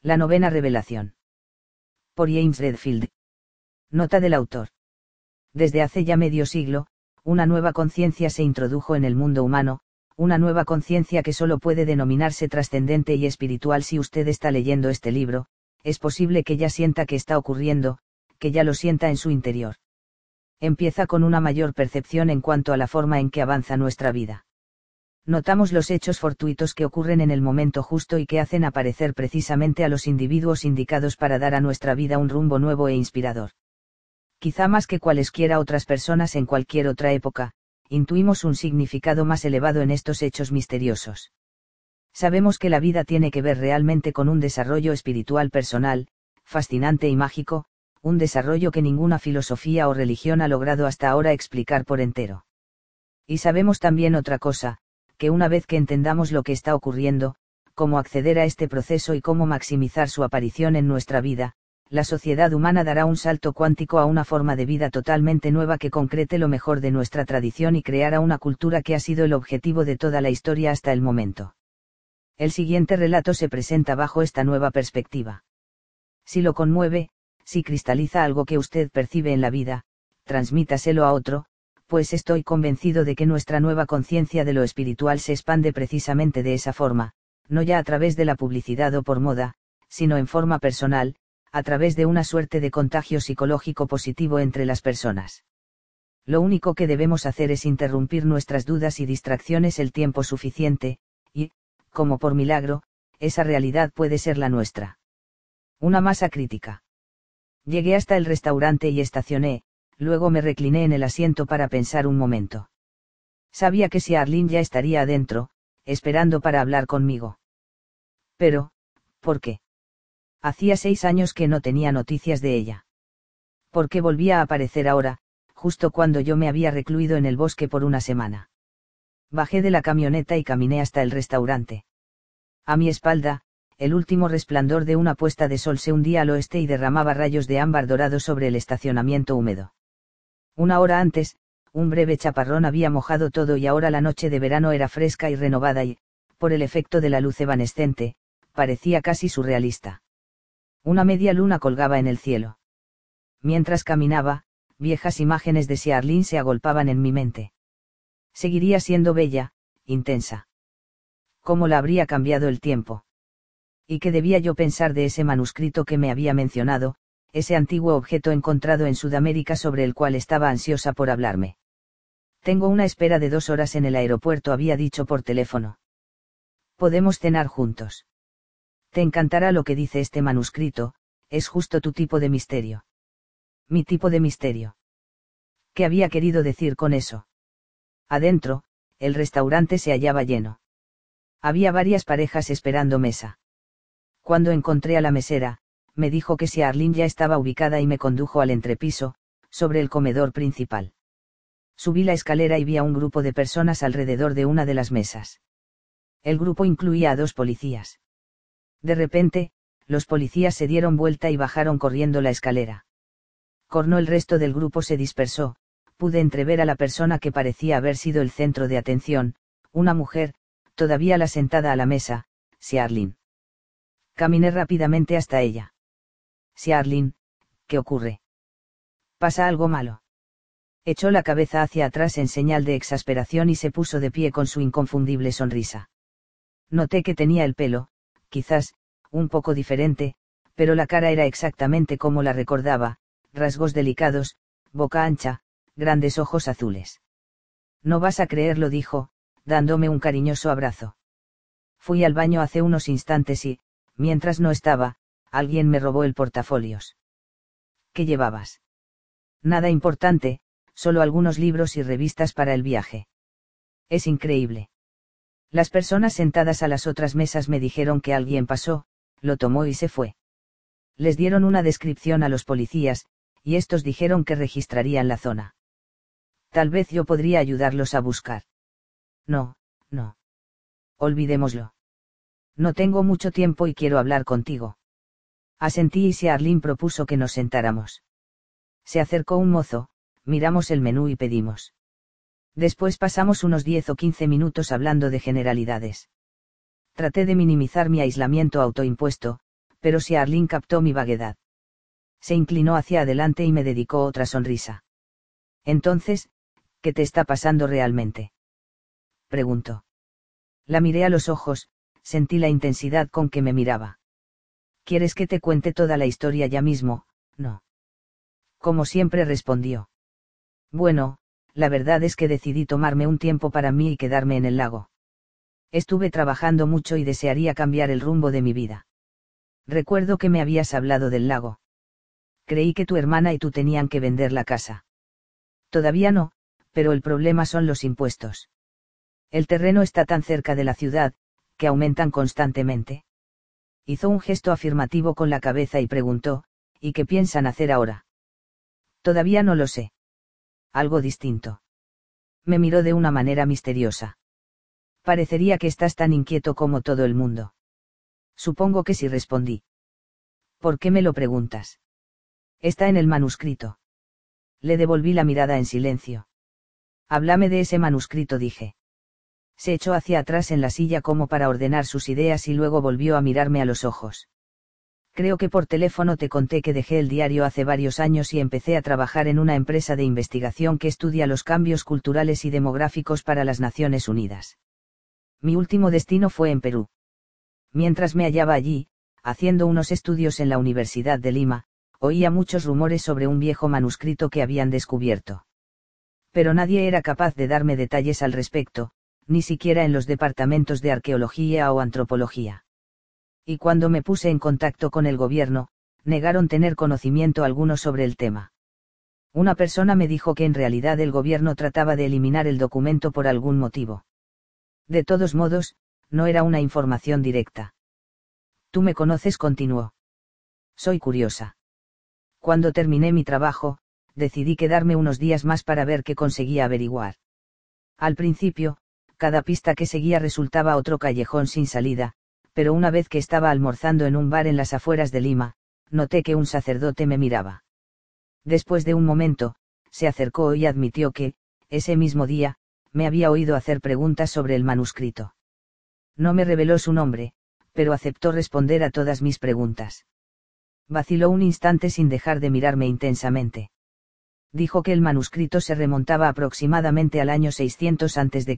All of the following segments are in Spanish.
La novena revelación. Por James Redfield. Nota del autor. Desde hace ya medio siglo, una nueva conciencia se introdujo en el mundo humano, una nueva conciencia que solo puede denominarse trascendente y espiritual si usted está leyendo este libro, es posible que ya sienta que está ocurriendo, que ya lo sienta en su interior. Empieza con una mayor percepción en cuanto a la forma en que avanza nuestra vida notamos los hechos fortuitos que ocurren en el momento justo y que hacen aparecer precisamente a los individuos indicados para dar a nuestra vida un rumbo nuevo e inspirador. Quizá más que cualesquiera otras personas en cualquier otra época, intuimos un significado más elevado en estos hechos misteriosos. Sabemos que la vida tiene que ver realmente con un desarrollo espiritual personal, fascinante y mágico, un desarrollo que ninguna filosofía o religión ha logrado hasta ahora explicar por entero. Y sabemos también otra cosa, que una vez que entendamos lo que está ocurriendo, cómo acceder a este proceso y cómo maximizar su aparición en nuestra vida, la sociedad humana dará un salto cuántico a una forma de vida totalmente nueva que concrete lo mejor de nuestra tradición y creará una cultura que ha sido el objetivo de toda la historia hasta el momento. El siguiente relato se presenta bajo esta nueva perspectiva. Si lo conmueve, si cristaliza algo que usted percibe en la vida, transmítaselo a otro, pues estoy convencido de que nuestra nueva conciencia de lo espiritual se expande precisamente de esa forma, no ya a través de la publicidad o por moda, sino en forma personal, a través de una suerte de contagio psicológico positivo entre las personas. Lo único que debemos hacer es interrumpir nuestras dudas y distracciones el tiempo suficiente, y, como por milagro, esa realidad puede ser la nuestra. Una masa crítica. Llegué hasta el restaurante y estacioné, luego me recliné en el asiento para pensar un momento. Sabía que si Arlene ya estaría adentro, esperando para hablar conmigo. Pero, ¿por qué? Hacía seis años que no tenía noticias de ella. ¿Por qué volvía a aparecer ahora, justo cuando yo me había recluido en el bosque por una semana? Bajé de la camioneta y caminé hasta el restaurante. A mi espalda, el último resplandor de una puesta de sol se hundía al oeste y derramaba rayos de ámbar dorado sobre el estacionamiento húmedo. Una hora antes, un breve chaparrón había mojado todo y ahora la noche de verano era fresca y renovada y, por el efecto de la luz evanescente, parecía casi surrealista. Una media luna colgaba en el cielo. Mientras caminaba, viejas imágenes de Siarlin se agolpaban en mi mente. Seguiría siendo bella, intensa. ¿Cómo la habría cambiado el tiempo? ¿Y qué debía yo pensar de ese manuscrito que me había mencionado, ese antiguo objeto encontrado en Sudamérica sobre el cual estaba ansiosa por hablarme. Tengo una espera de dos horas en el aeropuerto, había dicho por teléfono. Podemos cenar juntos. Te encantará lo que dice este manuscrito, es justo tu tipo de misterio. Mi tipo de misterio. ¿Qué había querido decir con eso? Adentro, el restaurante se hallaba lleno. Había varias parejas esperando mesa. Cuando encontré a la mesera, me dijo que si Arlene ya estaba ubicada y me condujo al entrepiso, sobre el comedor principal. Subí la escalera y vi a un grupo de personas alrededor de una de las mesas. El grupo incluía a dos policías. De repente, los policías se dieron vuelta y bajaron corriendo la escalera. Corno el resto del grupo se dispersó, pude entrever a la persona que parecía haber sido el centro de atención, una mujer, todavía la sentada a la mesa, si Arlene. Caminé rápidamente hasta ella. Si Arlene, ¿qué ocurre? ¿Pasa algo malo? Echó la cabeza hacia atrás en señal de exasperación y se puso de pie con su inconfundible sonrisa. Noté que tenía el pelo, quizás, un poco diferente, pero la cara era exactamente como la recordaba, rasgos delicados, boca ancha, grandes ojos azules. No vas a creerlo, dijo, dándome un cariñoso abrazo. Fui al baño hace unos instantes y, mientras no estaba, alguien me robó el portafolios. ¿Qué llevabas? Nada importante, solo algunos libros y revistas para el viaje. Es increíble. Las personas sentadas a las otras mesas me dijeron que alguien pasó, lo tomó y se fue. Les dieron una descripción a los policías, y estos dijeron que registrarían la zona. Tal vez yo podría ayudarlos a buscar. No, no. Olvidémoslo. No tengo mucho tiempo y quiero hablar contigo. Asentí y si Arlene propuso que nos sentáramos. Se acercó un mozo, miramos el menú y pedimos. Después pasamos unos 10 o 15 minutos hablando de generalidades. Traté de minimizar mi aislamiento autoimpuesto, pero si Arlene captó mi vaguedad. Se inclinó hacia adelante y me dedicó otra sonrisa. Entonces, ¿qué te está pasando realmente? Preguntó. La miré a los ojos, sentí la intensidad con que me miraba. ¿Quieres que te cuente toda la historia ya mismo? No. Como siempre respondió. Bueno, la verdad es que decidí tomarme un tiempo para mí y quedarme en el lago. Estuve trabajando mucho y desearía cambiar el rumbo de mi vida. Recuerdo que me habías hablado del lago. Creí que tu hermana y tú tenían que vender la casa. Todavía no, pero el problema son los impuestos. El terreno está tan cerca de la ciudad, que aumentan constantemente. Hizo un gesto afirmativo con la cabeza y preguntó, ¿y qué piensan hacer ahora? Todavía no lo sé. Algo distinto. Me miró de una manera misteriosa. Parecería que estás tan inquieto como todo el mundo. Supongo que sí respondí. ¿Por qué me lo preguntas? Está en el manuscrito. Le devolví la mirada en silencio. Háblame de ese manuscrito, dije. Se echó hacia atrás en la silla como para ordenar sus ideas y luego volvió a mirarme a los ojos. Creo que por teléfono te conté que dejé el diario hace varios años y empecé a trabajar en una empresa de investigación que estudia los cambios culturales y demográficos para las Naciones Unidas. Mi último destino fue en Perú. Mientras me hallaba allí, haciendo unos estudios en la Universidad de Lima, oía muchos rumores sobre un viejo manuscrito que habían descubierto. Pero nadie era capaz de darme detalles al respecto, ni siquiera en los departamentos de arqueología o antropología. Y cuando me puse en contacto con el gobierno, negaron tener conocimiento alguno sobre el tema. Una persona me dijo que en realidad el gobierno trataba de eliminar el documento por algún motivo. De todos modos, no era una información directa. Tú me conoces, continuó. Soy curiosa. Cuando terminé mi trabajo, decidí quedarme unos días más para ver qué conseguía averiguar. Al principio, cada pista que seguía resultaba otro callejón sin salida, pero una vez que estaba almorzando en un bar en las afueras de Lima, noté que un sacerdote me miraba. Después de un momento, se acercó y admitió que, ese mismo día, me había oído hacer preguntas sobre el manuscrito. No me reveló su nombre, pero aceptó responder a todas mis preguntas. Vaciló un instante sin dejar de mirarme intensamente. Dijo que el manuscrito se remontaba aproximadamente al año 600 a.C.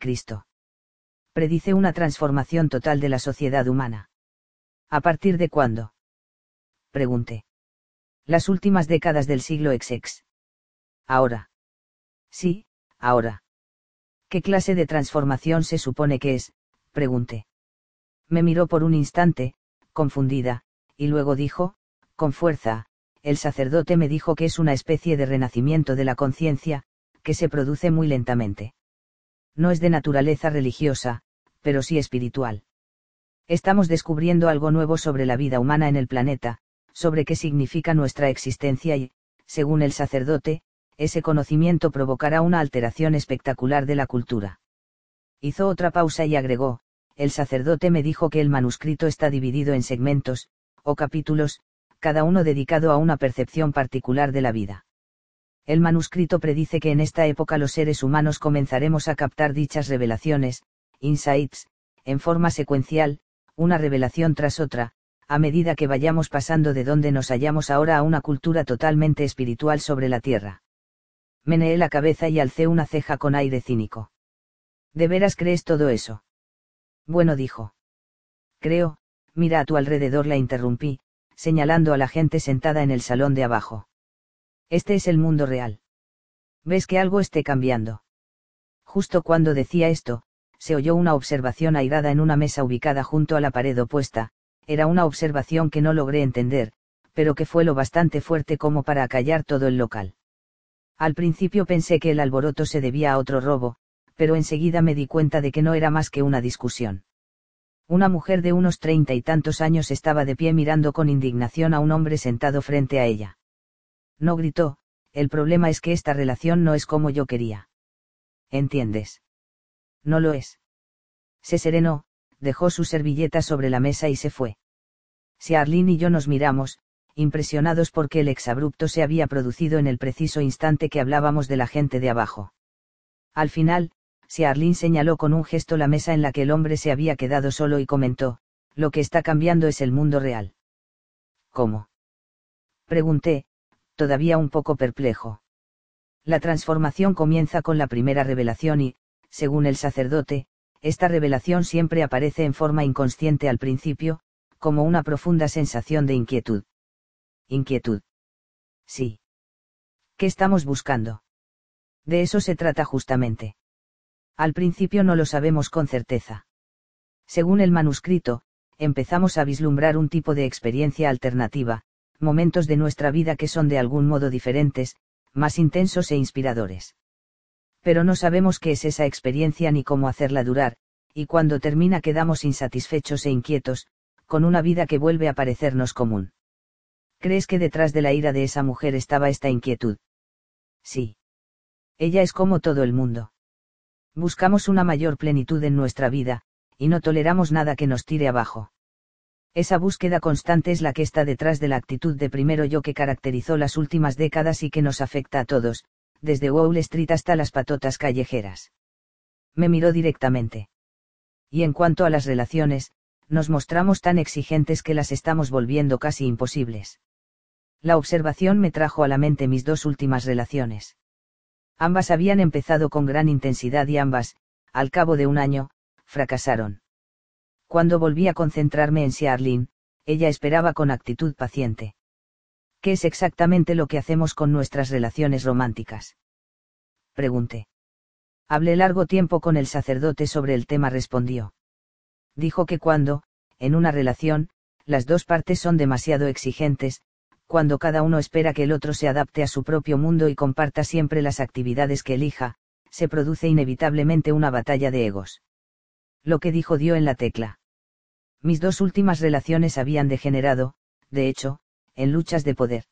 Predice una transformación total de la sociedad humana. ¿A partir de cuándo? Pregunté. Las últimas décadas del siglo XX. Ahora. Sí, ahora. ¿Qué clase de transformación se supone que es? pregunté. Me miró por un instante, confundida, y luego dijo, con fuerza, el sacerdote me dijo que es una especie de renacimiento de la conciencia, que se produce muy lentamente. No es de naturaleza religiosa, pero sí espiritual. Estamos descubriendo algo nuevo sobre la vida humana en el planeta, sobre qué significa nuestra existencia y, según el sacerdote, ese conocimiento provocará una alteración espectacular de la cultura. Hizo otra pausa y agregó, el sacerdote me dijo que el manuscrito está dividido en segmentos, o capítulos, cada uno dedicado a una percepción particular de la vida. El manuscrito predice que en esta época los seres humanos comenzaremos a captar dichas revelaciones, insights, en forma secuencial, una revelación tras otra, a medida que vayamos pasando de donde nos hallamos ahora a una cultura totalmente espiritual sobre la Tierra. Meneé la cabeza y alcé una ceja con aire cínico. ¿De veras crees todo eso? Bueno, dijo. Creo, mira a tu alrededor, la interrumpí, señalando a la gente sentada en el salón de abajo. Este es el mundo real. ¿Ves que algo esté cambiando? Justo cuando decía esto, se oyó una observación airada en una mesa ubicada junto a la pared opuesta, era una observación que no logré entender, pero que fue lo bastante fuerte como para acallar todo el local. Al principio pensé que el alboroto se debía a otro robo, pero enseguida me di cuenta de que no era más que una discusión. Una mujer de unos treinta y tantos años estaba de pie mirando con indignación a un hombre sentado frente a ella. No gritó, el problema es que esta relación no es como yo quería. ¿Entiendes? No lo es. Se serenó, dejó su servilleta sobre la mesa y se fue. Si Arlene y yo nos miramos, impresionados porque el exabrupto se había producido en el preciso instante que hablábamos de la gente de abajo. Al final, si Arlene señaló con un gesto la mesa en la que el hombre se había quedado solo y comentó, lo que está cambiando es el mundo real. ¿Cómo? Pregunté, todavía un poco perplejo. La transformación comienza con la primera revelación y, según el sacerdote, esta revelación siempre aparece en forma inconsciente al principio, como una profunda sensación de inquietud. Inquietud. Sí. ¿Qué estamos buscando? De eso se trata justamente. Al principio no lo sabemos con certeza. Según el manuscrito, empezamos a vislumbrar un tipo de experiencia alternativa, momentos de nuestra vida que son de algún modo diferentes, más intensos e inspiradores. Pero no sabemos qué es esa experiencia ni cómo hacerla durar, y cuando termina quedamos insatisfechos e inquietos, con una vida que vuelve a parecernos común. ¿Crees que detrás de la ira de esa mujer estaba esta inquietud? Sí. Ella es como todo el mundo. Buscamos una mayor plenitud en nuestra vida, y no toleramos nada que nos tire abajo. Esa búsqueda constante es la que está detrás de la actitud de primero yo que caracterizó las últimas décadas y que nos afecta a todos, desde Wall Street hasta las patotas callejeras. Me miró directamente. Y en cuanto a las relaciones, nos mostramos tan exigentes que las estamos volviendo casi imposibles. La observación me trajo a la mente mis dos últimas relaciones. Ambas habían empezado con gran intensidad y ambas, al cabo de un año, fracasaron. Cuando volví a concentrarme en Siarlin, ella esperaba con actitud paciente. ¿Qué es exactamente lo que hacemos con nuestras relaciones románticas? Pregunté. Hablé largo tiempo con el sacerdote sobre el tema, respondió. Dijo que cuando, en una relación, las dos partes son demasiado exigentes, cuando cada uno espera que el otro se adapte a su propio mundo y comparta siempre las actividades que elija, se produce inevitablemente una batalla de egos. Lo que dijo dio en la tecla. Mis dos últimas relaciones habían degenerado, de hecho, en luchas de poder.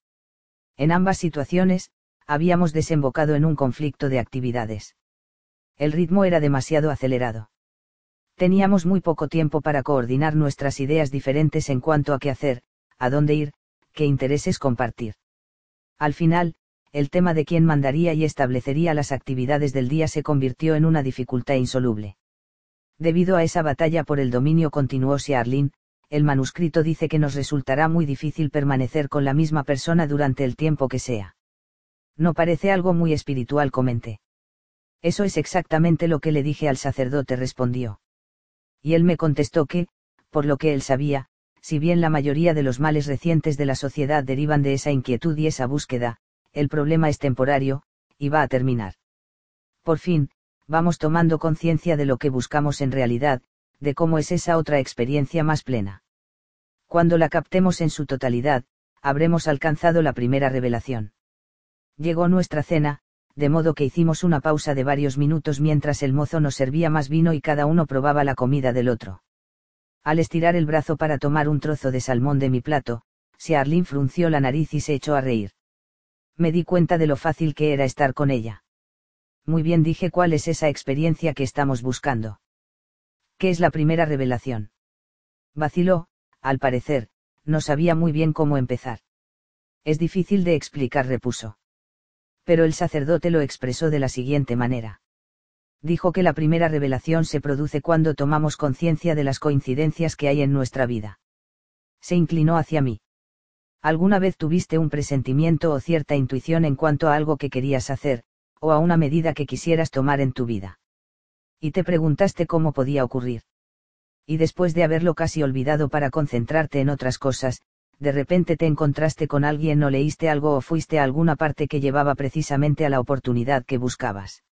En ambas situaciones, habíamos desembocado en un conflicto de actividades. El ritmo era demasiado acelerado. Teníamos muy poco tiempo para coordinar nuestras ideas diferentes en cuanto a qué hacer, a dónde ir, qué intereses compartir. Al final, el tema de quién mandaría y establecería las actividades del día se convirtió en una dificultad insoluble. Debido a esa batalla por el dominio continuó Siarlin, el manuscrito dice que nos resultará muy difícil permanecer con la misma persona durante el tiempo que sea. No parece algo muy espiritual, comenté. Eso es exactamente lo que le dije al sacerdote, respondió. Y él me contestó que, por lo que él sabía, si bien la mayoría de los males recientes de la sociedad derivan de esa inquietud y esa búsqueda, el problema es temporario, y va a terminar. Por fin, vamos tomando conciencia de lo que buscamos en realidad, de cómo es esa otra experiencia más plena. Cuando la captemos en su totalidad, habremos alcanzado la primera revelación. Llegó nuestra cena, de modo que hicimos una pausa de varios minutos mientras el mozo nos servía más vino y cada uno probaba la comida del otro. Al estirar el brazo para tomar un trozo de salmón de mi plato, Arlene frunció la nariz y se echó a reír. Me di cuenta de lo fácil que era estar con ella. Muy bien dije cuál es esa experiencia que estamos buscando. ¿Qué es la primera revelación? Vaciló, al parecer, no sabía muy bien cómo empezar. Es difícil de explicar, repuso. Pero el sacerdote lo expresó de la siguiente manera. Dijo que la primera revelación se produce cuando tomamos conciencia de las coincidencias que hay en nuestra vida. Se inclinó hacia mí. ¿Alguna vez tuviste un presentimiento o cierta intuición en cuanto a algo que querías hacer, o a una medida que quisieras tomar en tu vida. Y te preguntaste cómo podía ocurrir. Y después de haberlo casi olvidado para concentrarte en otras cosas, de repente te encontraste con alguien o leíste algo o fuiste a alguna parte que llevaba precisamente a la oportunidad que buscabas.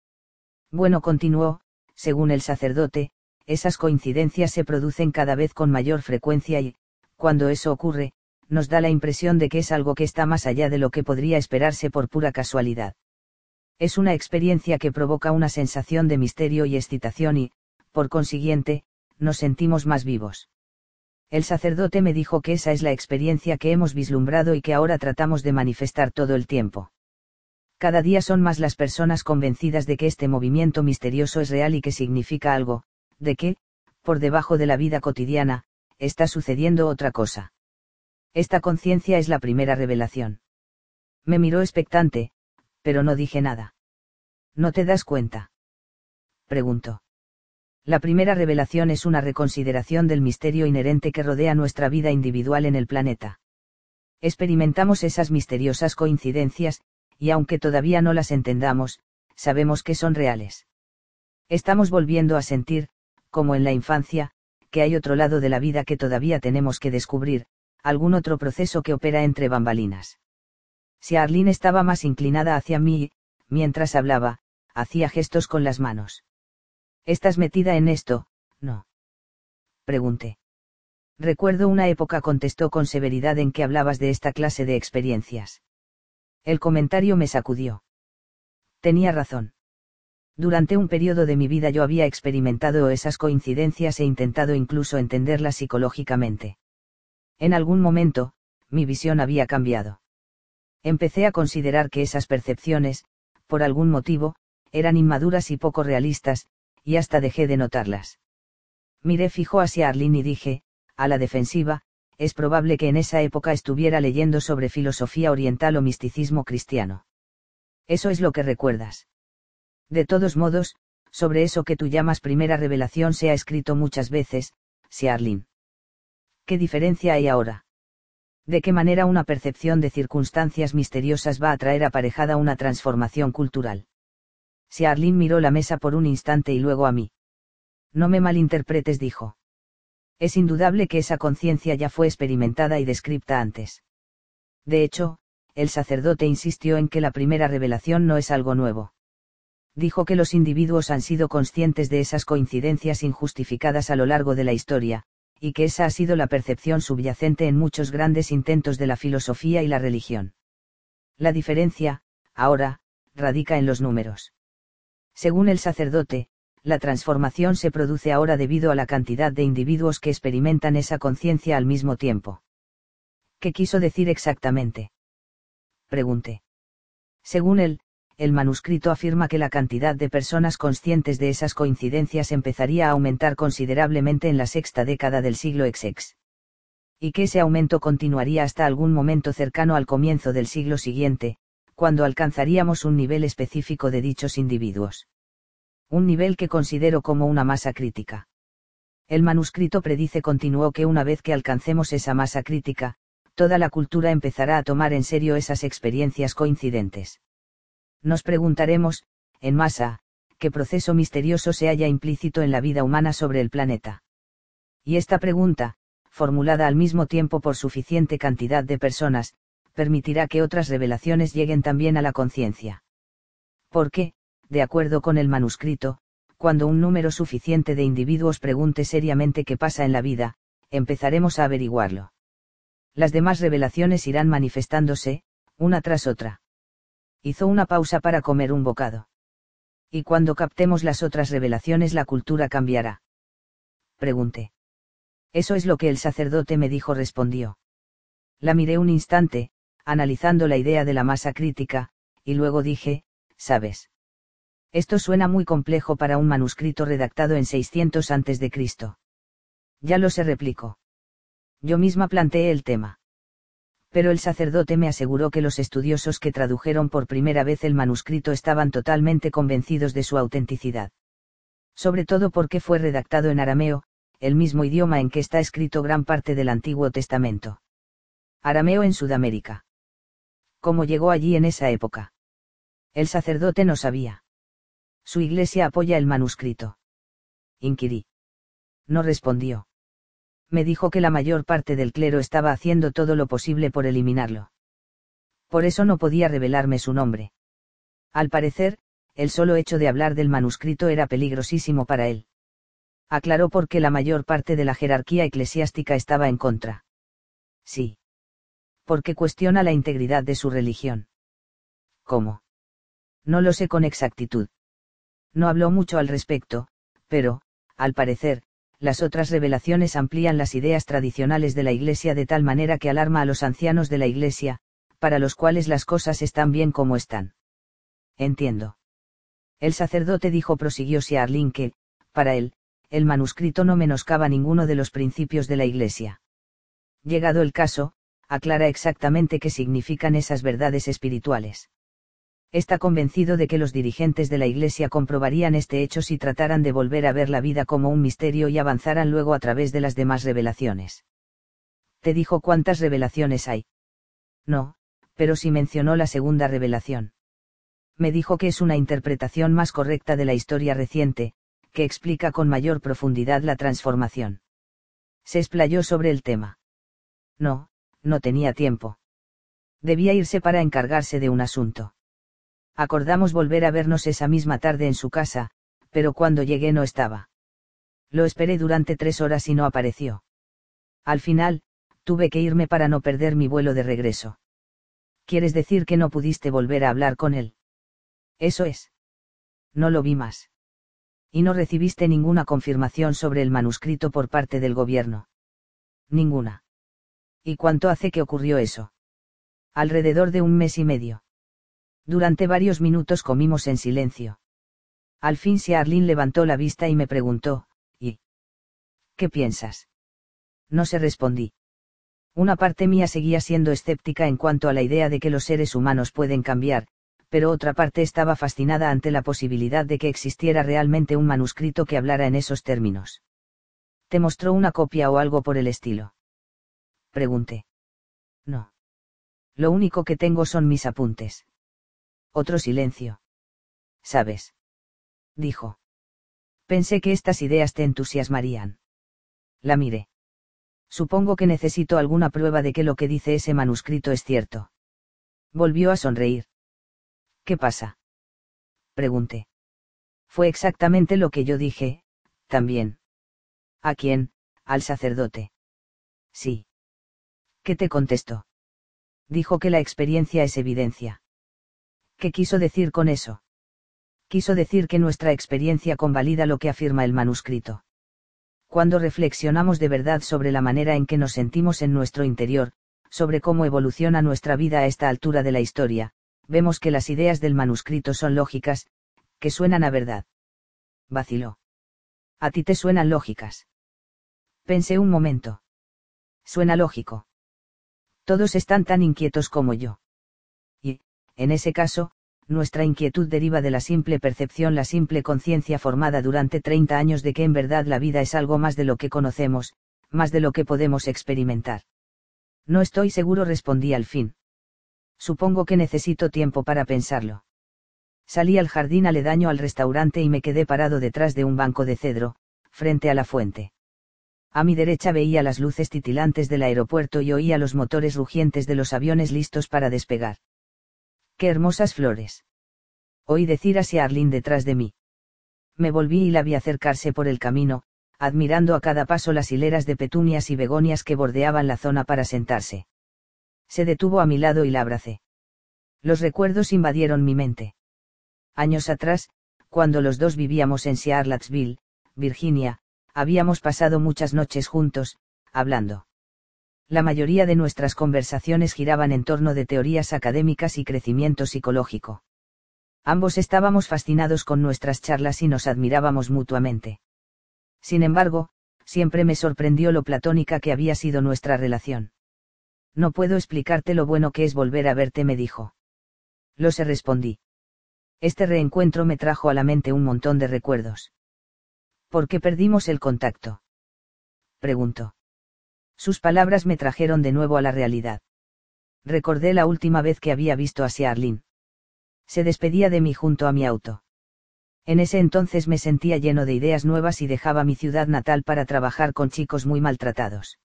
Bueno, continuó, según el sacerdote, esas coincidencias se producen cada vez con mayor frecuencia y, cuando eso ocurre, nos da la impresión de que es algo que está más allá de lo que podría esperarse por pura casualidad. Es una experiencia que provoca una sensación de misterio y excitación y, por consiguiente, nos sentimos más vivos. El sacerdote me dijo que esa es la experiencia que hemos vislumbrado y que ahora tratamos de manifestar todo el tiempo. Cada día son más las personas convencidas de que este movimiento misterioso es real y que significa algo, de que, por debajo de la vida cotidiana, está sucediendo otra cosa. Esta conciencia es la primera revelación. Me miró expectante, pero no dije nada. ¿No te das cuenta? Preguntó. La primera revelación es una reconsideración del misterio inherente que rodea nuestra vida individual en el planeta. Experimentamos esas misteriosas coincidencias, y aunque todavía no las entendamos, sabemos que son reales. Estamos volviendo a sentir, como en la infancia, que hay otro lado de la vida que todavía tenemos que descubrir, algún otro proceso que opera entre bambalinas. Si Arlene estaba más inclinada hacia mí, mientras hablaba, hacía gestos con las manos. ¿Estás metida en esto? No. Pregunté. Recuerdo una época contestó con severidad en que hablabas de esta clase de experiencias. El comentario me sacudió. Tenía razón. Durante un periodo de mi vida yo había experimentado esas coincidencias e intentado incluso entenderlas psicológicamente. En algún momento, mi visión había cambiado. Empecé a considerar que esas percepciones, por algún motivo, eran inmaduras y poco realistas, y hasta dejé de notarlas. Miré fijo hacia Arlene y dije, a la defensiva, es probable que en esa época estuviera leyendo sobre filosofía oriental o misticismo cristiano. Eso es lo que recuerdas. De todos modos, sobre eso que tú llamas primera revelación se ha escrito muchas veces, si Arlene. ¿Qué diferencia hay ahora? ¿De qué manera una percepción de circunstancias misteriosas va a traer aparejada una transformación cultural? Si Arlene miró la mesa por un instante y luego a mí. No me malinterpretes, dijo. Es indudable que esa conciencia ya fue experimentada y descripta antes. De hecho, el sacerdote insistió en que la primera revelación no es algo nuevo. Dijo que los individuos han sido conscientes de esas coincidencias injustificadas a lo largo de la historia, y que esa ha sido la percepción subyacente en muchos grandes intentos de la filosofía y la religión. La diferencia, ahora, radica en los números. Según el sacerdote, la transformación se produce ahora debido a la cantidad de individuos que experimentan esa conciencia al mismo tiempo. ¿Qué quiso decir exactamente? Pregunté. Según él, el manuscrito afirma que la cantidad de personas conscientes de esas coincidencias empezaría a aumentar considerablemente en la sexta década del siglo XX. Y que ese aumento continuaría hasta algún momento cercano al comienzo del siglo siguiente, cuando alcanzaríamos un nivel específico de dichos individuos un nivel que considero como una masa crítica. El manuscrito predice continuó que una vez que alcancemos esa masa crítica, toda la cultura empezará a tomar en serio esas experiencias coincidentes. Nos preguntaremos, en masa, qué proceso misterioso se halla implícito en la vida humana sobre el planeta. Y esta pregunta, formulada al mismo tiempo por suficiente cantidad de personas, permitirá que otras revelaciones lleguen también a la conciencia. qué? de acuerdo con el manuscrito, cuando un número suficiente de individuos pregunte seriamente qué pasa en la vida, empezaremos a averiguarlo. Las demás revelaciones irán manifestándose, una tras otra. Hizo una pausa para comer un bocado. Y cuando captemos las otras revelaciones la cultura cambiará. Pregunté. Eso es lo que el sacerdote me dijo, respondió. La miré un instante, analizando la idea de la masa crítica, y luego dije, ¿sabes? Esto suena muy complejo para un manuscrito redactado en 600 a.C. Ya lo se replicó. Yo misma planteé el tema. Pero el sacerdote me aseguró que los estudiosos que tradujeron por primera vez el manuscrito estaban totalmente convencidos de su autenticidad. Sobre todo porque fue redactado en arameo, el mismo idioma en que está escrito gran parte del Antiguo Testamento. Arameo en Sudamérica. ¿Cómo llegó allí en esa época? El sacerdote no sabía. Su iglesia apoya el manuscrito. Inquirí. No respondió. Me dijo que la mayor parte del clero estaba haciendo todo lo posible por eliminarlo. Por eso no podía revelarme su nombre. Al parecer, el solo hecho de hablar del manuscrito era peligrosísimo para él. Aclaró por qué la mayor parte de la jerarquía eclesiástica estaba en contra. Sí. Porque cuestiona la integridad de su religión. ¿Cómo? No lo sé con exactitud. No habló mucho al respecto, pero, al parecer, las otras revelaciones amplían las ideas tradicionales de la Iglesia de tal manera que alarma a los ancianos de la Iglesia, para los cuales las cosas están bien como están. Entiendo. El sacerdote dijo prosiguió Siarlin que, para él, el manuscrito no menoscaba ninguno de los principios de la Iglesia. Llegado el caso, aclara exactamente qué significan esas verdades espirituales está convencido de que los dirigentes de la Iglesia comprobarían este hecho si trataran de volver a ver la vida como un misterio y avanzaran luego a través de las demás revelaciones. Te dijo cuántas revelaciones hay. No, pero sí mencionó la segunda revelación. Me dijo que es una interpretación más correcta de la historia reciente, que explica con mayor profundidad la transformación. Se explayó sobre el tema. No, no tenía tiempo. Debía irse para encargarse de un asunto. Acordamos volver a vernos esa misma tarde en su casa, pero cuando llegué no estaba. Lo esperé durante tres horas y no apareció. Al final, tuve que irme para no perder mi vuelo de regreso. ¿Quieres decir que no pudiste volver a hablar con él? Eso es. No lo vi más. Y no recibiste ninguna confirmación sobre el manuscrito por parte del gobierno. Ninguna. ¿Y cuánto hace que ocurrió eso? Alrededor de un mes y medio. Durante varios minutos comimos en silencio. Al fin Arlene levantó la vista y me preguntó, ¿y? ¿Qué piensas? No se respondí. Una parte mía seguía siendo escéptica en cuanto a la idea de que los seres humanos pueden cambiar, pero otra parte estaba fascinada ante la posibilidad de que existiera realmente un manuscrito que hablara en esos términos. ¿Te mostró una copia o algo por el estilo? Pregunté. No. Lo único que tengo son mis apuntes. Otro silencio. ¿Sabes? Dijo. Pensé que estas ideas te entusiasmarían. La miré. Supongo que necesito alguna prueba de que lo que dice ese manuscrito es cierto. Volvió a sonreír. ¿Qué pasa? Pregunté. Fue exactamente lo que yo dije, también. ¿A quién? Al sacerdote. Sí. ¿Qué te contestó? Dijo que la experiencia es evidencia. ¿Qué quiso decir con eso? Quiso decir que nuestra experiencia convalida lo que afirma el manuscrito. Cuando reflexionamos de verdad sobre la manera en que nos sentimos en nuestro interior, sobre cómo evoluciona nuestra vida a esta altura de la historia, vemos que las ideas del manuscrito son lógicas, que suenan a verdad. Vaciló. ¿A ti te suenan lógicas? Pensé un momento. Suena lógico. Todos están tan inquietos como yo. En ese caso, nuestra inquietud deriva de la simple percepción, la simple conciencia formada durante 30 años de que en verdad la vida es algo más de lo que conocemos, más de lo que podemos experimentar. No estoy seguro, respondí al fin. Supongo que necesito tiempo para pensarlo. Salí al jardín aledaño al restaurante y me quedé parado detrás de un banco de cedro, frente a la fuente. A mi derecha veía las luces titilantes del aeropuerto y oía los motores rugientes de los aviones listos para despegar. ¡Qué hermosas flores! Oí decir hacia Arlene detrás de mí. Me volví y la vi acercarse por el camino, admirando a cada paso las hileras de petunias y begonias que bordeaban la zona para sentarse se detuvo a mi lado y la abracé. Los recuerdos invadieron mi mente. Años atrás, cuando los dos vivíamos en Charlottesville, Virginia, habíamos pasado muchas noches juntos, hablando. La mayoría de nuestras conversaciones giraban en torno de teorías académicas y crecimiento psicológico. Ambos estábamos fascinados con nuestras charlas y nos admirábamos mutuamente. Sin embargo, siempre me sorprendió lo platónica que había sido nuestra relación. No puedo explicarte lo bueno que es volver a verte, me dijo. Lo sé, respondí. Este reencuentro me trajo a la mente un montón de recuerdos. ¿Por qué perdimos el contacto? Preguntó. Sus palabras me trajeron de nuevo a la realidad. Recordé la última vez que había visto a Arlene. Se despedía de mí junto a mi auto. En ese entonces me sentía lleno de ideas nuevas y dejaba mi ciudad natal para trabajar con chicos muy maltratados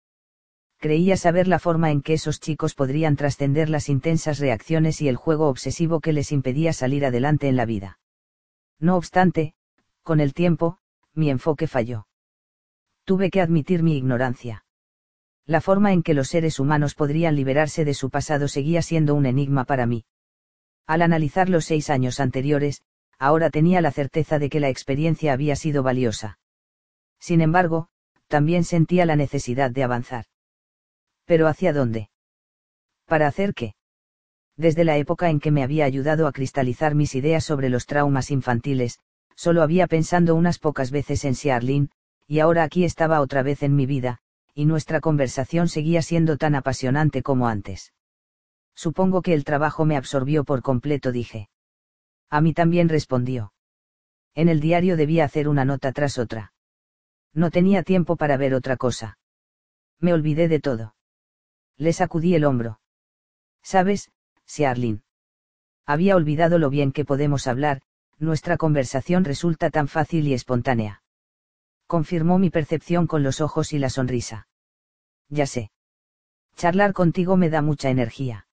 creía saber la forma en que esos chicos podrían trascender las intensas reacciones y el juego obsesivo que les impedía salir adelante en la vida. No obstante, con el tiempo, mi enfoque falló. Tuve que admitir mi ignorancia. La forma en que los seres humanos podrían liberarse de su pasado seguía siendo un enigma para mí. Al analizar los seis años anteriores, ahora tenía la certeza de que la experiencia había sido valiosa. Sin embargo, también sentía la necesidad de avanzar. ¿Pero hacia dónde? ¿Para hacer qué? Desde la época en que me había ayudado a cristalizar mis ideas sobre los traumas infantiles, solo había pensando unas pocas veces en Siarlin, y ahora aquí estaba otra vez en mi vida, y nuestra conversación seguía siendo tan apasionante como antes. Supongo que el trabajo me absorbió por completo, dije. A mí también respondió. En el diario debía hacer una nota tras otra. No tenía tiempo para ver otra cosa. Me olvidé de todo. Le sacudí el hombro. Sabes, si Arlene. Había olvidado lo bien que podemos hablar, nuestra conversación resulta tan fácil y espontánea. Confirmó mi percepción con los ojos y la sonrisa. Ya sé. Charlar contigo me da mucha energía.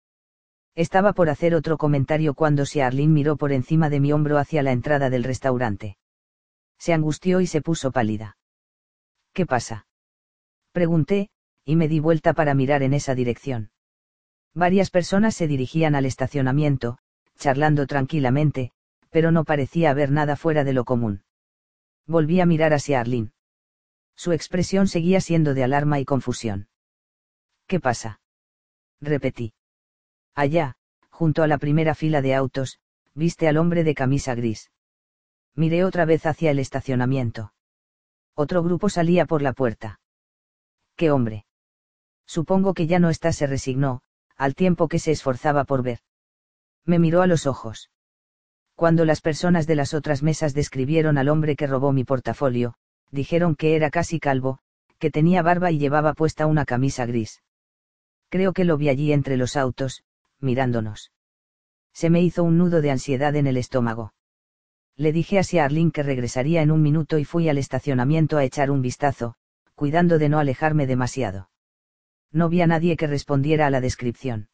Estaba por hacer otro comentario cuando si Arlene miró por encima de mi hombro hacia la entrada del restaurante. Se angustió y se puso pálida. ¿Qué pasa? Pregunté, y me di vuelta para mirar en esa dirección. Varias personas se dirigían al estacionamiento, charlando tranquilamente, pero no parecía haber nada fuera de lo común. Volví a mirar hacia Arlene. Su expresión seguía siendo de alarma y confusión. ¿Qué pasa? Repetí. Allá, junto a la primera fila de autos, viste al hombre de camisa gris. Miré otra vez hacia el estacionamiento. Otro grupo salía por la puerta. ¿Qué hombre? Supongo que ya no está, se resignó, al tiempo que se esforzaba por ver. Me miró a los ojos. Cuando las personas de las otras mesas describieron al hombre que robó mi portafolio, dijeron que era casi calvo, que tenía barba y llevaba puesta una camisa gris. Creo que lo vi allí entre los autos, mirándonos. Se me hizo un nudo de ansiedad en el estómago. Le dije a Arlene que regresaría en un minuto y fui al estacionamiento a echar un vistazo, cuidando de no alejarme demasiado. No vi a nadie que respondiera a la descripción.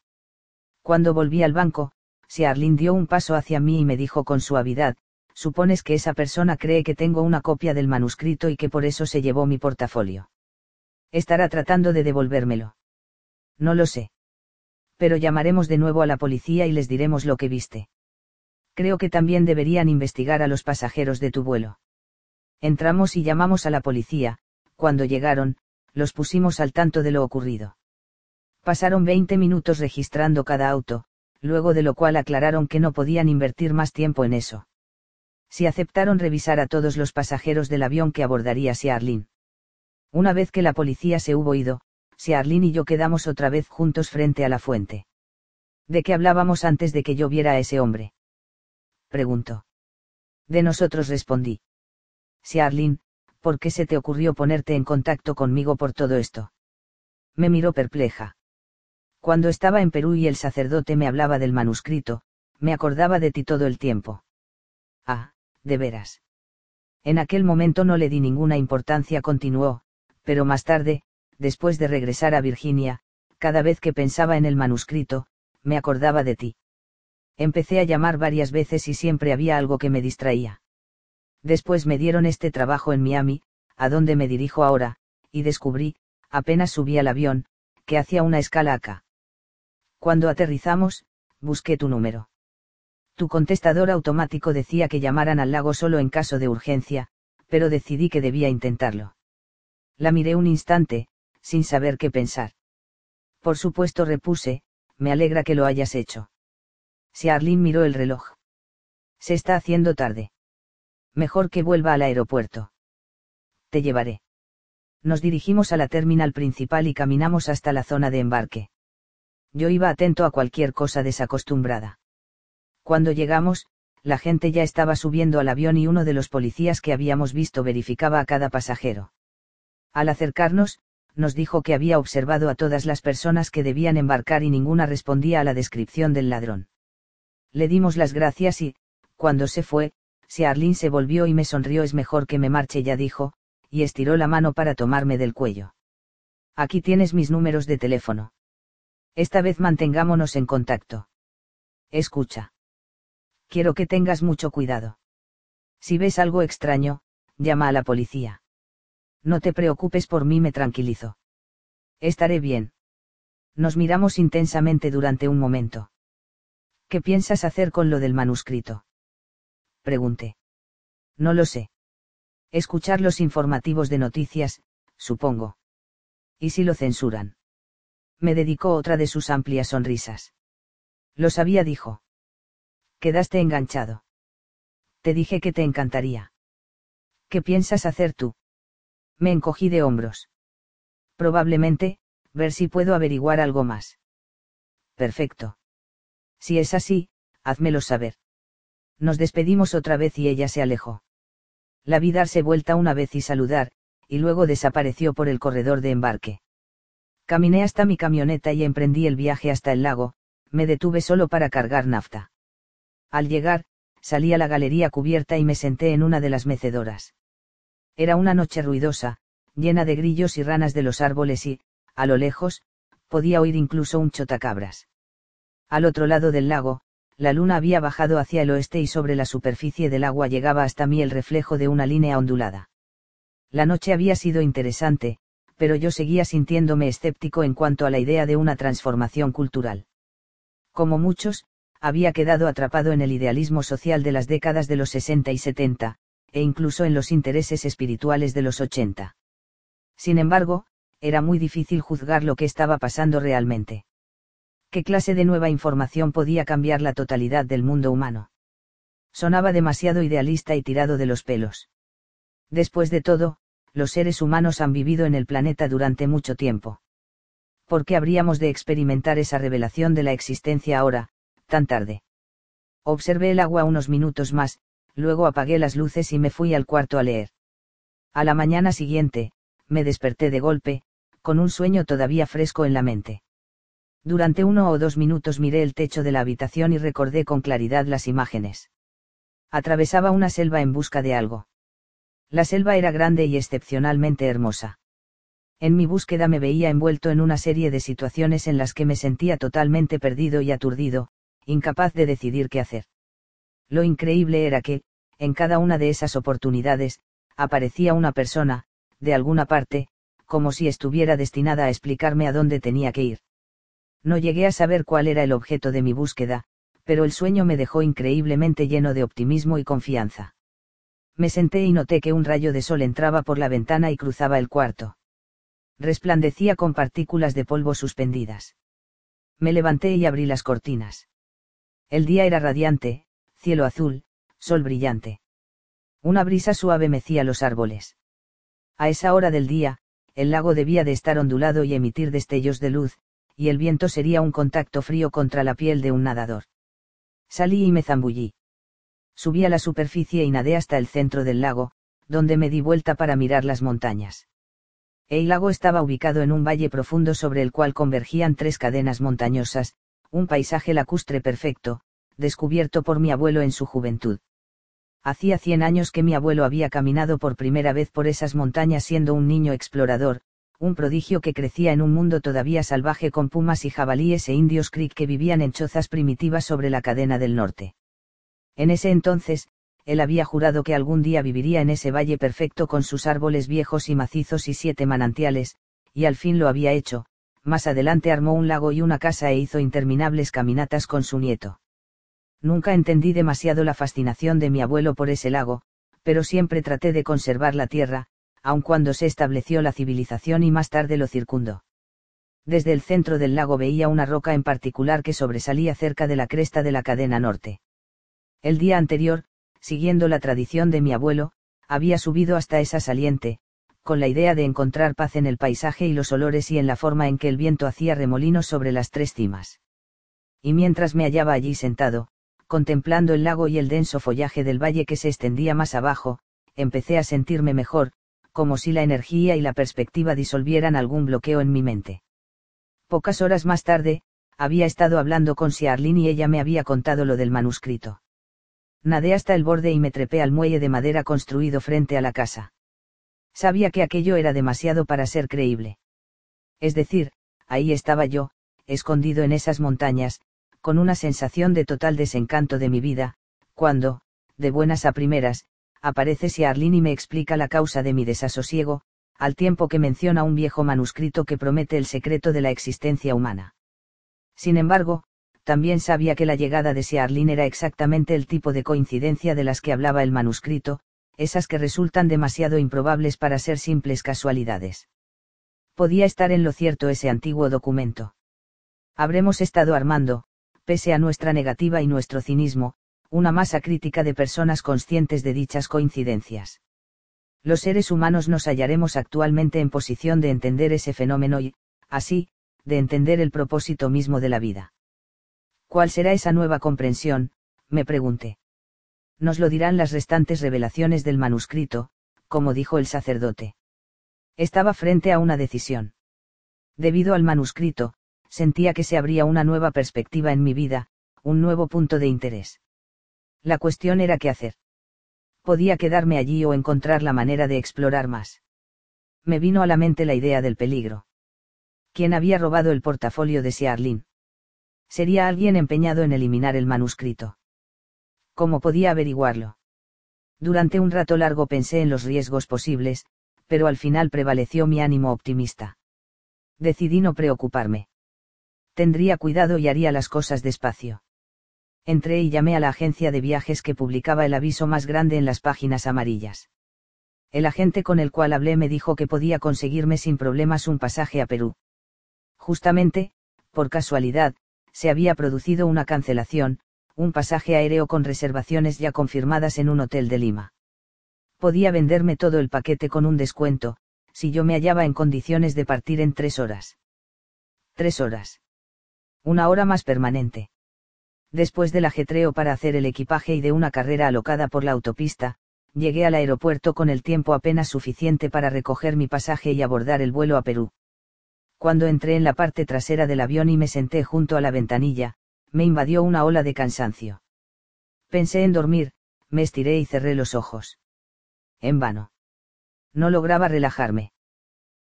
Cuando volví al banco, Arlene dio un paso hacia mí y me dijo con suavidad, supones que esa persona cree que tengo una copia del manuscrito y que por eso se llevó mi portafolio. Estará tratando de devolvérmelo. No lo sé. Pero llamaremos de nuevo a la policía y les diremos lo que viste creo que también deberían investigar a los pasajeros de tu vuelo. Entramos y llamamos a la policía, cuando llegaron, los pusimos al tanto de lo ocurrido. Pasaron 20 minutos registrando cada auto, luego de lo cual aclararon que no podían invertir más tiempo en eso. Si aceptaron revisar a todos los pasajeros del avión que abordaría Arlene. Una vez que la policía se hubo ido, Arlene y yo quedamos otra vez juntos frente a la fuente. ¿De qué hablábamos antes de que yo viera a ese hombre? preguntó. De nosotros respondí. Si Arlene, ¿por qué se te ocurrió ponerte en contacto conmigo por todo esto? Me miró perpleja. Cuando estaba en Perú y el sacerdote me hablaba del manuscrito, me acordaba de ti todo el tiempo. Ah, de veras. En aquel momento no le di ninguna importancia, continuó, pero más tarde, después de regresar a Virginia, cada vez que pensaba en el manuscrito, me acordaba de ti. Empecé a llamar varias veces y siempre había algo que me distraía. Después me dieron este trabajo en Miami, a donde me dirijo ahora, y descubrí, apenas subí al avión, que hacía una escala acá. Cuando aterrizamos, busqué tu número. Tu contestador automático decía que llamaran al lago solo en caso de urgencia, pero decidí que debía intentarlo. La miré un instante, sin saber qué pensar. Por supuesto repuse, me alegra que lo hayas hecho. Si Arlene miró el reloj. Se está haciendo tarde. Mejor que vuelva al aeropuerto. Te llevaré. Nos dirigimos a la terminal principal y caminamos hasta la zona de embarque. Yo iba atento a cualquier cosa desacostumbrada. Cuando llegamos, la gente ya estaba subiendo al avión y uno de los policías que habíamos visto verificaba a cada pasajero. Al acercarnos, nos dijo que había observado a todas las personas que debían embarcar y ninguna respondía a la descripción del ladrón. Le dimos las gracias y, cuando se fue, si Arlene se volvió y me sonrió es mejor que me marche ya dijo, y estiró la mano para tomarme del cuello. Aquí tienes mis números de teléfono. Esta vez mantengámonos en contacto. Escucha. Quiero que tengas mucho cuidado. Si ves algo extraño, llama a la policía. No te preocupes por mí, me tranquilizó. Estaré bien. Nos miramos intensamente durante un momento. ¿Qué piensas hacer con lo del manuscrito? Pregunté. No lo sé. Escuchar los informativos de noticias, supongo. ¿Y si lo censuran? Me dedicó otra de sus amplias sonrisas. Lo sabía, dijo. Quedaste enganchado. Te dije que te encantaría. ¿Qué piensas hacer tú? Me encogí de hombros. Probablemente, ver si puedo averiguar algo más. Perfecto. Si es así, házmelo saber. Nos despedimos otra vez y ella se alejó. La vi darse vuelta una vez y saludar, y luego desapareció por el corredor de embarque. Caminé hasta mi camioneta y emprendí el viaje hasta el lago, me detuve solo para cargar nafta. Al llegar, salí a la galería cubierta y me senté en una de las mecedoras. Era una noche ruidosa, llena de grillos y ranas de los árboles y, a lo lejos, podía oír incluso un chotacabras. Al otro lado del lago, la luna había bajado hacia el oeste y sobre la superficie del agua llegaba hasta mí el reflejo de una línea ondulada. La noche había sido interesante, pero yo seguía sintiéndome escéptico en cuanto a la idea de una transformación cultural. Como muchos, había quedado atrapado en el idealismo social de las décadas de los 60 y 70, e incluso en los intereses espirituales de los 80. Sin embargo, era muy difícil juzgar lo que estaba pasando realmente. ¿Qué clase de nueva información podía cambiar la totalidad del mundo humano? Sonaba demasiado idealista y tirado de los pelos. Después de todo, los seres humanos han vivido en el planeta durante mucho tiempo. ¿Por qué habríamos de experimentar esa revelación de la existencia ahora, tan tarde? Observé el agua unos minutos más, luego apagué las luces y me fui al cuarto a leer. A la mañana siguiente, me desperté de golpe, con un sueño todavía fresco en la mente. Durante uno o dos minutos miré el techo de la habitación y recordé con claridad las imágenes. Atravesaba una selva en busca de algo. La selva era grande y excepcionalmente hermosa. En mi búsqueda me veía envuelto en una serie de situaciones en las que me sentía totalmente perdido y aturdido, incapaz de decidir qué hacer. Lo increíble era que, en cada una de esas oportunidades, aparecía una persona, de alguna parte, como si estuviera destinada a explicarme a dónde tenía que ir. No llegué a saber cuál era el objeto de mi búsqueda, pero el sueño me dejó increíblemente lleno de optimismo y confianza me senté y noté que un rayo de sol entraba por la ventana y cruzaba el cuarto. Resplandecía con partículas de polvo suspendidas. Me levanté y abrí las cortinas. El día era radiante, cielo azul, sol brillante. Una brisa suave mecía los árboles. A esa hora del día, el lago debía de estar ondulado y emitir destellos de luz, y el viento sería un contacto frío contra la piel de un nadador. Salí y me zambullí. Subí a la superficie y nadé hasta el centro del lago, donde me di vuelta para mirar las montañas. El lago estaba ubicado en un valle profundo sobre el cual convergían tres cadenas montañosas, un paisaje lacustre perfecto, descubierto por mi abuelo en su juventud. Hacía cien años que mi abuelo había caminado por primera vez por esas montañas siendo un niño explorador, un prodigio que crecía en un mundo todavía salvaje con pumas y jabalíes e indios creek que vivían en chozas primitivas sobre la cadena del norte. En ese entonces, él había jurado que algún día viviría en ese valle perfecto con sus árboles viejos y macizos y siete manantiales, y al fin lo había hecho, más adelante armó un lago y una casa e hizo interminables caminatas con su nieto. Nunca entendí demasiado la fascinación de mi abuelo por ese lago, pero siempre traté de conservar la tierra, aun cuando se estableció la civilización y más tarde lo circundó. Desde el centro del lago veía una roca en particular que sobresalía cerca de la cresta de la cadena norte. El día anterior, siguiendo la tradición de mi abuelo, había subido hasta esa saliente, con la idea de encontrar paz en el paisaje y los olores y en la forma en que el viento hacía remolinos sobre las tres cimas. Y mientras me hallaba allí sentado, contemplando el lago y el denso follaje del valle que se extendía más abajo, empecé a sentirme mejor, como si la energía y la perspectiva disolvieran algún bloqueo en mi mente. Pocas horas más tarde, había estado hablando con Siarlin y ella me había contado lo del manuscrito nadé hasta el borde y me trepé al muelle de madera construido frente a la casa. Sabía que aquello era demasiado para ser creíble. Es decir, ahí estaba yo, escondido en esas montañas, con una sensación de total desencanto de mi vida, cuando, de buenas a primeras, aparece Siarlin y me explica la causa de mi desasosiego, al tiempo que menciona un viejo manuscrito que promete el secreto de la existencia humana. Sin embargo, también sabía que la llegada de Searlin era exactamente el tipo de coincidencia de las que hablaba el manuscrito, esas que resultan demasiado improbables para ser simples casualidades. Podía estar en lo cierto ese antiguo documento. Habremos estado armando, pese a nuestra negativa y nuestro cinismo, una masa crítica de personas conscientes de dichas coincidencias. Los seres humanos nos hallaremos actualmente en posición de entender ese fenómeno y, así, de entender el propósito mismo de la vida. ¿Cuál será esa nueva comprensión? me pregunté. Nos lo dirán las restantes revelaciones del manuscrito, como dijo el sacerdote. Estaba frente a una decisión. Debido al manuscrito, sentía que se abría una nueva perspectiva en mi vida, un nuevo punto de interés. La cuestión era qué hacer. Podía quedarme allí o encontrar la manera de explorar más. Me vino a la mente la idea del peligro. ¿Quién había robado el portafolio de Siarlin? Sería alguien empeñado en eliminar el manuscrito. ¿Cómo podía averiguarlo? Durante un rato largo pensé en los riesgos posibles, pero al final prevaleció mi ánimo optimista. Decidí no preocuparme. Tendría cuidado y haría las cosas despacio. Entré y llamé a la agencia de viajes que publicaba el aviso más grande en las páginas amarillas. El agente con el cual hablé me dijo que podía conseguirme sin problemas un pasaje a Perú. Justamente, por casualidad, se había producido una cancelación, un pasaje aéreo con reservaciones ya confirmadas en un hotel de Lima. Podía venderme todo el paquete con un descuento, si yo me hallaba en condiciones de partir en tres horas. Tres horas. Una hora más permanente. Después del ajetreo para hacer el equipaje y de una carrera alocada por la autopista, llegué al aeropuerto con el tiempo apenas suficiente para recoger mi pasaje y abordar el vuelo a Perú. Cuando entré en la parte trasera del avión y me senté junto a la ventanilla, me invadió una ola de cansancio. Pensé en dormir, me estiré y cerré los ojos. En vano. No lograba relajarme.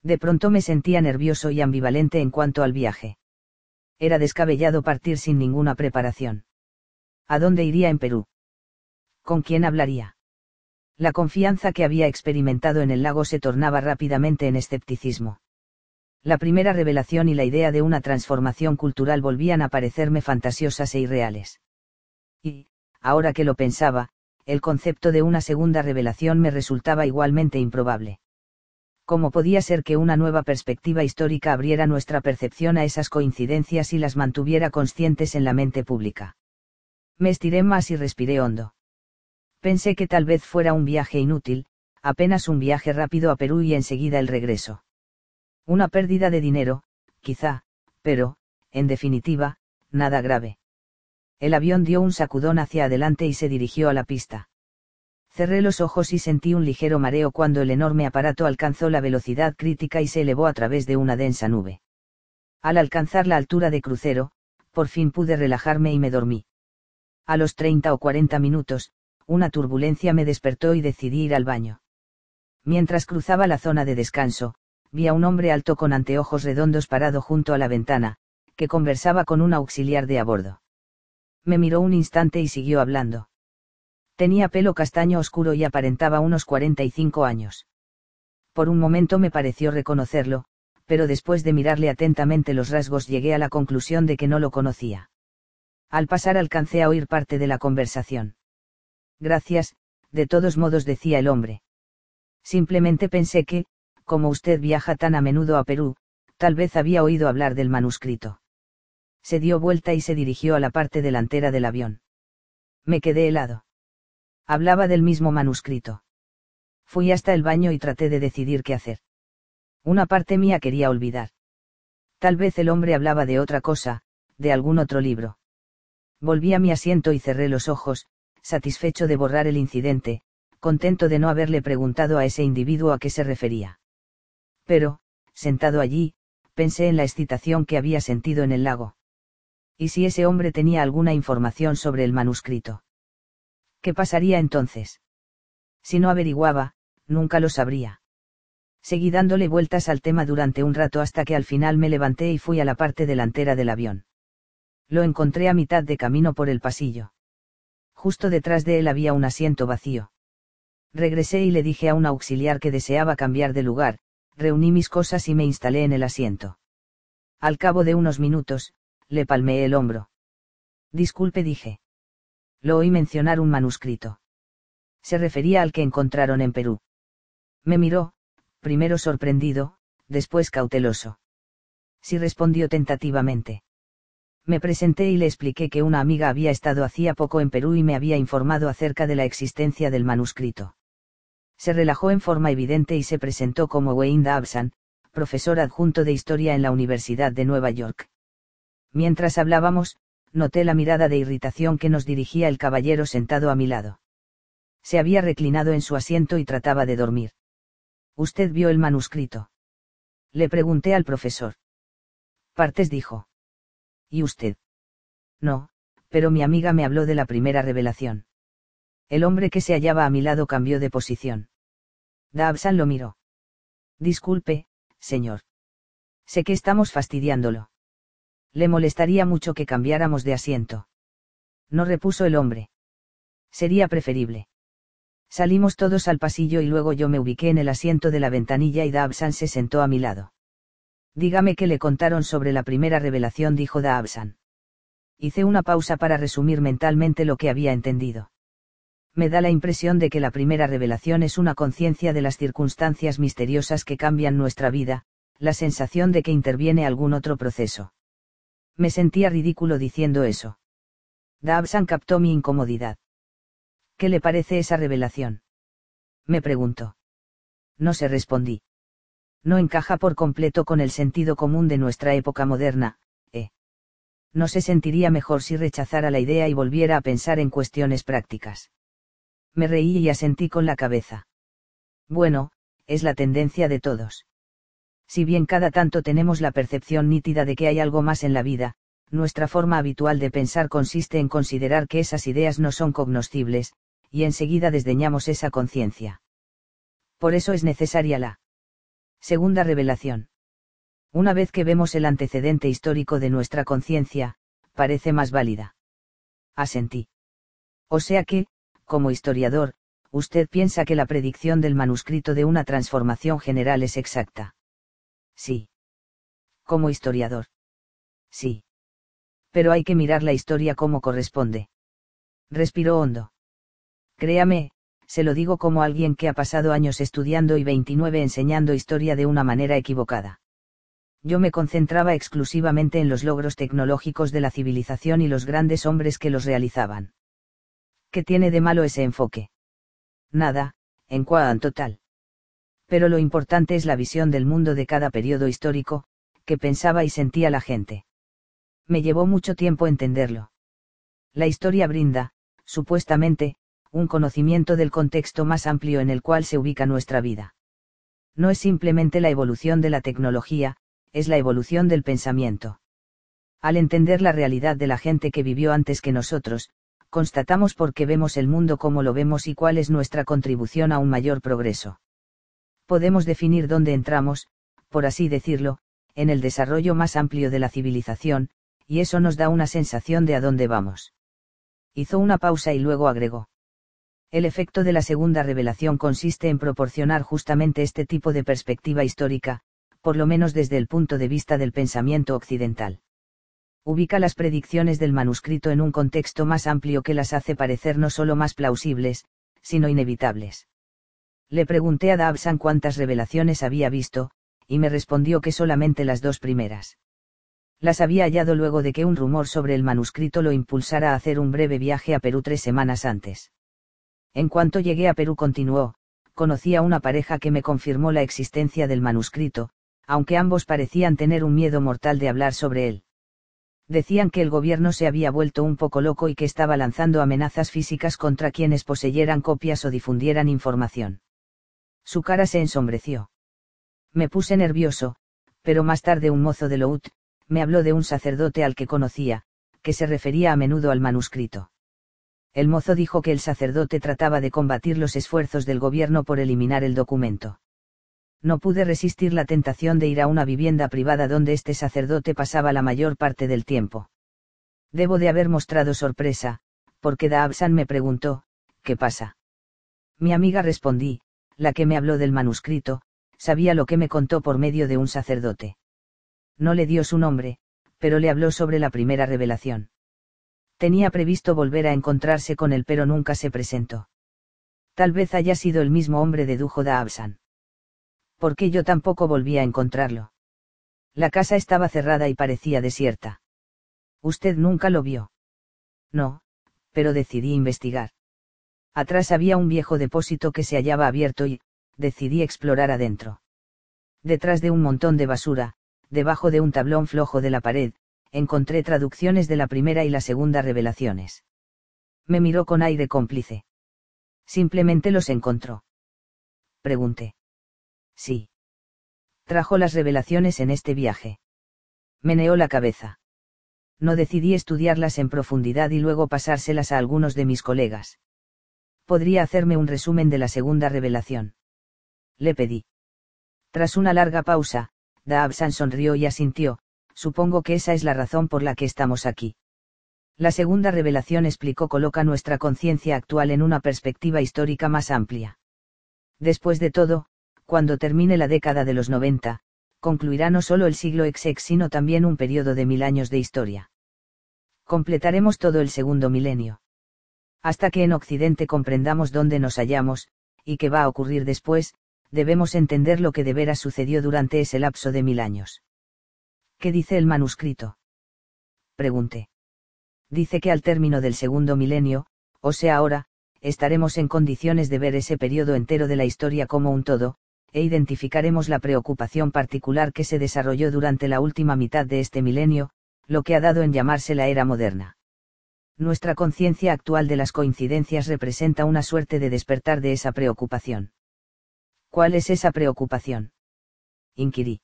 De pronto me sentía nervioso y ambivalente en cuanto al viaje. Era descabellado partir sin ninguna preparación. ¿A dónde iría en Perú? ¿Con quién hablaría? La confianza que había experimentado en el lago se tornaba rápidamente en escepticismo la primera revelación y la idea de una transformación cultural volvían a parecerme fantasiosas e irreales. Y, ahora que lo pensaba, el concepto de una segunda revelación me resultaba igualmente improbable. ¿Cómo podía ser que una nueva perspectiva histórica abriera nuestra percepción a esas coincidencias y las mantuviera conscientes en la mente pública? Me estiré más y respiré hondo. Pensé que tal vez fuera un viaje inútil, apenas un viaje rápido a Perú y enseguida el regreso. Una pérdida de dinero, quizá, pero, en definitiva, nada grave. El avión dio un sacudón hacia adelante y se dirigió a la pista. Cerré los ojos y sentí un ligero mareo cuando el enorme aparato alcanzó la velocidad crítica y se elevó a través de una densa nube. Al alcanzar la altura de crucero, por fin pude relajarme y me dormí. A los 30 o 40 minutos, una turbulencia me despertó y decidí ir al baño. Mientras cruzaba la zona de descanso, vi a un hombre alto con anteojos redondos parado junto a la ventana, que conversaba con un auxiliar de a bordo. Me miró un instante y siguió hablando. Tenía pelo castaño oscuro y aparentaba unos 45 años. Por un momento me pareció reconocerlo, pero después de mirarle atentamente los rasgos llegué a la conclusión de que no lo conocía. Al pasar alcancé a oír parte de la conversación. Gracias, de todos modos decía el hombre. Simplemente pensé que, como usted viaja tan a menudo a Perú, tal vez había oído hablar del manuscrito. Se dio vuelta y se dirigió a la parte delantera del avión. Me quedé helado. Hablaba del mismo manuscrito. Fui hasta el baño y traté de decidir qué hacer. Una parte mía quería olvidar. Tal vez el hombre hablaba de otra cosa, de algún otro libro. Volví a mi asiento y cerré los ojos, satisfecho de borrar el incidente, contento de no haberle preguntado a ese individuo a qué se refería. Pero, sentado allí, pensé en la excitación que había sentido en el lago. ¿Y si ese hombre tenía alguna información sobre el manuscrito? ¿Qué pasaría entonces? Si no averiguaba, nunca lo sabría. Seguí dándole vueltas al tema durante un rato hasta que al final me levanté y fui a la parte delantera del avión. Lo encontré a mitad de camino por el pasillo. Justo detrás de él había un asiento vacío. Regresé y le dije a un auxiliar que deseaba cambiar de lugar, reuní mis cosas y me instalé en el asiento. Al cabo de unos minutos, le palmeé el hombro. Disculpe, dije. Lo oí mencionar un manuscrito. Se refería al que encontraron en Perú. Me miró, primero sorprendido, después cauteloso. Sí respondió tentativamente. Me presenté y le expliqué que una amiga había estado hacía poco en Perú y me había informado acerca de la existencia del manuscrito se relajó en forma evidente y se presentó como Wayne Dabson, profesor adjunto de Historia en la Universidad de Nueva York. Mientras hablábamos, noté la mirada de irritación que nos dirigía el caballero sentado a mi lado. Se había reclinado en su asiento y trataba de dormir. ¿Usted vio el manuscrito? Le pregunté al profesor. Partes dijo. ¿Y usted? No, pero mi amiga me habló de la primera revelación. El hombre que se hallaba a mi lado cambió de posición. Dabsan lo miró. Disculpe, señor. Sé que estamos fastidiándolo. Le molestaría mucho que cambiáramos de asiento. No repuso el hombre. Sería preferible. Salimos todos al pasillo y luego yo me ubiqué en el asiento de la ventanilla y Dabsan se sentó a mi lado. Dígame qué le contaron sobre la primera revelación, dijo Dabsan. Hice una pausa para resumir mentalmente lo que había entendido. Me da la impresión de que la primera revelación es una conciencia de las circunstancias misteriosas que cambian nuestra vida, la sensación de que interviene algún otro proceso. Me sentía ridículo diciendo eso. Dabsan captó mi incomodidad. ¿Qué le parece esa revelación? Me preguntó. No se respondí. No encaja por completo con el sentido común de nuestra época moderna, ¿eh? No se sentiría mejor si rechazara la idea y volviera a pensar en cuestiones prácticas. Me reí y asentí con la cabeza. Bueno, es la tendencia de todos. Si bien cada tanto tenemos la percepción nítida de que hay algo más en la vida, nuestra forma habitual de pensar consiste en considerar que esas ideas no son cognoscibles, y enseguida desdeñamos esa conciencia. Por eso es necesaria la segunda revelación. Una vez que vemos el antecedente histórico de nuestra conciencia, parece más válida. Asentí. O sea que, como historiador, usted piensa que la predicción del manuscrito de una transformación general es exacta. Sí. Como historiador. Sí pero hay que mirar la historia como corresponde. Respiró hondo. Créame, se lo digo como alguien que ha pasado años estudiando y 29 enseñando historia de una manera equivocada. Yo me concentraba exclusivamente en los logros tecnológicos de la civilización y los grandes hombres que los realizaban. ¿Qué tiene de malo ese enfoque? Nada, en cuanto tal. Pero lo importante es la visión del mundo de cada periodo histórico, que pensaba y sentía la gente. Me llevó mucho tiempo entenderlo. La historia brinda, supuestamente, un conocimiento del contexto más amplio en el cual se ubica nuestra vida. No es simplemente la evolución de la tecnología, es la evolución del pensamiento. Al entender la realidad de la gente que vivió antes que nosotros, constatamos por qué vemos el mundo como lo vemos y cuál es nuestra contribución a un mayor progreso. Podemos definir dónde entramos, por así decirlo, en el desarrollo más amplio de la civilización, y eso nos da una sensación de a dónde vamos. Hizo una pausa y luego agregó. El efecto de la segunda revelación consiste en proporcionar justamente este tipo de perspectiva histórica, por lo menos desde el punto de vista del pensamiento occidental. Ubica las predicciones del manuscrito en un contexto más amplio que las hace parecer no solo más plausibles, sino inevitables. Le pregunté a Dabsan cuántas revelaciones había visto, y me respondió que solamente las dos primeras las había hallado luego de que un rumor sobre el manuscrito lo impulsara a hacer un breve viaje a Perú tres semanas antes. En cuanto llegué a Perú continuó, conocí a una pareja que me confirmó la existencia del manuscrito, aunque ambos parecían tener un miedo mortal de hablar sobre él. Decían que el gobierno se había vuelto un poco loco y que estaba lanzando amenazas físicas contra quienes poseyeran copias o difundieran información. Su cara se ensombreció. Me puse nervioso, pero más tarde un mozo de Lout, me habló de un sacerdote al que conocía, que se refería a menudo al manuscrito. El mozo dijo que el sacerdote trataba de combatir los esfuerzos del gobierno por eliminar el documento. No pude resistir la tentación de ir a una vivienda privada donde este sacerdote pasaba la mayor parte del tiempo. Debo de haber mostrado sorpresa, porque Daabsan me preguntó, ¿qué pasa? Mi amiga respondí, la que me habló del manuscrito, sabía lo que me contó por medio de un sacerdote no le dio su nombre, pero le habló sobre la primera revelación. Tenía previsto volver a encontrarse con él pero nunca se presentó. Tal vez haya sido el mismo hombre de Dujo da Absan. Porque yo tampoco volví a encontrarlo. La casa estaba cerrada y parecía desierta. Usted nunca lo vio. No, pero decidí investigar. Atrás había un viejo depósito que se hallaba abierto y, decidí explorar adentro. Detrás de un montón de basura, debajo de un tablón flojo de la pared, encontré traducciones de la primera y la segunda revelaciones. Me miró con aire cómplice. Simplemente los encontró. Pregunté. Sí. Trajo las revelaciones en este viaje. Meneó la cabeza. No decidí estudiarlas en profundidad y luego pasárselas a algunos de mis colegas. Podría hacerme un resumen de la segunda revelación. Le pedí. Tras una larga pausa, Daabsan sonrió y asintió, supongo que esa es la razón por la que estamos aquí. La segunda revelación explicó coloca nuestra conciencia actual en una perspectiva histórica más amplia. Después de todo, cuando termine la década de los 90, concluirá no solo el siglo XX sino también un periodo de mil años de historia. Completaremos todo el segundo milenio. Hasta que en Occidente comprendamos dónde nos hallamos, y qué va a ocurrir después, debemos entender lo que de veras sucedió durante ese lapso de mil años. ¿Qué dice el manuscrito? Pregunté. Dice que al término del segundo milenio, o sea ahora, estaremos en condiciones de ver ese periodo entero de la historia como un todo, e identificaremos la preocupación particular que se desarrolló durante la última mitad de este milenio, lo que ha dado en llamarse la era moderna. Nuestra conciencia actual de las coincidencias representa una suerte de despertar de esa preocupación. ¿Cuál es esa preocupación? Inquirí.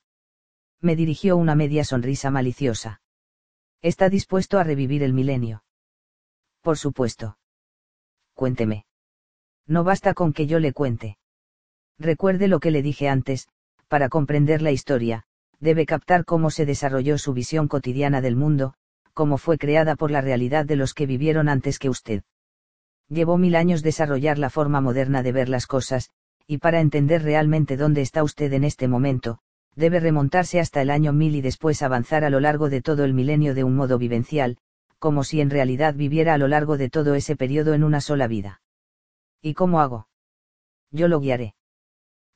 Me dirigió una media sonrisa maliciosa. ¿Está dispuesto a revivir el milenio? Por supuesto. Cuénteme. No basta con que yo le cuente. Recuerde lo que le dije antes, para comprender la historia, debe captar cómo se desarrolló su visión cotidiana del mundo, cómo fue creada por la realidad de los que vivieron antes que usted. Llevó mil años desarrollar la forma moderna de ver las cosas, y para entender realmente dónde está usted en este momento, debe remontarse hasta el año mil y después avanzar a lo largo de todo el milenio de un modo vivencial, como si en realidad viviera a lo largo de todo ese periodo en una sola vida. ¿Y cómo hago? Yo lo guiaré.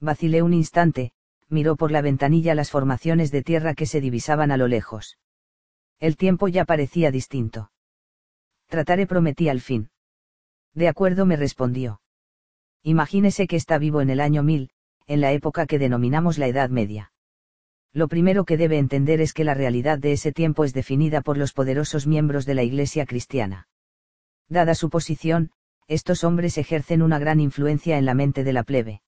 Vacilé un instante, miró por la ventanilla las formaciones de tierra que se divisaban a lo lejos. El tiempo ya parecía distinto. Trataré prometí al fin. De acuerdo me respondió. Imagínese que está vivo en el año 1000, en la época que denominamos la Edad Media. Lo primero que debe entender es que la realidad de ese tiempo es definida por los poderosos miembros de la Iglesia cristiana. Dada su posición, estos hombres ejercen una gran influencia en la mente de la plebe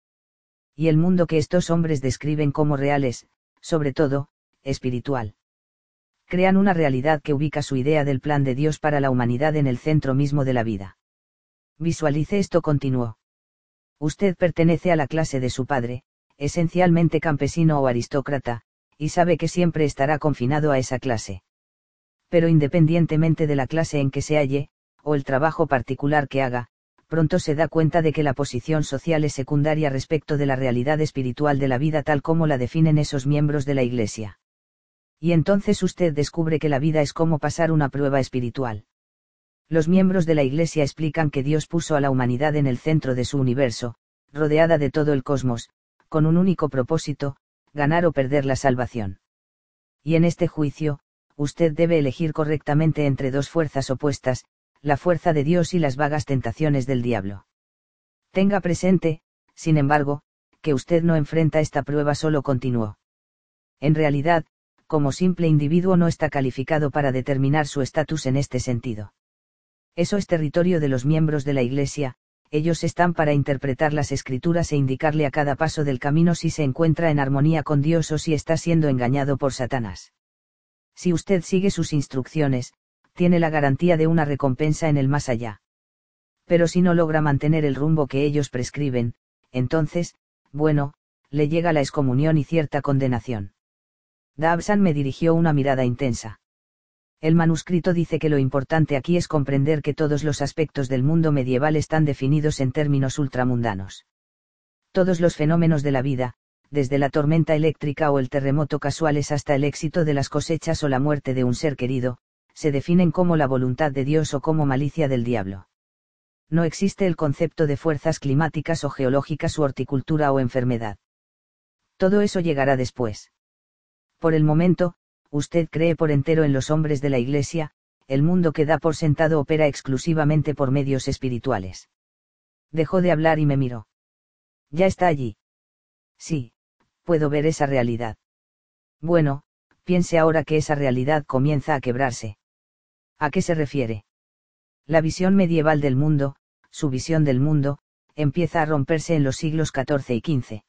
y el mundo que estos hombres describen como reales, sobre todo, espiritual. Crean una realidad que ubica su idea del plan de Dios para la humanidad en el centro mismo de la vida. Visualice esto continuó. Usted pertenece a la clase de su padre, esencialmente campesino o aristócrata, y sabe que siempre estará confinado a esa clase. Pero independientemente de la clase en que se halle, o el trabajo particular que haga, pronto se da cuenta de que la posición social es secundaria respecto de la realidad espiritual de la vida tal como la definen esos miembros de la Iglesia. Y entonces usted descubre que la vida es como pasar una prueba espiritual. Los miembros de la Iglesia explican que Dios puso a la humanidad en el centro de su universo, rodeada de todo el cosmos, con un único propósito, ganar o perder la salvación. Y en este juicio, usted debe elegir correctamente entre dos fuerzas opuestas, la fuerza de Dios y las vagas tentaciones del diablo. Tenga presente, sin embargo, que usted no enfrenta esta prueba solo continuó. En realidad, como simple individuo no está calificado para determinar su estatus en este sentido. Eso es territorio de los miembros de la Iglesia, ellos están para interpretar las escrituras e indicarle a cada paso del camino si se encuentra en armonía con Dios o si está siendo engañado por Satanás. Si usted sigue sus instrucciones, tiene la garantía de una recompensa en el más allá. Pero si no logra mantener el rumbo que ellos prescriben, entonces, bueno, le llega la excomunión y cierta condenación. Dabsan me dirigió una mirada intensa. El manuscrito dice que lo importante aquí es comprender que todos los aspectos del mundo medieval están definidos en términos ultramundanos. Todos los fenómenos de la vida, desde la tormenta eléctrica o el terremoto casuales hasta el éxito de las cosechas o la muerte de un ser querido, se definen como la voluntad de Dios o como malicia del diablo. No existe el concepto de fuerzas climáticas o geológicas u horticultura o enfermedad. Todo eso llegará después. Por el momento, usted cree por entero en los hombres de la Iglesia, el mundo que da por sentado opera exclusivamente por medios espirituales. Dejó de hablar y me miró. Ya está allí. Sí, puedo ver esa realidad. Bueno, piense ahora que esa realidad comienza a quebrarse. ¿A qué se refiere? La visión medieval del mundo, su visión del mundo, empieza a romperse en los siglos XIV y XV.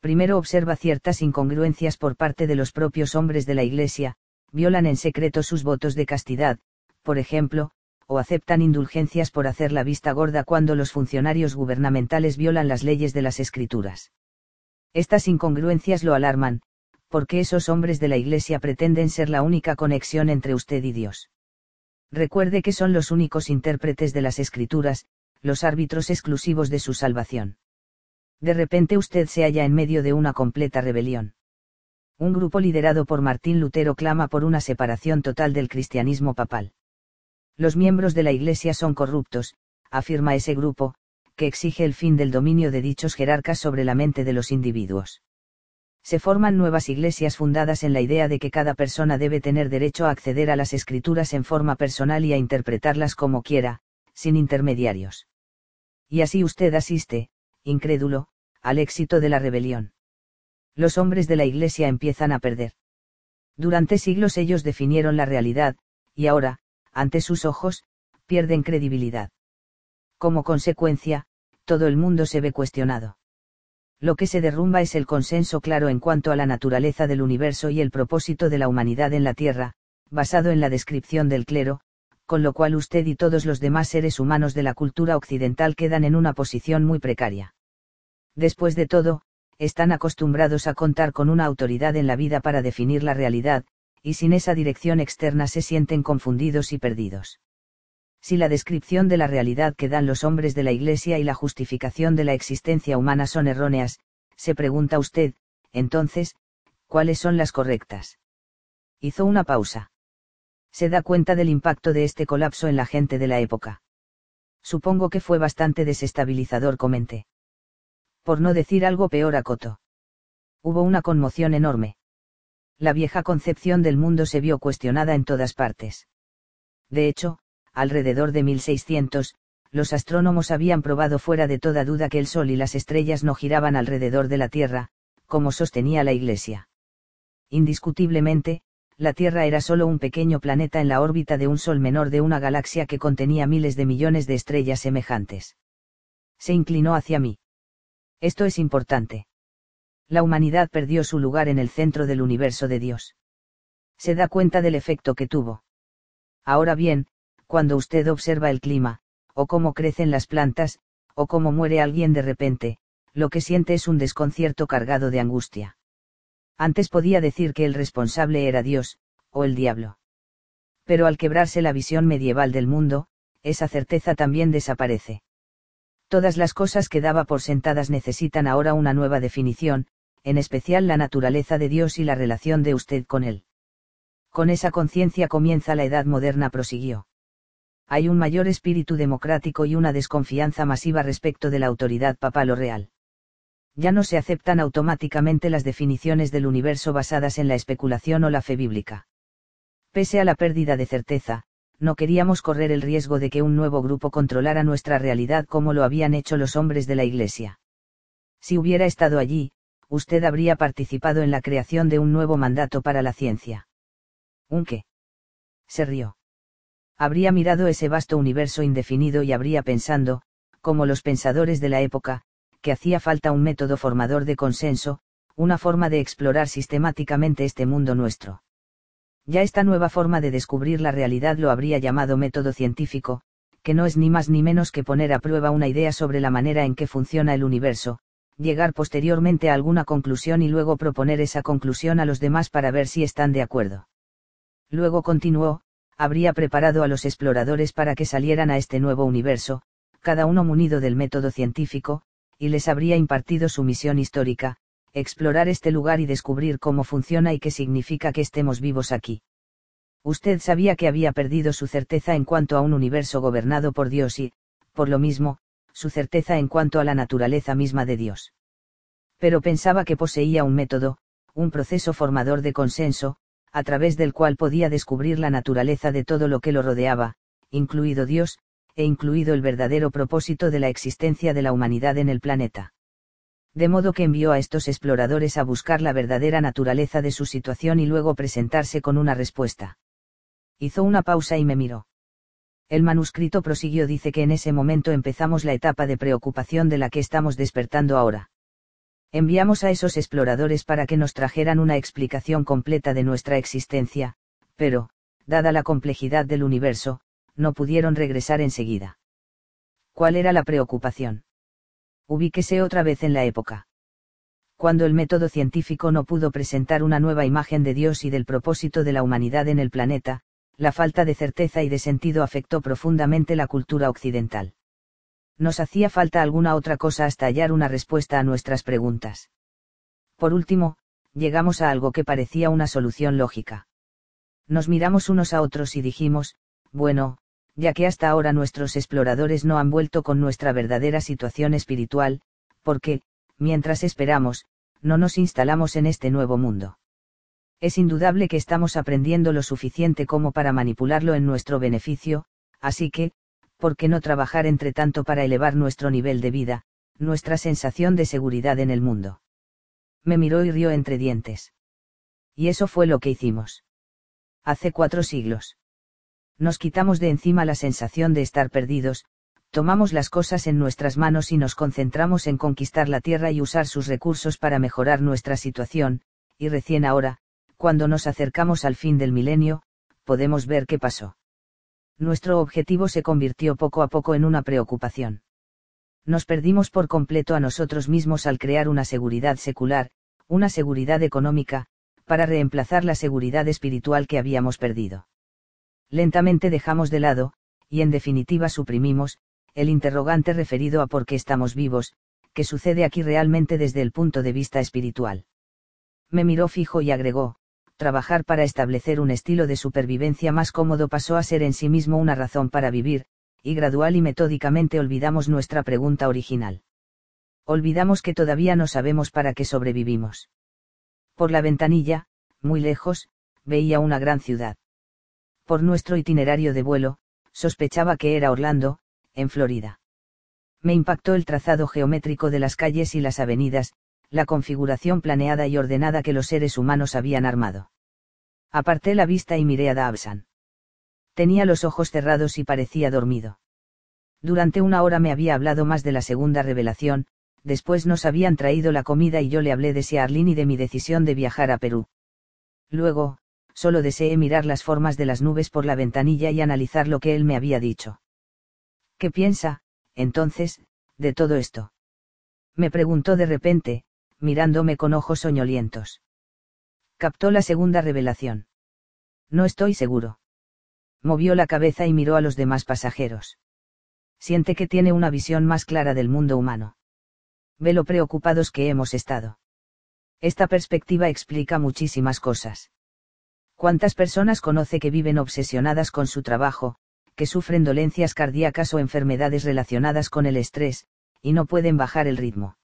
Primero observa ciertas incongruencias por parte de los propios hombres de la Iglesia, violan en secreto sus votos de castidad, por ejemplo, o aceptan indulgencias por hacer la vista gorda cuando los funcionarios gubernamentales violan las leyes de las escrituras. Estas incongruencias lo alarman, porque esos hombres de la Iglesia pretenden ser la única conexión entre usted y Dios. Recuerde que son los únicos intérpretes de las escrituras, los árbitros exclusivos de su salvación. De repente usted se halla en medio de una completa rebelión. Un grupo liderado por Martín Lutero clama por una separación total del cristianismo papal. Los miembros de la Iglesia son corruptos, afirma ese grupo, que exige el fin del dominio de dichos jerarcas sobre la mente de los individuos. Se forman nuevas iglesias fundadas en la idea de que cada persona debe tener derecho a acceder a las escrituras en forma personal y a interpretarlas como quiera, sin intermediarios. Y así usted asiste, incrédulo, al éxito de la rebelión. Los hombres de la Iglesia empiezan a perder. Durante siglos ellos definieron la realidad, y ahora, ante sus ojos, pierden credibilidad. Como consecuencia, todo el mundo se ve cuestionado. Lo que se derrumba es el consenso claro en cuanto a la naturaleza del universo y el propósito de la humanidad en la Tierra, basado en la descripción del clero, con lo cual usted y todos los demás seres humanos de la cultura occidental quedan en una posición muy precaria. Después de todo, están acostumbrados a contar con una autoridad en la vida para definir la realidad, y sin esa dirección externa se sienten confundidos y perdidos. Si la descripción de la realidad que dan los hombres de la Iglesia y la justificación de la existencia humana son erróneas, se pregunta usted, entonces, ¿cuáles son las correctas? Hizo una pausa se da cuenta del impacto de este colapso en la gente de la época. Supongo que fue bastante desestabilizador, comenté. Por no decir algo peor a Coto. Hubo una conmoción enorme. La vieja concepción del mundo se vio cuestionada en todas partes. De hecho, alrededor de 1600, los astrónomos habían probado fuera de toda duda que el Sol y las estrellas no giraban alrededor de la Tierra, como sostenía la Iglesia. Indiscutiblemente, la Tierra era solo un pequeño planeta en la órbita de un Sol menor de una galaxia que contenía miles de millones de estrellas semejantes. Se inclinó hacia mí. Esto es importante. La humanidad perdió su lugar en el centro del universo de Dios. Se da cuenta del efecto que tuvo. Ahora bien, cuando usted observa el clima, o cómo crecen las plantas, o cómo muere alguien de repente, lo que siente es un desconcierto cargado de angustia. Antes podía decir que el responsable era Dios, o el diablo. Pero al quebrarse la visión medieval del mundo, esa certeza también desaparece. Todas las cosas que daba por sentadas necesitan ahora una nueva definición, en especial la naturaleza de Dios y la relación de usted con Él. Con esa conciencia comienza la edad moderna, prosiguió. Hay un mayor espíritu democrático y una desconfianza masiva respecto de la autoridad papal o real ya no se aceptan automáticamente las definiciones del universo basadas en la especulación o la fe bíblica. Pese a la pérdida de certeza, no queríamos correr el riesgo de que un nuevo grupo controlara nuestra realidad como lo habían hecho los hombres de la Iglesia. Si hubiera estado allí, usted habría participado en la creación de un nuevo mandato para la ciencia. ¿Un qué? Se rió. Habría mirado ese vasto universo indefinido y habría pensando, como los pensadores de la época, que hacía falta un método formador de consenso, una forma de explorar sistemáticamente este mundo nuestro. Ya esta nueva forma de descubrir la realidad lo habría llamado método científico, que no es ni más ni menos que poner a prueba una idea sobre la manera en que funciona el universo, llegar posteriormente a alguna conclusión y luego proponer esa conclusión a los demás para ver si están de acuerdo. Luego continuó, habría preparado a los exploradores para que salieran a este nuevo universo, cada uno munido del método científico, y les habría impartido su misión histórica, explorar este lugar y descubrir cómo funciona y qué significa que estemos vivos aquí. Usted sabía que había perdido su certeza en cuanto a un universo gobernado por Dios y, por lo mismo, su certeza en cuanto a la naturaleza misma de Dios. Pero pensaba que poseía un método, un proceso formador de consenso, a través del cual podía descubrir la naturaleza de todo lo que lo rodeaba, incluido Dios, e incluido el verdadero propósito de la existencia de la humanidad en el planeta. De modo que envió a estos exploradores a buscar la verdadera naturaleza de su situación y luego presentarse con una respuesta. Hizo una pausa y me miró. El manuscrito prosiguió dice que en ese momento empezamos la etapa de preocupación de la que estamos despertando ahora. Enviamos a esos exploradores para que nos trajeran una explicación completa de nuestra existencia, pero, dada la complejidad del universo, no pudieron regresar enseguida. ¿Cuál era la preocupación? Ubíquese otra vez en la época. Cuando el método científico no pudo presentar una nueva imagen de Dios y del propósito de la humanidad en el planeta, la falta de certeza y de sentido afectó profundamente la cultura occidental. Nos hacía falta alguna otra cosa hasta hallar una respuesta a nuestras preguntas. Por último, llegamos a algo que parecía una solución lógica. Nos miramos unos a otros y dijimos, bueno, ya que hasta ahora nuestros exploradores no han vuelto con nuestra verdadera situación espiritual, porque, mientras esperamos, no nos instalamos en este nuevo mundo. Es indudable que estamos aprendiendo lo suficiente como para manipularlo en nuestro beneficio, así que, ¿por qué no trabajar entre tanto para elevar nuestro nivel de vida, nuestra sensación de seguridad en el mundo? Me miró y rió entre dientes. Y eso fue lo que hicimos. Hace cuatro siglos. Nos quitamos de encima la sensación de estar perdidos, tomamos las cosas en nuestras manos y nos concentramos en conquistar la tierra y usar sus recursos para mejorar nuestra situación, y recién ahora, cuando nos acercamos al fin del milenio, podemos ver qué pasó nuestro objetivo se convirtió poco a poco en una preocupación. Nos perdimos por completo a nosotros mismos al crear una seguridad secular, una seguridad económica, para reemplazar la seguridad espiritual que habíamos perdido. Lentamente dejamos de lado, y en definitiva suprimimos, el interrogante referido a por qué estamos vivos, que sucede aquí realmente desde el punto de vista espiritual. Me miró fijo y agregó, trabajar para establecer un estilo de supervivencia más cómodo pasó a ser en sí mismo una razón para vivir, y gradual y metódicamente olvidamos nuestra pregunta original. Olvidamos que todavía no sabemos para qué sobrevivimos. Por la ventanilla, muy lejos, veía una gran ciudad. Por nuestro itinerario de vuelo, sospechaba que era Orlando, en Florida. Me impactó el trazado geométrico de las calles y las avenidas, la configuración planeada y ordenada que los seres humanos habían armado. Aparté la vista y miré a Dabsan. Tenía los ojos cerrados y parecía dormido. Durante una hora me había hablado más de la segunda revelación, después nos habían traído la comida y yo le hablé de Siarlin y de mi decisión de viajar a Perú. Luego, solo deseé mirar las formas de las nubes por la ventanilla y analizar lo que él me había dicho. ¿Qué piensa, entonces, de todo esto? Me preguntó de repente, mirándome con ojos soñolientos. Captó la segunda revelación. No estoy seguro. Movió la cabeza y miró a los demás pasajeros. Siente que tiene una visión más clara del mundo humano. Ve lo preocupados que hemos estado. Esta perspectiva explica muchísimas cosas. ¿Cuántas personas conoce que viven obsesionadas con su trabajo, que sufren dolencias cardíacas o enfermedades relacionadas con el estrés, y no pueden bajar el ritmo?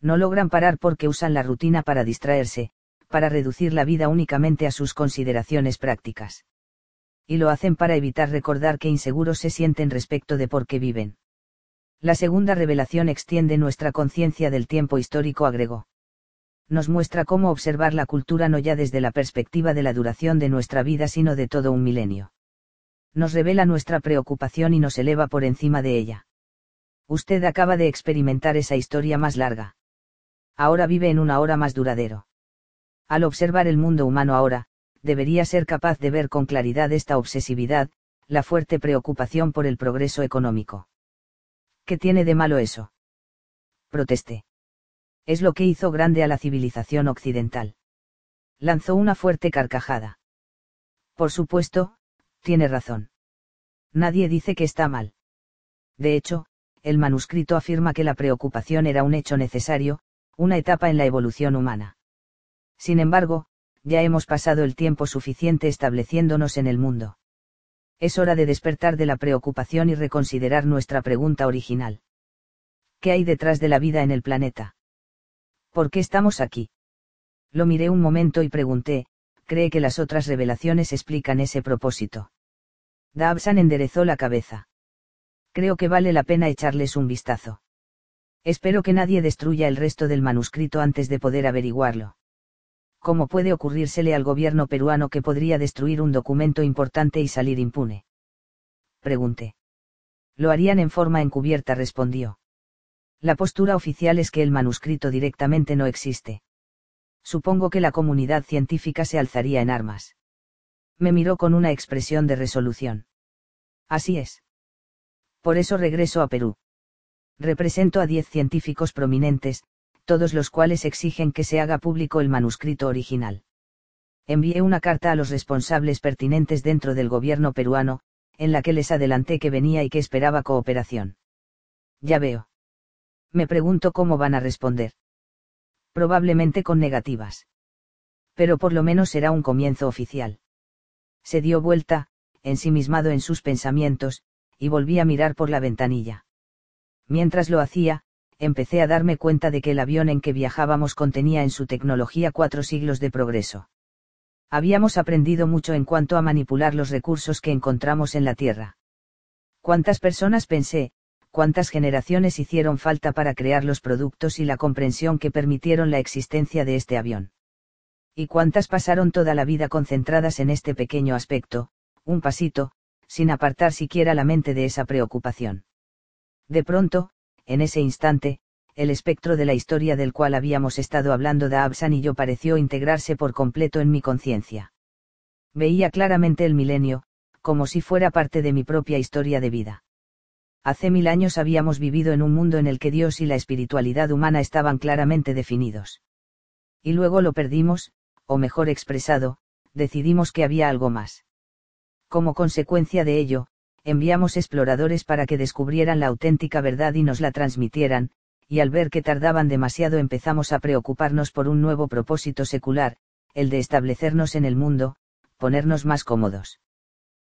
No logran parar porque usan la rutina para distraerse, para reducir la vida únicamente a sus consideraciones prácticas. Y lo hacen para evitar recordar que inseguros se sienten respecto de por qué viven. La segunda revelación extiende nuestra conciencia del tiempo histórico, agregó. Nos muestra cómo observar la cultura no ya desde la perspectiva de la duración de nuestra vida, sino de todo un milenio. Nos revela nuestra preocupación y nos eleva por encima de ella. Usted acaba de experimentar esa historia más larga ahora vive en una hora más duradero. Al observar el mundo humano ahora, debería ser capaz de ver con claridad esta obsesividad, la fuerte preocupación por el progreso económico. ¿Qué tiene de malo eso? Protesté. Es lo que hizo grande a la civilización occidental. Lanzó una fuerte carcajada. Por supuesto, tiene razón. Nadie dice que está mal. De hecho, el manuscrito afirma que la preocupación era un hecho necesario, una etapa en la evolución humana. Sin embargo, ya hemos pasado el tiempo suficiente estableciéndonos en el mundo. Es hora de despertar de la preocupación y reconsiderar nuestra pregunta original. ¿Qué hay detrás de la vida en el planeta? ¿Por qué estamos aquí? Lo miré un momento y pregunté, ¿cree que las otras revelaciones explican ese propósito? Dabsan enderezó la cabeza. Creo que vale la pena echarles un vistazo. Espero que nadie destruya el resto del manuscrito antes de poder averiguarlo. ¿Cómo puede ocurrírsele al gobierno peruano que podría destruir un documento importante y salir impune? Pregunté. Lo harían en forma encubierta, respondió. La postura oficial es que el manuscrito directamente no existe. Supongo que la comunidad científica se alzaría en armas. Me miró con una expresión de resolución. Así es. Por eso regreso a Perú. Represento a diez científicos prominentes, todos los cuales exigen que se haga público el manuscrito original. Envié una carta a los responsables pertinentes dentro del gobierno peruano, en la que les adelanté que venía y que esperaba cooperación. Ya veo. Me pregunto cómo van a responder. Probablemente con negativas. Pero por lo menos será un comienzo oficial. Se dio vuelta, ensimismado en sus pensamientos, y volví a mirar por la ventanilla. Mientras lo hacía, empecé a darme cuenta de que el avión en que viajábamos contenía en su tecnología cuatro siglos de progreso. Habíamos aprendido mucho en cuanto a manipular los recursos que encontramos en la Tierra. ¿Cuántas personas pensé, cuántas generaciones hicieron falta para crear los productos y la comprensión que permitieron la existencia de este avión? ¿Y cuántas pasaron toda la vida concentradas en este pequeño aspecto, un pasito, sin apartar siquiera la mente de esa preocupación? De pronto, en ese instante, el espectro de la historia del cual habíamos estado hablando de Absan y yo pareció integrarse por completo en mi conciencia. Veía claramente el milenio, como si fuera parte de mi propia historia de vida. Hace mil años habíamos vivido en un mundo en el que Dios y la espiritualidad humana estaban claramente definidos. Y luego lo perdimos, o mejor expresado, decidimos que había algo más. Como consecuencia de ello, enviamos exploradores para que descubrieran la auténtica verdad y nos la transmitieran, y al ver que tardaban demasiado empezamos a preocuparnos por un nuevo propósito secular, el de establecernos en el mundo, ponernos más cómodos.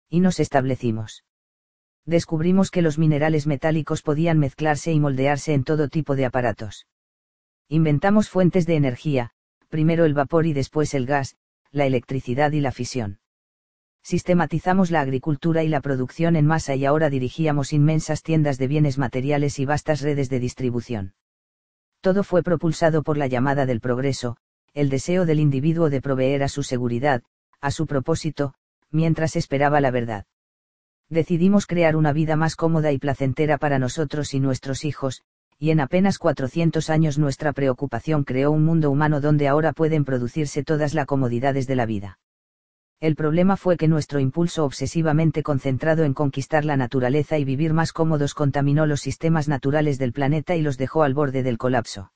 Y nos establecimos. Descubrimos que los minerales metálicos podían mezclarse y moldearse en todo tipo de aparatos. Inventamos fuentes de energía, primero el vapor y después el gas, la electricidad y la fisión. Sistematizamos la agricultura y la producción en masa y ahora dirigíamos inmensas tiendas de bienes materiales y vastas redes de distribución. Todo fue propulsado por la llamada del progreso, el deseo del individuo de proveer a su seguridad, a su propósito, mientras esperaba la verdad. Decidimos crear una vida más cómoda y placentera para nosotros y nuestros hijos, y en apenas 400 años nuestra preocupación creó un mundo humano donde ahora pueden producirse todas las comodidades de la vida. El problema fue que nuestro impulso obsesivamente concentrado en conquistar la naturaleza y vivir más cómodos contaminó los sistemas naturales del planeta y los dejó al borde del colapso.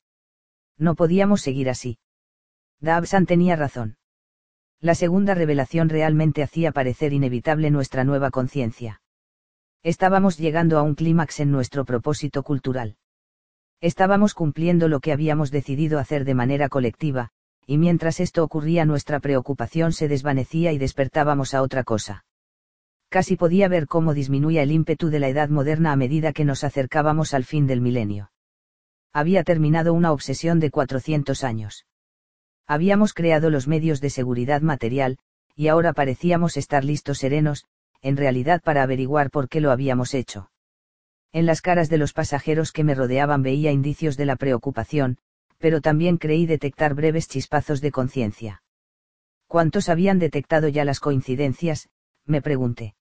No podíamos seguir así. Dabsan tenía razón. La segunda revelación realmente hacía parecer inevitable nuestra nueva conciencia. Estábamos llegando a un clímax en nuestro propósito cultural. Estábamos cumpliendo lo que habíamos decidido hacer de manera colectiva, y mientras esto ocurría nuestra preocupación se desvanecía y despertábamos a otra cosa. Casi podía ver cómo disminuía el ímpetu de la edad moderna a medida que nos acercábamos al fin del milenio. Había terminado una obsesión de 400 años. Habíamos creado los medios de seguridad material, y ahora parecíamos estar listos serenos, en realidad para averiguar por qué lo habíamos hecho. En las caras de los pasajeros que me rodeaban veía indicios de la preocupación, pero también creí detectar breves chispazos de conciencia. ¿Cuántos habían detectado ya las coincidencias? me pregunté.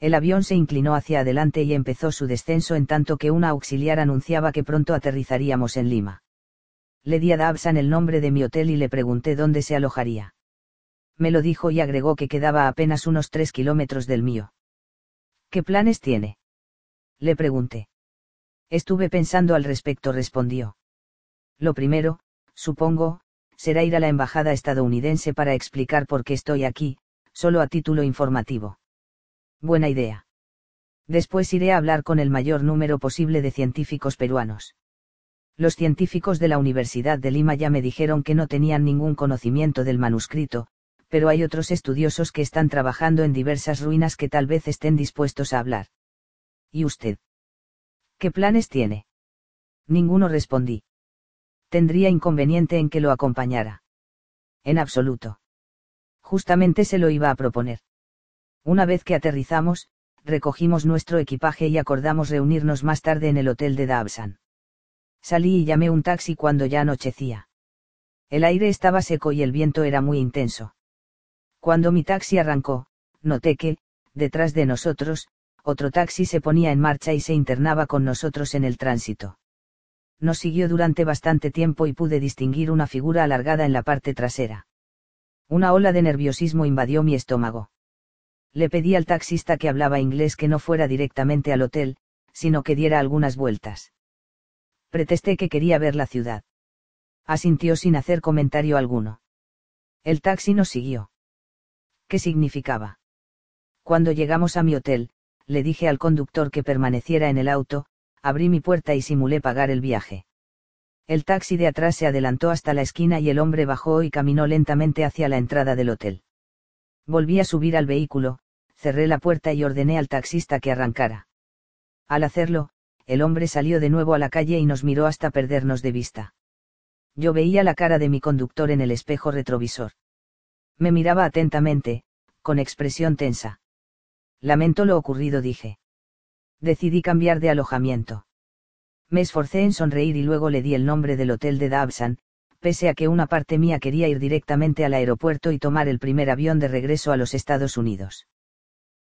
El avión se inclinó hacia adelante y empezó su descenso en tanto que una auxiliar anunciaba que pronto aterrizaríamos en Lima. Le di a Dabsan el nombre de mi hotel y le pregunté dónde se alojaría. Me lo dijo y agregó que quedaba apenas unos tres kilómetros del mío. ¿Qué planes tiene? Le pregunté. Estuve pensando al respecto, respondió. Lo primero, supongo, será ir a la embajada estadounidense para explicar por qué estoy aquí, solo a título informativo. Buena idea. Después iré a hablar con el mayor número posible de científicos peruanos. Los científicos de la Universidad de Lima ya me dijeron que no tenían ningún conocimiento del manuscrito, pero hay otros estudiosos que están trabajando en diversas ruinas que tal vez estén dispuestos a hablar. ¿Y usted? ¿Qué planes tiene? Ninguno respondí. Tendría inconveniente en que lo acompañara. En absoluto. Justamente se lo iba a proponer. Una vez que aterrizamos, recogimos nuestro equipaje y acordamos reunirnos más tarde en el hotel de Dabsan. Salí y llamé un taxi cuando ya anochecía. El aire estaba seco y el viento era muy intenso. Cuando mi taxi arrancó, noté que, detrás de nosotros, otro taxi se ponía en marcha y se internaba con nosotros en el tránsito. Nos siguió durante bastante tiempo y pude distinguir una figura alargada en la parte trasera. Una ola de nerviosismo invadió mi estómago. Le pedí al taxista que hablaba inglés que no fuera directamente al hotel, sino que diera algunas vueltas. Pretesté que quería ver la ciudad. Asintió sin hacer comentario alguno. El taxi nos siguió. ¿Qué significaba? Cuando llegamos a mi hotel, le dije al conductor que permaneciera en el auto, abrí mi puerta y simulé pagar el viaje. El taxi de atrás se adelantó hasta la esquina y el hombre bajó y caminó lentamente hacia la entrada del hotel. Volví a subir al vehículo, cerré la puerta y ordené al taxista que arrancara. Al hacerlo, el hombre salió de nuevo a la calle y nos miró hasta perdernos de vista. Yo veía la cara de mi conductor en el espejo retrovisor. Me miraba atentamente, con expresión tensa. Lamento lo ocurrido, dije. Decidí cambiar de alojamiento. Me esforcé en sonreír y luego le di el nombre del hotel de Dabsan, pese a que una parte mía quería ir directamente al aeropuerto y tomar el primer avión de regreso a los Estados Unidos.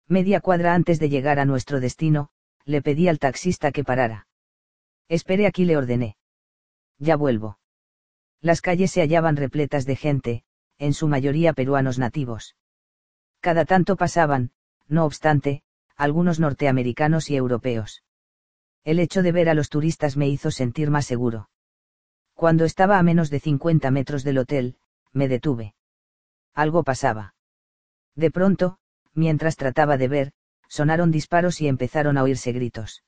Media cuadra antes de llegar a nuestro destino, le pedí al taxista que parara. Espere aquí, le ordené. Ya vuelvo. Las calles se hallaban repletas de gente, en su mayoría peruanos nativos. Cada tanto pasaban, no obstante, algunos norteamericanos y europeos. El hecho de ver a los turistas me hizo sentir más seguro. Cuando estaba a menos de 50 metros del hotel, me detuve. Algo pasaba. De pronto, mientras trataba de ver, sonaron disparos y empezaron a oírse gritos.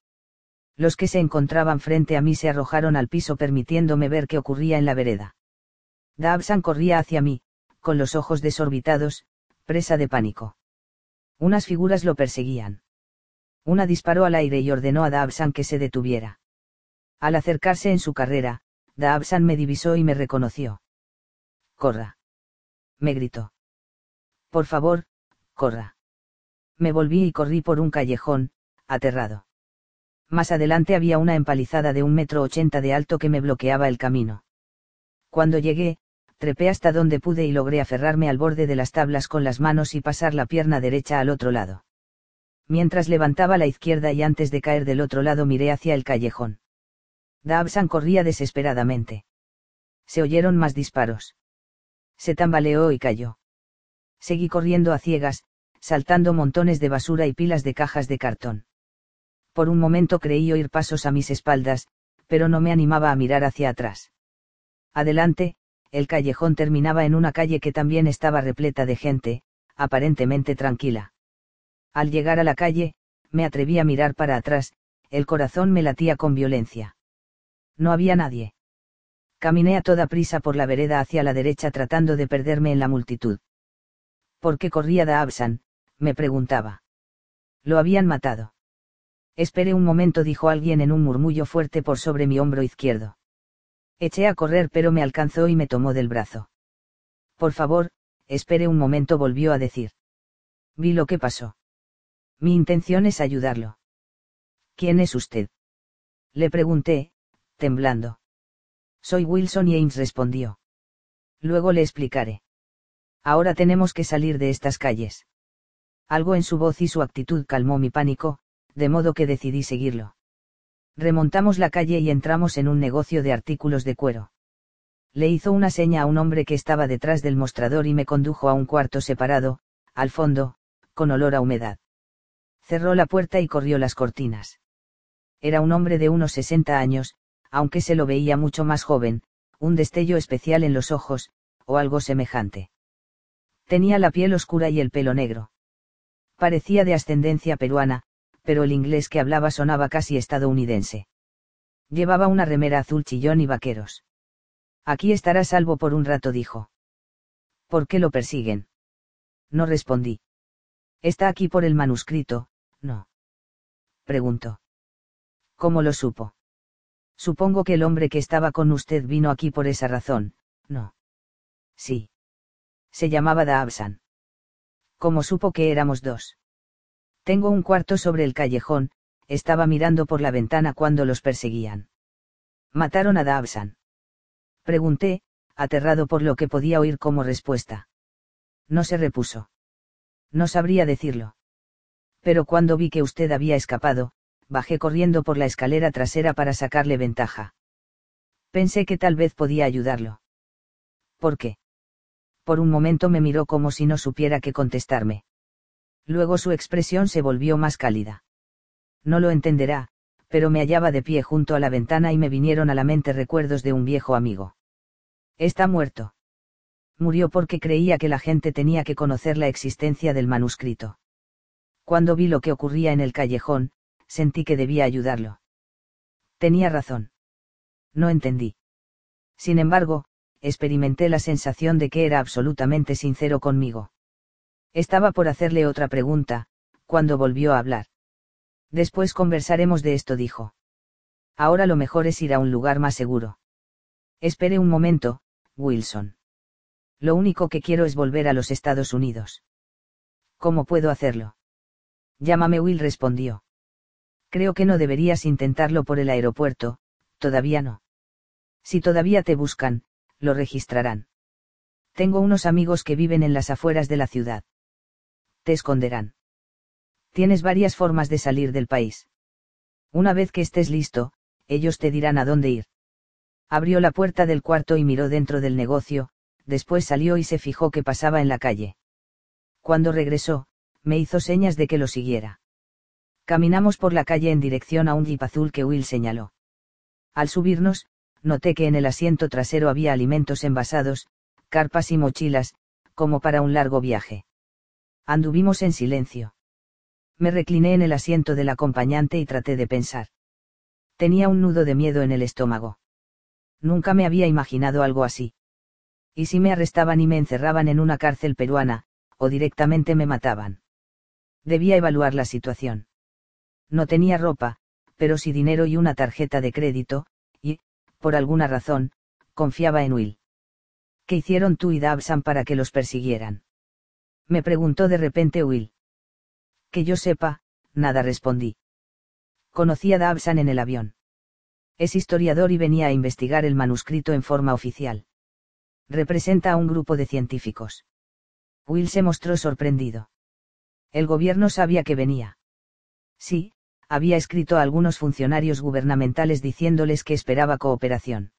Los que se encontraban frente a mí se arrojaron al piso permitiéndome ver qué ocurría en la vereda. Dabsan corría hacia mí, con los ojos desorbitados, presa de pánico. Unas figuras lo perseguían. Una disparó al aire y ordenó a Dabsan que se detuviera. Al acercarse en su carrera, Dabsan me divisó y me reconoció. Corra. Me gritó. Por favor, corra. Me volví y corrí por un callejón, aterrado. Más adelante había una empalizada de un metro ochenta de alto que me bloqueaba el camino. Cuando llegué, trepé hasta donde pude y logré aferrarme al borde de las tablas con las manos y pasar la pierna derecha al otro lado mientras levantaba la izquierda y antes de caer del otro lado miré hacia el callejón. Dabsan corría desesperadamente. Se oyeron más disparos. Se tambaleó y cayó. Seguí corriendo a ciegas, saltando montones de basura y pilas de cajas de cartón. Por un momento creí oír pasos a mis espaldas, pero no me animaba a mirar hacia atrás. Adelante, el callejón terminaba en una calle que también estaba repleta de gente, aparentemente tranquila. Al llegar a la calle, me atreví a mirar para atrás, el corazón me latía con violencia. No había nadie. Caminé a toda prisa por la vereda hacia la derecha tratando de perderme en la multitud. ¿Por qué corría Absan? me preguntaba. Lo habían matado. Espere un momento, dijo alguien en un murmullo fuerte por sobre mi hombro izquierdo. Eché a correr pero me alcanzó y me tomó del brazo. Por favor, espere un momento, volvió a decir. Vi lo que pasó. Mi intención es ayudarlo. ¿Quién es usted? Le pregunté, temblando. Soy Wilson y Ames respondió. Luego le explicaré. Ahora tenemos que salir de estas calles. Algo en su voz y su actitud calmó mi pánico, de modo que decidí seguirlo. Remontamos la calle y entramos en un negocio de artículos de cuero. Le hizo una seña a un hombre que estaba detrás del mostrador y me condujo a un cuarto separado, al fondo, con olor a humedad cerró la puerta y corrió las cortinas. Era un hombre de unos 60 años, aunque se lo veía mucho más joven, un destello especial en los ojos, o algo semejante. Tenía la piel oscura y el pelo negro. Parecía de ascendencia peruana, pero el inglés que hablaba sonaba casi estadounidense. Llevaba una remera azul chillón y vaqueros. Aquí estará salvo por un rato, dijo. ¿Por qué lo persiguen? No respondí. Está aquí por el manuscrito, no. Preguntó. ¿Cómo lo supo? Supongo que el hombre que estaba con usted vino aquí por esa razón, ¿no? Sí. Se llamaba Daabsan. ¿Cómo supo que éramos dos? Tengo un cuarto sobre el callejón, estaba mirando por la ventana cuando los perseguían. ¿Mataron a Daabsan? Pregunté, aterrado por lo que podía oír como respuesta. No se repuso. No sabría decirlo pero cuando vi que usted había escapado, bajé corriendo por la escalera trasera para sacarle ventaja. Pensé que tal vez podía ayudarlo. ¿Por qué? Por un momento me miró como si no supiera qué contestarme. Luego su expresión se volvió más cálida. No lo entenderá, pero me hallaba de pie junto a la ventana y me vinieron a la mente recuerdos de un viejo amigo. Está muerto. Murió porque creía que la gente tenía que conocer la existencia del manuscrito. Cuando vi lo que ocurría en el callejón, sentí que debía ayudarlo. Tenía razón. No entendí. Sin embargo, experimenté la sensación de que era absolutamente sincero conmigo. Estaba por hacerle otra pregunta, cuando volvió a hablar. Después conversaremos de esto, dijo. Ahora lo mejor es ir a un lugar más seguro. Espere un momento, Wilson. Lo único que quiero es volver a los Estados Unidos. ¿Cómo puedo hacerlo? Llámame Will respondió. Creo que no deberías intentarlo por el aeropuerto, todavía no. Si todavía te buscan, lo registrarán. Tengo unos amigos que viven en las afueras de la ciudad. Te esconderán. Tienes varias formas de salir del país. Una vez que estés listo, ellos te dirán a dónde ir. Abrió la puerta del cuarto y miró dentro del negocio, después salió y se fijó que pasaba en la calle. Cuando regresó, me hizo señas de que lo siguiera. Caminamos por la calle en dirección a un jeep azul que Will señaló. Al subirnos, noté que en el asiento trasero había alimentos envasados, carpas y mochilas, como para un largo viaje. Anduvimos en silencio. Me recliné en el asiento del acompañante y traté de pensar. Tenía un nudo de miedo en el estómago. Nunca me había imaginado algo así. ¿Y si me arrestaban y me encerraban en una cárcel peruana, o directamente me mataban? Debía evaluar la situación. No tenía ropa, pero sí dinero y una tarjeta de crédito, y, por alguna razón, confiaba en Will. ¿Qué hicieron tú y Dabsan para que los persiguieran? Me preguntó de repente Will. Que yo sepa, nada respondí. Conocí a Dabsan en el avión. Es historiador y venía a investigar el manuscrito en forma oficial. Representa a un grupo de científicos. Will se mostró sorprendido. El gobierno sabía que venía. Sí, había escrito a algunos funcionarios gubernamentales diciéndoles que esperaba cooperación.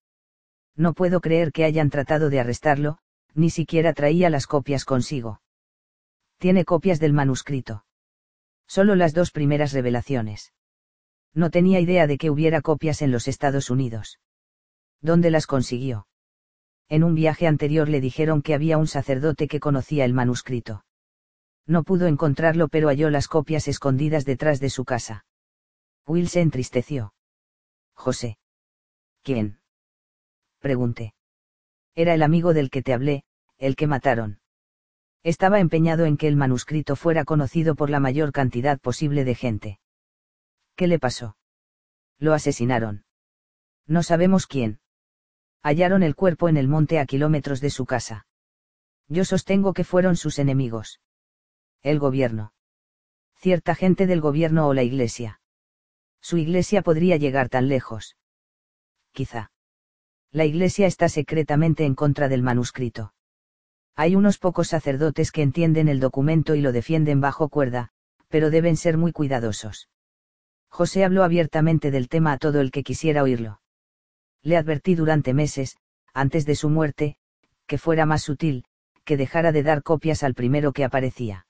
No puedo creer que hayan tratado de arrestarlo, ni siquiera traía las copias consigo. Tiene copias del manuscrito. Solo las dos primeras revelaciones. No tenía idea de que hubiera copias en los Estados Unidos. ¿Dónde las consiguió? En un viaje anterior le dijeron que había un sacerdote que conocía el manuscrito. No pudo encontrarlo pero halló las copias escondidas detrás de su casa. Will se entristeció. José. ¿Quién? Pregunté. Era el amigo del que te hablé, el que mataron. Estaba empeñado en que el manuscrito fuera conocido por la mayor cantidad posible de gente. ¿Qué le pasó? Lo asesinaron. No sabemos quién. Hallaron el cuerpo en el monte a kilómetros de su casa. Yo sostengo que fueron sus enemigos. El gobierno. Cierta gente del gobierno o la iglesia. Su iglesia podría llegar tan lejos. Quizá. La iglesia está secretamente en contra del manuscrito. Hay unos pocos sacerdotes que entienden el documento y lo defienden bajo cuerda, pero deben ser muy cuidadosos. José habló abiertamente del tema a todo el que quisiera oírlo. Le advertí durante meses, antes de su muerte, que fuera más sutil, que dejara de dar copias al primero que aparecía.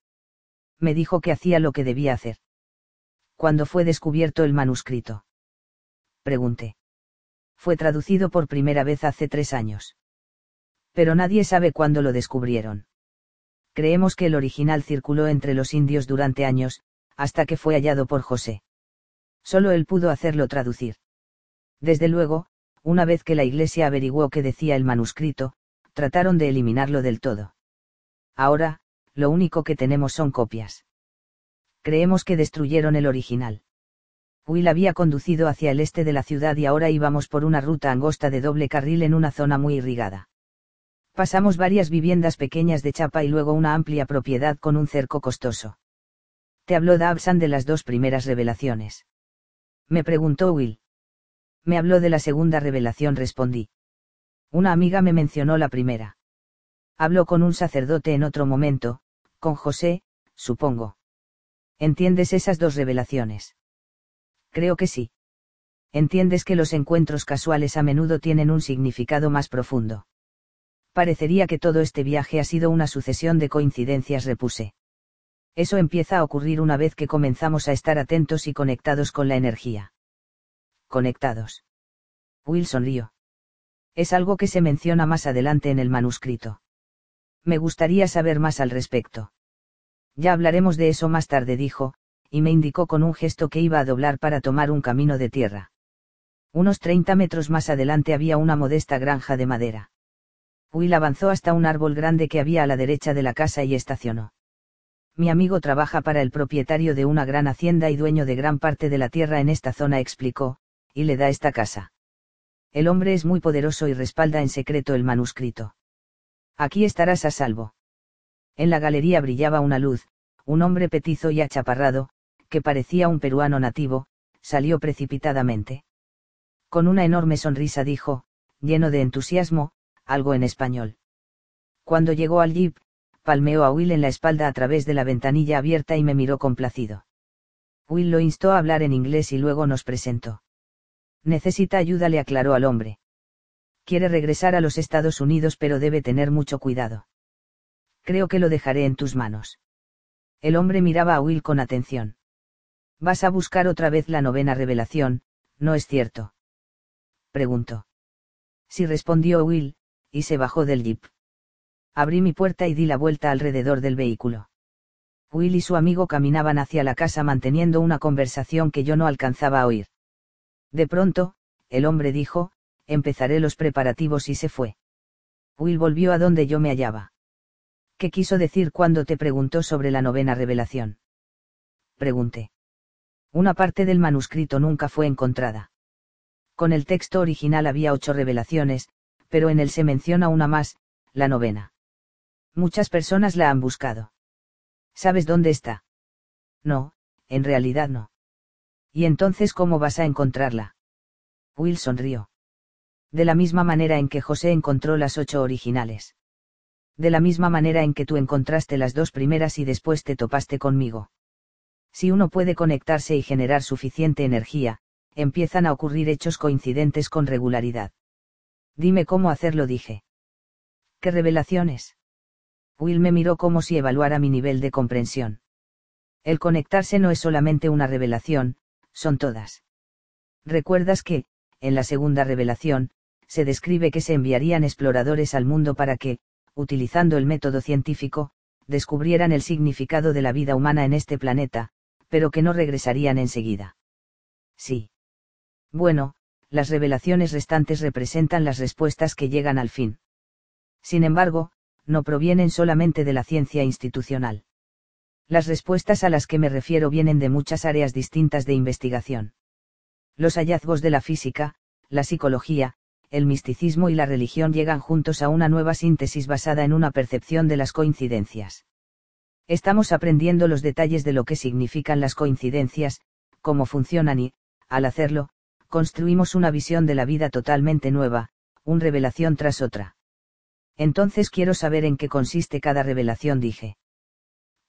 Me dijo que hacía lo que debía hacer. ¿Cuándo fue descubierto el manuscrito? Pregunté. Fue traducido por primera vez hace tres años. Pero nadie sabe cuándo lo descubrieron. Creemos que el original circuló entre los indios durante años, hasta que fue hallado por José. Solo él pudo hacerlo traducir. Desde luego, una vez que la Iglesia averiguó qué decía el manuscrito, trataron de eliminarlo del todo. Ahora, lo único que tenemos son copias. Creemos que destruyeron el original. Will había conducido hacia el este de la ciudad y ahora íbamos por una ruta angosta de doble carril en una zona muy irrigada. Pasamos varias viviendas pequeñas de chapa y luego una amplia propiedad con un cerco costoso. Te habló Dabsan de las dos primeras revelaciones. Me preguntó Will. Me habló de la segunda revelación, respondí. Una amiga me mencionó la primera. Habló con un sacerdote en otro momento, con José, supongo. ¿Entiendes esas dos revelaciones? Creo que sí. Entiendes que los encuentros casuales a menudo tienen un significado más profundo. Parecería que todo este viaje ha sido una sucesión de coincidencias, repuse. Eso empieza a ocurrir una vez que comenzamos a estar atentos y conectados con la energía. Conectados. Will sonrió. Es algo que se menciona más adelante en el manuscrito. Me gustaría saber más al respecto. Ya hablaremos de eso más tarde, dijo, y me indicó con un gesto que iba a doblar para tomar un camino de tierra. Unos 30 metros más adelante había una modesta granja de madera. Will avanzó hasta un árbol grande que había a la derecha de la casa y estacionó. Mi amigo trabaja para el propietario de una gran hacienda y dueño de gran parte de la tierra en esta zona, explicó, y le da esta casa. El hombre es muy poderoso y respalda en secreto el manuscrito. Aquí estarás a salvo. En la galería brillaba una luz, un hombre petizo y achaparrado, que parecía un peruano nativo, salió precipitadamente. Con una enorme sonrisa dijo, lleno de entusiasmo, algo en español. Cuando llegó al jeep, palmeó a Will en la espalda a través de la ventanilla abierta y me miró complacido. Will lo instó a hablar en inglés y luego nos presentó. Necesita ayuda, le aclaró al hombre. Quiere regresar a los Estados Unidos pero debe tener mucho cuidado. Creo que lo dejaré en tus manos. El hombre miraba a Will con atención. Vas a buscar otra vez la novena revelación, ¿no es cierto? Preguntó. Sí respondió Will, y se bajó del jeep. Abrí mi puerta y di la vuelta alrededor del vehículo. Will y su amigo caminaban hacia la casa manteniendo una conversación que yo no alcanzaba a oír. De pronto, el hombre dijo, empezaré los preparativos y se fue. Will volvió a donde yo me hallaba. ¿Qué quiso decir cuando te preguntó sobre la novena revelación? Pregunté. Una parte del manuscrito nunca fue encontrada. Con el texto original había ocho revelaciones, pero en él se menciona una más, la novena. Muchas personas la han buscado. ¿Sabes dónde está? No, en realidad no. ¿Y entonces cómo vas a encontrarla? Will sonrió. De la misma manera en que José encontró las ocho originales. De la misma manera en que tú encontraste las dos primeras y después te topaste conmigo. Si uno puede conectarse y generar suficiente energía, empiezan a ocurrir hechos coincidentes con regularidad. Dime cómo hacerlo, dije. ¿Qué revelaciones? Will me miró como si evaluara mi nivel de comprensión. El conectarse no es solamente una revelación, son todas. ¿Recuerdas que, en la segunda revelación, se describe que se enviarían exploradores al mundo para que, utilizando el método científico, descubrieran el significado de la vida humana en este planeta, pero que no regresarían enseguida? Sí. Bueno, las revelaciones restantes representan las respuestas que llegan al fin. Sin embargo, no provienen solamente de la ciencia institucional. Las respuestas a las que me refiero vienen de muchas áreas distintas de investigación. Los hallazgos de la física, la psicología, el misticismo y la religión llegan juntos a una nueva síntesis basada en una percepción de las coincidencias. Estamos aprendiendo los detalles de lo que significan las coincidencias, cómo funcionan y, al hacerlo, construimos una visión de la vida totalmente nueva, una revelación tras otra. Entonces quiero saber en qué consiste cada revelación, dije.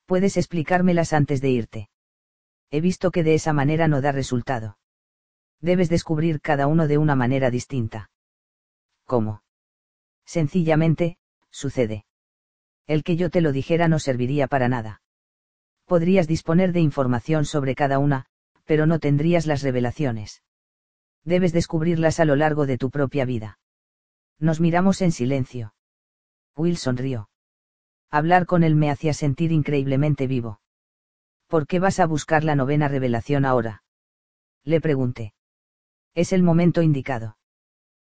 Puedes explicármelas antes de irte. He visto que de esa manera no da resultado. Debes descubrir cada uno de una manera distinta. ¿Cómo? Sencillamente, sucede. El que yo te lo dijera no serviría para nada. Podrías disponer de información sobre cada una, pero no tendrías las revelaciones. Debes descubrirlas a lo largo de tu propia vida. Nos miramos en silencio. Will sonrió. Hablar con él me hacía sentir increíblemente vivo. ¿Por qué vas a buscar la novena revelación ahora? Le pregunté. Es el momento indicado.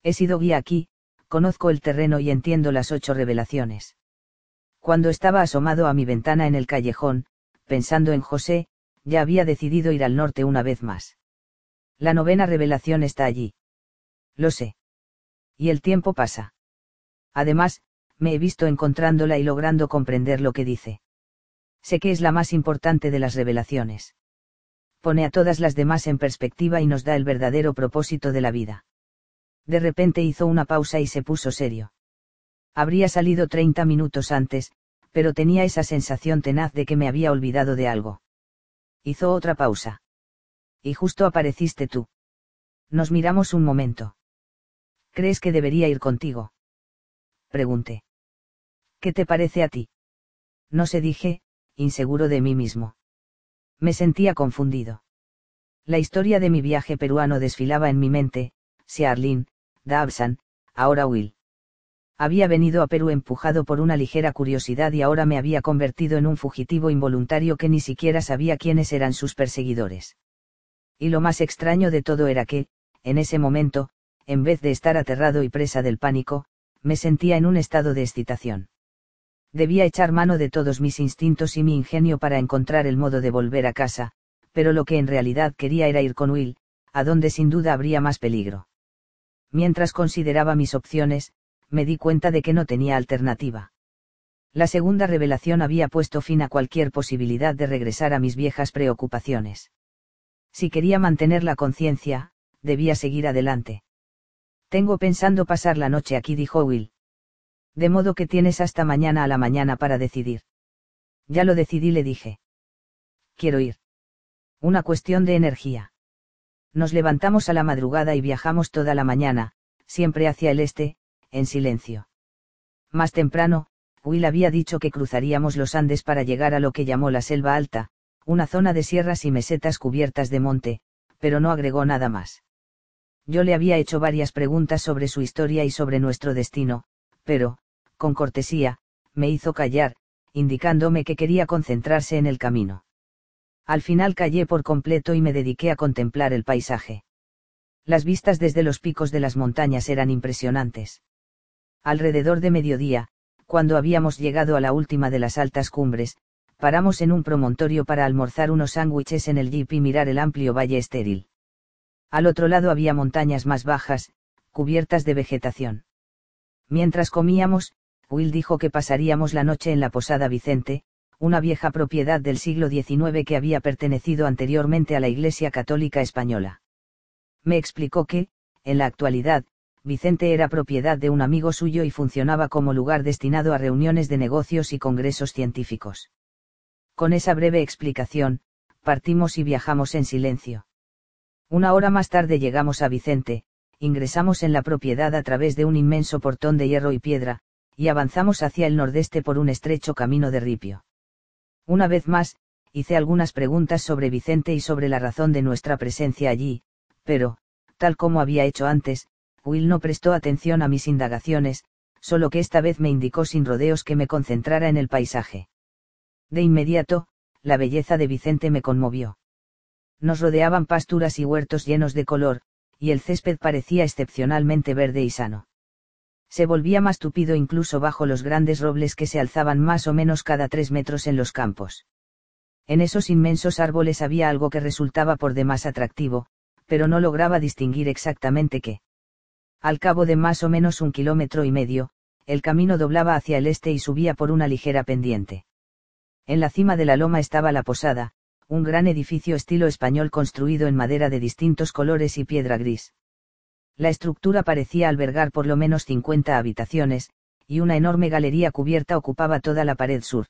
He sido guía aquí, conozco el terreno y entiendo las ocho revelaciones. Cuando estaba asomado a mi ventana en el callejón, pensando en José, ya había decidido ir al norte una vez más. La novena revelación está allí. Lo sé. Y el tiempo pasa. Además, me he visto encontrándola y logrando comprender lo que dice. Sé que es la más importante de las revelaciones. Pone a todas las demás en perspectiva y nos da el verdadero propósito de la vida. De repente hizo una pausa y se puso serio. Habría salido 30 minutos antes, pero tenía esa sensación tenaz de que me había olvidado de algo. Hizo otra pausa. Y justo apareciste tú. Nos miramos un momento. ¿Crees que debería ir contigo? pregunté. ¿Qué te parece a ti? No se dije, inseguro de mí mismo. Me sentía confundido. La historia de mi viaje peruano desfilaba en mi mente, si Arlene, Dabsan, ahora Will. Había venido a Perú empujado por una ligera curiosidad y ahora me había convertido en un fugitivo involuntario que ni siquiera sabía quiénes eran sus perseguidores. Y lo más extraño de todo era que, en ese momento, en vez de estar aterrado y presa del pánico, me sentía en un estado de excitación. Debía echar mano de todos mis instintos y mi ingenio para encontrar el modo de volver a casa, pero lo que en realidad quería era ir con Will, a donde sin duda habría más peligro. Mientras consideraba mis opciones, me di cuenta de que no tenía alternativa. La segunda revelación había puesto fin a cualquier posibilidad de regresar a mis viejas preocupaciones. Si quería mantener la conciencia, debía seguir adelante. Tengo pensando pasar la noche aquí, dijo Will. De modo que tienes hasta mañana a la mañana para decidir. Ya lo decidí, le dije. Quiero ir. Una cuestión de energía. Nos levantamos a la madrugada y viajamos toda la mañana, siempre hacia el este, en silencio. Más temprano, Will había dicho que cruzaríamos los Andes para llegar a lo que llamó la selva alta, una zona de sierras y mesetas cubiertas de monte, pero no agregó nada más. Yo le había hecho varias preguntas sobre su historia y sobre nuestro destino, pero, con cortesía, me hizo callar, indicándome que quería concentrarse en el camino. Al final callé por completo y me dediqué a contemplar el paisaje. Las vistas desde los picos de las montañas eran impresionantes. Alrededor de mediodía, cuando habíamos llegado a la última de las altas cumbres, paramos en un promontorio para almorzar unos sándwiches en el jeep y mirar el amplio valle estéril. Al otro lado había montañas más bajas, cubiertas de vegetación. Mientras comíamos, Will dijo que pasaríamos la noche en la Posada Vicente, una vieja propiedad del siglo XIX que había pertenecido anteriormente a la Iglesia Católica Española. Me explicó que, en la actualidad, Vicente era propiedad de un amigo suyo y funcionaba como lugar destinado a reuniones de negocios y congresos científicos. Con esa breve explicación, partimos y viajamos en silencio. Una hora más tarde llegamos a Vicente, ingresamos en la propiedad a través de un inmenso portón de hierro y piedra, y avanzamos hacia el nordeste por un estrecho camino de ripio. Una vez más, hice algunas preguntas sobre Vicente y sobre la razón de nuestra presencia allí, pero, tal como había hecho antes, Will no prestó atención a mis indagaciones, solo que esta vez me indicó sin rodeos que me concentrara en el paisaje. De inmediato, la belleza de Vicente me conmovió. Nos rodeaban pasturas y huertos llenos de color, y el césped parecía excepcionalmente verde y sano. Se volvía más tupido incluso bajo los grandes robles que se alzaban más o menos cada tres metros en los campos. En esos inmensos árboles había algo que resultaba por demás atractivo, pero no lograba distinguir exactamente qué. Al cabo de más o menos un kilómetro y medio, el camino doblaba hacia el este y subía por una ligera pendiente. En la cima de la loma estaba la posada, un gran edificio estilo español construido en madera de distintos colores y piedra gris. La estructura parecía albergar por lo menos 50 habitaciones, y una enorme galería cubierta ocupaba toda la pared sur.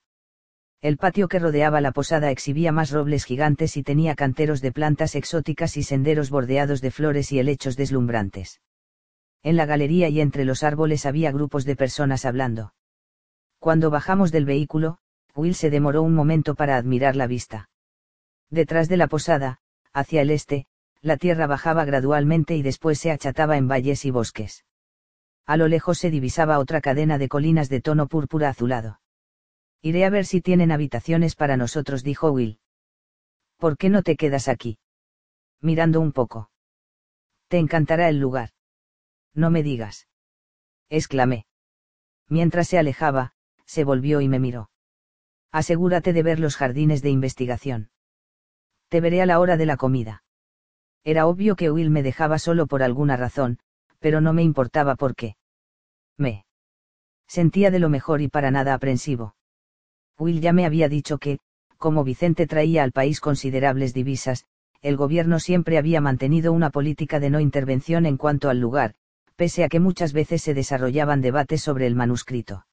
El patio que rodeaba la posada exhibía más robles gigantes y tenía canteros de plantas exóticas y senderos bordeados de flores y helechos deslumbrantes. En la galería y entre los árboles había grupos de personas hablando. Cuando bajamos del vehículo, Will se demoró un momento para admirar la vista. Detrás de la posada, hacia el este, la tierra bajaba gradualmente y después se achataba en valles y bosques. A lo lejos se divisaba otra cadena de colinas de tono púrpura azulado. Iré a ver si tienen habitaciones para nosotros, dijo Will. ¿Por qué no te quedas aquí? Mirando un poco. Te encantará el lugar. No me digas. exclamé. Mientras se alejaba, se volvió y me miró. Asegúrate de ver los jardines de investigación. Te veré a la hora de la comida. Era obvio que Will me dejaba solo por alguna razón, pero no me importaba por qué. Me sentía de lo mejor y para nada aprensivo. Will ya me había dicho que, como Vicente traía al país considerables divisas, el gobierno siempre había mantenido una política de no intervención en cuanto al lugar, pese a que muchas veces se desarrollaban debates sobre el manuscrito.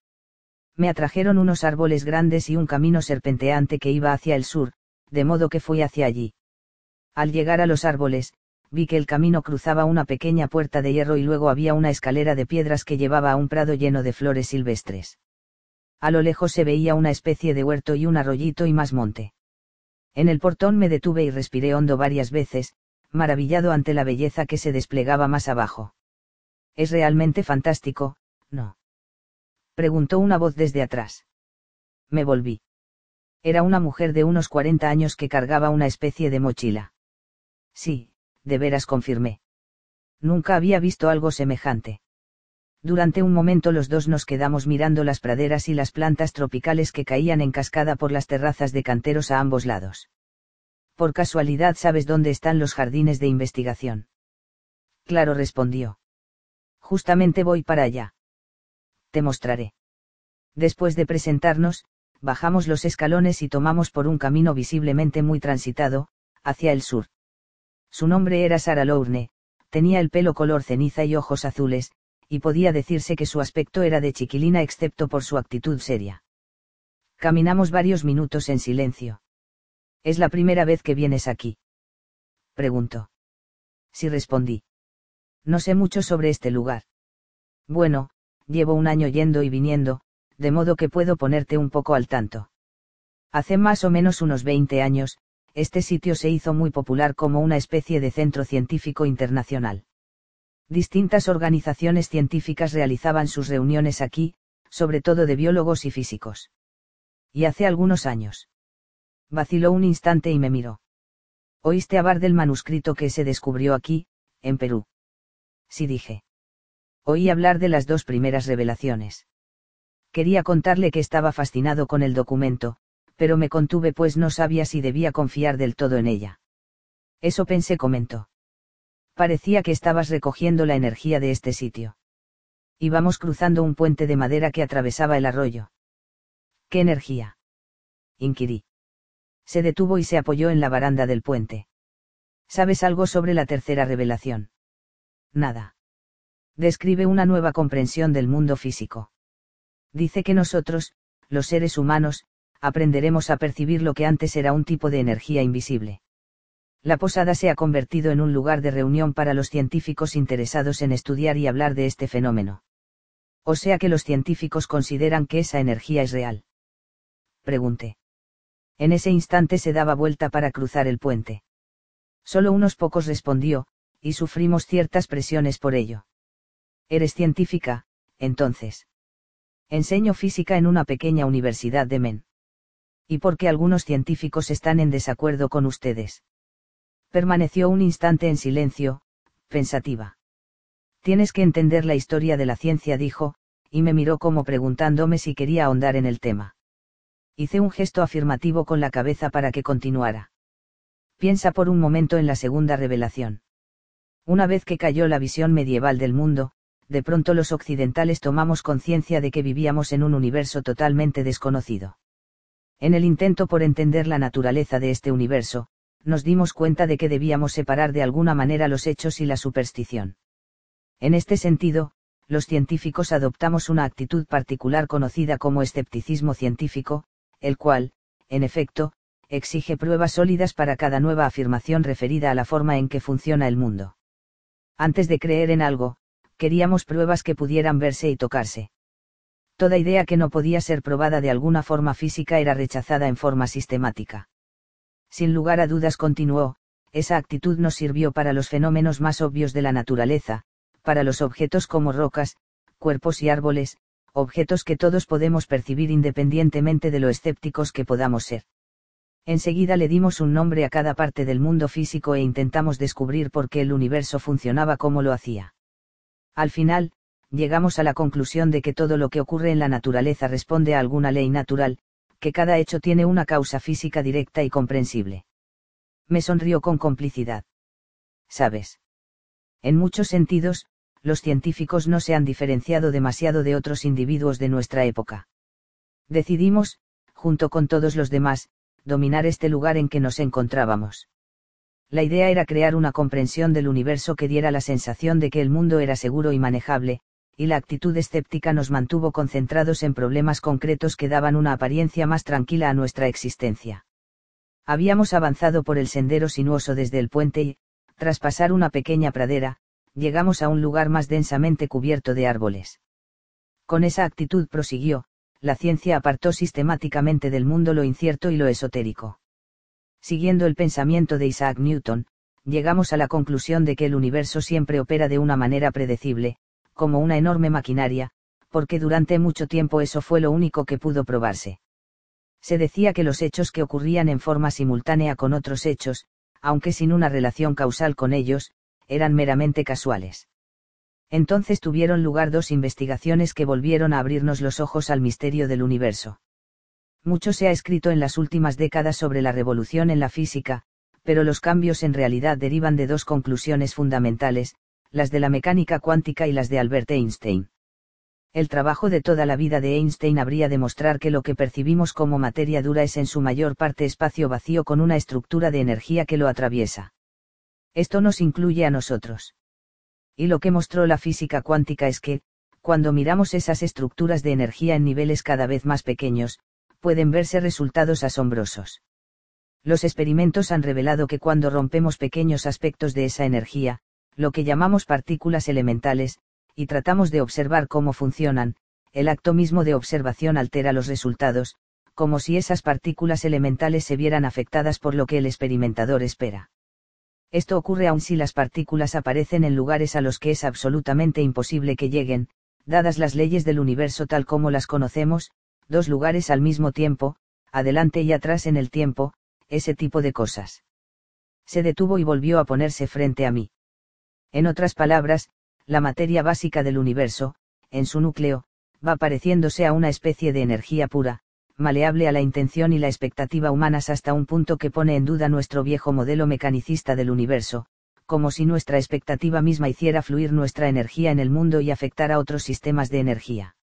Me atrajeron unos árboles grandes y un camino serpenteante que iba hacia el sur, de modo que fui hacia allí. Al llegar a los árboles, vi que el camino cruzaba una pequeña puerta de hierro y luego había una escalera de piedras que llevaba a un prado lleno de flores silvestres. A lo lejos se veía una especie de huerto y un arroyito y más monte. En el portón me detuve y respiré hondo varias veces, maravillado ante la belleza que se desplegaba más abajo. Es realmente fantástico, ¿no? Preguntó una voz desde atrás. Me volví. Era una mujer de unos 40 años que cargaba una especie de mochila. Sí, de veras confirmé. Nunca había visto algo semejante. Durante un momento los dos nos quedamos mirando las praderas y las plantas tropicales que caían en cascada por las terrazas de canteros a ambos lados. Por casualidad sabes dónde están los jardines de investigación. Claro respondió. Justamente voy para allá. Te mostraré. Después de presentarnos, bajamos los escalones y tomamos por un camino visiblemente muy transitado, hacia el sur. Su nombre era Sara Lourne, tenía el pelo color ceniza y ojos azules, y podía decirse que su aspecto era de chiquilina excepto por su actitud seria. Caminamos varios minutos en silencio. ¿Es la primera vez que vienes aquí? Preguntó. Sí respondí. No sé mucho sobre este lugar. Bueno, llevo un año yendo y viniendo, de modo que puedo ponerte un poco al tanto. Hace más o menos unos 20 años, este sitio se hizo muy popular como una especie de centro científico internacional. Distintas organizaciones científicas realizaban sus reuniones aquí, sobre todo de biólogos y físicos. Y hace algunos años. Vaciló un instante y me miró. ¿Oíste hablar del manuscrito que se descubrió aquí, en Perú? Sí dije. Oí hablar de las dos primeras revelaciones. Quería contarle que estaba fascinado con el documento, pero me contuve pues no sabía si debía confiar del todo en ella. Eso pensé, comentó. Parecía que estabas recogiendo la energía de este sitio. Íbamos cruzando un puente de madera que atravesaba el arroyo. ¿Qué energía? inquirí. Se detuvo y se apoyó en la baranda del puente. ¿Sabes algo sobre la tercera revelación? Nada. Describe una nueva comprensión del mundo físico. Dice que nosotros, los seres humanos, aprenderemos a percibir lo que antes era un tipo de energía invisible. La posada se ha convertido en un lugar de reunión para los científicos interesados en estudiar y hablar de este fenómeno. O sea que los científicos consideran que esa energía es real. Pregunté. En ese instante se daba vuelta para cruzar el puente. Solo unos pocos respondió, y sufrimos ciertas presiones por ello. Eres científica, entonces. Enseño física en una pequeña universidad de Men y porque algunos científicos están en desacuerdo con ustedes. Permaneció un instante en silencio, pensativa. Tienes que entender la historia de la ciencia, dijo, y me miró como preguntándome si quería ahondar en el tema. Hice un gesto afirmativo con la cabeza para que continuara. Piensa por un momento en la segunda revelación. Una vez que cayó la visión medieval del mundo, de pronto los occidentales tomamos conciencia de que vivíamos en un universo totalmente desconocido. En el intento por entender la naturaleza de este universo, nos dimos cuenta de que debíamos separar de alguna manera los hechos y la superstición. En este sentido, los científicos adoptamos una actitud particular conocida como escepticismo científico, el cual, en efecto, exige pruebas sólidas para cada nueva afirmación referida a la forma en que funciona el mundo. Antes de creer en algo, queríamos pruebas que pudieran verse y tocarse toda idea que no podía ser probada de alguna forma física era rechazada en forma sistemática. Sin lugar a dudas continuó, esa actitud nos sirvió para los fenómenos más obvios de la naturaleza, para los objetos como rocas, cuerpos y árboles, objetos que todos podemos percibir independientemente de lo escépticos que podamos ser. Enseguida le dimos un nombre a cada parte del mundo físico e intentamos descubrir por qué el universo funcionaba como lo hacía. Al final, llegamos a la conclusión de que todo lo que ocurre en la naturaleza responde a alguna ley natural, que cada hecho tiene una causa física directa y comprensible. Me sonrió con complicidad. ¿Sabes? En muchos sentidos, los científicos no se han diferenciado demasiado de otros individuos de nuestra época. Decidimos, junto con todos los demás, dominar este lugar en que nos encontrábamos. La idea era crear una comprensión del universo que diera la sensación de que el mundo era seguro y manejable, y la actitud escéptica nos mantuvo concentrados en problemas concretos que daban una apariencia más tranquila a nuestra existencia. Habíamos avanzado por el sendero sinuoso desde el puente y, Tras pasar una pequeña pradera, llegamos a un lugar más densamente cubierto de árboles. Con esa actitud prosiguió, la ciencia apartó sistemáticamente del mundo lo incierto y lo esotérico. Siguiendo el pensamiento de Isaac Newton, llegamos a la conclusión de que el universo siempre opera de una manera predecible, como una enorme maquinaria, porque durante mucho tiempo eso fue lo único que pudo probarse. Se decía que los hechos que ocurrían en forma simultánea con otros hechos, aunque sin una relación causal con ellos, eran meramente casuales. Entonces tuvieron lugar dos investigaciones que volvieron a abrirnos los ojos al misterio del universo. Mucho se ha escrito en las últimas décadas sobre la revolución en la física, pero los cambios en realidad derivan de dos conclusiones fundamentales, las de la mecánica cuántica y las de Albert Einstein. El trabajo de toda la vida de Einstein habría de mostrar que lo que percibimos como materia dura es en su mayor parte espacio vacío con una estructura de energía que lo atraviesa. Esto nos incluye a nosotros y lo que mostró la física cuántica es que, cuando miramos esas estructuras de energía en niveles cada vez más pequeños, pueden verse resultados asombrosos. Los experimentos han revelado que cuando rompemos pequeños aspectos de esa energía, lo que llamamos partículas elementales, y tratamos de observar cómo funcionan, el acto mismo de observación altera los resultados, como si esas partículas elementales se vieran afectadas por lo que el experimentador espera. Esto ocurre aun si las partículas aparecen en lugares a los que es absolutamente imposible que lleguen, dadas las leyes del universo tal como las conocemos, dos lugares al mismo tiempo, adelante y atrás en el tiempo, ese tipo de cosas. Se detuvo y volvió a ponerse frente a mí. En otras palabras, la materia básica del universo, en su núcleo, va pareciéndose a una especie de energía pura, maleable a la intención y la expectativa humanas hasta un punto que pone en duda nuestro viejo modelo mecanicista del universo, como si nuestra expectativa misma hiciera fluir nuestra energía en el mundo y afectara otros sistemas de energía.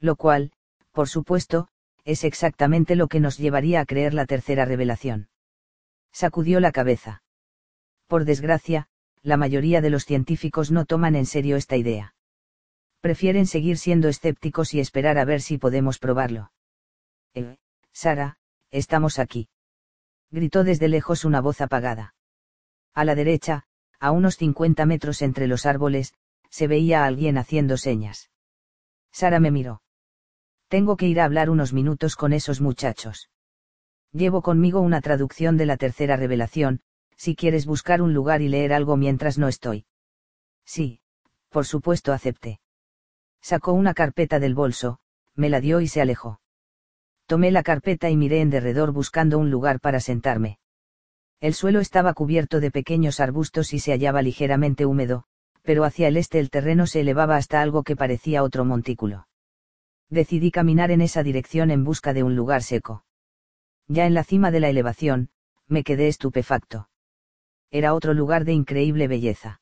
Lo cual, por supuesto, es exactamente lo que nos llevaría a creer la tercera revelación. Sacudió la cabeza. Por desgracia, la mayoría de los científicos no toman en serio esta idea. Prefieren seguir siendo escépticos y esperar a ver si podemos probarlo. Eh, Sara, estamos aquí. Gritó desde lejos una voz apagada. A la derecha, a unos 50 metros entre los árboles, se veía a alguien haciendo señas. Sara me miró. Tengo que ir a hablar unos minutos con esos muchachos. Llevo conmigo una traducción de la tercera revelación, si quieres buscar un lugar y leer algo mientras no estoy. Sí, por supuesto acepté. Sacó una carpeta del bolso, me la dio y se alejó. Tomé la carpeta y miré en derredor buscando un lugar para sentarme. El suelo estaba cubierto de pequeños arbustos y se hallaba ligeramente húmedo, pero hacia el este el terreno se elevaba hasta algo que parecía otro montículo. Decidí caminar en esa dirección en busca de un lugar seco. Ya en la cima de la elevación, me quedé estupefacto. Era otro lugar de increíble belleza.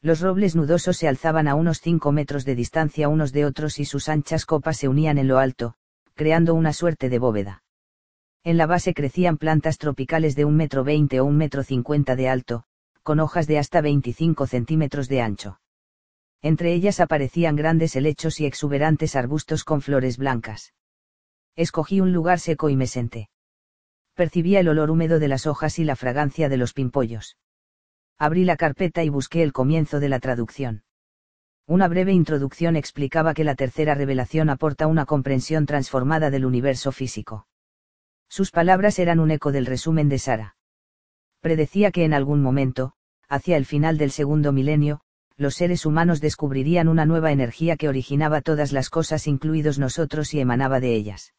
Los robles nudosos se alzaban a unos cinco metros de distancia unos de otros y sus anchas copas se unían en lo alto, creando una suerte de bóveda. En la base crecían plantas tropicales de un metro veinte o un metro cincuenta de alto, con hojas de hasta 25 centímetros de ancho. Entre ellas aparecían grandes helechos y exuberantes arbustos con flores blancas. Escogí un lugar seco y me senté. Percibía el olor húmedo de las hojas y la fragancia de los pimpollos. Abrí la carpeta y busqué el comienzo de la traducción. Una breve introducción explicaba que la tercera revelación aporta una comprensión transformada del universo físico. Sus palabras eran un eco del resumen de Sara. Predecía que en algún momento, hacia el final del segundo milenio, los seres humanos descubrirían una nueva energía que originaba todas las cosas incluidos nosotros y emanaba de ellas.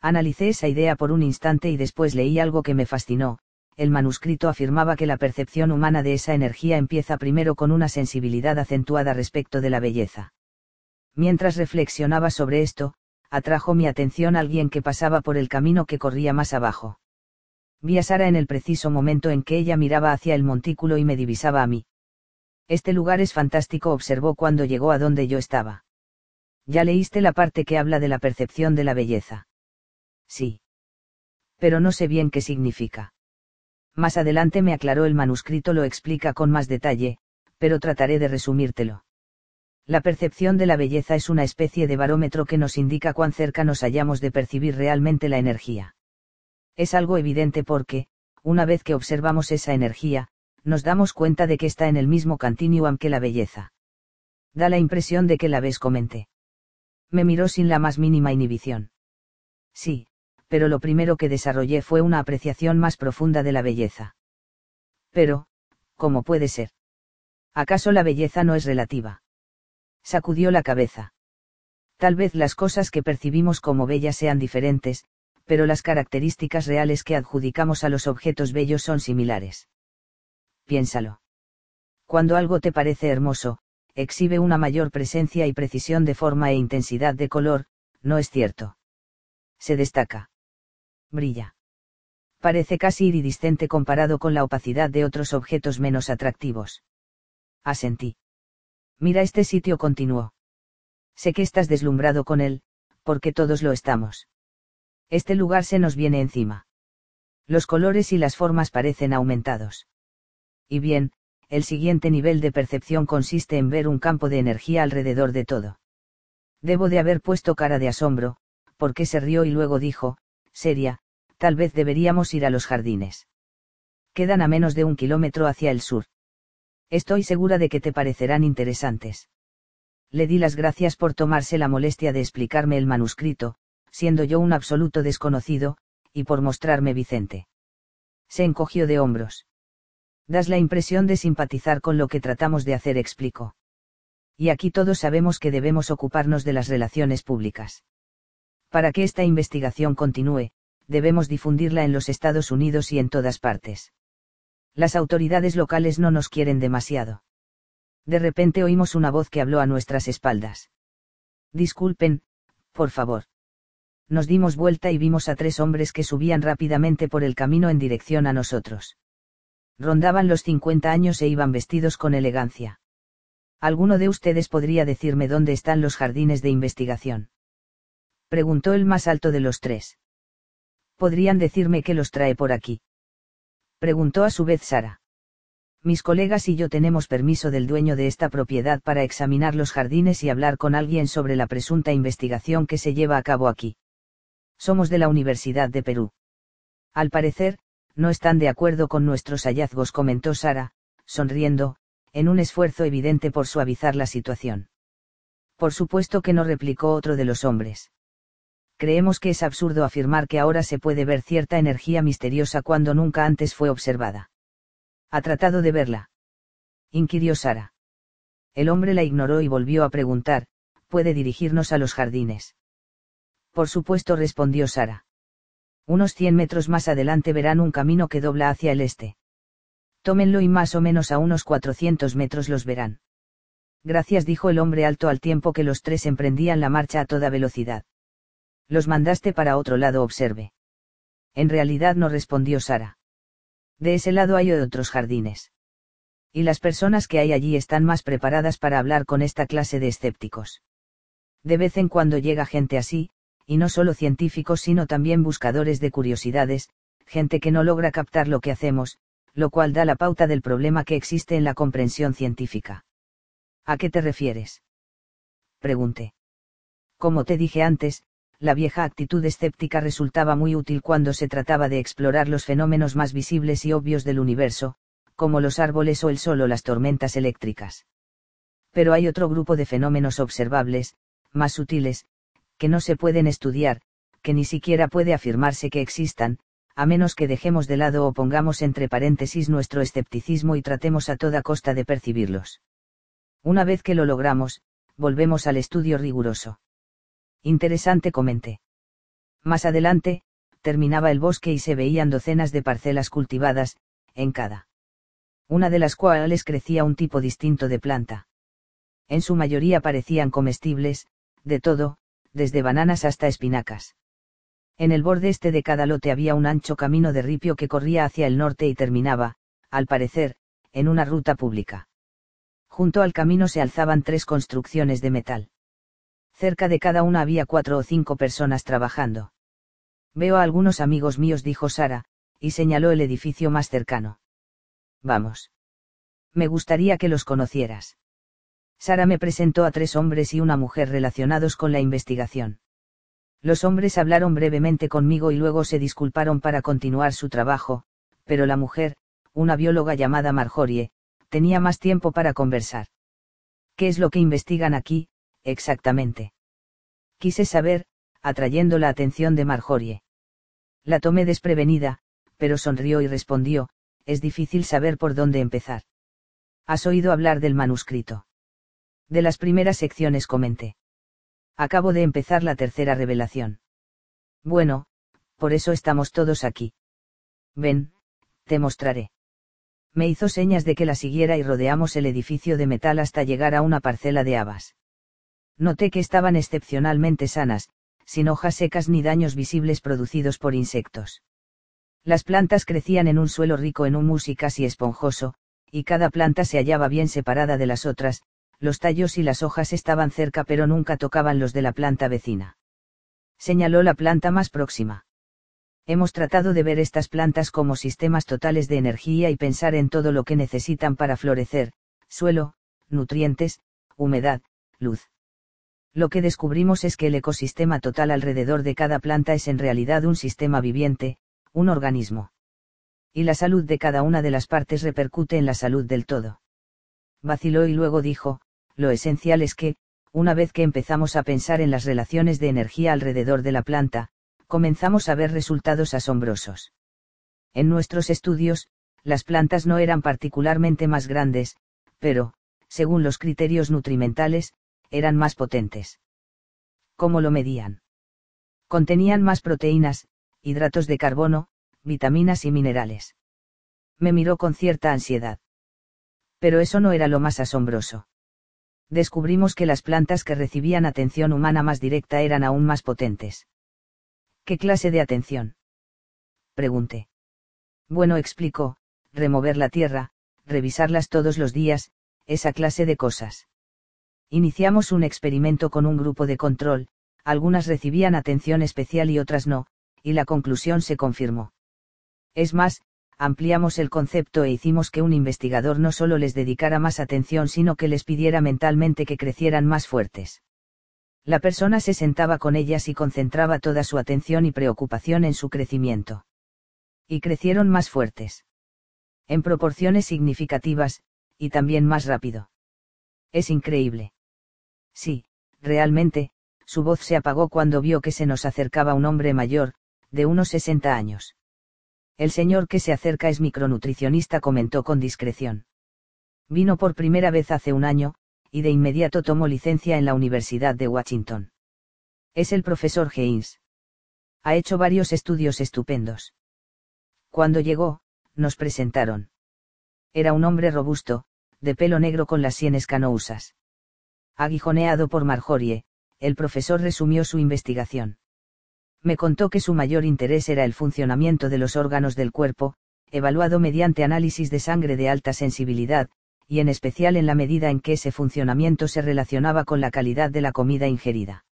Analicé esa idea por un instante y después leí algo que me fascinó, el manuscrito afirmaba que la percepción humana de esa energía empieza primero con una sensibilidad acentuada respecto de la belleza. Mientras reflexionaba sobre esto, atrajo mi atención alguien que pasaba por el camino que corría más abajo. Vi a Sara en el preciso momento en que ella miraba hacia el montículo y me divisaba a mí. Este lugar es fantástico, observó cuando llegó a donde yo estaba. Ya leíste la parte que habla de la percepción de la belleza. Sí. Pero no sé bien qué significa. Más adelante me aclaró el manuscrito lo explica con más detalle, pero trataré de resumírtelo. La percepción de la belleza es una especie de barómetro que nos indica cuán cerca nos hallamos de percibir realmente la energía. Es algo evidente porque, una vez que observamos esa energía, nos damos cuenta de que está en el mismo continuum que la belleza. Da la impresión de que la ves, comenté. Me miró sin la más mínima inhibición. Sí, pero lo primero que desarrollé fue una apreciación más profunda de la belleza. Pero, ¿cómo puede ser? ¿Acaso la belleza no es relativa? Sacudió la cabeza. Tal vez las cosas que percibimos como bellas sean diferentes, pero las características reales que adjudicamos a los objetos bellos son similares. Piénsalo. Cuando algo te parece hermoso, exhibe una mayor presencia y precisión de forma e intensidad de color, ¿no es cierto? Se destaca. Brilla. Parece casi iridiscente comparado con la opacidad de otros objetos menos atractivos. Asentí. Mira este sitio, continuó. Sé que estás deslumbrado con él, porque todos lo estamos. Este lugar se nos viene encima. Los colores y las formas parecen aumentados. Y bien, el siguiente nivel de percepción consiste en ver un campo de energía alrededor de todo. Debo de haber puesto cara de asombro, porque se rió y luego dijo, seria, tal vez deberíamos ir a los jardines. Quedan a menos de un kilómetro hacia el sur. Estoy segura de que te parecerán interesantes. Le di las gracias por tomarse la molestia de explicarme el manuscrito, siendo yo un absoluto desconocido, y por mostrarme Vicente. Se encogió de hombros. Das la impresión de simpatizar con lo que tratamos de hacer, explico. Y aquí todos sabemos que debemos ocuparnos de las relaciones públicas. Para que esta investigación continúe, debemos difundirla en los Estados Unidos y en todas partes. Las autoridades locales no nos quieren demasiado. De repente oímos una voz que habló a nuestras espaldas. Disculpen, por favor nos dimos vuelta y vimos a tres hombres que subían rápidamente por el camino en dirección a nosotros. Rondaban los 50 años e iban vestidos con elegancia. ¿Alguno de ustedes podría decirme dónde están los jardines de investigación? Preguntó el más alto de los tres. ¿Podrían decirme qué los trae por aquí? Preguntó a su vez Sara. Mis colegas y yo tenemos permiso del dueño de esta propiedad para examinar los jardines y hablar con alguien sobre la presunta investigación que se lleva a cabo aquí. Somos de la Universidad de Perú. Al parecer, no están de acuerdo con nuestros hallazgos, comentó Sara, sonriendo, en un esfuerzo evidente por suavizar la situación. Por supuesto que no replicó otro de los hombres. Creemos que es absurdo afirmar que ahora se puede ver cierta energía misteriosa cuando nunca antes fue observada. ¿Ha tratado de verla? inquirió Sara. El hombre la ignoró y volvió a preguntar, ¿puede dirigirnos a los jardines? Por supuesto respondió Sara. Unos 100 metros más adelante verán un camino que dobla hacia el este. Tómenlo y más o menos a unos 400 metros los verán. Gracias dijo el hombre alto al tiempo que los tres emprendían la marcha a toda velocidad. Los mandaste para otro lado, observe. En realidad no respondió Sara. De ese lado hay otros jardines. Y las personas que hay allí están más preparadas para hablar con esta clase de escépticos. De vez en cuando llega gente así, y no solo científicos sino también buscadores de curiosidades, gente que no logra captar lo que hacemos, lo cual da la pauta del problema que existe en la comprensión científica. ¿A qué te refieres? Pregunté. Como te dije antes, la vieja actitud escéptica resultaba muy útil cuando se trataba de explorar los fenómenos más visibles y obvios del universo, como los árboles o el sol o las tormentas eléctricas. Pero hay otro grupo de fenómenos observables, más sutiles, que no se pueden estudiar, que ni siquiera puede afirmarse que existan, a menos que dejemos de lado o pongamos entre paréntesis nuestro escepticismo y tratemos a toda costa de percibirlos. Una vez que lo logramos, volvemos al estudio riguroso. Interesante comenté. Más adelante, terminaba el bosque y se veían docenas de parcelas cultivadas, en cada. Una de las cuales crecía un tipo distinto de planta. En su mayoría parecían comestibles, de todo, desde bananas hasta espinacas. En el borde este de cada lote había un ancho camino de ripio que corría hacia el norte y terminaba, al parecer, en una ruta pública. Junto al camino se alzaban tres construcciones de metal. Cerca de cada una había cuatro o cinco personas trabajando. Veo a algunos amigos míos, dijo Sara, y señaló el edificio más cercano. Vamos. Me gustaría que los conocieras. Sara me presentó a tres hombres y una mujer relacionados con la investigación. Los hombres hablaron brevemente conmigo y luego se disculparon para continuar su trabajo, pero la mujer, una bióloga llamada Marjorie, tenía más tiempo para conversar. ¿Qué es lo que investigan aquí, exactamente? Quise saber, atrayendo la atención de Marjorie. La tomé desprevenida, pero sonrió y respondió, es difícil saber por dónde empezar. ¿Has oído hablar del manuscrito? De las primeras secciones comenté. Acabo de empezar la tercera revelación. Bueno, por eso estamos todos aquí. Ven, te mostraré. Me hizo señas de que la siguiera y rodeamos el edificio de metal hasta llegar a una parcela de habas. Noté que estaban excepcionalmente sanas, sin hojas secas ni daños visibles producidos por insectos. Las plantas crecían en un suelo rico en humus y casi esponjoso, y cada planta se hallaba bien separada de las otras, los tallos y las hojas estaban cerca pero nunca tocaban los de la planta vecina. Señaló la planta más próxima. Hemos tratado de ver estas plantas como sistemas totales de energía y pensar en todo lo que necesitan para florecer, suelo, nutrientes, humedad, luz. Lo que descubrimos es que el ecosistema total alrededor de cada planta es en realidad un sistema viviente, un organismo. Y la salud de cada una de las partes repercute en la salud del todo. Vaciló y luego dijo, lo esencial es que, una vez que empezamos a pensar en las relaciones de energía alrededor de la planta, comenzamos a ver resultados asombrosos. En nuestros estudios, las plantas no eran particularmente más grandes, pero, según los criterios nutrimentales, eran más potentes. ¿Cómo lo medían? Contenían más proteínas, hidratos de carbono, vitaminas y minerales. Me miró con cierta ansiedad. Pero eso no era lo más asombroso. Descubrimos que las plantas que recibían atención humana más directa eran aún más potentes. ¿Qué clase de atención? Pregunté. Bueno, explicó, remover la tierra, revisarlas todos los días, esa clase de cosas. Iniciamos un experimento con un grupo de control, algunas recibían atención especial y otras no, y la conclusión se confirmó. Es más, ampliamos el concepto e hicimos que un investigador no solo les dedicara más atención sino que les pidiera mentalmente que crecieran más fuertes. La persona se sentaba con ellas y concentraba toda su atención y preocupación en su crecimiento. Y crecieron más fuertes. En proporciones significativas, y también más rápido. Es increíble. Sí, realmente, su voz se apagó cuando vio que se nos acercaba un hombre mayor, de unos 60 años. El señor que se acerca es micronutricionista, comentó con discreción. Vino por primera vez hace un año, y de inmediato tomó licencia en la Universidad de Washington. Es el profesor Haynes. Ha hecho varios estudios estupendos. Cuando llegó, nos presentaron. Era un hombre robusto, de pelo negro con las sienes canousas. Aguijoneado por Marjorie, el profesor resumió su investigación. Me contó que su mayor interés era el funcionamiento de los órganos del cuerpo, evaluado mediante análisis de sangre de alta sensibilidad, y en especial en la medida en que ese funcionamiento se relacionaba con la calidad de la comida ingerida.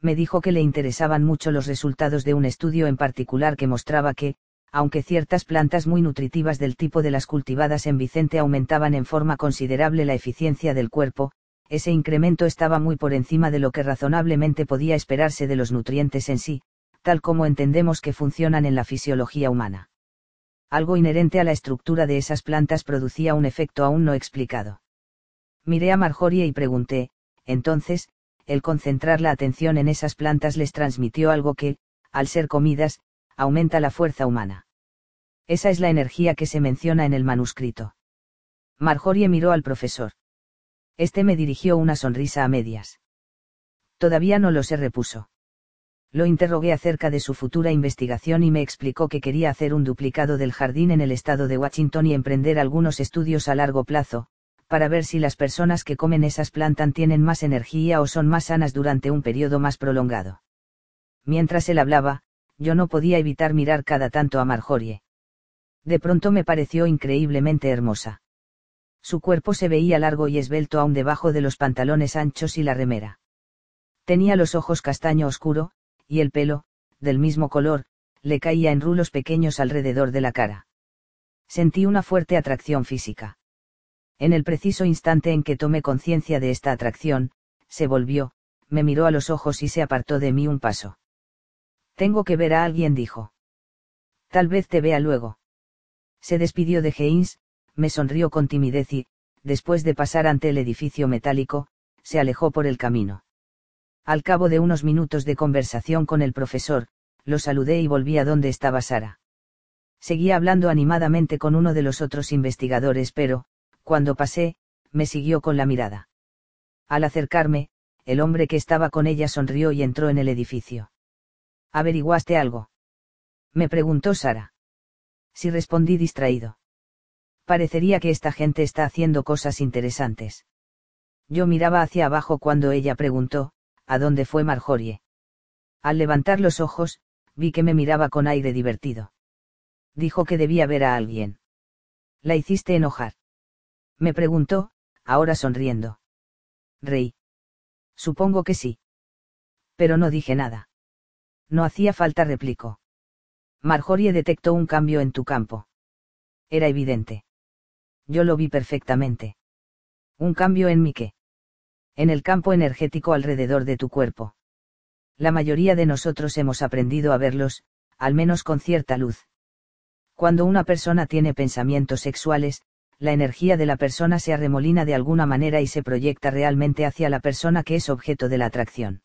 Me dijo que le interesaban mucho los resultados de un estudio en particular que mostraba que, aunque ciertas plantas muy nutritivas del tipo de las cultivadas en Vicente aumentaban en forma considerable la eficiencia del cuerpo, ese incremento estaba muy por encima de lo que razonablemente podía esperarse de los nutrientes en sí, tal como entendemos que funcionan en la fisiología humana algo inherente a la estructura de esas plantas producía un efecto aún no explicado. Miré a Marjorie y pregunté, entonces, el concentrar la atención en esas plantas les transmitió algo que, al ser comidas, aumenta la fuerza humana. Esa es la energía que se menciona en el manuscrito. Marjorie miró al profesor. Este me dirigió una sonrisa a medias. Todavía no lo se repuso. Lo interrogué acerca de su futura investigación y me explicó que quería hacer un duplicado del jardín en el estado de Washington y emprender algunos estudios a largo plazo, para ver si las personas que comen esas plantas tienen más energía o son más sanas durante un periodo más prolongado. Mientras él hablaba, yo no podía evitar mirar cada tanto a Marjorie. De pronto me pareció increíblemente hermosa. Su cuerpo se veía largo y esbelto aún debajo de los pantalones anchos y la remera. Tenía los ojos castaño oscuro, y el pelo, del mismo color, le caía en rulos pequeños alrededor de la cara. Sentí una fuerte atracción física. En el preciso instante en que tomé conciencia de esta atracción, se volvió, me miró a los ojos y se apartó de mí un paso. Tengo que ver a alguien, dijo. Tal vez te vea luego. Se despidió de Haynes, me sonrió con timidez y, después de pasar ante el edificio metálico, se alejó por el camino. Al cabo de unos minutos de conversación con el profesor, lo saludé y volví a donde estaba Sara. Seguía hablando animadamente con uno de los otros investigadores, pero, cuando pasé, me siguió con la mirada. Al acercarme, el hombre que estaba con ella sonrió y entró en el edificio. ¿Averiguaste algo? Me preguntó Sara. Si respondí distraído. Parecería que esta gente está haciendo cosas interesantes. Yo miraba hacia abajo cuando ella preguntó, ¿a dónde fue Marjorie? Al levantar los ojos, vi que me miraba con aire divertido. Dijo que debía ver a alguien. ¿La hiciste enojar? Me preguntó, ahora sonriendo. Rey. Supongo que sí. Pero no dije nada. No hacía falta replicó. Marjorie detectó un cambio en tu campo. Era evidente. Yo lo vi perfectamente. Un cambio en mi qué. En el campo energético alrededor de tu cuerpo. La mayoría de nosotros hemos aprendido a verlos, al menos con cierta luz. Cuando una persona tiene pensamientos sexuales, la energía de la persona se arremolina de alguna manera y se proyecta realmente hacia la persona que es objeto de la atracción.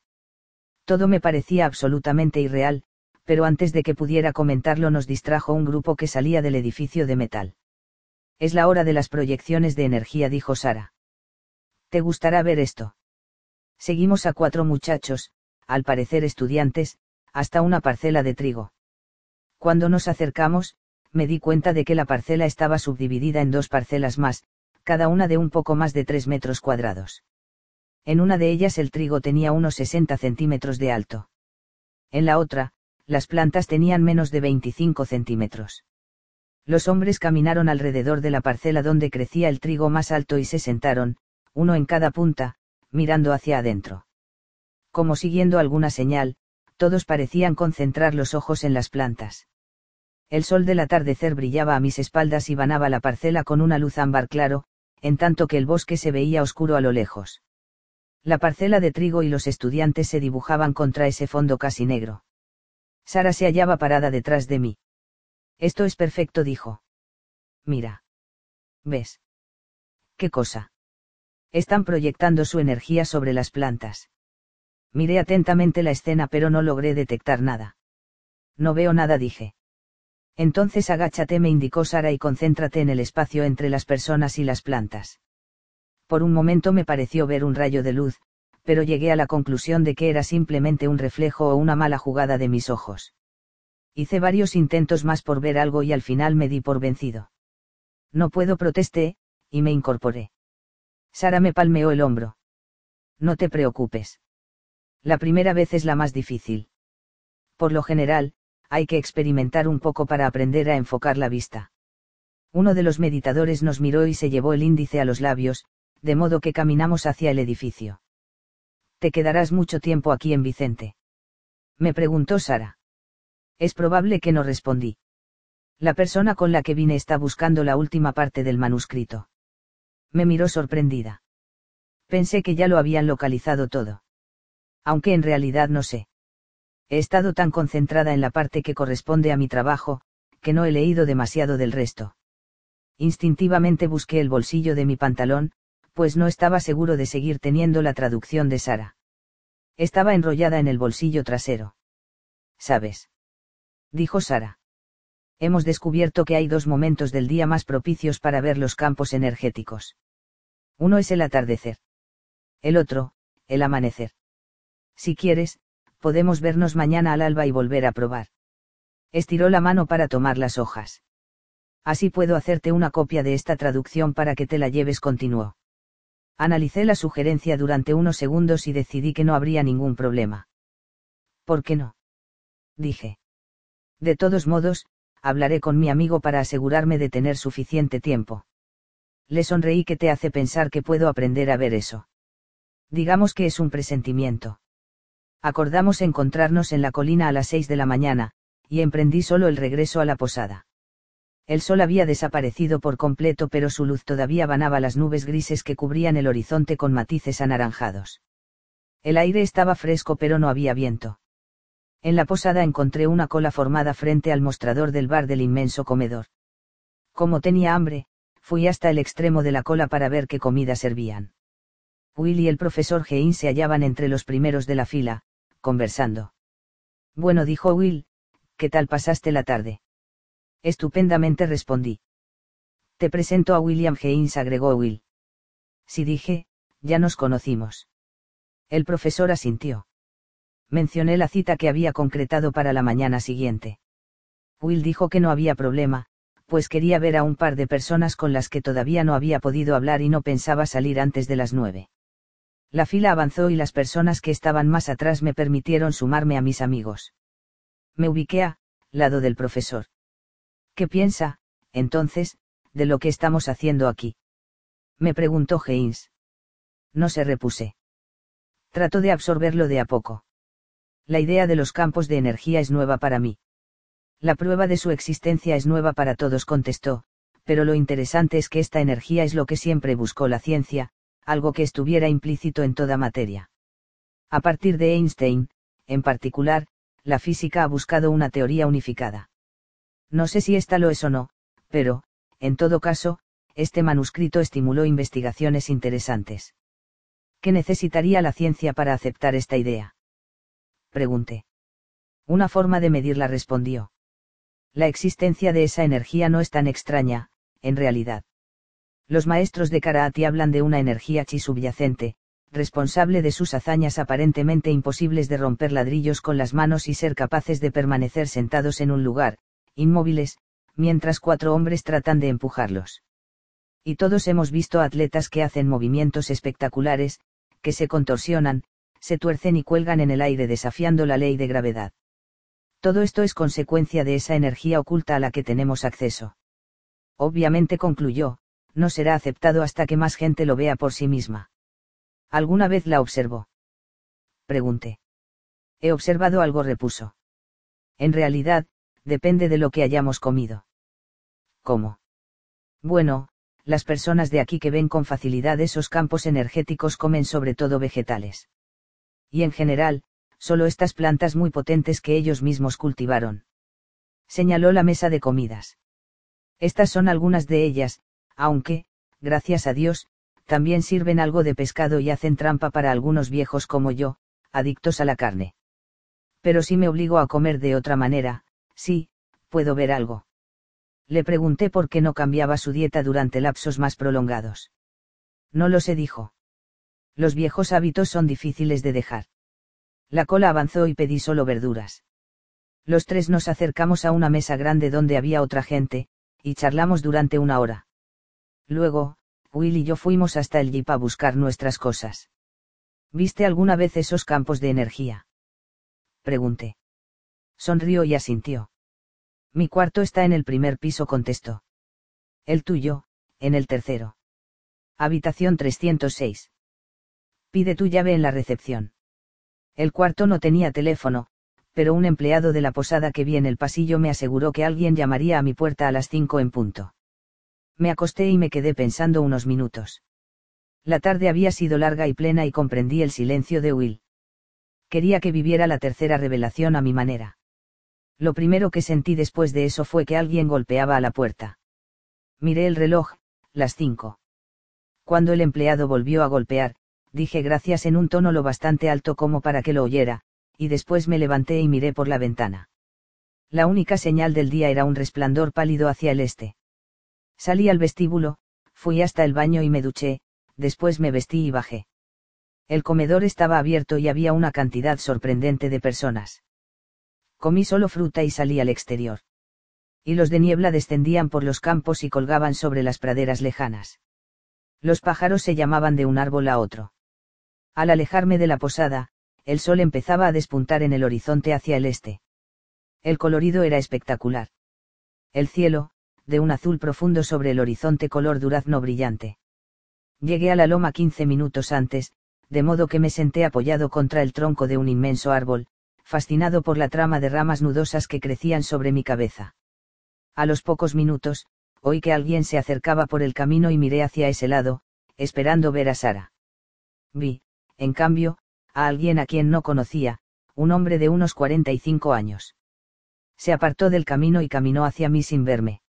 Todo me parecía absolutamente irreal, pero antes de que pudiera comentarlo nos distrajo un grupo que salía del edificio de metal. Es la hora de las proyecciones de energía, dijo Sara. ¿Te gustará ver esto? Seguimos a cuatro muchachos, al parecer estudiantes, hasta una parcela de trigo. Cuando nos acercamos, me di cuenta de que la parcela estaba subdividida en dos parcelas más, cada una de un poco más de tres metros cuadrados. En una de ellas el trigo tenía unos 60 centímetros de alto. En la otra, las plantas tenían menos de 25 centímetros. Los hombres caminaron alrededor de la parcela donde crecía el trigo más alto y se sentaron, uno en cada punta, mirando hacia adentro. Como siguiendo alguna señal, todos parecían concentrar los ojos en las plantas. El sol del atardecer brillaba a mis espaldas y banaba la parcela con una luz ámbar claro, en tanto que el bosque se veía oscuro a lo lejos. La parcela de trigo y los estudiantes se dibujaban contra ese fondo casi negro. Sara se hallaba parada detrás de mí. Esto es perfecto, dijo. Mira. ¿Ves? ¿Qué cosa? Están proyectando su energía sobre las plantas. Miré atentamente la escena pero no logré detectar nada. No veo nada, dije. Entonces agáchate, me indicó Sara, y concéntrate en el espacio entre las personas y las plantas. Por un momento me pareció ver un rayo de luz, pero llegué a la conclusión de que era simplemente un reflejo o una mala jugada de mis ojos. Hice varios intentos más por ver algo y al final me di por vencido. No puedo protesté, y me incorporé. Sara me palmeó el hombro. No te preocupes. La primera vez es la más difícil. Por lo general, hay que experimentar un poco para aprender a enfocar la vista. Uno de los meditadores nos miró y se llevó el índice a los labios, de modo que caminamos hacia el edificio. ¿Te quedarás mucho tiempo aquí en Vicente? Me preguntó Sara. Es probable que no respondí. La persona con la que vine está buscando la última parte del manuscrito. Me miró sorprendida. Pensé que ya lo habían localizado todo. Aunque en realidad no sé. He estado tan concentrada en la parte que corresponde a mi trabajo, que no he leído demasiado del resto. Instintivamente busqué el bolsillo de mi pantalón, pues no estaba seguro de seguir teniendo la traducción de Sara. Estaba enrollada en el bolsillo trasero. ¿Sabes? Dijo Sara. Hemos descubierto que hay dos momentos del día más propicios para ver los campos energéticos. Uno es el atardecer. El otro, el amanecer. Si quieres, podemos vernos mañana al alba y volver a probar. Estiró la mano para tomar las hojas. Así puedo hacerte una copia de esta traducción para que te la lleves, continuó. Analicé la sugerencia durante unos segundos y decidí que no habría ningún problema. ¿Por qué no? Dije. De todos modos, hablaré con mi amigo para asegurarme de tener suficiente tiempo. Le sonreí que te hace pensar que puedo aprender a ver eso. Digamos que es un presentimiento acordamos encontrarnos en la colina a las seis de la mañana, y emprendí solo el regreso a la posada. El sol había desaparecido por completo pero su luz todavía banaba las nubes grises que cubrían el horizonte con matices anaranjados. El aire estaba fresco pero no había viento. En la posada encontré una cola formada frente al mostrador del bar del inmenso comedor. Como tenía hambre, fui hasta el extremo de la cola para ver qué comida servían. Will y el profesor Hein se hallaban entre los primeros de la fila, conversando. Bueno, dijo Will, ¿qué tal pasaste la tarde? Estupendamente respondí. Te presento a William Haynes, agregó Will. Sí dije, ya nos conocimos. El profesor asintió. Mencioné la cita que había concretado para la mañana siguiente. Will dijo que no había problema, pues quería ver a un par de personas con las que todavía no había podido hablar y no pensaba salir antes de las nueve. La fila avanzó y las personas que estaban más atrás me permitieron sumarme a mis amigos. Me ubiqué a, lado del profesor. ¿Qué piensa, entonces, de lo que estamos haciendo aquí? Me preguntó Haynes. No se repuse. Trato de absorberlo de a poco. La idea de los campos de energía es nueva para mí. La prueba de su existencia es nueva para todos, contestó, pero lo interesante es que esta energía es lo que siempre buscó la ciencia, algo que estuviera implícito en toda materia. A partir de Einstein, en particular, la física ha buscado una teoría unificada. No sé si esta lo es o no, pero, en todo caso, este manuscrito estimuló investigaciones interesantes. ¿Qué necesitaría la ciencia para aceptar esta idea? Pregunté. Una forma de medirla respondió la existencia de esa energía no es tan extraña, en realidad. Los maestros de Karate hablan de una energía chi subyacente, responsable de sus hazañas aparentemente imposibles de romper ladrillos con las manos y ser capaces de permanecer sentados en un lugar, inmóviles, mientras cuatro hombres tratan de empujarlos. Y todos hemos visto atletas que hacen movimientos espectaculares, que se contorsionan, se tuercen y cuelgan en el aire desafiando la ley de gravedad. Todo esto es consecuencia de esa energía oculta a la que tenemos acceso. Obviamente concluyó, no será aceptado hasta que más gente lo vea por sí misma. ¿Alguna vez la observó? Pregunté. He observado algo, repuso. En realidad, depende de lo que hayamos comido. ¿Cómo? Bueno, las personas de aquí que ven con facilidad esos campos energéticos comen sobre todo vegetales. Y en general, solo estas plantas muy potentes que ellos mismos cultivaron. Señaló la mesa de comidas. Estas son algunas de ellas, aunque, gracias a Dios, también sirven algo de pescado y hacen trampa para algunos viejos como yo, adictos a la carne. Pero si me obligo a comer de otra manera, sí, puedo ver algo. Le pregunté por qué no cambiaba su dieta durante lapsos más prolongados. No lo sé, dijo. Los viejos hábitos son difíciles de dejar. La cola avanzó y pedí solo verduras. Los tres nos acercamos a una mesa grande donde había otra gente, y charlamos durante una hora. Luego, Will y yo fuimos hasta el jeep a buscar nuestras cosas. ¿Viste alguna vez esos campos de energía? Pregunté. Sonrió y asintió. Mi cuarto está en el primer piso, contestó. El tuyo, en el tercero. Habitación 306. Pide tu llave en la recepción. El cuarto no tenía teléfono, pero un empleado de la posada que vi en el pasillo me aseguró que alguien llamaría a mi puerta a las cinco en punto. Me acosté y me quedé pensando unos minutos. La tarde había sido larga y plena y comprendí el silencio de Will. Quería que viviera la tercera revelación a mi manera. Lo primero que sentí después de eso fue que alguien golpeaba a la puerta. Miré el reloj, las cinco. Cuando el empleado volvió a golpear, dije gracias en un tono lo bastante alto como para que lo oyera, y después me levanté y miré por la ventana. La única señal del día era un resplandor pálido hacia el este. Salí al vestíbulo, fui hasta el baño y me duché, después me vestí y bajé. El comedor estaba abierto y había una cantidad sorprendente de personas. Comí solo fruta y salí al exterior. Y los de niebla descendían por los campos y colgaban sobre las praderas lejanas. Los pájaros se llamaban de un árbol a otro. Al alejarme de la posada, el sol empezaba a despuntar en el horizonte hacia el este. El colorido era espectacular. El cielo, de un azul profundo sobre el horizonte color durazno brillante. Llegué a la loma quince minutos antes, de modo que me senté apoyado contra el tronco de un inmenso árbol, fascinado por la trama de ramas nudosas que crecían sobre mi cabeza. A los pocos minutos, oí que alguien se acercaba por el camino y miré hacia ese lado, esperando ver a Sara. Vi, en cambio, a alguien a quien no conocía, un hombre de unos 45 años. Se apartó del camino y caminó hacia mí sin verme.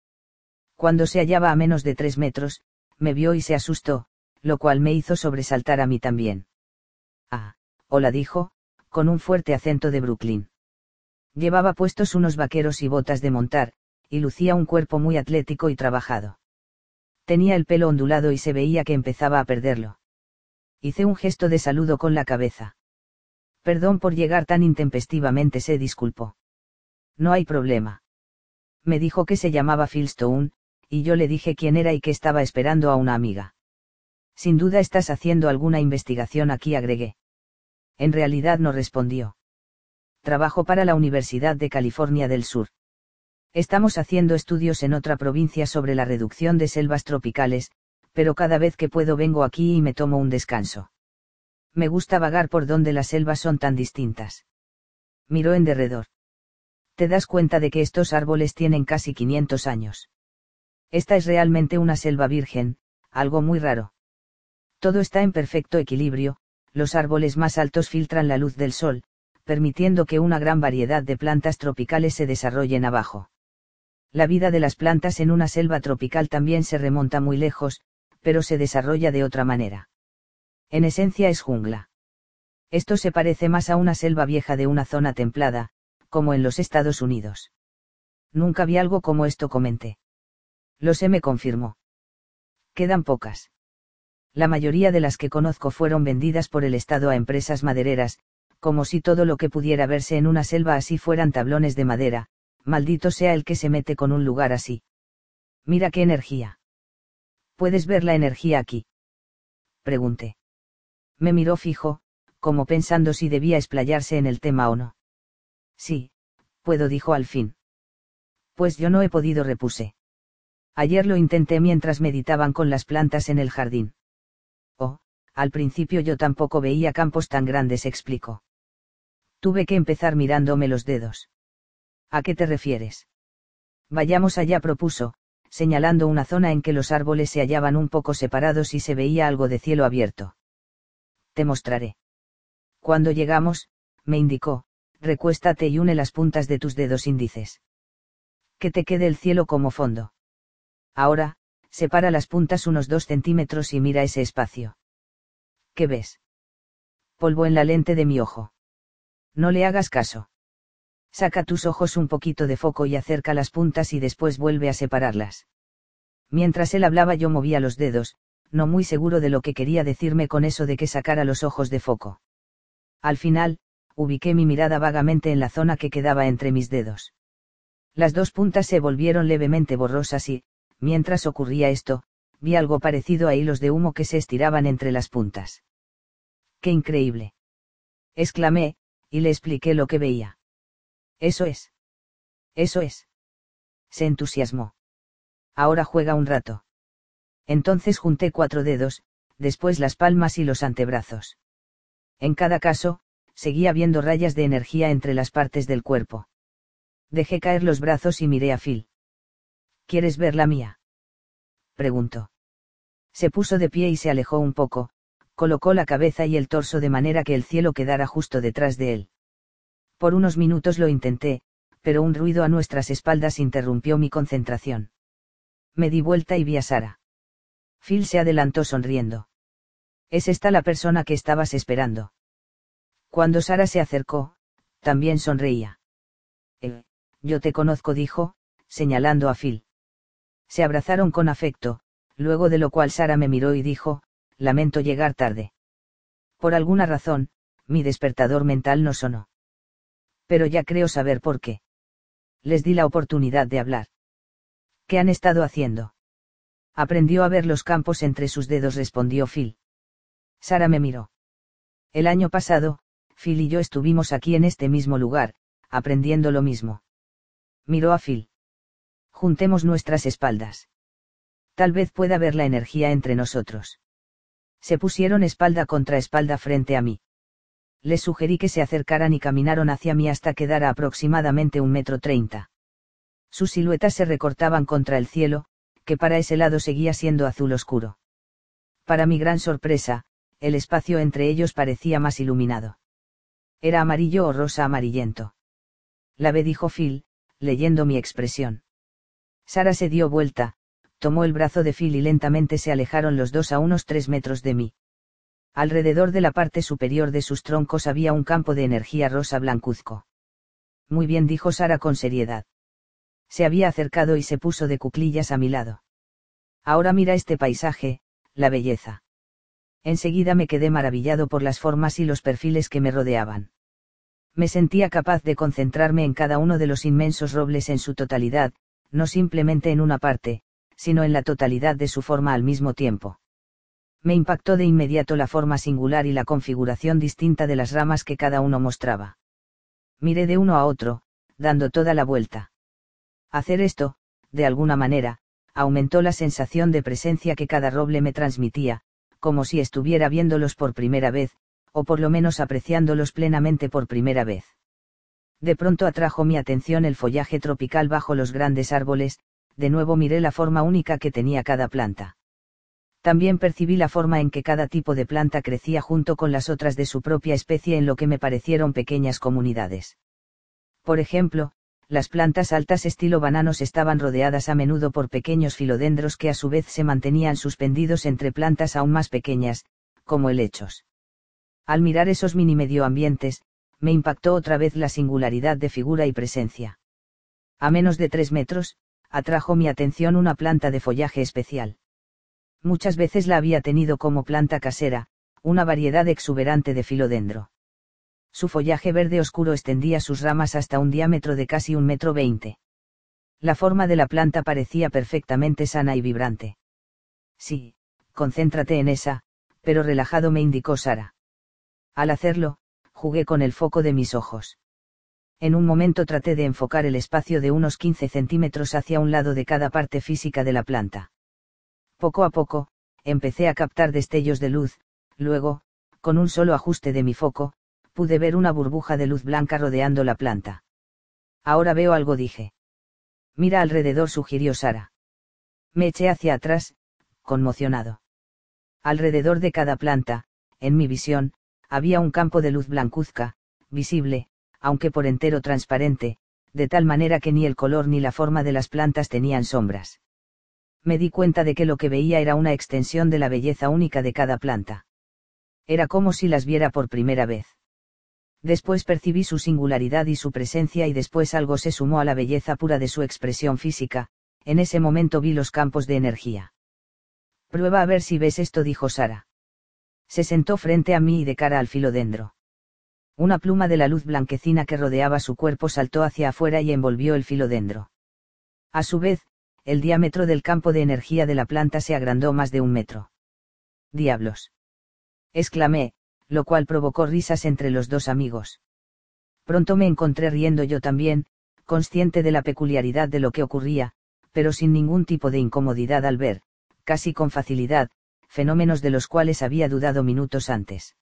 Cuando se hallaba a menos de tres metros, me vio y se asustó, lo cual me hizo sobresaltar a mí también. Ah, hola dijo, con un fuerte acento de Brooklyn. Llevaba puestos unos vaqueros y botas de montar, y lucía un cuerpo muy atlético y trabajado. Tenía el pelo ondulado y se veía que empezaba a perderlo. Hice un gesto de saludo con la cabeza. Perdón por llegar tan intempestivamente, se disculpó. No hay problema. Me dijo que se llamaba Philstone, y yo le dije quién era y que estaba esperando a una amiga. Sin duda estás haciendo alguna investigación aquí, agregué. En realidad no respondió. Trabajo para la Universidad de California del Sur. Estamos haciendo estudios en otra provincia sobre la reducción de selvas tropicales, pero cada vez que puedo vengo aquí y me tomo un descanso. Me gusta vagar por donde las selvas son tan distintas. Miró en derredor. Te das cuenta de que estos árboles tienen casi 500 años. Esta es realmente una selva virgen, algo muy raro. Todo está en perfecto equilibrio, los árboles más altos filtran la luz del sol, permitiendo que una gran variedad de plantas tropicales se desarrollen abajo. La vida de las plantas en una selva tropical también se remonta muy lejos, pero se desarrolla de otra manera. En esencia es jungla. Esto se parece más a una selva vieja de una zona templada, como en los Estados Unidos. Nunca vi algo como esto comenté. Lo sé me confirmó. Quedan pocas. La mayoría de las que conozco fueron vendidas por el Estado a empresas madereras, como si todo lo que pudiera verse en una selva así fueran tablones de madera, maldito sea el que se mete con un lugar así. Mira qué energía. ¿Puedes ver la energía aquí? Pregunté. Me miró fijo, como pensando si debía explayarse en el tema o no. Sí, puedo, dijo al fin. Pues yo no he podido, repuse. Ayer lo intenté mientras meditaban con las plantas en el jardín. Oh, al principio yo tampoco veía campos tan grandes, explicó. Tuve que empezar mirándome los dedos. ¿A qué te refieres? Vayamos allá, propuso, señalando una zona en que los árboles se hallaban un poco separados y se veía algo de cielo abierto. Te mostraré. Cuando llegamos, me indicó, recuéstate y une las puntas de tus dedos índices. Que te quede el cielo como fondo. Ahora, separa las puntas unos dos centímetros y mira ese espacio. ¿Qué ves? Polvo en la lente de mi ojo. No le hagas caso. Saca tus ojos un poquito de foco y acerca las puntas y después vuelve a separarlas. Mientras él hablaba yo movía los dedos, no muy seguro de lo que quería decirme con eso de que sacara los ojos de foco. Al final, ubiqué mi mirada vagamente en la zona que quedaba entre mis dedos. Las dos puntas se volvieron levemente borrosas y, mientras ocurría esto, vi algo parecido a hilos de humo que se estiraban entre las puntas. ¡Qué increíble! exclamé, y le expliqué lo que veía. Eso es. Eso es. Se entusiasmó. Ahora juega un rato. Entonces junté cuatro dedos, después las palmas y los antebrazos. En cada caso, seguía viendo rayas de energía entre las partes del cuerpo. Dejé caer los brazos y miré a Phil. ¿Quieres ver la mía? preguntó. Se puso de pie y se alejó un poco, colocó la cabeza y el torso de manera que el cielo quedara justo detrás de él. Por unos minutos lo intenté, pero un ruido a nuestras espaldas interrumpió mi concentración. Me di vuelta y vi a Sara. Phil se adelantó sonriendo. Es esta la persona que estabas esperando. Cuando Sara se acercó, también sonreía. Eh, yo te conozco, dijo, señalando a Phil. Se abrazaron con afecto, luego de lo cual Sara me miró y dijo, lamento llegar tarde. Por alguna razón, mi despertador mental no sonó pero ya creo saber por qué. Les di la oportunidad de hablar. ¿Qué han estado haciendo? Aprendió a ver los campos entre sus dedos, respondió Phil. Sara me miró. El año pasado, Phil y yo estuvimos aquí en este mismo lugar, aprendiendo lo mismo. Miró a Phil. Juntemos nuestras espaldas. Tal vez pueda ver la energía entre nosotros. Se pusieron espalda contra espalda frente a mí les sugerí que se acercaran y caminaron hacia mí hasta quedar a aproximadamente un metro treinta. Sus siluetas se recortaban contra el cielo, que para ese lado seguía siendo azul oscuro. Para mi gran sorpresa, el espacio entre ellos parecía más iluminado. Era amarillo o rosa amarillento. La ve dijo Phil, leyendo mi expresión. Sara se dio vuelta, tomó el brazo de Phil y lentamente se alejaron los dos a unos tres metros de mí. Alrededor de la parte superior de sus troncos había un campo de energía rosa blancuzco. Muy bien, dijo Sara con seriedad. Se había acercado y se puso de cuclillas a mi lado. Ahora mira este paisaje, la belleza. Enseguida me quedé maravillado por las formas y los perfiles que me rodeaban. Me sentía capaz de concentrarme en cada uno de los inmensos robles en su totalidad, no simplemente en una parte, sino en la totalidad de su forma al mismo tiempo. Me impactó de inmediato la forma singular y la configuración distinta de las ramas que cada uno mostraba. Miré de uno a otro, dando toda la vuelta. Hacer esto, de alguna manera, aumentó la sensación de presencia que cada roble me transmitía, como si estuviera viéndolos por primera vez, o por lo menos apreciándolos plenamente por primera vez. De pronto atrajo mi atención el follaje tropical bajo los grandes árboles, de nuevo miré la forma única que tenía cada planta. También percibí la forma en que cada tipo de planta crecía junto con las otras de su propia especie en lo que me parecieron pequeñas comunidades. Por ejemplo, las plantas altas estilo bananos estaban rodeadas a menudo por pequeños filodendros que a su vez se mantenían suspendidos entre plantas aún más pequeñas, como helechos. Al mirar esos mini medioambientes, me impactó otra vez la singularidad de figura y presencia. A menos de tres metros, atrajo mi atención una planta de follaje especial. Muchas veces la había tenido como planta casera, una variedad exuberante de filodendro. Su follaje verde oscuro extendía sus ramas hasta un diámetro de casi un metro veinte. La forma de la planta parecía perfectamente sana y vibrante. Sí, concéntrate en esa, pero relajado me indicó Sara. Al hacerlo, jugué con el foco de mis ojos. En un momento traté de enfocar el espacio de unos 15 centímetros hacia un lado de cada parte física de la planta. Poco a poco, empecé a captar destellos de luz, luego, con un solo ajuste de mi foco, pude ver una burbuja de luz blanca rodeando la planta. Ahora veo algo, dije. Mira alrededor, sugirió Sara. Me eché hacia atrás, conmocionado. Alrededor de cada planta, en mi visión, había un campo de luz blancuzca, visible, aunque por entero transparente, de tal manera que ni el color ni la forma de las plantas tenían sombras. Me di cuenta de que lo que veía era una extensión de la belleza única de cada planta. Era como si las viera por primera vez. Después percibí su singularidad y su presencia y después algo se sumó a la belleza pura de su expresión física, en ese momento vi los campos de energía. Prueba a ver si ves esto, dijo Sara. Se sentó frente a mí y de cara al filodendro. Una pluma de la luz blanquecina que rodeaba su cuerpo saltó hacia afuera y envolvió el filodendro. A su vez, el diámetro del campo de energía de la planta se agrandó más de un metro. Diablos. exclamé, lo cual provocó risas entre los dos amigos. Pronto me encontré riendo yo también, consciente de la peculiaridad de lo que ocurría, pero sin ningún tipo de incomodidad al ver, casi con facilidad, fenómenos de los cuales había dudado minutos antes.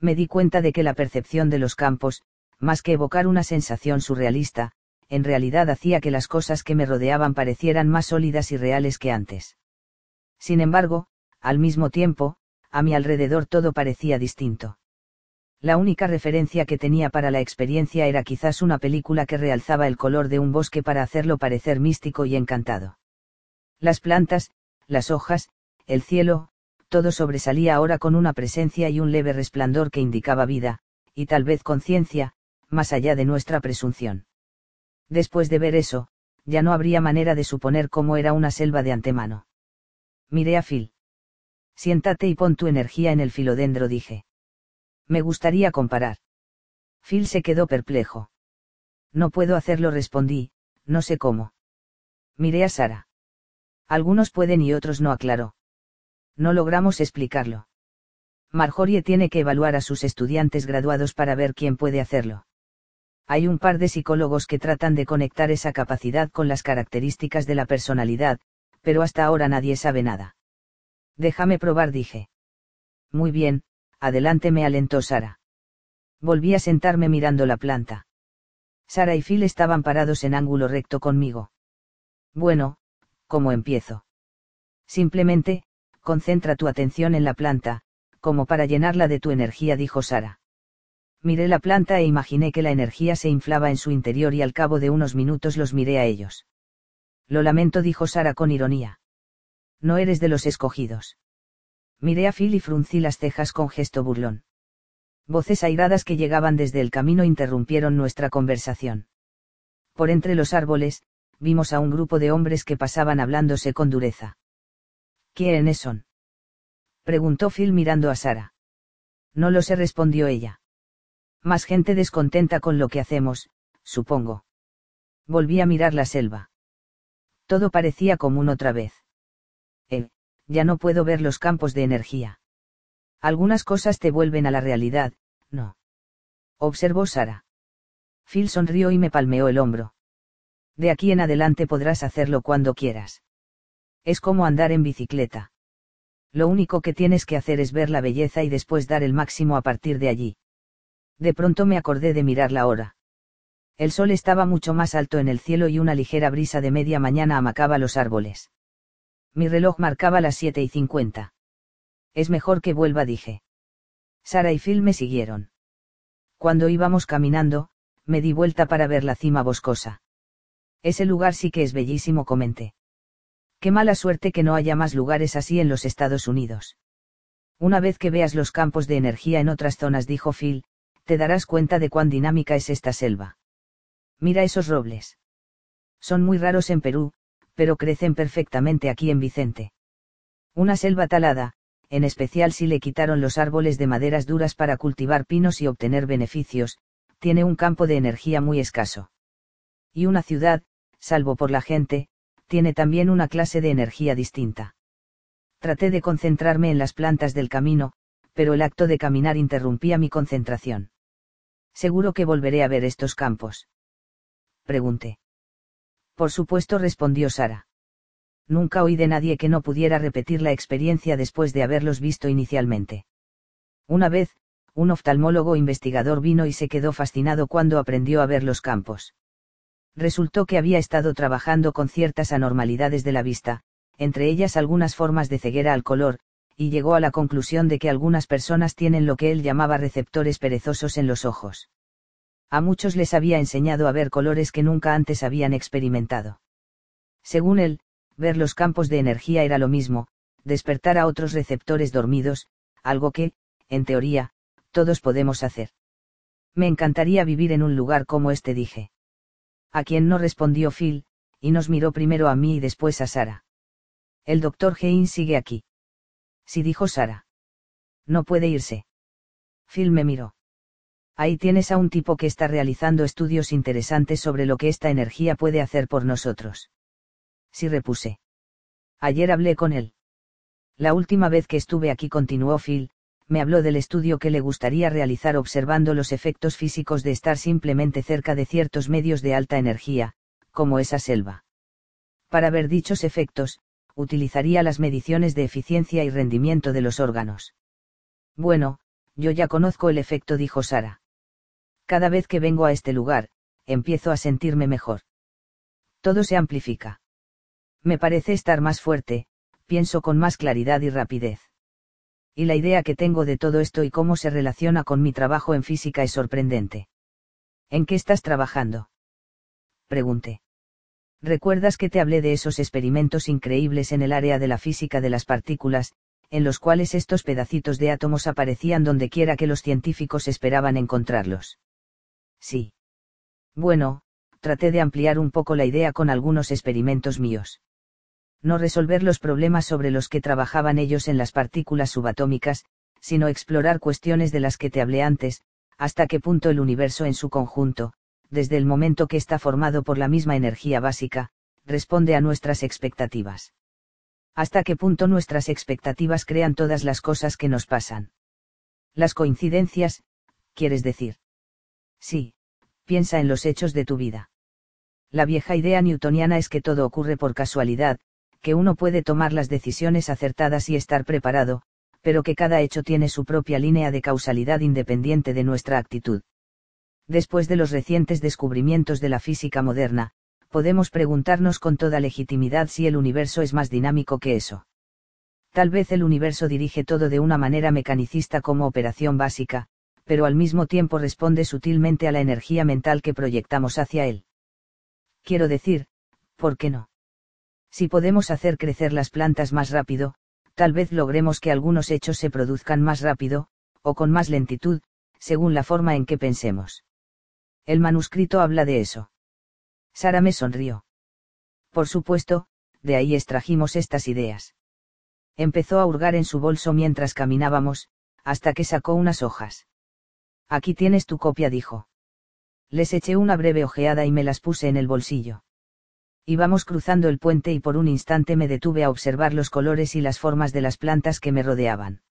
Me di cuenta de que la percepción de los campos, más que evocar una sensación surrealista, en realidad hacía que las cosas que me rodeaban parecieran más sólidas y reales que antes. Sin embargo, al mismo tiempo, a mi alrededor todo parecía distinto. La única referencia que tenía para la experiencia era quizás una película que realzaba el color de un bosque para hacerlo parecer místico y encantado. Las plantas, las hojas, el cielo, todo sobresalía ahora con una presencia y un leve resplandor que indicaba vida, y tal vez conciencia, más allá de nuestra presunción. Después de ver eso, ya no habría manera de suponer cómo era una selva de antemano. Miré a Phil. Siéntate y pon tu energía en el filodendro, dije. Me gustaría comparar. Phil se quedó perplejo. No puedo hacerlo, respondí, no sé cómo. Miré a Sara. Algunos pueden y otros no, aclaró. No logramos explicarlo. Marjorie tiene que evaluar a sus estudiantes graduados para ver quién puede hacerlo. Hay un par de psicólogos que tratan de conectar esa capacidad con las características de la personalidad, pero hasta ahora nadie sabe nada. Déjame probar, dije. Muy bien, adelante me alentó Sara. Volví a sentarme mirando la planta. Sara y Phil estaban parados en ángulo recto conmigo. Bueno, ¿cómo empiezo? Simplemente, concentra tu atención en la planta, como para llenarla de tu energía, dijo Sara. Miré la planta e imaginé que la energía se inflaba en su interior y al cabo de unos minutos los miré a ellos. Lo lamento, dijo Sara con ironía. No eres de los escogidos. Miré a Phil y fruncí las cejas con gesto burlón. Voces airadas que llegaban desde el camino interrumpieron nuestra conversación. Por entre los árboles, vimos a un grupo de hombres que pasaban hablándose con dureza. ¿Quiénes son? preguntó Phil mirando a Sara. No lo sé, respondió ella. Más gente descontenta con lo que hacemos, supongo. Volví a mirar la selva. Todo parecía común otra vez. Eh, ya no puedo ver los campos de energía. Algunas cosas te vuelven a la realidad, ¿no? Observó Sara. Phil sonrió y me palmeó el hombro. De aquí en adelante podrás hacerlo cuando quieras. Es como andar en bicicleta. Lo único que tienes que hacer es ver la belleza y después dar el máximo a partir de allí. De pronto me acordé de mirar la hora. El sol estaba mucho más alto en el cielo y una ligera brisa de media mañana amacaba los árboles. Mi reloj marcaba las siete y cincuenta. Es mejor que vuelva, dije. Sara y Phil me siguieron. Cuando íbamos caminando, me di vuelta para ver la cima boscosa. Ese lugar sí que es bellísimo, comenté. Qué mala suerte que no haya más lugares así en los Estados Unidos. Una vez que veas los campos de energía en otras zonas, dijo Phil, te darás cuenta de cuán dinámica es esta selva. Mira esos robles. Son muy raros en Perú, pero crecen perfectamente aquí en Vicente. Una selva talada, en especial si le quitaron los árboles de maderas duras para cultivar pinos y obtener beneficios, tiene un campo de energía muy escaso. Y una ciudad, salvo por la gente, tiene también una clase de energía distinta. Traté de concentrarme en las plantas del camino, pero el acto de caminar interrumpía mi concentración. Seguro que volveré a ver estos campos. Pregunté. Por supuesto, respondió Sara. Nunca oí de nadie que no pudiera repetir la experiencia después de haberlos visto inicialmente. Una vez, un oftalmólogo investigador vino y se quedó fascinado cuando aprendió a ver los campos. Resultó que había estado trabajando con ciertas anormalidades de la vista, entre ellas algunas formas de ceguera al color, y llegó a la conclusión de que algunas personas tienen lo que él llamaba receptores perezosos en los ojos. A muchos les había enseñado a ver colores que nunca antes habían experimentado. Según él, ver los campos de energía era lo mismo, despertar a otros receptores dormidos, algo que, en teoría, todos podemos hacer. Me encantaría vivir en un lugar como este, dije. A quien no respondió Phil, y nos miró primero a mí y después a Sara. El doctor Hein sigue aquí. Sí dijo Sara. No puede irse. Phil me miró. Ahí tienes a un tipo que está realizando estudios interesantes sobre lo que esta energía puede hacer por nosotros. Sí repuse. Ayer hablé con él. La última vez que estuve aquí continuó Phil, me habló del estudio que le gustaría realizar observando los efectos físicos de estar simplemente cerca de ciertos medios de alta energía, como esa selva. Para ver dichos efectos, utilizaría las mediciones de eficiencia y rendimiento de los órganos. Bueno, yo ya conozco el efecto, dijo Sara. Cada vez que vengo a este lugar, empiezo a sentirme mejor. Todo se amplifica. Me parece estar más fuerte, pienso con más claridad y rapidez. Y la idea que tengo de todo esto y cómo se relaciona con mi trabajo en física es sorprendente. ¿En qué estás trabajando? Pregunté. ¿Recuerdas que te hablé de esos experimentos increíbles en el área de la física de las partículas, en los cuales estos pedacitos de átomos aparecían donde quiera que los científicos esperaban encontrarlos? Sí. Bueno, traté de ampliar un poco la idea con algunos experimentos míos. No resolver los problemas sobre los que trabajaban ellos en las partículas subatómicas, sino explorar cuestiones de las que te hablé antes, hasta qué punto el universo en su conjunto, desde el momento que está formado por la misma energía básica, responde a nuestras expectativas. Hasta qué punto nuestras expectativas crean todas las cosas que nos pasan. Las coincidencias, quieres decir. Sí, piensa en los hechos de tu vida. La vieja idea newtoniana es que todo ocurre por casualidad, que uno puede tomar las decisiones acertadas y estar preparado, pero que cada hecho tiene su propia línea de causalidad independiente de nuestra actitud. Después de los recientes descubrimientos de la física moderna, podemos preguntarnos con toda legitimidad si el universo es más dinámico que eso. Tal vez el universo dirige todo de una manera mecanicista como operación básica, pero al mismo tiempo responde sutilmente a la energía mental que proyectamos hacia él. Quiero decir, ¿por qué no? Si podemos hacer crecer las plantas más rápido, tal vez logremos que algunos hechos se produzcan más rápido, o con más lentitud, según la forma en que pensemos. El manuscrito habla de eso. Sara me sonrió. Por supuesto, de ahí extrajimos estas ideas. Empezó a hurgar en su bolso mientras caminábamos, hasta que sacó unas hojas. Aquí tienes tu copia, dijo. Les eché una breve ojeada y me las puse en el bolsillo. Íbamos cruzando el puente y por un instante me detuve a observar los colores y las formas de las plantas que me rodeaban.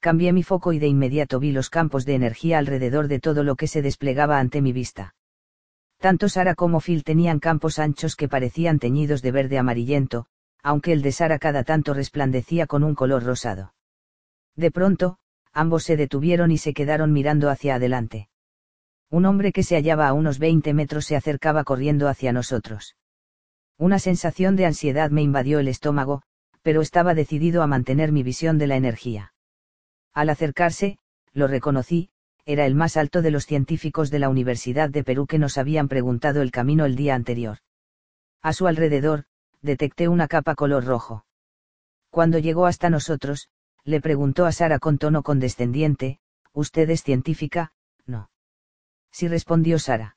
Cambié mi foco y de inmediato vi los campos de energía alrededor de todo lo que se desplegaba ante mi vista. Tanto Sara como Phil tenían campos anchos que parecían teñidos de verde amarillento, aunque el de Sara cada tanto resplandecía con un color rosado. De pronto, ambos se detuvieron y se quedaron mirando hacia adelante. Un hombre que se hallaba a unos 20 metros se acercaba corriendo hacia nosotros. Una sensación de ansiedad me invadió el estómago, pero estaba decidido a mantener mi visión de la energía. Al acercarse, lo reconocí, era el más alto de los científicos de la Universidad de Perú que nos habían preguntado el camino el día anterior. A su alrededor, detecté una capa color rojo. Cuando llegó hasta nosotros, le preguntó a Sara con tono condescendiente, ¿Usted es científica? No. Sí respondió Sara.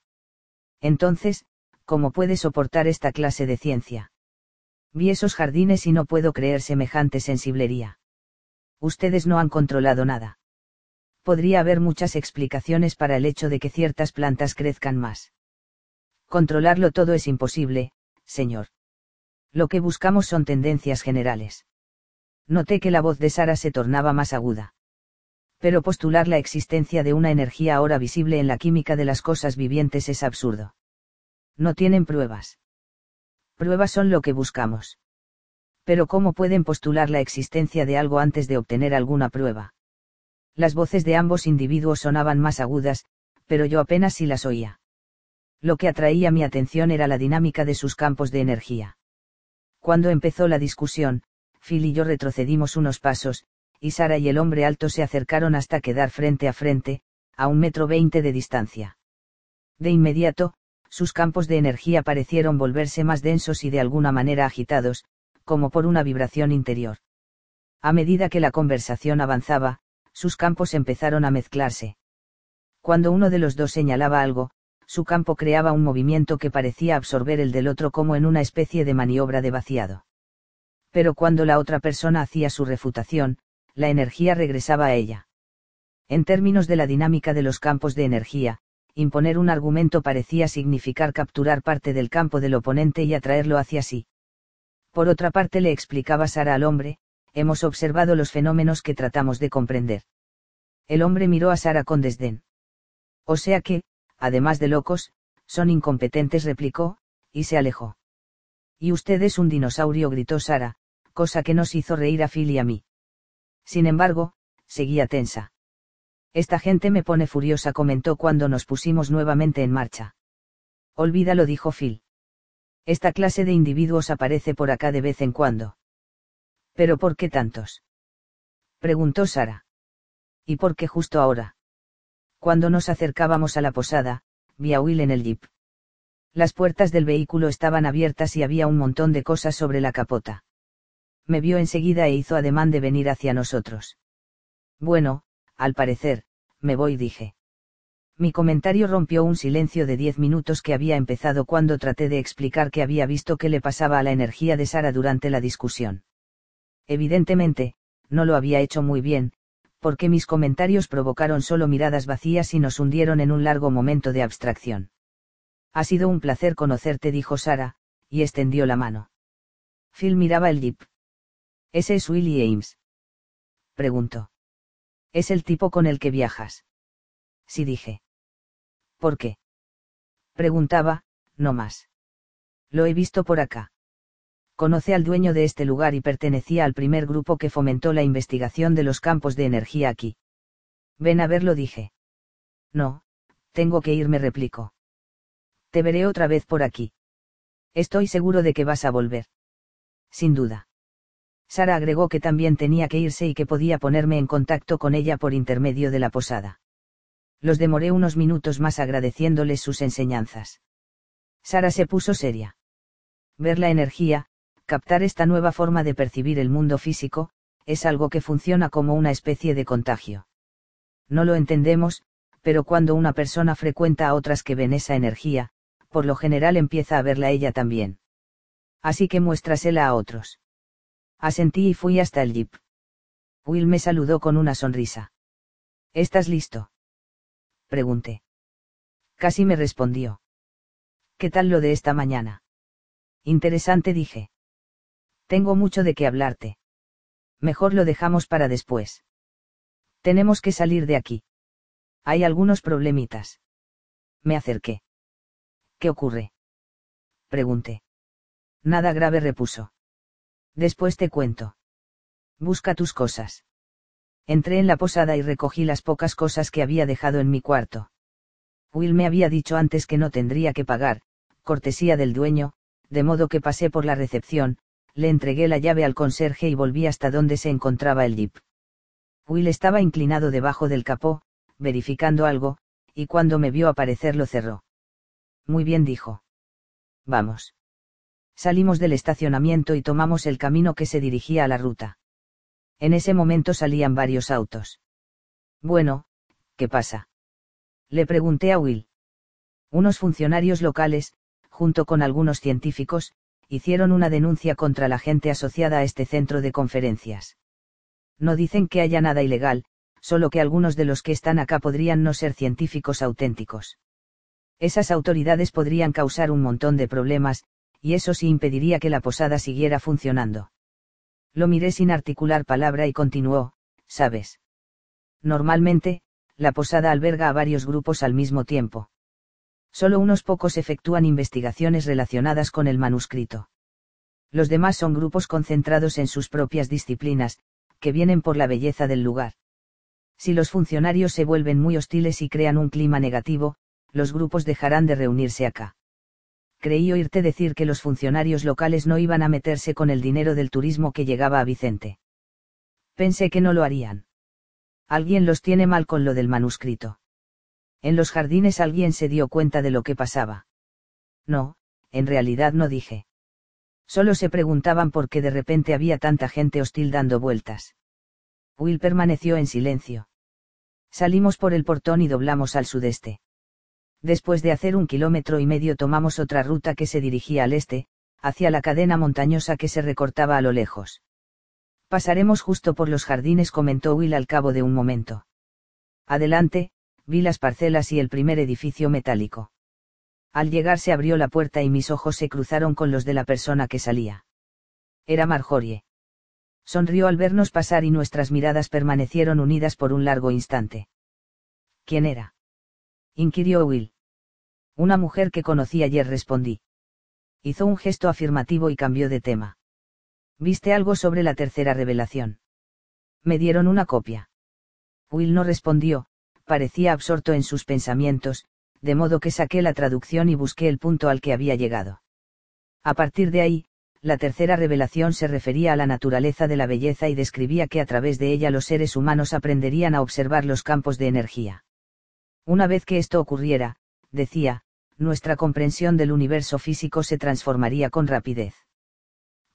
Entonces, ¿cómo puede soportar esta clase de ciencia? Vi esos jardines y no puedo creer semejante sensiblería. Ustedes no han controlado nada. Podría haber muchas explicaciones para el hecho de que ciertas plantas crezcan más. Controlarlo todo es imposible, señor. Lo que buscamos son tendencias generales. Noté que la voz de Sara se tornaba más aguda. Pero postular la existencia de una energía ahora visible en la química de las cosas vivientes es absurdo no tienen pruebas. Pruebas son lo que buscamos. Pero ¿cómo pueden postular la existencia de algo antes de obtener alguna prueba? Las voces de ambos individuos sonaban más agudas, pero yo apenas si las oía. Lo que atraía mi atención era la dinámica de sus campos de energía. Cuando empezó la discusión, Phil y yo retrocedimos unos pasos, y Sara y el hombre alto se acercaron hasta quedar frente a frente, a un metro veinte de distancia. De inmediato, sus campos de energía parecieron volverse más densos y de alguna manera agitados, como por una vibración interior. A medida que la conversación avanzaba, sus campos empezaron a mezclarse. Cuando uno de los dos señalaba algo, su campo creaba un movimiento que parecía absorber el del otro como en una especie de maniobra de vaciado. Pero cuando la otra persona hacía su refutación, la energía regresaba a ella. En términos de la dinámica de los campos de energía, imponer un argumento parecía significar capturar parte del campo del oponente y atraerlo hacia sí. Por otra parte le explicaba Sara al hombre, hemos observado los fenómenos que tratamos de comprender. El hombre miró a Sara con desdén. O sea que, además de locos, son incompetentes, replicó, y se alejó. Y usted es un dinosaurio, gritó Sara, cosa que nos hizo reír a Phil y a mí. Sin embargo, seguía tensa. Esta gente me pone furiosa, comentó cuando nos pusimos nuevamente en marcha. Olvídalo, dijo Phil. Esta clase de individuos aparece por acá de vez en cuando. ¿Pero por qué tantos? preguntó Sara. ¿Y por qué justo ahora? Cuando nos acercábamos a la posada, vi a Will en el jeep. Las puertas del vehículo estaban abiertas y había un montón de cosas sobre la capota. Me vio enseguida e hizo ademán de venir hacia nosotros. Bueno, al parecer, me voy, dije. Mi comentario rompió un silencio de diez minutos que había empezado cuando traté de explicar que había visto qué le pasaba a la energía de Sara durante la discusión. Evidentemente, no lo había hecho muy bien, porque mis comentarios provocaron solo miradas vacías y nos hundieron en un largo momento de abstracción. Ha sido un placer conocerte, dijo Sara, y extendió la mano. Phil miraba el jeep. ¿Ese es Willie Ames? Preguntó. Es el tipo con el que viajas. Sí dije. ¿Por qué? Preguntaba, no más. Lo he visto por acá. Conoce al dueño de este lugar y pertenecía al primer grupo que fomentó la investigación de los campos de energía aquí. Ven a verlo, dije. No, tengo que irme, replicó. Te veré otra vez por aquí. Estoy seguro de que vas a volver. Sin duda. Sara agregó que también tenía que irse y que podía ponerme en contacto con ella por intermedio de la posada. Los demoré unos minutos más agradeciéndoles sus enseñanzas. Sara se puso seria. Ver la energía, captar esta nueva forma de percibir el mundo físico, es algo que funciona como una especie de contagio. No lo entendemos, pero cuando una persona frecuenta a otras que ven esa energía, por lo general empieza a verla ella también. Así que muéstrasela a otros. Asentí y fui hasta el jeep. Will me saludó con una sonrisa. ¿Estás listo? Pregunté. Casi me respondió. ¿Qué tal lo de esta mañana? Interesante dije. Tengo mucho de qué hablarte. Mejor lo dejamos para después. Tenemos que salir de aquí. Hay algunos problemitas. Me acerqué. ¿Qué ocurre? Pregunté. Nada grave repuso. Después te cuento. Busca tus cosas. Entré en la posada y recogí las pocas cosas que había dejado en mi cuarto. Will me había dicho antes que no tendría que pagar, cortesía del dueño, de modo que pasé por la recepción, le entregué la llave al conserje y volví hasta donde se encontraba el jeep. Will estaba inclinado debajo del capó, verificando algo, y cuando me vio aparecer lo cerró. Muy bien dijo. Vamos. Salimos del estacionamiento y tomamos el camino que se dirigía a la ruta. En ese momento salían varios autos. Bueno, ¿qué pasa? Le pregunté a Will. Unos funcionarios locales, junto con algunos científicos, hicieron una denuncia contra la gente asociada a este centro de conferencias. No dicen que haya nada ilegal, solo que algunos de los que están acá podrían no ser científicos auténticos. Esas autoridades podrían causar un montón de problemas, y eso sí impediría que la posada siguiera funcionando. Lo miré sin articular palabra y continuó, ¿sabes? Normalmente, la posada alberga a varios grupos al mismo tiempo. Solo unos pocos efectúan investigaciones relacionadas con el manuscrito. Los demás son grupos concentrados en sus propias disciplinas, que vienen por la belleza del lugar. Si los funcionarios se vuelven muy hostiles y crean un clima negativo, los grupos dejarán de reunirse acá. Creí oírte decir que los funcionarios locales no iban a meterse con el dinero del turismo que llegaba a Vicente. Pensé que no lo harían. Alguien los tiene mal con lo del manuscrito. En los jardines alguien se dio cuenta de lo que pasaba. No, en realidad no dije. Solo se preguntaban por qué de repente había tanta gente hostil dando vueltas. Will permaneció en silencio. Salimos por el portón y doblamos al sudeste. Después de hacer un kilómetro y medio tomamos otra ruta que se dirigía al este, hacia la cadena montañosa que se recortaba a lo lejos. Pasaremos justo por los jardines, comentó Will al cabo de un momento. Adelante, vi las parcelas y el primer edificio metálico. Al llegar se abrió la puerta y mis ojos se cruzaron con los de la persona que salía. Era Marjorie. Sonrió al vernos pasar y nuestras miradas permanecieron unidas por un largo instante. ¿Quién era? inquirió Will. Una mujer que conocí ayer respondí. Hizo un gesto afirmativo y cambió de tema. ¿Viste algo sobre la tercera revelación? Me dieron una copia. Will no respondió, parecía absorto en sus pensamientos, de modo que saqué la traducción y busqué el punto al que había llegado. A partir de ahí, la tercera revelación se refería a la naturaleza de la belleza y describía que a través de ella los seres humanos aprenderían a observar los campos de energía. Una vez que esto ocurriera, decía, nuestra comprensión del universo físico se transformaría con rapidez.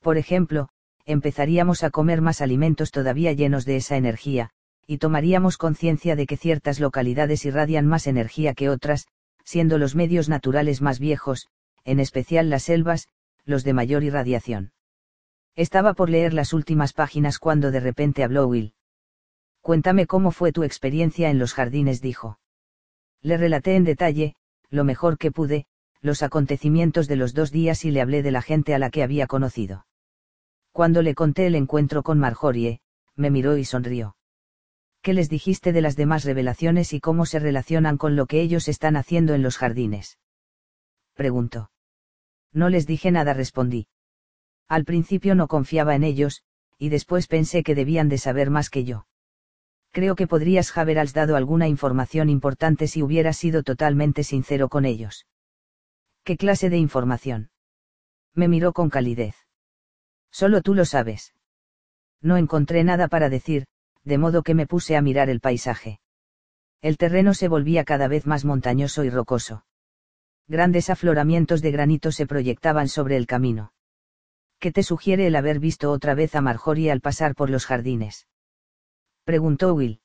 Por ejemplo, empezaríamos a comer más alimentos todavía llenos de esa energía, y tomaríamos conciencia de que ciertas localidades irradian más energía que otras, siendo los medios naturales más viejos, en especial las selvas, los de mayor irradiación. Estaba por leer las últimas páginas cuando de repente habló Will. Cuéntame cómo fue tu experiencia en los jardines, dijo. Le relaté en detalle, lo mejor que pude, los acontecimientos de los dos días y le hablé de la gente a la que había conocido. Cuando le conté el encuentro con Marjorie, me miró y sonrió. ¿Qué les dijiste de las demás revelaciones y cómo se relacionan con lo que ellos están haciendo en los jardines? Preguntó. No les dije nada, respondí. Al principio no confiaba en ellos, y después pensé que debían de saber más que yo. Creo que podrías haber dado alguna información importante si hubieras sido totalmente sincero con ellos. ¿Qué clase de información? Me miró con calidez. Solo tú lo sabes. No encontré nada para decir, de modo que me puse a mirar el paisaje. El terreno se volvía cada vez más montañoso y rocoso. Grandes afloramientos de granito se proyectaban sobre el camino. ¿Qué te sugiere el haber visto otra vez a Marjorie al pasar por los jardines? Preguntó Will.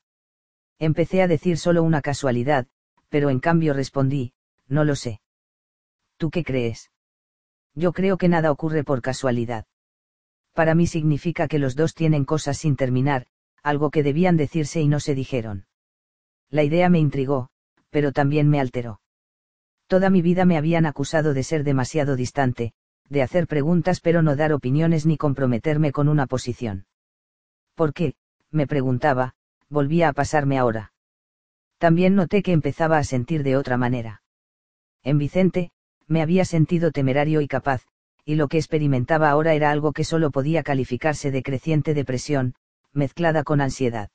Empecé a decir solo una casualidad, pero en cambio respondí, no lo sé. ¿Tú qué crees? Yo creo que nada ocurre por casualidad. Para mí significa que los dos tienen cosas sin terminar, algo que debían decirse y no se dijeron. La idea me intrigó, pero también me alteró. Toda mi vida me habían acusado de ser demasiado distante, de hacer preguntas pero no dar opiniones ni comprometerme con una posición. ¿Por qué? Me preguntaba, volvía a pasarme ahora. También noté que empezaba a sentir de otra manera. En Vicente, me había sentido temerario y capaz, y lo que experimentaba ahora era algo que solo podía calificarse de creciente depresión, mezclada con ansiedad.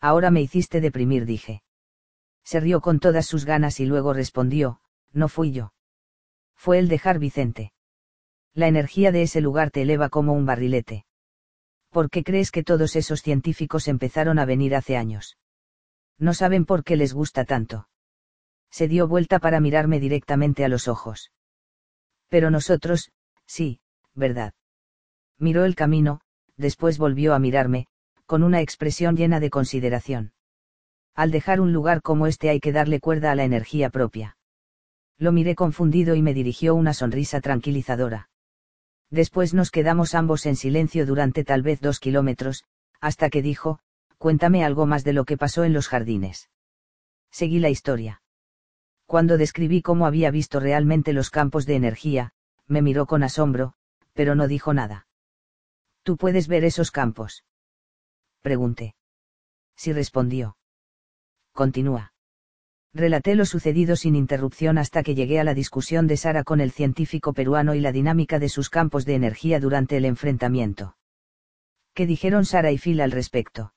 Ahora me hiciste deprimir, dije. Se rió con todas sus ganas y luego respondió, no fui yo. Fue el dejar Vicente. La energía de ese lugar te eleva como un barrilete. ¿Por qué crees que todos esos científicos empezaron a venir hace años? No saben por qué les gusta tanto. Se dio vuelta para mirarme directamente a los ojos. Pero nosotros, sí, verdad. Miró el camino, después volvió a mirarme, con una expresión llena de consideración. Al dejar un lugar como este hay que darle cuerda a la energía propia. Lo miré confundido y me dirigió una sonrisa tranquilizadora. Después nos quedamos ambos en silencio durante tal vez dos kilómetros, hasta que dijo, cuéntame algo más de lo que pasó en los jardines. Seguí la historia. Cuando describí cómo había visto realmente los campos de energía, me miró con asombro, pero no dijo nada. ¿Tú puedes ver esos campos? Pregunté. Sí respondió. Continúa. Relaté lo sucedido sin interrupción hasta que llegué a la discusión de Sara con el científico peruano y la dinámica de sus campos de energía durante el enfrentamiento. ¿Qué dijeron Sara y Phil al respecto?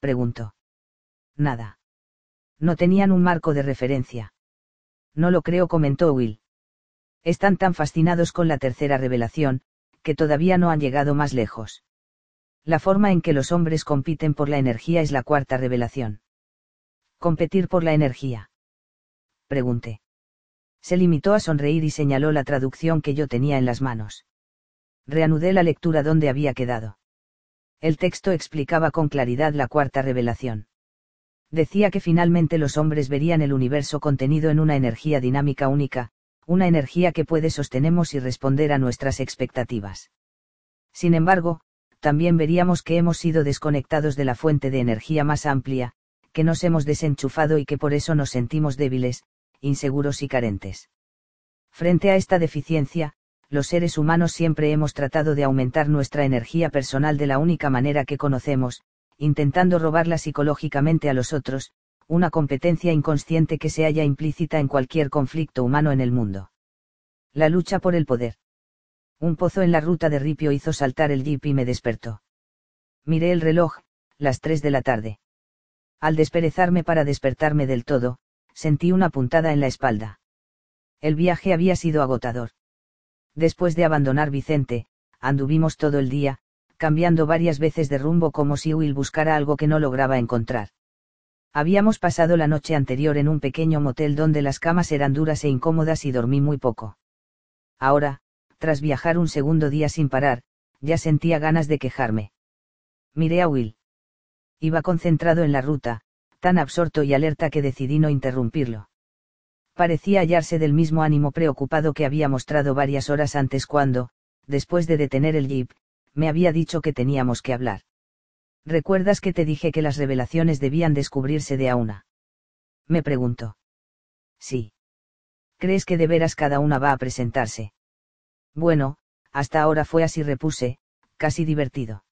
Preguntó. Nada. No tenían un marco de referencia. No lo creo, comentó Will. Están tan fascinados con la tercera revelación, que todavía no han llegado más lejos. La forma en que los hombres compiten por la energía es la cuarta revelación. Competir por la energía. Pregunté. Se limitó a sonreír y señaló la traducción que yo tenía en las manos. Reanudé la lectura donde había quedado. El texto explicaba con claridad la cuarta revelación. Decía que finalmente los hombres verían el universo contenido en una energía dinámica única, una energía que puede sostenemos y responder a nuestras expectativas. Sin embargo, también veríamos que hemos sido desconectados de la fuente de energía más amplia, que nos hemos desenchufado y que por eso nos sentimos débiles, inseguros y carentes. Frente a esta deficiencia, los seres humanos siempre hemos tratado de aumentar nuestra energía personal de la única manera que conocemos, intentando robarla psicológicamente a los otros, una competencia inconsciente que se halla implícita en cualquier conflicto humano en el mundo. La lucha por el poder. Un pozo en la ruta de Ripio hizo saltar el jeep y me despertó. Miré el reloj, las tres de la tarde. Al desperezarme para despertarme del todo, sentí una puntada en la espalda. El viaje había sido agotador. Después de abandonar Vicente, anduvimos todo el día, cambiando varias veces de rumbo como si Will buscara algo que no lograba encontrar. Habíamos pasado la noche anterior en un pequeño motel donde las camas eran duras e incómodas y dormí muy poco. Ahora, tras viajar un segundo día sin parar, ya sentía ganas de quejarme. Miré a Will. Iba concentrado en la ruta, tan absorto y alerta que decidí no interrumpirlo. Parecía hallarse del mismo ánimo preocupado que había mostrado varias horas antes cuando, después de detener el jeep, me había dicho que teníamos que hablar. ¿Recuerdas que te dije que las revelaciones debían descubrirse de a una? Me preguntó. Sí. ¿Crees que de veras cada una va a presentarse? Bueno, hasta ahora fue así repuse, casi divertido.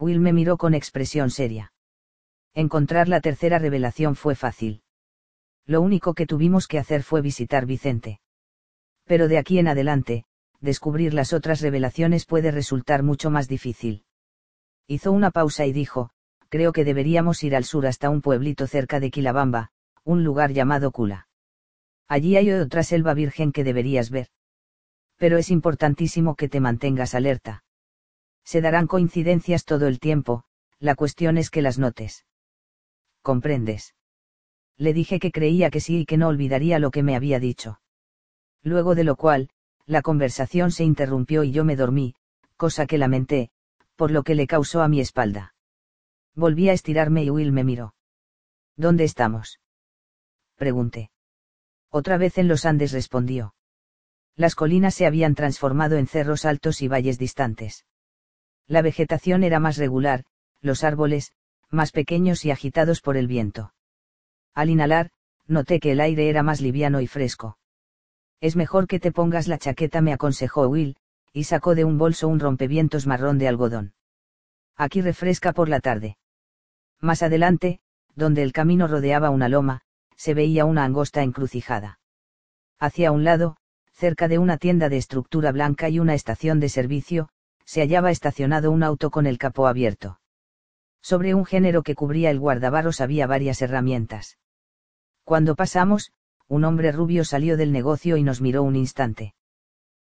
Will me miró con expresión seria. Encontrar la tercera revelación fue fácil. Lo único que tuvimos que hacer fue visitar Vicente. Pero de aquí en adelante, descubrir las otras revelaciones puede resultar mucho más difícil. Hizo una pausa y dijo, creo que deberíamos ir al sur hasta un pueblito cerca de Quilabamba, un lugar llamado Kula. Allí hay otra selva virgen que deberías ver. Pero es importantísimo que te mantengas alerta. Se darán coincidencias todo el tiempo, la cuestión es que las notes. ¿Comprendes? Le dije que creía que sí y que no olvidaría lo que me había dicho. Luego de lo cual, la conversación se interrumpió y yo me dormí, cosa que lamenté, por lo que le causó a mi espalda. Volví a estirarme y Will me miró. ¿Dónde estamos? Pregunté. Otra vez en los Andes respondió. Las colinas se habían transformado en cerros altos y valles distantes. La vegetación era más regular, los árboles, más pequeños y agitados por el viento. Al inhalar, noté que el aire era más liviano y fresco. Es mejor que te pongas la chaqueta, me aconsejó Will, y sacó de un bolso un rompevientos marrón de algodón. Aquí refresca por la tarde. Más adelante, donde el camino rodeaba una loma, se veía una angosta encrucijada. Hacia un lado, cerca de una tienda de estructura blanca y una estación de servicio, se hallaba estacionado un auto con el capó abierto. Sobre un género que cubría el guardabarros había varias herramientas. Cuando pasamos, un hombre rubio salió del negocio y nos miró un instante.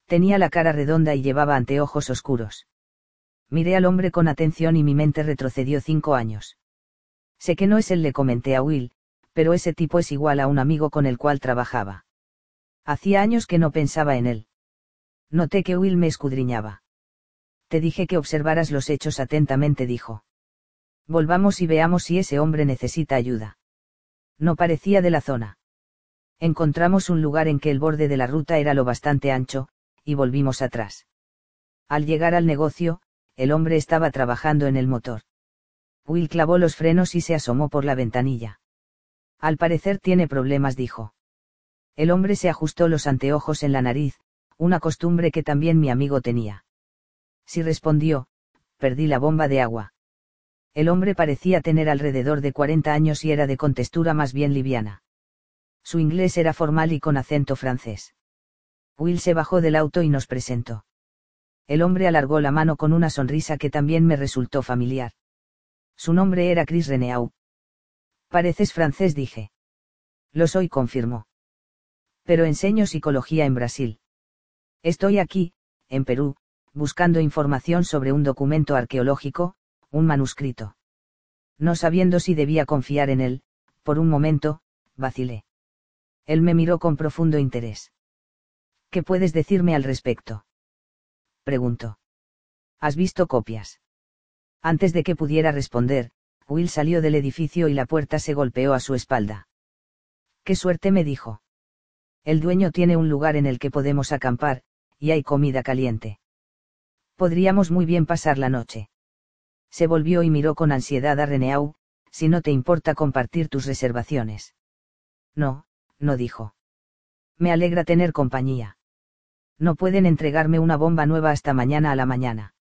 Tenía la cara redonda y llevaba anteojos oscuros. Miré al hombre con atención y mi mente retrocedió cinco años. Sé que no es él, le comenté a Will, pero ese tipo es igual a un amigo con el cual trabajaba. Hacía años que no pensaba en él. Noté que Will me escudriñaba. Te dije que observaras los hechos atentamente, dijo. Volvamos y veamos si ese hombre necesita ayuda. No parecía de la zona. Encontramos un lugar en que el borde de la ruta era lo bastante ancho, y volvimos atrás. Al llegar al negocio, el hombre estaba trabajando en el motor. Will clavó los frenos y se asomó por la ventanilla. Al parecer tiene problemas, dijo. El hombre se ajustó los anteojos en la nariz, una costumbre que también mi amigo tenía. Si respondió, perdí la bomba de agua. El hombre parecía tener alrededor de 40 años y era de contextura más bien liviana. Su inglés era formal y con acento francés. Will se bajó del auto y nos presentó. El hombre alargó la mano con una sonrisa que también me resultó familiar. Su nombre era Chris Reneau. Pareces francés, dije. Lo soy, confirmó. Pero enseño psicología en Brasil. Estoy aquí, en Perú, buscando información sobre un documento arqueológico, un manuscrito. No sabiendo si debía confiar en él, por un momento, vacilé. Él me miró con profundo interés. ¿Qué puedes decirme al respecto? Preguntó. ¿Has visto copias? Antes de que pudiera responder, Will salió del edificio y la puerta se golpeó a su espalda. ¡Qué suerte! me dijo. El dueño tiene un lugar en el que podemos acampar, y hay comida caliente. Podríamos muy bien pasar la noche se volvió y miró con ansiedad a Reneau, si no te importa compartir tus reservaciones. No, no dijo. Me alegra tener compañía. No pueden entregarme una bomba nueva hasta mañana a la mañana.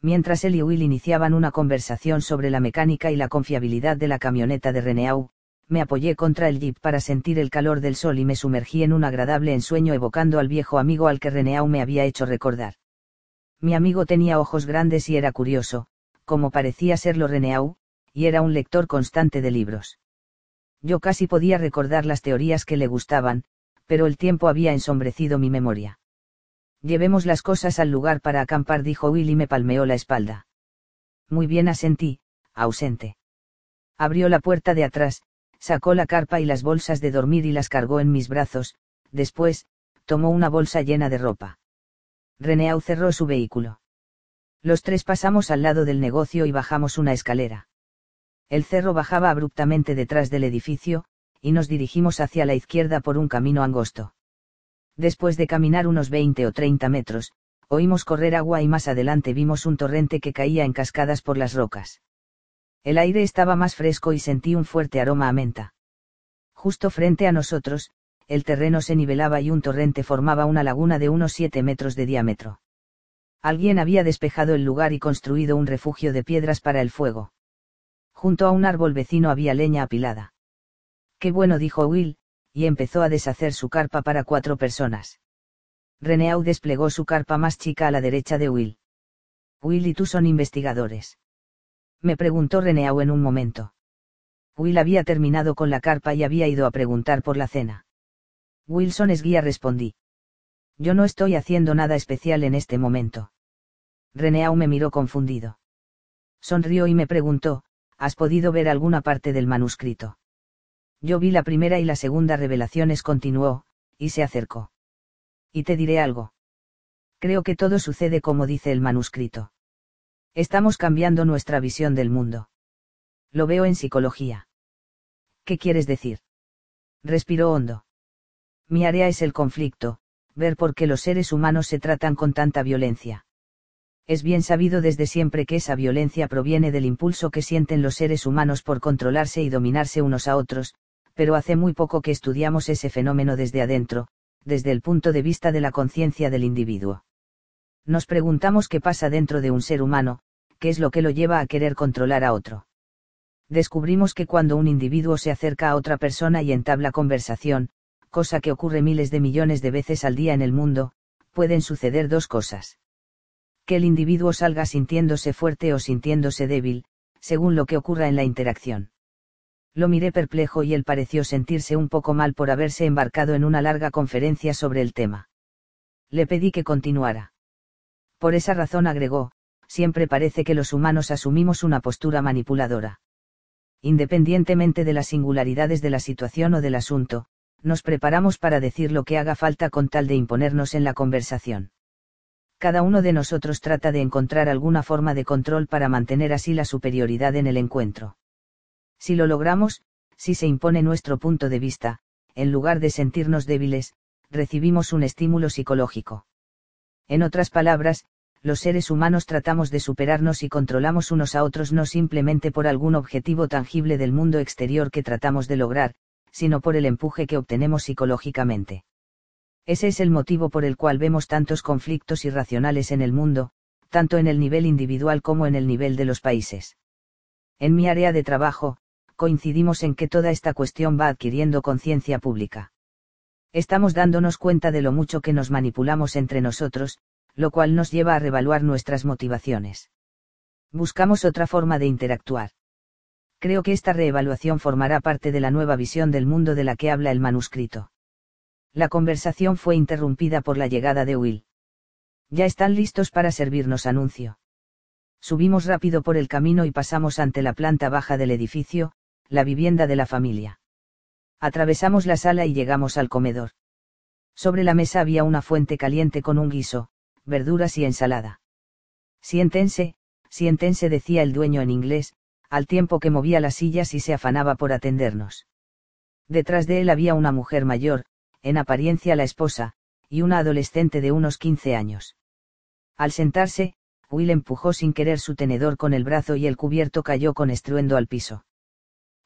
Mientras él y Will iniciaban una conversación sobre la mecánica y la confiabilidad de la camioneta de Reneau, me apoyé contra el jeep para sentir el calor del sol y me sumergí en un agradable ensueño evocando al viejo amigo al que Reneau me había hecho recordar. Mi amigo tenía ojos grandes y era curioso, como parecía serlo Reneau, y era un lector constante de libros. Yo casi podía recordar las teorías que le gustaban, pero el tiempo había ensombrecido mi memoria. Llevemos las cosas al lugar para acampar, dijo Will y me palmeó la espalda. Muy bien asentí, ausente. Abrió la puerta de atrás, sacó la carpa y las bolsas de dormir y las cargó en mis brazos, después, tomó una bolsa llena de ropa. Reneau cerró su vehículo. Los tres pasamos al lado del negocio y bajamos una escalera. El cerro bajaba abruptamente detrás del edificio, y nos dirigimos hacia la izquierda por un camino angosto. Después de caminar unos 20 o 30 metros, oímos correr agua y más adelante vimos un torrente que caía en cascadas por las rocas. El aire estaba más fresco y sentí un fuerte aroma a menta. Justo frente a nosotros, el terreno se nivelaba y un torrente formaba una laguna de unos 7 metros de diámetro. Alguien había despejado el lugar y construido un refugio de piedras para el fuego. Junto a un árbol vecino había leña apilada. Qué bueno, dijo Will, y empezó a deshacer su carpa para cuatro personas. Reneau desplegó su carpa más chica a la derecha de Will. Will y tú son investigadores. Me preguntó Reneau en un momento. Will había terminado con la carpa y había ido a preguntar por la cena. Wilson es guía, respondí. Yo no estoy haciendo nada especial en este momento. Reneau me miró confundido. Sonrió y me preguntó, ¿has podido ver alguna parte del manuscrito? Yo vi la primera y la segunda revelaciones continuó, y se acercó. Y te diré algo. Creo que todo sucede como dice el manuscrito. Estamos cambiando nuestra visión del mundo. Lo veo en psicología. ¿Qué quieres decir? Respiró hondo. Mi área es el conflicto, ver por qué los seres humanos se tratan con tanta violencia. Es bien sabido desde siempre que esa violencia proviene del impulso que sienten los seres humanos por controlarse y dominarse unos a otros, pero hace muy poco que estudiamos ese fenómeno desde adentro, desde el punto de vista de la conciencia del individuo. Nos preguntamos qué pasa dentro de un ser humano, qué es lo que lo lleva a querer controlar a otro. Descubrimos que cuando un individuo se acerca a otra persona y entabla conversación, cosa que ocurre miles de millones de veces al día en el mundo, pueden suceder dos cosas. Que el individuo salga sintiéndose fuerte o sintiéndose débil, según lo que ocurra en la interacción. Lo miré perplejo y él pareció sentirse un poco mal por haberse embarcado en una larga conferencia sobre el tema. Le pedí que continuara. Por esa razón agregó, siempre parece que los humanos asumimos una postura manipuladora. Independientemente de las singularidades de la situación o del asunto, nos preparamos para decir lo que haga falta con tal de imponernos en la conversación. Cada uno de nosotros trata de encontrar alguna forma de control para mantener así la superioridad en el encuentro. Si lo logramos, si se impone nuestro punto de vista, en lugar de sentirnos débiles, recibimos un estímulo psicológico. En otras palabras, los seres humanos tratamos de superarnos y controlamos unos a otros no simplemente por algún objetivo tangible del mundo exterior que tratamos de lograr, sino por el empuje que obtenemos psicológicamente. Ese es el motivo por el cual vemos tantos conflictos irracionales en el mundo, tanto en el nivel individual como en el nivel de los países. En mi área de trabajo, coincidimos en que toda esta cuestión va adquiriendo conciencia pública. Estamos dándonos cuenta de lo mucho que nos manipulamos entre nosotros, lo cual nos lleva a revaluar nuestras motivaciones. Buscamos otra forma de interactuar. Creo que esta reevaluación formará parte de la nueva visión del mundo de la que habla el manuscrito. La conversación fue interrumpida por la llegada de Will. Ya están listos para servirnos anuncio. Subimos rápido por el camino y pasamos ante la planta baja del edificio, la vivienda de la familia. Atravesamos la sala y llegamos al comedor. Sobre la mesa había una fuente caliente con un guiso, verduras y ensalada. Siéntense, siéntense decía el dueño en inglés, al tiempo que movía las sillas y se afanaba por atendernos. Detrás de él había una mujer mayor, en apariencia la esposa, y una adolescente de unos 15 años. Al sentarse, Will empujó sin querer su tenedor con el brazo y el cubierto cayó con estruendo al piso.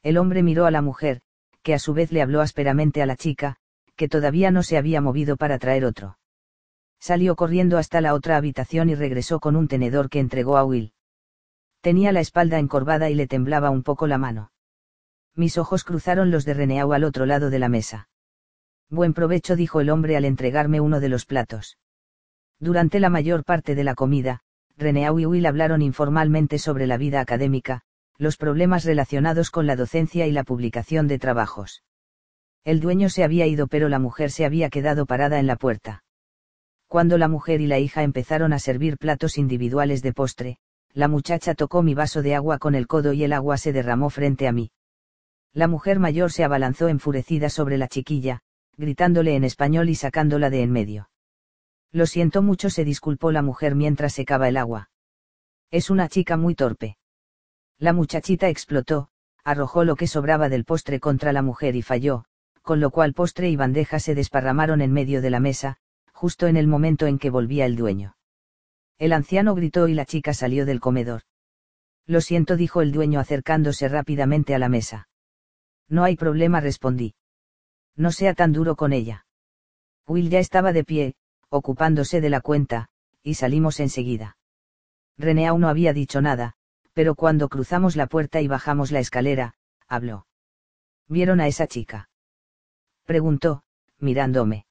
El hombre miró a la mujer, que a su vez le habló ásperamente a la chica, que todavía no se había movido para traer otro. Salió corriendo hasta la otra habitación y regresó con un tenedor que entregó a Will. Tenía la espalda encorvada y le temblaba un poco la mano. Mis ojos cruzaron los de Reneau al otro lado de la mesa. Buen provecho dijo el hombre al entregarme uno de los platos. Durante la mayor parte de la comida, Reneau y Will hablaron informalmente sobre la vida académica, los problemas relacionados con la docencia y la publicación de trabajos. El dueño se había ido pero la mujer se había quedado parada en la puerta. Cuando la mujer y la hija empezaron a servir platos individuales de postre, la muchacha tocó mi vaso de agua con el codo y el agua se derramó frente a mí. La mujer mayor se abalanzó enfurecida sobre la chiquilla, gritándole en español y sacándola de en medio. Lo siento mucho, se disculpó la mujer mientras secaba el agua. Es una chica muy torpe. La muchachita explotó, arrojó lo que sobraba del postre contra la mujer y falló, con lo cual postre y bandeja se desparramaron en medio de la mesa, justo en el momento en que volvía el dueño. El anciano gritó y la chica salió del comedor. Lo siento, dijo el dueño acercándose rápidamente a la mesa. No hay problema, respondí. No sea tan duro con ella. Will ya estaba de pie, ocupándose de la cuenta, y salimos enseguida. René aún no había dicho nada, pero cuando cruzamos la puerta y bajamos la escalera, habló. ¿Vieron a esa chica? Preguntó, mirándome.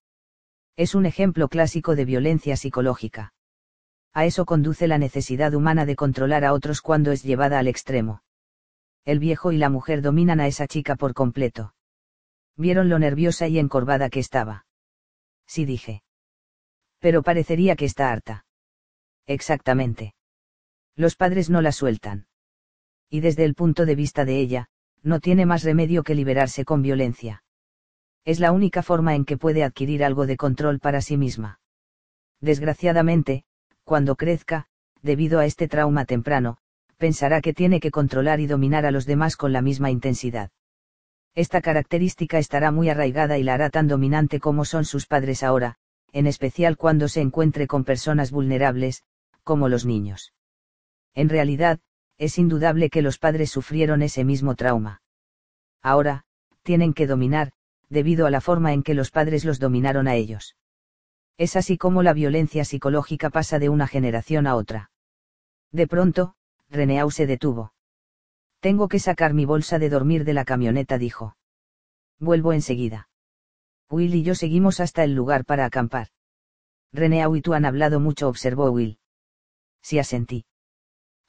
Es un ejemplo clásico de violencia psicológica. A eso conduce la necesidad humana de controlar a otros cuando es llevada al extremo. El viejo y la mujer dominan a esa chica por completo. Vieron lo nerviosa y encorvada que estaba. Sí dije. Pero parecería que está harta. Exactamente. Los padres no la sueltan. Y desde el punto de vista de ella, no tiene más remedio que liberarse con violencia. Es la única forma en que puede adquirir algo de control para sí misma. Desgraciadamente, cuando crezca, debido a este trauma temprano, pensará que tiene que controlar y dominar a los demás con la misma intensidad. Esta característica estará muy arraigada y la hará tan dominante como son sus padres ahora, en especial cuando se encuentre con personas vulnerables, como los niños. En realidad, es indudable que los padres sufrieron ese mismo trauma. Ahora, tienen que dominar, debido a la forma en que los padres los dominaron a ellos. Es así como la violencia psicológica pasa de una generación a otra. De pronto, Reneau se detuvo. Tengo que sacar mi bolsa de dormir de la camioneta, dijo. Vuelvo enseguida. Will y yo seguimos hasta el lugar para acampar. Reneau y tú han hablado mucho, observó Will. Sí asentí.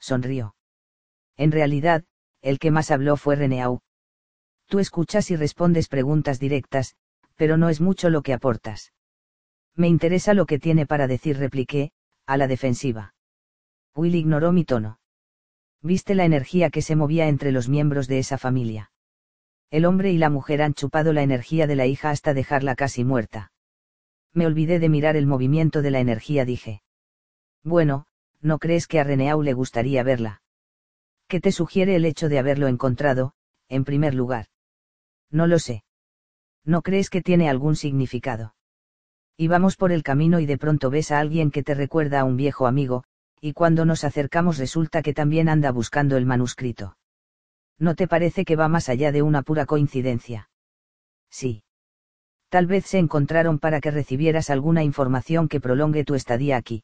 Sonrió. En realidad, el que más habló fue Reneau. Tú escuchas y respondes preguntas directas, pero no es mucho lo que aportas. Me interesa lo que tiene para decir, repliqué, a la defensiva. Will ignoró mi tono. Viste la energía que se movía entre los miembros de esa familia. El hombre y la mujer han chupado la energía de la hija hasta dejarla casi muerta. Me olvidé de mirar el movimiento de la energía, dije. Bueno, ¿no crees que a Reneau le gustaría verla? ¿Qué te sugiere el hecho de haberlo encontrado, en primer lugar? No lo sé. ¿No crees que tiene algún significado? Y vamos por el camino y de pronto ves a alguien que te recuerda a un viejo amigo, y cuando nos acercamos resulta que también anda buscando el manuscrito. ¿No te parece que va más allá de una pura coincidencia? Sí. Tal vez se encontraron para que recibieras alguna información que prolongue tu estadía aquí.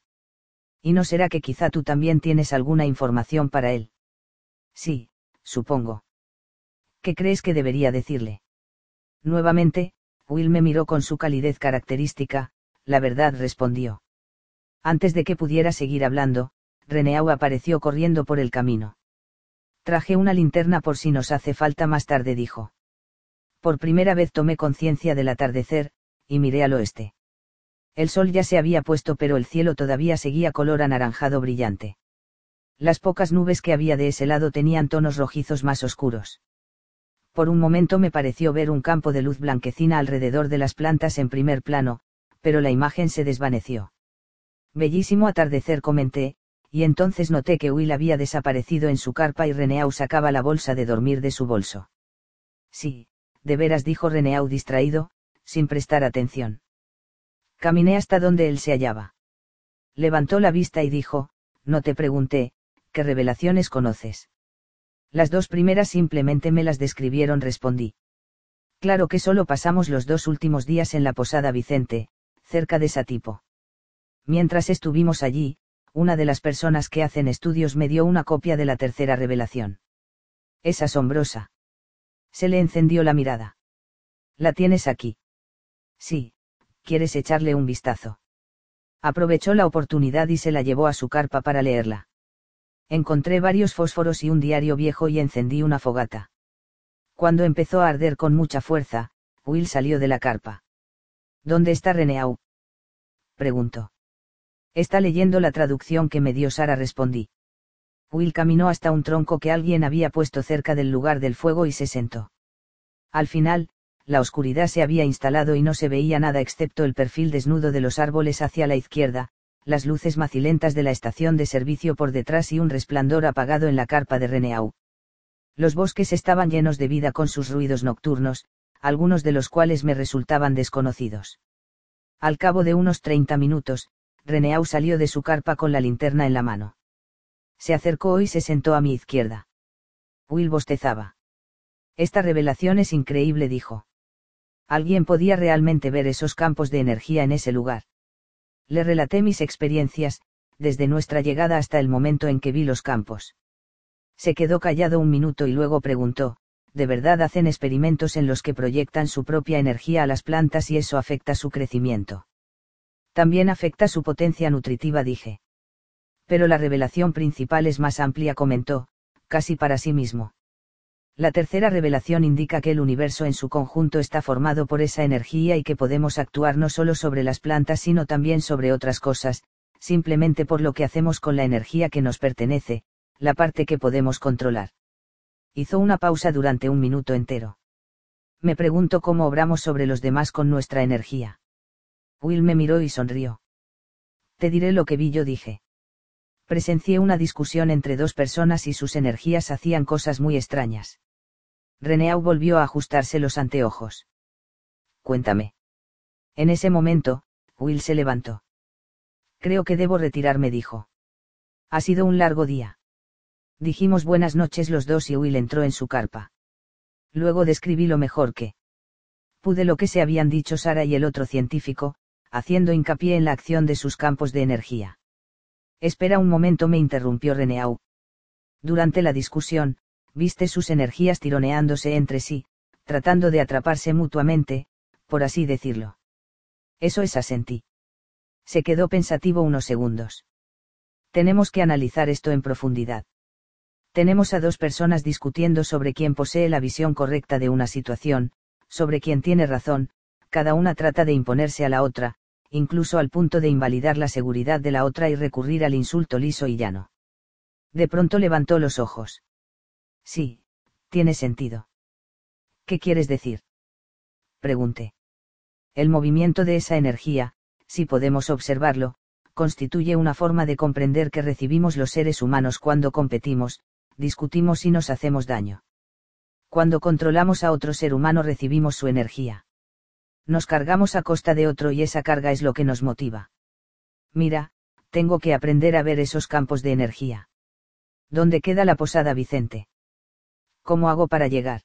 ¿Y no será que quizá tú también tienes alguna información para él? Sí, supongo. ¿Qué crees que debería decirle? Nuevamente, Will me miró con su calidez característica, la verdad respondió. Antes de que pudiera seguir hablando, Reneau apareció corriendo por el camino. Traje una linterna por si nos hace falta más tarde, dijo. Por primera vez tomé conciencia del atardecer, y miré al oeste. El sol ya se había puesto pero el cielo todavía seguía color anaranjado brillante. Las pocas nubes que había de ese lado tenían tonos rojizos más oscuros. Por un momento me pareció ver un campo de luz blanquecina alrededor de las plantas en primer plano, pero la imagen se desvaneció. Bellísimo atardecer comenté, y entonces noté que Will había desaparecido en su carpa y Reneau sacaba la bolsa de dormir de su bolso. Sí, de veras dijo Reneau distraído, sin prestar atención. Caminé hasta donde él se hallaba. Levantó la vista y dijo, no te pregunté, ¿qué revelaciones conoces? Las dos primeras simplemente me las describieron, respondí. Claro que solo pasamos los dos últimos días en la posada Vicente, cerca de Satipo. Mientras estuvimos allí, una de las personas que hacen estudios me dio una copia de la tercera revelación. Es asombrosa. Se le encendió la mirada. ¿La tienes aquí? Sí, ¿quieres echarle un vistazo? Aprovechó la oportunidad y se la llevó a su carpa para leerla. Encontré varios fósforos y un diario viejo y encendí una fogata. Cuando empezó a arder con mucha fuerza, Will salió de la carpa. ¿Dónde está Reneau? preguntó. Está leyendo la traducción que me dio Sara, respondí. Will caminó hasta un tronco que alguien había puesto cerca del lugar del fuego y se sentó. Al final, la oscuridad se había instalado y no se veía nada excepto el perfil desnudo de los árboles hacia la izquierda, las luces macilentas de la estación de servicio por detrás y un resplandor apagado en la carpa de Reneau. Los bosques estaban llenos de vida con sus ruidos nocturnos, algunos de los cuales me resultaban desconocidos. Al cabo de unos treinta minutos, Reneau salió de su carpa con la linterna en la mano. Se acercó y se sentó a mi izquierda. Will bostezaba. Esta revelación es increíble, dijo. Alguien podía realmente ver esos campos de energía en ese lugar. Le relaté mis experiencias, desde nuestra llegada hasta el momento en que vi los campos. Se quedó callado un minuto y luego preguntó, ¿de verdad hacen experimentos en los que proyectan su propia energía a las plantas y eso afecta su crecimiento? También afecta su potencia nutritiva, dije. Pero la revelación principal es más amplia, comentó, casi para sí mismo. La tercera revelación indica que el universo en su conjunto está formado por esa energía y que podemos actuar no solo sobre las plantas sino también sobre otras cosas, simplemente por lo que hacemos con la energía que nos pertenece, la parte que podemos controlar. Hizo una pausa durante un minuto entero. Me pregunto cómo obramos sobre los demás con nuestra energía. Will me miró y sonrió. Te diré lo que vi yo dije. Presencié una discusión entre dos personas y sus energías hacían cosas muy extrañas. Reneau volvió a ajustarse los anteojos. Cuéntame. En ese momento, Will se levantó. Creo que debo retirarme, dijo. Ha sido un largo día. Dijimos buenas noches los dos y Will entró en su carpa. Luego describí lo mejor que pude lo que se habían dicho Sara y el otro científico, haciendo hincapié en la acción de sus campos de energía. Espera un momento, me interrumpió Reneau. Durante la discusión, viste sus energías tironeándose entre sí, tratando de atraparse mutuamente, por así decirlo. Eso es asentí. Se quedó pensativo unos segundos. Tenemos que analizar esto en profundidad. Tenemos a dos personas discutiendo sobre quién posee la visión correcta de una situación, sobre quién tiene razón, cada una trata de imponerse a la otra, incluso al punto de invalidar la seguridad de la otra y recurrir al insulto liso y llano. De pronto levantó los ojos. Sí, tiene sentido. ¿Qué quieres decir? Pregunté. El movimiento de esa energía, si podemos observarlo, constituye una forma de comprender que recibimos los seres humanos cuando competimos, discutimos y nos hacemos daño. Cuando controlamos a otro ser humano recibimos su energía. Nos cargamos a costa de otro y esa carga es lo que nos motiva. Mira, tengo que aprender a ver esos campos de energía. ¿Dónde queda la posada Vicente? ¿Cómo hago para llegar?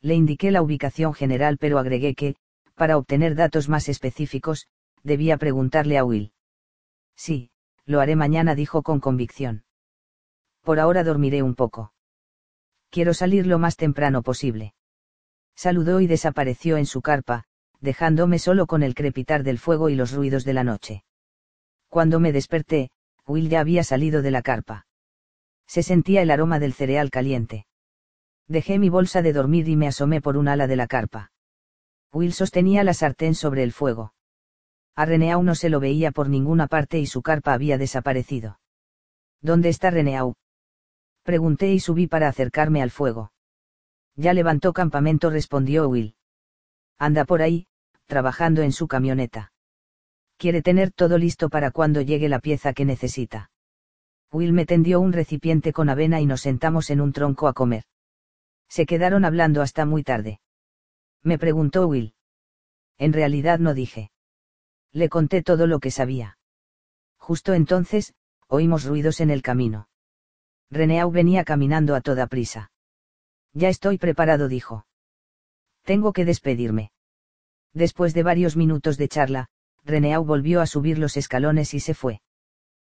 Le indiqué la ubicación general pero agregué que, para obtener datos más específicos, debía preguntarle a Will. Sí, lo haré mañana, dijo con convicción por ahora dormiré un poco. Quiero salir lo más temprano posible. Saludó y desapareció en su carpa, dejándome solo con el crepitar del fuego y los ruidos de la noche. Cuando me desperté, Will ya había salido de la carpa. Se sentía el aroma del cereal caliente. Dejé mi bolsa de dormir y me asomé por un ala de la carpa. Will sostenía la sartén sobre el fuego. A Reneau no se lo veía por ninguna parte y su carpa había desaparecido. ¿Dónde está Reneau? Pregunté y subí para acercarme al fuego. Ya levantó campamento, respondió Will. Anda por ahí, trabajando en su camioneta. Quiere tener todo listo para cuando llegue la pieza que necesita. Will me tendió un recipiente con avena y nos sentamos en un tronco a comer. Se quedaron hablando hasta muy tarde. Me preguntó Will. En realidad no dije. Le conté todo lo que sabía. Justo entonces, oímos ruidos en el camino. Reneau venía caminando a toda prisa. Ya estoy preparado, dijo. Tengo que despedirme. Después de varios minutos de charla, Reneau volvió a subir los escalones y se fue.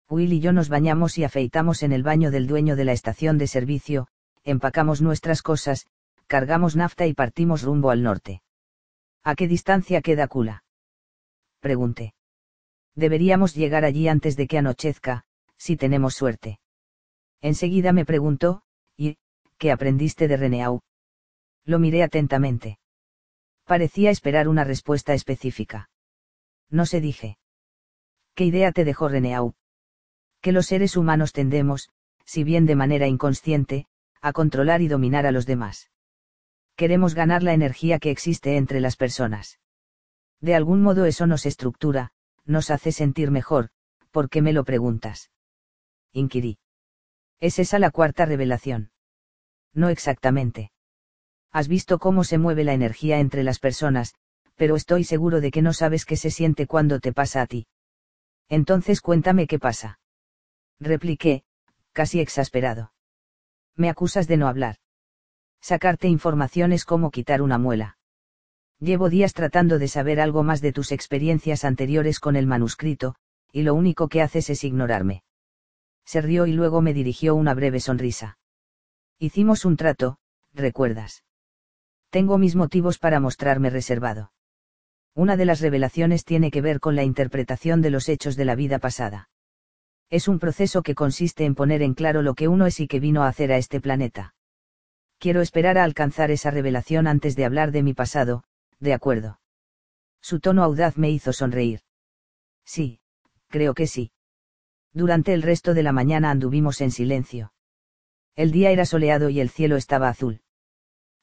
Will y yo nos bañamos y afeitamos en el baño del dueño de la estación de servicio, empacamos nuestras cosas, cargamos nafta y partimos rumbo al norte. ¿A qué distancia queda Kula? Pregunté. Deberíamos llegar allí antes de que anochezca, si tenemos suerte. Enseguida me preguntó, ¿y qué aprendiste de Reneau? Lo miré atentamente. Parecía esperar una respuesta específica. No se dije. ¿Qué idea te dejó Reneau? Que los seres humanos tendemos, si bien de manera inconsciente, a controlar y dominar a los demás. Queremos ganar la energía que existe entre las personas. De algún modo eso nos estructura, nos hace sentir mejor, ¿por qué me lo preguntas? Inquirí. ¿Es esa la cuarta revelación? No exactamente. Has visto cómo se mueve la energía entre las personas, pero estoy seguro de que no sabes qué se siente cuando te pasa a ti. Entonces cuéntame qué pasa. Repliqué, casi exasperado. Me acusas de no hablar. Sacarte información es como quitar una muela. Llevo días tratando de saber algo más de tus experiencias anteriores con el manuscrito, y lo único que haces es ignorarme se rió y luego me dirigió una breve sonrisa. Hicimos un trato, recuerdas. Tengo mis motivos para mostrarme reservado. Una de las revelaciones tiene que ver con la interpretación de los hechos de la vida pasada. Es un proceso que consiste en poner en claro lo que uno es y que vino a hacer a este planeta. Quiero esperar a alcanzar esa revelación antes de hablar de mi pasado, de acuerdo. Su tono audaz me hizo sonreír. Sí, creo que sí. Durante el resto de la mañana anduvimos en silencio. El día era soleado y el cielo estaba azul.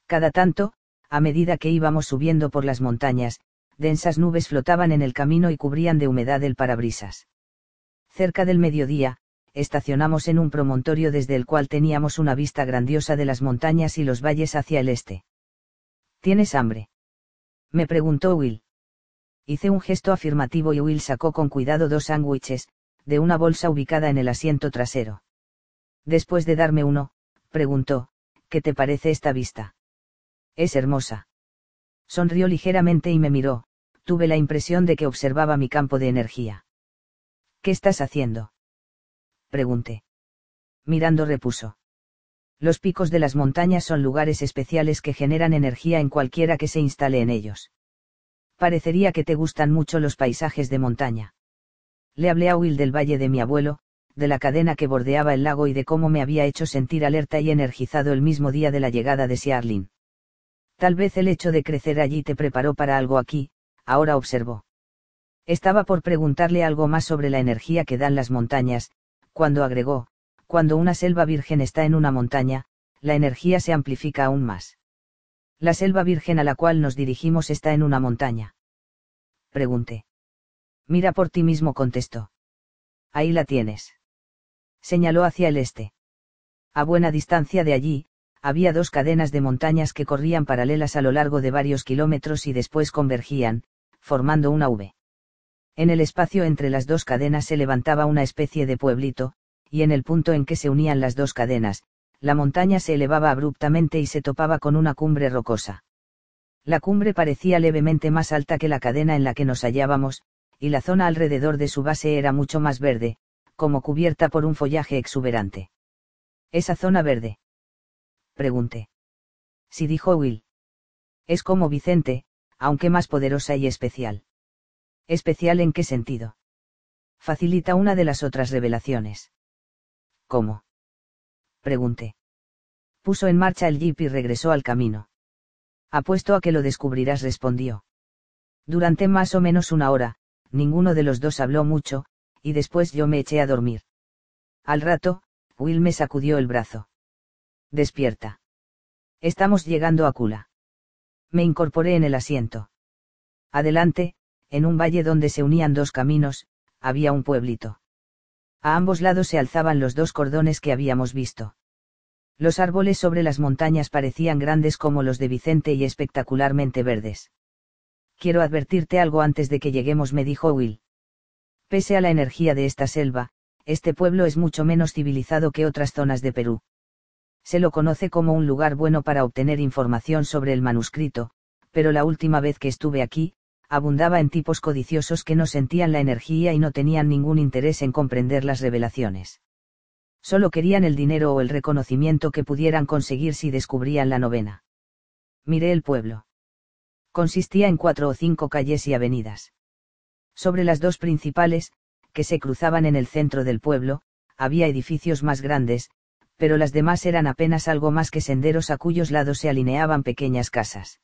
Cada tanto, A medida que íbamos subiendo por las montañas, densas nubes flotaban en el camino y cubrían de humedad el parabrisas. Cerca del mediodía, estacionamos en un promontorio desde el cual teníamos una vista grandiosa de las montañas y los valles hacia el este. ¿Tienes hambre? Me preguntó Will. Hice un gesto afirmativo y Will sacó con cuidado dos sándwiches, de una bolsa ubicada en el asiento trasero. Después de darme uno, preguntó, ¿qué te parece esta vista? Es hermosa. Sonrió ligeramente y me miró, tuve la impresión de que observaba mi campo de energía. ¿Qué estás haciendo? Pregunté. Mirando repuso. Los picos de las montañas son lugares especiales que generan energía en cualquiera que se instale en ellos. Parecería que te gustan mucho los paisajes de montaña. Le hablé a Will del valle de mi abuelo, de la cadena que bordeaba el lago y de cómo me había hecho sentir alerta y energizado el mismo día de la llegada de Siarlin. Tal vez el hecho de crecer allí te preparó para algo aquí, ahora observó. Estaba por preguntarle algo más sobre la energía que dan las montañas, cuando agregó, cuando una selva virgen está en una montaña, la energía se amplifica aún más. La selva virgen a la cual nos dirigimos está en una montaña. Pregunté. Mira por ti mismo contestó. Ahí la tienes. Señaló hacia el este. A buena distancia de allí, había dos cadenas de montañas que corrían paralelas a lo largo de varios kilómetros y después convergían, formando una V. En el espacio entre las dos cadenas se levantaba una especie de pueblito, y en el punto en que se unían las dos cadenas, la montaña se elevaba abruptamente y se topaba con una cumbre rocosa. La cumbre parecía levemente más alta que la cadena en la que nos hallábamos, y la zona alrededor de su base era mucho más verde, como cubierta por un follaje exuberante. Esa zona verde pregunté. Sí dijo Will. Es como Vicente, aunque más poderosa y especial. ¿Especial en qué sentido? Facilita una de las otras revelaciones. ¿Cómo? Pregunté. Puso en marcha el jeep y regresó al camino. Apuesto a que lo descubrirás, respondió. Durante más o menos una hora, ninguno de los dos habló mucho, y después yo me eché a dormir. Al rato, Will me sacudió el brazo despierta. Estamos llegando a Kula. Me incorporé en el asiento. Adelante, en un valle donde se unían dos caminos, había un pueblito. A ambos lados se alzaban los dos cordones que habíamos visto. Los árboles sobre las montañas parecían grandes como los de Vicente y espectacularmente verdes. Quiero advertirte algo antes de que lleguemos, me dijo Will. Pese a la energía de esta selva, este pueblo es mucho menos civilizado que otras zonas de Perú se lo conoce como un lugar bueno para obtener información sobre el manuscrito, pero la última vez que estuve aquí, abundaba en tipos codiciosos que no sentían la energía y no tenían ningún interés en comprender las revelaciones. Solo querían el dinero o el reconocimiento que pudieran conseguir si descubrían la novena. Miré el pueblo. Consistía en cuatro o cinco calles y avenidas. Sobre las dos principales, que se cruzaban en el centro del pueblo, había edificios más grandes, pero las demás eran apenas algo más que senderos a cuyos lados se alineaban pequeñas casas.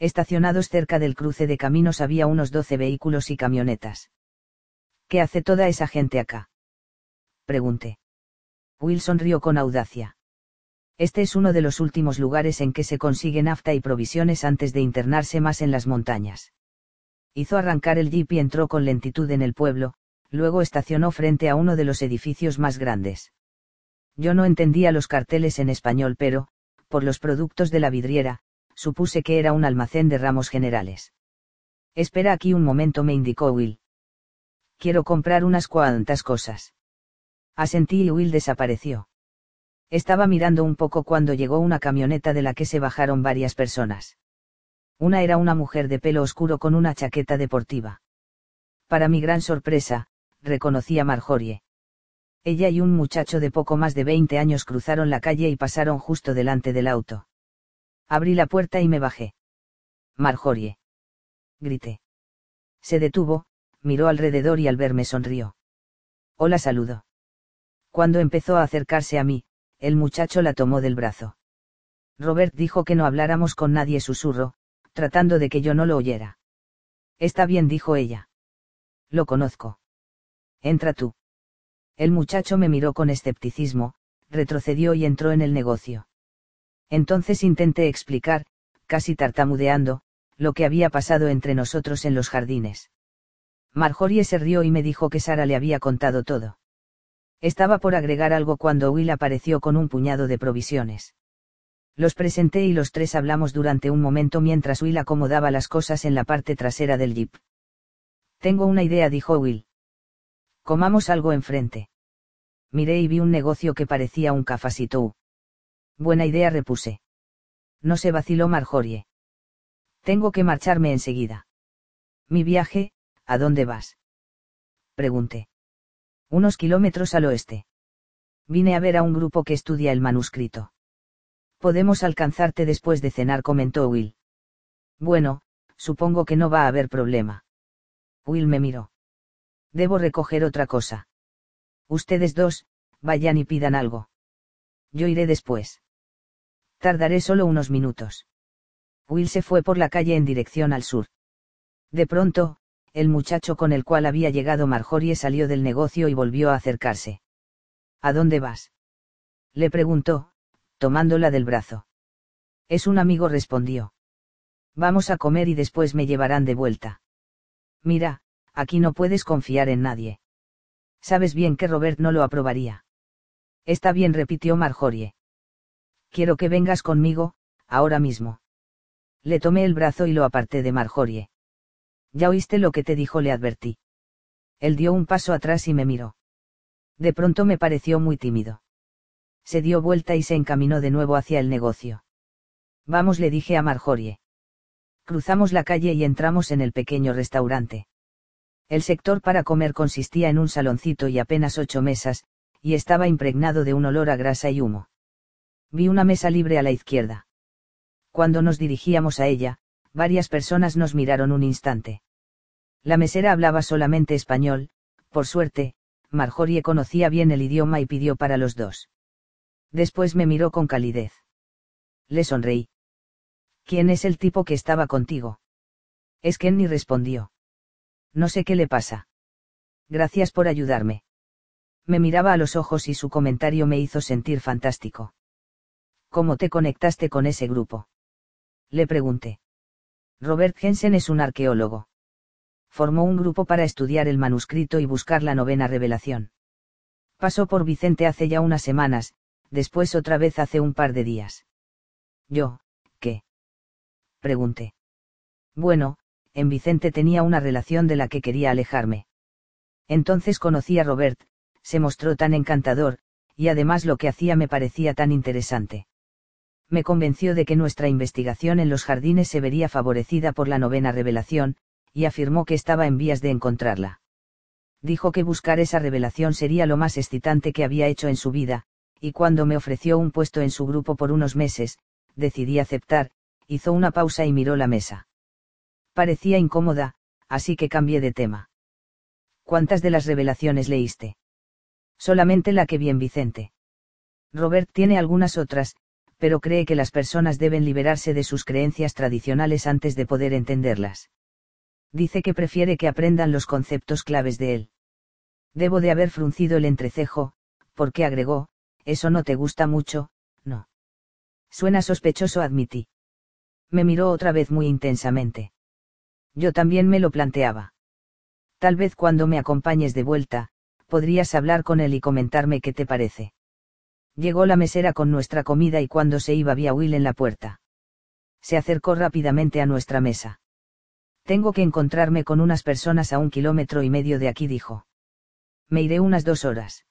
Estacionados cerca del cruce de caminos había unos doce vehículos y camionetas. ¿Qué hace toda esa gente acá? Pregunté. Will sonrió con audacia. Este es uno de los últimos lugares en que se consigue nafta y provisiones antes de internarse más en las montañas. Hizo arrancar el jeep y entró con lentitud en el pueblo, luego estacionó frente a uno de los edificios más grandes. Yo no entendía los carteles en español, pero, por los productos de la vidriera, supuse que era un almacén de ramos generales. Espera aquí un momento, me indicó Will. Quiero comprar unas cuantas cosas. Asentí y Will desapareció. Estaba mirando un poco cuando llegó una camioneta de la que se bajaron varias personas. Una era una mujer de pelo oscuro con una chaqueta deportiva. Para mi gran sorpresa, reconocí a Marjorie. Ella y un muchacho de poco más de 20 años cruzaron la calle y pasaron justo delante del auto. Abrí la puerta y me bajé. Marjorie. Grité. Se detuvo, miró alrededor y al verme sonrió. Hola saludo. Cuando empezó a acercarse a mí, el muchacho la tomó del brazo. Robert dijo que no habláramos con nadie susurro, tratando de que yo no lo oyera. Está bien, dijo ella. Lo conozco. Entra tú. El muchacho me miró con escepticismo, retrocedió y entró en el negocio. Entonces intenté explicar, casi tartamudeando, lo que había pasado entre nosotros en los jardines. Marjorie se rió y me dijo que Sara le había contado todo. Estaba por agregar algo cuando Will apareció con un puñado de provisiones. Los presenté y los tres hablamos durante un momento mientras Will acomodaba las cosas en la parte trasera del jeep. Tengo una idea, dijo Will. Comamos algo enfrente. Miré y vi un negocio que parecía un cafasitou. Buena idea, repuse. No se vaciló Marjorie. Tengo que marcharme enseguida. Mi viaje, ¿a dónde vas? Pregunté. Unos kilómetros al oeste. Vine a ver a un grupo que estudia el manuscrito. Podemos alcanzarte después de cenar, comentó Will. Bueno, supongo que no va a haber problema. Will me miró. Debo recoger otra cosa. Ustedes dos, vayan y pidan algo. Yo iré después. Tardaré solo unos minutos. Will se fue por la calle en dirección al sur. De pronto, el muchacho con el cual había llegado Marjorie salió del negocio y volvió a acercarse. ¿A dónde vas? Le preguntó, tomándola del brazo. Es un amigo, respondió. Vamos a comer y después me llevarán de vuelta. Mira, aquí no puedes confiar en nadie. Sabes bien que Robert no lo aprobaría. Está bien, repitió Marjorie. Quiero que vengas conmigo, ahora mismo. Le tomé el brazo y lo aparté de Marjorie. Ya oíste lo que te dijo, le advertí. Él dio un paso atrás y me miró. De pronto me pareció muy tímido. Se dio vuelta y se encaminó de nuevo hacia el negocio. Vamos, le dije a Marjorie. Cruzamos la calle y entramos en el pequeño restaurante. El sector para comer consistía en un saloncito y apenas ocho mesas, y estaba impregnado de un olor a grasa y humo. Vi una mesa libre a la izquierda. Cuando nos dirigíamos a ella, varias personas nos miraron un instante. La mesera hablaba solamente español, por suerte, Marjorie conocía bien el idioma y pidió para los dos. Después me miró con calidez. Le sonreí. ¿Quién es el tipo que estaba contigo? Es que ni respondió. No sé qué le pasa. Gracias por ayudarme. Me miraba a los ojos y su comentario me hizo sentir fantástico. ¿Cómo te conectaste con ese grupo? Le pregunté. Robert Jensen es un arqueólogo. Formó un grupo para estudiar el manuscrito y buscar la novena revelación. Pasó por Vicente hace ya unas semanas, después otra vez hace un par de días. Yo, ¿qué? Pregunté. Bueno, en Vicente tenía una relación de la que quería alejarme. Entonces conocí a Robert, se mostró tan encantador, y además lo que hacía me parecía tan interesante me convenció de que nuestra investigación en los jardines se vería favorecida por la novena revelación, y afirmó que estaba en vías de encontrarla. Dijo que buscar esa revelación sería lo más excitante que había hecho en su vida, y cuando me ofreció un puesto en su grupo por unos meses, decidí aceptar, hizo una pausa y miró la mesa. Parecía incómoda, así que cambié de tema. ¿Cuántas de las revelaciones leíste? Solamente la que vi en Vicente. Robert tiene algunas otras, pero cree que las personas deben liberarse de sus creencias tradicionales antes de poder entenderlas. Dice que prefiere que aprendan los conceptos claves de él. Debo de haber fruncido el entrecejo, porque agregó, eso no te gusta mucho, no. Suena sospechoso, admití. Me miró otra vez muy intensamente. Yo también me lo planteaba. Tal vez cuando me acompañes de vuelta, podrías hablar con él y comentarme qué te parece. Llegó la mesera con nuestra comida y cuando se iba vi a Will en la puerta. Se acercó rápidamente a nuestra mesa. Tengo que encontrarme con unas personas a un kilómetro y medio de aquí, dijo. Me iré unas dos horas.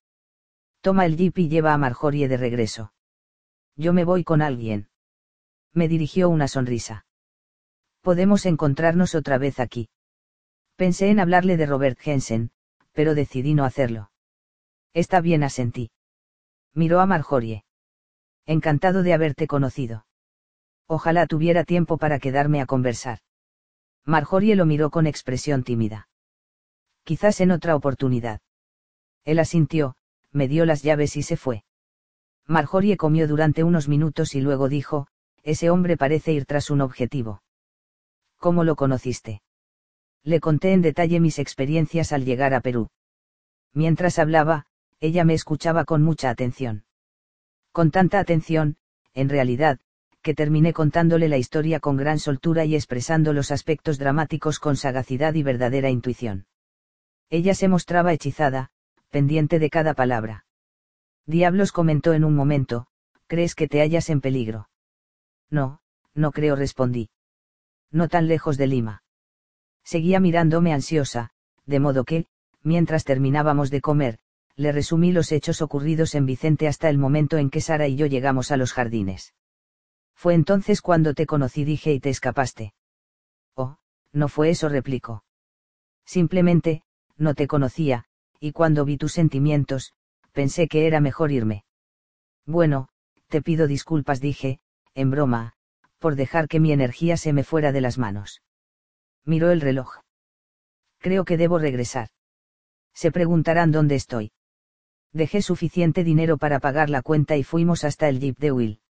Toma el jeep y lleva a Marjorie de regreso. Yo me voy con alguien. Me dirigió una sonrisa. Podemos encontrarnos otra vez aquí. Pensé en hablarle de Robert Jensen, pero decidí no hacerlo. Está bien, asentí miró a Marjorie. Encantado de haberte conocido. Ojalá tuviera tiempo para quedarme a conversar. Marjorie lo miró con expresión tímida. Quizás en otra oportunidad. Él asintió, me dio las llaves y se fue. Marjorie comió durante unos minutos y luego dijo, ese hombre parece ir tras un objetivo. ¿Cómo lo conociste? Le conté en detalle mis experiencias al llegar a Perú. Mientras hablaba, ella me escuchaba con mucha atención. Con tanta atención, en realidad, que terminé contándole la historia con gran soltura y expresando los aspectos dramáticos con sagacidad y verdadera intuición. Ella se mostraba hechizada, pendiente de cada palabra. Diablos comentó en un momento, ¿crees que te hallas en peligro? No, no creo respondí. No tan lejos de Lima. Seguía mirándome ansiosa, de modo que, mientras terminábamos de comer, le resumí los hechos ocurridos en Vicente hasta el momento en que Sara y yo llegamos a los jardines. Fue entonces cuando te conocí, dije, y te escapaste. Oh, no fue eso, replicó. Simplemente, no te conocía, y cuando vi tus sentimientos, pensé que era mejor irme. Bueno, te pido disculpas, dije, en broma, por dejar que mi energía se me fuera de las manos. Miró el reloj. Creo que debo regresar. Se preguntarán dónde estoy. Dejé suficiente dinero para pagar la cuenta y fuimos hasta el jeep de Will.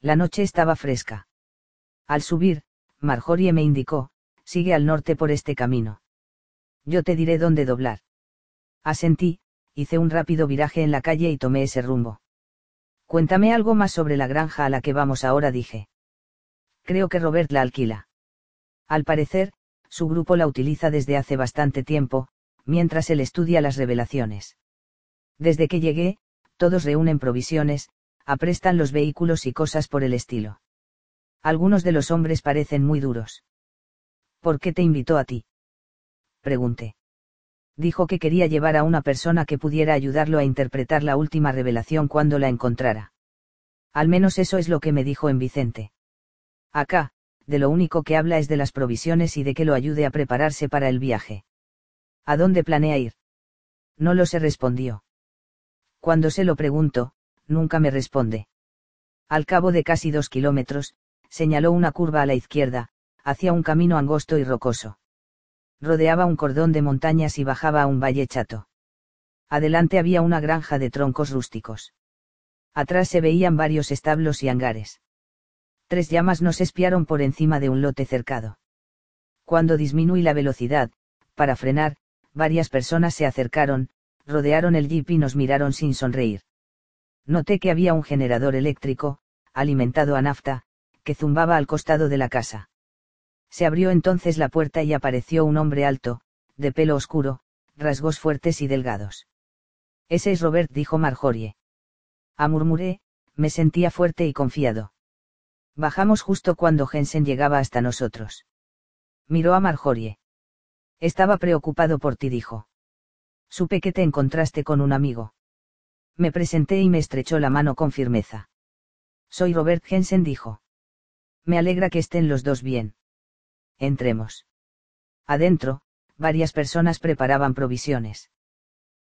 La noche estaba fresca. Al subir, Marjorie me indicó, sigue al norte por este camino. Yo te diré dónde doblar. Asentí, hice un rápido viraje en la calle y tomé ese rumbo. Cuéntame algo más sobre la granja a la que vamos ahora, dije. Creo que Robert la alquila. Al parecer, su grupo la utiliza desde hace bastante tiempo, mientras él estudia las revelaciones. Desde que llegué, todos reúnen provisiones, aprestan los vehículos y cosas por el estilo. Algunos de los hombres parecen muy duros. ¿Por qué te invitó a ti? Pregunté. Dijo que quería llevar a una persona que pudiera ayudarlo a interpretar la última revelación cuando la encontrara. Al menos eso es lo que me dijo en Vicente. Acá, de lo único que habla es de las provisiones y de que lo ayude a prepararse para el viaje. ¿A dónde planea ir? No lo se respondió. Cuando se lo pregunto, nunca me responde. Al cabo de casi dos kilómetros, señaló una curva a la izquierda, hacia un camino angosto y rocoso. Rodeaba un cordón de montañas y bajaba a un valle chato. Adelante había una granja de troncos rústicos. Atrás se veían varios establos y hangares. Tres llamas nos espiaron por encima de un lote cercado. Cuando disminuí la velocidad, para frenar, varias personas se acercaron, rodearon el jeep y nos miraron sin sonreír. Noté que había un generador eléctrico, alimentado a nafta, que zumbaba al costado de la casa. Se abrió entonces la puerta y apareció un hombre alto, de pelo oscuro, rasgos fuertes y delgados. Ese es Robert, dijo Marjorie. A murmuré, me sentía fuerte y confiado. Bajamos justo cuando Jensen llegaba hasta nosotros. Miró a Marjorie. Estaba preocupado por ti, dijo. Supe que te encontraste con un amigo. Me presenté y me estrechó la mano con firmeza. Soy Robert Jensen, dijo. Me alegra que estén los dos bien. Entremos. Adentro, varias personas preparaban provisiones.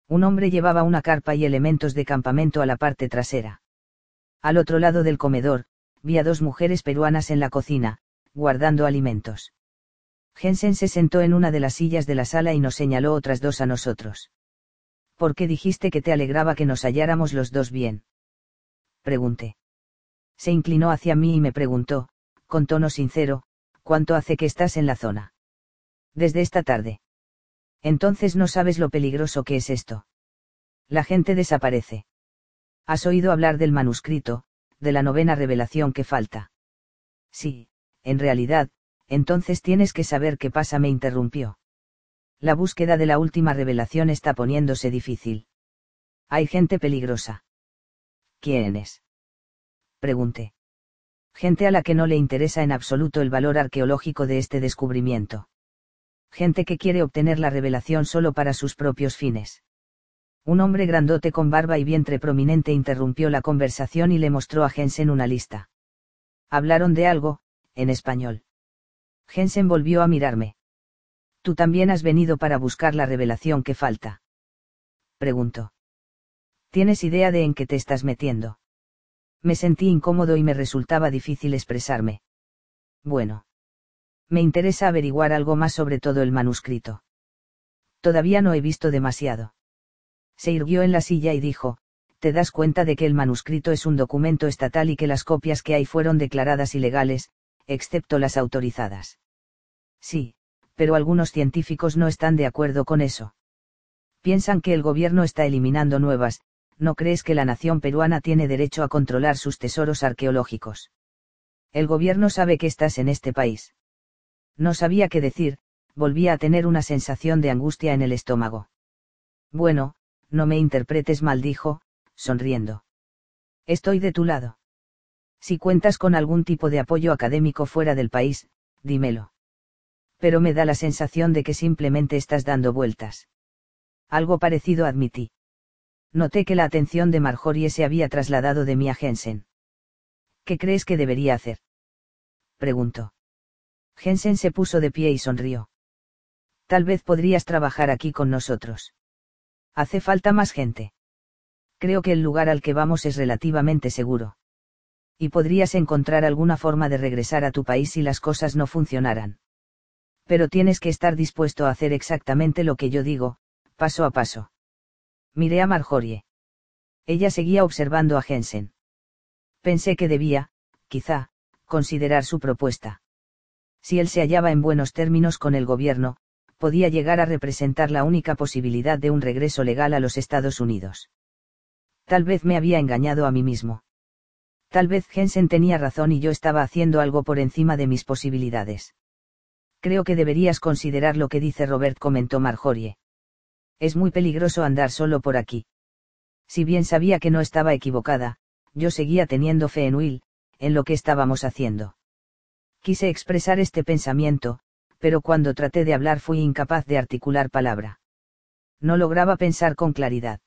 Un hombre llevaba una carpa y elementos de campamento a la parte trasera. Al otro lado del comedor, vi a dos mujeres peruanas en la cocina, guardando alimentos. Jensen se sentó en una de las sillas de la sala y nos señaló otras dos a nosotros. ¿Por qué dijiste que te alegraba que nos halláramos los dos bien? Pregunté. Se inclinó hacia mí y me preguntó, con tono sincero, ¿cuánto hace que estás en la zona? Desde esta tarde. Entonces no sabes lo peligroso que es esto. La gente desaparece. ¿Has oído hablar del manuscrito, de la novena revelación que falta? Sí, en realidad, entonces tienes que saber qué pasa, me interrumpió. La búsqueda de la última revelación está poniéndose difícil. Hay gente peligrosa. ¿Quién es? Pregunté. Gente a la que no le interesa en absoluto el valor arqueológico de este descubrimiento. Gente que quiere obtener la revelación solo para sus propios fines. Un hombre grandote con barba y vientre prominente interrumpió la conversación y le mostró a Jensen una lista. Hablaron de algo, en español. Jensen volvió a mirarme. Tú también has venido para buscar la revelación que falta. Preguntó. ¿Tienes idea de en qué te estás metiendo? Me sentí incómodo y me resultaba difícil expresarme. Bueno. Me interesa averiguar algo más sobre todo el manuscrito. Todavía no he visto demasiado. Se irguió en la silla y dijo, te das cuenta de que el manuscrito es un documento estatal y que las copias que hay fueron declaradas ilegales, excepto las autorizadas. Sí, pero algunos científicos no están de acuerdo con eso. Piensan que el gobierno está eliminando nuevas, ¿no crees que la nación peruana tiene derecho a controlar sus tesoros arqueológicos? El gobierno sabe que estás en este país. No sabía qué decir, volvía a tener una sensación de angustia en el estómago. Bueno, no me interpretes mal, dijo, sonriendo. Estoy de tu lado. Si cuentas con algún tipo de apoyo académico fuera del país, dímelo. Pero me da la sensación de que simplemente estás dando vueltas. Algo parecido admití. Noté que la atención de Marjorie se había trasladado de mí a Jensen. ¿Qué crees que debería hacer? Preguntó. Jensen se puso de pie y sonrió. Tal vez podrías trabajar aquí con nosotros. Hace falta más gente. Creo que el lugar al que vamos es relativamente seguro y podrías encontrar alguna forma de regresar a tu país si las cosas no funcionaran. Pero tienes que estar dispuesto a hacer exactamente lo que yo digo, paso a paso. Miré a Marjorie. Ella seguía observando a Jensen. Pensé que debía, quizá, considerar su propuesta. Si él se hallaba en buenos términos con el gobierno, podía llegar a representar la única posibilidad de un regreso legal a los Estados Unidos. Tal vez me había engañado a mí mismo. Tal vez Jensen tenía razón y yo estaba haciendo algo por encima de mis posibilidades. Creo que deberías considerar lo que dice Robert, comentó Marjorie. Es muy peligroso andar solo por aquí. Si bien sabía que no estaba equivocada, yo seguía teniendo fe en Will, en lo que estábamos haciendo. Quise expresar este pensamiento, pero cuando traté de hablar fui incapaz de articular palabra. No lograba pensar con claridad.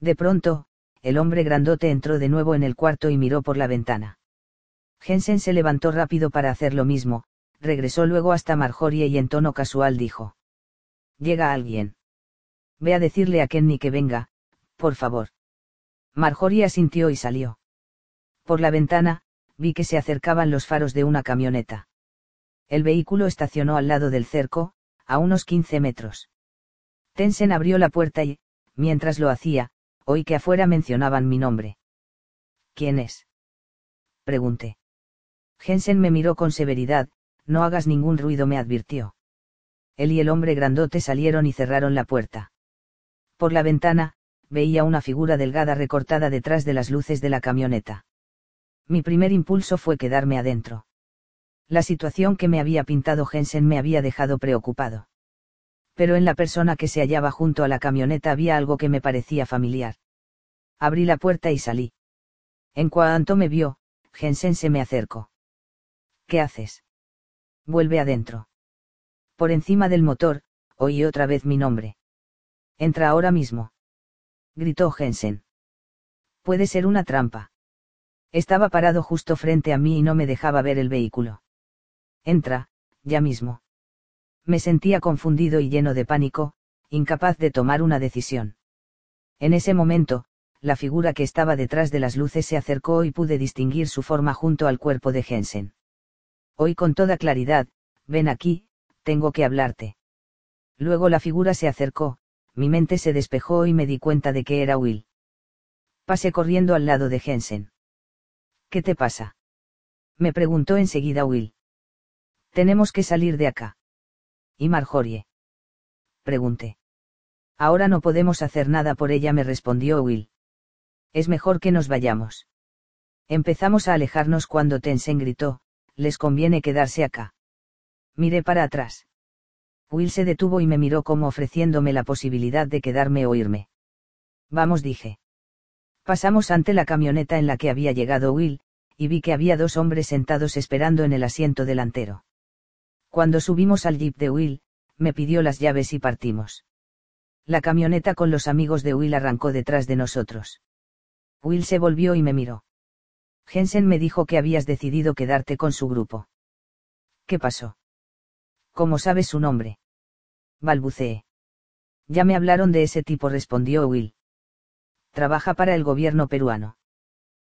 De pronto, el hombre grandote entró de nuevo en el cuarto y miró por la ventana. Jensen se levantó rápido para hacer lo mismo, regresó luego hasta Marjorie y en tono casual dijo. Llega alguien. Ve a decirle a Kenny que venga, por favor. Marjorie asintió y salió. Por la ventana, vi que se acercaban los faros de una camioneta. El vehículo estacionó al lado del cerco, a unos 15 metros. Tensen abrió la puerta y, mientras lo hacía, oí que afuera mencionaban mi nombre. ¿Quién es? Pregunté. Jensen me miró con severidad, no hagas ningún ruido, me advirtió. Él y el hombre grandote salieron y cerraron la puerta. Por la ventana, veía una figura delgada recortada detrás de las luces de la camioneta. Mi primer impulso fue quedarme adentro. La situación que me había pintado Jensen me había dejado preocupado pero en la persona que se hallaba junto a la camioneta había algo que me parecía familiar. Abrí la puerta y salí. En cuanto me vio, Jensen se me acercó. ¿Qué haces? Vuelve adentro. Por encima del motor, oí otra vez mi nombre. Entra ahora mismo. Gritó Jensen. Puede ser una trampa. Estaba parado justo frente a mí y no me dejaba ver el vehículo. Entra, ya mismo me sentía confundido y lleno de pánico, incapaz de tomar una decisión. En ese momento, la figura que estaba detrás de las luces se acercó y pude distinguir su forma junto al cuerpo de Jensen. Hoy con toda claridad, ven aquí, tengo que hablarte. Luego la figura se acercó, mi mente se despejó y me di cuenta de que era Will. Pasé corriendo al lado de Jensen. ¿Qué te pasa? Me preguntó enseguida Will. Tenemos que salir de acá. ¿Y Marjorie? Pregunté. Ahora no podemos hacer nada por ella, me respondió Will. Es mejor que nos vayamos. Empezamos a alejarnos cuando Tensen gritó, les conviene quedarse acá. Miré para atrás. Will se detuvo y me miró como ofreciéndome la posibilidad de quedarme o irme. Vamos, dije. Pasamos ante la camioneta en la que había llegado Will, y vi que había dos hombres sentados esperando en el asiento delantero. Cuando subimos al jeep de Will, me pidió las llaves y partimos. La camioneta con los amigos de Will arrancó detrás de nosotros. Will se volvió y me miró. Jensen me dijo que habías decidido quedarte con su grupo. ¿Qué pasó? ¿Cómo sabes su nombre? Balbuceé. Ya me hablaron de ese tipo, respondió Will. Trabaja para el gobierno peruano.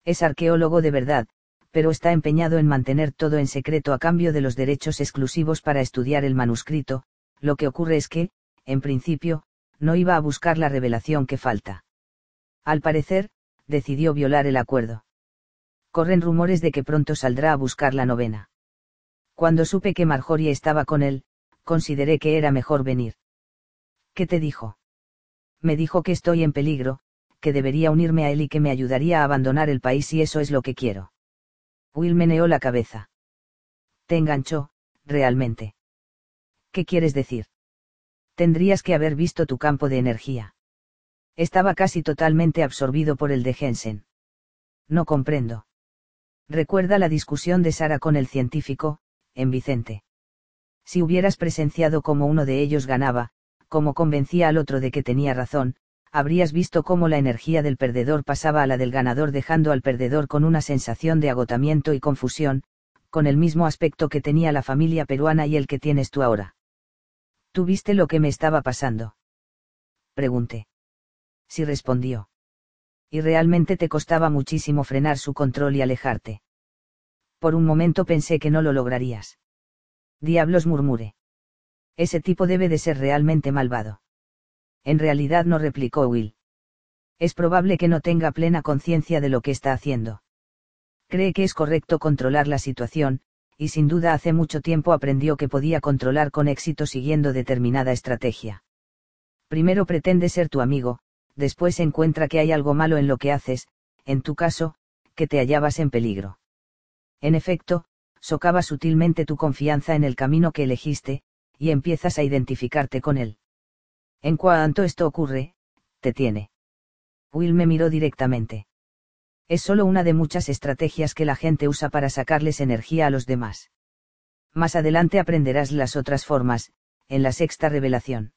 Es arqueólogo de verdad, pero está empeñado en mantener todo en secreto a cambio de los derechos exclusivos para estudiar el manuscrito, lo que ocurre es que, en principio, no iba a buscar la revelación que falta. Al parecer, decidió violar el acuerdo. Corren rumores de que pronto saldrá a buscar la novena. Cuando supe que Marjorie estaba con él, consideré que era mejor venir. ¿Qué te dijo? Me dijo que estoy en peligro, que debería unirme a él y que me ayudaría a abandonar el país y eso es lo que quiero. Will meneó la cabeza. Te enganchó, realmente. ¿Qué quieres decir? Tendrías que haber visto tu campo de energía. Estaba casi totalmente absorbido por el de Jensen. No comprendo. Recuerda la discusión de Sara con el científico, en Vicente. Si hubieras presenciado cómo uno de ellos ganaba, cómo convencía al otro de que tenía razón, habrías visto cómo la energía del perdedor pasaba a la del ganador dejando al perdedor con una sensación de agotamiento y confusión, con el mismo aspecto que tenía la familia peruana y el que tienes tú ahora. ¿Tú viste lo que me estaba pasando? Pregunté. Sí respondió. Y realmente te costaba muchísimo frenar su control y alejarte. Por un momento pensé que no lo lograrías. Diablos murmuré. Ese tipo debe de ser realmente malvado. En realidad no replicó Will. Es probable que no tenga plena conciencia de lo que está haciendo. Cree que es correcto controlar la situación, y sin duda hace mucho tiempo aprendió que podía controlar con éxito siguiendo determinada estrategia. Primero pretende ser tu amigo, después encuentra que hay algo malo en lo que haces, en tu caso, que te hallabas en peligro. En efecto, socava sutilmente tu confianza en el camino que elegiste, y empiezas a identificarte con él. En cuanto esto ocurre, te tiene. Will me miró directamente. Es solo una de muchas estrategias que la gente usa para sacarles energía a los demás. Más adelante aprenderás las otras formas, en la sexta revelación.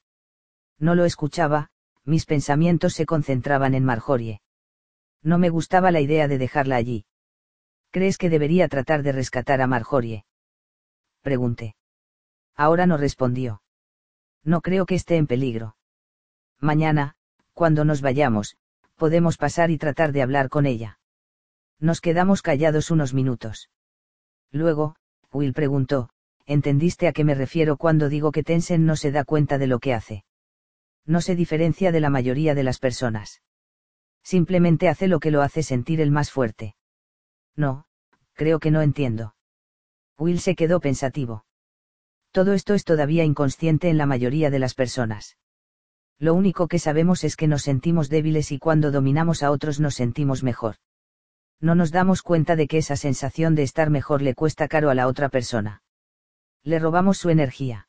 No lo escuchaba, mis pensamientos se concentraban en Marjorie. No me gustaba la idea de dejarla allí. ¿Crees que debería tratar de rescatar a Marjorie? Pregunté. Ahora no respondió. No creo que esté en peligro. Mañana, cuando nos vayamos, podemos pasar y tratar de hablar con ella. Nos quedamos callados unos minutos. Luego, Will preguntó, ¿entendiste a qué me refiero cuando digo que Tensen no se da cuenta de lo que hace? No se diferencia de la mayoría de las personas. Simplemente hace lo que lo hace sentir el más fuerte. No, creo que no entiendo. Will se quedó pensativo. Todo esto es todavía inconsciente en la mayoría de las personas. Lo único que sabemos es que nos sentimos débiles y cuando dominamos a otros nos sentimos mejor. No nos damos cuenta de que esa sensación de estar mejor le cuesta caro a la otra persona. Le robamos su energía.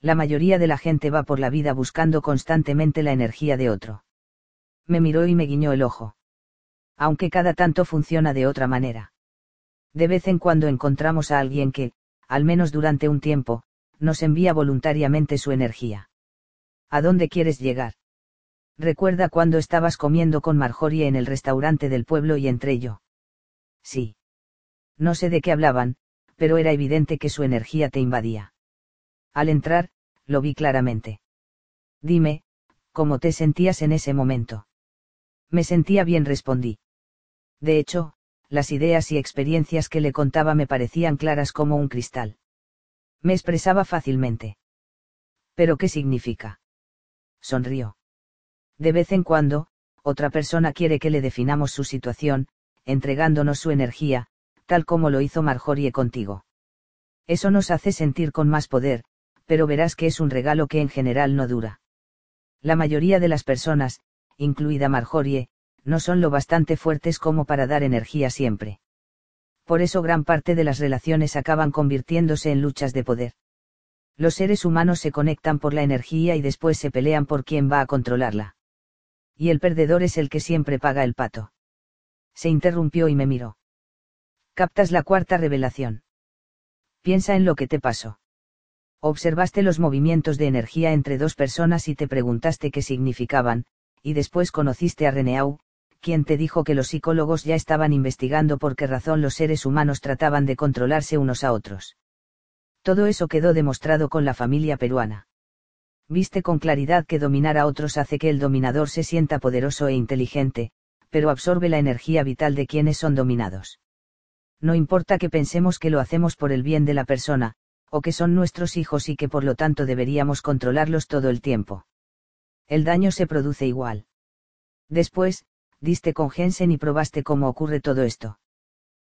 La mayoría de la gente va por la vida buscando constantemente la energía de otro. Me miró y me guiñó el ojo aunque cada tanto funciona de otra manera. De vez en cuando encontramos a alguien que, al menos durante un tiempo, nos envía voluntariamente su energía. ¿A dónde quieres llegar? Recuerda cuando estabas comiendo con Marjorie en el restaurante del pueblo y entré yo. Sí. No sé de qué hablaban, pero era evidente que su energía te invadía. Al entrar, lo vi claramente. Dime, ¿cómo te sentías en ese momento? Me sentía bien, respondí. De hecho, las ideas y experiencias que le contaba me parecían claras como un cristal. Me expresaba fácilmente. ¿Pero qué significa? Sonrió. De vez en cuando, otra persona quiere que le definamos su situación, entregándonos su energía, tal como lo hizo Marjorie contigo. Eso nos hace sentir con más poder, pero verás que es un regalo que en general no dura. La mayoría de las personas, incluida Marjorie, no son lo bastante fuertes como para dar energía siempre. Por eso gran parte de las relaciones acaban convirtiéndose en luchas de poder. Los seres humanos se conectan por la energía y después se pelean por quién va a controlarla. Y el perdedor es el que siempre paga el pato. Se interrumpió y me miró. Captas la cuarta revelación. Piensa en lo que te pasó. Observaste los movimientos de energía entre dos personas y te preguntaste qué significaban, y después conociste a Reneau, quien te dijo que los psicólogos ya estaban investigando por qué razón los seres humanos trataban de controlarse unos a otros. Todo eso quedó demostrado con la familia peruana. Viste con claridad que dominar a otros hace que el dominador se sienta poderoso e inteligente, pero absorbe la energía vital de quienes son dominados. No importa que pensemos que lo hacemos por el bien de la persona, o que son nuestros hijos y que por lo tanto deberíamos controlarlos todo el tiempo. El daño se produce igual. Después, diste con Jensen y probaste cómo ocurre todo esto.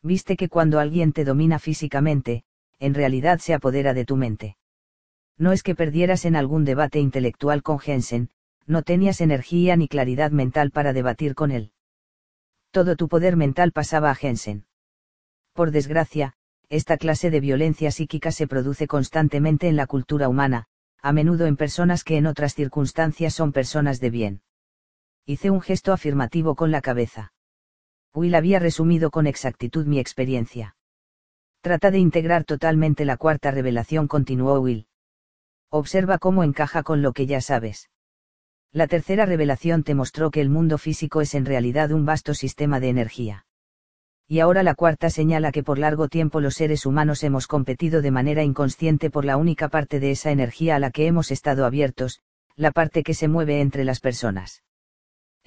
Viste que cuando alguien te domina físicamente, en realidad se apodera de tu mente. No es que perdieras en algún debate intelectual con Jensen, no tenías energía ni claridad mental para debatir con él. Todo tu poder mental pasaba a Jensen. Por desgracia, esta clase de violencia psíquica se produce constantemente en la cultura humana, a menudo en personas que en otras circunstancias son personas de bien. Hice un gesto afirmativo con la cabeza. Will había resumido con exactitud mi experiencia. Trata de integrar totalmente la cuarta revelación, continuó Will. Observa cómo encaja con lo que ya sabes. La tercera revelación te mostró que el mundo físico es en realidad un vasto sistema de energía. Y ahora la cuarta señala que por largo tiempo los seres humanos hemos competido de manera inconsciente por la única parte de esa energía a la que hemos estado abiertos, la parte que se mueve entre las personas.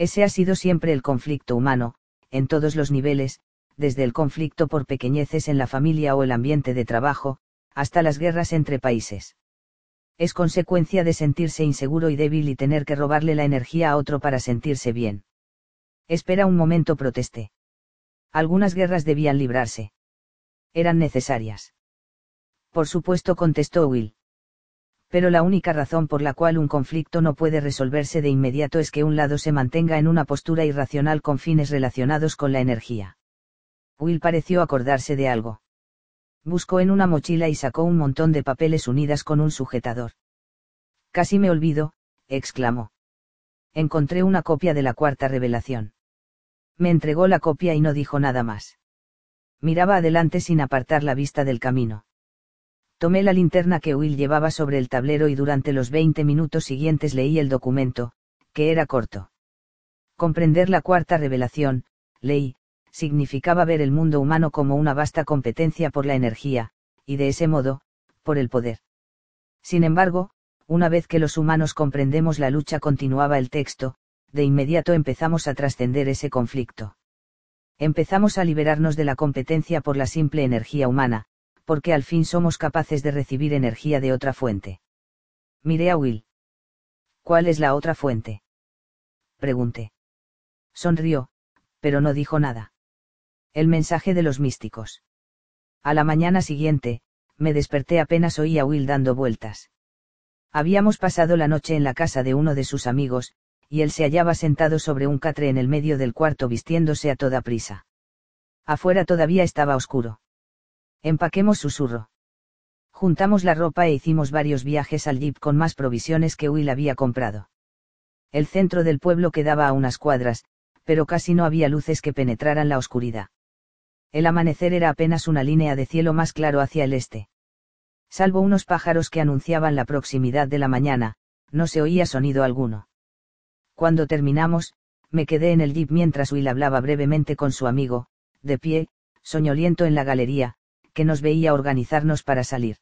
Ese ha sido siempre el conflicto humano, en todos los niveles, desde el conflicto por pequeñeces en la familia o el ambiente de trabajo, hasta las guerras entre países. Es consecuencia de sentirse inseguro y débil y tener que robarle la energía a otro para sentirse bien. Espera un momento, protesté. Algunas guerras debían librarse. Eran necesarias. Por supuesto, contestó Will. Pero la única razón por la cual un conflicto no puede resolverse de inmediato es que un lado se mantenga en una postura irracional con fines relacionados con la energía. Will pareció acordarse de algo. Buscó en una mochila y sacó un montón de papeles unidas con un sujetador. Casi me olvido, exclamó. Encontré una copia de la cuarta revelación. Me entregó la copia y no dijo nada más. Miraba adelante sin apartar la vista del camino. Tomé la linterna que Will llevaba sobre el tablero y durante los 20 minutos siguientes leí el documento, que era corto. Comprender la cuarta revelación, leí, significaba ver el mundo humano como una vasta competencia por la energía, y de ese modo, por el poder. Sin embargo, una vez que los humanos comprendemos la lucha continuaba el texto, de inmediato empezamos a trascender ese conflicto. Empezamos a liberarnos de la competencia por la simple energía humana, porque al fin somos capaces de recibir energía de otra fuente. Miré a Will. ¿Cuál es la otra fuente? Pregunté. Sonrió, pero no dijo nada. El mensaje de los místicos. A la mañana siguiente, me desperté apenas oí a Will dando vueltas. Habíamos pasado la noche en la casa de uno de sus amigos, y él se hallaba sentado sobre un catre en el medio del cuarto vistiéndose a toda prisa. Afuera todavía estaba oscuro. Empaquemos susurro. Juntamos la ropa e hicimos varios viajes al jeep con más provisiones que Will había comprado. El centro del pueblo quedaba a unas cuadras, pero casi no había luces que penetraran la oscuridad. El amanecer era apenas una línea de cielo más claro hacia el este. Salvo unos pájaros que anunciaban la proximidad de la mañana, no se oía sonido alguno. Cuando terminamos, me quedé en el jeep mientras Will hablaba brevemente con su amigo, de pie, soñoliento en la galería, que nos veía organizarnos para salir.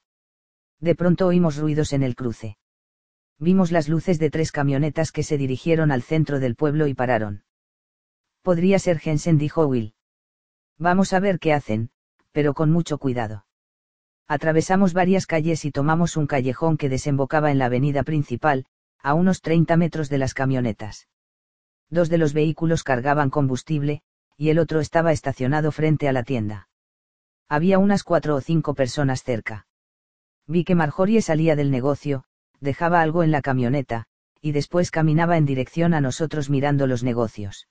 De pronto oímos ruidos en el cruce. Vimos las luces de tres camionetas que se dirigieron al centro del pueblo y pararon. Podría ser Jensen, dijo Will. Vamos a ver qué hacen, pero con mucho cuidado. Atravesamos varias calles y tomamos un callejón que desembocaba en la avenida principal, a unos 30 metros de las camionetas. Dos de los vehículos cargaban combustible, y el otro estaba estacionado frente a la tienda. Había unas cuatro o cinco personas cerca. Vi que Marjorie salía del negocio, dejaba algo en la camioneta, y después caminaba en dirección a nosotros mirando los negocios.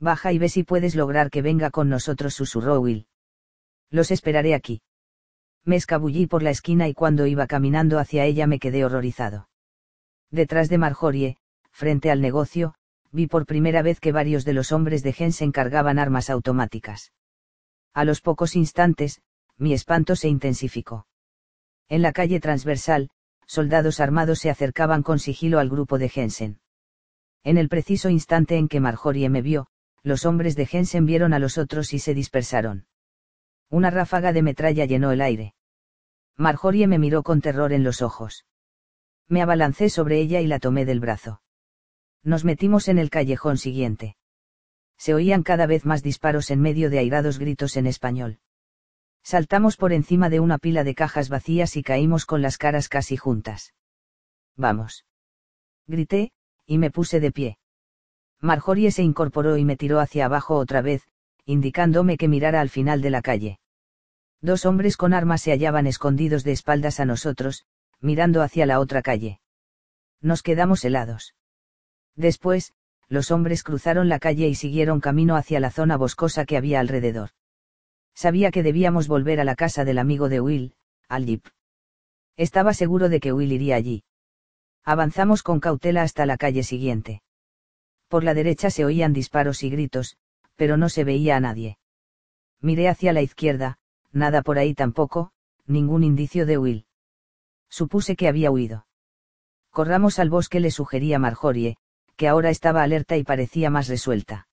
Baja y ve si puedes lograr que venga con nosotros, susurró Will. Los esperaré aquí. Me escabullí por la esquina y cuando iba caminando hacia ella me quedé horrorizado. Detrás de Marjorie, frente al negocio, vi por primera vez que varios de los hombres de Jensen cargaban armas automáticas. A los pocos instantes, mi espanto se intensificó. En la calle transversal, soldados armados se acercaban con sigilo al grupo de Jensen. En el preciso instante en que Marjorie me vio, los hombres de Jensen vieron a los otros y se dispersaron. Una ráfaga de metralla llenó el aire. Marjorie me miró con terror en los ojos. Me abalancé sobre ella y la tomé del brazo. Nos metimos en el callejón siguiente. Se oían cada vez más disparos en medio de airados gritos en español. Saltamos por encima de una pila de cajas vacías y caímos con las caras casi juntas. Vamos. Grité, y me puse de pie. Marjorie se incorporó y me tiró hacia abajo otra vez, indicándome que mirara al final de la calle. Dos hombres con armas se hallaban escondidos de espaldas a nosotros, mirando hacia la otra calle. Nos quedamos helados. Después, los hombres cruzaron la calle y siguieron camino hacia la zona boscosa que había alrededor. Sabía que debíamos volver a la casa del amigo de Will, al jeep. Estaba seguro de que Will iría allí. Avanzamos con cautela hasta la calle siguiente. Por la derecha se oían disparos y gritos, pero no se veía a nadie. Miré hacia la izquierda, nada por ahí tampoco, ningún indicio de Will. Supuse que había huido. Corramos al bosque le sugería Marjorie, que ahora estaba alerta y parecía más resuelta.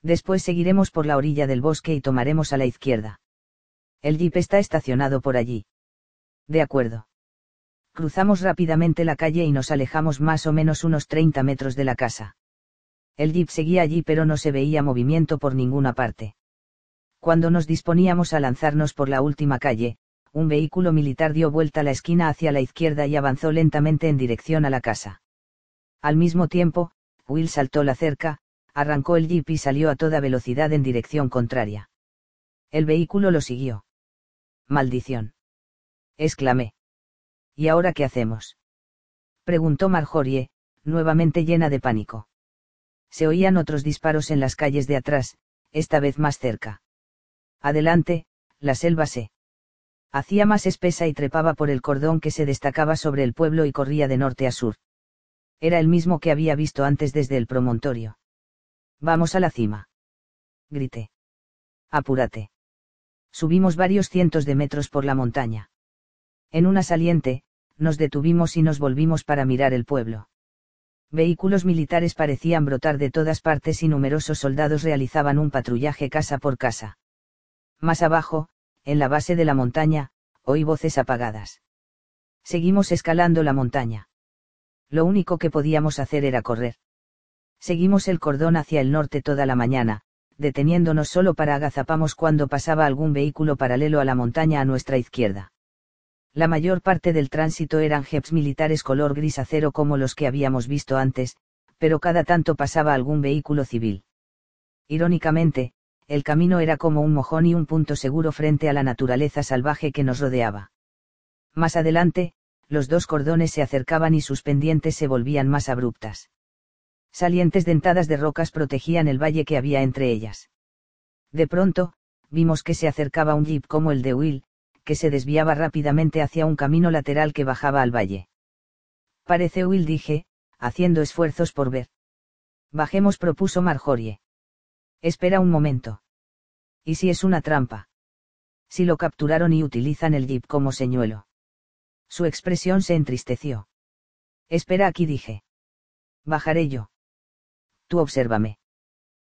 Después seguiremos por la orilla del bosque y tomaremos a la izquierda. El jeep está estacionado por allí. De acuerdo. Cruzamos rápidamente la calle y nos alejamos más o menos unos 30 metros de la casa. El jeep seguía allí pero no se veía movimiento por ninguna parte. Cuando nos disponíamos a lanzarnos por la última calle, un vehículo militar dio vuelta la esquina hacia la izquierda y avanzó lentamente en dirección a la casa. Al mismo tiempo, Will saltó la cerca, arrancó el jeep y salió a toda velocidad en dirección contraria. El vehículo lo siguió. Maldición. exclamé. ¿Y ahora qué hacemos? preguntó Marjorie, nuevamente llena de pánico. Se oían otros disparos en las calles de atrás, esta vez más cerca. Adelante, la selva se hacía más espesa y trepaba por el cordón que se destacaba sobre el pueblo y corría de norte a sur. Era el mismo que había visto antes desde el promontorio. Vamos a la cima. Grité. Apúrate. Subimos varios cientos de metros por la montaña. En una saliente, nos detuvimos y nos volvimos para mirar el pueblo. Vehículos militares parecían brotar de todas partes y numerosos soldados realizaban un patrullaje casa por casa. Más abajo, en la base de la montaña, oí voces apagadas. Seguimos escalando la montaña. Lo único que podíamos hacer era correr. Seguimos el cordón hacia el norte toda la mañana, deteniéndonos solo para agazapamos cuando pasaba algún vehículo paralelo a la montaña a nuestra izquierda. La mayor parte del tránsito eran jeeps militares color gris acero como los que habíamos visto antes, pero cada tanto pasaba algún vehículo civil. Irónicamente, el camino era como un mojón y un punto seguro frente a la naturaleza salvaje que nos rodeaba. Más adelante, los dos cordones se acercaban y sus pendientes se volvían más abruptas. Salientes dentadas de rocas protegían el valle que había entre ellas. De pronto, vimos que se acercaba un jeep como el de Will, que se desviaba rápidamente hacia un camino lateral que bajaba al valle. Parece Will dije, haciendo esfuerzos por ver. Bajemos propuso Marjorie. Espera un momento. ¿Y si es una trampa? Si lo capturaron y utilizan el jeep como señuelo. Su expresión se entristeció. Espera aquí dije. Bajaré yo. Tú obsérvame.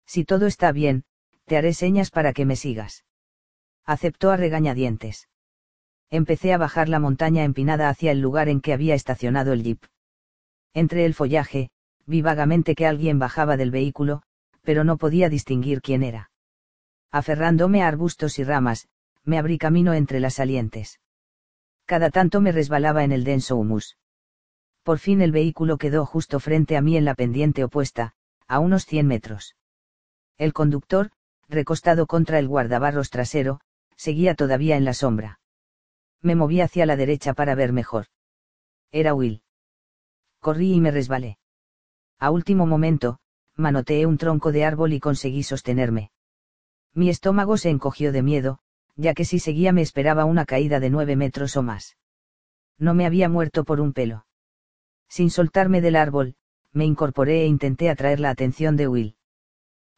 Si todo está bien, te haré señas para que me sigas. Aceptó a regañadientes. Empecé a bajar la montaña empinada hacia el lugar en que había estacionado el jeep. Entre el follaje, vi vagamente que alguien bajaba del vehículo, pero no podía distinguir quién era. Aferrándome a arbustos y ramas, me abrí camino entre las salientes. Cada tanto me resbalaba en el denso humus. Por fin el vehículo quedó justo frente a mí en la pendiente opuesta, a unos 100 metros. El conductor, recostado contra el guardabarros trasero, seguía todavía en la sombra. Me moví hacia la derecha para ver mejor. Era Will. Corrí y me resbalé. A último momento, manoteé un tronco de árbol y conseguí sostenerme. Mi estómago se encogió de miedo, ya que si seguía me esperaba una caída de nueve metros o más. No me había muerto por un pelo. Sin soltarme del árbol, me incorporé e intenté atraer la atención de Will.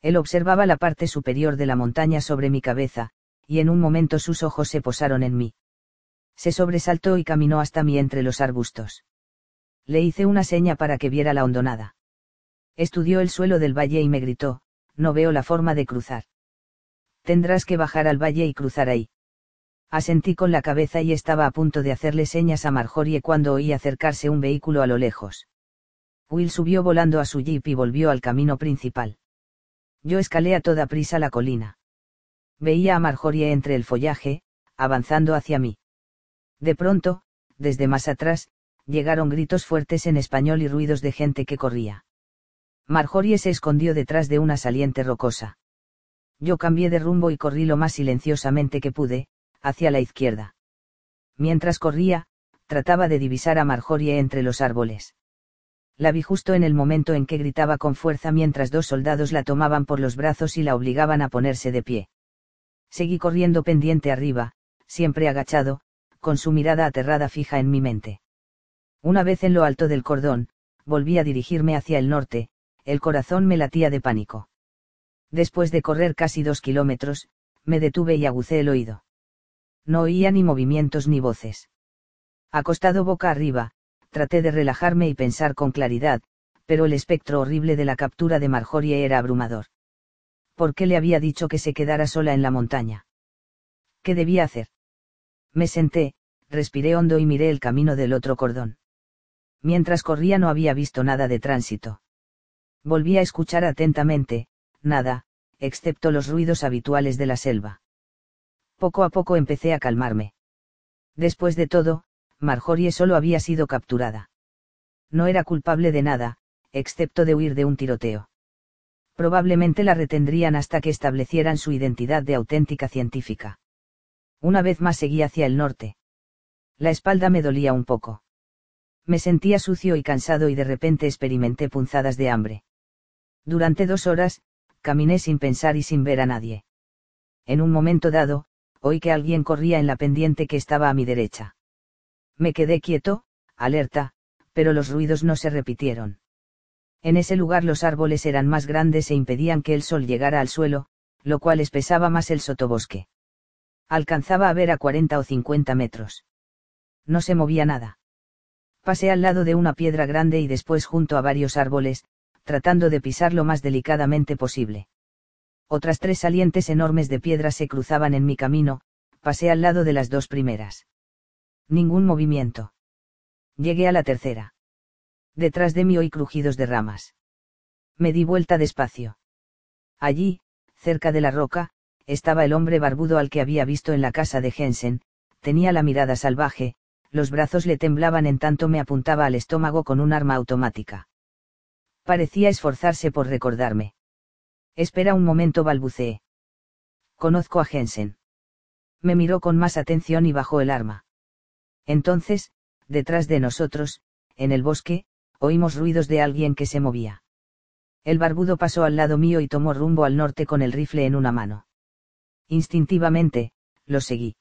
Él observaba la parte superior de la montaña sobre mi cabeza, y en un momento sus ojos se posaron en mí. Se sobresaltó y caminó hasta mí entre los arbustos. Le hice una seña para que viera la hondonada. Estudió el suelo del valle y me gritó, no veo la forma de cruzar. Tendrás que bajar al valle y cruzar ahí. Asentí con la cabeza y estaba a punto de hacerle señas a Marjorie cuando oí acercarse un vehículo a lo lejos. Will subió volando a su jeep y volvió al camino principal. Yo escalé a toda prisa la colina. Veía a Marjorie entre el follaje, avanzando hacia mí. De pronto, desde más atrás, llegaron gritos fuertes en español y ruidos de gente que corría. Marjorie se escondió detrás de una saliente rocosa. Yo cambié de rumbo y corrí lo más silenciosamente que pude, hacia la izquierda. Mientras corría, trataba de divisar a Marjorie entre los árboles. La vi justo en el momento en que gritaba con fuerza mientras dos soldados la tomaban por los brazos y la obligaban a ponerse de pie. Seguí corriendo pendiente arriba, siempre agachado, con su mirada aterrada fija en mi mente. Una vez en lo alto del cordón, volví a dirigirme hacia el norte, el corazón me latía de pánico. Después de correr casi dos kilómetros, me detuve y agucé el oído. No oía ni movimientos ni voces. Acostado boca arriba, traté de relajarme y pensar con claridad, pero el espectro horrible de la captura de Marjorie era abrumador. ¿Por qué le había dicho que se quedara sola en la montaña? ¿Qué debía hacer? Me senté, respiré hondo y miré el camino del otro cordón. Mientras corría no había visto nada de tránsito. Volví a escuchar atentamente, nada, excepto los ruidos habituales de la selva. Poco a poco empecé a calmarme. Después de todo, Marjorie solo había sido capturada. No era culpable de nada, excepto de huir de un tiroteo. Probablemente la retendrían hasta que establecieran su identidad de auténtica científica. Una vez más seguí hacia el norte. La espalda me dolía un poco. Me sentía sucio y cansado y de repente experimenté punzadas de hambre. Durante dos horas, caminé sin pensar y sin ver a nadie. En un momento dado, oí que alguien corría en la pendiente que estaba a mi derecha. Me quedé quieto, alerta, pero los ruidos no se repitieron. En ese lugar los árboles eran más grandes e impedían que el sol llegara al suelo, lo cual espesaba más el sotobosque. Alcanzaba a ver a 40 o 50 metros. No se movía nada. Pasé al lado de una piedra grande y después junto a varios árboles, tratando de pisar lo más delicadamente posible. Otras tres salientes enormes de piedra se cruzaban en mi camino, pasé al lado de las dos primeras. Ningún movimiento. Llegué a la tercera. Detrás de mí oí crujidos de ramas. Me di vuelta despacio. Allí, cerca de la roca, estaba el hombre barbudo al que había visto en la casa de Jensen, tenía la mirada salvaje, los brazos le temblaban en tanto me apuntaba al estómago con un arma automática. Parecía esforzarse por recordarme. Espera un momento, balbuceé. Conozco a Jensen. Me miró con más atención y bajó el arma. Entonces, detrás de nosotros, en el bosque, oímos ruidos de alguien que se movía. El barbudo pasó al lado mío y tomó rumbo al norte con el rifle en una mano. Instintivamente, lo seguí.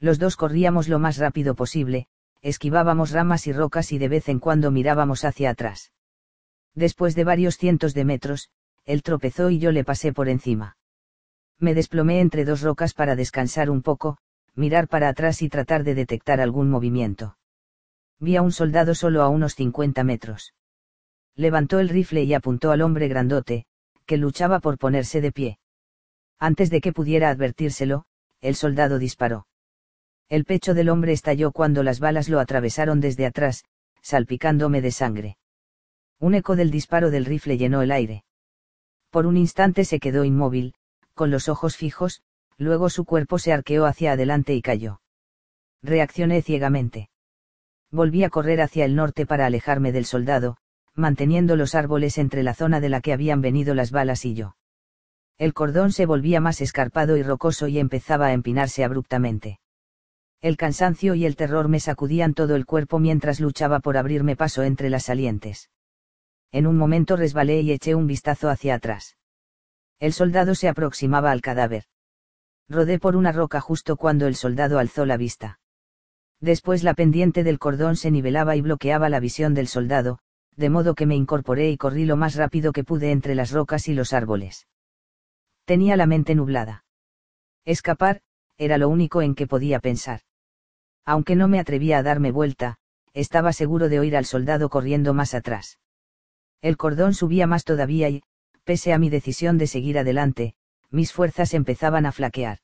Los dos corríamos lo más rápido posible, esquivábamos ramas y rocas y de vez en cuando mirábamos hacia atrás. Después de varios cientos de metros, él tropezó y yo le pasé por encima. Me desplomé entre dos rocas para descansar un poco, mirar para atrás y tratar de detectar algún movimiento. Vi a un soldado solo a unos 50 metros. Levantó el rifle y apuntó al hombre grandote, que luchaba por ponerse de pie. Antes de que pudiera advertírselo, el soldado disparó. El pecho del hombre estalló cuando las balas lo atravesaron desde atrás, salpicándome de sangre. Un eco del disparo del rifle llenó el aire. Por un instante se quedó inmóvil, con los ojos fijos, luego su cuerpo se arqueó hacia adelante y cayó. Reaccioné ciegamente. Volví a correr hacia el norte para alejarme del soldado, manteniendo los árboles entre la zona de la que habían venido las balas y yo. El cordón se volvía más escarpado y rocoso y empezaba a empinarse abruptamente. El cansancio y el terror me sacudían todo el cuerpo mientras luchaba por abrirme paso entre las salientes en un momento resbalé y eché un vistazo hacia atrás. El soldado se aproximaba al cadáver. Rodé por una roca justo cuando el soldado alzó la vista. Después la pendiente del cordón se nivelaba y bloqueaba la visión del soldado, de modo que me incorporé y corrí lo más rápido que pude entre las rocas y los árboles. Tenía la mente nublada. Escapar, era lo único en que podía pensar. Aunque no me atrevía a darme vuelta, estaba seguro de oír al soldado corriendo más atrás. El cordón subía más todavía y, pese a mi decisión de seguir adelante, mis fuerzas empezaban a flaquear.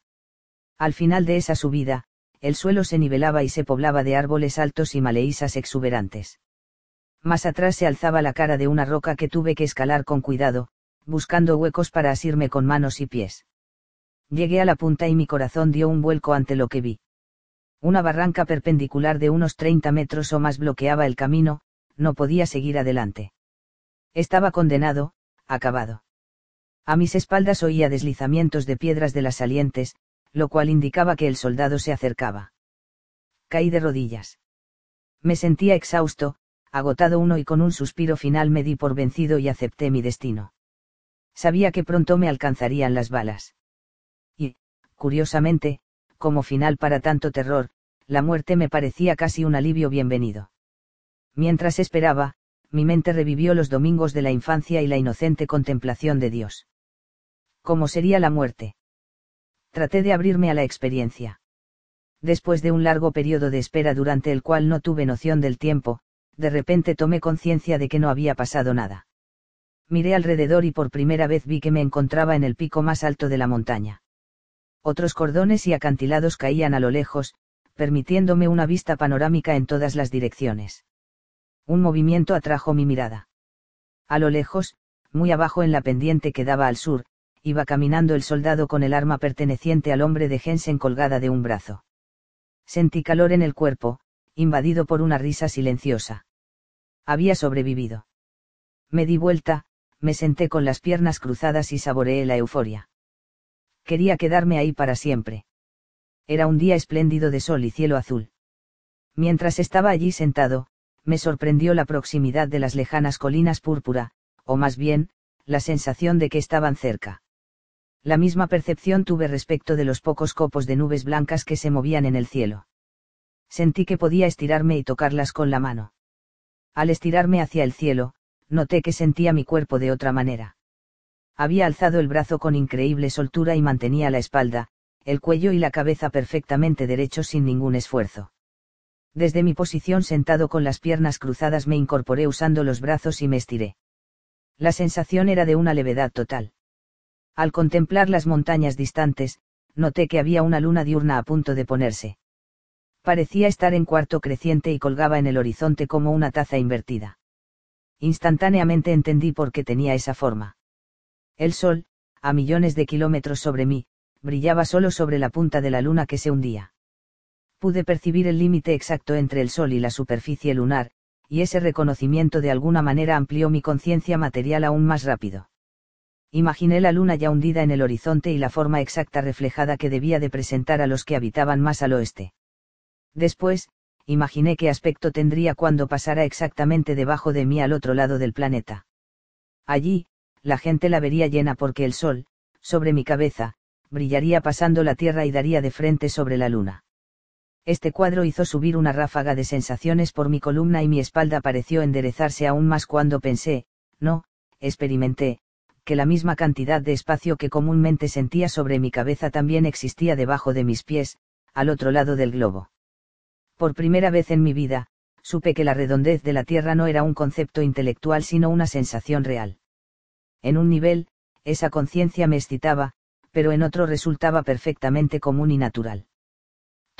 Al final de esa subida, el suelo se nivelaba y se poblaba de árboles altos y maleísas exuberantes. Más atrás se alzaba la cara de una roca que tuve que escalar con cuidado, buscando huecos para asirme con manos y pies. Llegué a la punta y mi corazón dio un vuelco ante lo que vi. Una barranca perpendicular de unos 30 metros o más bloqueaba el camino, no podía seguir adelante. Estaba condenado, acabado. A mis espaldas oía deslizamientos de piedras de las salientes, lo cual indicaba que el soldado se acercaba. Caí de rodillas. Me sentía exhausto, agotado uno y con un suspiro final me di por vencido y acepté mi destino. Sabía que pronto me alcanzarían las balas. Y, Curiosamente, como final para tanto terror, la muerte me parecía casi un alivio bienvenido. Mientras esperaba, mi mente revivió los domingos de la infancia y la inocente contemplación de Dios. ¿Cómo sería la muerte? Traté de abrirme a la experiencia. Después de un largo periodo de espera durante el cual no tuve noción del tiempo, de repente tomé conciencia de que no había pasado nada. Miré alrededor y por primera vez vi que me encontraba en el pico más alto de la montaña. Otros cordones y acantilados caían a lo lejos, permitiéndome una vista panorámica en todas las direcciones. Un movimiento atrajo mi mirada. A lo lejos, muy abajo en la pendiente que daba al sur, iba caminando el soldado con el arma perteneciente al hombre de Jensen colgada de un brazo. Sentí calor en el cuerpo, invadido por una risa silenciosa. Había sobrevivido. Me di vuelta, me senté con las piernas cruzadas y saboreé la euforia. Quería quedarme ahí para siempre. Era un día espléndido de sol y cielo azul. Mientras estaba allí sentado, me sorprendió la proximidad de las lejanas colinas púrpura, o más bien, la sensación de que estaban cerca. La misma percepción tuve respecto de los pocos copos de nubes blancas que se movían en el cielo. Sentí que podía estirarme y tocarlas con la mano. Al estirarme hacia el cielo, noté que sentía mi cuerpo de otra manera. Había alzado el brazo con increíble soltura y mantenía la espalda, el cuello y la cabeza perfectamente derechos sin ningún esfuerzo. Desde mi posición sentado con las piernas cruzadas me incorporé usando los brazos y me estiré. La sensación era de una levedad total. Al contemplar las montañas distantes, noté que había una luna diurna a punto de ponerse. Parecía estar en cuarto creciente y colgaba en el horizonte como una taza invertida. Instantáneamente entendí por qué tenía esa forma. El sol, a millones de kilómetros sobre mí, brillaba solo sobre la punta de la luna que se hundía. Pude percibir el límite exacto entre el sol y la superficie lunar, y ese reconocimiento de alguna manera amplió mi conciencia material aún más rápido. Imaginé la luna ya hundida en el horizonte y la forma exacta reflejada que debía de presentar a los que habitaban más al oeste. Después, imaginé qué aspecto tendría cuando pasara exactamente debajo de mí al otro lado del planeta. Allí, la gente la vería llena porque el sol, sobre mi cabeza, brillaría pasando la Tierra y daría de frente sobre la Luna. Este cuadro hizo subir una ráfaga de sensaciones por mi columna y mi espalda pareció enderezarse aún más cuando pensé, no, experimenté, que la misma cantidad de espacio que comúnmente sentía sobre mi cabeza también existía debajo de mis pies, al otro lado del globo. Por primera vez en mi vida, supe que la redondez de la Tierra no era un concepto intelectual sino una sensación real. En un nivel, esa conciencia me excitaba, pero en otro resultaba perfectamente común y natural.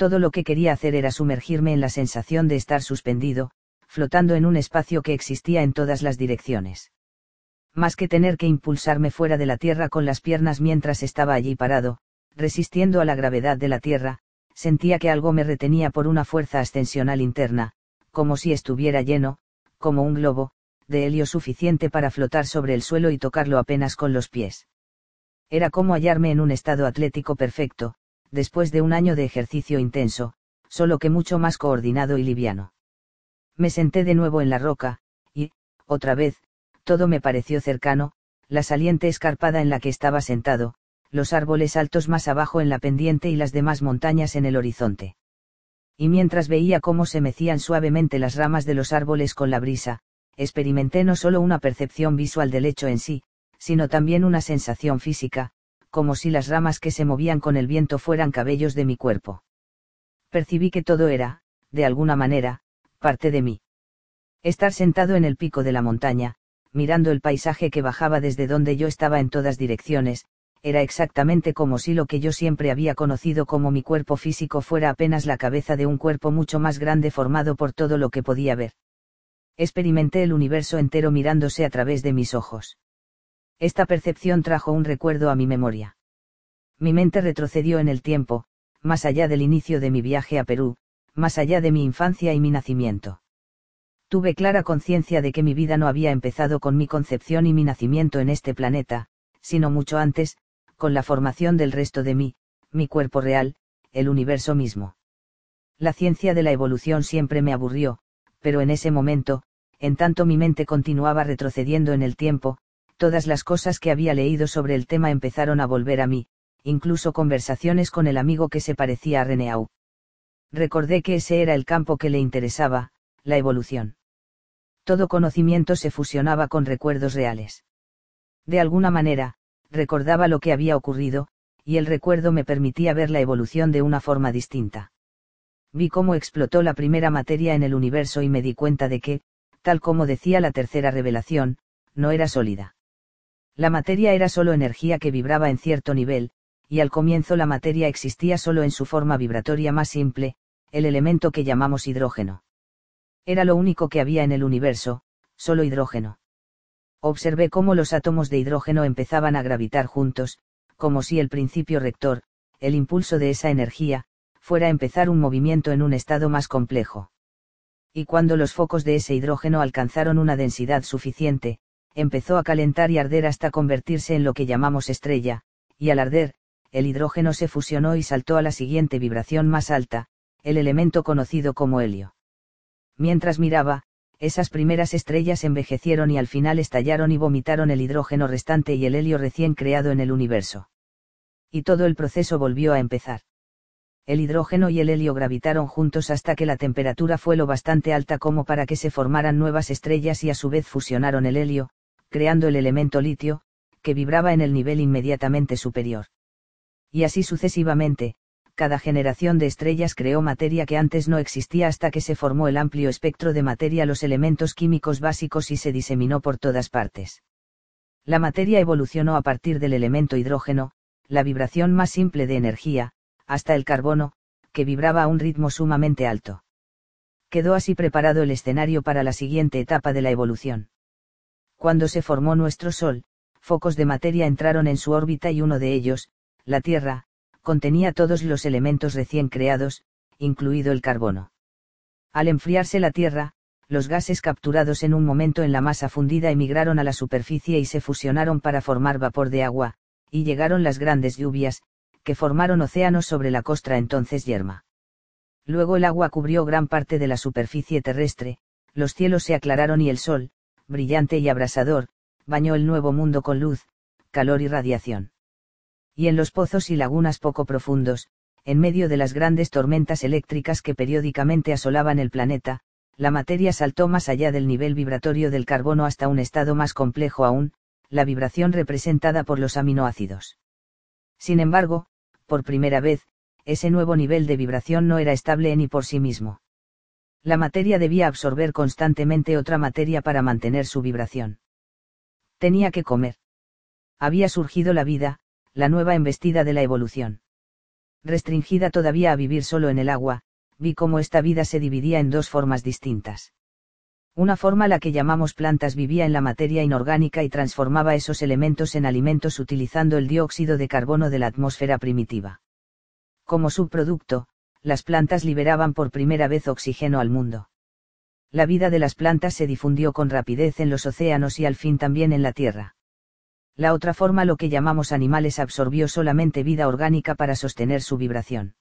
Todo lo que quería hacer era sumergirme en la sensación de estar suspendido, flotando en un espacio que existía en todas las direcciones. Más que tener que impulsarme fuera de la tierra con las piernas mientras estaba allí parado, resistiendo a la gravedad de la tierra, sentía que algo me retenía por una fuerza ascensional interna, como si estuviera lleno, como un globo, de helio suficiente para flotar sobre el suelo y tocarlo apenas con los pies. Era como hallarme en un estado atlético perfecto, después de un año de ejercicio intenso, solo que mucho más coordinado y liviano. Me senté de nuevo en la roca, y, otra vez, todo me pareció cercano, la saliente escarpada en la que estaba sentado, los árboles altos más abajo en la pendiente y las demás montañas en el horizonte. Y mientras veía cómo se mecían suavemente las ramas de los árboles con la brisa, experimenté no solo una percepción visual del hecho en sí, sino también una sensación física, como si las ramas que se movían con el viento fueran cabellos de mi cuerpo. Percibí que todo era, de alguna manera, parte de mí. Estar sentado en el pico de la montaña, mirando el paisaje que bajaba desde donde yo estaba en todas direcciones, era exactamente como si lo que yo siempre había conocido como mi cuerpo físico fuera apenas la cabeza de un cuerpo mucho más grande formado por todo lo que podía ver. Experimenté el universo entero mirándose a través de mis ojos. Esta percepción trajo un recuerdo a mi memoria. Mi mente retrocedió en el tiempo, más allá del inicio de mi viaje a Perú, más allá de mi infancia y mi nacimiento. Tuve clara conciencia de que mi vida no había empezado con mi concepción y mi nacimiento en este planeta, sino mucho antes, con la formación del resto de mí, mi cuerpo real, el universo mismo. La ciencia de la evolución siempre me aburrió, pero en ese momento, en tanto mi mente continuaba retrocediendo en el tiempo, todas las cosas que había leído sobre el tema empezaron a volver a mí, incluso conversaciones con el amigo que se parecía a Reneau. Recordé que ese era el campo que le interesaba, la evolución. Todo conocimiento se fusionaba con recuerdos reales. De alguna manera, recordaba lo que había ocurrido, y el recuerdo me permitía ver la evolución de una forma distinta. Vi cómo explotó la primera materia en el universo y me di cuenta de que, tal como decía la tercera revelación, no era sólida. La materia era solo energía que vibraba en cierto nivel, y al comienzo la materia existía solo en su forma vibratoria más simple, el elemento que llamamos hidrógeno. Era lo único que había en el universo, solo hidrógeno. Observé cómo los átomos de hidrógeno empezaban a gravitar juntos, como si el principio rector, el impulso de esa energía, fuera empezar un movimiento en un estado más complejo. Y cuando los focos de ese hidrógeno alcanzaron una densidad suficiente, empezó a calentar y arder hasta convertirse en lo que llamamos estrella, y al arder, el hidrógeno se fusionó y saltó a la siguiente vibración más alta, el elemento conocido como helio. Mientras miraba, esas primeras estrellas envejecieron y al final estallaron y vomitaron el hidrógeno restante y el helio recién creado en el universo y todo el proceso volvió a empezar. El hidrógeno y el helio gravitaron juntos hasta que la temperatura fue lo bastante alta como para que se formaran nuevas estrellas y a su vez fusionaron el helio, creando el elemento litio, que vibraba en el nivel inmediatamente superior. Y así sucesivamente, cada generación de estrellas creó materia que antes no existía hasta que se formó el amplio espectro de materia, los elementos químicos básicos y se diseminó por todas partes. La materia evolucionó a partir del elemento hidrógeno, la vibración más simple de energía, hasta el carbono, que vibraba a un ritmo sumamente alto. Quedó así preparado el escenario para la siguiente etapa de la evolución. Cuando se formó nuestro Sol, focos de materia entraron en su órbita y uno de ellos, la Tierra, contenía todos los elementos recién creados, incluido el carbono. Al enfriarse la Tierra, los gases capturados en un momento en la masa fundida emigraron a la superficie y se fusionaron para formar vapor de agua, y llegaron las grandes lluvias, que formaron océanos sobre la costra entonces yerma. Luego el agua cubrió gran parte de la superficie terrestre, los cielos se aclararon y el sol, brillante y abrasador, bañó el nuevo mundo con luz, calor y radiación. Y en los pozos y lagunas poco profundos, en medio de las grandes tormentas eléctricas que periódicamente asolaban el planeta, la materia saltó más allá del nivel vibratorio del carbono hasta un estado más complejo aún, la vibración representada por los aminoácidos. Sin embargo, por primera vez, ese nuevo nivel de vibración no era estable ni por sí mismo. La materia debía absorber constantemente otra materia para mantener su vibración. Tenía que comer. Había surgido la vida, la nueva embestida de la evolución. Restringida todavía a vivir solo en el agua, vi cómo esta vida se dividía en dos formas distintas. Una forma la que llamamos plantas vivía en la materia inorgánica y transformaba esos elementos en alimentos utilizando el dióxido de carbono de la atmósfera primitiva. Como subproducto, las plantas liberaban por primera vez oxígeno al mundo. La vida de las plantas se difundió con rapidez en los océanos y al fin también en la Tierra. La otra forma lo que llamamos animales absorbió solamente vida orgánica para sostener su vibración.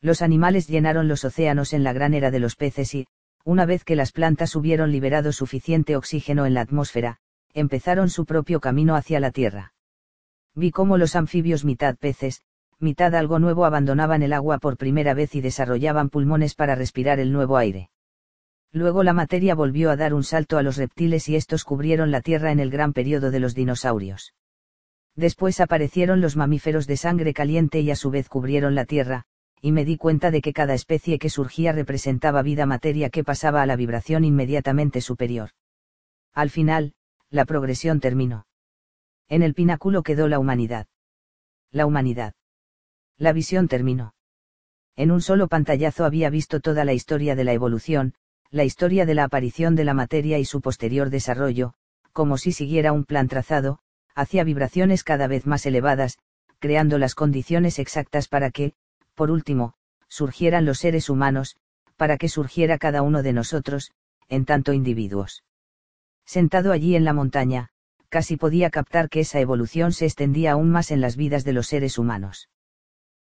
Los animales llenaron los océanos en la gran era de los peces y, una vez que las plantas hubieron liberado suficiente oxígeno en la atmósfera, empezaron su propio camino hacia la Tierra. Vi cómo los anfibios mitad peces, mitad algo nuevo abandonaban el agua por primera vez y desarrollaban pulmones para respirar el nuevo aire. Luego la materia volvió a dar un salto a los reptiles y estos cubrieron la Tierra en el gran periodo de los dinosaurios. Después aparecieron los mamíferos de sangre caliente y a su vez cubrieron la Tierra, y me di cuenta de que cada especie que surgía representaba vida materia que pasaba a la vibración inmediatamente superior. Al final, la progresión terminó. En el pináculo quedó la humanidad. La humanidad. La visión terminó. En un solo pantallazo había visto toda la historia de la evolución, la historia de la aparición de la materia y su posterior desarrollo, como si siguiera un plan trazado, hacia vibraciones cada vez más elevadas, creando las condiciones exactas para que, por último, surgieran los seres humanos, para que surgiera cada uno de nosotros, en tanto individuos. Sentado allí en la montaña, casi podía captar que esa evolución se extendía aún más en las vidas de los seres humanos.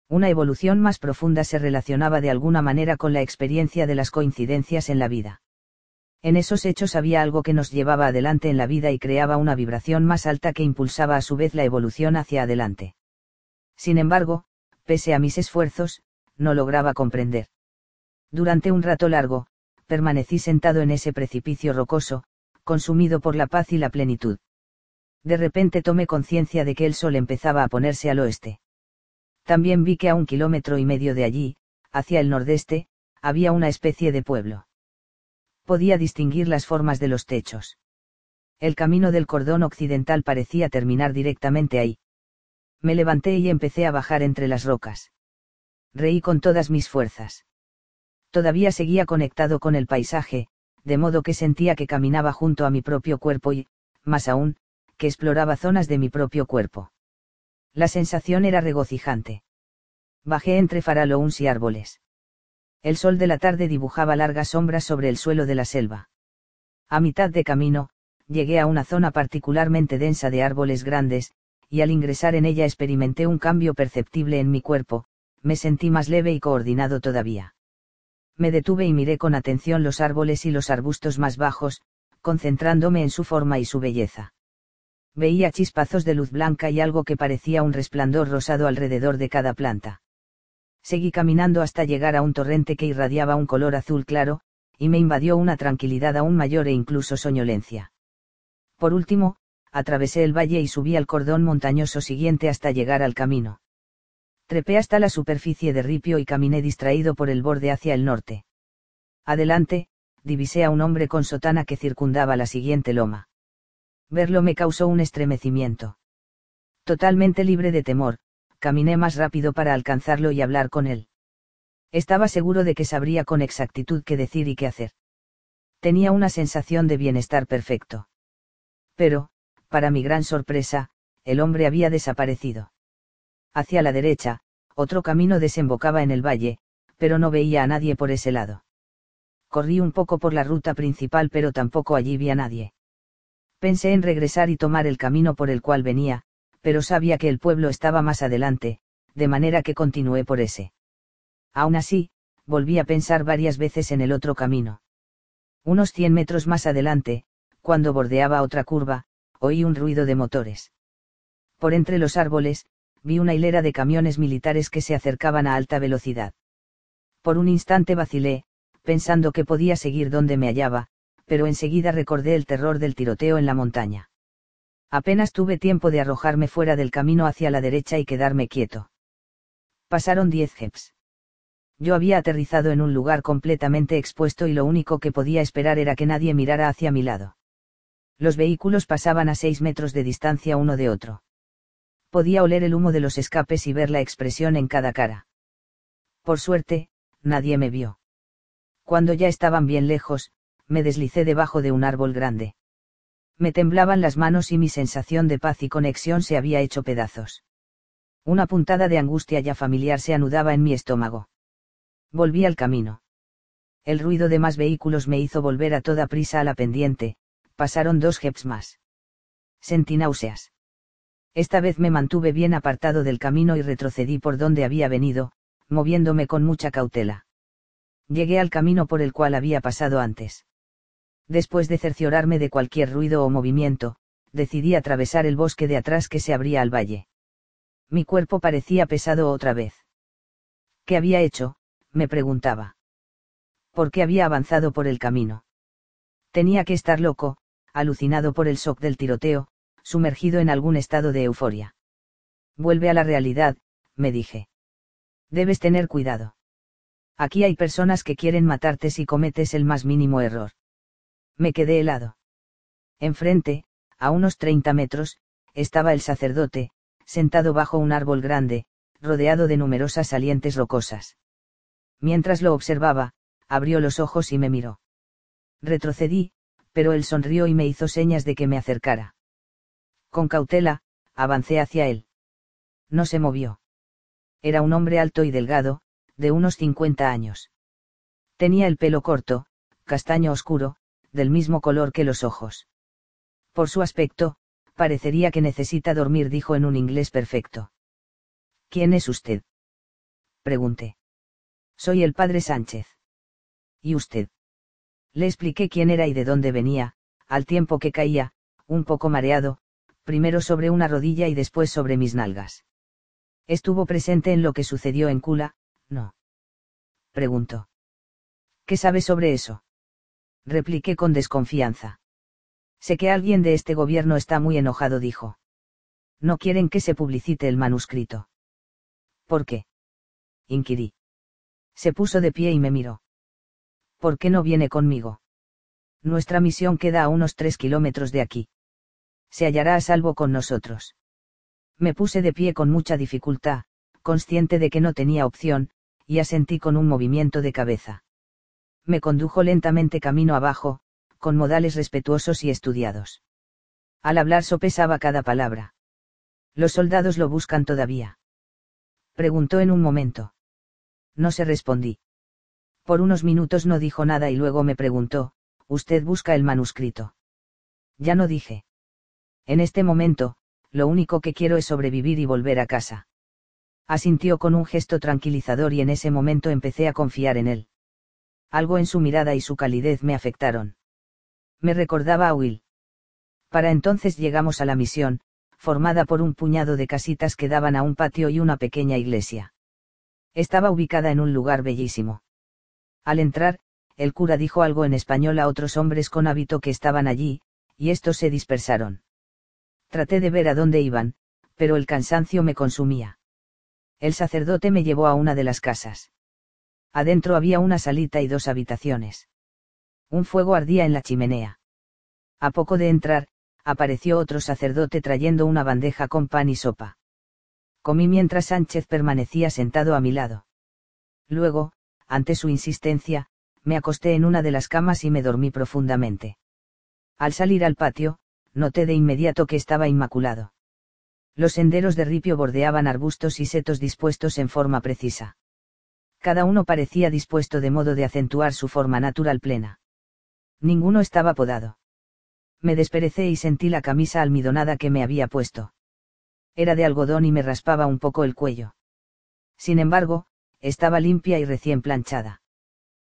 Una evolución más profunda se relacionaba de alguna manera con la experiencia de las coincidencias en la vida. En esos hechos había algo que nos llevaba adelante en la vida y creaba una vibración más alta que impulsaba a su vez la evolución hacia adelante. Sin embargo, pese a mis esfuerzos, no lograba comprender. Durante un rato largo, permanecí sentado en ese precipicio rocoso, consumido por la paz y la plenitud. De repente tomé conciencia de que el sol empezaba a ponerse al oeste. También vi que a un kilómetro y medio de allí, hacia el nordeste, había una especie de pueblo. Podía distinguir las formas de los techos. El camino del cordón occidental parecía terminar directamente ahí. Me levanté y empecé a bajar entre las rocas. Reí con todas mis fuerzas todavía seguía conectado con el paisaje, de modo que sentía que caminaba junto a mi propio cuerpo y, más aún, que exploraba zonas de mi propio cuerpo. La sensación era regocijante. Bajé entre farallouns y árboles. El sol de la tarde dibujaba largas sombras sobre el suelo de la selva. A mitad de camino, llegué a una zona particularmente densa de árboles grandes, y al ingresar en ella experimenté un cambio perceptible en mi cuerpo, me sentí más leve y coordinado todavía me detuve y miré con atención los árboles y los arbustos más bajos, concentrándome en su forma y su belleza. Veía chispazos de luz blanca y algo que parecía un resplandor rosado alrededor de cada planta. Seguí caminando hasta llegar a un torrente que irradiaba un color azul claro, y me invadió una tranquilidad aún mayor e incluso soñolencia. Por último, atravesé el valle y subí al cordón montañoso siguiente hasta llegar al camino. Trepé hasta la superficie de ripio y caminé distraído por el borde hacia el norte. Adelante, divisé a un hombre con sotana que circundaba la siguiente loma. Verlo me causó un estremecimiento. Totalmente libre de temor, caminé más rápido para alcanzarlo y hablar con él. Estaba seguro de que sabría con exactitud qué decir y qué hacer. Tenía una sensación de bienestar perfecto. Pero, para mi gran sorpresa, el hombre había desaparecido. Hacia la derecha, otro camino desembocaba en el valle, pero no veía a nadie por ese lado. Corrí un poco por la ruta principal pero tampoco allí vi a nadie. Pensé en regresar y tomar el camino por el cual venía, pero sabía que el pueblo estaba más adelante, de manera que continué por ese. Aún así, volví a pensar varias veces en el otro camino. Unos cien metros más adelante, cuando bordeaba otra curva, oí un ruido de motores. Por entre los árboles, vi una hilera de camiones militares que se acercaban a alta velocidad. Por un instante vacilé, pensando que podía seguir donde me hallaba, pero enseguida recordé el terror del tiroteo en la montaña. Apenas tuve tiempo de arrojarme fuera del camino hacia la derecha y quedarme quieto. Pasaron diez jeps. Yo había aterrizado en un lugar completamente expuesto y lo único que podía esperar era que nadie mirara hacia mi lado. Los vehículos pasaban a seis metros de distancia uno de otro podía oler el humo de los escapes y ver la expresión en cada cara. Por suerte, nadie me vio. Cuando ya estaban bien lejos, me deslicé debajo de un árbol grande. Me temblaban las manos y mi sensación de paz y conexión se había hecho pedazos. Una puntada de angustia ya familiar se anudaba en mi estómago. Volví al camino. El ruido de más vehículos me hizo volver a toda prisa a la pendiente, pasaron dos jeps más. Sentí náuseas. Esta vez me mantuve bien apartado del camino y retrocedí por donde había venido, moviéndome con mucha cautela. Llegué al camino por el cual había pasado antes. Después de cerciorarme de cualquier ruido o movimiento, decidí atravesar el bosque de atrás que se abría al valle. Mi cuerpo parecía pesado otra vez. ¿Qué había hecho? me preguntaba. ¿Por qué había avanzado por el camino? Tenía que estar loco, alucinado por el shock del tiroteo, sumergido en algún estado de euforia. Vuelve a la realidad, me dije. Debes tener cuidado. Aquí hay personas que quieren matarte si cometes el más mínimo error. Me quedé helado. Enfrente, a unos 30 metros, estaba el sacerdote, sentado bajo un árbol grande, rodeado de numerosas salientes rocosas. Mientras lo observaba, abrió los ojos y me miró. Retrocedí, pero él sonrió y me hizo señas de que me acercara. Con cautela, avancé hacia él. No se movió. Era un hombre alto y delgado, de unos 50 años. Tenía el pelo corto, castaño oscuro, del mismo color que los ojos. Por su aspecto, parecería que necesita dormir, dijo en un inglés perfecto. ¿Quién es usted? Pregunté. Soy el padre Sánchez. ¿Y usted? Le expliqué quién era y de dónde venía, al tiempo que caía, un poco mareado, primero sobre una rodilla y después sobre mis nalgas. Estuvo presente en lo que sucedió en Kula, no. Preguntó. ¿Qué sabe sobre eso? Repliqué con desconfianza. Sé que alguien de este gobierno está muy enojado, dijo. No quieren que se publicite el manuscrito. ¿Por qué? inquirí. Se puso de pie y me miró. ¿Por qué no viene conmigo? Nuestra misión queda a unos tres kilómetros de aquí. Se hallará a salvo con nosotros. Me puse de pie con mucha dificultad, consciente de que no tenía opción, y asentí con un movimiento de cabeza. Me condujo lentamente camino abajo, con modales respetuosos y estudiados. Al hablar sopesaba cada palabra. Los soldados lo buscan todavía. Preguntó en un momento. No se respondí. Por unos minutos no dijo nada y luego me preguntó, ¿usted busca el manuscrito? Ya no dije. En este momento, lo único que quiero es sobrevivir y volver a casa. Asintió con un gesto tranquilizador y en ese momento empecé a confiar en él. Algo en su mirada y su calidez me afectaron. Me recordaba a Will. Para entonces llegamos a la misión, formada por un puñado de casitas que daban a un patio y una pequeña iglesia. Estaba ubicada en un lugar bellísimo. Al entrar, el cura dijo algo en español a otros hombres con hábito que estaban allí, y estos se dispersaron. Traté de ver a dónde iban, pero el cansancio me consumía. El sacerdote me llevó a una de las casas. Adentro había una salita y dos habitaciones. Un fuego ardía en la chimenea. A poco de entrar, apareció otro sacerdote trayendo una bandeja con pan y sopa. Comí mientras Sánchez permanecía sentado a mi lado. Luego, ante su insistencia, me acosté en una de las camas y me dormí profundamente. Al salir al patio, noté de inmediato que estaba inmaculado. Los senderos de ripio bordeaban arbustos y setos dispuestos en forma precisa. Cada uno parecía dispuesto de modo de acentuar su forma natural plena. Ninguno estaba podado. Me desperecé y sentí la camisa almidonada que me había puesto. Era de algodón y me raspaba un poco el cuello. Sin embargo, estaba limpia y recién planchada.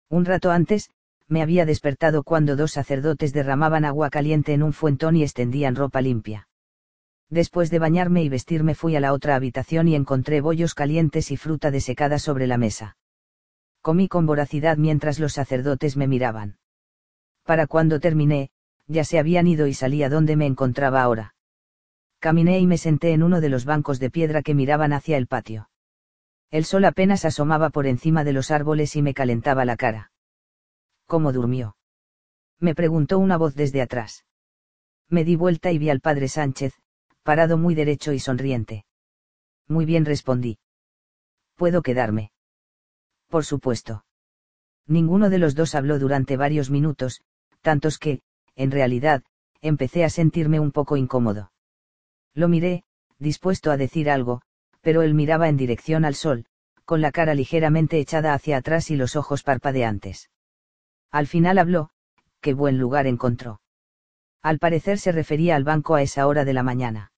Un rato antes, me había despertado cuando dos sacerdotes derramaban agua caliente en un fuentón y extendían ropa limpia. Después de bañarme y vestirme fui a la otra habitación y encontré bollos calientes y fruta desecada sobre la mesa. Comí con voracidad mientras los sacerdotes me miraban. Para cuando terminé, ya se habían ido y salí a donde me encontraba ahora. Caminé y me senté en uno de los bancos de piedra que miraban hacia el patio. El sol apenas asomaba por encima de los árboles y me calentaba la cara. ¿Cómo durmió? Me preguntó una voz desde atrás. Me di vuelta y vi al padre Sánchez, parado muy derecho y sonriente. Muy bien respondí. ¿Puedo quedarme? Por supuesto. Ninguno de los dos habló durante varios minutos, tantos que, en realidad, empecé a sentirme un poco incómodo. Lo miré, dispuesto a decir algo, pero él miraba en dirección al sol, con la cara ligeramente echada hacia atrás y los ojos parpadeantes. Al final habló, qué buen lugar encontró. Al parecer se refería al banco a esa hora de la mañana.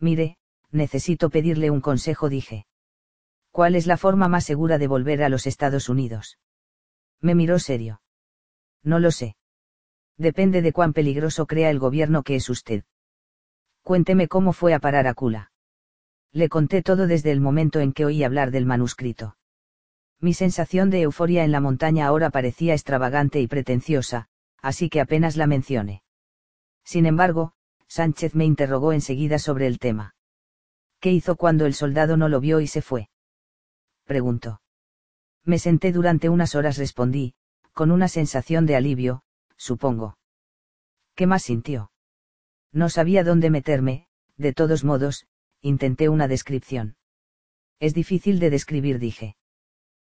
Mire, necesito pedirle un consejo, dije. ¿Cuál es la forma más segura de volver a los Estados Unidos? Me miró serio. No lo sé. Depende de cuán peligroso crea el gobierno que es usted. Cuénteme cómo fue a parar a Kula. Le conté todo desde el momento en que oí hablar del manuscrito. Mi sensación de euforia en la montaña ahora parecía extravagante y pretenciosa, así que apenas la mencioné. Sin embargo, Sánchez me interrogó enseguida sobre el tema. ¿Qué hizo cuando el soldado no lo vio y se fue? Preguntó. Me senté durante unas horas, respondí, con una sensación de alivio, supongo. ¿Qué más sintió? No sabía dónde meterme, de todos modos, intenté una descripción. Es difícil de describir, dije.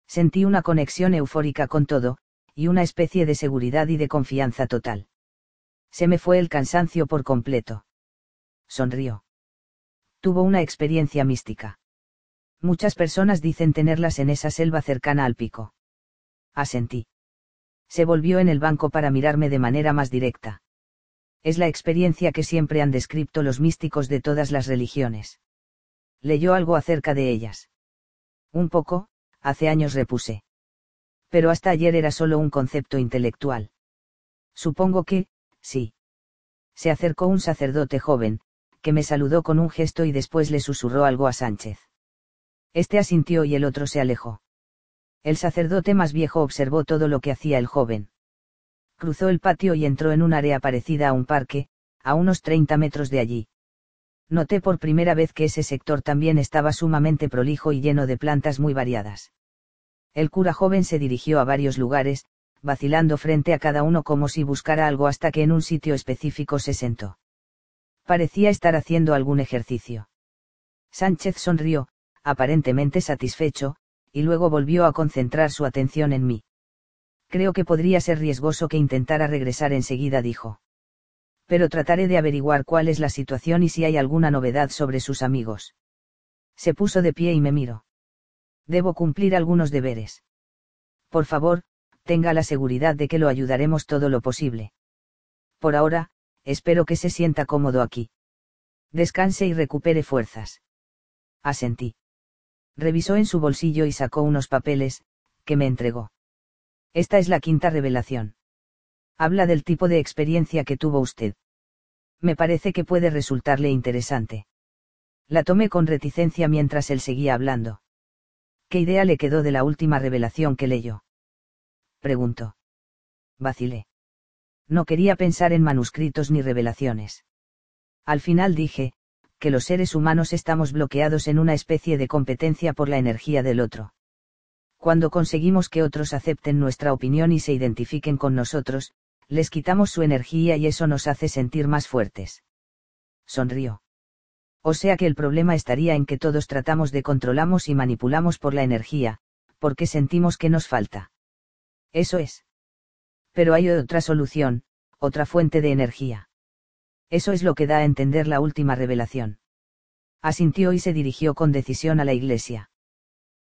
Sentí una conexión eufórica con todo, y una especie de seguridad y de confianza total. Se me fue el cansancio por completo. Sonrió. Tuvo una experiencia mística. Muchas personas dicen tenerlas en esa selva cercana al pico. Asentí. Se volvió en el banco para mirarme de manera más directa. Es la experiencia que siempre han descrito los místicos de todas las religiones. Leyó algo acerca de ellas. Un poco, hace años repuse. Pero hasta ayer era solo un concepto intelectual. Supongo que, sí. Se acercó un sacerdote joven, que me saludó con un gesto y después le susurró algo a Sánchez. Este asintió y el otro se alejó. El sacerdote más viejo observó todo lo que hacía el joven. Cruzó el patio y entró en un área parecida a un parque, a unos 30 metros de allí. Noté por primera vez que ese sector también estaba sumamente prolijo y lleno de plantas muy variadas. El cura joven se dirigió a varios lugares, vacilando frente a cada uno como si buscara algo hasta que en un sitio específico se sentó. Parecía estar haciendo algún ejercicio. Sánchez sonrió, aparentemente satisfecho, y luego volvió a concentrar su atención en mí. Creo que podría ser riesgoso que intentara regresar enseguida, dijo. Pero trataré de averiguar cuál es la situación y si hay alguna novedad sobre sus amigos. Se puso de pie y me miró. Debo cumplir algunos deberes. Por favor, tenga la seguridad de que lo ayudaremos todo lo posible. Por ahora, espero que se sienta cómodo aquí. Descanse y recupere fuerzas. Asentí. Revisó en su bolsillo y sacó unos papeles, que me entregó. Esta es la quinta revelación. Habla del tipo de experiencia que tuvo usted. Me parece que puede resultarle interesante. La tomé con reticencia mientras él seguía hablando. ¿Qué idea le quedó de la última revelación que leyó? Preguntó. Vacilé. No quería pensar en manuscritos ni revelaciones. Al final dije, que los seres humanos estamos bloqueados en una especie de competencia por la energía del otro. Cuando conseguimos que otros acepten nuestra opinión y se identifiquen con nosotros, les quitamos su energía y eso nos hace sentir más fuertes. Sonrió. O sea que el problema estaría en que todos tratamos de controlamos y manipulamos por la energía, porque sentimos que nos falta. Eso es. Pero hay otra solución, otra fuente de energía. Eso es lo que da a entender la última revelación. Asintió y se dirigió con decisión a la iglesia.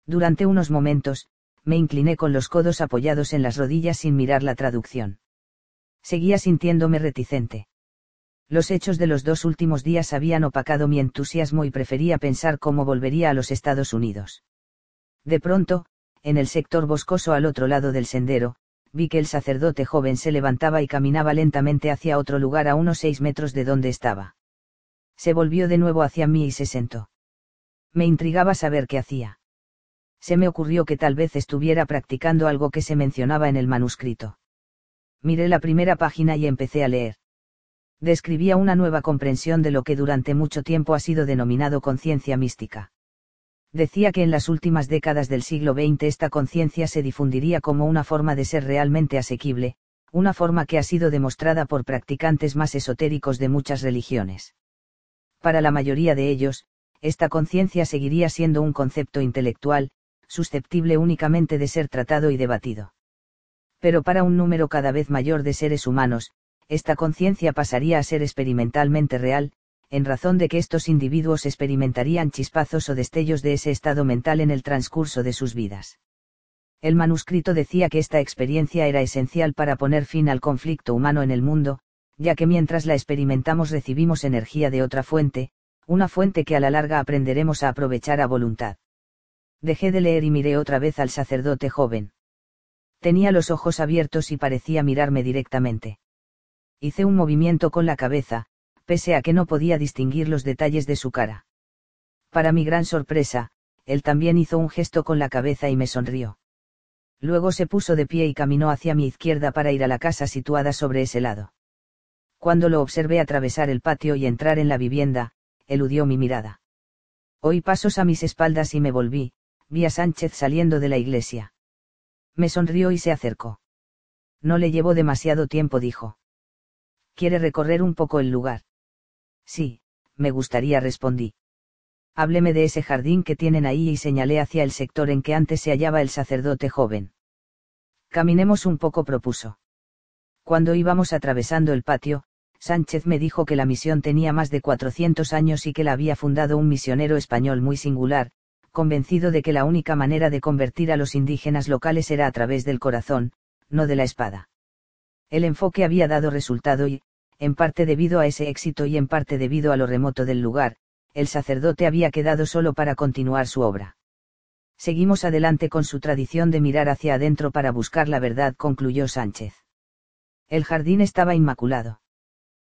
Durante unos momentos, me incliné con los codos apoyados en las rodillas sin mirar la traducción. Seguía sintiéndome reticente. Los hechos de los dos últimos días habían opacado mi entusiasmo y prefería pensar cómo volvería a los Estados Unidos. De pronto, en el sector boscoso al otro lado del sendero, vi que el sacerdote joven se levantaba y caminaba lentamente hacia otro lugar a unos seis metros de donde estaba. Se volvió de nuevo hacia mí y se sentó. Me intrigaba saber qué hacía. Se me ocurrió que tal vez estuviera practicando algo que se mencionaba en el manuscrito. Miré la primera página y empecé a leer. Describía una nueva comprensión de lo que durante mucho tiempo ha sido denominado conciencia mística decía que en las últimas décadas del siglo XX esta conciencia se difundiría como una forma de ser realmente asequible, una forma que ha sido demostrada por practicantes más esotéricos de muchas religiones. Para la mayoría de ellos, esta conciencia seguiría siendo un concepto intelectual, susceptible únicamente de ser tratado y debatido. Pero para un número cada vez mayor de seres humanos, esta conciencia pasaría a ser experimentalmente real, en razón de que estos individuos experimentarían chispazos o destellos de ese estado mental en el transcurso de sus vidas. El manuscrito decía que esta experiencia era esencial para poner fin al conflicto humano en el mundo, ya que mientras la experimentamos recibimos energía de otra fuente, una fuente que a la larga aprenderemos a aprovechar a voluntad. Dejé de leer y miré otra vez al sacerdote joven. Tenía los ojos abiertos y parecía mirarme directamente. Hice un movimiento con la cabeza, pese a que no podía distinguir los detalles de su cara. Para mi gran sorpresa, él también hizo un gesto con la cabeza y me sonrió. Luego se puso de pie y caminó hacia mi izquierda para ir a la casa situada sobre ese lado. Cuando lo observé atravesar el patio y entrar en la vivienda, eludió mi mirada. Oí pasos a mis espaldas y me volví, vi a Sánchez saliendo de la iglesia. Me sonrió y se acercó. No le llevó demasiado tiempo, dijo. Quiere recorrer un poco el lugar. Sí, me gustaría respondí. Hábleme de ese jardín que tienen ahí y señalé hacia el sector en que antes se hallaba el sacerdote joven. Caminemos un poco propuso. Cuando íbamos atravesando el patio, Sánchez me dijo que la misión tenía más de 400 años y que la había fundado un misionero español muy singular, convencido de que la única manera de convertir a los indígenas locales era a través del corazón, no de la espada. El enfoque había dado resultado y, en parte debido a ese éxito y en parte debido a lo remoto del lugar, el sacerdote había quedado solo para continuar su obra. Seguimos adelante con su tradición de mirar hacia adentro para buscar la verdad, concluyó Sánchez. El jardín estaba inmaculado.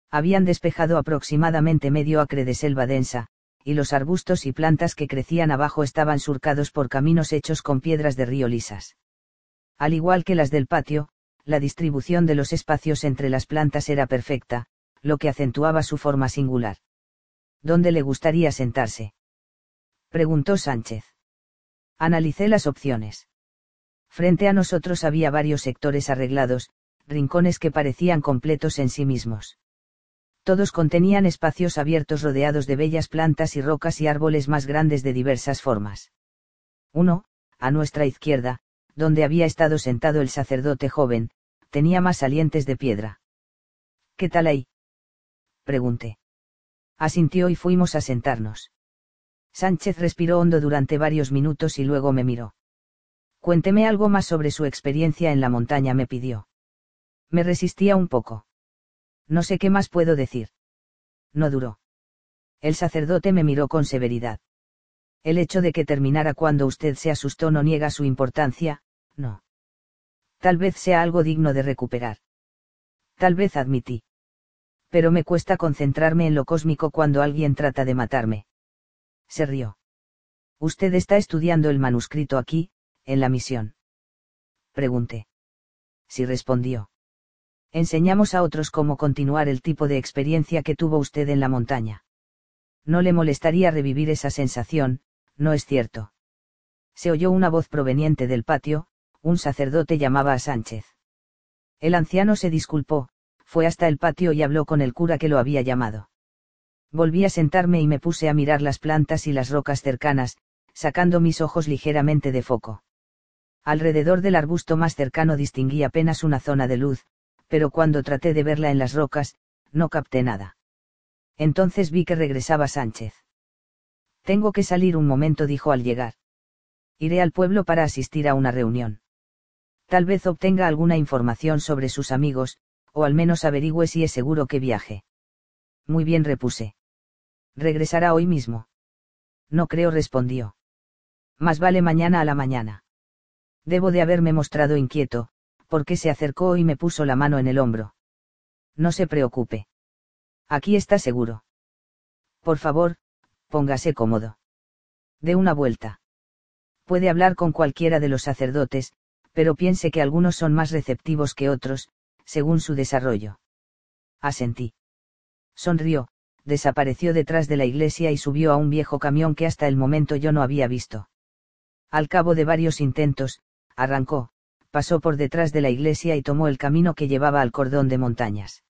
Habían despejado aproximadamente medio acre de selva densa, y los arbustos y plantas que crecían abajo estaban surcados por caminos hechos con piedras de río lisas. Al igual que las del patio, la distribución de los espacios entre las plantas era perfecta, lo que acentuaba su forma singular. ¿Dónde le gustaría sentarse? preguntó Sánchez. Analicé las opciones. Frente a nosotros había varios sectores arreglados, rincones que parecían completos en sí mismos. Todos contenían espacios abiertos rodeados de bellas plantas y rocas y árboles más grandes de diversas formas. Uno, a nuestra izquierda, donde había estado sentado el sacerdote joven, tenía más salientes de piedra. ¿Qué tal ahí? pregunté. Asintió y fuimos a sentarnos. Sánchez respiró hondo durante varios minutos y luego me miró. Cuénteme algo más sobre su experiencia en la montaña, me pidió. Me resistía un poco. No sé qué más puedo decir. No duró. El sacerdote me miró con severidad. El hecho de que terminara cuando usted se asustó no niega su importancia, no. Tal vez sea algo digno de recuperar. Tal vez admití. Pero me cuesta concentrarme en lo cósmico cuando alguien trata de matarme. Se rió. Usted está estudiando el manuscrito aquí, en la misión. Pregunté. Sí respondió enseñamos a otros cómo continuar el tipo de experiencia que tuvo usted en la montaña. No le molestaría revivir esa sensación, ¿no es cierto? Se oyó una voz proveniente del patio, un sacerdote llamaba a Sánchez. El anciano se disculpó, fue hasta el patio y habló con el cura que lo había llamado. Volví a sentarme y me puse a mirar las plantas y las rocas cercanas, sacando mis ojos ligeramente de foco. Alrededor del arbusto más cercano distinguí apenas una zona de luz, pero cuando traté de verla en las rocas, no capté nada. Entonces vi que regresaba Sánchez. Tengo que salir un momento, dijo al llegar. Iré al pueblo para asistir a una reunión. Tal vez obtenga alguna información sobre sus amigos, o al menos averigüe si es seguro que viaje. Muy bien, repuse. Regresará hoy mismo. No creo, respondió. Más vale mañana a la mañana. Debo de haberme mostrado inquieto, porque se acercó y me puso la mano en el hombro. No se preocupe. Aquí está seguro. Por favor, póngase cómodo. De una vuelta. Puede hablar con cualquiera de los sacerdotes, pero piense que algunos son más receptivos que otros, según su desarrollo. Asentí. Sonrió, desapareció detrás de la iglesia y subió a un viejo camión que hasta el momento yo no había visto. Al cabo de varios intentos, arrancó, pasó por detrás de la iglesia y tomó el camino que llevaba al cordón de montañas.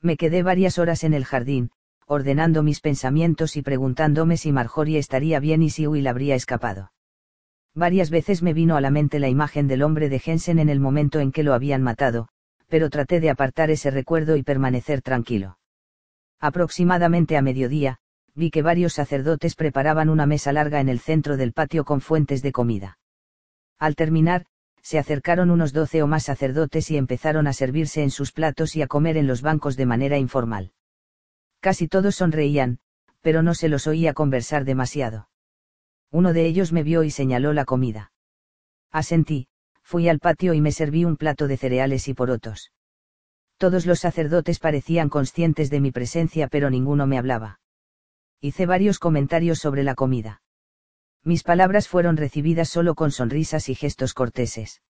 Me quedé varias horas en el jardín, ordenando mis pensamientos y preguntándome si Marjorie estaría bien y si Will habría escapado. Varias veces me vino a la mente la imagen del hombre de Jensen en el momento en que lo habían matado, pero traté de apartar ese recuerdo y permanecer tranquilo. Aproximadamente a mediodía, vi que varios sacerdotes preparaban una mesa larga en el centro del patio con fuentes de comida. Al terminar, se acercaron unos doce o más sacerdotes y empezaron a servirse en sus platos y a comer en los bancos de manera informal. Casi todos sonreían, pero no se los oía conversar demasiado. Uno de ellos me vio y señaló la comida. Asentí, fui al patio y me serví un plato de cereales y porotos. Todos los sacerdotes parecían conscientes de mi presencia pero ninguno me hablaba. Hice varios comentarios sobre la comida mis palabras fueron recibidas solo con sonrisas y gestos corteses.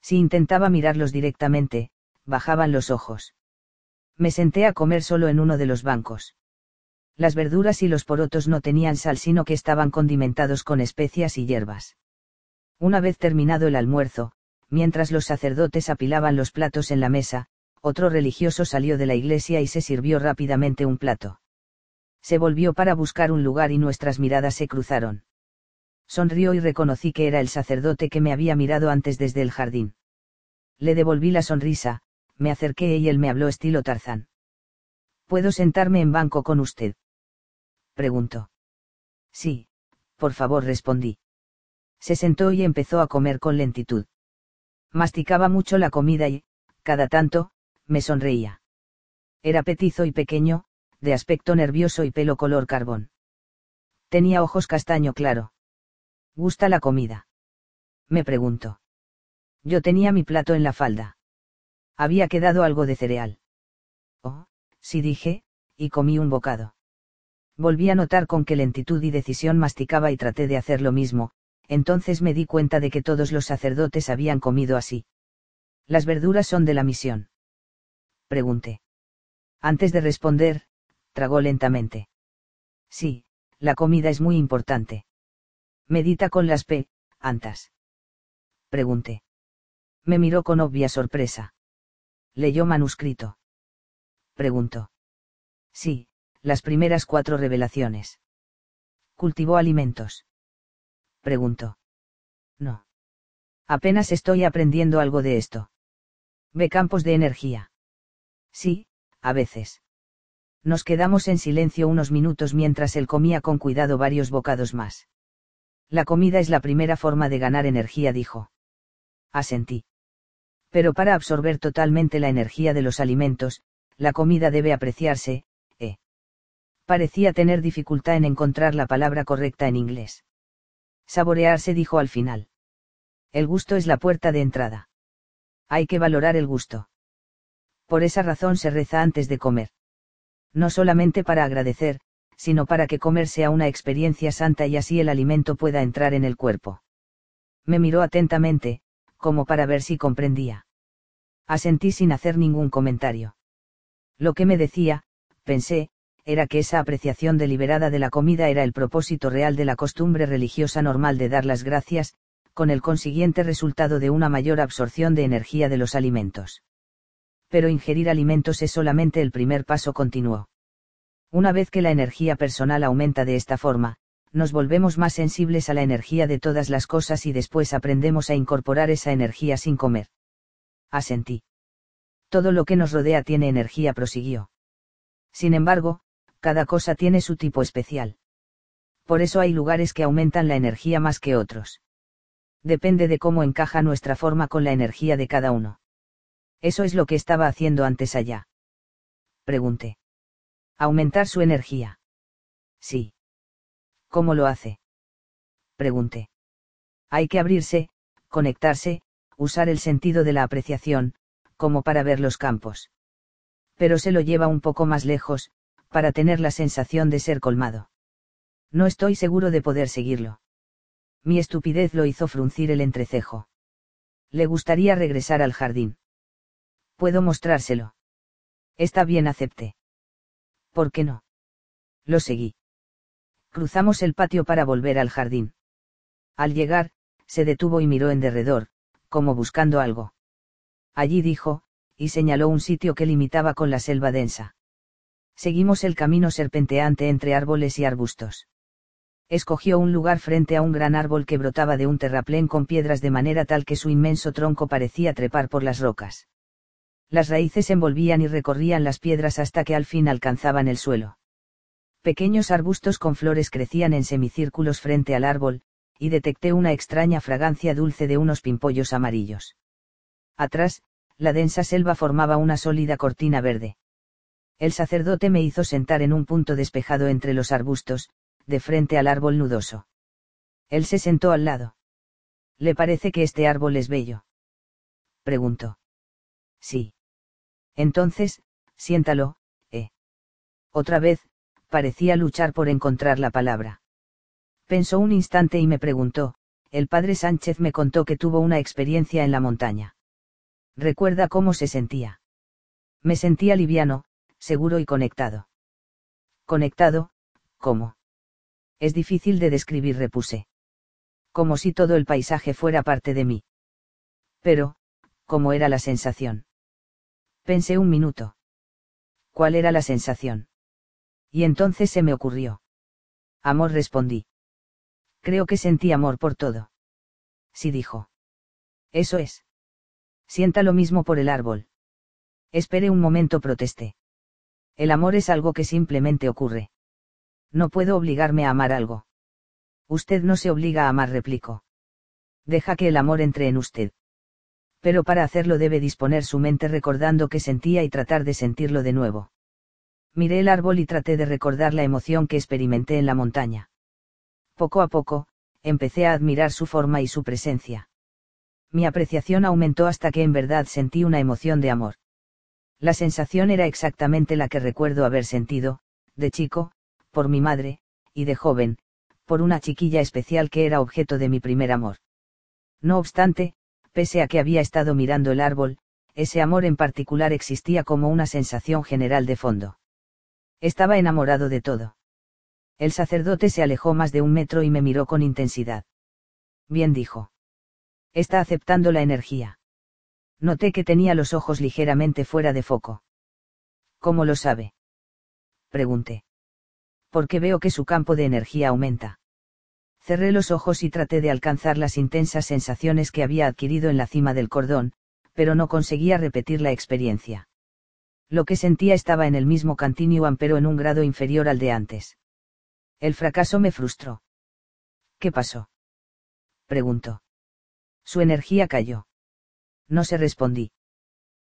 Si intentaba mirarlos directamente, bajaban los ojos. Me senté a comer solo en uno de los bancos. Las verduras y los porotos no tenían sal sino que estaban condimentados con especias y hierbas. Una vez terminado el almuerzo, mientras los sacerdotes apilaban los platos en la mesa, otro religioso salió de la iglesia y se sirvió rápidamente un plato. Se volvió para buscar un lugar y nuestras miradas se cruzaron sonrió y reconocí que era el sacerdote que me había mirado antes desde el jardín. Le devolví la sonrisa, me acerqué y él me habló estilo Tarzán. ¿Puedo sentarme en banco con usted? Preguntó. Sí, por favor respondí. Se sentó y empezó a comer con lentitud. Masticaba mucho la comida y, cada tanto, me sonreía. Era petizo y pequeño, de aspecto nervioso y pelo color carbón. Tenía ojos castaño claro. ¿Gusta la comida? Me preguntó. Yo tenía mi plato en la falda. Había quedado algo de cereal. Oh, sí dije, y comí un bocado. Volví a notar con qué lentitud y decisión masticaba y traté de hacer lo mismo, entonces me di cuenta de que todos los sacerdotes habían comido así. Las verduras son de la misión. Pregunté. Antes de responder, tragó lentamente. Sí, la comida es muy importante. Medita con las P, antas. Pregunté. Me miró con obvia sorpresa. ¿Leyó manuscrito? Preguntó. Sí, las primeras cuatro revelaciones. ¿Cultivó alimentos? Preguntó. No. Apenas estoy aprendiendo algo de esto. ¿Ve campos de energía? Sí, a veces. Nos quedamos en silencio unos minutos mientras él comía con cuidado varios bocados más. La comida es la primera forma de ganar energía, dijo. Asentí. Pero para absorber totalmente la energía de los alimentos, la comida debe apreciarse, parecía tener dificultad en encontrar la palabra correcta en inglés. Saborearse dijo al final. El gusto es la puerta de entrada. Hay que valorar el gusto. Por esa razón se reza antes de comer. No solamente para agradecer, sino para que comer sea una experiencia santa y así el alimento pueda entrar en el cuerpo. Me miró atentamente, como para ver si comprendía. Asentí sin hacer ningún comentario. Lo que me decía, pensé, era que esa apreciación deliberada de la comida era el propósito real de la costumbre religiosa normal de dar las gracias, con el consiguiente resultado de una mayor absorción de energía de los alimentos. Pero ingerir alimentos es solamente el primer paso continuo. Una vez que la energía personal aumenta de esta forma, nos volvemos más sensibles a la energía de todas las cosas y después aprendemos a incorporar esa energía sin comer. Asentí. Todo lo que nos rodea tiene energía, prosiguió. Sin embargo, cada cosa tiene su tipo especial. Por eso hay lugares que aumentan la energía más que otros. Depende de cómo encaja nuestra forma con la energía de cada uno. Eso es lo que estaba haciendo antes allá. Pregunté. Aumentar su energía. Sí. ¿Cómo lo hace? Pregunté. Hay que abrirse, conectarse, usar el sentido de la apreciación, como para ver los campos. Pero se lo lleva un poco más lejos, para tener la sensación de ser colmado. No estoy seguro de poder seguirlo. Mi estupidez lo hizo fruncir el entrecejo. Le gustaría regresar al jardín. Puedo mostrárselo. Está bien, acepté. ¿Por qué no? Lo seguí. Cruzamos el patio para volver al jardín. Al llegar, se detuvo y miró en derredor, como buscando algo. Allí dijo, y señaló un sitio que limitaba con la selva densa. Seguimos el camino serpenteante entre árboles y arbustos. Escogió un lugar frente a un gran árbol que brotaba de un terraplén con piedras de manera tal que su inmenso tronco parecía trepar por las rocas. Las raíces envolvían y recorrían las piedras hasta que al fin alcanzaban el suelo. Pequeños arbustos con flores crecían en semicírculos frente al árbol, y detecté una extraña fragancia dulce de unos pimpollos amarillos. Atrás, la densa selva formaba una sólida cortina verde. El sacerdote me hizo sentar en un punto despejado entre los arbustos, de frente al árbol nudoso. Él se sentó al lado. ¿Le parece que este árbol es bello? Preguntó. Sí. Entonces, siéntalo, eh. Otra vez, parecía luchar por encontrar la palabra. Pensó un instante y me preguntó, el padre Sánchez me contó que tuvo una experiencia en la montaña. ¿Recuerda cómo se sentía? Me sentía liviano, seguro y conectado. Conectado, ¿cómo? Es difícil de describir, repuse. Como si todo el paisaje fuera parte de mí. Pero, ¿cómo era la sensación? Pensé un minuto. ¿Cuál era la sensación? Y entonces se me ocurrió. Amor respondí. Creo que sentí amor por todo. Sí dijo. Eso es. Sienta lo mismo por el árbol. Esperé un momento, protesté. El amor es algo que simplemente ocurre. No puedo obligarme a amar algo. Usted no se obliga a amar, replicó. Deja que el amor entre en usted. Pero para hacerlo debe disponer su mente recordando que sentía y tratar de sentirlo de nuevo. Miré el árbol y traté de recordar la emoción que experimenté en la montaña. Poco a poco, empecé a admirar su forma y su presencia. Mi apreciación aumentó hasta que en verdad sentí una emoción de amor. La sensación era exactamente la que recuerdo haber sentido, de chico, por mi madre, y de joven, por una chiquilla especial que era objeto de mi primer amor. No obstante, pese a que había estado mirando el árbol, ese amor en particular existía como una sensación general de fondo. Estaba enamorado de todo. El sacerdote se alejó más de un metro y me miró con intensidad. Bien dijo. Está aceptando la energía. Noté que tenía los ojos ligeramente fuera de foco. ¿Cómo lo sabe? Pregunté. Porque veo que su campo de energía aumenta. Cerré los ojos y traté de alcanzar las intensas sensaciones que había adquirido en la cima del cordón, pero no conseguía repetir la experiencia. Lo que sentía estaba en el mismo continuum pero en un grado inferior al de antes. El fracaso me frustró. ¿Qué pasó? Preguntó. Su energía cayó. No se respondí.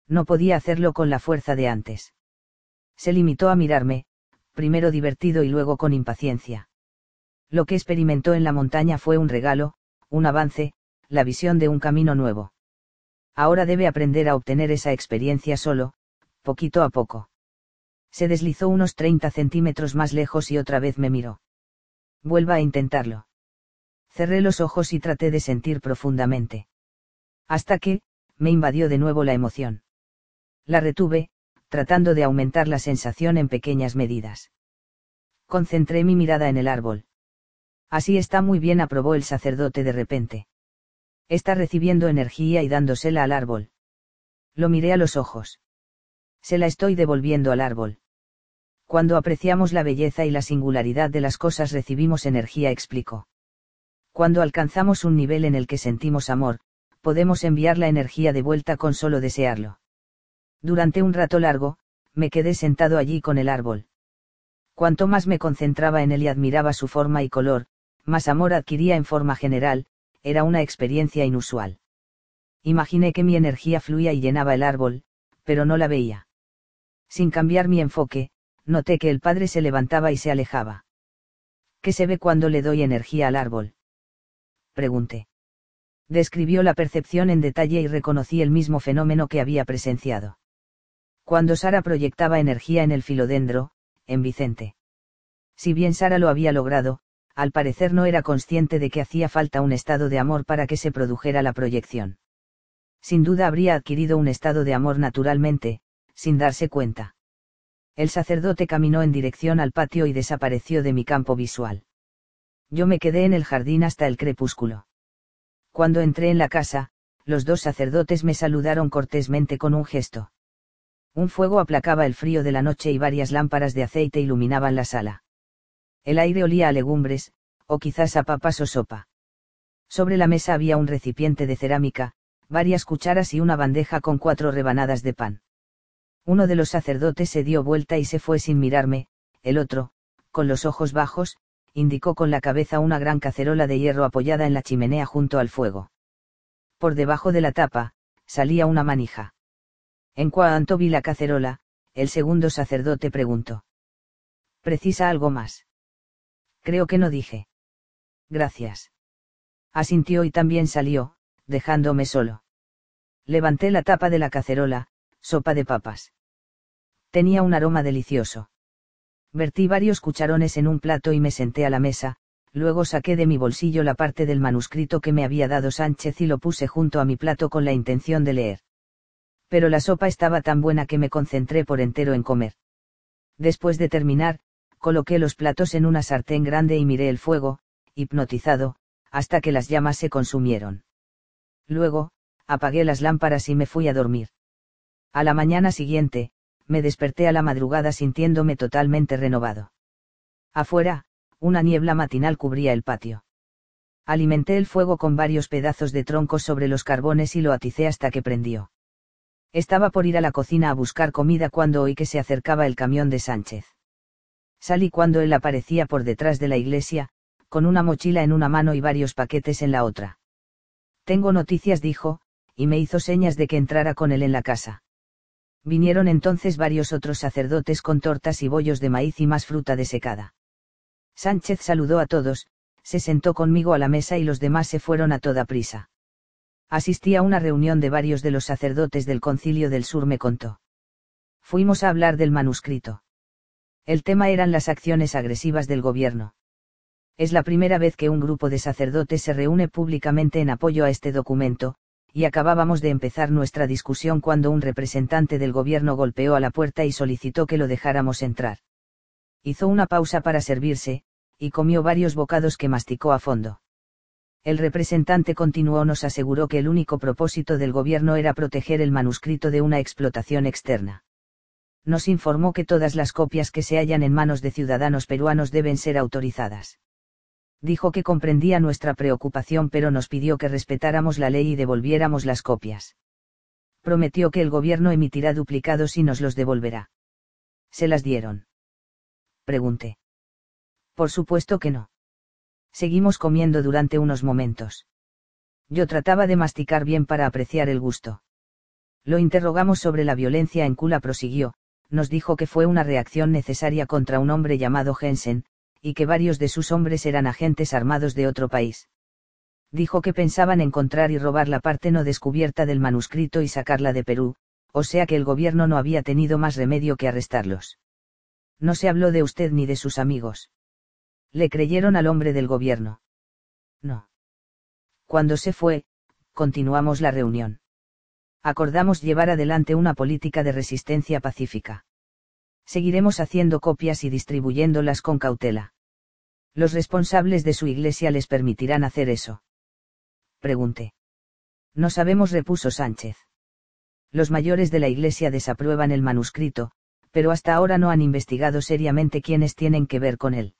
No podía hacerlo con la fuerza de antes. Se limitó a mirarme, primero divertido y luego con impaciencia. Lo que experimentó en la montaña fue un regalo, un avance, la visión de un camino nuevo. Ahora debe aprender a obtener esa experiencia solo, poquito a poco. Se deslizó unos 30 centímetros más lejos y otra vez me miró. Vuelva a intentarlo. Cerré los ojos y traté de sentir profundamente. Hasta que, me invadió de nuevo la emoción. La retuve, tratando de aumentar la sensación en pequeñas medidas. Concentré mi mirada en el árbol. Así está muy bien, aprobó el sacerdote de repente. Está recibiendo energía y dándosela al árbol. Lo miré a los ojos. Se la estoy devolviendo al árbol. Cuando apreciamos la belleza y la singularidad de las cosas recibimos energía, explicó. Cuando alcanzamos un nivel en el que sentimos amor, podemos enviar la energía de vuelta con solo desearlo. Durante un rato largo, me quedé sentado allí con el árbol. Cuanto más me concentraba en él y admiraba su forma y color, más amor adquiría en forma general, era una experiencia inusual. Imaginé que mi energía fluía y llenaba el árbol, pero no la veía. Sin cambiar mi enfoque, noté que el padre se levantaba y se alejaba. ¿Qué se ve cuando le doy energía al árbol? Pregunté. Describió la percepción en detalle y reconocí el mismo fenómeno que había presenciado. Cuando Sara proyectaba energía en el filodendro, en Vicente. Si bien Sara lo había logrado, al parecer no era consciente de que hacía falta un estado de amor para que se produjera la proyección. Sin duda habría adquirido un estado de amor naturalmente, sin darse cuenta. El sacerdote caminó en dirección al patio y desapareció de mi campo visual. Yo me quedé en el jardín hasta el crepúsculo. Cuando entré en la casa, los dos sacerdotes me saludaron cortésmente con un gesto. Un fuego aplacaba el frío de la noche y varias lámparas de aceite iluminaban la sala. El aire olía a legumbres, o quizás a papas o sopa. Sobre la mesa había un recipiente de cerámica, varias cucharas y una bandeja con cuatro rebanadas de pan. Uno de los sacerdotes se dio vuelta y se fue sin mirarme, el otro, con los ojos bajos, indicó con la cabeza una gran cacerola de hierro apoyada en la chimenea junto al fuego. Por debajo de la tapa, salía una manija. En cuanto vi la cacerola, el segundo sacerdote preguntó. ¿Precisa algo más? Creo que no dije. Gracias. Asintió y también salió, dejándome solo. Levanté la tapa de la cacerola, sopa de papas. Tenía un aroma delicioso. Vertí varios cucharones en un plato y me senté a la mesa, luego saqué de mi bolsillo la parte del manuscrito que me había dado Sánchez y lo puse junto a mi plato con la intención de leer. Pero la sopa estaba tan buena que me concentré por entero en comer. Después de terminar, coloqué los platos en una sartén grande y miré el fuego, hipnotizado, hasta que las llamas se consumieron. Luego, apagué las lámparas y me fui a dormir. A la mañana siguiente, me desperté a la madrugada sintiéndome totalmente renovado. Afuera, una niebla matinal cubría el patio. Alimenté el fuego con varios pedazos de troncos sobre los carbones y lo aticé hasta que prendió. Estaba por ir a la cocina a buscar comida cuando oí que se acercaba el camión de Sánchez. Salí cuando él aparecía por detrás de la iglesia, con una mochila en una mano y varios paquetes en la otra. Tengo noticias, dijo, y me hizo señas de que entrara con él en la casa. Vinieron entonces varios otros sacerdotes con tortas y bollos de maíz y más fruta desecada. Sánchez saludó a todos, se sentó conmigo a la mesa y los demás se fueron a toda prisa. Asistí a una reunión de varios de los sacerdotes del Concilio del Sur, me contó. Fuimos a hablar del manuscrito. El tema eran las acciones agresivas del gobierno. Es la primera vez que un grupo de sacerdotes se reúne públicamente en apoyo a este documento, y acabábamos de empezar nuestra discusión cuando un representante del gobierno golpeó a la puerta y solicitó que lo dejáramos entrar. Hizo una pausa para servirse, y comió varios bocados que masticó a fondo. El representante continuó nos aseguró que el único propósito del gobierno era proteger el manuscrito de una explotación externa. Nos informó que todas las copias que se hallan en manos de ciudadanos peruanos deben ser autorizadas. Dijo que comprendía nuestra preocupación pero nos pidió que respetáramos la ley y devolviéramos las copias. Prometió que el gobierno emitirá duplicados y nos los devolverá. ¿Se las dieron? Pregunté. Por supuesto que no. Seguimos comiendo durante unos momentos. Yo trataba de masticar bien para apreciar el gusto. Lo interrogamos sobre la violencia en Kula prosiguió, nos dijo que fue una reacción necesaria contra un hombre llamado Jensen, y que varios de sus hombres eran agentes armados de otro país. Dijo que pensaban encontrar y robar la parte no descubierta del manuscrito y sacarla de Perú, o sea que el gobierno no había tenido más remedio que arrestarlos. No se habló de usted ni de sus amigos. Le creyeron al hombre del gobierno. No. Cuando se fue, continuamos la reunión. Acordamos llevar adelante una política de resistencia pacífica. Seguiremos haciendo copias y distribuyéndolas con cautela. Los responsables de su iglesia les permitirán hacer eso. Pregunté. No sabemos, repuso Sánchez. Los mayores de la iglesia desaprueban el manuscrito, pero hasta ahora no han investigado seriamente quiénes tienen que ver con él.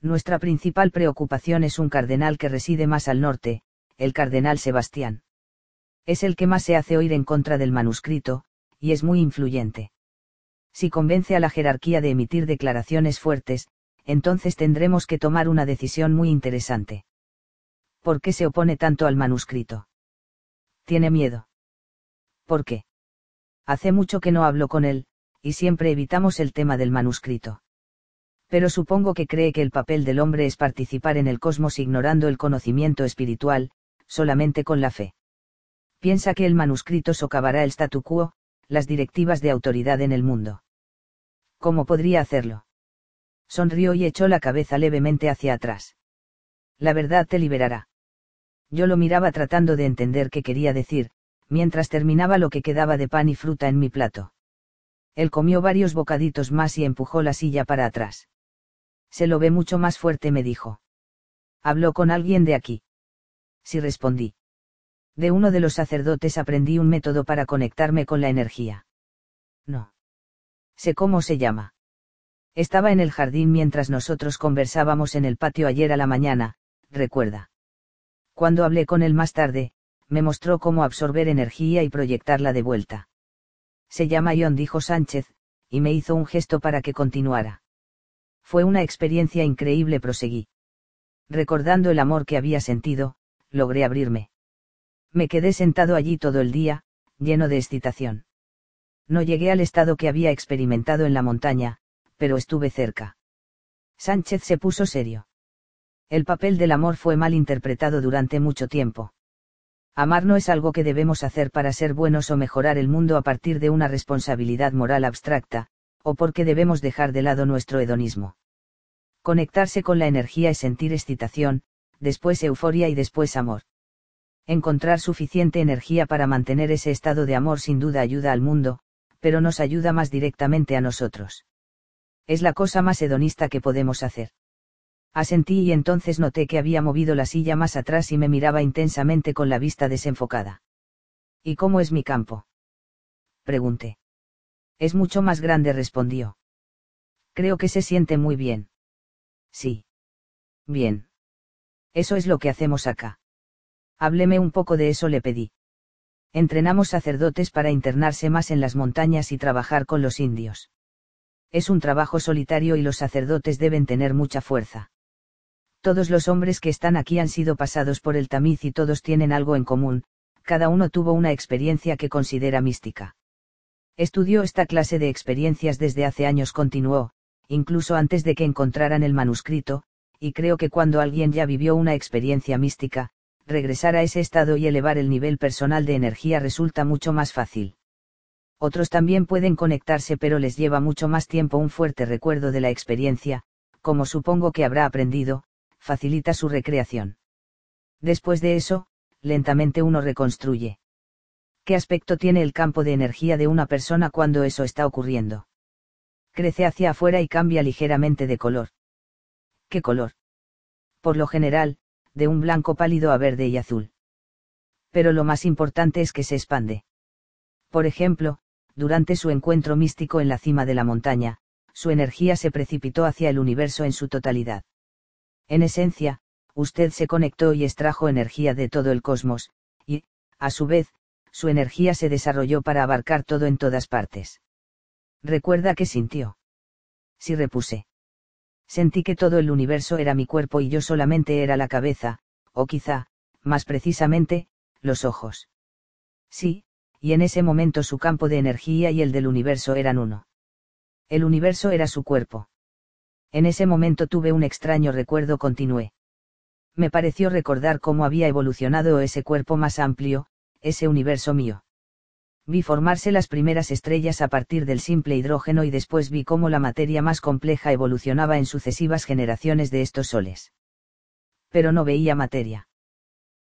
Nuestra principal preocupación es un cardenal que reside más al norte, el cardenal Sebastián. Es el que más se hace oír en contra del manuscrito, y es muy influyente. Si convence a la jerarquía de emitir declaraciones fuertes, entonces tendremos que tomar una decisión muy interesante. ¿Por qué se opone tanto al manuscrito? Tiene miedo. ¿Por qué? Hace mucho que no hablo con él, y siempre evitamos el tema del manuscrito pero supongo que cree que el papel del hombre es participar en el cosmos ignorando el conocimiento espiritual, solamente con la fe. Piensa que el manuscrito socavará el statu quo, las directivas de autoridad en el mundo. ¿Cómo podría hacerlo? Sonrió y echó la cabeza levemente hacia atrás. La verdad te liberará. Yo lo miraba tratando de entender qué quería decir, mientras terminaba lo que quedaba de pan y fruta en mi plato. Él comió varios bocaditos más y empujó la silla para atrás. Se lo ve mucho más fuerte, me dijo. ¿Habló con alguien de aquí? Sí respondí. De uno de los sacerdotes aprendí un método para conectarme con la energía. No. Sé cómo se llama. Estaba en el jardín mientras nosotros conversábamos en el patio ayer a la mañana, recuerda. Cuando hablé con él más tarde, me mostró cómo absorber energía y proyectarla de vuelta. Se llama Ion, dijo Sánchez, y me hizo un gesto para que continuara. Fue una experiencia increíble, proseguí. Recordando el amor que había sentido, logré abrirme. Me quedé sentado allí todo el día, lleno de excitación. No llegué al estado que había experimentado en la montaña, pero estuve cerca. Sánchez se puso serio. El papel del amor fue mal interpretado durante mucho tiempo. Amar no es algo que debemos hacer para ser buenos o mejorar el mundo a partir de una responsabilidad moral abstracta, o porque debemos dejar de lado nuestro hedonismo. Conectarse con la energía es sentir excitación, después euforia y después amor. Encontrar suficiente energía para mantener ese estado de amor sin duda ayuda al mundo, pero nos ayuda más directamente a nosotros. Es la cosa más hedonista que podemos hacer. Asentí y entonces noté que había movido la silla más atrás y me miraba intensamente con la vista desenfocada. ¿Y cómo es mi campo? Pregunté. Es mucho más grande, respondió. Creo que se siente muy bien. Sí. Bien. Eso es lo que hacemos acá. Hábleme un poco de eso, le pedí. Entrenamos sacerdotes para internarse más en las montañas y trabajar con los indios. Es un trabajo solitario y los sacerdotes deben tener mucha fuerza. Todos los hombres que están aquí han sido pasados por el tamiz y todos tienen algo en común, cada uno tuvo una experiencia que considera mística. Estudió esta clase de experiencias desde hace años, continuó, incluso antes de que encontraran el manuscrito, y creo que cuando alguien ya vivió una experiencia mística, regresar a ese estado y elevar el nivel personal de energía resulta mucho más fácil. Otros también pueden conectarse pero les lleva mucho más tiempo un fuerte recuerdo de la experiencia, como supongo que habrá aprendido, facilita su recreación. Después de eso, lentamente uno reconstruye. ¿Qué aspecto tiene el campo de energía de una persona cuando eso está ocurriendo? Crece hacia afuera y cambia ligeramente de color. ¿Qué color? Por lo general, de un blanco pálido a verde y azul. Pero lo más importante es que se expande. Por ejemplo, durante su encuentro místico en la cima de la montaña, su energía se precipitó hacia el universo en su totalidad. En esencia, usted se conectó y extrajo energía de todo el cosmos, y, a su vez, su energía se desarrolló para abarcar todo en todas partes. ¿Recuerda qué sintió? Sí repuse. Sentí que todo el universo era mi cuerpo y yo solamente era la cabeza, o quizá, más precisamente, los ojos. Sí, y en ese momento su campo de energía y el del universo eran uno. El universo era su cuerpo. En ese momento tuve un extraño recuerdo, continué. Me pareció recordar cómo había evolucionado ese cuerpo más amplio, ese universo mío. Vi formarse las primeras estrellas a partir del simple hidrógeno y después vi cómo la materia más compleja evolucionaba en sucesivas generaciones de estos soles. Pero no veía materia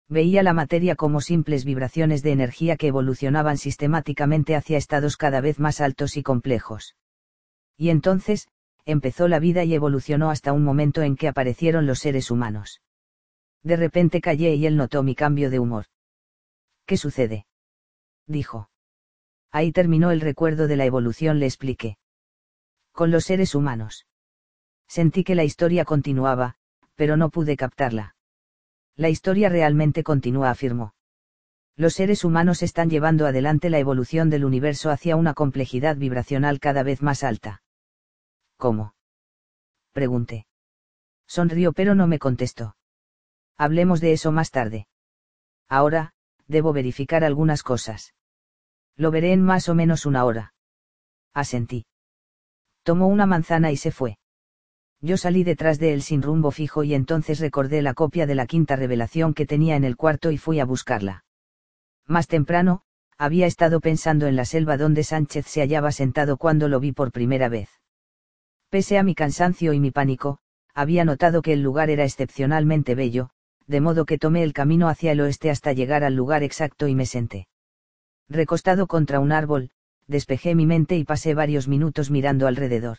veía la materia como simples vibraciones de energía que evolucionaban sistemáticamente hacia estados cada vez más altos y complejos. Y entonces, empezó la vida y evolucionó hasta un momento en que aparecieron los seres humanos. De repente callé y él notó mi cambio de humor. ¿Qué sucede? dijo. Ahí terminó el recuerdo de la evolución, le expliqué. Con los seres humanos. Sentí que la historia continuaba, pero no pude captarla. La historia realmente continúa, afirmó. Los seres humanos están llevando adelante la evolución del universo hacia una complejidad vibracional cada vez más alta. ¿Cómo? Pregunté. Sonrió pero no me contestó. Hablemos de eso más tarde. Ahora, debo verificar algunas cosas. Lo veré en más o menos una hora. Asentí. Tomó una manzana y se fue. Yo salí detrás de él sin rumbo fijo y entonces recordé la copia de la quinta revelación que tenía en el cuarto y fui a buscarla. Más temprano, había estado pensando en la selva donde Sánchez se hallaba sentado cuando lo vi por primera vez. Pese a mi cansancio y mi pánico, había notado que el lugar era excepcionalmente bello, de modo que tomé el camino hacia el oeste hasta llegar al lugar exacto y me senté. Recostado contra un árbol, despejé mi mente y pasé varios minutos mirando alrededor.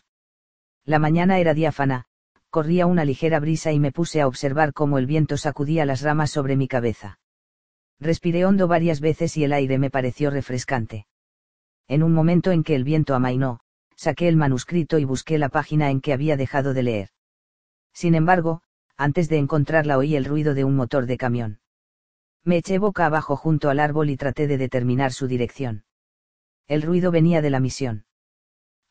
La mañana era diáfana, corría una ligera brisa y me puse a observar cómo el viento sacudía las ramas sobre mi cabeza. Respiré hondo varias veces y el aire me pareció refrescante. En un momento en que el viento amainó, saqué el manuscrito y busqué la página en que había dejado de leer. Sin embargo, antes de encontrarla oí el ruido de un motor de camión. Me eché boca abajo junto al árbol y traté de determinar su dirección. El ruido venía de la misión.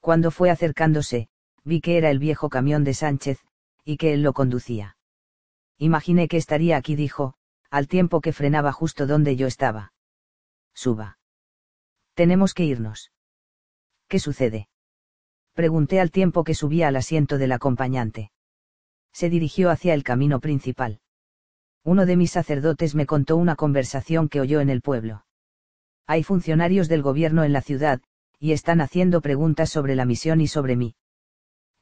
Cuando fue acercándose, vi que era el viejo camión de Sánchez, y que él lo conducía. Imaginé que estaría aquí, dijo, al tiempo que frenaba justo donde yo estaba. Suba. Tenemos que irnos. ¿Qué sucede? Pregunté al tiempo que subía al asiento del acompañante. Se dirigió hacia el camino principal. Uno de mis sacerdotes me contó una conversación que oyó en el pueblo. Hay funcionarios del gobierno en la ciudad, y están haciendo preguntas sobre la misión y sobre mí.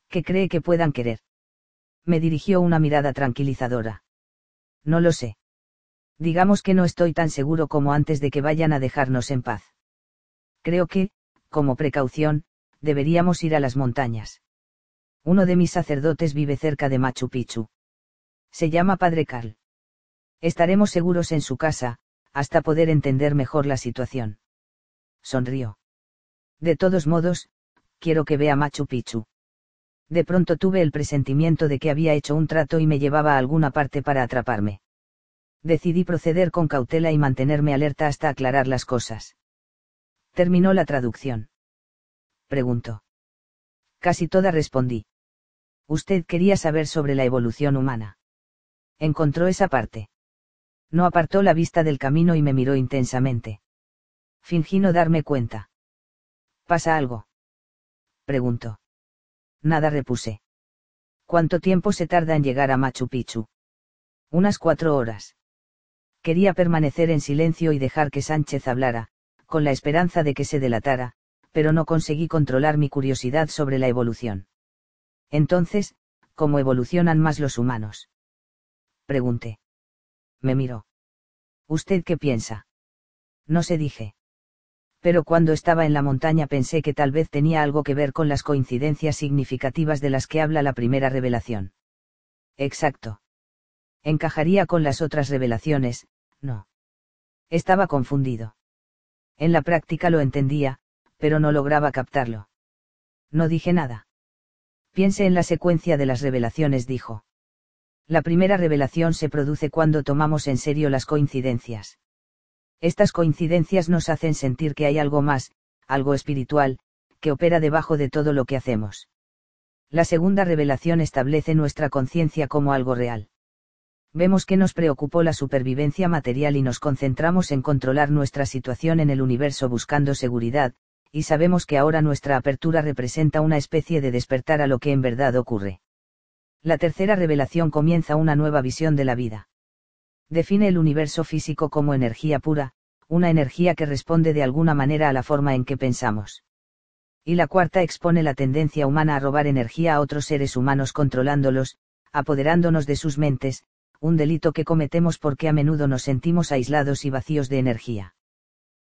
¿Qué cree que puedan querer? Me dirigió una mirada tranquilizadora. No lo sé. Digamos que no estoy tan seguro como antes de que vayan a dejarnos en paz. Creo que, como precaución, deberíamos ir a las montañas. Uno de mis sacerdotes vive cerca de Machu Picchu. Se llama Padre Carl. Estaremos seguros en su casa, hasta poder entender mejor la situación. Sonrió. De todos modos, quiero que vea Machu Picchu de pronto tuve el presentimiento de que había hecho un trato y me llevaba a alguna parte para atraparme. Decidí proceder con cautela y mantenerme alerta hasta aclarar las cosas. ¿Terminó la traducción? Preguntó. Casi toda respondí. Usted quería saber sobre la evolución humana. Encontró esa parte. No apartó la vista del camino y me miró intensamente. Fingí no darme cuenta. ¿Pasa algo? Preguntó. Nada repuse. ¿Cuánto tiempo se tarda en llegar a Machu Picchu? Unas cuatro horas. Quería permanecer en silencio y dejar que Sánchez hablara, con la esperanza de que se delatara, pero no conseguí controlar mi curiosidad sobre la evolución. Entonces, ¿cómo evolucionan más los humanos? Pregunté. Me miró. ¿Usted qué piensa? No se dije. Pero cuando estaba en la montaña pensé que tal vez tenía algo que ver con las coincidencias significativas de las que habla la primera revelación. Exacto. Encajaría con las otras revelaciones, no. Estaba confundido. En la práctica lo entendía, pero no lograba captarlo. No dije nada. Piense en la secuencia de las revelaciones, dijo. La primera revelación se produce cuando tomamos en serio las coincidencias. Estas coincidencias nos hacen sentir que hay algo más, algo espiritual, que opera debajo de todo lo que hacemos. La segunda revelación establece nuestra conciencia como algo real. Vemos que nos preocupó la supervivencia material y nos concentramos en controlar nuestra situación en el universo buscando seguridad, y sabemos que ahora nuestra apertura representa una especie de despertar a lo que en verdad ocurre. La tercera revelación comienza una nueva visión de la vida. Define el universo físico como energía pura, una energía que responde de alguna manera a la forma en que pensamos. Y la cuarta expone la tendencia humana a robar energía a otros seres humanos controlándolos, apoderándonos de sus mentes, un delito que cometemos porque a menudo nos sentimos aislados y vacíos de energía.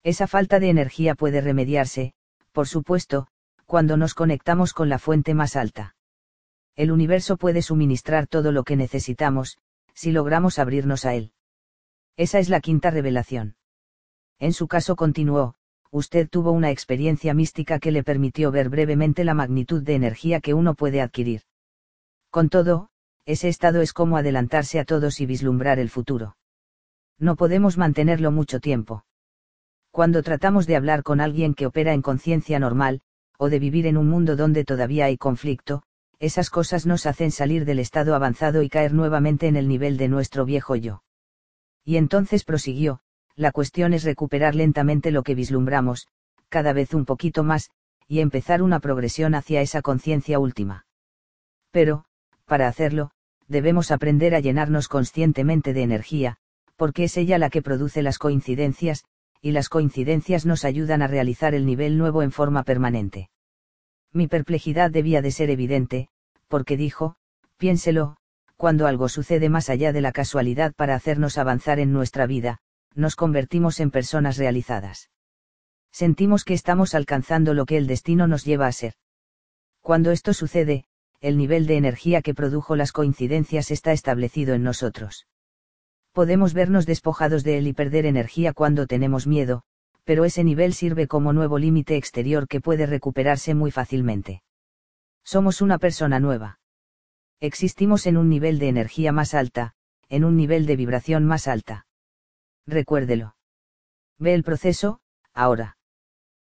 Esa falta de energía puede remediarse, por supuesto, cuando nos conectamos con la fuente más alta. El universo puede suministrar todo lo que necesitamos, si logramos abrirnos a él. Esa es la quinta revelación. En su caso continuó, usted tuvo una experiencia mística que le permitió ver brevemente la magnitud de energía que uno puede adquirir. Con todo, ese estado es como adelantarse a todos y vislumbrar el futuro. No podemos mantenerlo mucho tiempo. Cuando tratamos de hablar con alguien que opera en conciencia normal, o de vivir en un mundo donde todavía hay conflicto, esas cosas nos hacen salir del estado avanzado y caer nuevamente en el nivel de nuestro viejo yo. Y entonces prosiguió, la cuestión es recuperar lentamente lo que vislumbramos, cada vez un poquito más, y empezar una progresión hacia esa conciencia última. Pero, para hacerlo, debemos aprender a llenarnos conscientemente de energía, porque es ella la que produce las coincidencias, y las coincidencias nos ayudan a realizar el nivel nuevo en forma permanente. Mi perplejidad debía de ser evidente, porque dijo, piénselo, cuando algo sucede más allá de la casualidad para hacernos avanzar en nuestra vida, nos convertimos en personas realizadas. Sentimos que estamos alcanzando lo que el destino nos lleva a ser. Cuando esto sucede, el nivel de energía que produjo las coincidencias está establecido en nosotros podemos vernos despojados de él y perder energía cuando tenemos miedo, pero ese nivel sirve como nuevo límite exterior que puede recuperarse muy fácilmente. Somos una persona nueva. Existimos en un nivel de energía más alta, en un nivel de vibración más alta. Recuérdelo. Ve el proceso, ahora.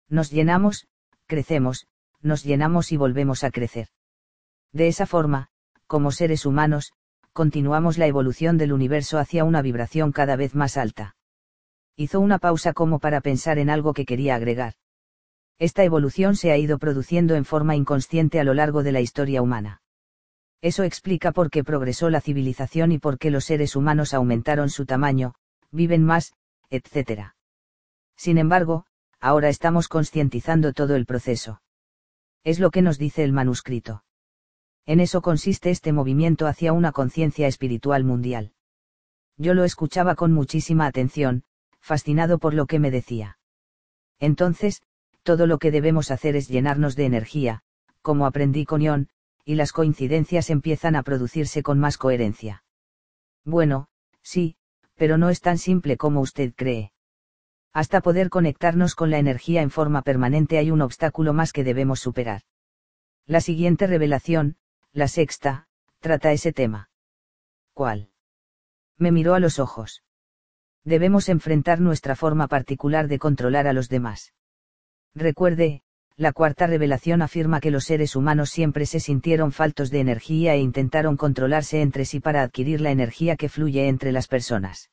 Nos llenamos, crecemos, nos llenamos y volvemos a crecer. De esa forma, como seres humanos, continuamos la evolución del universo hacia una vibración cada vez más alta. Hizo una pausa como para pensar en algo que quería agregar. Esta evolución se ha ido produciendo en forma inconsciente a lo largo de la historia humana. Eso explica por qué progresó la civilización y por qué los seres humanos aumentaron su tamaño, viven más, etc. Sin embargo, ahora estamos concientizando todo el proceso. Es lo que nos dice el manuscrito. En eso consiste este movimiento hacia una conciencia espiritual mundial. Yo lo escuchaba con muchísima atención, fascinado por lo que me decía. Entonces, todo lo que debemos hacer es llenarnos de energía, como aprendí con Ion, y las coincidencias empiezan a producirse con más coherencia. Bueno, sí, pero no es tan simple como usted cree. Hasta poder conectarnos con la energía en forma permanente hay un obstáculo más que debemos superar. La siguiente revelación, la sexta, trata ese tema. ¿Cuál? Me miró a los ojos. Debemos enfrentar nuestra forma particular de controlar a los demás. Recuerde, la cuarta revelación afirma que los seres humanos siempre se sintieron faltos de energía e intentaron controlarse entre sí para adquirir la energía que fluye entre las personas.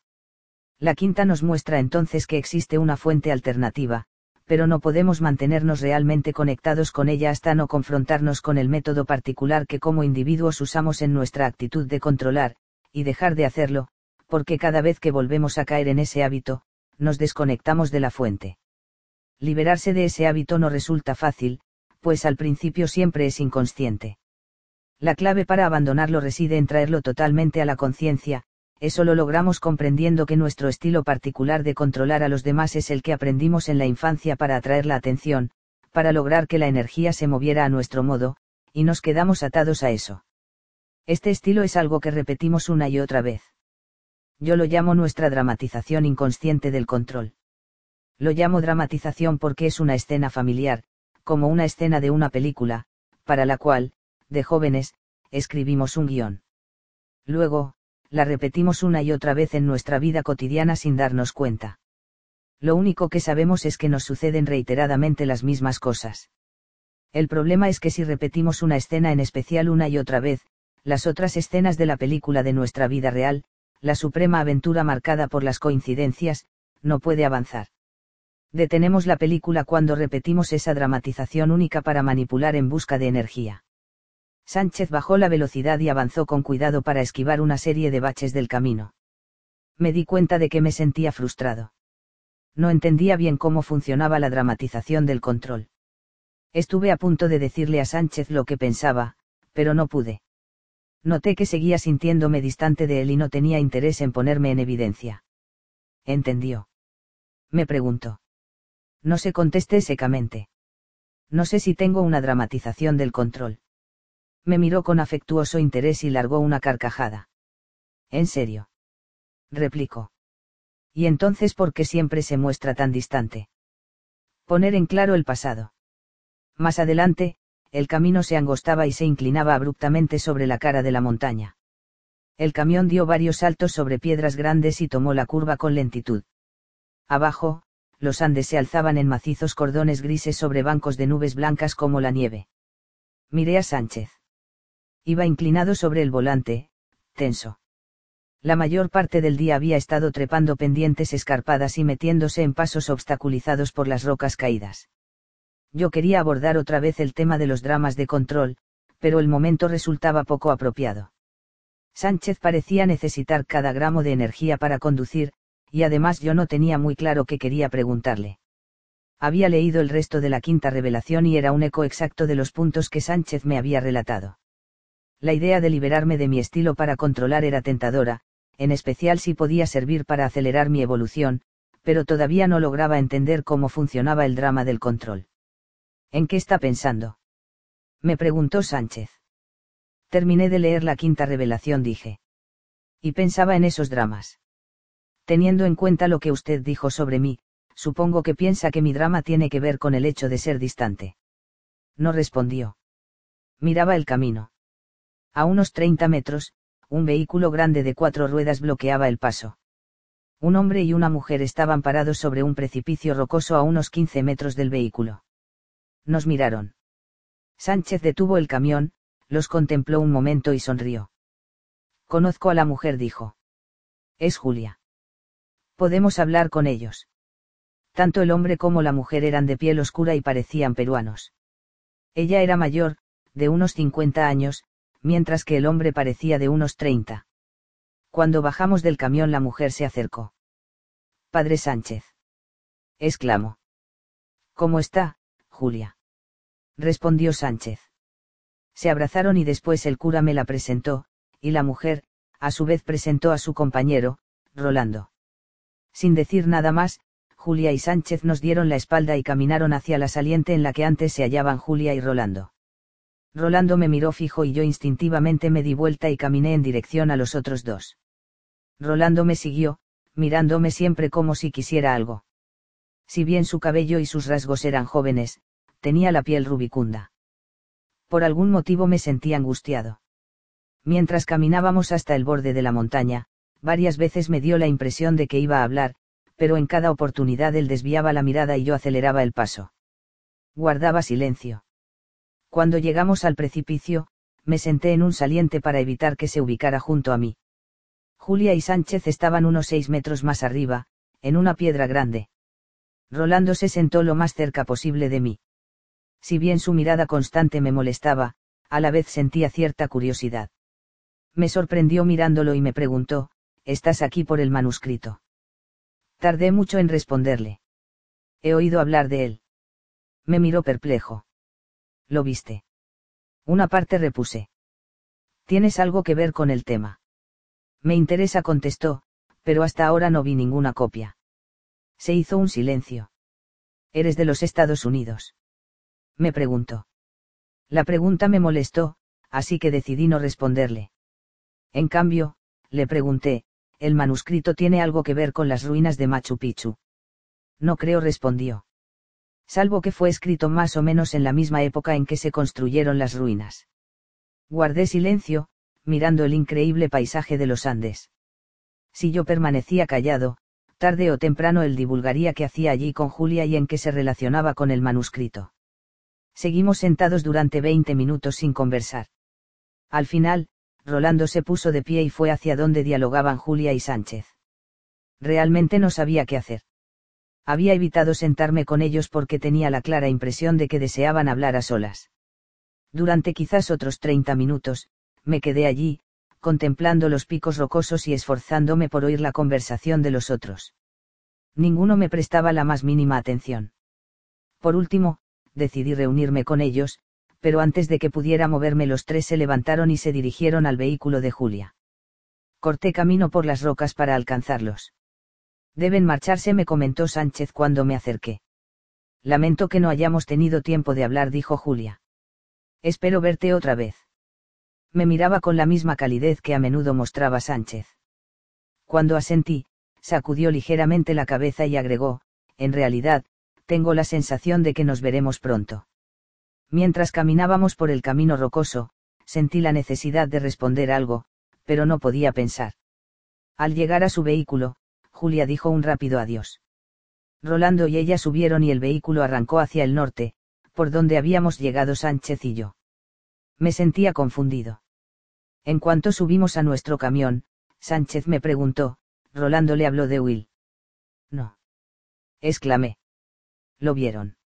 La quinta nos muestra entonces que existe una fuente alternativa, pero no podemos mantenernos realmente conectados con ella hasta no confrontarnos con el método particular que como individuos usamos en nuestra actitud de controlar, y dejar de hacerlo, porque cada vez que volvemos a caer en ese hábito, nos desconectamos de la fuente. Liberarse de ese hábito no resulta fácil, pues al principio siempre es inconsciente. La clave para abandonarlo reside en traerlo totalmente a la conciencia, eso lo logramos comprendiendo que nuestro estilo particular de controlar a los demás es el que aprendimos en la infancia para atraer la atención, para lograr que la energía se moviera a nuestro modo, y nos quedamos atados a eso. Este estilo es algo que repetimos una y otra vez. Yo lo llamo nuestra dramatización inconsciente del control. Lo llamo dramatización porque es una escena familiar, como una escena de una película, para la cual, de jóvenes, escribimos un guion. Luego, la repetimos una y otra vez en nuestra vida cotidiana sin darnos cuenta. Lo único que sabemos es que nos suceden reiteradamente las mismas cosas. El problema es que si repetimos una escena en especial una y otra vez, las otras escenas de la película de nuestra vida real, la suprema aventura marcada por las coincidencias, no puede avanzar. Detenemos la película cuando repetimos esa dramatización única para manipular en busca de energía. Sánchez bajó la velocidad y avanzó con cuidado para esquivar una serie de baches del camino. Me di cuenta de que me sentía frustrado. No entendía bien cómo funcionaba la dramatización del control. Estuve a punto de decirle a Sánchez lo que pensaba, pero no pude. Noté que seguía sintiéndome distante de él y no tenía interés en ponerme en evidencia. ¿Entendió? Me preguntó. No se contesté secamente. No sé si tengo una dramatización del control me miró con afectuoso interés y largó una carcajada. ¿En serio? replicó. ¿Y entonces por qué siempre se muestra tan distante? Poner en claro el pasado. Más adelante, el camino se angostaba y se inclinaba abruptamente sobre la cara de la montaña. El camión dio varios saltos sobre piedras grandes y tomó la curva con lentitud. Abajo, los Andes se alzaban en macizos cordones grises sobre bancos de nubes blancas como la nieve. Miré a Sánchez. Iba inclinado sobre el volante, tenso. La mayor parte del día había estado trepando pendientes escarpadas y metiéndose en pasos obstaculizados por las rocas caídas. Yo quería abordar otra vez el tema de los dramas de control, pero el momento resultaba poco apropiado. Sánchez parecía necesitar cada gramo de energía para conducir, y además yo no tenía muy claro qué quería preguntarle. Había leído el resto de la quinta revelación y era un eco exacto de los puntos que Sánchez me había relatado la idea de liberarme de mi estilo para controlar era tentadora, en especial si podía servir para acelerar mi evolución, pero todavía no lograba entender cómo funcionaba el drama del control. ¿En qué está pensando? Me preguntó Sánchez. Terminé de leer la quinta revelación, dije. Y pensaba en esos dramas. Teniendo en cuenta lo que usted dijo sobre mí, supongo que piensa que mi drama tiene que ver con el hecho de ser distante. No respondió. Miraba el camino. A unos 30 metros, un vehículo grande de cuatro ruedas bloqueaba el paso. Un hombre y una mujer estaban parados sobre un precipicio rocoso a unos 15 metros del vehículo. Nos miraron. Sánchez detuvo el camión, los contempló un momento y sonrió. Conozco a la mujer, dijo. Es Julia. Podemos hablar con ellos. Tanto el hombre como la mujer eran de piel oscura y parecían peruanos. Ella era mayor, de unos 50 años, mientras que el hombre parecía de unos treinta. Cuando bajamos del camión la mujer se acercó. Padre Sánchez. exclamó. ¿Cómo está, Julia? respondió Sánchez. Se abrazaron y después el cura me la presentó, y la mujer, a su vez presentó a su compañero, Rolando. Sin decir nada más, Julia y Sánchez nos dieron la espalda y caminaron hacia la saliente en la que antes se hallaban Julia y Rolando. Rolando me miró fijo y yo instintivamente me di vuelta y caminé en dirección a los otros dos. Rolando me siguió, mirándome siempre como si quisiera algo. Si bien su cabello y sus rasgos eran jóvenes, tenía la piel rubicunda. Por algún motivo me sentí angustiado. Mientras caminábamos hasta el borde de la montaña, varias veces me dio la impresión de que iba a hablar, pero en cada oportunidad él desviaba la mirada y yo aceleraba el paso. Guardaba silencio. Cuando llegamos al precipicio, me senté en un saliente para evitar que se ubicara junto a mí. Julia y Sánchez estaban unos seis metros más arriba, en una piedra grande. Rolando se sentó lo más cerca posible de mí. Si bien su mirada constante me molestaba, a la vez sentía cierta curiosidad. Me sorprendió mirándolo y me preguntó, ¿estás aquí por el manuscrito? Tardé mucho en responderle. He oído hablar de él. Me miró perplejo. ¿Lo viste? Una parte repuse. ¿Tienes algo que ver con el tema? Me interesa, contestó, pero hasta ahora no vi ninguna copia. Se hizo un silencio. ¿Eres de los Estados Unidos? Me preguntó. La pregunta me molestó, así que decidí no responderle. En cambio, le pregunté, ¿el manuscrito tiene algo que ver con las ruinas de Machu Picchu? No creo, respondió. Salvo que fue escrito más o menos en la misma época en que se construyeron las ruinas. Guardé silencio, mirando el increíble paisaje de los Andes. Si yo permanecía callado, tarde o temprano él divulgaría qué hacía allí con Julia y en qué se relacionaba con el manuscrito. Seguimos sentados durante veinte minutos sin conversar. Al final, Rolando se puso de pie y fue hacia donde dialogaban Julia y Sánchez. Realmente no sabía qué hacer. Había evitado sentarme con ellos porque tenía la clara impresión de que deseaban hablar a solas. Durante quizás otros treinta minutos, me quedé allí, contemplando los picos rocosos y esforzándome por oír la conversación de los otros. Ninguno me prestaba la más mínima atención. Por último, decidí reunirme con ellos, pero antes de que pudiera moverme los tres se levantaron y se dirigieron al vehículo de Julia. Corté camino por las rocas para alcanzarlos. Deben marcharse, me comentó Sánchez cuando me acerqué. Lamento que no hayamos tenido tiempo de hablar, dijo Julia. Espero verte otra vez me miraba con la misma calidez que a menudo mostraba Sánchez. Cuando asentí, sacudió ligeramente la cabeza y agregó, en realidad, tengo la sensación de que nos veremos pronto. Mientras caminábamos por el camino rocoso, sentí la necesidad de responder algo, pero no podía pensar. Al llegar a su vehículo, Julia dijo un rápido adiós. Rolando y ella subieron y el vehículo arrancó hacia el norte, por donde habíamos llegado Sánchez y yo. Me sentía confundido. En cuanto subimos a nuestro camión, Sánchez me preguntó, Rolando le habló de Will. No. exclamé. ¿Lo vieron?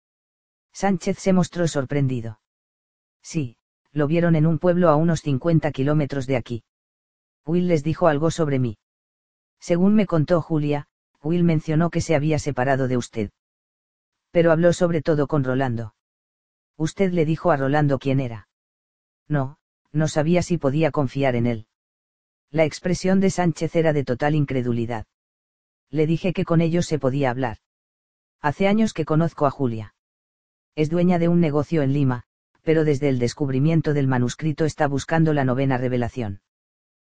Sánchez se mostró sorprendido. Sí, lo vieron en un pueblo a unos 50 kilómetros de aquí. Will les dijo algo sobre mí. Según me contó Julia, Will mencionó que se había separado de usted. Pero habló sobre todo con Rolando. Usted le dijo a Rolando quién era. No, no sabía si podía confiar en él. La expresión de Sánchez era de total incredulidad. Le dije que con ellos se podía hablar. Hace años que conozco a Julia. Es dueña de un negocio en Lima, pero desde el descubrimiento del manuscrito está buscando la novena revelación.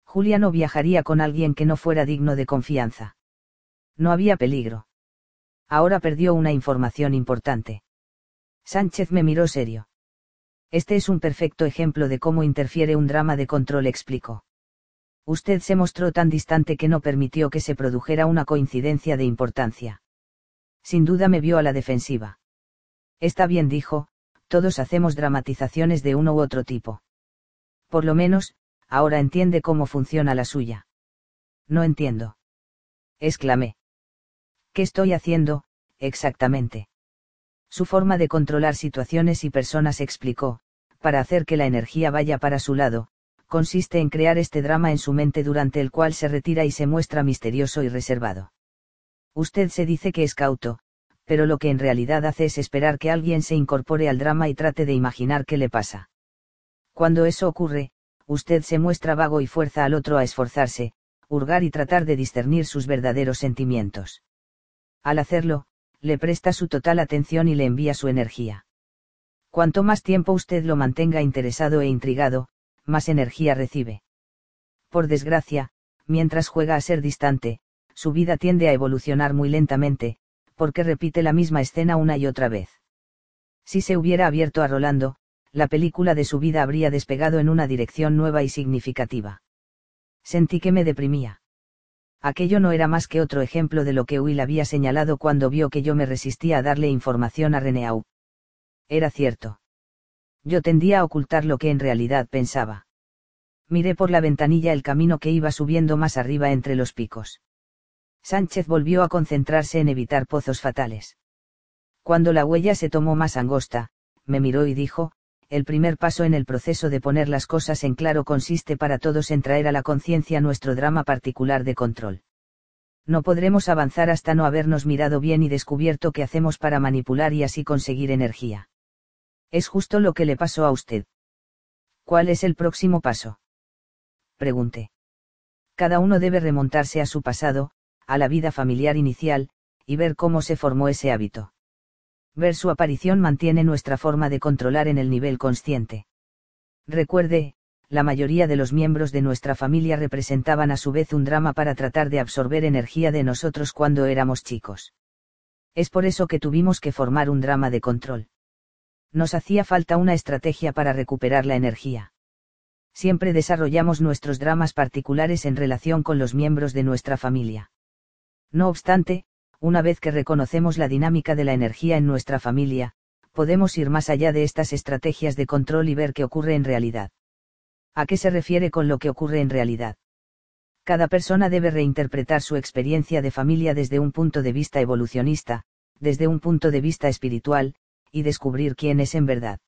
Julia no viajaría con alguien que no fuera digno de confianza. No había peligro. Ahora perdió una información importante. Sánchez me miró serio. Este es un perfecto ejemplo de cómo interfiere un drama de control, explicó. Usted se mostró tan distante que no permitió que se produjera una coincidencia de importancia. Sin duda me vio a la defensiva. Está bien, dijo, todos hacemos dramatizaciones de uno u otro tipo. Por lo menos, ahora entiende cómo funciona la suya. No entiendo. Exclamé. ¿Qué estoy haciendo, exactamente? Su forma de controlar situaciones y personas explicó, para hacer que la energía vaya para su lado, consiste en crear este drama en su mente durante el cual se retira y se muestra misterioso y reservado. Usted se dice que es cauto, pero lo que en realidad hace es esperar que alguien se incorpore al drama y trate de imaginar qué le pasa. Cuando eso ocurre, usted se muestra vago y fuerza al otro a esforzarse, hurgar y tratar de discernir sus verdaderos sentimientos. Al hacerlo, le presta su total atención y le envía su energía. Cuanto más tiempo usted lo mantenga interesado e intrigado, más energía recibe. Por desgracia, mientras juega a ser distante, su vida tiende a evolucionar muy lentamente, porque repite la misma escena una y otra vez. Si se hubiera abierto a Rolando, la película de su vida habría despegado en una dirección nueva y significativa. Sentí que me deprimía. Aquello no era más que otro ejemplo de lo que Will había señalado cuando vio que yo me resistía a darle información a Reneau. Era cierto. Yo tendía a ocultar lo que en realidad pensaba. Miré por la ventanilla el camino que iba subiendo más arriba entre los picos. Sánchez volvió a concentrarse en evitar pozos fatales. Cuando la huella se tomó más angosta, me miró y dijo, el primer paso en el proceso de poner las cosas en claro consiste para todos en traer a la conciencia nuestro drama particular de control. No podremos avanzar hasta no habernos mirado bien y descubierto qué hacemos para manipular y así conseguir energía. Es justo lo que le pasó a usted. ¿Cuál es el próximo paso? Pregunté. Cada uno debe remontarse a su pasado, a la vida familiar inicial, y ver cómo se formó ese hábito. Ver su aparición mantiene nuestra forma de controlar en el nivel consciente. Recuerde, la mayoría de los miembros de nuestra familia representaban a su vez un drama para tratar de absorber energía de nosotros cuando éramos chicos. Es por eso que tuvimos que formar un drama de control. Nos hacía falta una estrategia para recuperar la energía. Siempre desarrollamos nuestros dramas particulares en relación con los miembros de nuestra familia. No obstante, una vez que reconocemos la dinámica de la energía en nuestra familia, podemos ir más allá de estas estrategias de control y ver qué ocurre en realidad. ¿A qué se refiere con lo que ocurre en realidad? Cada persona debe reinterpretar su experiencia de familia desde un punto de vista evolucionista, desde un punto de vista espiritual, y descubrir quién es en verdad.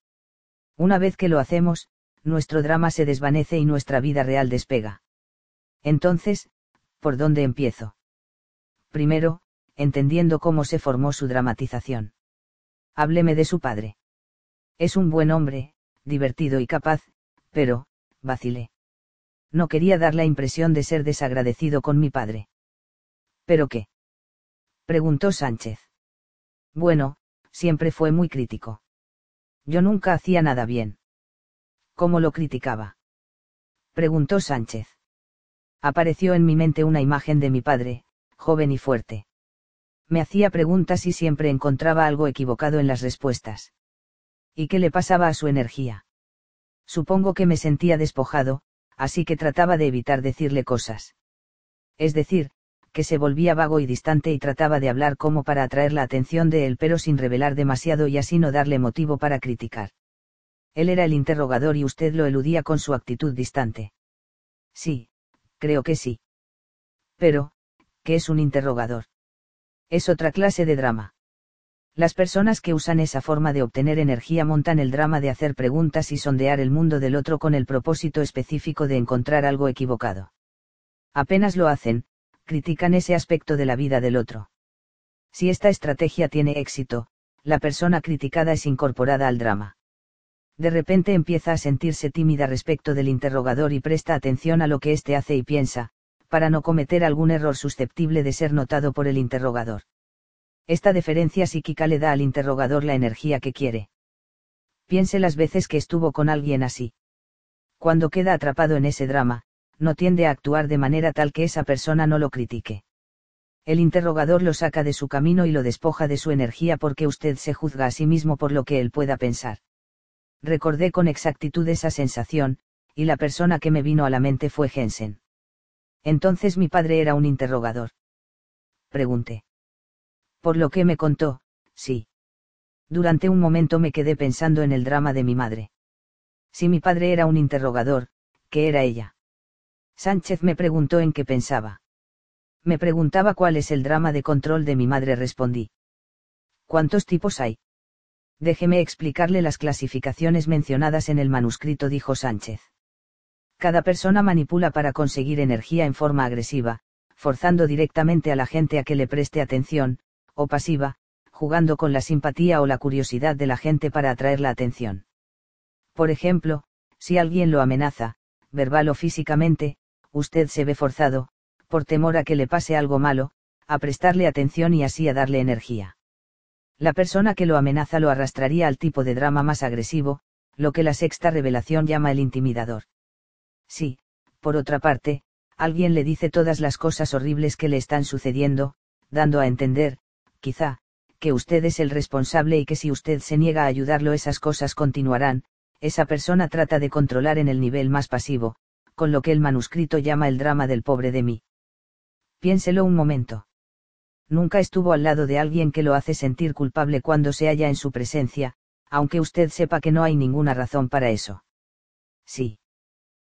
Una vez que lo hacemos, nuestro drama se desvanece y nuestra vida real despega. Entonces, ¿por dónde empiezo? Primero, entendiendo cómo se formó su dramatización. Hábleme de su padre. Es un buen hombre, divertido y capaz, pero, vacilé. No quería dar la impresión de ser desagradecido con mi padre. ¿Pero qué? preguntó Sánchez. Bueno, siempre fue muy crítico. Yo nunca hacía nada bien. ¿Cómo lo criticaba? preguntó Sánchez. Apareció en mi mente una imagen de mi padre, joven y fuerte. Me hacía preguntas y siempre encontraba algo equivocado en las respuestas. ¿Y qué le pasaba a su energía? Supongo que me sentía despojado, así que trataba de evitar decirle cosas. Es decir, que se volvía vago y distante y trataba de hablar como para atraer la atención de él pero sin revelar demasiado y así no darle motivo para criticar. Él era el interrogador y usted lo eludía con su actitud distante. Sí, creo que sí. Pero, ¿qué es un interrogador? Es otra clase de drama. Las personas que usan esa forma de obtener energía montan el drama de hacer preguntas y sondear el mundo del otro con el propósito específico de encontrar algo equivocado. Apenas lo hacen, critican ese aspecto de la vida del otro. Si esta estrategia tiene éxito, la persona criticada es incorporada al drama. De repente empieza a sentirse tímida respecto del interrogador y presta atención a lo que éste hace y piensa, para no cometer algún error susceptible de ser notado por el interrogador. Esta deferencia psíquica le da al interrogador la energía que quiere. Piense las veces que estuvo con alguien así. Cuando queda atrapado en ese drama, no tiende a actuar de manera tal que esa persona no lo critique. El interrogador lo saca de su camino y lo despoja de su energía porque usted se juzga a sí mismo por lo que él pueda pensar. Recordé con exactitud esa sensación, y la persona que me vino a la mente fue Jensen. Entonces mi padre era un interrogador. Pregunté. Por lo que me contó, sí. Durante un momento me quedé pensando en el drama de mi madre. Si mi padre era un interrogador, ¿qué era ella? Sánchez me preguntó en qué pensaba. Me preguntaba cuál es el drama de control de mi madre, respondí. ¿Cuántos tipos hay? Déjeme explicarle las clasificaciones mencionadas en el manuscrito, dijo Sánchez. Cada persona manipula para conseguir energía en forma agresiva, forzando directamente a la gente a que le preste atención, o pasiva, jugando con la simpatía o la curiosidad de la gente para atraer la atención. Por ejemplo, si alguien lo amenaza, verbal o físicamente, usted se ve forzado, por temor a que le pase algo malo, a prestarle atención y así a darle energía. La persona que lo amenaza lo arrastraría al tipo de drama más agresivo, lo que la sexta revelación llama el intimidador. Si, por otra parte, alguien le dice todas las cosas horribles que le están sucediendo, dando a entender, quizá, que usted es el responsable y que si usted se niega a ayudarlo esas cosas continuarán, esa persona trata de controlar en el nivel más pasivo, con lo que el manuscrito llama el drama del pobre de mí. Piénselo un momento. Nunca estuvo al lado de alguien que lo hace sentir culpable cuando se halla en su presencia, aunque usted sepa que no hay ninguna razón para eso. Sí.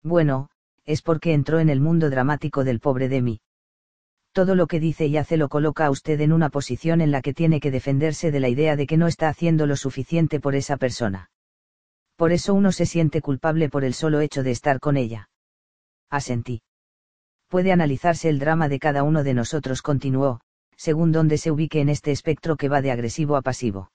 Bueno, es porque entró en el mundo dramático del pobre de mí todo lo que dice y hace lo coloca a usted en una posición en la que tiene que defenderse de la idea de que no está haciendo lo suficiente por esa persona. Por eso uno se siente culpable por el solo hecho de estar con ella. Asentí. Puede analizarse el drama de cada uno de nosotros, continuó, según donde se ubique en este espectro que va de agresivo a pasivo.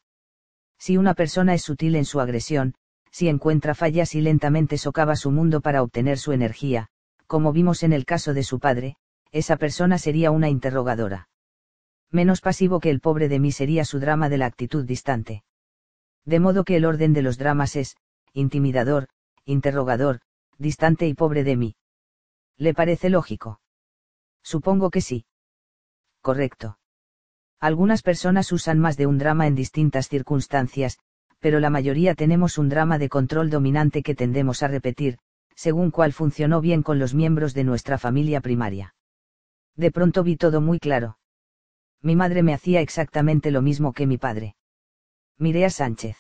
Si una persona es sutil en su agresión, si encuentra fallas y lentamente socava su mundo para obtener su energía, como vimos en el caso de su padre, esa persona sería una interrogadora. Menos pasivo que el pobre de mí sería su drama de la actitud distante. De modo que el orden de los dramas es, intimidador, interrogador, distante y pobre de mí. ¿Le parece lógico? Supongo que sí. Correcto. Algunas personas usan más de un drama en distintas circunstancias, pero la mayoría tenemos un drama de control dominante que tendemos a repetir, según cuál funcionó bien con los miembros de nuestra familia primaria. De pronto vi todo muy claro. Mi madre me hacía exactamente lo mismo que mi padre. Miré a Sánchez.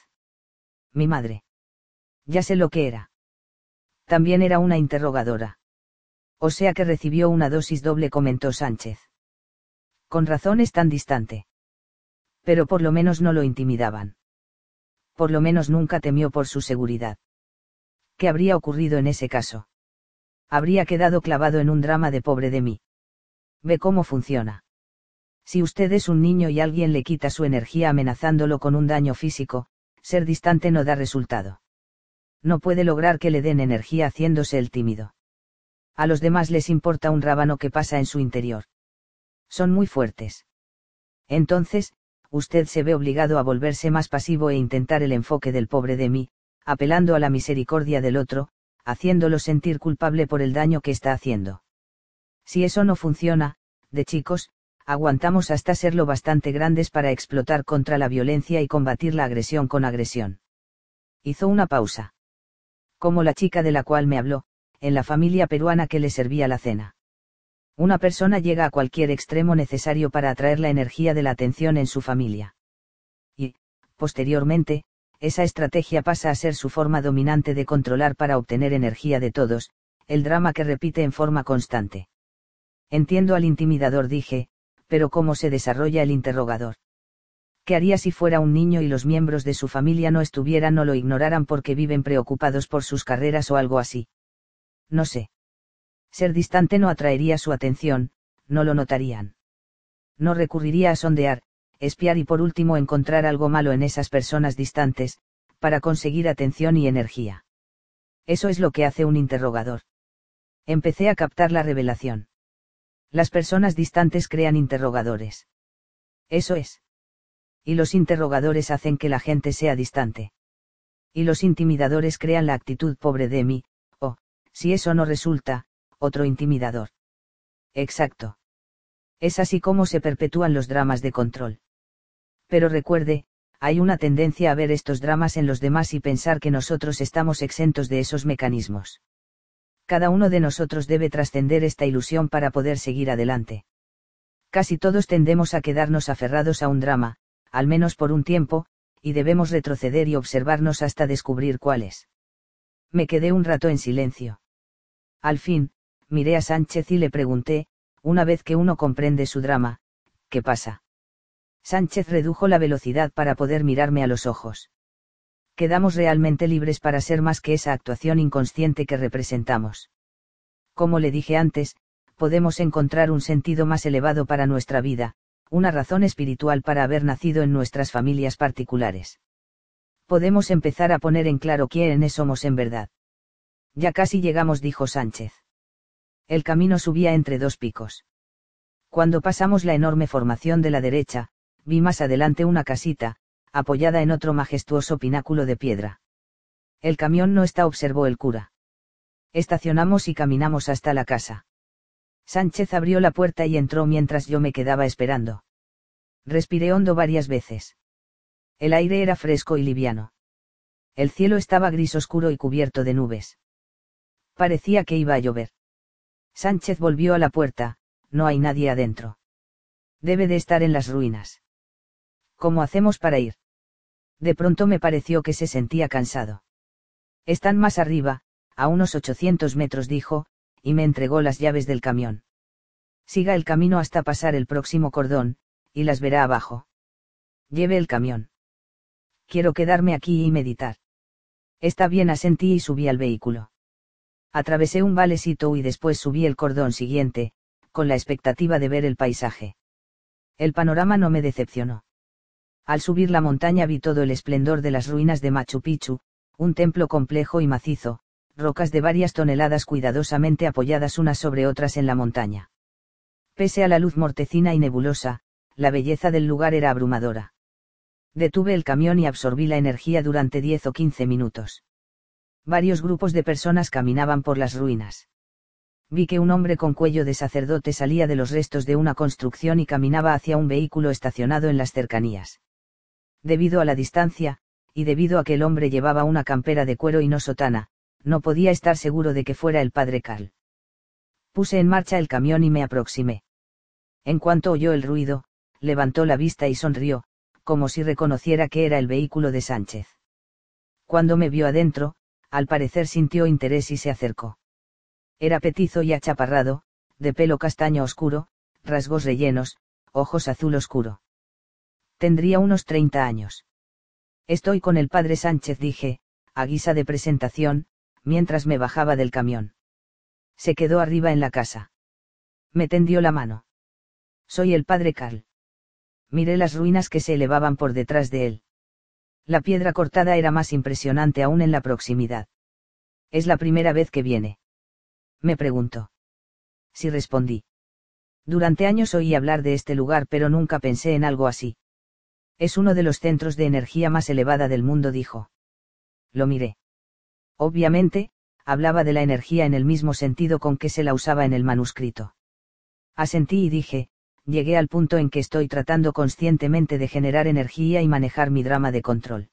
Mi madre. Ya sé lo que era. También era una interrogadora. O sea que recibió una dosis doble, comentó Sánchez. Con razón es tan distante. Pero por lo menos no lo intimidaban. Por lo menos nunca temió por su seguridad. ¿Qué habría ocurrido en ese caso? Habría quedado clavado en un drama de pobre de mí. Ve cómo funciona. Si usted es un niño y alguien le quita su energía amenazándolo con un daño físico, ser distante no da resultado. No puede lograr que le den energía haciéndose el tímido. A los demás les importa un rábano que pasa en su interior. Son muy fuertes. Entonces, usted se ve obligado a volverse más pasivo e intentar el enfoque del pobre de mí, apelando a la misericordia del otro, haciéndolo sentir culpable por el daño que está haciendo. Si eso no funciona, de chicos, aguantamos hasta ser lo bastante grandes para explotar contra la violencia y combatir la agresión con agresión. Hizo una pausa. Como la chica de la cual me habló, en la familia peruana que le servía la cena. Una persona llega a cualquier extremo necesario para atraer la energía de la atención en su familia. Y, posteriormente, esa estrategia pasa a ser su forma dominante de controlar para obtener energía de todos, el drama que repite en forma constante. Entiendo al intimidador, dije, pero ¿cómo se desarrolla el interrogador? ¿Qué haría si fuera un niño y los miembros de su familia no estuvieran o lo ignoraran porque viven preocupados por sus carreras o algo así? No sé. Ser distante no atraería su atención, no lo notarían. No recurriría a sondear, espiar y por último encontrar algo malo en esas personas distantes, para conseguir atención y energía. Eso es lo que hace un interrogador. Empecé a captar la revelación. Las personas distantes crean interrogadores. Eso es. Y los interrogadores hacen que la gente sea distante. Y los intimidadores crean la actitud pobre de mí, o, si eso no resulta, otro intimidador. Exacto. Es así como se perpetúan los dramas de control. Pero recuerde, hay una tendencia a ver estos dramas en los demás y pensar que nosotros estamos exentos de esos mecanismos cada uno de nosotros debe trascender esta ilusión para poder seguir adelante. Casi todos tendemos a quedarnos aferrados a un drama, al menos por un tiempo, y debemos retroceder y observarnos hasta descubrir cuáles. Me quedé un rato en silencio. Al fin, miré a Sánchez y le pregunté, una vez que uno comprende su drama, ¿qué pasa? Sánchez redujo la velocidad para poder mirarme a los ojos quedamos realmente libres para ser más que esa actuación inconsciente que representamos. Como le dije antes, podemos encontrar un sentido más elevado para nuestra vida, una razón espiritual para haber nacido en nuestras familias particulares. Podemos empezar a poner en claro quiénes somos en verdad. Ya casi llegamos, dijo Sánchez. El camino subía entre dos picos. Cuando pasamos la enorme formación de la derecha, vi más adelante una casita, apoyada en otro majestuoso pináculo de piedra. El camión no está, observó el cura. Estacionamos y caminamos hasta la casa. Sánchez abrió la puerta y entró mientras yo me quedaba esperando. Respiré hondo varias veces. El aire era fresco y liviano. El cielo estaba gris oscuro y cubierto de nubes. Parecía que iba a llover. Sánchez volvió a la puerta, no hay nadie adentro. Debe de estar en las ruinas. ¿Cómo hacemos para ir? de pronto me pareció que se sentía cansado. Están más arriba, a unos 800 metros dijo, y me entregó las llaves del camión. Siga el camino hasta pasar el próximo cordón, y las verá abajo. Lleve el camión. Quiero quedarme aquí y meditar. Está bien, asentí y subí al vehículo. Atravesé un valecito y después subí el cordón siguiente, con la expectativa de ver el paisaje. El panorama no me decepcionó. Al subir la montaña vi todo el esplendor de las ruinas de Machu Picchu, un templo complejo y macizo, rocas de varias toneladas cuidadosamente apoyadas unas sobre otras en la montaña. Pese a la luz mortecina y nebulosa, la belleza del lugar era abrumadora. Detuve el camión y absorbí la energía durante 10 o 15 minutos. Varios grupos de personas caminaban por las ruinas. Vi que un hombre con cuello de sacerdote salía de los restos de una construcción y caminaba hacia un vehículo estacionado en las cercanías. Debido a la distancia, y debido a que el hombre llevaba una campera de cuero y no sotana, no podía estar seguro de que fuera el padre Carl. Puse en marcha el camión y me aproximé. En cuanto oyó el ruido, levantó la vista y sonrió, como si reconociera que era el vehículo de Sánchez. Cuando me vio adentro, al parecer sintió interés y se acercó. Era petizo y achaparrado, de pelo castaño oscuro, rasgos rellenos, ojos azul oscuro. Tendría unos 30 años. Estoy con el padre Sánchez, dije, a guisa de presentación, mientras me bajaba del camión. Se quedó arriba en la casa. Me tendió la mano. Soy el padre Carl. Miré las ruinas que se elevaban por detrás de él. La piedra cortada era más impresionante aún en la proximidad. Es la primera vez que viene. Me preguntó. Sí respondí. Durante años oí hablar de este lugar pero nunca pensé en algo así. Es uno de los centros de energía más elevada del mundo, dijo. Lo miré. Obviamente, hablaba de la energía en el mismo sentido con que se la usaba en el manuscrito. Asentí y dije, llegué al punto en que estoy tratando conscientemente de generar energía y manejar mi drama de control.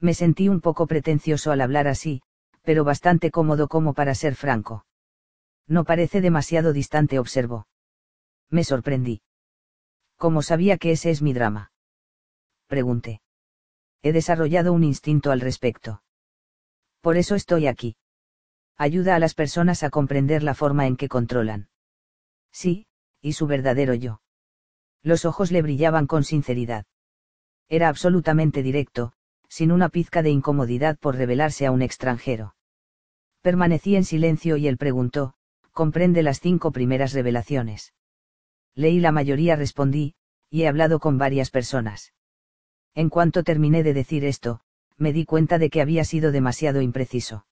Me sentí un poco pretencioso al hablar así, pero bastante cómodo como para ser franco. No parece demasiado distante, observó. Me sorprendí. ¿Cómo sabía que ese es mi drama? pregunté. He desarrollado un instinto al respecto. Por eso estoy aquí. Ayuda a las personas a comprender la forma en que controlan. Sí, y su verdadero yo. Los ojos le brillaban con sinceridad. Era absolutamente directo, sin una pizca de incomodidad por revelarse a un extranjero. Permanecí en silencio y él preguntó, ¿comprende las cinco primeras revelaciones? Leí la mayoría, respondí, y he hablado con varias personas. En cuanto terminé de decir esto, me di cuenta de que había sido demasiado impreciso.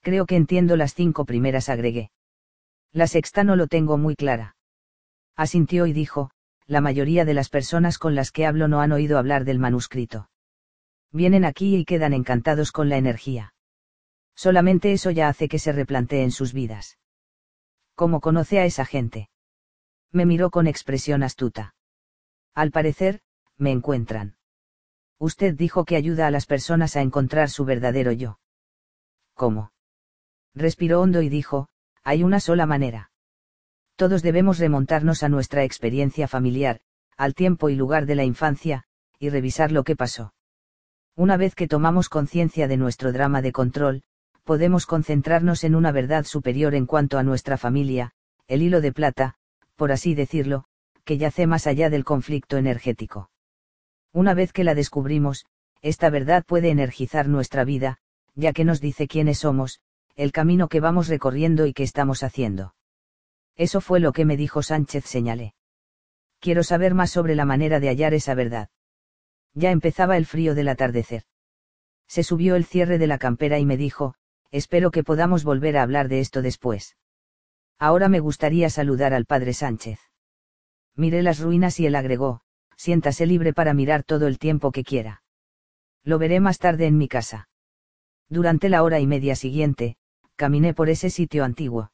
Creo que entiendo las cinco primeras, agregué. La sexta no lo tengo muy clara. Asintió y dijo, la mayoría de las personas con las que hablo no han oído hablar del manuscrito. Vienen aquí y quedan encantados con la energía. Solamente eso ya hace que se replanteen sus vidas. ¿Cómo conoce a esa gente? Me miró con expresión astuta. Al parecer, me encuentran. Usted dijo que ayuda a las personas a encontrar su verdadero yo. ¿Cómo? Respiró hondo y dijo, hay una sola manera. Todos debemos remontarnos a nuestra experiencia familiar, al tiempo y lugar de la infancia, y revisar lo que pasó. Una vez que tomamos conciencia de nuestro drama de control, podemos concentrarnos en una verdad superior en cuanto a nuestra familia, el hilo de plata, por así decirlo, que yace más allá del conflicto energético. Una vez que la descubrimos, esta verdad puede energizar nuestra vida, ya que nos dice quiénes somos, el camino que vamos recorriendo y qué estamos haciendo. Eso fue lo que me dijo Sánchez, señalé. Quiero saber más sobre la manera de hallar esa verdad. Ya empezaba el frío del atardecer. Se subió el cierre de la campera y me dijo, espero que podamos volver a hablar de esto después. Ahora me gustaría saludar al padre Sánchez. Miré las ruinas y él agregó, siéntase libre para mirar todo el tiempo que quiera. Lo veré más tarde en mi casa. Durante la hora y media siguiente, caminé por ese sitio antiguo.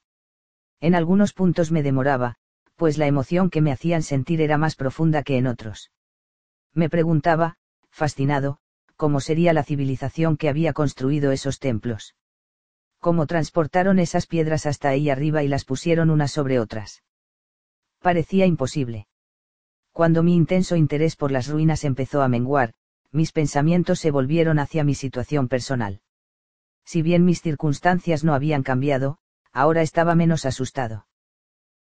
En algunos puntos me demoraba, pues la emoción que me hacían sentir era más profunda que en otros. Me preguntaba, fascinado, cómo sería la civilización que había construido esos templos. Cómo transportaron esas piedras hasta ahí arriba y las pusieron unas sobre otras. Parecía imposible. Cuando mi intenso interés por las ruinas empezó a menguar, mis pensamientos se volvieron hacia mi situación personal. Si bien mis circunstancias no habían cambiado, ahora estaba menos asustado.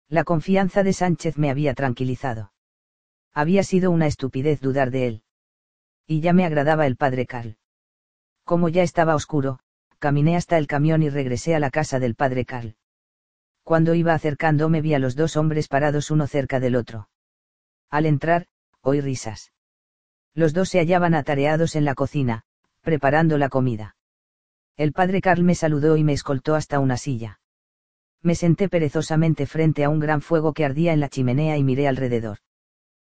La confianza de Sánchez me había tranquilizado. Había sido una estupidez dudar de él. Y ya me agradaba el padre Carl. Como ya estaba oscuro, caminé hasta el camión y regresé a la casa del padre Carl. Cuando iba acercándome vi a los dos hombres parados uno cerca del otro. Al entrar, oí risas. Los dos se hallaban atareados en la cocina, preparando la comida. El padre Carl me saludó y me escoltó hasta una silla. Me senté perezosamente frente a un gran fuego que ardía en la chimenea y miré alrededor.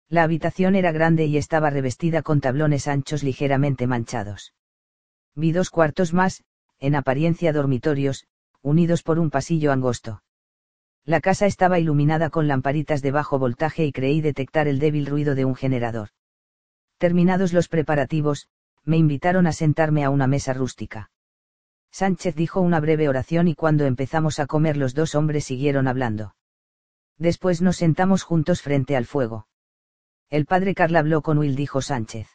La habitación era grande y estaba revestida con tablones anchos ligeramente manchados. Vi dos cuartos más, en apariencia dormitorios, unidos por un pasillo angosto. La casa estaba iluminada con lamparitas de bajo voltaje y creí detectar el débil ruido de un generador. Terminados los preparativos, me invitaron a sentarme a una mesa rústica. Sánchez dijo una breve oración y cuando empezamos a comer los dos hombres siguieron hablando. Después nos sentamos juntos frente al fuego. El padre Carl habló con Will, dijo Sánchez.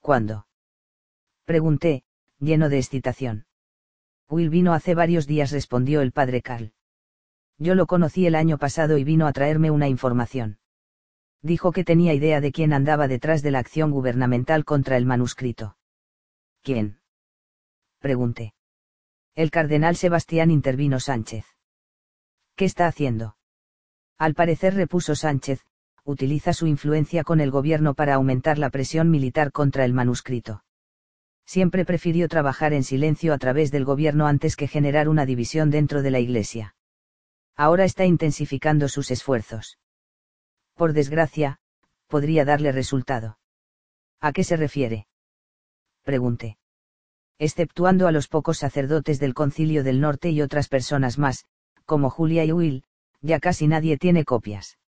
¿Cuándo? Pregunté, lleno de excitación. Will vino hace varios días, respondió el padre Carl. Yo lo conocí el año pasado y vino a traerme una información. Dijo que tenía idea de quién andaba detrás de la acción gubernamental contra el manuscrito. ¿Quién? Pregunté. El cardenal Sebastián intervino Sánchez. ¿Qué está haciendo? Al parecer repuso Sánchez, utiliza su influencia con el gobierno para aumentar la presión militar contra el manuscrito. Siempre prefirió trabajar en silencio a través del gobierno antes que generar una división dentro de la Iglesia. Ahora está intensificando sus esfuerzos. Por desgracia, podría darle resultado. ¿A qué se refiere? Pregunté exceptuando a los pocos sacerdotes del Concilio del Norte y otras personas más, como Julia y Will, ya casi nadie tiene copias.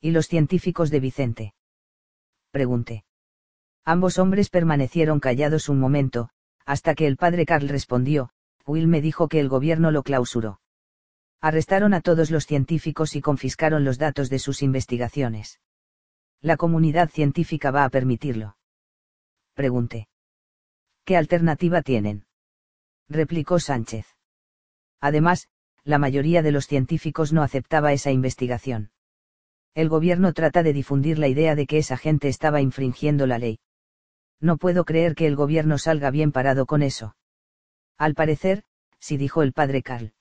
¿Y los científicos de Vicente? Pregunté. Ambos hombres permanecieron callados un momento, hasta que el padre Carl respondió, Will me dijo que el gobierno lo clausuró. Arrestaron a todos los científicos y confiscaron los datos de sus investigaciones. La comunidad científica va a permitirlo. Pregunté. ¿Qué alternativa tienen? replicó Sánchez. Además, la mayoría de los científicos no aceptaba esa investigación. El gobierno trata de difundir la idea de que esa gente estaba infringiendo la ley. No puedo creer que el gobierno salga bien parado con eso. Al parecer, sí dijo el padre Carl.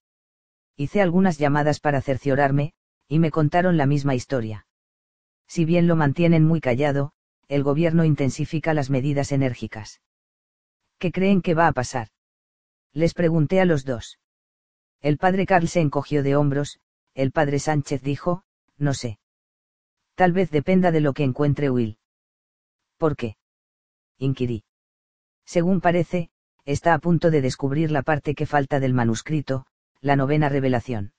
Hice algunas llamadas para cerciorarme, y me contaron la misma historia. Si bien lo mantienen muy callado, el gobierno intensifica las medidas enérgicas. ¿Qué creen que va a pasar? Les pregunté a los dos. El padre Carl se encogió de hombros, el padre Sánchez dijo, no sé. Tal vez dependa de lo que encuentre Will. ¿Por qué? inquirí. Según parece, está a punto de descubrir la parte que falta del manuscrito, la novena revelación.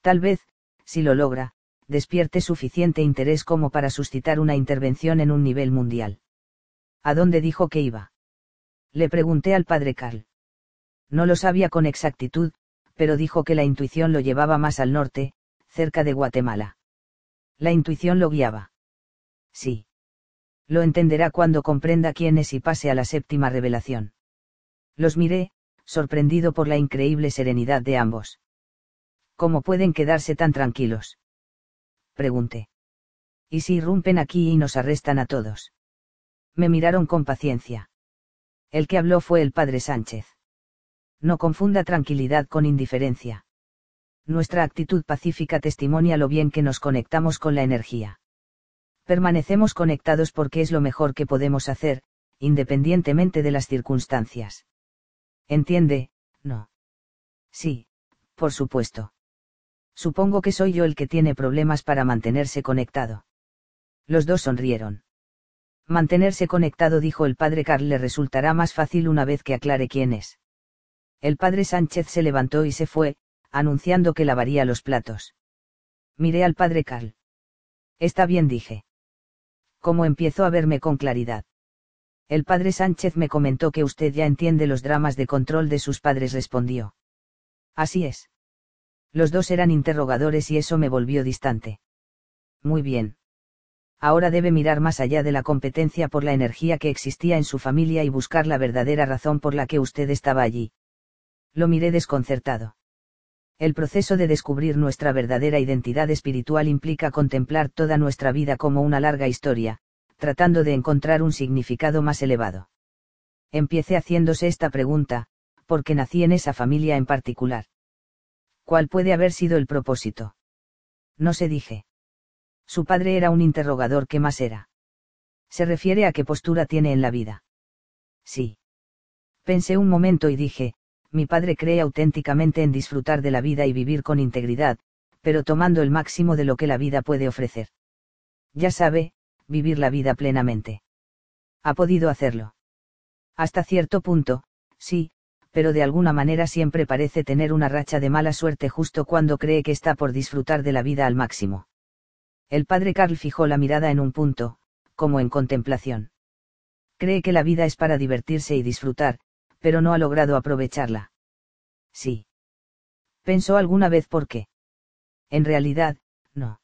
Tal vez, si lo logra, despierte suficiente interés como para suscitar una intervención en un nivel mundial. ¿A dónde dijo que iba? Le pregunté al padre Carl. No lo sabía con exactitud, pero dijo que la intuición lo llevaba más al norte, cerca de Guatemala. La intuición lo guiaba. Sí. Lo entenderá cuando comprenda quién es y pase a la séptima revelación. Los miré, sorprendido por la increíble serenidad de ambos. ¿Cómo pueden quedarse tan tranquilos? Pregunté. ¿Y si irrumpen aquí y nos arrestan a todos? Me miraron con paciencia. El que habló fue el padre Sánchez. No confunda tranquilidad con indiferencia. Nuestra actitud pacífica testimonia lo bien que nos conectamos con la energía. Permanecemos conectados porque es lo mejor que podemos hacer, independientemente de las circunstancias. ¿Entiende? No. Sí, por supuesto. Supongo que soy yo el que tiene problemas para mantenerse conectado. Los dos sonrieron. Mantenerse conectado, dijo el padre Carl, le resultará más fácil una vez que aclare quién es. El padre Sánchez se levantó y se fue, anunciando que lavaría los platos. Miré al padre Carl. Está bien, dije. ¿Cómo empiezo a verme con claridad? El padre Sánchez me comentó que usted ya entiende los dramas de control de sus padres, respondió. Así es. Los dos eran interrogadores y eso me volvió distante. Muy bien ahora debe mirar más allá de la competencia por la energía que existía en su familia y buscar la verdadera razón por la que usted estaba allí. Lo miré desconcertado. El proceso de descubrir nuestra verdadera identidad espiritual implica contemplar toda nuestra vida como una larga historia, tratando de encontrar un significado más elevado. Empiece haciéndose esta pregunta, porque nací en esa familia en particular. ¿Cuál puede haber sido el propósito? No se dije. Su padre era un interrogador, ¿qué más era? Se refiere a qué postura tiene en la vida. Sí. Pensé un momento y dije, mi padre cree auténticamente en disfrutar de la vida y vivir con integridad, pero tomando el máximo de lo que la vida puede ofrecer. Ya sabe, vivir la vida plenamente. Ha podido hacerlo. Hasta cierto punto, sí, pero de alguna manera siempre parece tener una racha de mala suerte justo cuando cree que está por disfrutar de la vida al máximo. El padre Carl fijó la mirada en un punto, como en contemplación. Cree que la vida es para divertirse y disfrutar, pero no ha logrado aprovecharla. Sí. ¿Pensó alguna vez por qué? En realidad, no.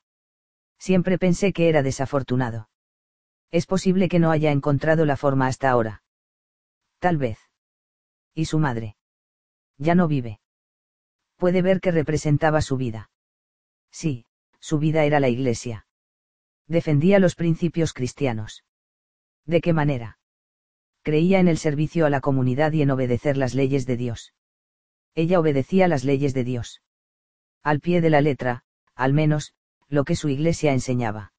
Siempre pensé que era desafortunado. Es posible que no haya encontrado la forma hasta ahora. Tal vez. ¿Y su madre? Ya no vive. Puede ver que representaba su vida. Sí, su vida era la iglesia. Defendía los principios cristianos. ¿De qué manera? Creía en el servicio a la comunidad y en obedecer las leyes de Dios. Ella obedecía las leyes de Dios. Al pie de la letra, al menos, lo que su iglesia enseñaba.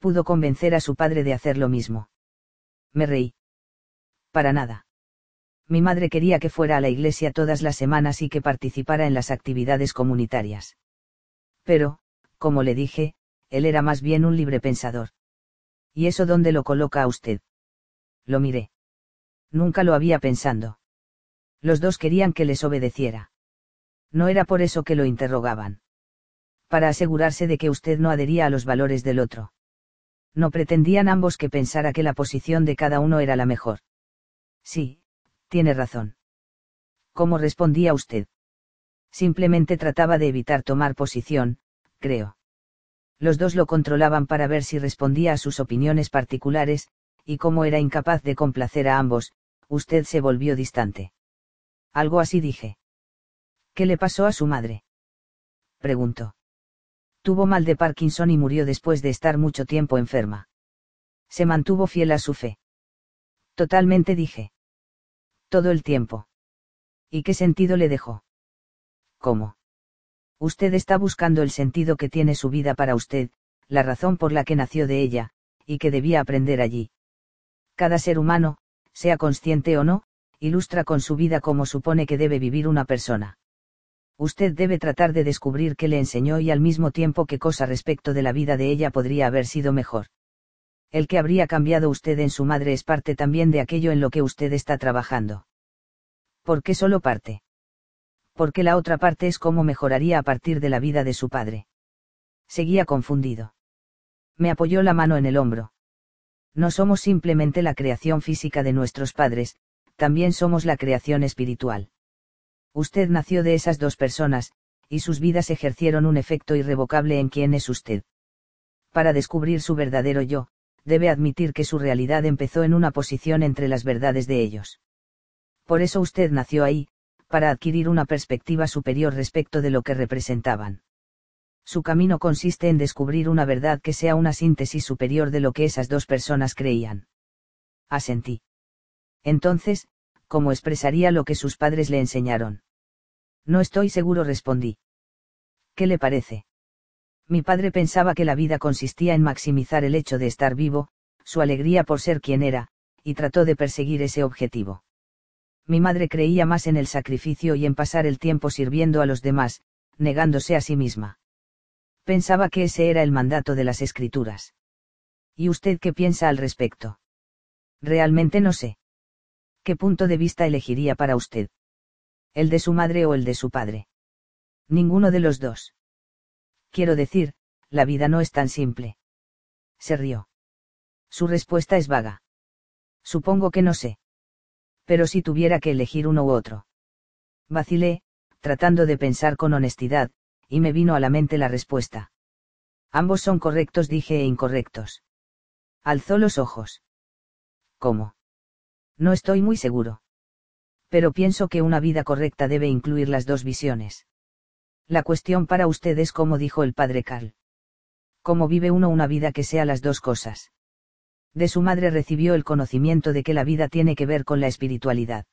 Pudo convencer a su padre de hacer lo mismo. Me reí. Para nada. Mi madre quería que fuera a la iglesia todas las semanas y que participara en las actividades comunitarias. Pero, como le dije, él era más bien un libre pensador. ¿Y eso dónde lo coloca a usted? Lo miré. Nunca lo había pensando. Los dos querían que les obedeciera. No era por eso que lo interrogaban. Para asegurarse de que usted no adhería a los valores del otro. No pretendían ambos que pensara que la posición de cada uno era la mejor. Sí, tiene razón. ¿Cómo respondía usted? Simplemente trataba de evitar tomar posición, creo. Los dos lo controlaban para ver si respondía a sus opiniones particulares, y como era incapaz de complacer a ambos, usted se volvió distante. Algo así dije. ¿Qué le pasó a su madre? Preguntó. Tuvo mal de Parkinson y murió después de estar mucho tiempo enferma. Se mantuvo fiel a su fe. Totalmente dije. Todo el tiempo. ¿Y qué sentido le dejó? ¿Cómo? Usted está buscando el sentido que tiene su vida para usted, la razón por la que nació de ella, y que debía aprender allí. Cada ser humano, sea consciente o no, ilustra con su vida cómo supone que debe vivir una persona. Usted debe tratar de descubrir qué le enseñó y al mismo tiempo qué cosa respecto de la vida de ella podría haber sido mejor el que habría cambiado usted en su madre es parte también de aquello en lo que usted está trabajando. ¿Por qué solo parte? Porque la otra parte es cómo mejoraría a partir de la vida de su padre. Seguía confundido. Me apoyó la mano en el hombro. No somos simplemente la creación física de nuestros padres, también somos la creación espiritual. Usted nació de esas dos personas, y sus vidas ejercieron un efecto irrevocable en quién es usted. Para descubrir su verdadero yo, debe admitir que su realidad empezó en una posición entre las verdades de ellos. Por eso usted nació ahí, para adquirir una perspectiva superior respecto de lo que representaban. Su camino consiste en descubrir una verdad que sea una síntesis superior de lo que esas dos personas creían. Asentí. Entonces, ¿cómo expresaría lo que sus padres le enseñaron? No estoy seguro, respondí. ¿Qué le parece? Mi padre pensaba que la vida consistía en maximizar el hecho de estar vivo, su alegría por ser quien era, y trató de perseguir ese objetivo. Mi madre creía más en el sacrificio y en pasar el tiempo sirviendo a los demás, negándose a sí misma. Pensaba que ese era el mandato de las escrituras. ¿Y usted qué piensa al respecto? Realmente no sé. ¿Qué punto de vista elegiría para usted? ¿El de su madre o el de su padre? Ninguno de los dos. Quiero decir, la vida no es tan simple. Se rió. Su respuesta es vaga. Supongo que no sé. Pero si tuviera que elegir uno u otro. Vacilé, tratando de pensar con honestidad, y me vino a la mente la respuesta. Ambos son correctos, dije, e incorrectos. Alzó los ojos. ¿Cómo? No estoy muy seguro. Pero pienso que una vida correcta debe incluir las dos visiones. La cuestión para usted es como dijo el padre Carl. ¿Cómo vive uno una vida que sea las dos cosas? De su madre recibió el conocimiento de que la vida tiene que ver con la espiritualidad.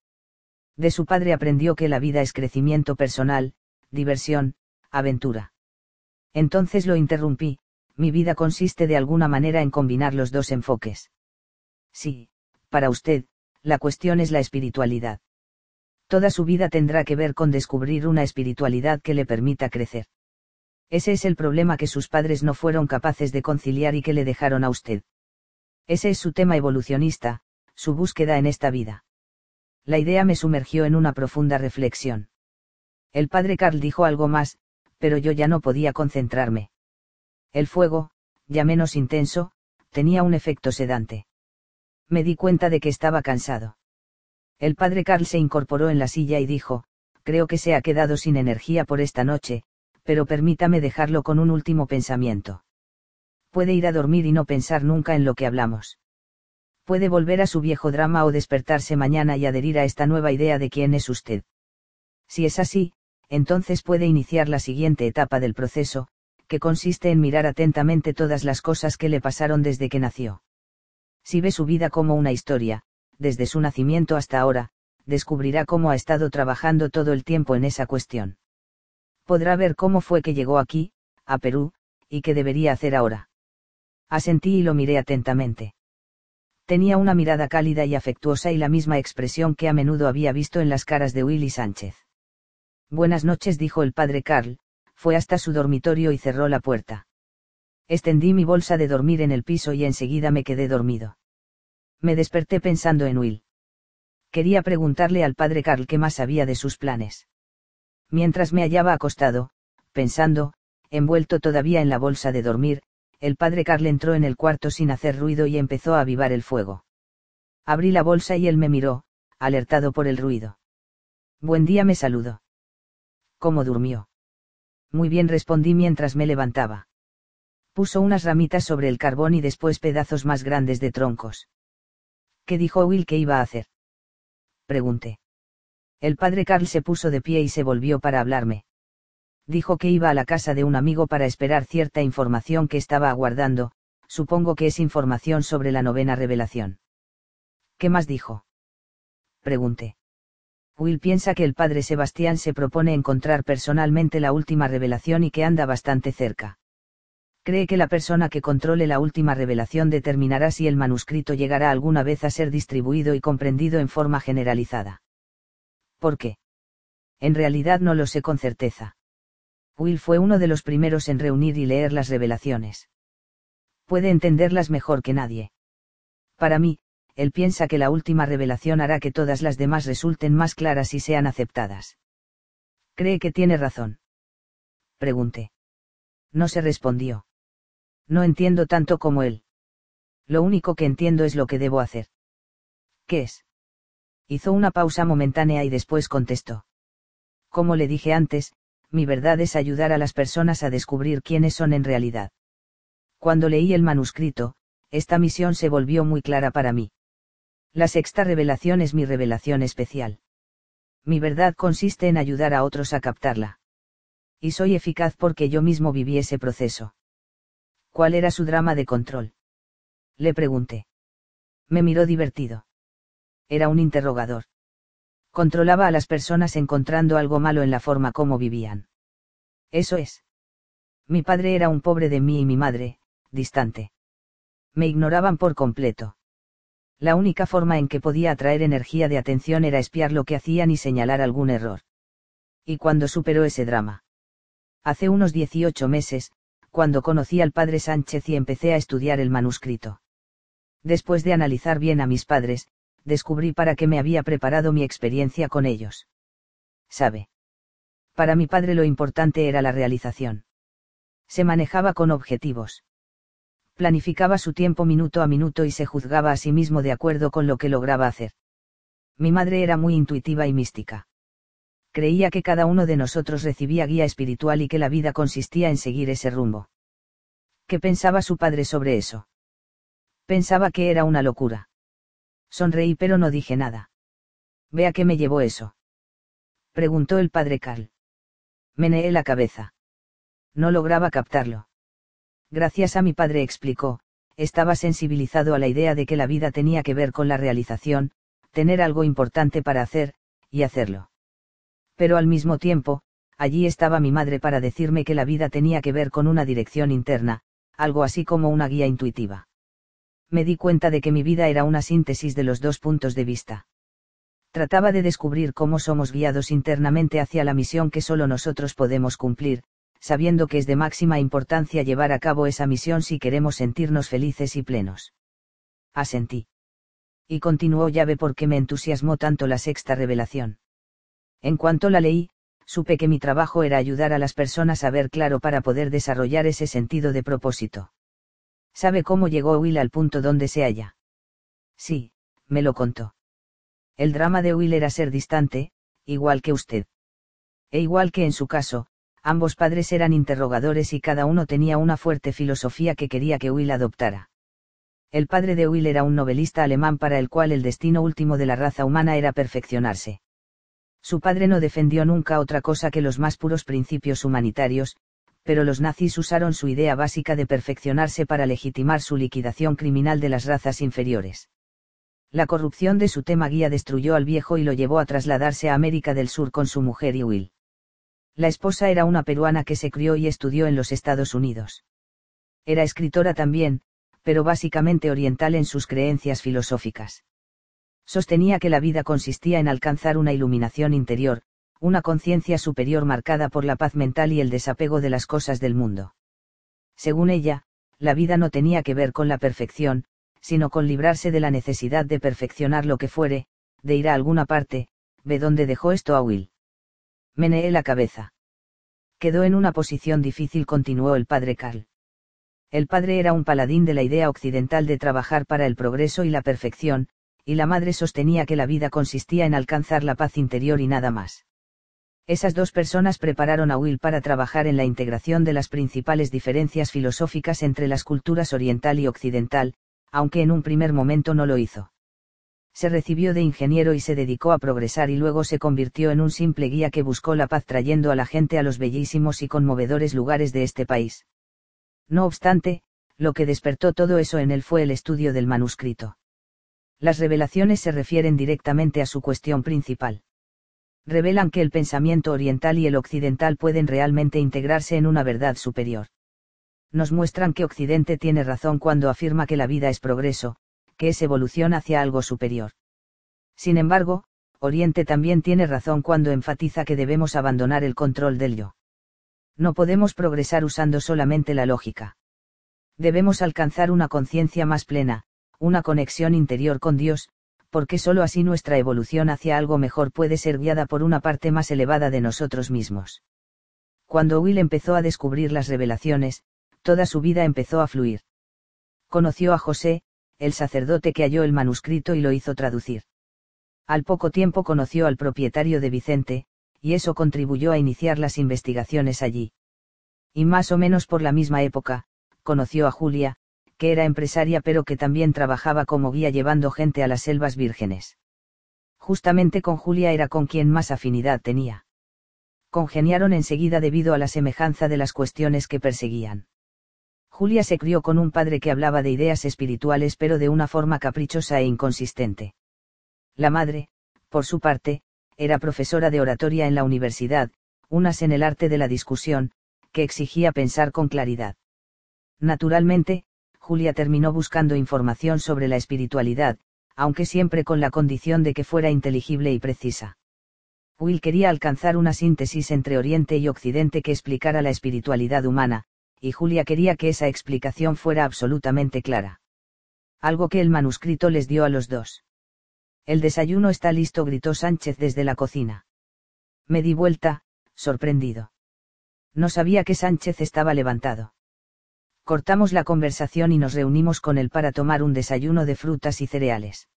De su padre aprendió que la vida es crecimiento personal, diversión, aventura. Entonces lo interrumpí, mi vida consiste de alguna manera en combinar los dos enfoques. Sí, para usted, la cuestión es la espiritualidad. Toda su vida tendrá que ver con descubrir una espiritualidad que le permita crecer. Ese es el problema que sus padres no fueron capaces de conciliar y que le dejaron a usted. Ese es su tema evolucionista, su búsqueda en esta vida. La idea me sumergió en una profunda reflexión. El padre Carl dijo algo más, pero yo ya no podía concentrarme. El fuego, ya menos intenso, tenía un efecto sedante. Me di cuenta de que estaba cansado. El padre Carl se incorporó en la silla y dijo, creo que se ha quedado sin energía por esta noche, pero permítame dejarlo con un último pensamiento. Puede ir a dormir y no pensar nunca en lo que hablamos. Puede volver a su viejo drama o despertarse mañana y adherir a esta nueva idea de quién es usted. Si es así, entonces puede iniciar la siguiente etapa del proceso, que consiste en mirar atentamente todas las cosas que le pasaron desde que nació. Si ve su vida como una historia, desde su nacimiento hasta ahora, descubrirá cómo ha estado trabajando todo el tiempo en esa cuestión. Podrá ver cómo fue que llegó aquí, a Perú, y qué debería hacer ahora. Asentí y lo miré atentamente. Tenía una mirada cálida y afectuosa y la misma expresión que a menudo había visto en las caras de Willy Sánchez. Buenas noches, dijo el padre Carl, fue hasta su dormitorio y cerró la puerta. Extendí mi bolsa de dormir en el piso y enseguida me quedé dormido. Me desperté pensando en Will. Quería preguntarle al padre Carl qué más sabía de sus planes. Mientras me hallaba acostado, pensando, envuelto todavía en la bolsa de dormir, el padre Carl entró en el cuarto sin hacer ruido y empezó a avivar el fuego. Abrí la bolsa y él me miró, alertado por el ruido. Buen día me saludó. ¿Cómo durmió? Muy bien respondí mientras me levantaba. Puso unas ramitas sobre el carbón y después pedazos más grandes de troncos. ¿Qué dijo Will que iba a hacer? Pregunté. El padre Carl se puso de pie y se volvió para hablarme. Dijo que iba a la casa de un amigo para esperar cierta información que estaba aguardando, supongo que es información sobre la novena revelación. ¿Qué más dijo? Pregunté. Will piensa que el padre Sebastián se propone encontrar personalmente la última revelación y que anda bastante cerca. Cree que la persona que controle la última revelación determinará si el manuscrito llegará alguna vez a ser distribuido y comprendido en forma generalizada. ¿Por qué? En realidad no lo sé con certeza. Will fue uno de los primeros en reunir y leer las revelaciones. Puede entenderlas mejor que nadie. Para mí, él piensa que la última revelación hará que todas las demás resulten más claras y sean aceptadas. ¿Cree que tiene razón? Pregunté. No se respondió. No entiendo tanto como él. Lo único que entiendo es lo que debo hacer. ¿Qué es? Hizo una pausa momentánea y después contestó. Como le dije antes, mi verdad es ayudar a las personas a descubrir quiénes son en realidad. Cuando leí el manuscrito, esta misión se volvió muy clara para mí. La sexta revelación es mi revelación especial. Mi verdad consiste en ayudar a otros a captarla. Y soy eficaz porque yo mismo viví ese proceso. ¿Cuál era su drama de control? Le pregunté. Me miró divertido. Era un interrogador. Controlaba a las personas encontrando algo malo en la forma como vivían. Eso es. Mi padre era un pobre de mí y mi madre, distante. Me ignoraban por completo la única forma en que podía atraer energía de atención era espiar lo que hacían y señalar algún error. ¿Y cuando superó ese drama? Hace unos 18 meses, cuando conocí al padre Sánchez y empecé a estudiar el manuscrito. Después de analizar bien a mis padres, descubrí para qué me había preparado mi experiencia con ellos. ¿Sabe? Para mi padre lo importante era la realización. Se manejaba con objetivos planificaba su tiempo minuto a minuto y se juzgaba a sí mismo de acuerdo con lo que lograba hacer. Mi madre era muy intuitiva y mística. Creía que cada uno de nosotros recibía guía espiritual y que la vida consistía en seguir ese rumbo. ¿Qué pensaba su padre sobre eso? Pensaba que era una locura. Sonreí pero no dije nada. ¿Vea qué me llevó eso? Preguntó el padre Carl. Meneé la cabeza. No lograba captarlo gracias a mi padre explicó, estaba sensibilizado a la idea de que la vida tenía que ver con la realización, tener algo importante para hacer, y hacerlo. Pero al mismo tiempo, allí estaba mi madre para decirme que la vida tenía que ver con una dirección interna, algo así como una guía intuitiva. Me di cuenta de que mi vida era una síntesis de los dos puntos de vista. Trataba de descubrir cómo somos guiados internamente hacia la misión que solo nosotros podemos cumplir, sabiendo que es de máxima importancia llevar a cabo esa misión si queremos sentirnos felices y plenos. Asentí. Y continuó llave porque me entusiasmó tanto la sexta revelación. En cuanto la leí, supe que mi trabajo era ayudar a las personas a ver claro para poder desarrollar ese sentido de propósito. ¿Sabe cómo llegó Will al punto donde se halla? Sí, me lo contó. El drama de Will era ser distante, igual que usted. E igual que en su caso, ambos padres eran interrogadores y cada uno tenía una fuerte filosofía que quería que Will adoptara. El padre de Will era un novelista alemán para el cual el destino último de la raza humana era perfeccionarse. Su padre no defendió nunca otra cosa que los más puros principios humanitarios, pero los nazis usaron su idea básica de perfeccionarse para legitimar su liquidación criminal de las razas inferiores. La corrupción de su tema guía destruyó al viejo y lo llevó a trasladarse a América del Sur con su mujer y Will. La esposa era una peruana que se crió y estudió en los Estados Unidos. Era escritora también, pero básicamente oriental en sus creencias filosóficas sostenía que la vida consistía en alcanzar una iluminación interior, una conciencia superior marcada por la paz mental y el desapego de las cosas del mundo. Según ella, la vida no tenía que ver con la perfección, sino con librarse de la necesidad de perfeccionar lo que fuere, de ir a alguna parte, ve dónde dejó esto a Will. Meneé la cabeza. Quedó en una posición difícil, continuó el padre Carl. El padre era un paladín de la idea occidental de trabajar para el progreso y la perfección, y la madre sostenía que la vida consistía en alcanzar la paz interior y nada más. Esas dos personas prepararon a Will para trabajar en la integración de las principales diferencias filosóficas entre las culturas oriental y occidental, aunque en un primer momento no lo hizo. Se recibió de ingeniero y se dedicó a progresar y luego se convirtió en un simple guía que buscó la paz trayendo a la gente a los bellísimos y conmovedores lugares de este país. No obstante, lo que despertó todo eso en él fue el estudio del manuscrito. Las revelaciones se refieren directamente a su cuestión principal. Revelan que el pensamiento oriental y el occidental pueden realmente integrarse en una verdad superior. Nos muestran que Occidente tiene razón cuando afirma que la vida es progreso, que es evolución hacia algo superior. Sin embargo, Oriente también tiene razón cuando enfatiza que debemos abandonar el control del yo. No podemos progresar usando solamente la lógica. Debemos alcanzar una conciencia más plena, una conexión interior con Dios, porque sólo así nuestra evolución hacia algo mejor puede ser guiada por una parte más elevada de nosotros mismos. Cuando Will empezó a descubrir las revelaciones, toda su vida empezó a fluir. Conoció a José, el sacerdote que halló el manuscrito y lo hizo traducir. Al poco tiempo conoció al propietario de Vicente, y eso contribuyó a iniciar las investigaciones allí. Y más o menos por la misma época, conoció a Julia, que era empresaria pero que también trabajaba como guía llevando gente a las selvas vírgenes. Justamente con Julia era con quien más afinidad tenía. Congeniaron enseguida debido a la semejanza de las cuestiones que perseguían. Julia se crió con un padre que hablaba de ideas espirituales pero de una forma caprichosa e inconsistente. La madre, por su parte, era profesora de oratoria en la universidad, unas en el arte de la discusión, que exigía pensar con claridad. Naturalmente, Julia terminó buscando información sobre la espiritualidad, aunque siempre con la condición de que fuera inteligible y precisa. Will quería alcanzar una síntesis entre Oriente y Occidente que explicara la espiritualidad humana, y Julia quería que esa explicación fuera absolutamente clara. Algo que el manuscrito les dio a los dos. El desayuno está listo, gritó Sánchez desde la cocina. Me di vuelta, sorprendido. No sabía que Sánchez estaba levantado. Cortamos la conversación y nos reunimos con él para tomar un desayuno de frutas y cereales.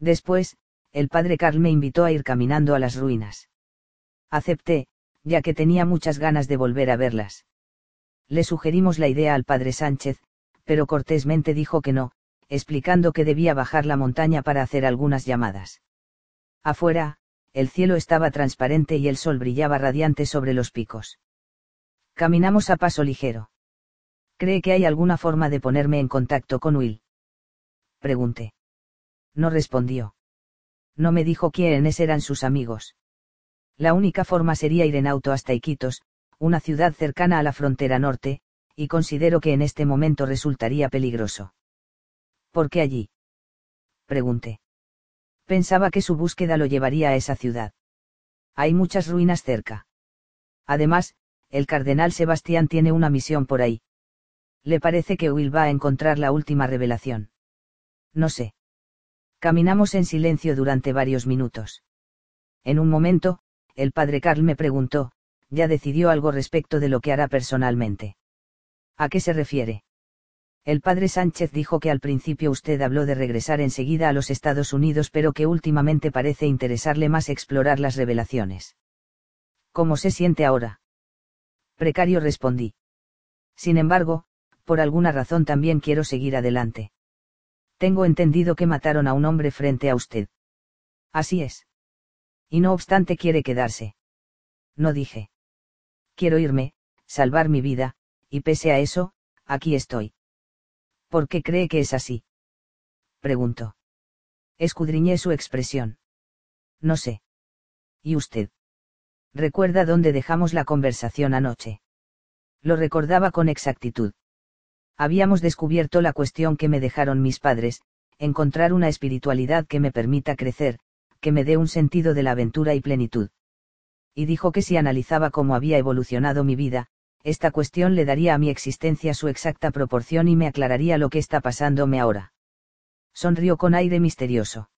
Después, el padre Carl me invitó a ir caminando a las ruinas. Acepté, ya que tenía muchas ganas de volver a verlas. Le sugerimos la idea al padre Sánchez, pero cortésmente dijo que no, explicando que debía bajar la montaña para hacer algunas llamadas. Afuera, el cielo estaba transparente y el sol brillaba radiante sobre los picos. Caminamos a paso ligero. ¿Cree que hay alguna forma de ponerme en contacto con Will? Pregunté. No respondió. No me dijo quiénes eran sus amigos. La única forma sería ir en auto hasta Iquitos, una ciudad cercana a la frontera norte, y considero que en este momento resultaría peligroso. ¿Por qué allí? Pregunté. Pensaba que su búsqueda lo llevaría a esa ciudad. Hay muchas ruinas cerca. Además, el cardenal Sebastián tiene una misión por ahí. Le parece que Will va a encontrar la última revelación. No sé. Caminamos en silencio durante varios minutos. En un momento, el padre Carl me preguntó, ¿ya decidió algo respecto de lo que hará personalmente? ¿A qué se refiere? El padre Sánchez dijo que al principio usted habló de regresar enseguida a los Estados Unidos, pero que últimamente parece interesarle más explorar las revelaciones. ¿Cómo se siente ahora? Precario respondí. Sin embargo, por alguna razón también quiero seguir adelante. Tengo entendido que mataron a un hombre frente a usted. Así es. Y no obstante quiere quedarse. No dije. Quiero irme, salvar mi vida, y pese a eso, aquí estoy. ¿Por qué cree que es así? Preguntó. Escudriñé su expresión. No sé. ¿Y usted? ¿Recuerda dónde dejamos la conversación anoche? Lo recordaba con exactitud. Habíamos descubierto la cuestión que me dejaron mis padres, encontrar una espiritualidad que me permita crecer, que me dé un sentido de la aventura y plenitud. Y dijo que si analizaba cómo había evolucionado mi vida, esta cuestión le daría a mi existencia su exacta proporción y me aclararía lo que está pasándome ahora. Sonrió con aire misterioso.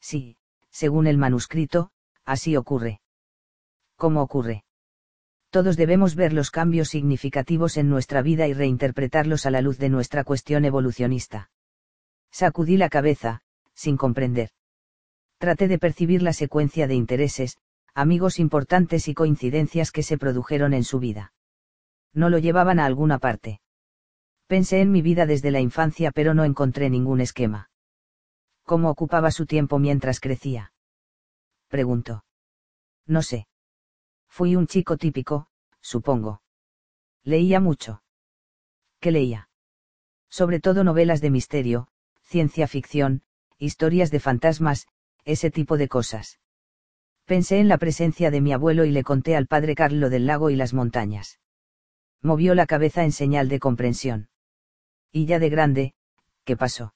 Sí, según el manuscrito, así ocurre. ¿Cómo ocurre? Todos debemos ver los cambios significativos en nuestra vida y reinterpretarlos a la luz de nuestra cuestión evolucionista. Sacudí la cabeza, sin comprender traté de percibir la secuencia de intereses, amigos importantes y coincidencias que se produjeron en su vida. No lo llevaban a alguna parte. Pensé en mi vida desde la infancia pero no encontré ningún esquema. ¿Cómo ocupaba su tiempo mientras crecía? Preguntó. No sé. Fui un chico típico, supongo. Leía mucho. ¿Qué leía? Sobre todo novelas de misterio, ciencia ficción, historias de fantasmas, ese tipo de cosas. Pensé en la presencia de mi abuelo y le conté al padre Carlo del lago y las montañas. Movió la cabeza en señal de comprensión. Y ya de grande, ¿qué pasó?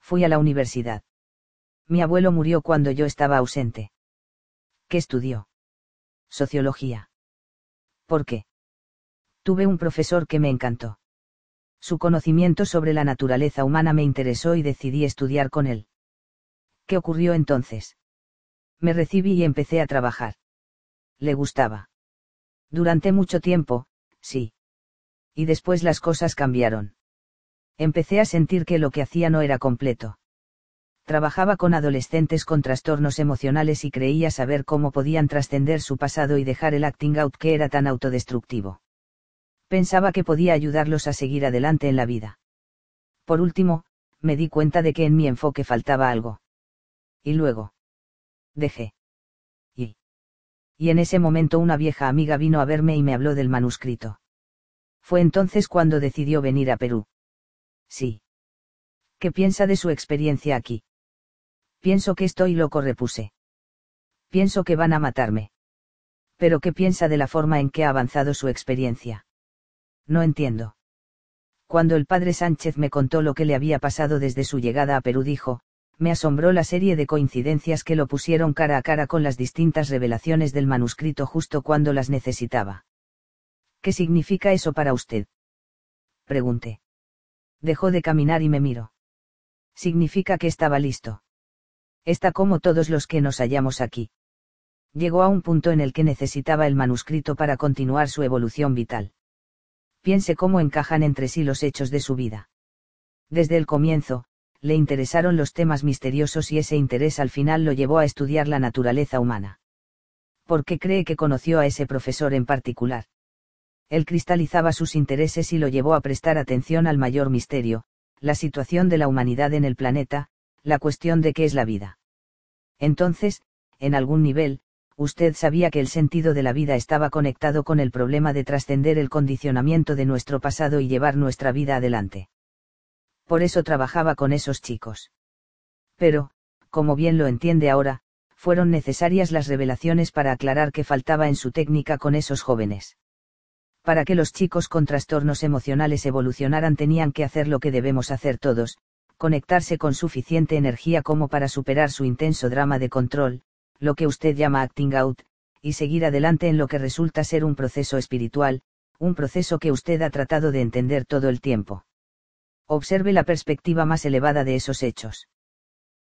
Fui a la universidad. Mi abuelo murió cuando yo estaba ausente. ¿Qué estudió? Sociología. ¿Por qué? Tuve un profesor que me encantó. Su conocimiento sobre la naturaleza humana me interesó y decidí estudiar con él. ¿Qué ocurrió entonces? Me recibí y empecé a trabajar. Le gustaba. Durante mucho tiempo, sí. Y después las cosas cambiaron. Empecé a sentir que lo que hacía no era completo. Trabajaba con adolescentes con trastornos emocionales y creía saber cómo podían trascender su pasado y dejar el acting out que era tan autodestructivo. Pensaba que podía ayudarlos a seguir adelante en la vida. Por último, me di cuenta de que en mi enfoque faltaba algo. Y luego. Dejé. Y. Y en ese momento una vieja amiga vino a verme y me habló del manuscrito. Fue entonces cuando decidió venir a Perú. Sí. ¿Qué piensa de su experiencia aquí? Pienso que estoy loco, repuse. Pienso que van a matarme. Pero ¿qué piensa de la forma en que ha avanzado su experiencia? No entiendo. Cuando el padre Sánchez me contó lo que le había pasado desde su llegada a Perú, dijo, me asombró la serie de coincidencias que lo pusieron cara a cara con las distintas revelaciones del manuscrito justo cuando las necesitaba. ¿Qué significa eso para usted? Pregunté. Dejó de caminar y me miró. Significa que estaba listo. Está como todos los que nos hallamos aquí. Llegó a un punto en el que necesitaba el manuscrito para continuar su evolución vital. Piense cómo encajan entre sí los hechos de su vida. Desde el comienzo, le interesaron los temas misteriosos y ese interés al final lo llevó a estudiar la naturaleza humana. ¿Por qué cree que conoció a ese profesor en particular? Él cristalizaba sus intereses y lo llevó a prestar atención al mayor misterio, la situación de la humanidad en el planeta, la cuestión de qué es la vida. Entonces, en algún nivel, usted sabía que el sentido de la vida estaba conectado con el problema de trascender el condicionamiento de nuestro pasado y llevar nuestra vida adelante por eso trabajaba con esos chicos. Pero, como bien lo entiende ahora, fueron necesarias las revelaciones para aclarar qué faltaba en su técnica con esos jóvenes. Para que los chicos con trastornos emocionales evolucionaran tenían que hacer lo que debemos hacer todos, conectarse con suficiente energía como para superar su intenso drama de control, lo que usted llama acting out, y seguir adelante en lo que resulta ser un proceso espiritual, un proceso que usted ha tratado de entender todo el tiempo. Observe la perspectiva más elevada de esos hechos.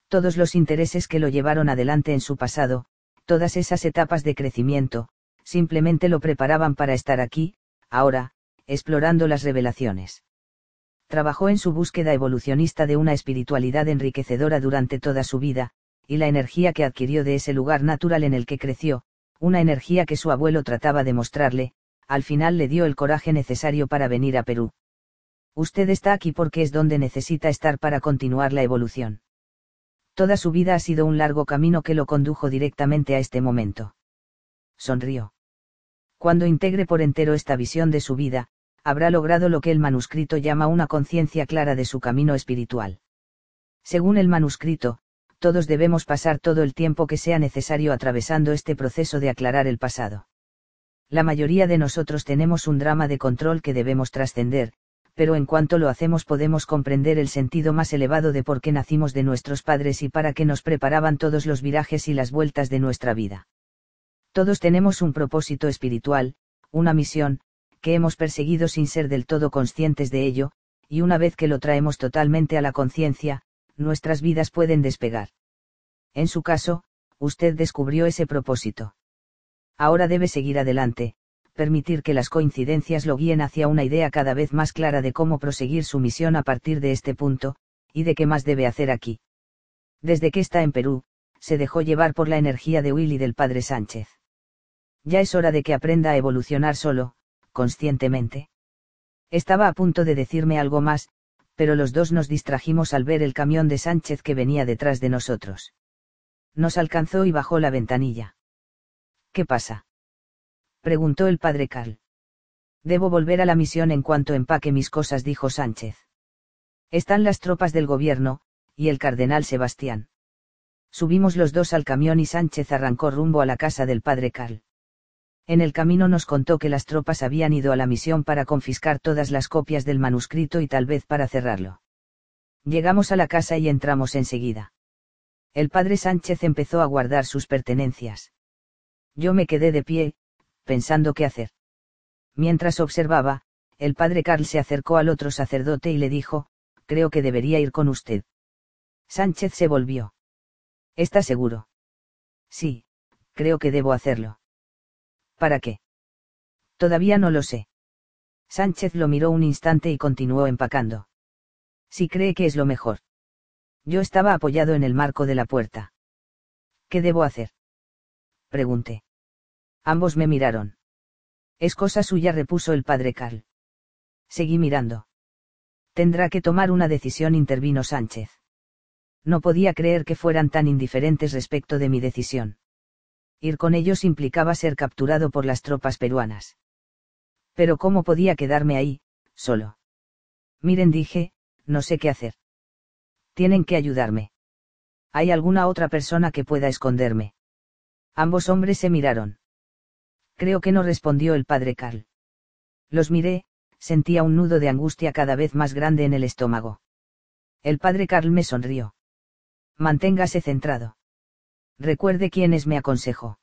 Todos los intereses que lo llevaron adelante en su pasado, todas esas etapas de crecimiento, simplemente lo preparaban para estar aquí, ahora, explorando las revelaciones. Trabajó en su búsqueda evolucionista de una espiritualidad enriquecedora durante toda su vida, y la energía que adquirió de ese lugar natural en el que creció, una energía que su abuelo trataba de mostrarle, al final le dio el coraje necesario para venir a Perú. Usted está aquí porque es donde necesita estar para continuar la evolución. Toda su vida ha sido un largo camino que lo condujo directamente a este momento. Sonrió. Cuando integre por entero esta visión de su vida, habrá logrado lo que el manuscrito llama una conciencia clara de su camino espiritual. Según el manuscrito, todos debemos pasar todo el tiempo que sea necesario atravesando este proceso de aclarar el pasado. La mayoría de nosotros tenemos un drama de control que debemos trascender, pero en cuanto lo hacemos podemos comprender el sentido más elevado de por qué nacimos de nuestros padres y para qué nos preparaban todos los virajes y las vueltas de nuestra vida. Todos tenemos un propósito espiritual, una misión, que hemos perseguido sin ser del todo conscientes de ello, y una vez que lo traemos totalmente a la conciencia, nuestras vidas pueden despegar. En su caso, usted descubrió ese propósito. Ahora debe seguir adelante, permitir que las coincidencias lo guíen hacia una idea cada vez más clara de cómo proseguir su misión a partir de este punto, y de qué más debe hacer aquí. Desde que está en Perú, se dejó llevar por la energía de Will y del padre Sánchez. Ya es hora de que aprenda a evolucionar solo, conscientemente. Estaba a punto de decirme algo más, pero los dos nos distrajimos al ver el camión de Sánchez que venía detrás de nosotros. Nos alcanzó y bajó la ventanilla. ¿Qué pasa? preguntó el padre Carl. Debo volver a la misión en cuanto empaque mis cosas, dijo Sánchez. Están las tropas del gobierno, y el cardenal Sebastián. Subimos los dos al camión y Sánchez arrancó rumbo a la casa del padre Carl. En el camino nos contó que las tropas habían ido a la misión para confiscar todas las copias del manuscrito y tal vez para cerrarlo. Llegamos a la casa y entramos enseguida. El padre Sánchez empezó a guardar sus pertenencias. Yo me quedé de pie, pensando qué hacer. Mientras observaba, el padre Carl se acercó al otro sacerdote y le dijo, creo que debería ir con usted. Sánchez se volvió. ¿Está seguro? Sí, creo que debo hacerlo. ¿Para qué? Todavía no lo sé. Sánchez lo miró un instante y continuó empacando. Si cree que es lo mejor. Yo estaba apoyado en el marco de la puerta. ¿Qué debo hacer? Pregunté. Ambos me miraron. Es cosa suya, repuso el padre Carl. Seguí mirando. Tendrá que tomar una decisión, intervino Sánchez. No podía creer que fueran tan indiferentes respecto de mi decisión ir con ellos implicaba ser capturado por las tropas peruanas. Pero ¿cómo podía quedarme ahí, solo? Miren, dije, no sé qué hacer. Tienen que ayudarme. ¿Hay alguna otra persona que pueda esconderme? Ambos hombres se miraron. Creo que no respondió el padre Carl. Los miré, sentía un nudo de angustia cada vez más grande en el estómago. El padre Carl me sonrió. Manténgase centrado. Recuerde quiénes me aconsejó.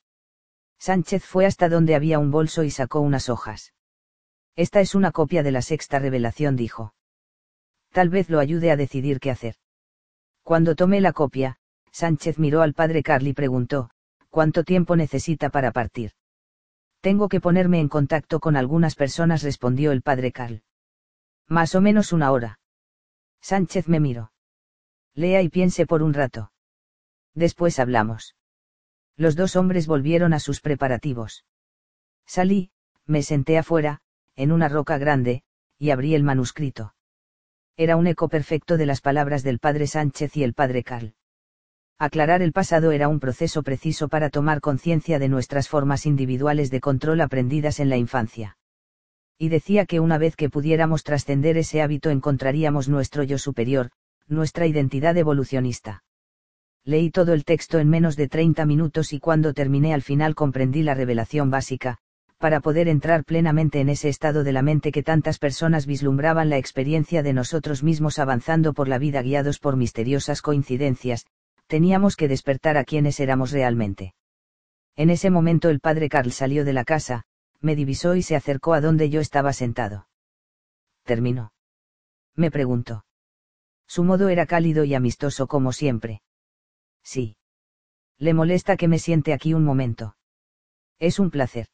Sánchez fue hasta donde había un bolso y sacó unas hojas. Esta es una copia de la sexta revelación, dijo. Tal vez lo ayude a decidir qué hacer. Cuando tomé la copia, Sánchez miró al padre Carl y preguntó, ¿cuánto tiempo necesita para partir? Tengo que ponerme en contacto con algunas personas, respondió el padre Carl. Más o menos una hora. Sánchez me miró. Lea y piense por un rato. Después hablamos. Los dos hombres volvieron a sus preparativos. Salí, me senté afuera, en una roca grande, y abrí el manuscrito. Era un eco perfecto de las palabras del padre Sánchez y el padre Carl. Aclarar el pasado era un proceso preciso para tomar conciencia de nuestras formas individuales de control aprendidas en la infancia. Y decía que una vez que pudiéramos trascender ese hábito encontraríamos nuestro yo superior, nuestra identidad evolucionista Leí todo el texto en menos de 30 minutos y cuando terminé al final comprendí la revelación básica, para poder entrar plenamente en ese estado de la mente que tantas personas vislumbraban la experiencia de nosotros mismos avanzando por la vida guiados por misteriosas coincidencias, teníamos que despertar a quienes éramos realmente. En ese momento el padre Carl salió de la casa, me divisó y se acercó a donde yo estaba sentado. Terminó. Me preguntó. Su modo era cálido y amistoso como siempre. Sí. Le molesta que me siente aquí un momento. Es un placer.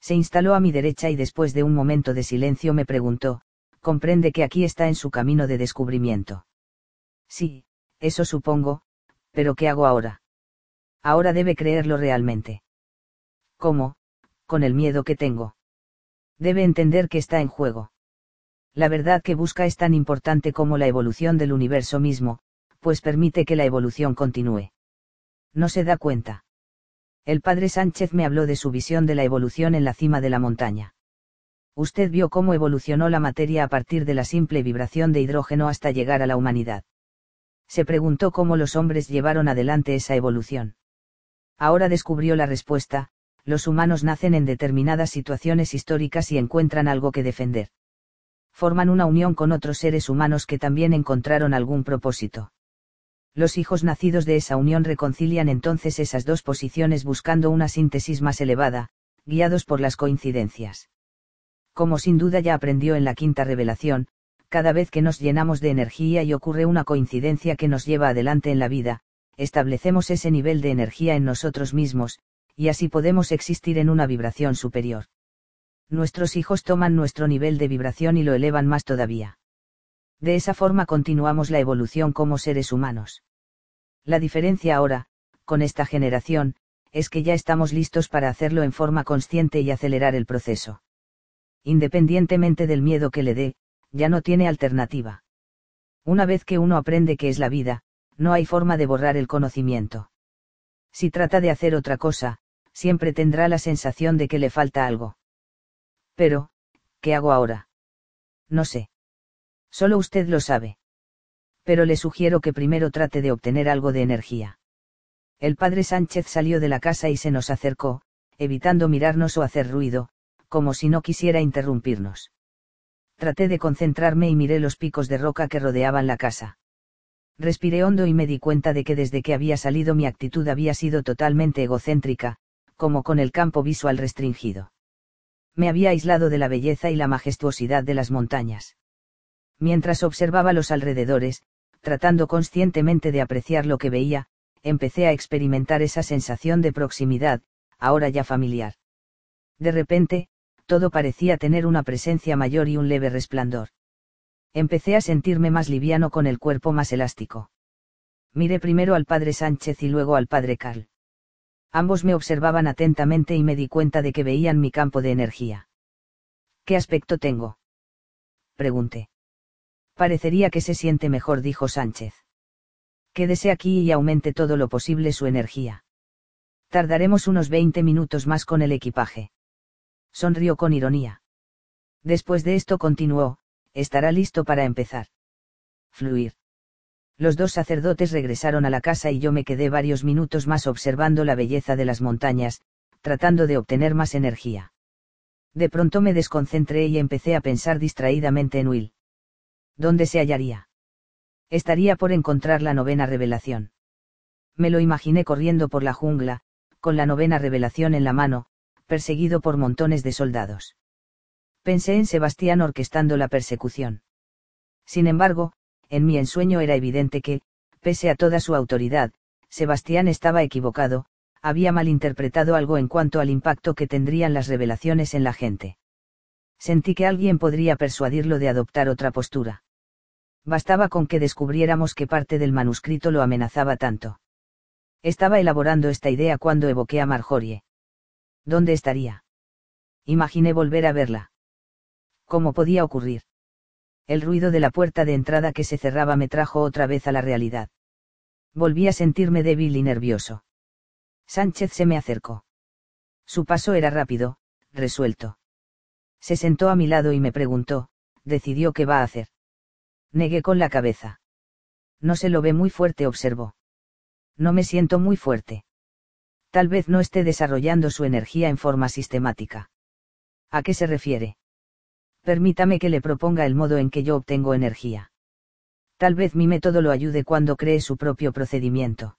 Se instaló a mi derecha y después de un momento de silencio me preguntó, comprende que aquí está en su camino de descubrimiento. Sí, eso supongo, pero ¿qué hago ahora? Ahora debe creerlo realmente. ¿Cómo? Con el miedo que tengo. Debe entender que está en juego. La verdad que busca es tan importante como la evolución del universo mismo, pues permite que la evolución continúe. No se da cuenta el padre Sánchez me habló de su visión de la evolución en la cima de la montaña. Usted vio cómo evolucionó la materia a partir de la simple vibración de hidrógeno hasta llegar a la humanidad. Se preguntó cómo los hombres llevaron adelante esa evolución. Ahora descubrió la respuesta, los humanos nacen en determinadas situaciones históricas y encuentran algo que defender. Forman una unión con otros seres humanos que también encontraron algún propósito los hijos nacidos de esa unión reconcilian entonces esas dos posiciones buscando una síntesis más elevada, guiados por las coincidencias. Como sin duda ya aprendió en la quinta revelación, cada vez que nos llenamos de energía y ocurre una coincidencia que nos lleva adelante en la vida, establecemos ese nivel de energía en nosotros mismos, y así podemos existir en una vibración superior. Nuestros hijos toman nuestro nivel de vibración y lo elevan más todavía. De esa forma continuamos la evolución como seres humanos. La diferencia ahora, con esta generación, es que ya estamos listos para hacerlo en forma consciente y acelerar el proceso. Independientemente del miedo que le dé, ya no tiene alternativa. Una vez que uno aprende qué es la vida, no hay forma de borrar el conocimiento. Si trata de hacer otra cosa, siempre tendrá la sensación de que le falta algo. Pero, ¿qué hago ahora? No sé. Solo usted lo sabe. Pero le sugiero que primero trate de obtener algo de energía. El padre Sánchez salió de la casa y se nos acercó, evitando mirarnos o hacer ruido, como si no quisiera interrumpirnos. Traté de concentrarme y miré los picos de roca que rodeaban la casa. Respiré hondo y me di cuenta de que desde que había salido mi actitud había sido totalmente egocéntrica, como con el campo visual restringido. Me había aislado de la belleza y la majestuosidad de las montañas. Mientras observaba los alrededores, tratando conscientemente de apreciar lo que veía, empecé a experimentar esa sensación de proximidad, ahora ya familiar. De repente, todo parecía tener una presencia mayor y un leve resplandor. Empecé a sentirme más liviano con el cuerpo más elástico. Miré primero al padre Sánchez y luego al padre Carl. Ambos me observaban atentamente y me di cuenta de que veían mi campo de energía. ¿Qué aspecto tengo? Pregunté. Parecería que se siente mejor, dijo Sánchez. Quédese aquí y aumente todo lo posible su energía. Tardaremos unos 20 minutos más con el equipaje. Sonrió con ironía. Después de esto continuó, estará listo para empezar. Fluir. Los dos sacerdotes regresaron a la casa y yo me quedé varios minutos más observando la belleza de las montañas, tratando de obtener más energía. De pronto me desconcentré y empecé a pensar distraídamente en Will. ¿Dónde se hallaría? Estaría por encontrar la novena revelación. Me lo imaginé corriendo por la jungla, con la novena revelación en la mano, perseguido por montones de soldados. Pensé en Sebastián orquestando la persecución. Sin embargo, en mi ensueño era evidente que, pese a toda su autoridad, Sebastián estaba equivocado, había malinterpretado algo en cuanto al impacto que tendrían las revelaciones en la gente sentí que alguien podría persuadirlo de adoptar otra postura. Bastaba con que descubriéramos qué parte del manuscrito lo amenazaba tanto. Estaba elaborando esta idea cuando evoqué a Marjorie. ¿Dónde estaría? Imaginé volver a verla. ¿Cómo podía ocurrir? El ruido de la puerta de entrada que se cerraba me trajo otra vez a la realidad. Volví a sentirme débil y nervioso. Sánchez se me acercó. Su paso era rápido, resuelto. Se sentó a mi lado y me preguntó, decidió qué va a hacer. Negué con la cabeza. No se lo ve muy fuerte, observó. No me siento muy fuerte. Tal vez no esté desarrollando su energía en forma sistemática. ¿A qué se refiere? Permítame que le proponga el modo en que yo obtengo energía. Tal vez mi método lo ayude cuando cree su propio procedimiento.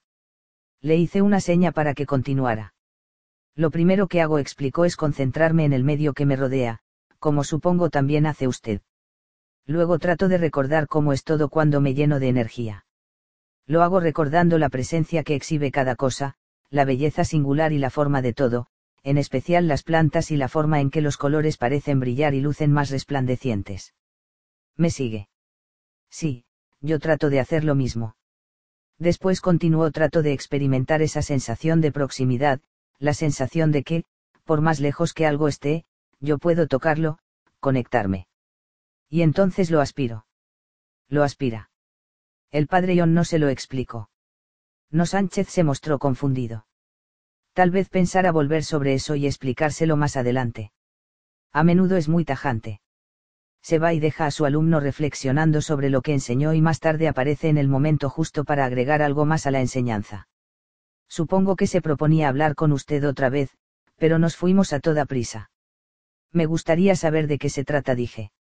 Le hice una seña para que continuara. Lo primero que hago, explicó, es concentrarme en el medio que me rodea, como supongo también hace usted. Luego trato de recordar cómo es todo cuando me lleno de energía. Lo hago recordando la presencia que exhibe cada cosa, la belleza singular y la forma de todo, en especial las plantas y la forma en que los colores parecen brillar y lucen más resplandecientes. ¿Me sigue? Sí, yo trato de hacer lo mismo. Después continuó trato de experimentar esa sensación de proximidad, la sensación de que, por más lejos que algo esté, yo puedo tocarlo, conectarme. Y entonces lo aspiro. Lo aspira. El padre John no se lo explicó. No Sánchez se mostró confundido. Tal vez pensara volver sobre eso y explicárselo más adelante. A menudo es muy tajante se va y deja a su alumno reflexionando sobre lo que enseñó y más tarde aparece en el momento justo para agregar algo más a la enseñanza. Supongo que se proponía hablar con usted otra vez, pero nos fuimos a toda prisa. Me gustaría saber de qué se trata, dije.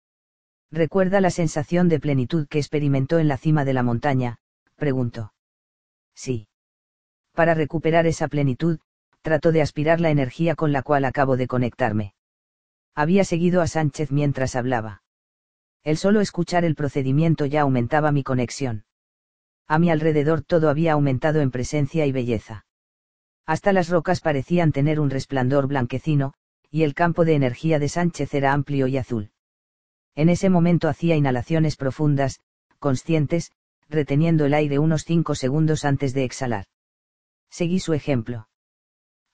¿Recuerda la sensación de plenitud que experimentó en la cima de la montaña? preguntó. Sí. Para recuperar esa plenitud, trato de aspirar la energía con la cual acabo de conectarme. Había seguido a Sánchez mientras hablaba. El solo escuchar el procedimiento ya aumentaba mi conexión. A mi alrededor todo había aumentado en presencia y belleza. Hasta las rocas parecían tener un resplandor blanquecino, y el campo de energía de Sánchez era amplio y azul. En ese momento hacía inhalaciones profundas, conscientes, reteniendo el aire unos cinco segundos antes de exhalar. Seguí su ejemplo.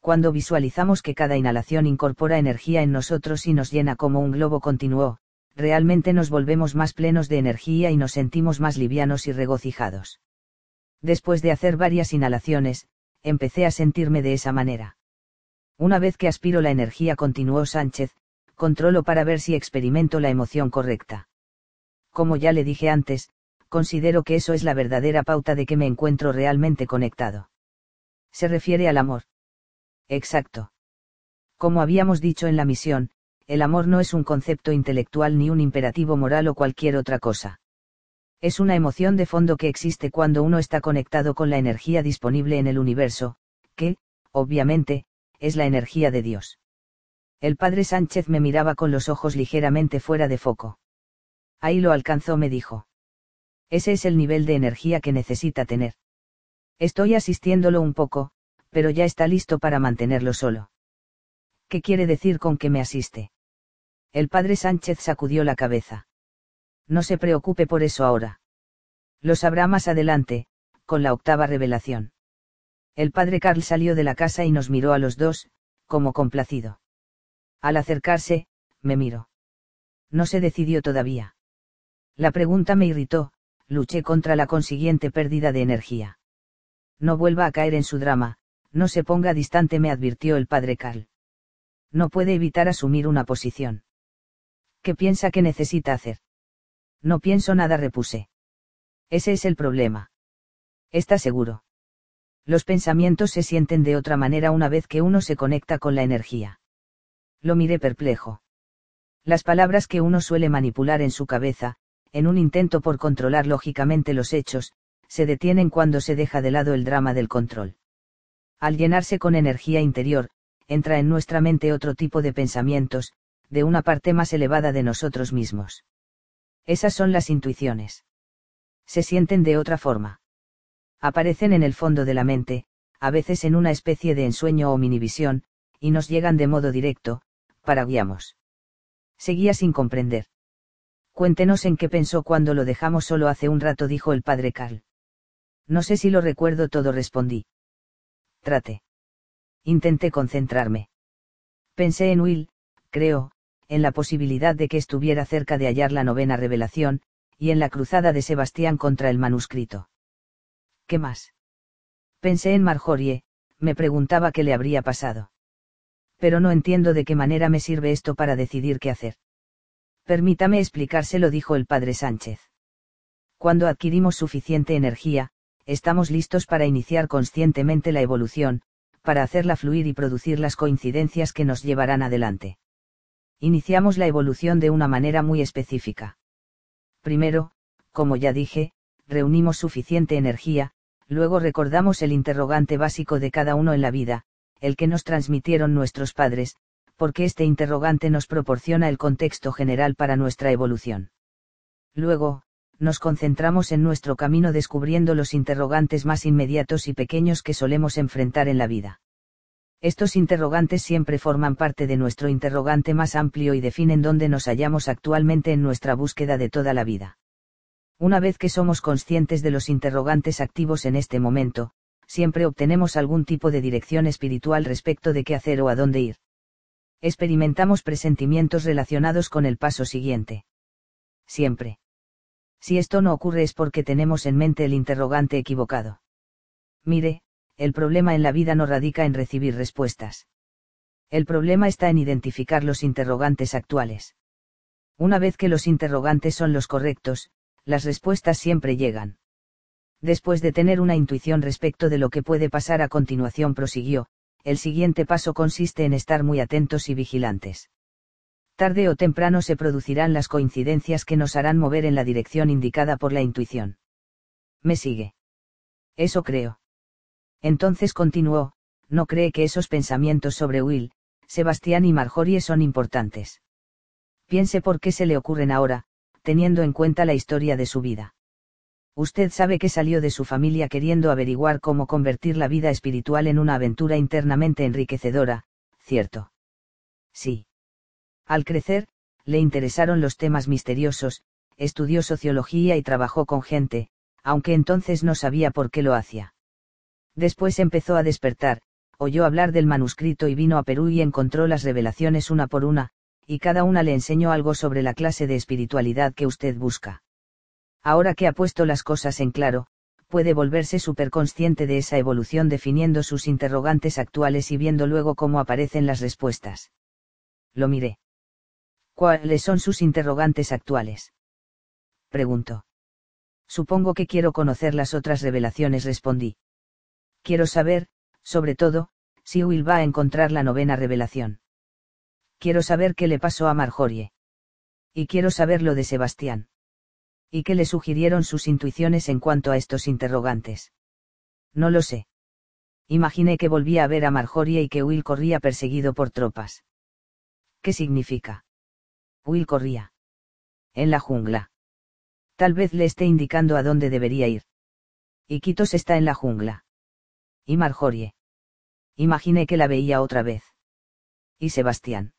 Cuando visualizamos que cada inhalación incorpora energía en nosotros y nos llena como un globo continuó, realmente nos volvemos más plenos de energía y nos sentimos más livianos y regocijados. Después de hacer varias inhalaciones, empecé a sentirme de esa manera. Una vez que aspiro la energía, continuó Sánchez, controlo para ver si experimento la emoción correcta. Como ya le dije antes, considero que eso es la verdadera pauta de que me encuentro realmente conectado. Se refiere al amor. Exacto. Como habíamos dicho en la misión, el amor no es un concepto intelectual ni un imperativo moral o cualquier otra cosa. Es una emoción de fondo que existe cuando uno está conectado con la energía disponible en el universo, que, obviamente, es la energía de Dios. El padre Sánchez me miraba con los ojos ligeramente fuera de foco. Ahí lo alcanzó, me dijo. Ese es el nivel de energía que necesita tener. Estoy asistiéndolo un poco, pero ya está listo para mantenerlo solo. ¿Qué quiere decir con que me asiste? El padre Sánchez sacudió la cabeza. No se preocupe por eso ahora. Lo sabrá más adelante, con la octava revelación. El padre Carl salió de la casa y nos miró a los dos, como complacido. Al acercarse, me miró. No se decidió todavía. La pregunta me irritó, luché contra la consiguiente pérdida de energía. No vuelva a caer en su drama, no se ponga distante, me advirtió el padre Carl. No puede evitar asumir una posición. ¿Qué piensa que necesita hacer? No pienso nada, repuse. Ese es el problema. ¿Está seguro? Los pensamientos se sienten de otra manera una vez que uno se conecta con la energía. Lo miré perplejo. Las palabras que uno suele manipular en su cabeza, en un intento por controlar lógicamente los hechos, se detienen cuando se deja de lado el drama del control. Al llenarse con energía interior, entra en nuestra mente otro tipo de pensamientos, de una parte más elevada de nosotros mismos. Esas son las intuiciones. Se sienten de otra forma. Aparecen en el fondo de la mente, a veces en una especie de ensueño o minivisión, y nos llegan de modo directo, para guiamos. Seguía sin comprender. Cuéntenos en qué pensó cuando lo dejamos solo hace un rato, dijo el padre Carl. No sé si lo recuerdo todo, respondí. Trate. Intenté concentrarme. Pensé en Will, creo, en la posibilidad de que estuviera cerca de hallar la novena revelación, y en la cruzada de Sebastián contra el manuscrito. ¿Qué más? Pensé en Marjorie, me preguntaba qué le habría pasado. Pero no entiendo de qué manera me sirve esto para decidir qué hacer. Permítame explicárselo, dijo el padre Sánchez. Cuando adquirimos suficiente energía, estamos listos para iniciar conscientemente la evolución, para hacerla fluir y producir las coincidencias que nos llevarán adelante. Iniciamos la evolución de una manera muy específica. Primero, como ya dije, reunimos suficiente energía, luego recordamos el interrogante básico de cada uno en la vida, el que nos transmitieron nuestros padres, porque este interrogante nos proporciona el contexto general para nuestra evolución. Luego, nos concentramos en nuestro camino descubriendo los interrogantes más inmediatos y pequeños que solemos enfrentar en la vida. Estos interrogantes siempre forman parte de nuestro interrogante más amplio y definen dónde nos hallamos actualmente en nuestra búsqueda de toda la vida. Una vez que somos conscientes de los interrogantes activos en este momento, siempre obtenemos algún tipo de dirección espiritual respecto de qué hacer o a dónde ir. Experimentamos presentimientos relacionados con el paso siguiente. Siempre. Si esto no ocurre es porque tenemos en mente el interrogante equivocado. Mire, el problema en la vida no radica en recibir respuestas. El problema está en identificar los interrogantes actuales. Una vez que los interrogantes son los correctos, las respuestas siempre llegan. Después de tener una intuición respecto de lo que puede pasar a continuación, prosiguió, el siguiente paso consiste en estar muy atentos y vigilantes tarde o temprano se producirán las coincidencias que nos harán mover en la dirección indicada por la intuición. ¿Me sigue? Eso creo. Entonces continuó, no cree que esos pensamientos sobre Will, Sebastián y Marjorie son importantes. Piense por qué se le ocurren ahora, teniendo en cuenta la historia de su vida. Usted sabe que salió de su familia queriendo averiguar cómo convertir la vida espiritual en una aventura internamente enriquecedora, ¿cierto? Sí. Al crecer, le interesaron los temas misteriosos, estudió sociología y trabajó con gente, aunque entonces no sabía por qué lo hacía. Después empezó a despertar, oyó hablar del manuscrito y vino a Perú y encontró las revelaciones una por una, y cada una le enseñó algo sobre la clase de espiritualidad que usted busca. Ahora que ha puesto las cosas en claro, puede volverse superconsciente de esa evolución definiendo sus interrogantes actuales y viendo luego cómo aparecen las respuestas. Lo miré. ¿Cuáles son sus interrogantes actuales? Preguntó. Supongo que quiero conocer las otras revelaciones, respondí. Quiero saber, sobre todo, si Will va a encontrar la novena revelación. Quiero saber qué le pasó a Marjorie. Y quiero saber lo de Sebastián. ¿Y qué le sugirieron sus intuiciones en cuanto a estos interrogantes? No lo sé. Imaginé que volvía a ver a Marjorie y que Will corría perseguido por tropas. ¿Qué significa? Will corría. En la jungla. Tal vez le esté indicando a dónde debería ir. Iquitos está en la jungla. Y Marjorie. Imaginé que la veía otra vez. Y Sebastián.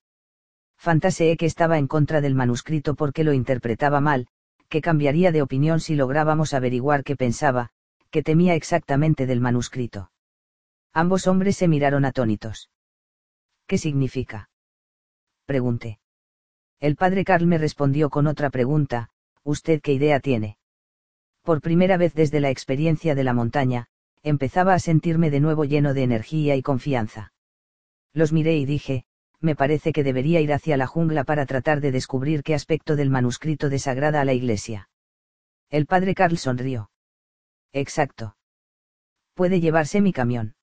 Fantaseé que estaba en contra del manuscrito porque lo interpretaba mal, que cambiaría de opinión si lográbamos averiguar qué pensaba, que temía exactamente del manuscrito. Ambos hombres se miraron atónitos. ¿Qué significa? Pregunté. El padre Carl me respondió con otra pregunta, ¿usted qué idea tiene? Por primera vez desde la experiencia de la montaña, empezaba a sentirme de nuevo lleno de energía y confianza. Los miré y dije, me parece que debería ir hacia la jungla para tratar de descubrir qué aspecto del manuscrito desagrada a la iglesia. El padre Carl sonrió. Exacto. Puede llevarse mi camión.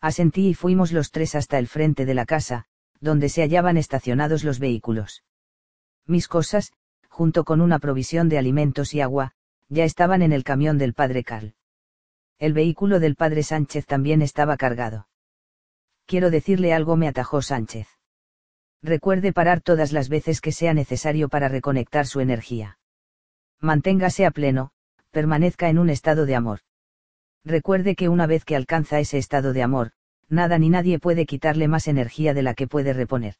Asentí y fuimos los tres hasta el frente de la casa, donde se hallaban estacionados los vehículos. Mis cosas, junto con una provisión de alimentos y agua, ya estaban en el camión del padre Carl. El vehículo del padre Sánchez también estaba cargado. Quiero decirle algo, me atajó Sánchez. Recuerde parar todas las veces que sea necesario para reconectar su energía. Manténgase a pleno, permanezca en un estado de amor. Recuerde que una vez que alcanza ese estado de amor, nada ni nadie puede quitarle más energía de la que puede reponer.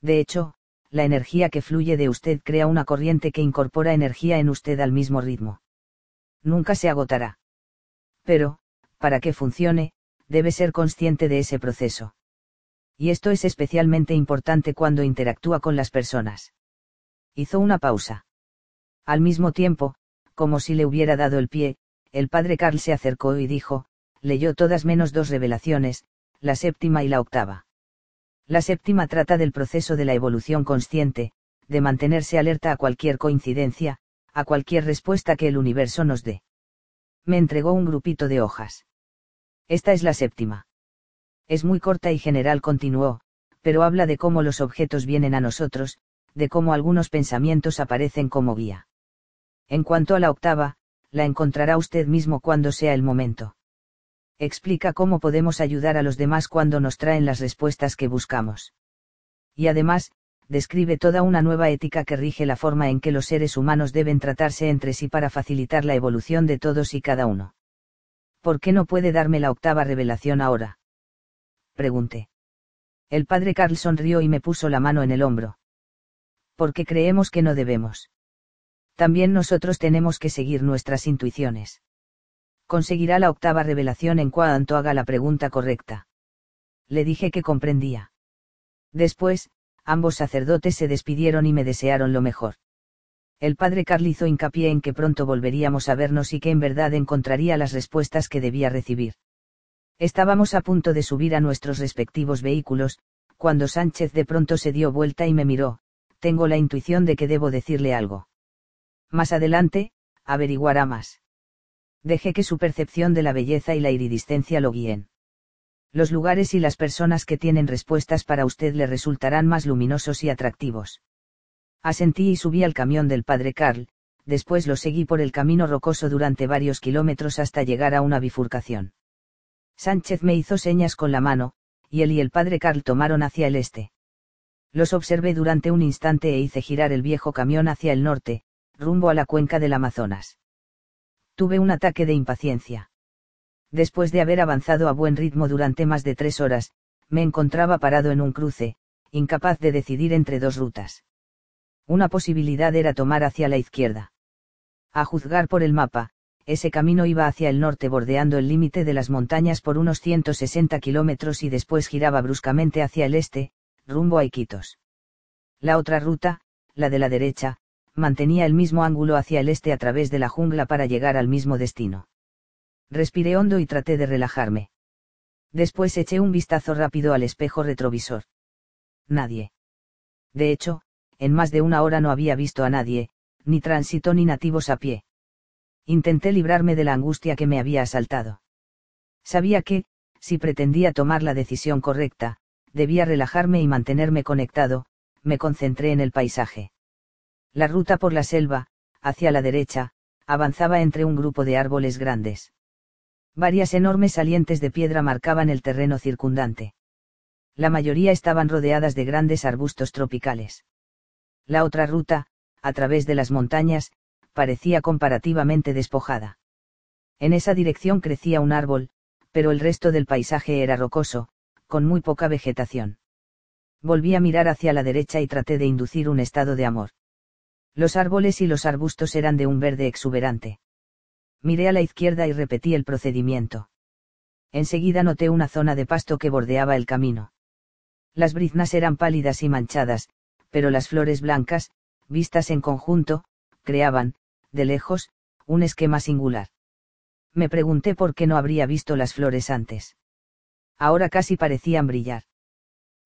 De hecho, la energía que fluye de usted crea una corriente que incorpora energía en usted al mismo ritmo. Nunca se agotará. Pero, para que funcione, debe ser consciente de ese proceso. Y esto es especialmente importante cuando interactúa con las personas. Hizo una pausa. Al mismo tiempo, como si le hubiera dado el pie, el padre Carl se acercó y dijo, leyó todas menos dos revelaciones, la séptima y la octava. La séptima trata del proceso de la evolución consciente, de mantenerse alerta a cualquier coincidencia, a cualquier respuesta que el universo nos dé. Me entregó un grupito de hojas. Esta es la séptima. Es muy corta y general, continuó, pero habla de cómo los objetos vienen a nosotros, de cómo algunos pensamientos aparecen como guía. En cuanto a la octava, la encontrará usted mismo cuando sea el momento. Explica cómo podemos ayudar a los demás cuando nos traen las respuestas que buscamos. Y además, describe toda una nueva ética que rige la forma en que los seres humanos deben tratarse entre sí para facilitar la evolución de todos y cada uno. ¿Por qué no puede darme la octava revelación ahora? Pregunté. El padre Carl sonrió y me puso la mano en el hombro. Porque creemos que no debemos. También nosotros tenemos que seguir nuestras intuiciones. Conseguirá la octava revelación en cuanto haga la pregunta correcta. Le dije que comprendía. Después, ambos sacerdotes se despidieron y me desearon lo mejor. El padre Carl hizo hincapié en que pronto volveríamos a vernos y que en verdad encontraría las respuestas que debía recibir. Estábamos a punto de subir a nuestros respectivos vehículos, cuando Sánchez de pronto se dio vuelta y me miró, tengo la intuición de que debo decirle algo. Más adelante, averiguará más. Deje que su percepción de la belleza y la iridiscencia lo guíen. Los lugares y las personas que tienen respuestas para usted le resultarán más luminosos y atractivos. Asentí y subí al camión del padre Carl, después lo seguí por el camino rocoso durante varios kilómetros hasta llegar a una bifurcación. Sánchez me hizo señas con la mano, y él y el padre Carl tomaron hacia el este. Los observé durante un instante e hice girar el viejo camión hacia el norte, rumbo a la cuenca del Amazonas. Tuve un ataque de impaciencia. Después de haber avanzado a buen ritmo durante más de tres horas, me encontraba parado en un cruce, incapaz de decidir entre dos rutas. Una posibilidad era tomar hacia la izquierda. A juzgar por el mapa, ese camino iba hacia el norte bordeando el límite de las montañas por unos 160 kilómetros y después giraba bruscamente hacia el este, rumbo a Iquitos. La otra ruta, la de la derecha, mantenía el mismo ángulo hacia el este a través de la jungla para llegar al mismo destino. Respiré hondo y traté de relajarme. Después eché un vistazo rápido al espejo retrovisor. Nadie. De hecho, en más de una hora no había visto a nadie, ni tránsito ni nativos a pie. Intenté librarme de la angustia que me había asaltado. Sabía que, si pretendía tomar la decisión correcta, debía relajarme y mantenerme conectado, me concentré en el paisaje. La ruta por la selva, hacia la derecha, avanzaba entre un grupo de árboles grandes. Varias enormes salientes de piedra marcaban el terreno circundante. La mayoría estaban rodeadas de grandes arbustos tropicales. La otra ruta, a través de las montañas, parecía comparativamente despojada. En esa dirección crecía un árbol, pero el resto del paisaje era rocoso, con muy poca vegetación. Volví a mirar hacia la derecha y traté de inducir un estado de amor. Los árboles y los arbustos eran de un verde exuberante. Miré a la izquierda y repetí el procedimiento. Enseguida noté una zona de pasto que bordeaba el camino. Las briznas eran pálidas y manchadas, pero las flores blancas, vistas en conjunto, creaban, de lejos, un esquema singular. Me pregunté por qué no habría visto las flores antes. Ahora casi parecían brillar.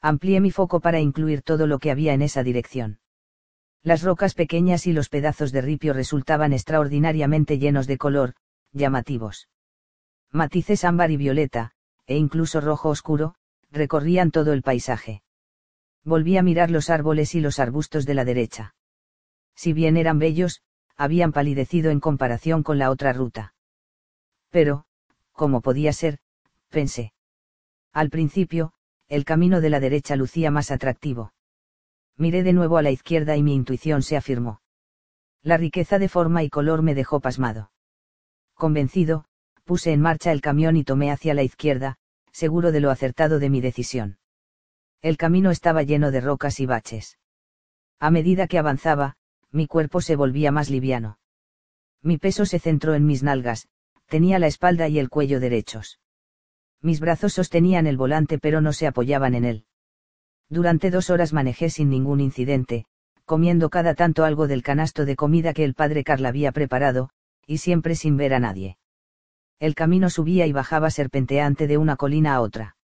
Amplié mi foco para incluir todo lo que había en esa dirección. Las rocas pequeñas y los pedazos de ripio resultaban extraordinariamente llenos de color, llamativos. Matices ámbar y violeta, e incluso rojo oscuro, recorrían todo el paisaje. Volví a mirar los árboles y los arbustos de la derecha. Si bien eran bellos, habían palidecido en comparación con la otra ruta. Pero, ¿cómo podía ser? pensé. Al principio, el camino de la derecha lucía más atractivo. Miré de nuevo a la izquierda y mi intuición se afirmó. La riqueza de forma y color me dejó pasmado. Convencido, puse en marcha el camión y tomé hacia la izquierda, seguro de lo acertado de mi decisión. El camino estaba lleno de rocas y baches. A medida que avanzaba, mi cuerpo se volvía más liviano. Mi peso se centró en mis nalgas, tenía la espalda y el cuello derechos. Mis brazos sostenían el volante pero no se apoyaban en él. Durante dos horas manejé sin ningún incidente, comiendo cada tanto algo del canasto de comida que el padre Carl había preparado, y siempre sin ver a nadie. El camino subía y bajaba serpenteante de una colina a otra.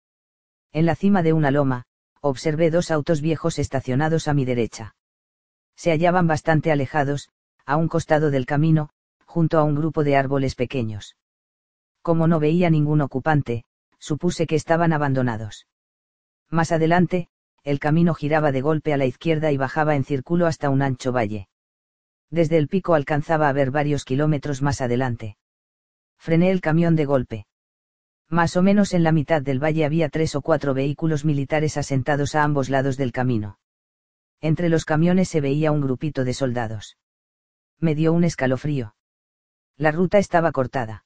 En la cima de una loma, observé dos autos viejos estacionados a mi derecha se hallaban bastante alejados, a un costado del camino, junto a un grupo de árboles pequeños. Como no veía ningún ocupante, supuse que estaban abandonados. Más adelante, el camino giraba de golpe a la izquierda y bajaba en círculo hasta un ancho valle. Desde el pico alcanzaba a ver varios kilómetros más adelante. Frené el camión de golpe. Más o menos en la mitad del valle había tres o cuatro vehículos militares asentados a ambos lados del camino. Entre los camiones se veía un grupito de soldados. Me dio un escalofrío. La ruta estaba cortada.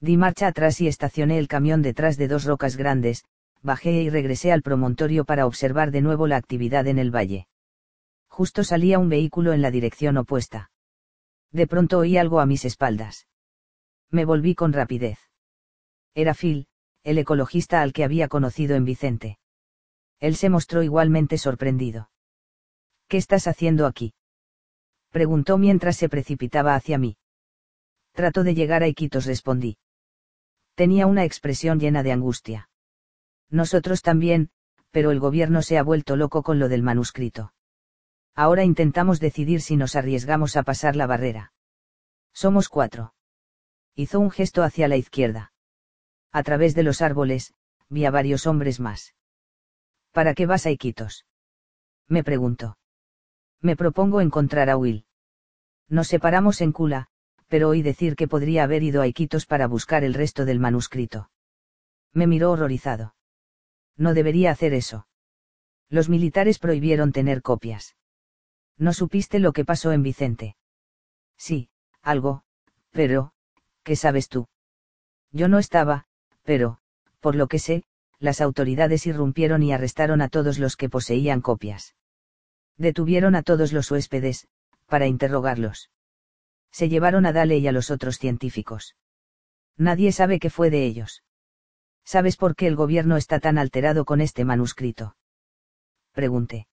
Di marcha atrás y estacioné el camión detrás de dos rocas grandes, bajé y regresé al promontorio para observar de nuevo la actividad en el valle. Justo salía un vehículo en la dirección opuesta. De pronto oí algo a mis espaldas. Me volví con rapidez. Era Phil, el ecologista al que había conocido en Vicente. Él se mostró igualmente sorprendido. ¿Qué estás haciendo aquí? Preguntó mientras se precipitaba hacia mí. Trato de llegar a Iquitos, respondí. Tenía una expresión llena de angustia. Nosotros también, pero el gobierno se ha vuelto loco con lo del manuscrito. Ahora intentamos decidir si nos arriesgamos a pasar la barrera. Somos cuatro. Hizo un gesto hacia la izquierda. A través de los árboles, vi a varios hombres más. ¿Para qué vas a Iquitos? Me preguntó. Me propongo encontrar a Will. Nos separamos en Kula, pero oí decir que podría haber ido a Iquitos para buscar el resto del manuscrito. Me miró horrorizado. No debería hacer eso. Los militares prohibieron tener copias. ¿No supiste lo que pasó en Vicente? Sí, algo, pero, ¿qué sabes tú? Yo no estaba, pero, por lo que sé, las autoridades irrumpieron y arrestaron a todos los que poseían copias. Detuvieron a todos los huéspedes, para interrogarlos. Se llevaron a Dale y a los otros científicos. Nadie sabe qué fue de ellos. ¿Sabes por qué el gobierno está tan alterado con este manuscrito? Pregunté.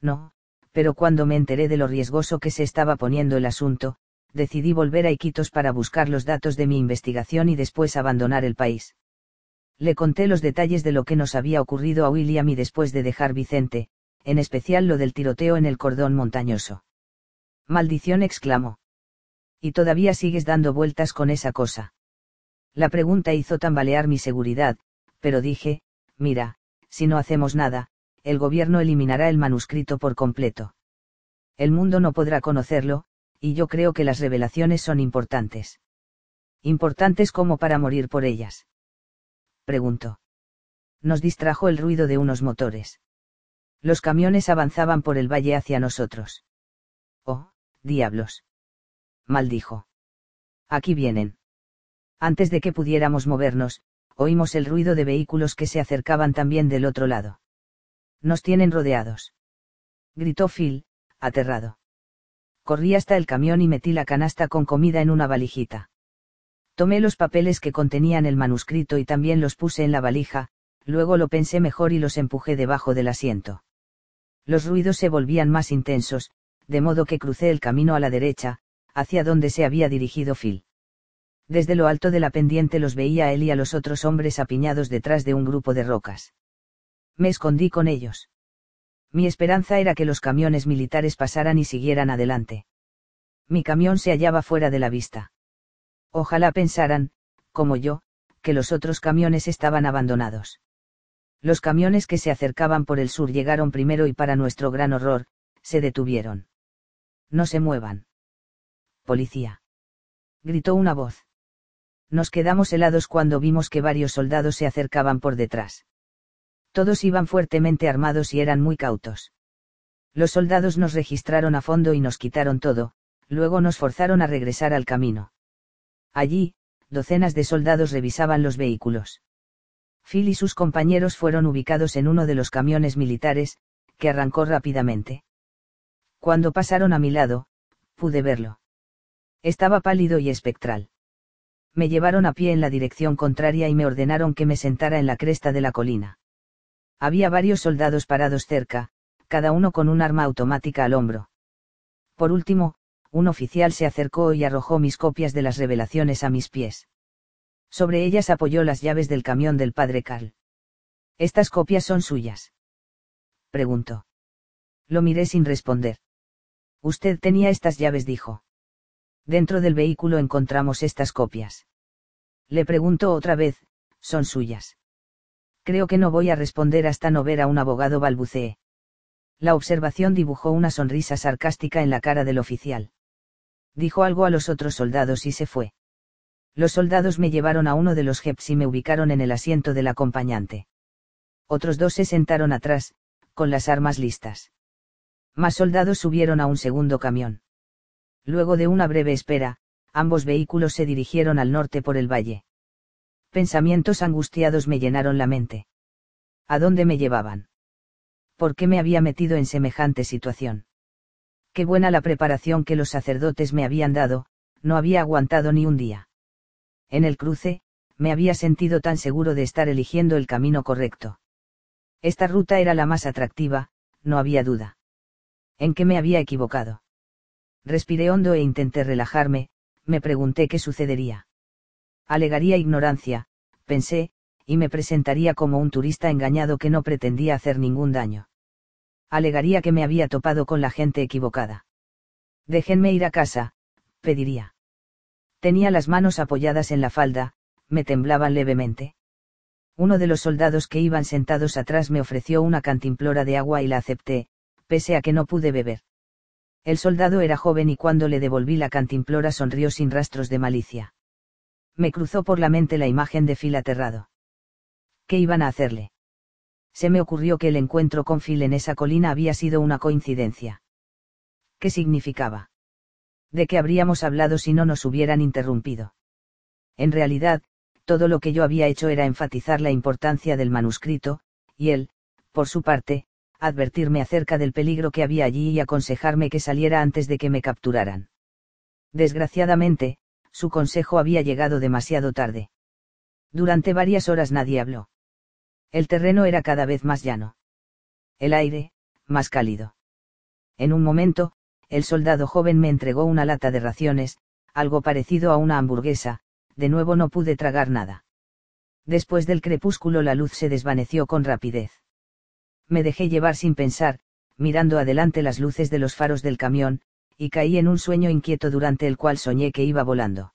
No, pero cuando me enteré de lo riesgoso que se estaba poniendo el asunto, decidí volver a Iquitos para buscar los datos de mi investigación y después abandonar el país. Le conté los detalles de lo que nos había ocurrido a William y después de dejar Vicente, en especial lo del tiroteo en el cordón montañoso. Maldición exclamó. Y todavía sigues dando vueltas con esa cosa. La pregunta hizo tambalear mi seguridad, pero dije, mira, si no hacemos nada, el gobierno eliminará el manuscrito por completo. El mundo no podrá conocerlo, y yo creo que las revelaciones son importantes. Importantes como para morir por ellas. Preguntó. Nos distrajo el ruido de unos motores. Los camiones avanzaban por el valle hacia nosotros. Oh, diablos maldijo. Aquí vienen. Antes de que pudiéramos movernos, oímos el ruido de vehículos que se acercaban también del otro lado. Nos tienen rodeados. Gritó Phil, aterrado. Corrí hasta el camión y metí la canasta con comida en una valijita. Tomé los papeles que contenían el manuscrito y también los puse en la valija, luego lo pensé mejor y los empujé debajo del asiento. Los ruidos se volvían más intensos, de modo que crucé el camino a la derecha, hacia donde se había dirigido Phil. Desde lo alto de la pendiente los veía a él y a los otros hombres apiñados detrás de un grupo de rocas. Me escondí con ellos. Mi esperanza era que los camiones militares pasaran y siguieran adelante. Mi camión se hallaba fuera de la vista. Ojalá pensaran, como yo, que los otros camiones estaban abandonados. Los camiones que se acercaban por el sur llegaron primero y para nuestro gran horror, se detuvieron. No se muevan policía. Gritó una voz. Nos quedamos helados cuando vimos que varios soldados se acercaban por detrás. Todos iban fuertemente armados y eran muy cautos. Los soldados nos registraron a fondo y nos quitaron todo, luego nos forzaron a regresar al camino. Allí, docenas de soldados revisaban los vehículos. Phil y sus compañeros fueron ubicados en uno de los camiones militares, que arrancó rápidamente. Cuando pasaron a mi lado, pude verlo. Estaba pálido y espectral. Me llevaron a pie en la dirección contraria y me ordenaron que me sentara en la cresta de la colina. Había varios soldados parados cerca, cada uno con un arma automática al hombro. Por último, un oficial se acercó y arrojó mis copias de las revelaciones a mis pies. Sobre ellas apoyó las llaves del camión del padre Carl. ¿Estas copias son suyas? Preguntó. Lo miré sin responder. Usted tenía estas llaves, dijo. Dentro del vehículo encontramos estas copias. Le pregunto otra vez, son suyas. Creo que no voy a responder hasta no ver a un abogado balbucee. La observación dibujó una sonrisa sarcástica en la cara del oficial. Dijo algo a los otros soldados y se fue. Los soldados me llevaron a uno de los jeps y me ubicaron en el asiento del acompañante. Otros dos se sentaron atrás, con las armas listas. Más soldados subieron a un segundo camión. Luego de una breve espera, ambos vehículos se dirigieron al norte por el valle. Pensamientos angustiados me llenaron la mente. ¿A dónde me llevaban? ¿Por qué me había metido en semejante situación? Qué buena la preparación que los sacerdotes me habían dado, no había aguantado ni un día. En el cruce, me había sentido tan seguro de estar eligiendo el camino correcto. Esta ruta era la más atractiva, no había duda. ¿En qué me había equivocado? Respiré hondo e intenté relajarme, me pregunté qué sucedería. Alegaría ignorancia, pensé, y me presentaría como un turista engañado que no pretendía hacer ningún daño. Alegaría que me había topado con la gente equivocada. Déjenme ir a casa, pediría. Tenía las manos apoyadas en la falda, me temblaban levemente. Uno de los soldados que iban sentados atrás me ofreció una cantimplora de agua y la acepté, pese a que no pude beber. El soldado era joven y cuando le devolví la cantimplora sonrió sin rastros de malicia. Me cruzó por la mente la imagen de Phil aterrado. ¿Qué iban a hacerle? Se me ocurrió que el encuentro con Phil en esa colina había sido una coincidencia. ¿Qué significaba? ¿De qué habríamos hablado si no nos hubieran interrumpido? En realidad, todo lo que yo había hecho era enfatizar la importancia del manuscrito, y él, por su parte, advertirme acerca del peligro que había allí y aconsejarme que saliera antes de que me capturaran. Desgraciadamente, su consejo había llegado demasiado tarde. Durante varias horas nadie habló. El terreno era cada vez más llano. El aire, más cálido. En un momento, el soldado joven me entregó una lata de raciones, algo parecido a una hamburguesa, de nuevo no pude tragar nada. Después del crepúsculo la luz se desvaneció con rapidez. Me dejé llevar sin pensar, mirando adelante las luces de los faros del camión, y caí en un sueño inquieto durante el cual soñé que iba volando.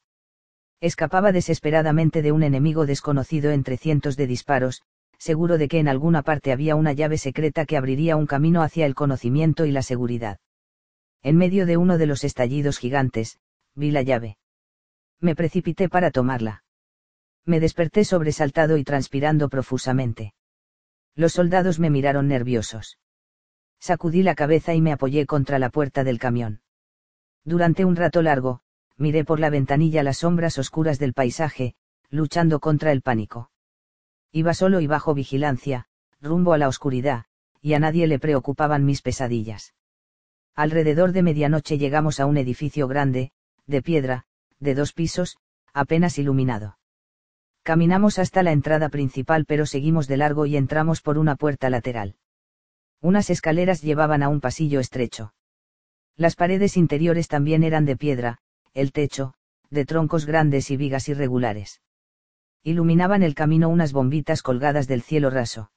Escapaba desesperadamente de un enemigo desconocido entre cientos de disparos, seguro de que en alguna parte había una llave secreta que abriría un camino hacia el conocimiento y la seguridad. En medio de uno de los estallidos gigantes, vi la llave me precipité para tomarla. Me desperté sobresaltado y transpirando profusamente. Los soldados me miraron nerviosos. Sacudí la cabeza y me apoyé contra la puerta del camión. Durante un rato largo, miré por la ventanilla las sombras oscuras del paisaje, luchando contra el pánico. Iba solo y bajo vigilancia, rumbo a la oscuridad, y a nadie le preocupaban mis pesadillas. Alrededor de medianoche llegamos a un edificio grande, de piedra, de dos pisos, apenas iluminado. Caminamos hasta la entrada principal pero seguimos de largo y entramos por una puerta lateral. Unas escaleras llevaban a un pasillo estrecho. Las paredes interiores también eran de piedra, el techo, de troncos grandes y vigas irregulares. Iluminaban el camino unas bombitas colgadas del cielo raso.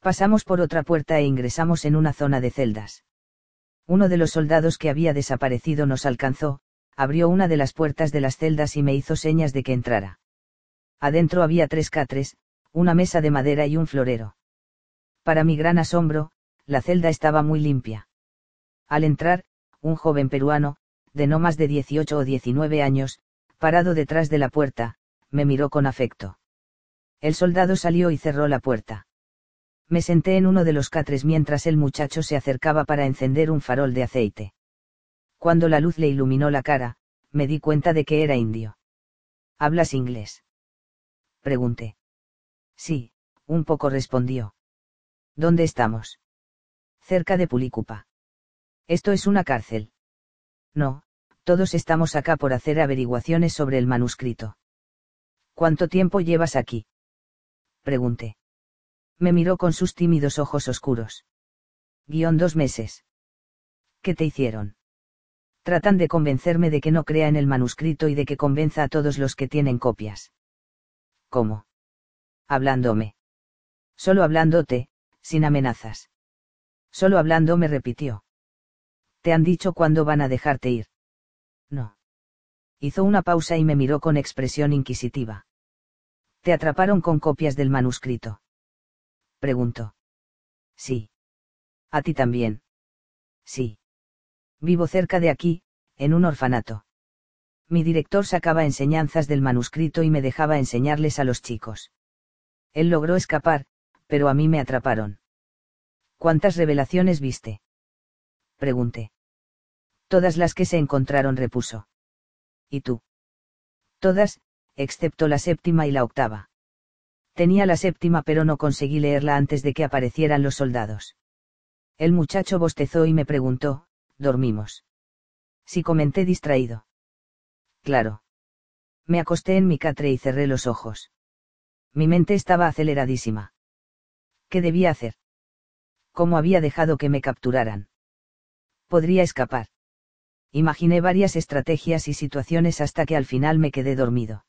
Pasamos por otra puerta e ingresamos en una zona de celdas. Uno de los soldados que había desaparecido nos alcanzó, abrió una de las puertas de las celdas y me hizo señas de que entrara. Adentro había tres catres, una mesa de madera y un florero. Para mi gran asombro, la celda estaba muy limpia. Al entrar, un joven peruano, de no más de 18 o 19 años, parado detrás de la puerta, me miró con afecto. El soldado salió y cerró la puerta. Me senté en uno de los catres mientras el muchacho se acercaba para encender un farol de aceite. Cuando la luz le iluminó la cara, me di cuenta de que era indio. ¿Hablas inglés? Pregunté. Sí, un poco respondió. ¿Dónde estamos? Cerca de Pulicupa. Esto es una cárcel. No, todos estamos acá por hacer averiguaciones sobre el manuscrito. ¿Cuánto tiempo llevas aquí? Pregunté. Me miró con sus tímidos ojos oscuros. Guión dos meses. ¿Qué te hicieron? tratan de convencerme de que no crea en el manuscrito y de que convenza a todos los que tienen copias. ¿Cómo? Hablándome. Solo hablándote, sin amenazas. Solo hablando me repitió. ¿Te han dicho cuándo van a dejarte ir? No. Hizo una pausa y me miró con expresión inquisitiva. ¿Te atraparon con copias del manuscrito? Preguntó. Sí. ¿A ti también? Sí. Vivo cerca de aquí, en un orfanato. Mi director sacaba enseñanzas del manuscrito y me dejaba enseñarles a los chicos. Él logró escapar, pero a mí me atraparon. ¿Cuántas revelaciones viste? Pregunté. Todas las que se encontraron, repuso. ¿Y tú? Todas, excepto la séptima y la octava. Tenía la séptima pero no conseguí leerla antes de que aparecieran los soldados. El muchacho bostezó y me preguntó, ¿dormimos? Si comenté distraído. Claro. Me acosté en mi catre y cerré los ojos. Mi mente estaba aceleradísima. ¿Qué debía hacer? ¿Cómo había dejado que me capturaran? Podría escapar. Imaginé varias estrategias y situaciones hasta que al final me quedé dormido.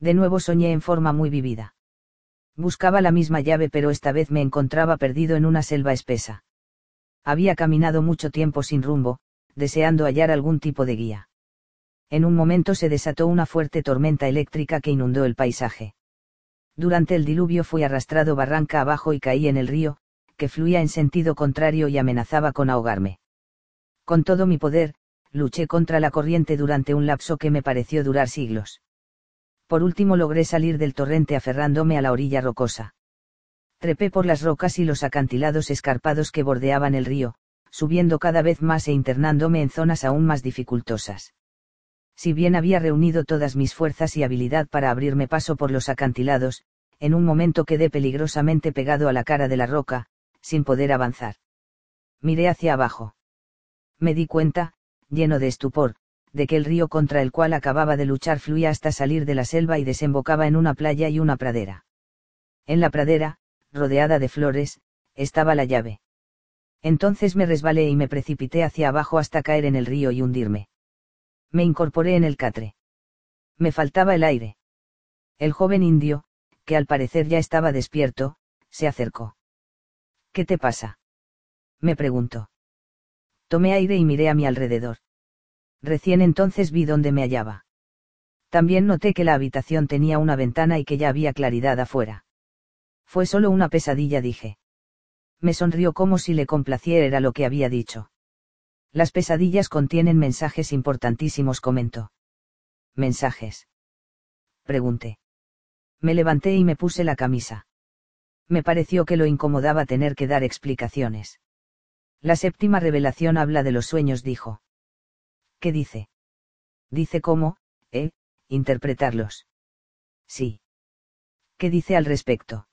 De nuevo soñé en forma muy vivida. Buscaba la misma llave pero esta vez me encontraba perdido en una selva espesa. Había caminado mucho tiempo sin rumbo, deseando hallar algún tipo de guía. En un momento se desató una fuerte tormenta eléctrica que inundó el paisaje. Durante el diluvio fui arrastrado barranca abajo y caí en el río, que fluía en sentido contrario y amenazaba con ahogarme. Con todo mi poder, luché contra la corriente durante un lapso que me pareció durar siglos por último logré salir del torrente aferrándome a la orilla rocosa. Trepé por las rocas y los acantilados escarpados que bordeaban el río, subiendo cada vez más e internándome en zonas aún más dificultosas. Si bien había reunido todas mis fuerzas y habilidad para abrirme paso por los acantilados, en un momento quedé peligrosamente pegado a la cara de la roca, sin poder avanzar. Miré hacia abajo. Me di cuenta, lleno de estupor, de que el río contra el cual acababa de luchar fluía hasta salir de la selva y desembocaba en una playa y una pradera. En la pradera, rodeada de flores, estaba la llave. Entonces me resbalé y me precipité hacia abajo hasta caer en el río y hundirme. Me incorporé en el catre. Me faltaba el aire. El joven indio, que al parecer ya estaba despierto, se acercó. ¿Qué te pasa? Me preguntó. Tomé aire y miré a mi alrededor. Recién entonces vi dónde me hallaba. También noté que la habitación tenía una ventana y que ya había claridad afuera. Fue solo una pesadilla, dije. Me sonrió como si le complaciera lo que había dicho. Las pesadillas contienen mensajes importantísimos, comentó. ¿Mensajes? Pregunté. Me levanté y me puse la camisa. Me pareció que lo incomodaba tener que dar explicaciones. La séptima revelación habla de los sueños, dijo. ¿Qué dice? Dice cómo, eh, interpretarlos. Sí. ¿Qué dice al respecto?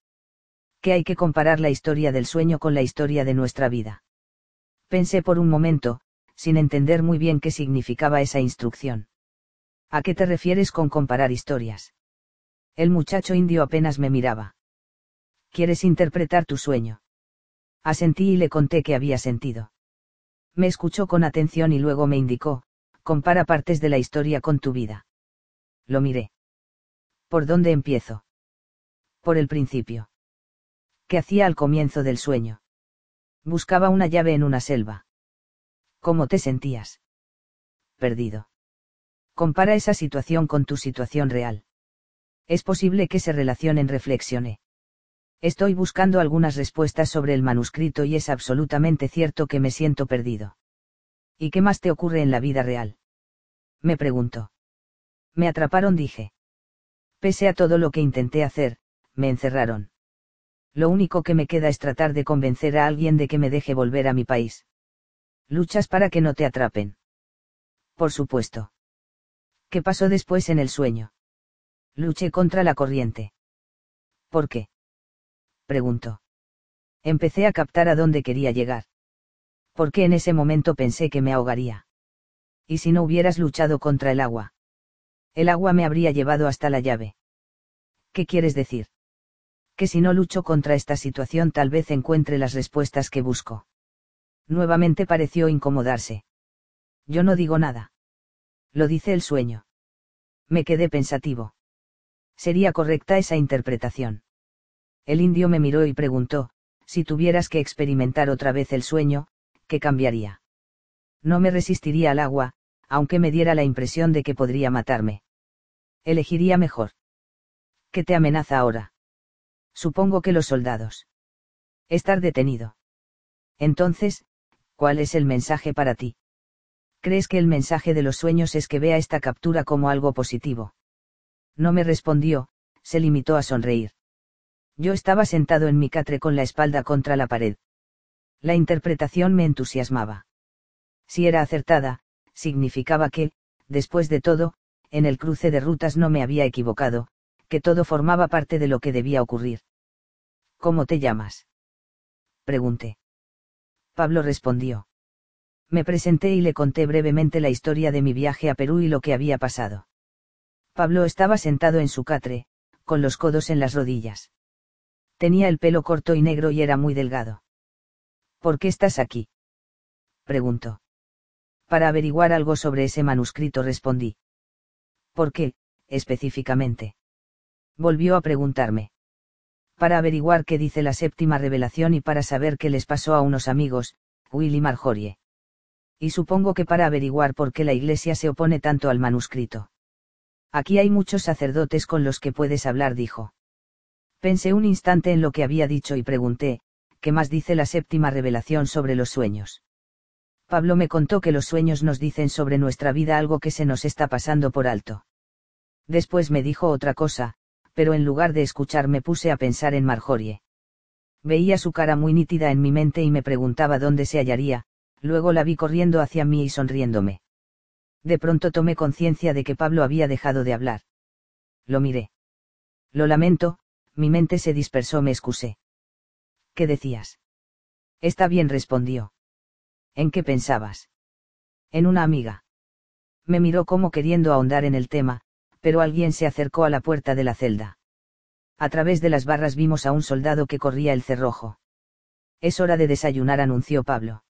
Que hay que comparar la historia del sueño con la historia de nuestra vida. Pensé por un momento, sin entender muy bien qué significaba esa instrucción. ¿A qué te refieres con comparar historias? El muchacho indio apenas me miraba. ¿Quieres interpretar tu sueño? Asentí y le conté que había sentido. Me escuchó con atención y luego me indicó, compara partes de la historia con tu vida. Lo miré. ¿Por dónde empiezo? Por el principio. ¿Qué hacía al comienzo del sueño? Buscaba una llave en una selva. ¿Cómo te sentías? Perdido. Compara esa situación con tu situación real. Es posible que se relacionen, reflexioné. Estoy buscando algunas respuestas sobre el manuscrito y es absolutamente cierto que me siento perdido. ¿Y qué más te ocurre en la vida real? me preguntó. Me atraparon, dije. Pese a todo lo que intenté hacer, me encerraron. Lo único que me queda es tratar de convencer a alguien de que me deje volver a mi país. Luchas para que no te atrapen. Por supuesto. ¿Qué pasó después en el sueño? Luché contra la corriente. ¿Por qué? Preguntó. Empecé a captar a dónde quería llegar. Porque en ese momento pensé que me ahogaría. ¿Y si no hubieras luchado contra el agua? El agua me habría llevado hasta la llave. ¿Qué quieres decir? Que si no lucho contra esta situación tal vez encuentre las respuestas que busco. Nuevamente pareció incomodarse. Yo no digo nada. Lo dice el sueño. Me quedé pensativo. ¿Sería correcta esa interpretación? El indio me miró y preguntó, si tuvieras que experimentar otra vez el sueño, ¿qué cambiaría? No me resistiría al agua, aunque me diera la impresión de que podría matarme. Elegiría mejor. ¿Qué te amenaza ahora? Supongo que los soldados. Estar detenido. Entonces, ¿cuál es el mensaje para ti? ¿Crees que el mensaje de los sueños es que vea esta captura como algo positivo? No me respondió, se limitó a sonreír. Yo estaba sentado en mi catre con la espalda contra la pared. La interpretación me entusiasmaba. Si era acertada, significaba que, después de todo, en el cruce de rutas no me había equivocado, que todo formaba parte de lo que debía ocurrir. ¿Cómo te llamas? Pregunté. Pablo respondió. Me presenté y le conté brevemente la historia de mi viaje a Perú y lo que había pasado. Pablo estaba sentado en su catre, con los codos en las rodillas. Tenía el pelo corto y negro y era muy delgado. ¿Por qué estás aquí? preguntó. Para averiguar algo sobre ese manuscrito respondí. ¿Por qué, específicamente? Volvió a preguntarme. Para averiguar qué dice la séptima revelación y para saber qué les pasó a unos amigos, Will y Marjorie. Y supongo que para averiguar por qué la Iglesia se opone tanto al manuscrito. Aquí hay muchos sacerdotes con los que puedes hablar, dijo. Pensé un instante en lo que había dicho y pregunté, ¿qué más dice la séptima revelación sobre los sueños? Pablo me contó que los sueños nos dicen sobre nuestra vida algo que se nos está pasando por alto. Después me dijo otra cosa, pero en lugar de escuchar me puse a pensar en Marjorie. Veía su cara muy nítida en mi mente y me preguntaba dónde se hallaría, luego la vi corriendo hacia mí y sonriéndome. De pronto tomé conciencia de que Pablo había dejado de hablar. Lo miré. Lo lamento, mi mente se dispersó, me excusé. ¿Qué decías? Está bien, respondió. ¿En qué pensabas? En una amiga. Me miró como queriendo ahondar en el tema, pero alguien se acercó a la puerta de la celda. A través de las barras vimos a un soldado que corría el cerrojo. Es hora de desayunar, anunció Pablo.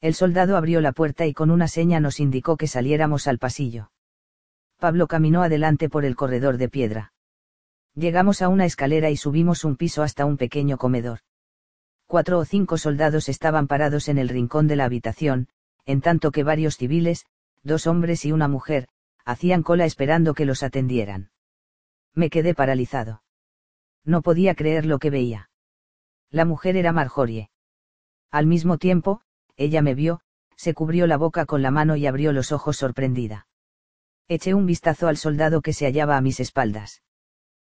El soldado abrió la puerta y con una seña nos indicó que saliéramos al pasillo. Pablo caminó adelante por el corredor de piedra. Llegamos a una escalera y subimos un piso hasta un pequeño comedor. Cuatro o cinco soldados estaban parados en el rincón de la habitación, en tanto que varios civiles, dos hombres y una mujer, hacían cola esperando que los atendieran. Me quedé paralizado. No podía creer lo que veía. La mujer era Marjorie. Al mismo tiempo, ella me vio, se cubrió la boca con la mano y abrió los ojos sorprendida. Eché un vistazo al soldado que se hallaba a mis espaldas.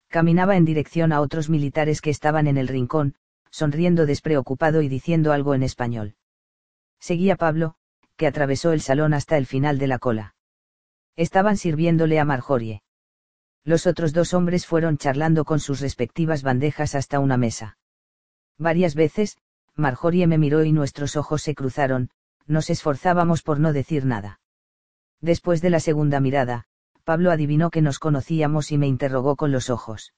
Caminaba en dirección a otros militares que estaban en el rincón, sonriendo despreocupado y diciendo algo en español. Seguía Pablo, que atravesó el salón hasta el final de la cola. Estaban sirviéndole a Marjorie. Los otros dos hombres fueron charlando con sus respectivas bandejas hasta una mesa. Varias veces, Marjorie me miró y nuestros ojos se cruzaron, nos esforzábamos por no decir nada. Después de la segunda mirada, Pablo adivinó que nos conocíamos y me interrogó con los ojos.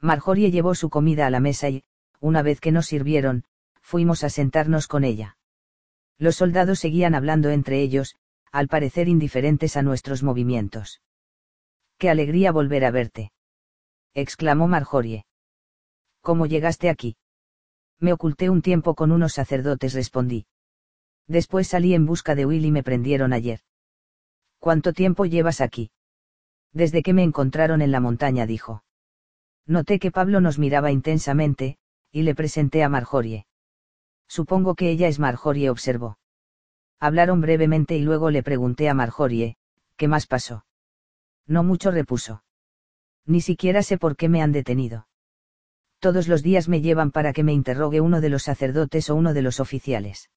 Marjorie llevó su comida a la mesa y, una vez que nos sirvieron, fuimos a sentarnos con ella. Los soldados seguían hablando entre ellos, al parecer indiferentes a nuestros movimientos. ¡Qué alegría volver a verte! exclamó Marjorie. ¿Cómo llegaste aquí? Me oculté un tiempo con unos sacerdotes, respondí. Después salí en busca de Will y me prendieron ayer. ¿Cuánto tiempo llevas aquí? Desde que me encontraron en la montaña, dijo. Noté que Pablo nos miraba intensamente, y le presenté a Marjorie. Supongo que ella es Marjorie, observó. Hablaron brevemente y luego le pregunté a Marjorie, ¿qué más pasó? No mucho repuso. Ni siquiera sé por qué me han detenido todos los días me llevan para que me interrogue uno de los sacerdotes o uno de los oficiales.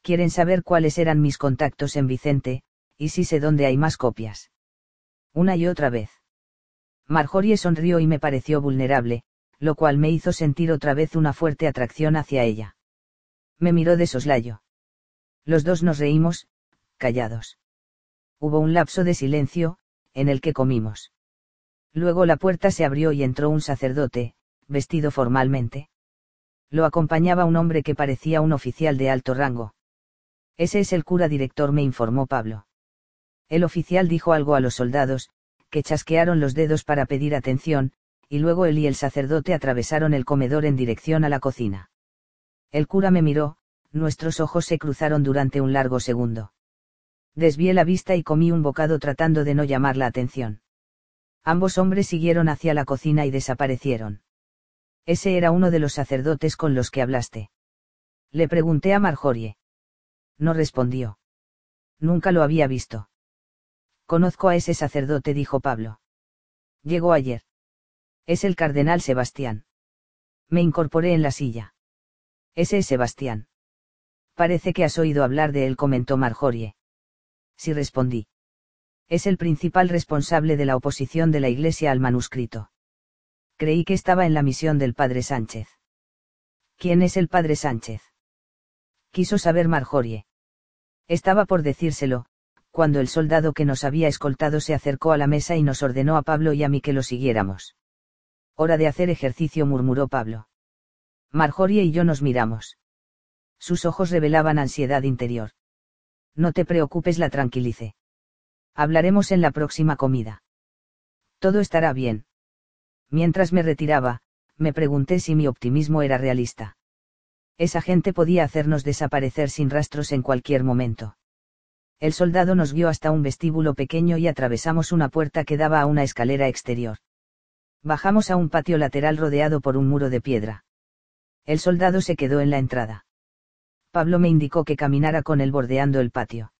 Quieren saber cuáles eran mis contactos en Vicente, y si sé dónde hay más copias. Una y otra vez. Marjorie sonrió y me pareció vulnerable, lo cual me hizo sentir otra vez una fuerte atracción hacia ella. Me miró de soslayo. Los dos nos reímos, callados. Hubo un lapso de silencio, en el que comimos. Luego la puerta se abrió y entró un sacerdote, vestido formalmente. Lo acompañaba un hombre que parecía un oficial de alto rango. Ese es el cura director, me informó Pablo. El oficial dijo algo a los soldados, que chasquearon los dedos para pedir atención, y luego él y el sacerdote atravesaron el comedor en dirección a la cocina. El cura me miró, nuestros ojos se cruzaron durante un largo segundo. Desvié la vista y comí un bocado tratando de no llamar la atención. Ambos hombres siguieron hacia la cocina y desaparecieron. Ese era uno de los sacerdotes con los que hablaste. Le pregunté a Marjorie. No respondió. Nunca lo había visto. Conozco a ese sacerdote, dijo Pablo. Llegó ayer. Es el cardenal Sebastián. Me incorporé en la silla. Ese es Sebastián. Parece que has oído hablar de él, comentó Marjorie. Sí respondí. Es el principal responsable de la oposición de la Iglesia al manuscrito. Creí que estaba en la misión del padre Sánchez. ¿Quién es el padre Sánchez? Quiso saber Marjorie. Estaba por decírselo, cuando el soldado que nos había escoltado se acercó a la mesa y nos ordenó a Pablo y a mí que lo siguiéramos. Hora de hacer ejercicio, murmuró Pablo. Marjorie y yo nos miramos. Sus ojos revelaban ansiedad interior. No te preocupes, la tranquilicé. Hablaremos en la próxima comida. Todo estará bien. Mientras me retiraba, me pregunté si mi optimismo era realista. Esa gente podía hacernos desaparecer sin rastros en cualquier momento. El soldado nos guió hasta un vestíbulo pequeño y atravesamos una puerta que daba a una escalera exterior. Bajamos a un patio lateral rodeado por un muro de piedra. El soldado se quedó en la entrada. Pablo me indicó que caminara con él bordeando el patio.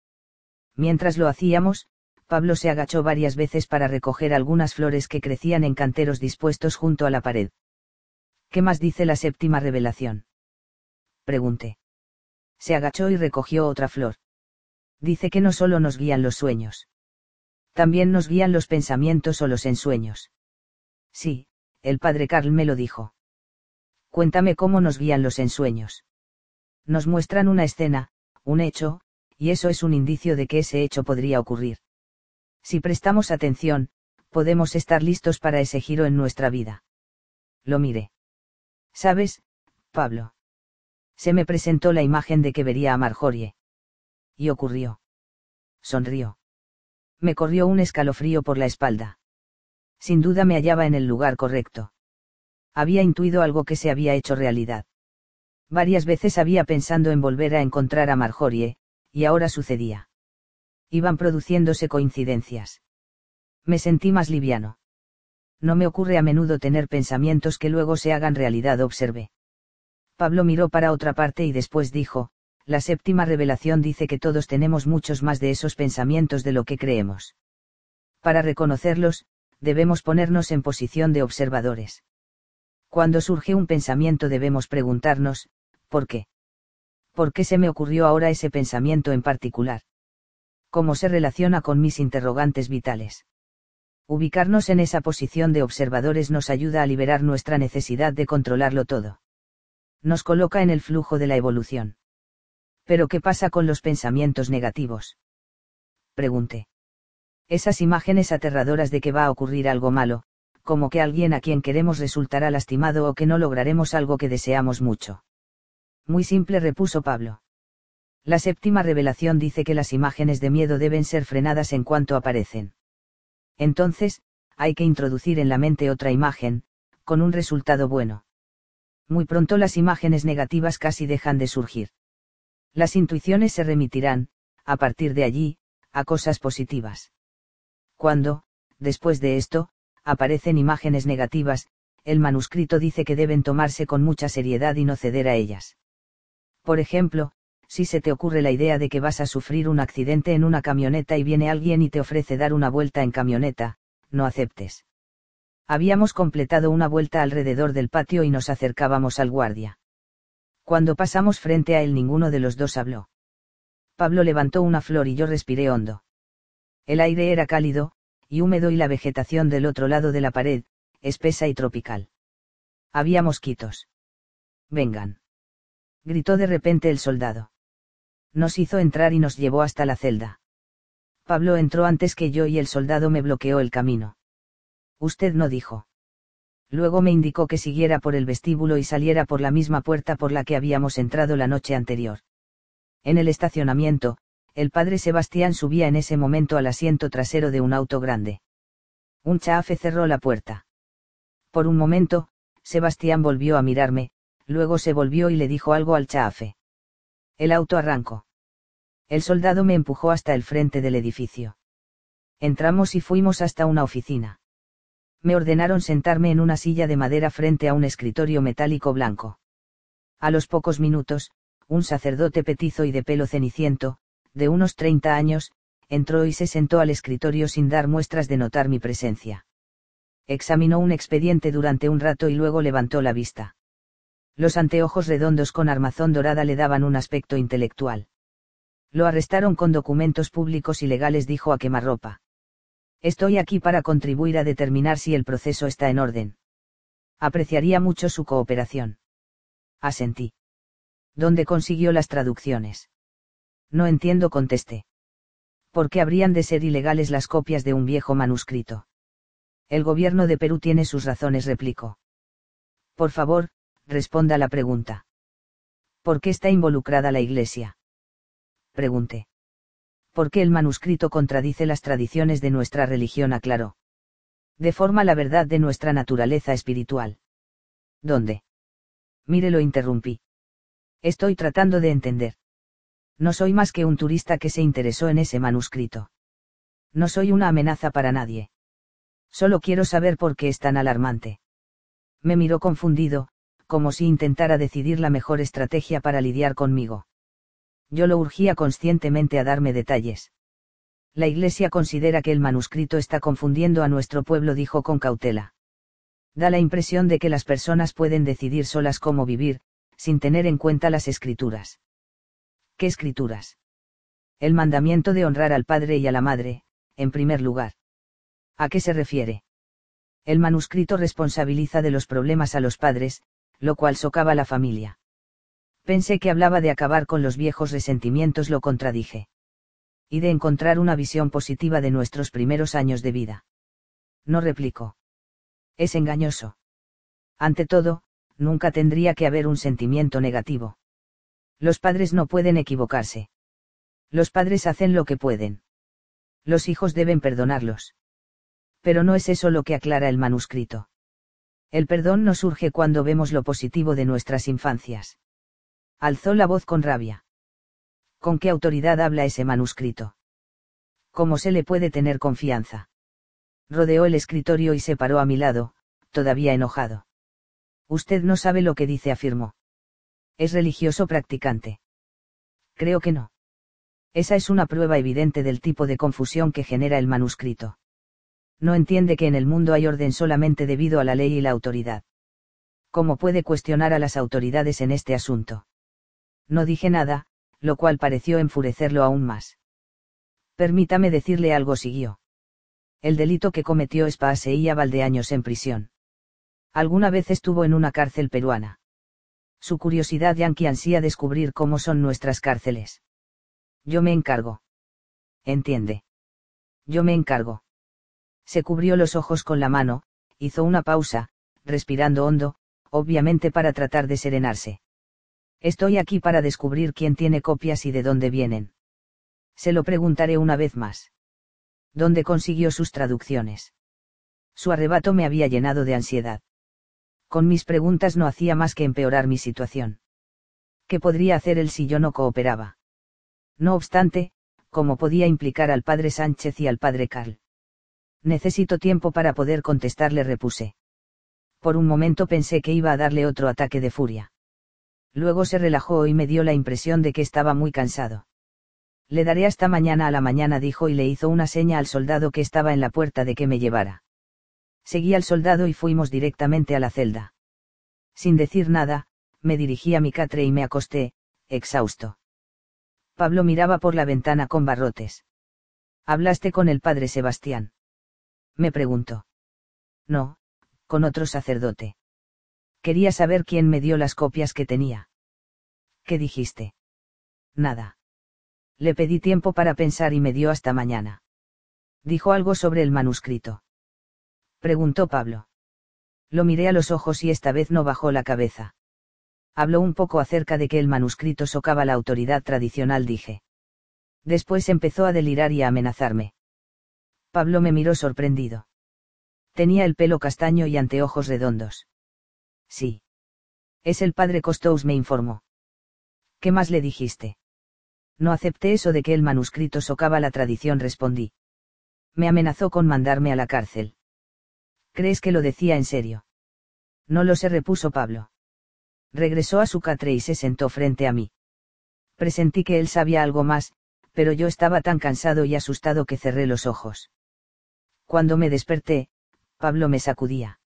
Mientras lo hacíamos, Pablo se agachó varias veces para recoger algunas flores que crecían en canteros dispuestos junto a la pared. ¿Qué más dice la séptima revelación? Pregunté. Se agachó y recogió otra flor. Dice que no solo nos guían los sueños. También nos guían los pensamientos o los ensueños. Sí, el padre Carl me lo dijo. Cuéntame cómo nos guían los ensueños. Nos muestran una escena, un hecho, y eso es un indicio de que ese hecho podría ocurrir. Si prestamos atención, podemos estar listos para ese giro en nuestra vida. Lo miré. ¿Sabes, Pablo? Se me presentó la imagen de que vería a Marjorie. Y ocurrió. Sonrió. Me corrió un escalofrío por la espalda. Sin duda me hallaba en el lugar correcto. Había intuido algo que se había hecho realidad. Varias veces había pensado en volver a encontrar a Marjorie, y ahora sucedía iban produciéndose coincidencias. Me sentí más liviano. No me ocurre a menudo tener pensamientos que luego se hagan realidad, observé. Pablo miró para otra parte y después dijo, la séptima revelación dice que todos tenemos muchos más de esos pensamientos de lo que creemos. Para reconocerlos, debemos ponernos en posición de observadores. Cuando surge un pensamiento debemos preguntarnos, ¿por qué? ¿Por qué se me ocurrió ahora ese pensamiento en particular? cómo se relaciona con mis interrogantes vitales. Ubicarnos en esa posición de observadores nos ayuda a liberar nuestra necesidad de controlarlo todo. Nos coloca en el flujo de la evolución. Pero ¿qué pasa con los pensamientos negativos? Pregunté. Esas imágenes aterradoras de que va a ocurrir algo malo, como que alguien a quien queremos resultará lastimado o que no lograremos algo que deseamos mucho. Muy simple, repuso Pablo. La séptima revelación dice que las imágenes de miedo deben ser frenadas en cuanto aparecen. Entonces, hay que introducir en la mente otra imagen, con un resultado bueno. Muy pronto las imágenes negativas casi dejan de surgir. Las intuiciones se remitirán, a partir de allí, a cosas positivas. Cuando, después de esto, aparecen imágenes negativas, el manuscrito dice que deben tomarse con mucha seriedad y no ceder a ellas. Por ejemplo, si se te ocurre la idea de que vas a sufrir un accidente en una camioneta y viene alguien y te ofrece dar una vuelta en camioneta, no aceptes. Habíamos completado una vuelta alrededor del patio y nos acercábamos al guardia. Cuando pasamos frente a él ninguno de los dos habló. Pablo levantó una flor y yo respiré hondo. El aire era cálido, y húmedo y la vegetación del otro lado de la pared, espesa y tropical. Había mosquitos. Vengan. Gritó de repente el soldado nos hizo entrar y nos llevó hasta la celda. Pablo entró antes que yo y el soldado me bloqueó el camino. Usted no dijo. Luego me indicó que siguiera por el vestíbulo y saliera por la misma puerta por la que habíamos entrado la noche anterior. En el estacionamiento, el padre Sebastián subía en ese momento al asiento trasero de un auto grande. Un chafe cerró la puerta. Por un momento, Sebastián volvió a mirarme, luego se volvió y le dijo algo al chafe. El auto arrancó. El soldado me empujó hasta el frente del edificio. Entramos y fuimos hasta una oficina. Me ordenaron sentarme en una silla de madera frente a un escritorio metálico blanco. A los pocos minutos, un sacerdote petizo y de pelo ceniciento, de unos 30 años, entró y se sentó al escritorio sin dar muestras de notar mi presencia. Examinó un expediente durante un rato y luego levantó la vista. Los anteojos redondos con armazón dorada le daban un aspecto intelectual. Lo arrestaron con documentos públicos y legales, dijo a quemarropa. Estoy aquí para contribuir a determinar si el proceso está en orden. Apreciaría mucho su cooperación. Asentí. ¿Dónde consiguió las traducciones? No entiendo, contesté. ¿Por qué habrían de ser ilegales las copias de un viejo manuscrito? El gobierno de Perú tiene sus razones, replicó. Por favor, responda la pregunta. ¿Por qué está involucrada la Iglesia? Pregunté. ¿Por qué el manuscrito contradice las tradiciones de nuestra religión? aclaró. Deforma la verdad de nuestra naturaleza espiritual. ¿Dónde? Mire, lo interrumpí. Estoy tratando de entender. No soy más que un turista que se interesó en ese manuscrito. No soy una amenaza para nadie. Solo quiero saber por qué es tan alarmante. Me miró confundido, como si intentara decidir la mejor estrategia para lidiar conmigo. Yo lo urgía conscientemente a darme detalles. La Iglesia considera que el manuscrito está confundiendo a nuestro pueblo, dijo con cautela. Da la impresión de que las personas pueden decidir solas cómo vivir, sin tener en cuenta las escrituras. ¿Qué escrituras? El mandamiento de honrar al padre y a la madre, en primer lugar. ¿A qué se refiere? El manuscrito responsabiliza de los problemas a los padres, lo cual socava la familia. Pensé que hablaba de acabar con los viejos resentimientos, lo contradije. Y de encontrar una visión positiva de nuestros primeros años de vida. No replicó. Es engañoso. Ante todo, nunca tendría que haber un sentimiento negativo. Los padres no pueden equivocarse. Los padres hacen lo que pueden. Los hijos deben perdonarlos. Pero no es eso lo que aclara el manuscrito. El perdón no surge cuando vemos lo positivo de nuestras infancias. Alzó la voz con rabia. ¿Con qué autoridad habla ese manuscrito? ¿Cómo se le puede tener confianza? Rodeó el escritorio y se paró a mi lado, todavía enojado. Usted no sabe lo que dice, afirmó. ¿Es religioso practicante? Creo que no. Esa es una prueba evidente del tipo de confusión que genera el manuscrito. No entiende que en el mundo hay orden solamente debido a la ley y la autoridad. ¿Cómo puede cuestionar a las autoridades en este asunto? No dije nada, lo cual pareció enfurecerlo aún más. Permítame decirle algo, siguió. El delito que cometió es paseía Valdeaños en prisión. Alguna vez estuvo en una cárcel peruana su curiosidad yankee ansía descubrir cómo son nuestras cárceles. Yo me encargo. Entiende. Yo me encargo. Se cubrió los ojos con la mano, hizo una pausa, respirando hondo, obviamente para tratar de serenarse. Estoy aquí para descubrir quién tiene copias y de dónde vienen. Se lo preguntaré una vez más. ¿Dónde consiguió sus traducciones? Su arrebato me había llenado de ansiedad con mis preguntas no hacía más que empeorar mi situación. ¿Qué podría hacer él si yo no cooperaba? No obstante, ¿cómo podía implicar al padre Sánchez y al padre Carl? Necesito tiempo para poder contestarle, repuse. Por un momento pensé que iba a darle otro ataque de furia. Luego se relajó y me dio la impresión de que estaba muy cansado. Le daré hasta mañana a la mañana, dijo y le hizo una seña al soldado que estaba en la puerta de que me llevara. Seguí al soldado y fuimos directamente a la celda. Sin decir nada, me dirigí a mi catre y me acosté, exhausto. Pablo miraba por la ventana con barrotes. ¿Hablaste con el padre Sebastián? Me preguntó. No, con otro sacerdote. Quería saber quién me dio las copias que tenía. ¿Qué dijiste? Nada. Le pedí tiempo para pensar y me dio hasta mañana. Dijo algo sobre el manuscrito preguntó Pablo. Lo miré a los ojos y esta vez no bajó la cabeza. Habló un poco acerca de que el manuscrito socava la autoridad tradicional, dije. Después empezó a delirar y a amenazarme. Pablo me miró sorprendido. Tenía el pelo castaño y anteojos redondos. Sí. Es el padre Costous, me informó. ¿Qué más le dijiste? No acepté eso de que el manuscrito socava la tradición, respondí. Me amenazó con mandarme a la cárcel ¿Crees que lo decía en serio? No lo sé, repuso Pablo. Regresó a su catre y se sentó frente a mí. Presentí que él sabía algo más, pero yo estaba tan cansado y asustado que cerré los ojos. Cuando me desperté, Pablo me sacudía.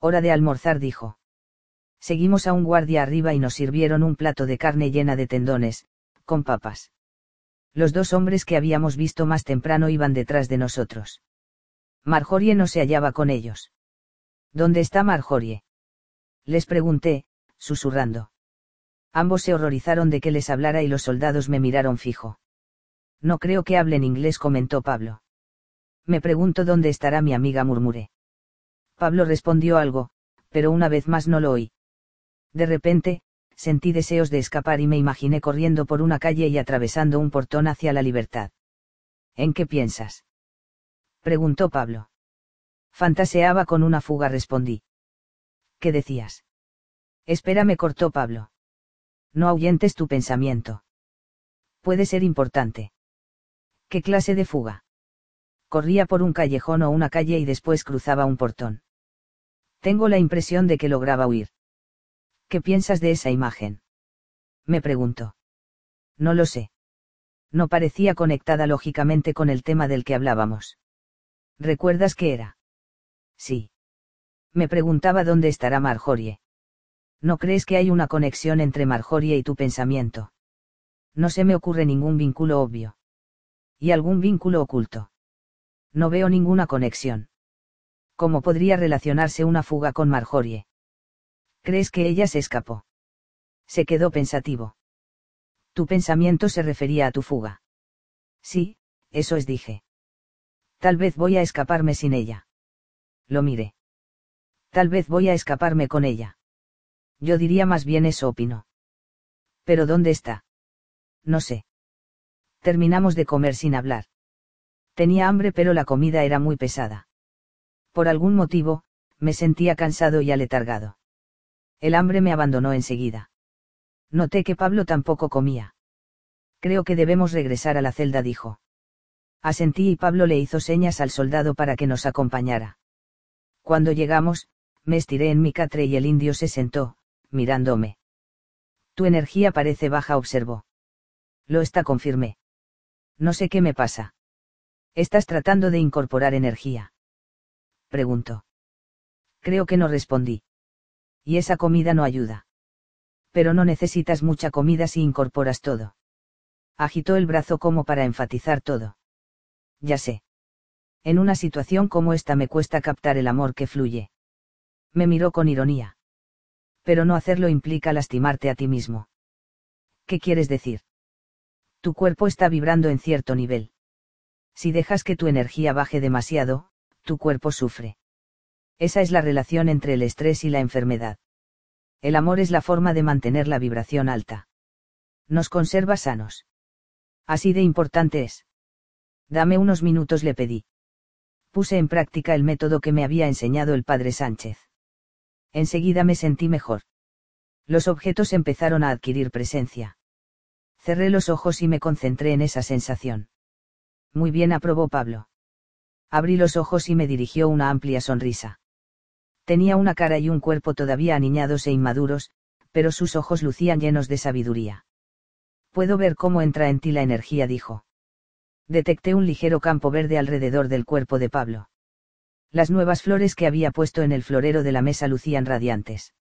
Hora de almorzar, dijo. Seguimos a un guardia arriba y nos sirvieron un plato de carne llena de tendones, con papas. Los dos hombres que habíamos visto más temprano iban detrás de nosotros. Marjorie no se hallaba con ellos. ¿Dónde está Marjorie? Les pregunté, susurrando. Ambos se horrorizaron de que les hablara y los soldados me miraron fijo. No creo que hablen inglés, comentó Pablo. Me pregunto dónde estará mi amiga, murmuré. Pablo respondió algo, pero una vez más no lo oí. De repente, sentí deseos de escapar y me imaginé corriendo por una calle y atravesando un portón hacia la libertad. ¿En qué piensas? preguntó Pablo. Fantaseaba con una fuga, respondí. ¿Qué decías? Espera, me cortó Pablo. No ahuyentes tu pensamiento. Puede ser importante. ¿Qué clase de fuga? Corría por un callejón o una calle y después cruzaba un portón. Tengo la impresión de que lograba huir. ¿Qué piensas de esa imagen? Me preguntó. No lo sé. No parecía conectada lógicamente con el tema del que hablábamos. ¿Recuerdas qué era? Sí. Me preguntaba dónde estará Marjorie. ¿No crees que hay una conexión entre Marjorie y tu pensamiento? No se me ocurre ningún vínculo obvio. ¿Y algún vínculo oculto? No veo ninguna conexión. ¿Cómo podría relacionarse una fuga con Marjorie? ¿Crees que ella se escapó? Se quedó pensativo. Tu pensamiento se refería a tu fuga. Sí, eso es dije. Tal vez voy a escaparme sin ella. Lo mire. Tal vez voy a escaparme con ella. Yo diría más bien eso opino. Pero ¿dónde está? No sé. Terminamos de comer sin hablar. Tenía hambre pero la comida era muy pesada. Por algún motivo, me sentía cansado y aletargado. El hambre me abandonó enseguida. Noté que Pablo tampoco comía. Creo que debemos regresar a la celda, dijo. Asentí y Pablo le hizo señas al soldado para que nos acompañara. Cuando llegamos, me estiré en mi catre y el indio se sentó, mirándome. Tu energía parece baja, observó. Lo está, confirmé. No sé qué me pasa. ¿Estás tratando de incorporar energía? Preguntó. Creo que no respondí. Y esa comida no ayuda. Pero no necesitas mucha comida si incorporas todo. Agitó el brazo como para enfatizar todo. Ya sé. En una situación como esta me cuesta captar el amor que fluye. Me miró con ironía pero no hacerlo implica lastimarte a ti mismo. ¿Qué quieres decir? Tu cuerpo está vibrando en cierto nivel. Si dejas que tu energía baje demasiado, tu cuerpo sufre. Esa es la relación entre el estrés y la enfermedad. El amor es la forma de mantener la vibración alta. Nos conserva sanos. Así de importante es. Dame unos minutos, le pedí. Puse en práctica el método que me había enseñado el padre Sánchez enseguida me sentí mejor. Los objetos empezaron a adquirir presencia. Cerré los ojos y me concentré en esa sensación. Muy bien, aprobó Pablo. Abrí los ojos y me dirigió una amplia sonrisa. Tenía una cara y un cuerpo todavía aniñados e inmaduros, pero sus ojos lucían llenos de sabiduría. Puedo ver cómo entra en ti la energía, dijo. Detecté un ligero campo verde alrededor del cuerpo de Pablo. Las nuevas flores que había puesto en el florero de la mesa lucían radiantes.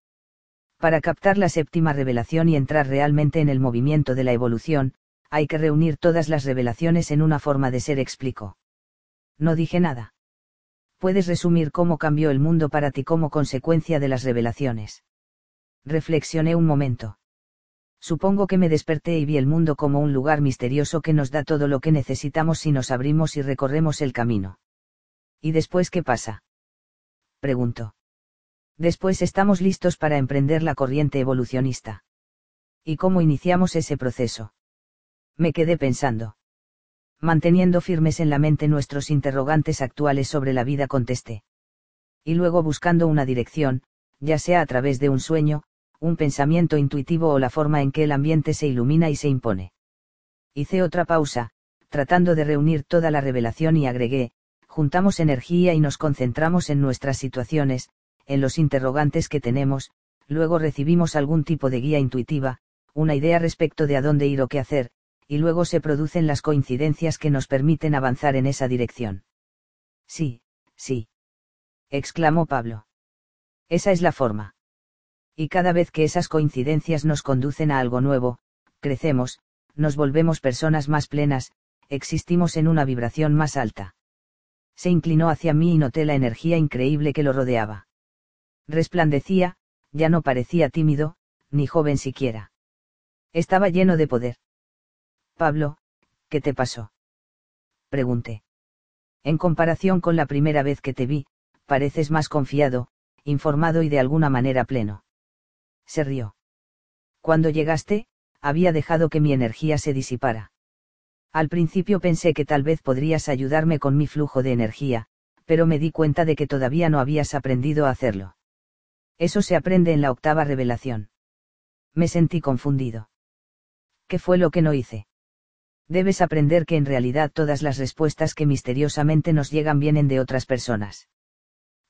Para captar la séptima revelación y entrar realmente en el movimiento de la evolución, hay que reunir todas las revelaciones en una forma de ser explico. No dije nada. Puedes resumir cómo cambió el mundo para ti como consecuencia de las revelaciones. Reflexioné un momento. Supongo que me desperté y vi el mundo como un lugar misterioso que nos da todo lo que necesitamos si nos abrimos y recorremos el camino. ¿Y después qué pasa? Preguntó. Después estamos listos para emprender la corriente evolucionista. ¿Y cómo iniciamos ese proceso? Me quedé pensando. Manteniendo firmes en la mente nuestros interrogantes actuales sobre la vida contesté. Y luego buscando una dirección, ya sea a través de un sueño, un pensamiento intuitivo o la forma en que el ambiente se ilumina y se impone. Hice otra pausa, tratando de reunir toda la revelación y agregué, juntamos energía y nos concentramos en nuestras situaciones, en los interrogantes que tenemos, luego recibimos algún tipo de guía intuitiva, una idea respecto de a dónde ir o qué hacer, y luego se producen las coincidencias que nos permiten avanzar en esa dirección. Sí, sí. exclamó Pablo. Esa es la forma. Y cada vez que esas coincidencias nos conducen a algo nuevo, crecemos, nos volvemos personas más plenas, existimos en una vibración más alta. Se inclinó hacia mí y noté la energía increíble que lo rodeaba. Resplandecía, ya no parecía tímido, ni joven siquiera. Estaba lleno de poder. Pablo, ¿qué te pasó? Pregunté. En comparación con la primera vez que te vi, pareces más confiado, informado y de alguna manera pleno. Se rió. Cuando llegaste, había dejado que mi energía se disipara. Al principio pensé que tal vez podrías ayudarme con mi flujo de energía, pero me di cuenta de que todavía no habías aprendido a hacerlo. Eso se aprende en la octava revelación. Me sentí confundido. ¿Qué fue lo que no hice? Debes aprender que en realidad todas las respuestas que misteriosamente nos llegan vienen de otras personas.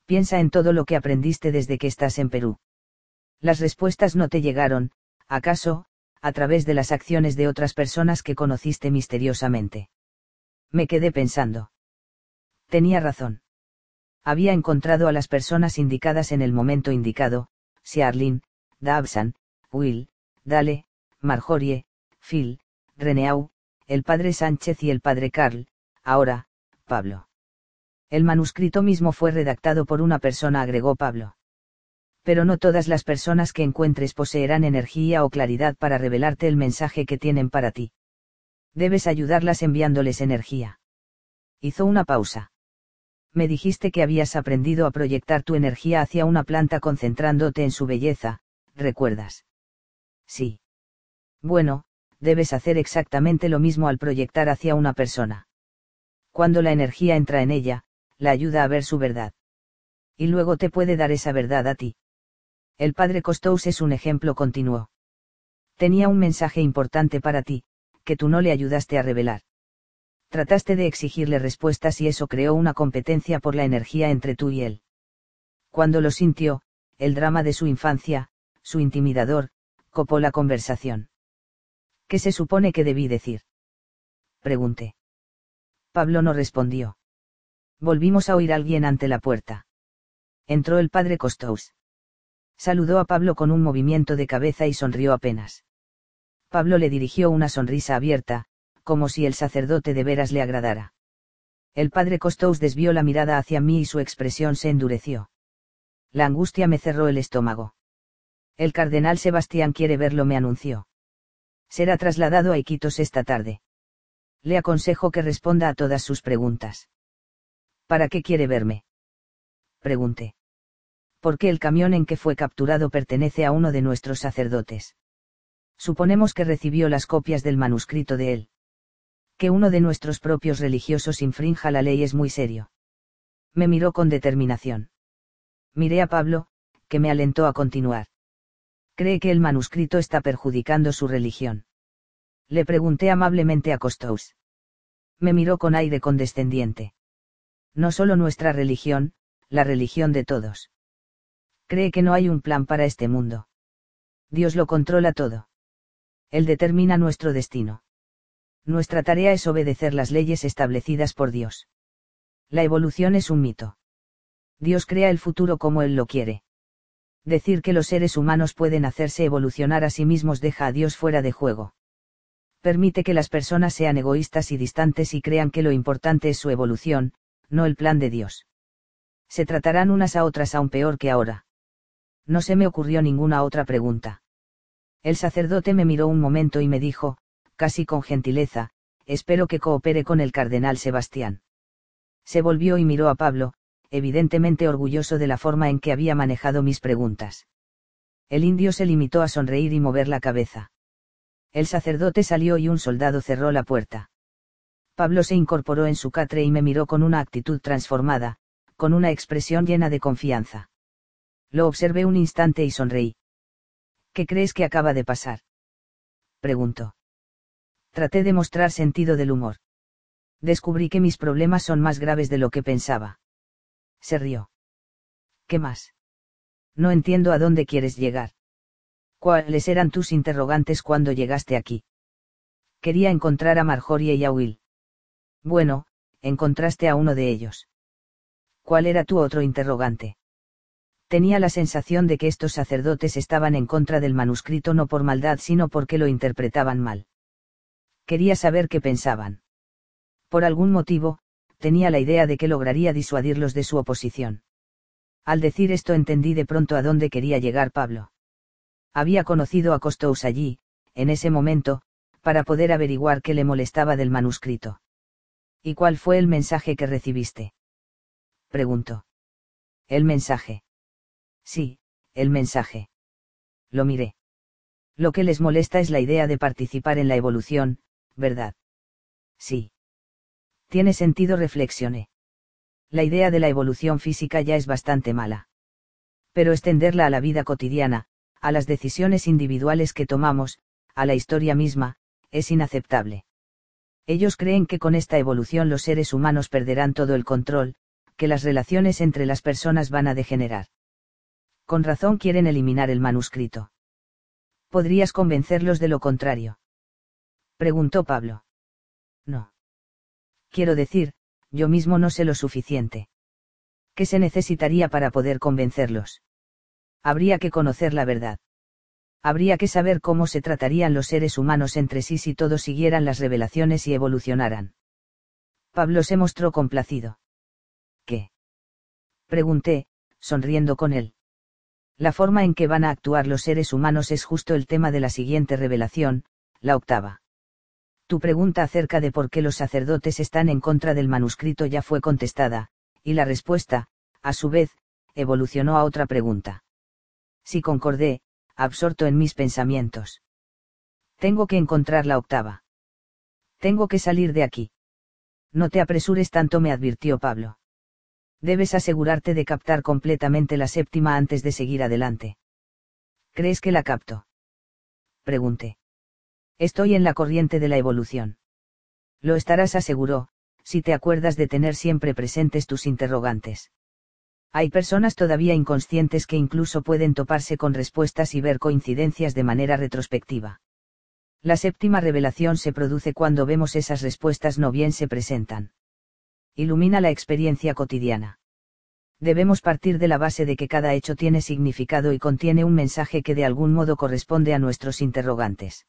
Piensa en todo lo que aprendiste desde que estás en Perú. Las respuestas no te llegaron, acaso, a través de las acciones de otras personas que conociste misteriosamente. Me quedé pensando. Tenía razón. Había encontrado a las personas indicadas en el momento indicado, Siarlin, Dabsan, Will, Dale, Marjorie, Phil, Reneau, el padre Sánchez y el padre Carl, ahora, Pablo. El manuscrito mismo fue redactado por una persona, agregó Pablo pero no todas las personas que encuentres poseerán energía o claridad para revelarte el mensaje que tienen para ti. Debes ayudarlas enviándoles energía. Hizo una pausa. Me dijiste que habías aprendido a proyectar tu energía hacia una planta concentrándote en su belleza, ¿recuerdas? Sí. Bueno, debes hacer exactamente lo mismo al proyectar hacia una persona. Cuando la energía entra en ella, la ayuda a ver su verdad. Y luego te puede dar esa verdad a ti. El padre Costous es un ejemplo continuo. Tenía un mensaje importante para ti, que tú no le ayudaste a revelar. Trataste de exigirle respuestas y eso creó una competencia por la energía entre tú y él. Cuando lo sintió, el drama de su infancia, su intimidador, copó la conversación. ¿Qué se supone que debí decir? Pregunté. Pablo no respondió. Volvimos a oír a alguien ante la puerta. Entró el padre Costous. Saludó a Pablo con un movimiento de cabeza y sonrió apenas. Pablo le dirigió una sonrisa abierta, como si el sacerdote de veras le agradara. El padre Costous desvió la mirada hacia mí y su expresión se endureció. La angustia me cerró el estómago. El cardenal Sebastián quiere verlo, me anunció. Será trasladado a Iquitos esta tarde. Le aconsejo que responda a todas sus preguntas. ¿Para qué quiere verme? Pregunté porque el camión en que fue capturado pertenece a uno de nuestros sacerdotes. Suponemos que recibió las copias del manuscrito de él. Que uno de nuestros propios religiosos infrinja la ley es muy serio. Me miró con determinación. Miré a Pablo, que me alentó a continuar. ¿Cree que el manuscrito está perjudicando su religión? Le pregunté amablemente a Costous. Me miró con aire condescendiente. No solo nuestra religión, la religión de todos cree que no hay un plan para este mundo. Dios lo controla todo. Él determina nuestro destino. Nuestra tarea es obedecer las leyes establecidas por Dios. La evolución es un mito. Dios crea el futuro como Él lo quiere. Decir que los seres humanos pueden hacerse evolucionar a sí mismos deja a Dios fuera de juego. Permite que las personas sean egoístas y distantes y crean que lo importante es su evolución, no el plan de Dios. Se tratarán unas a otras aún peor que ahora no se me ocurrió ninguna otra pregunta. El sacerdote me miró un momento y me dijo, casi con gentileza, espero que coopere con el cardenal Sebastián. Se volvió y miró a Pablo, evidentemente orgulloso de la forma en que había manejado mis preguntas. El indio se limitó a sonreír y mover la cabeza. El sacerdote salió y un soldado cerró la puerta. Pablo se incorporó en su catre y me miró con una actitud transformada, con una expresión llena de confianza. Lo observé un instante y sonreí. ¿Qué crees que acaba de pasar? Preguntó. Traté de mostrar sentido del humor. Descubrí que mis problemas son más graves de lo que pensaba. Se rió. ¿Qué más? No entiendo a dónde quieres llegar. ¿Cuáles eran tus interrogantes cuando llegaste aquí? Quería encontrar a Marjorie y a Will. Bueno, encontraste a uno de ellos. ¿Cuál era tu otro interrogante? Tenía la sensación de que estos sacerdotes estaban en contra del manuscrito no por maldad sino porque lo interpretaban mal. Quería saber qué pensaban. Por algún motivo, tenía la idea de que lograría disuadirlos de su oposición. Al decir esto entendí de pronto a dónde quería llegar Pablo. Había conocido a Costous allí, en ese momento, para poder averiguar qué le molestaba del manuscrito. ¿Y cuál fue el mensaje que recibiste? Preguntó. El mensaje. Sí, el mensaje. Lo miré. Lo que les molesta es la idea de participar en la evolución, ¿verdad? Sí. Tiene sentido, reflexioné. La idea de la evolución física ya es bastante mala. Pero extenderla a la vida cotidiana, a las decisiones individuales que tomamos, a la historia misma, es inaceptable. Ellos creen que con esta evolución los seres humanos perderán todo el control, que las relaciones entre las personas van a degenerar. Con razón quieren eliminar el manuscrito. ¿Podrías convencerlos de lo contrario? Preguntó Pablo. No. Quiero decir, yo mismo no sé lo suficiente. ¿Qué se necesitaría para poder convencerlos? Habría que conocer la verdad. Habría que saber cómo se tratarían los seres humanos entre sí si todos siguieran las revelaciones y evolucionaran. Pablo se mostró complacido. ¿Qué? Pregunté, sonriendo con él. La forma en que van a actuar los seres humanos es justo el tema de la siguiente revelación, la octava. Tu pregunta acerca de por qué los sacerdotes están en contra del manuscrito ya fue contestada, y la respuesta, a su vez, evolucionó a otra pregunta. Si concordé, absorto en mis pensamientos. Tengo que encontrar la octava. Tengo que salir de aquí. No te apresures tanto, me advirtió Pablo. Debes asegurarte de captar completamente la séptima antes de seguir adelante. ¿Crees que la capto? Pregunté. Estoy en la corriente de la evolución. Lo estarás, aseguró, si te acuerdas de tener siempre presentes tus interrogantes. Hay personas todavía inconscientes que incluso pueden toparse con respuestas y ver coincidencias de manera retrospectiva. La séptima revelación se produce cuando vemos esas respuestas no bien se presentan. Ilumina la experiencia cotidiana. Debemos partir de la base de que cada hecho tiene significado y contiene un mensaje que de algún modo corresponde a nuestros interrogantes.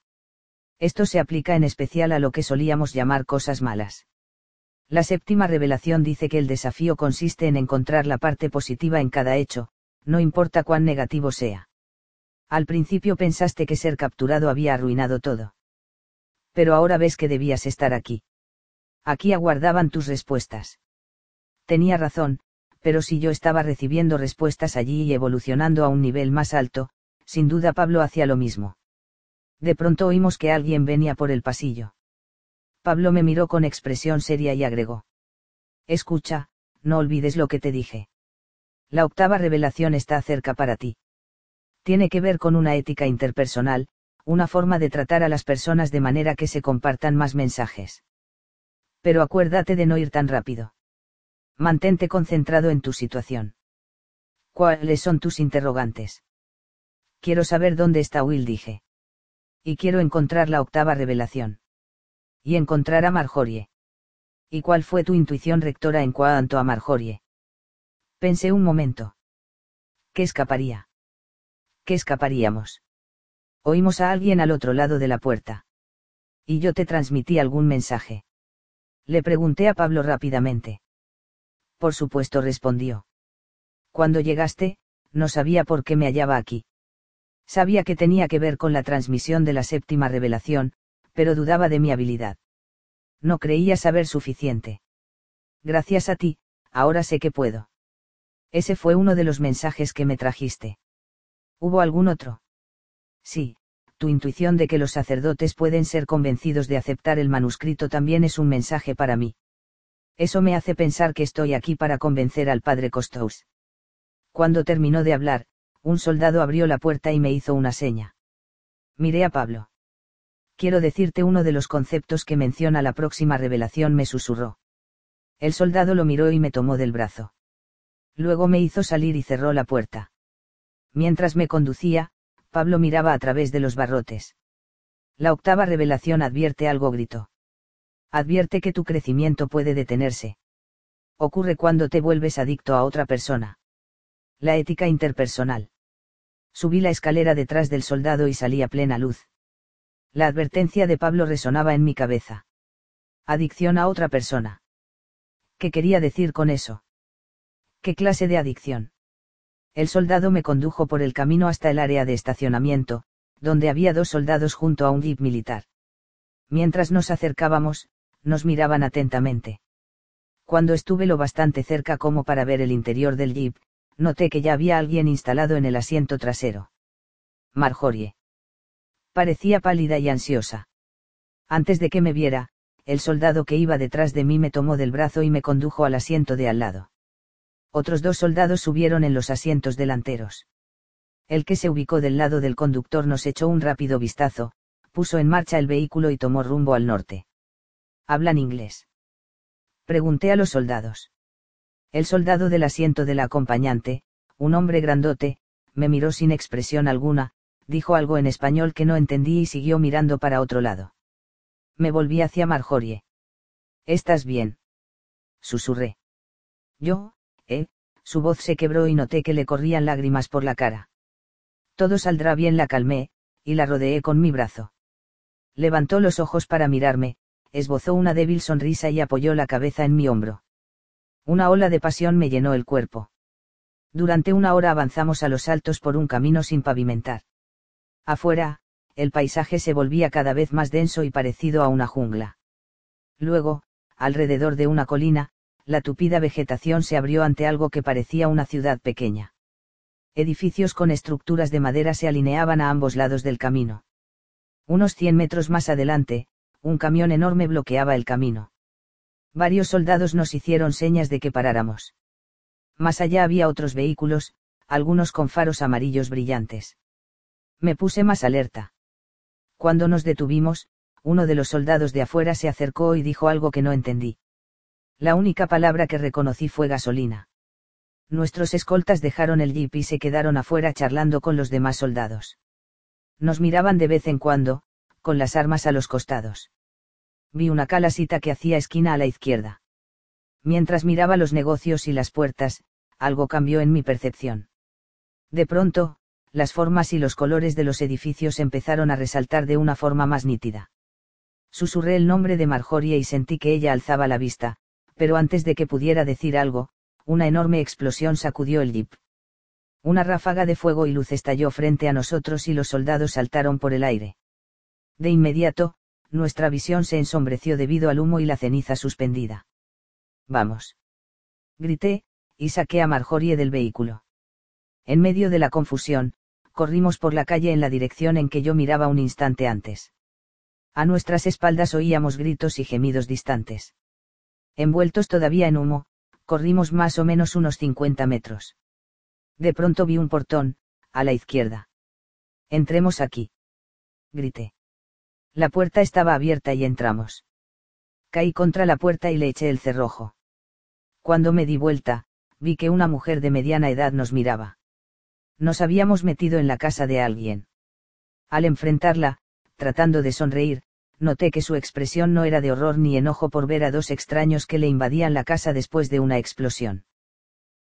Esto se aplica en especial a lo que solíamos llamar cosas malas. La séptima revelación dice que el desafío consiste en encontrar la parte positiva en cada hecho, no importa cuán negativo sea. Al principio pensaste que ser capturado había arruinado todo. Pero ahora ves que debías estar aquí. Aquí aguardaban tus respuestas. Tenía razón, pero si yo estaba recibiendo respuestas allí y evolucionando a un nivel más alto, sin duda Pablo hacía lo mismo. De pronto oímos que alguien venía por el pasillo. Pablo me miró con expresión seria y agregó. Escucha, no olvides lo que te dije. La octava revelación está cerca para ti. Tiene que ver con una ética interpersonal, una forma de tratar a las personas de manera que se compartan más mensajes. Pero acuérdate de no ir tan rápido. Mantente concentrado en tu situación. ¿Cuáles son tus interrogantes? Quiero saber dónde está Will, dije y quiero encontrar la octava revelación. Y encontrar a Marjorie. ¿Y cuál fue tu intuición rectora en cuanto a Marjorie? Pensé un momento. ¿Qué escaparía? ¿Qué escaparíamos? Oímos a alguien al otro lado de la puerta. Y yo te transmití algún mensaje. Le pregunté a Pablo rápidamente. Por supuesto respondió. Cuando llegaste, no sabía por qué me hallaba aquí. Sabía que tenía que ver con la transmisión de la séptima revelación, pero dudaba de mi habilidad. No creía saber suficiente. Gracias a ti, ahora sé que puedo. Ese fue uno de los mensajes que me trajiste. ¿Hubo algún otro? Sí, tu intuición de que los sacerdotes pueden ser convencidos de aceptar el manuscrito también es un mensaje para mí. Eso me hace pensar que estoy aquí para convencer al padre Costous. Cuando terminó de hablar, un soldado abrió la puerta y me hizo una seña. Miré a Pablo. Quiero decirte uno de los conceptos que menciona la próxima revelación, me susurró. El soldado lo miró y me tomó del brazo. Luego me hizo salir y cerró la puerta. Mientras me conducía, Pablo miraba a través de los barrotes. La octava revelación advierte algo, gritó. Advierte que tu crecimiento puede detenerse. Ocurre cuando te vuelves adicto a otra persona. La ética interpersonal. Subí la escalera detrás del soldado y salí a plena luz. La advertencia de Pablo resonaba en mi cabeza. Adicción a otra persona. ¿Qué quería decir con eso? ¿Qué clase de adicción? El soldado me condujo por el camino hasta el área de estacionamiento, donde había dos soldados junto a un jeep militar. Mientras nos acercábamos, nos miraban atentamente. Cuando estuve lo bastante cerca como para ver el interior del jeep, noté que ya había alguien instalado en el asiento trasero. Marjorie. Parecía pálida y ansiosa. Antes de que me viera, el soldado que iba detrás de mí me tomó del brazo y me condujo al asiento de al lado. Otros dos soldados subieron en los asientos delanteros. El que se ubicó del lado del conductor nos echó un rápido vistazo, puso en marcha el vehículo y tomó rumbo al norte. ¿Hablan inglés? Pregunté a los soldados. El soldado del asiento de la acompañante, un hombre grandote, me miró sin expresión alguna, dijo algo en español que no entendí y siguió mirando para otro lado. Me volví hacia Marjorie. ¿Estás bien? Susurré. Yo, eh, su voz se quebró y noté que le corrían lágrimas por la cara. Todo saldrá bien, la calmé, y la rodeé con mi brazo. Levantó los ojos para mirarme, esbozó una débil sonrisa y apoyó la cabeza en mi hombro. Una ola de pasión me llenó el cuerpo. Durante una hora avanzamos a los saltos por un camino sin pavimentar. Afuera, el paisaje se volvía cada vez más denso y parecido a una jungla. Luego, alrededor de una colina, la tupida vegetación se abrió ante algo que parecía una ciudad pequeña. Edificios con estructuras de madera se alineaban a ambos lados del camino. Unos cien metros más adelante, un camión enorme bloqueaba el camino. Varios soldados nos hicieron señas de que paráramos. Más allá había otros vehículos, algunos con faros amarillos brillantes. Me puse más alerta. Cuando nos detuvimos, uno de los soldados de afuera se acercó y dijo algo que no entendí. La única palabra que reconocí fue gasolina. Nuestros escoltas dejaron el jeep y se quedaron afuera charlando con los demás soldados. Nos miraban de vez en cuando, con las armas a los costados. Vi una calasita que hacía esquina a la izquierda. Mientras miraba los negocios y las puertas, algo cambió en mi percepción. De pronto, las formas y los colores de los edificios empezaron a resaltar de una forma más nítida. Susurré el nombre de Marjorie y sentí que ella alzaba la vista, pero antes de que pudiera decir algo, una enorme explosión sacudió el jeep. Una ráfaga de fuego y luz estalló frente a nosotros y los soldados saltaron por el aire. De inmediato, nuestra visión se ensombreció debido al humo y la ceniza suspendida. Vamos. Grité, y saqué a Marjorie del vehículo. En medio de la confusión, corrimos por la calle en la dirección en que yo miraba un instante antes. A nuestras espaldas oíamos gritos y gemidos distantes. Envueltos todavía en humo, corrimos más o menos unos 50 metros. De pronto vi un portón, a la izquierda. Entremos aquí. Grité. La puerta estaba abierta y entramos. Caí contra la puerta y le eché el cerrojo. Cuando me di vuelta, vi que una mujer de mediana edad nos miraba. Nos habíamos metido en la casa de alguien. Al enfrentarla, tratando de sonreír, noté que su expresión no era de horror ni enojo por ver a dos extraños que le invadían la casa después de una explosión.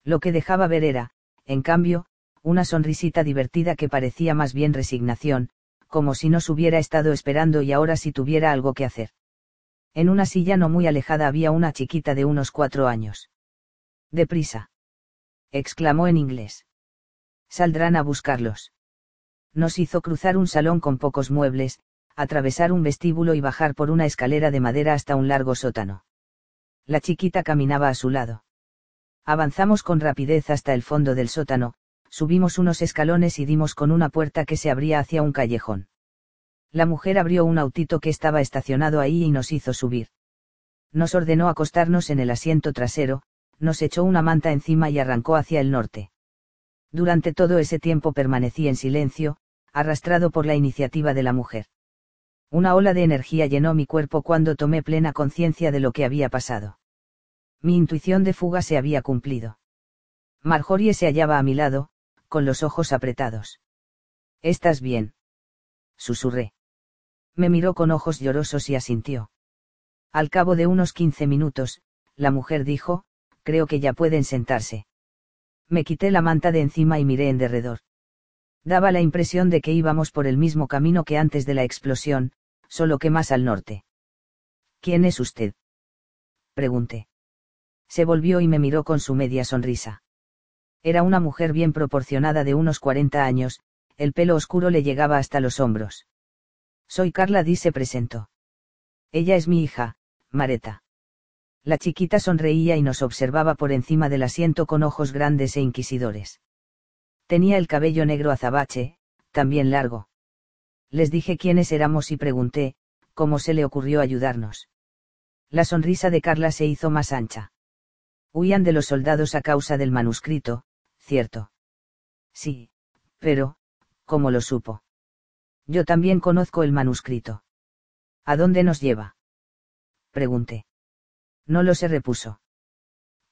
Lo que dejaba ver era, en cambio, una sonrisita divertida que parecía más bien resignación, como si nos hubiera estado esperando y ahora sí tuviera algo que hacer. En una silla no muy alejada había una chiquita de unos cuatro años. Deprisa. exclamó en inglés saldrán a buscarlos. Nos hizo cruzar un salón con pocos muebles, atravesar un vestíbulo y bajar por una escalera de madera hasta un largo sótano. La chiquita caminaba a su lado. Avanzamos con rapidez hasta el fondo del sótano, subimos unos escalones y dimos con una puerta que se abría hacia un callejón. La mujer abrió un autito que estaba estacionado ahí y nos hizo subir. Nos ordenó acostarnos en el asiento trasero, nos echó una manta encima y arrancó hacia el norte. Durante todo ese tiempo permanecí en silencio, arrastrado por la iniciativa de la mujer. Una ola de energía llenó mi cuerpo cuando tomé plena conciencia de lo que había pasado. Mi intuición de fuga se había cumplido. Marjorie se hallaba a mi lado, con los ojos apretados. ¿Estás bien? Susurré. Me miró con ojos llorosos y asintió. Al cabo de unos quince minutos, la mujer dijo, creo que ya pueden sentarse. Me quité la manta de encima y miré en derredor. Daba la impresión de que íbamos por el mismo camino que antes de la explosión, solo que más al norte. ¿Quién es usted? Pregunté. Se volvió y me miró con su media sonrisa. Era una mujer bien proporcionada de unos 40 años, el pelo oscuro le llegaba hasta los hombros. Soy Carla Di se presentó. Ella es mi hija, Mareta. La chiquita sonreía y nos observaba por encima del asiento con ojos grandes e inquisidores. Tenía el cabello negro azabache, también largo. Les dije quiénes éramos y pregunté, cómo se le ocurrió ayudarnos. La sonrisa de Carla se hizo más ancha. Huían de los soldados a causa del manuscrito, cierto. Sí, pero, ¿cómo lo supo? Yo también conozco el manuscrito. ¿A dónde nos lleva? Pregunté. No lo se repuso.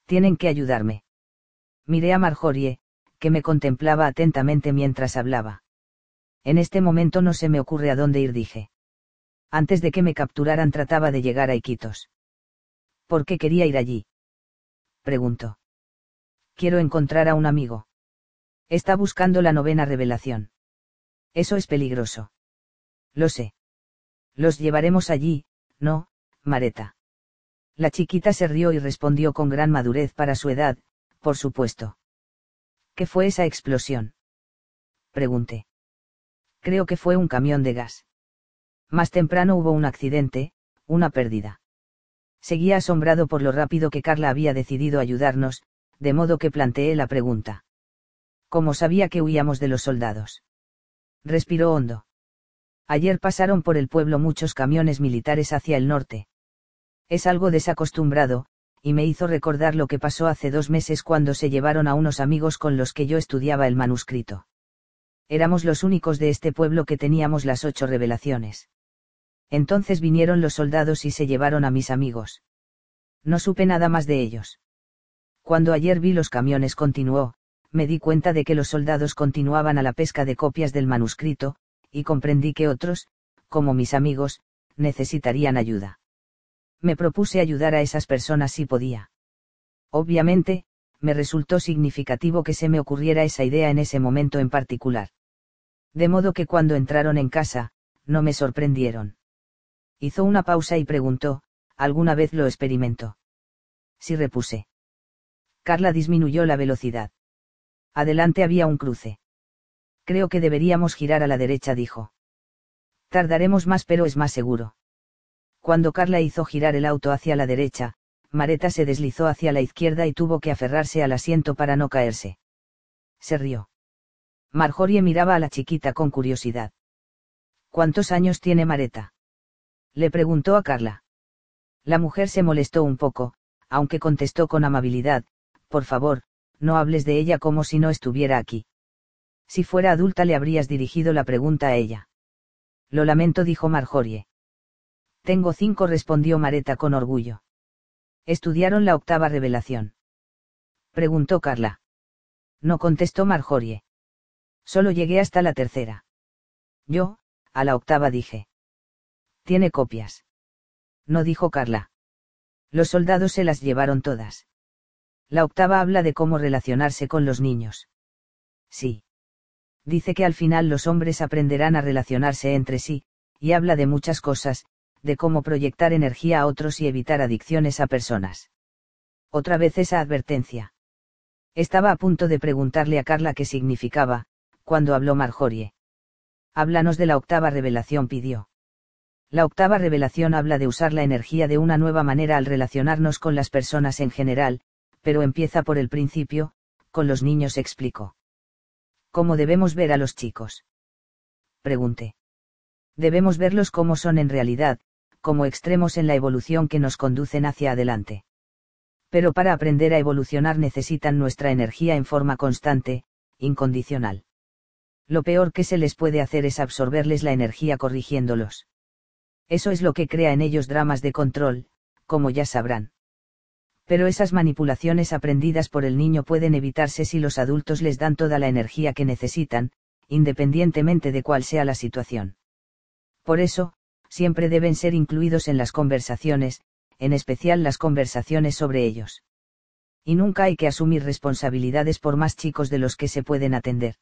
Tienen que ayudarme. Miré a Marjorie, que me contemplaba atentamente mientras hablaba. En este momento no se me ocurre a dónde ir, dije. Antes de que me capturaran trataba de llegar a Iquitos. ¿Por qué quería ir allí? Preguntó. Quiero encontrar a un amigo. Está buscando la novena revelación. Eso es peligroso. Lo sé. Los llevaremos allí, ¿no, Mareta? La chiquita se rió y respondió con gran madurez para su edad, por supuesto. ¿Qué fue esa explosión? Pregunté. Creo que fue un camión de gas. Más temprano hubo un accidente, una pérdida. Seguía asombrado por lo rápido que Carla había decidido ayudarnos, de modo que planteé la pregunta. ¿Cómo sabía que huíamos de los soldados? Respiró hondo. Ayer pasaron por el pueblo muchos camiones militares hacia el norte. Es algo desacostumbrado, y me hizo recordar lo que pasó hace dos meses cuando se llevaron a unos amigos con los que yo estudiaba el manuscrito. Éramos los únicos de este pueblo que teníamos las ocho revelaciones. Entonces vinieron los soldados y se llevaron a mis amigos. No supe nada más de ellos. Cuando ayer vi los camiones continuó, me di cuenta de que los soldados continuaban a la pesca de copias del manuscrito, y comprendí que otros, como mis amigos, necesitarían ayuda me propuse ayudar a esas personas si podía. Obviamente, me resultó significativo que se me ocurriera esa idea en ese momento en particular. De modo que cuando entraron en casa, no me sorprendieron. Hizo una pausa y preguntó, ¿alguna vez lo experimentó? Sí repuse. Carla disminuyó la velocidad. Adelante había un cruce. Creo que deberíamos girar a la derecha, dijo. Tardaremos más pero es más seguro. Cuando Carla hizo girar el auto hacia la derecha, Mareta se deslizó hacia la izquierda y tuvo que aferrarse al asiento para no caerse. Se rió. Marjorie miraba a la chiquita con curiosidad. ¿Cuántos años tiene Mareta? Le preguntó a Carla. La mujer se molestó un poco, aunque contestó con amabilidad, por favor, no hables de ella como si no estuviera aquí. Si fuera adulta le habrías dirigido la pregunta a ella. Lo lamento, dijo Marjorie. Tengo cinco, respondió Mareta con orgullo. ¿Estudiaron la octava revelación? Preguntó Carla. No contestó Marjorie. Solo llegué hasta la tercera. Yo, a la octava dije. Tiene copias. No dijo Carla. Los soldados se las llevaron todas. La octava habla de cómo relacionarse con los niños. Sí. Dice que al final los hombres aprenderán a relacionarse entre sí, y habla de muchas cosas, de cómo proyectar energía a otros y evitar adicciones a personas. Otra vez esa advertencia. Estaba a punto de preguntarle a Carla qué significaba, cuando habló Marjorie. Háblanos de la octava revelación, pidió. La octava revelación habla de usar la energía de una nueva manera al relacionarnos con las personas en general, pero empieza por el principio, con los niños explicó. ¿Cómo debemos ver a los chicos? Pregunté. Debemos verlos como son en realidad, como extremos en la evolución que nos conducen hacia adelante. Pero para aprender a evolucionar necesitan nuestra energía en forma constante, incondicional. Lo peor que se les puede hacer es absorberles la energía corrigiéndolos. Eso es lo que crea en ellos dramas de control, como ya sabrán. Pero esas manipulaciones aprendidas por el niño pueden evitarse si los adultos les dan toda la energía que necesitan, independientemente de cuál sea la situación. Por eso, siempre deben ser incluidos en las conversaciones, en especial las conversaciones sobre ellos. Y nunca hay que asumir responsabilidades por más chicos de los que se pueden atender.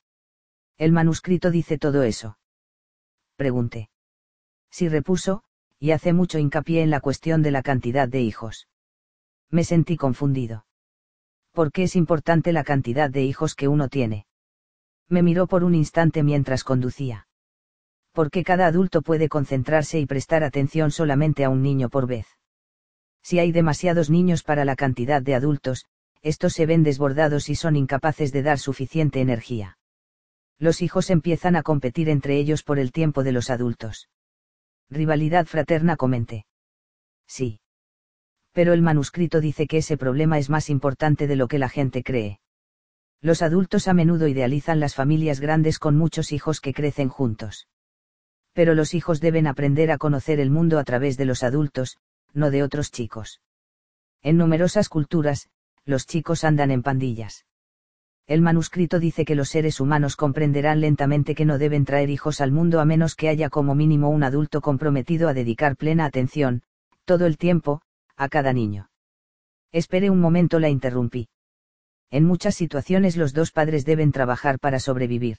El manuscrito dice todo eso. Pregunté. Si repuso, y hace mucho hincapié en la cuestión de la cantidad de hijos. Me sentí confundido. ¿Por qué es importante la cantidad de hijos que uno tiene? Me miró por un instante mientras conducía. Porque cada adulto puede concentrarse y prestar atención solamente a un niño por vez. Si hay demasiados niños para la cantidad de adultos, estos se ven desbordados y son incapaces de dar suficiente energía. Los hijos empiezan a competir entre ellos por el tiempo de los adultos. Rivalidad fraterna comenté. Sí. Pero el manuscrito dice que ese problema es más importante de lo que la gente cree. Los adultos a menudo idealizan las familias grandes con muchos hijos que crecen juntos. Pero los hijos deben aprender a conocer el mundo a través de los adultos, no de otros chicos. En numerosas culturas, los chicos andan en pandillas. El manuscrito dice que los seres humanos comprenderán lentamente que no deben traer hijos al mundo a menos que haya como mínimo un adulto comprometido a dedicar plena atención, todo el tiempo, a cada niño. Espere un momento, la interrumpí. En muchas situaciones los dos padres deben trabajar para sobrevivir.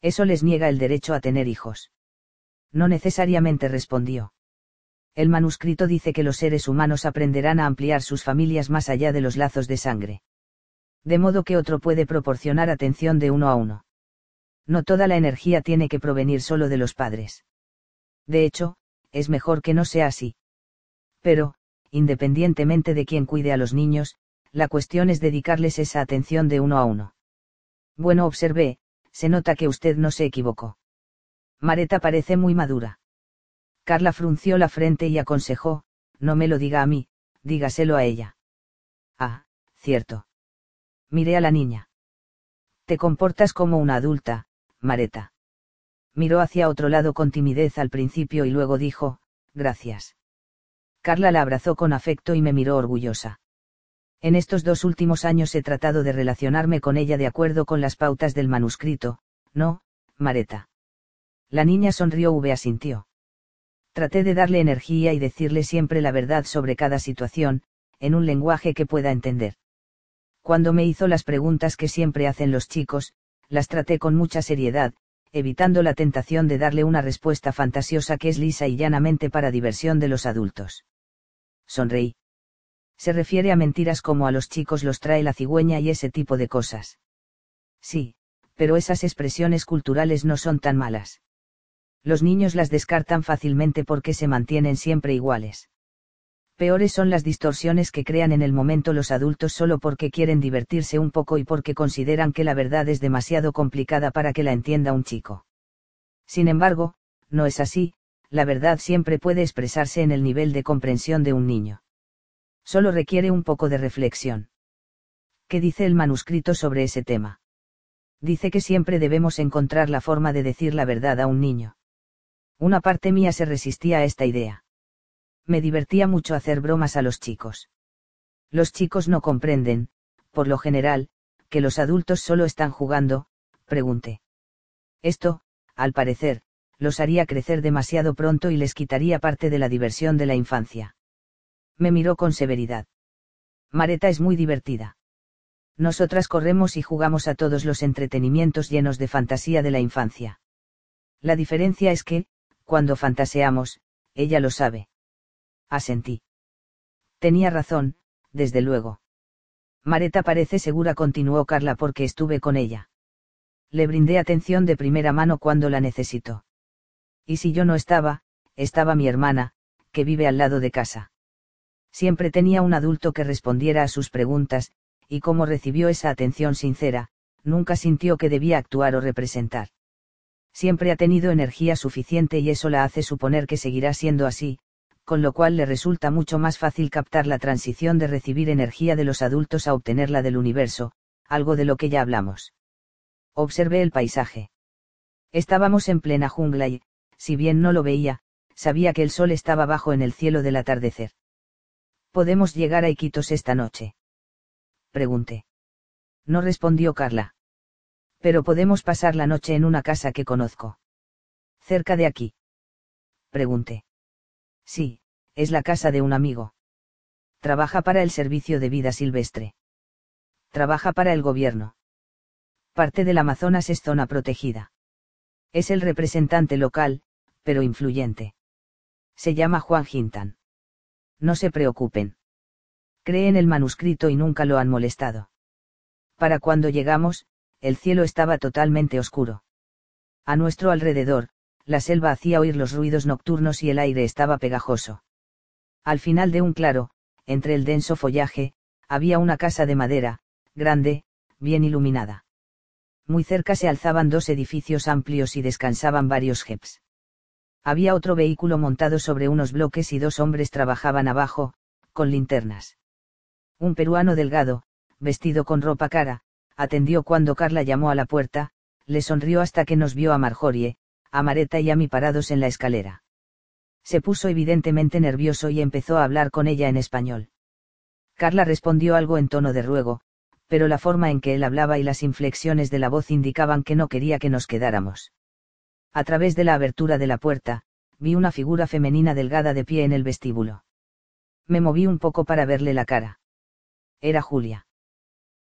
Eso les niega el derecho a tener hijos. No necesariamente respondió el manuscrito dice que los seres humanos aprenderán a ampliar sus familias más allá de los lazos de sangre. De modo que otro puede proporcionar atención de uno a uno. No toda la energía tiene que provenir solo de los padres. De hecho, es mejor que no sea así. Pero, independientemente de quién cuide a los niños, la cuestión es dedicarles esa atención de uno a uno. Bueno, observé, se nota que usted no se equivocó. Mareta parece muy madura. Carla frunció la frente y aconsejó, no me lo diga a mí, dígaselo a ella. Ah, cierto. Miré a la niña. Te comportas como una adulta, Mareta. Miró hacia otro lado con timidez al principio y luego dijo, gracias. Carla la abrazó con afecto y me miró orgullosa. En estos dos últimos años he tratado de relacionarme con ella de acuerdo con las pautas del manuscrito, ¿no, Mareta? La niña sonrió y asintió. Traté de darle energía y decirle siempre la verdad sobre cada situación, en un lenguaje que pueda entender. Cuando me hizo las preguntas que siempre hacen los chicos, las traté con mucha seriedad, evitando la tentación de darle una respuesta fantasiosa que es lisa y llanamente para diversión de los adultos. Sonreí. Se refiere a mentiras como a los chicos los trae la cigüeña y ese tipo de cosas. Sí, pero esas expresiones culturales no son tan malas los niños las descartan fácilmente porque se mantienen siempre iguales. Peores son las distorsiones que crean en el momento los adultos solo porque quieren divertirse un poco y porque consideran que la verdad es demasiado complicada para que la entienda un chico. Sin embargo, no es así, la verdad siempre puede expresarse en el nivel de comprensión de un niño. Solo requiere un poco de reflexión. ¿Qué dice el manuscrito sobre ese tema? Dice que siempre debemos encontrar la forma de decir la verdad a un niño. Una parte mía se resistía a esta idea. Me divertía mucho hacer bromas a los chicos. Los chicos no comprenden, por lo general, que los adultos solo están jugando, pregunté. Esto, al parecer, los haría crecer demasiado pronto y les quitaría parte de la diversión de la infancia. Me miró con severidad. Mareta es muy divertida. Nosotras corremos y jugamos a todos los entretenimientos llenos de fantasía de la infancia. La diferencia es que, cuando fantaseamos, ella lo sabe. Asentí. Tenía razón, desde luego. Mareta parece segura, continuó Carla, porque estuve con ella. Le brindé atención de primera mano cuando la necesitó. Y si yo no estaba, estaba mi hermana, que vive al lado de casa. Siempre tenía un adulto que respondiera a sus preguntas, y como recibió esa atención sincera, nunca sintió que debía actuar o representar siempre ha tenido energía suficiente y eso la hace suponer que seguirá siendo así, con lo cual le resulta mucho más fácil captar la transición de recibir energía de los adultos a obtenerla del universo, algo de lo que ya hablamos. Observé el paisaje. Estábamos en plena jungla y, si bien no lo veía, sabía que el sol estaba bajo en el cielo del atardecer. ¿Podemos llegar a Iquitos esta noche? Pregunté. No respondió Carla. Pero podemos pasar la noche en una casa que conozco. ¿Cerca de aquí? Pregunté. Sí, es la casa de un amigo. Trabaja para el Servicio de Vida Silvestre. Trabaja para el gobierno. Parte del Amazonas es zona protegida. Es el representante local, pero influyente. Se llama Juan Gintan. No se preocupen. Cree en el manuscrito y nunca lo han molestado. Para cuando llegamos, el cielo estaba totalmente oscuro. A nuestro alrededor, la selva hacía oír los ruidos nocturnos y el aire estaba pegajoso. Al final de un claro, entre el denso follaje, había una casa de madera, grande, bien iluminada. Muy cerca se alzaban dos edificios amplios y descansaban varios jeps. Había otro vehículo montado sobre unos bloques y dos hombres trabajaban abajo, con linternas. Un peruano delgado, vestido con ropa cara, atendió cuando Carla llamó a la puerta, le sonrió hasta que nos vio a Marjorie, a Mareta y a mí parados en la escalera. Se puso evidentemente nervioso y empezó a hablar con ella en español. Carla respondió algo en tono de ruego, pero la forma en que él hablaba y las inflexiones de la voz indicaban que no quería que nos quedáramos. A través de la abertura de la puerta, vi una figura femenina delgada de pie en el vestíbulo. Me moví un poco para verle la cara. Era Julia.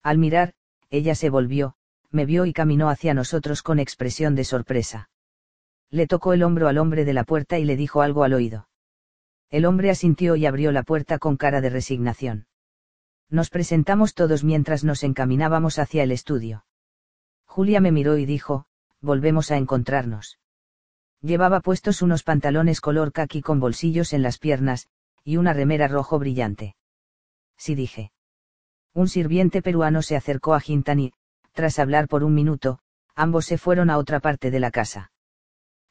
Al mirar, ella se volvió, me vio y caminó hacia nosotros con expresión de sorpresa. Le tocó el hombro al hombre de la puerta y le dijo algo al oído. El hombre asintió y abrió la puerta con cara de resignación. Nos presentamos todos mientras nos encaminábamos hacia el estudio. Julia me miró y dijo, volvemos a encontrarnos. Llevaba puestos unos pantalones color caqui con bolsillos en las piernas, y una remera rojo brillante. Sí dije. Un sirviente peruano se acercó a Gintani, tras hablar por un minuto, ambos se fueron a otra parte de la casa.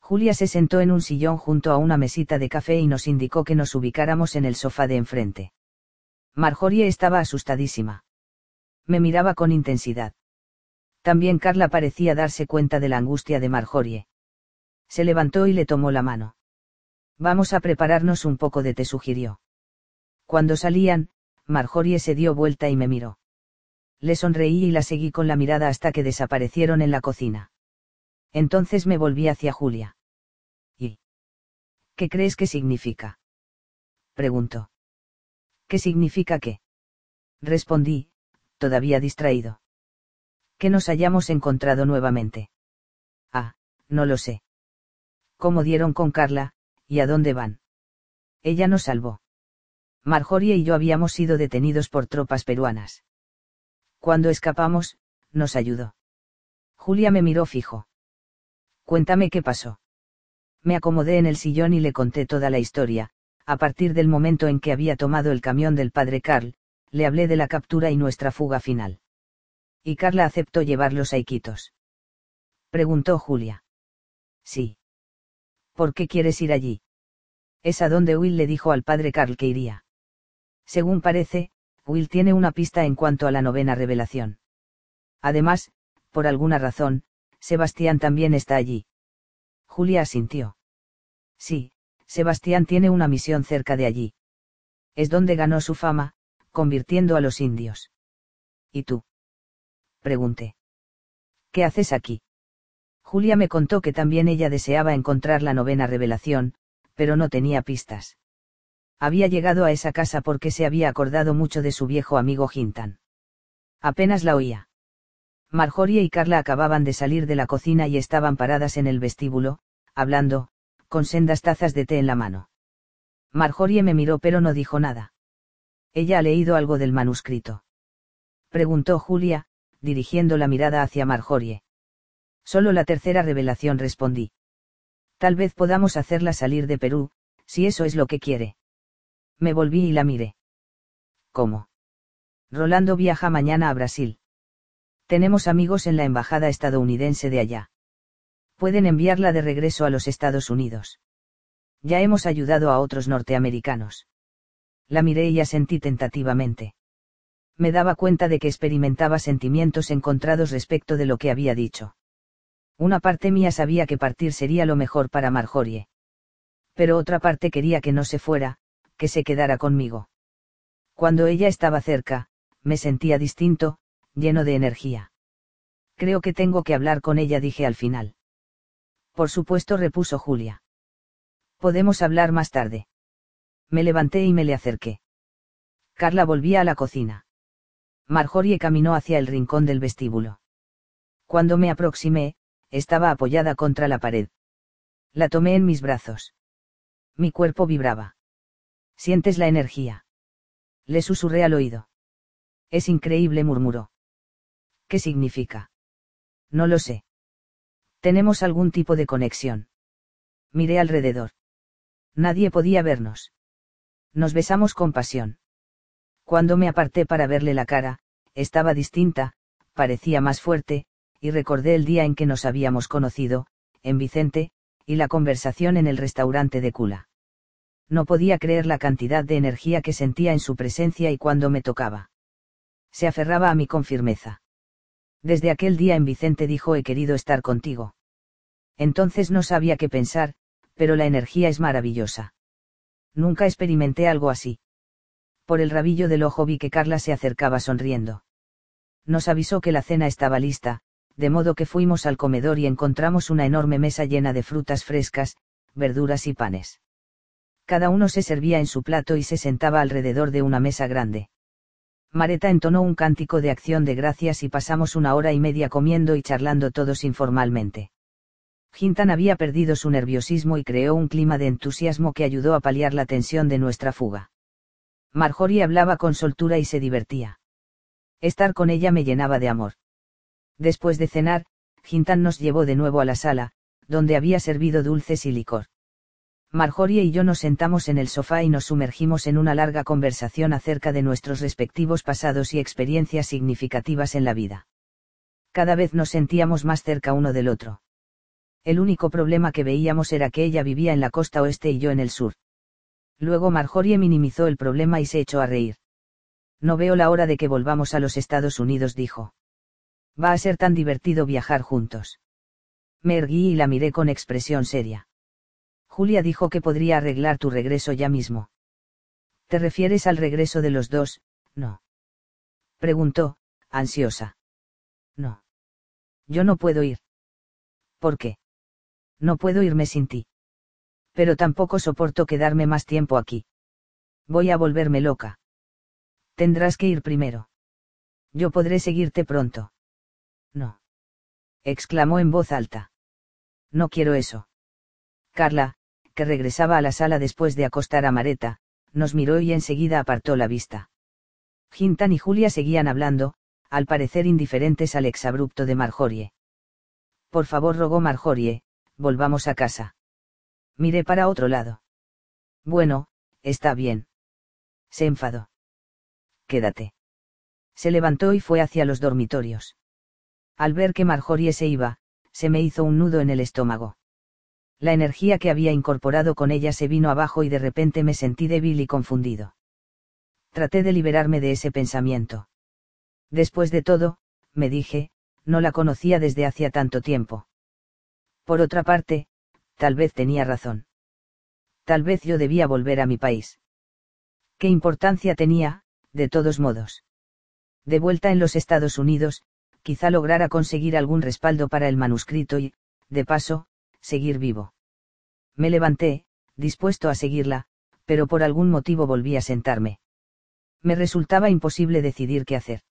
Julia se sentó en un sillón junto a una mesita de café y nos indicó que nos ubicáramos en el sofá de enfrente. Marjorie estaba asustadísima. Me miraba con intensidad. También Carla parecía darse cuenta de la angustia de Marjorie. Se levantó y le tomó la mano. Vamos a prepararnos un poco de té, sugirió. Cuando salían, Marjorie se dio vuelta y me miró. Le sonreí y la seguí con la mirada hasta que desaparecieron en la cocina. Entonces me volví hacia Julia. ¿Y? ¿Qué crees que significa? preguntó. ¿Qué significa qué? Respondí, todavía distraído. Que nos hayamos encontrado nuevamente. Ah, no lo sé. ¿Cómo dieron con Carla, y a dónde van? Ella nos salvó. Marjorie y yo habíamos sido detenidos por tropas peruanas. Cuando escapamos, nos ayudó. Julia me miró fijo. Cuéntame qué pasó. Me acomodé en el sillón y le conté toda la historia, a partir del momento en que había tomado el camión del padre Carl, le hablé de la captura y nuestra fuga final. ¿Y Carla aceptó llevarlos a Iquitos? Preguntó Julia. Sí. ¿Por qué quieres ir allí? Es a donde Will le dijo al padre Carl que iría. Según parece, Will tiene una pista en cuanto a la novena revelación. Además, por alguna razón, Sebastián también está allí. Julia asintió. Sí, Sebastián tiene una misión cerca de allí. Es donde ganó su fama, convirtiendo a los indios. ¿Y tú? Pregunté. ¿Qué haces aquí? Julia me contó que también ella deseaba encontrar la novena revelación, pero no tenía pistas. Había llegado a esa casa porque se había acordado mucho de su viejo amigo Gintan. Apenas la oía. Marjorie y Carla acababan de salir de la cocina y estaban paradas en el vestíbulo, hablando, con sendas tazas de té en la mano. Marjorie me miró pero no dijo nada. ¿Ella ha leído algo del manuscrito? Preguntó Julia, dirigiendo la mirada hacia Marjorie. Solo la tercera revelación respondí. Tal vez podamos hacerla salir de Perú, si eso es lo que quiere. Me volví y la miré. ¿Cómo? Rolando viaja mañana a Brasil. Tenemos amigos en la embajada estadounidense de allá pueden enviarla de regreso a los Estados Unidos. Ya hemos ayudado a otros norteamericanos. La miré y asentí tentativamente. Me daba cuenta de que experimentaba sentimientos encontrados respecto de lo que había dicho. Una parte mía sabía que partir sería lo mejor para Marjorie. Pero otra parte quería que no se fuera, que se quedara conmigo. Cuando ella estaba cerca, me sentía distinto, lleno de energía. Creo que tengo que hablar con ella, dije al final. Por supuesto, repuso Julia. Podemos hablar más tarde. Me levanté y me le acerqué. Carla volvía a la cocina. Marjorie caminó hacia el rincón del vestíbulo. Cuando me aproximé, estaba apoyada contra la pared. La tomé en mis brazos. Mi cuerpo vibraba. ¿Sientes la energía? Le susurré al oído. Es increíble, murmuró. ¿Qué significa? No lo sé. Tenemos algún tipo de conexión. Miré alrededor. Nadie podía vernos. Nos besamos con pasión. Cuando me aparté para verle la cara, estaba distinta, parecía más fuerte, y recordé el día en que nos habíamos conocido, en Vicente, y la conversación en el restaurante de Cula. No podía creer la cantidad de energía que sentía en su presencia y cuando me tocaba. Se aferraba a mí con firmeza. Desde aquel día en Vicente dijo he querido estar contigo. Entonces no sabía qué pensar, pero la energía es maravillosa. Nunca experimenté algo así. Por el rabillo del ojo vi que Carla se acercaba sonriendo. Nos avisó que la cena estaba lista, de modo que fuimos al comedor y encontramos una enorme mesa llena de frutas frescas, verduras y panes. Cada uno se servía en su plato y se sentaba alrededor de una mesa grande. Mareta entonó un cántico de acción de gracias y pasamos una hora y media comiendo y charlando todos informalmente. Gintan había perdido su nerviosismo y creó un clima de entusiasmo que ayudó a paliar la tensión de nuestra fuga. Marjorie hablaba con soltura y se divertía. Estar con ella me llenaba de amor. Después de cenar, Gintan nos llevó de nuevo a la sala, donde había servido dulces y licor. Marjorie y yo nos sentamos en el sofá y nos sumergimos en una larga conversación acerca de nuestros respectivos pasados y experiencias significativas en la vida. Cada vez nos sentíamos más cerca uno del otro. El único problema que veíamos era que ella vivía en la costa oeste y yo en el sur. Luego Marjorie minimizó el problema y se echó a reír. No veo la hora de que volvamos a los Estados Unidos, dijo. Va a ser tan divertido viajar juntos. Me erguí y la miré con expresión seria. Julia dijo que podría arreglar tu regreso ya mismo. ¿Te refieres al regreso de los dos? No. Preguntó, ansiosa. No. Yo no puedo ir. ¿Por qué? No puedo irme sin ti pero tampoco soporto quedarme más tiempo aquí. Voy a volverme loca. Tendrás que ir primero. Yo podré seguirte pronto. No. exclamó en voz alta. No quiero eso. Carla, que regresaba a la sala después de acostar a Mareta, nos miró y enseguida apartó la vista. Gintan y Julia seguían hablando, al parecer indiferentes al exabrupto de Marjorie. Por favor, rogó Marjorie, volvamos a casa. Miré para otro lado. Bueno, está bien. Se enfadó. Quédate. Se levantó y fue hacia los dormitorios. Al ver que Marjorie se iba, se me hizo un nudo en el estómago. La energía que había incorporado con ella se vino abajo y de repente me sentí débil y confundido. Traté de liberarme de ese pensamiento. Después de todo, me dije, no la conocía desde hacía tanto tiempo. Por otra parte, tal vez tenía razón. Tal vez yo debía volver a mi país. ¿Qué importancia tenía, de todos modos? De vuelta en los Estados Unidos, quizá lograra conseguir algún respaldo para el manuscrito y, de paso, seguir vivo. Me levanté, dispuesto a seguirla, pero por algún motivo volví a sentarme. Me resultaba imposible decidir qué hacer.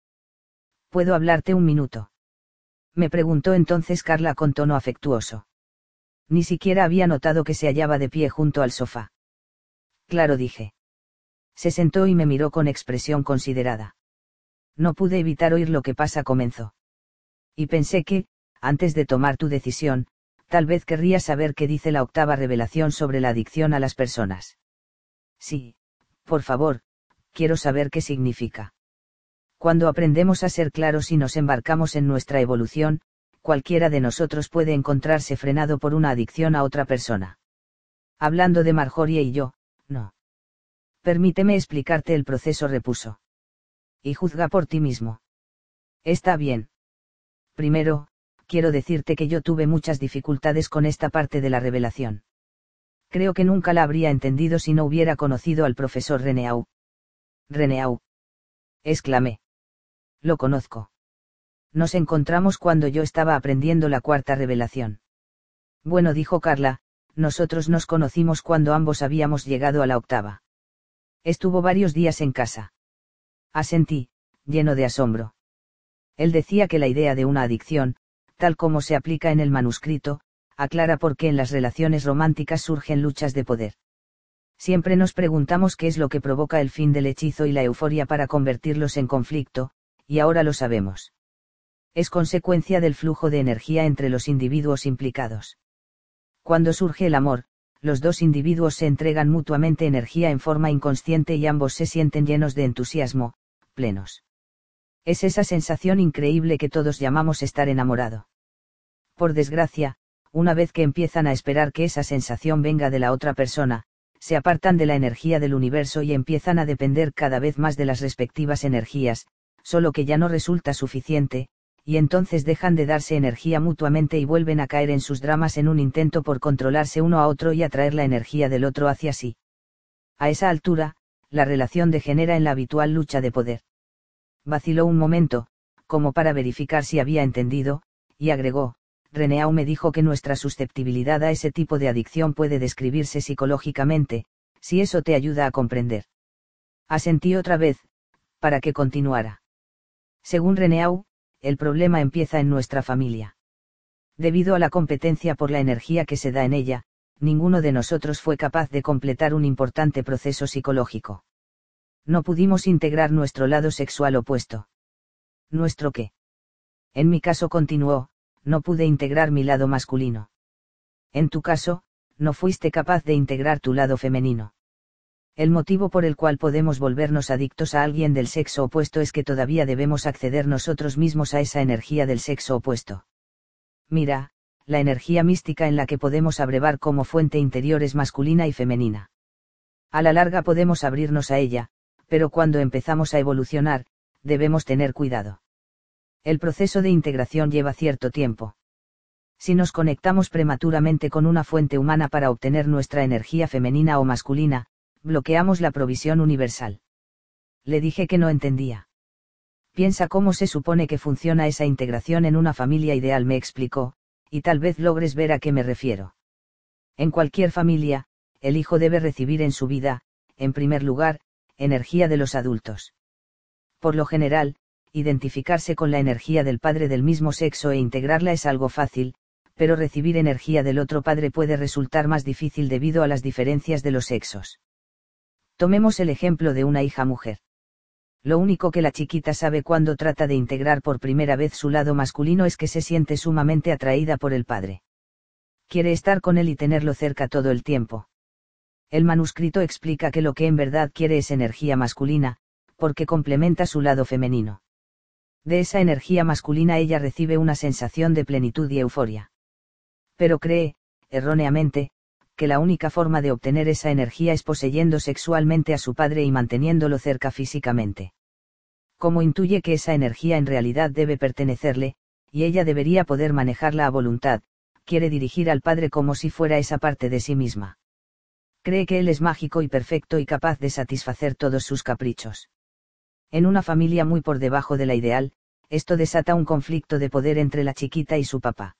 ¿Puedo hablarte un minuto? Me preguntó entonces Carla con tono afectuoso. Ni siquiera había notado que se hallaba de pie junto al sofá. Claro dije. Se sentó y me miró con expresión considerada. No pude evitar oír lo que pasa, comenzó. Y pensé que, antes de tomar tu decisión, tal vez querrías saber qué dice la octava revelación sobre la adicción a las personas. Sí, por favor, quiero saber qué significa. Cuando aprendemos a ser claros y nos embarcamos en nuestra evolución, cualquiera de nosotros puede encontrarse frenado por una adicción a otra persona. Hablando de Marjorie y yo, no. Permíteme explicarte el proceso, repuso. Y juzga por ti mismo. Está bien. Primero, quiero decirte que yo tuve muchas dificultades con esta parte de la revelación. Creo que nunca la habría entendido si no hubiera conocido al profesor Reneau. Reneau. exclamé. Lo conozco. Nos encontramos cuando yo estaba aprendiendo la cuarta revelación. Bueno, dijo Carla, nosotros nos conocimos cuando ambos habíamos llegado a la octava. Estuvo varios días en casa. Asentí, lleno de asombro. Él decía que la idea de una adicción, tal como se aplica en el manuscrito, aclara por qué en las relaciones románticas surgen luchas de poder. Siempre nos preguntamos qué es lo que provoca el fin del hechizo y la euforia para convertirlos en conflicto, y ahora lo sabemos. Es consecuencia del flujo de energía entre los individuos implicados. Cuando surge el amor, los dos individuos se entregan mutuamente energía en forma inconsciente y ambos se sienten llenos de entusiasmo, plenos. Es esa sensación increíble que todos llamamos estar enamorado. Por desgracia, una vez que empiezan a esperar que esa sensación venga de la otra persona, se apartan de la energía del universo y empiezan a depender cada vez más de las respectivas energías, solo que ya no resulta suficiente, y entonces dejan de darse energía mutuamente y vuelven a caer en sus dramas en un intento por controlarse uno a otro y atraer la energía del otro hacia sí. A esa altura, la relación degenera en la habitual lucha de poder. Vaciló un momento, como para verificar si había entendido, y agregó, Reneau me dijo que nuestra susceptibilidad a ese tipo de adicción puede describirse psicológicamente, si eso te ayuda a comprender. Asentí otra vez, para que continuara. Según Reneau, el problema empieza en nuestra familia. Debido a la competencia por la energía que se da en ella, ninguno de nosotros fue capaz de completar un importante proceso psicológico. No pudimos integrar nuestro lado sexual opuesto. ¿Nuestro qué? En mi caso continuó, no pude integrar mi lado masculino. En tu caso, no fuiste capaz de integrar tu lado femenino. El motivo por el cual podemos volvernos adictos a alguien del sexo opuesto es que todavía debemos acceder nosotros mismos a esa energía del sexo opuesto. Mira, la energía mística en la que podemos abrevar como fuente interior es masculina y femenina. A la larga podemos abrirnos a ella, pero cuando empezamos a evolucionar, debemos tener cuidado. El proceso de integración lleva cierto tiempo. Si nos conectamos prematuramente con una fuente humana para obtener nuestra energía femenina o masculina, bloqueamos la provisión universal. Le dije que no entendía. Piensa cómo se supone que funciona esa integración en una familia ideal, me explicó, y tal vez logres ver a qué me refiero. En cualquier familia, el hijo debe recibir en su vida, en primer lugar, energía de los adultos. Por lo general, identificarse con la energía del padre del mismo sexo e integrarla es algo fácil, pero recibir energía del otro padre puede resultar más difícil debido a las diferencias de los sexos. Tomemos el ejemplo de una hija mujer. Lo único que la chiquita sabe cuando trata de integrar por primera vez su lado masculino es que se siente sumamente atraída por el padre. Quiere estar con él y tenerlo cerca todo el tiempo. El manuscrito explica que lo que en verdad quiere es energía masculina, porque complementa su lado femenino. De esa energía masculina ella recibe una sensación de plenitud y euforia. Pero cree, erróneamente, que la única forma de obtener esa energía es poseyendo sexualmente a su padre y manteniéndolo cerca físicamente. Como intuye que esa energía en realidad debe pertenecerle, y ella debería poder manejarla a voluntad, quiere dirigir al padre como si fuera esa parte de sí misma. Cree que él es mágico y perfecto y capaz de satisfacer todos sus caprichos. En una familia muy por debajo de la ideal, esto desata un conflicto de poder entre la chiquita y su papá.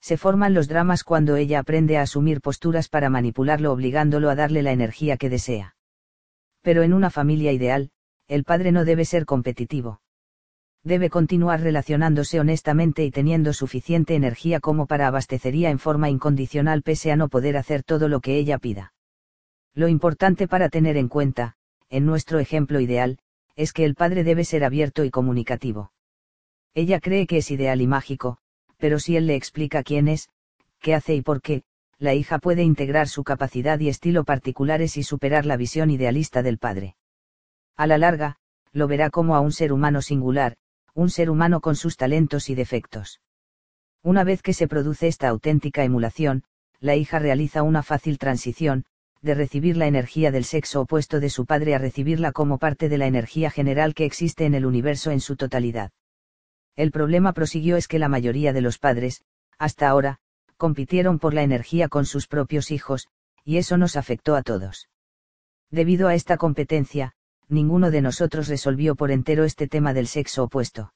Se forman los dramas cuando ella aprende a asumir posturas para manipularlo obligándolo a darle la energía que desea. Pero en una familia ideal, el padre no debe ser competitivo. Debe continuar relacionándose honestamente y teniendo suficiente energía como para abastecería en forma incondicional pese a no poder hacer todo lo que ella pida. Lo importante para tener en cuenta, en nuestro ejemplo ideal, es que el padre debe ser abierto y comunicativo. Ella cree que es ideal y mágico, pero si él le explica quién es, qué hace y por qué, la hija puede integrar su capacidad y estilo particulares y superar la visión idealista del padre. A la larga, lo verá como a un ser humano singular, un ser humano con sus talentos y defectos. Una vez que se produce esta auténtica emulación, la hija realiza una fácil transición, de recibir la energía del sexo opuesto de su padre a recibirla como parte de la energía general que existe en el universo en su totalidad. El problema prosiguió es que la mayoría de los padres, hasta ahora, compitieron por la energía con sus propios hijos, y eso nos afectó a todos. Debido a esta competencia, ninguno de nosotros resolvió por entero este tema del sexo opuesto.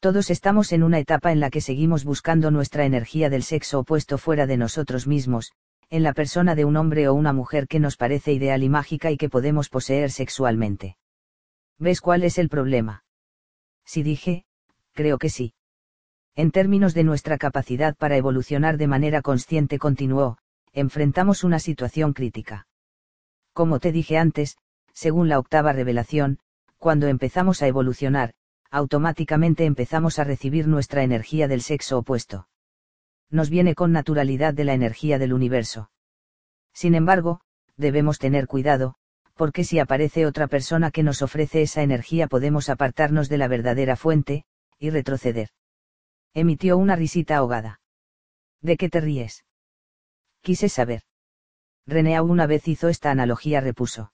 Todos estamos en una etapa en la que seguimos buscando nuestra energía del sexo opuesto fuera de nosotros mismos, en la persona de un hombre o una mujer que nos parece ideal y mágica y que podemos poseer sexualmente. ¿Ves cuál es el problema? Si dije, creo que sí. En términos de nuestra capacidad para evolucionar de manera consciente continuó, enfrentamos una situación crítica. Como te dije antes, según la octava revelación, cuando empezamos a evolucionar, automáticamente empezamos a recibir nuestra energía del sexo opuesto. Nos viene con naturalidad de la energía del universo. Sin embargo, debemos tener cuidado, porque si aparece otra persona que nos ofrece esa energía podemos apartarnos de la verdadera fuente, y retroceder. Emitió una risita ahogada. ¿De qué te ríes? Quise saber. René una vez hizo esta analogía, repuso.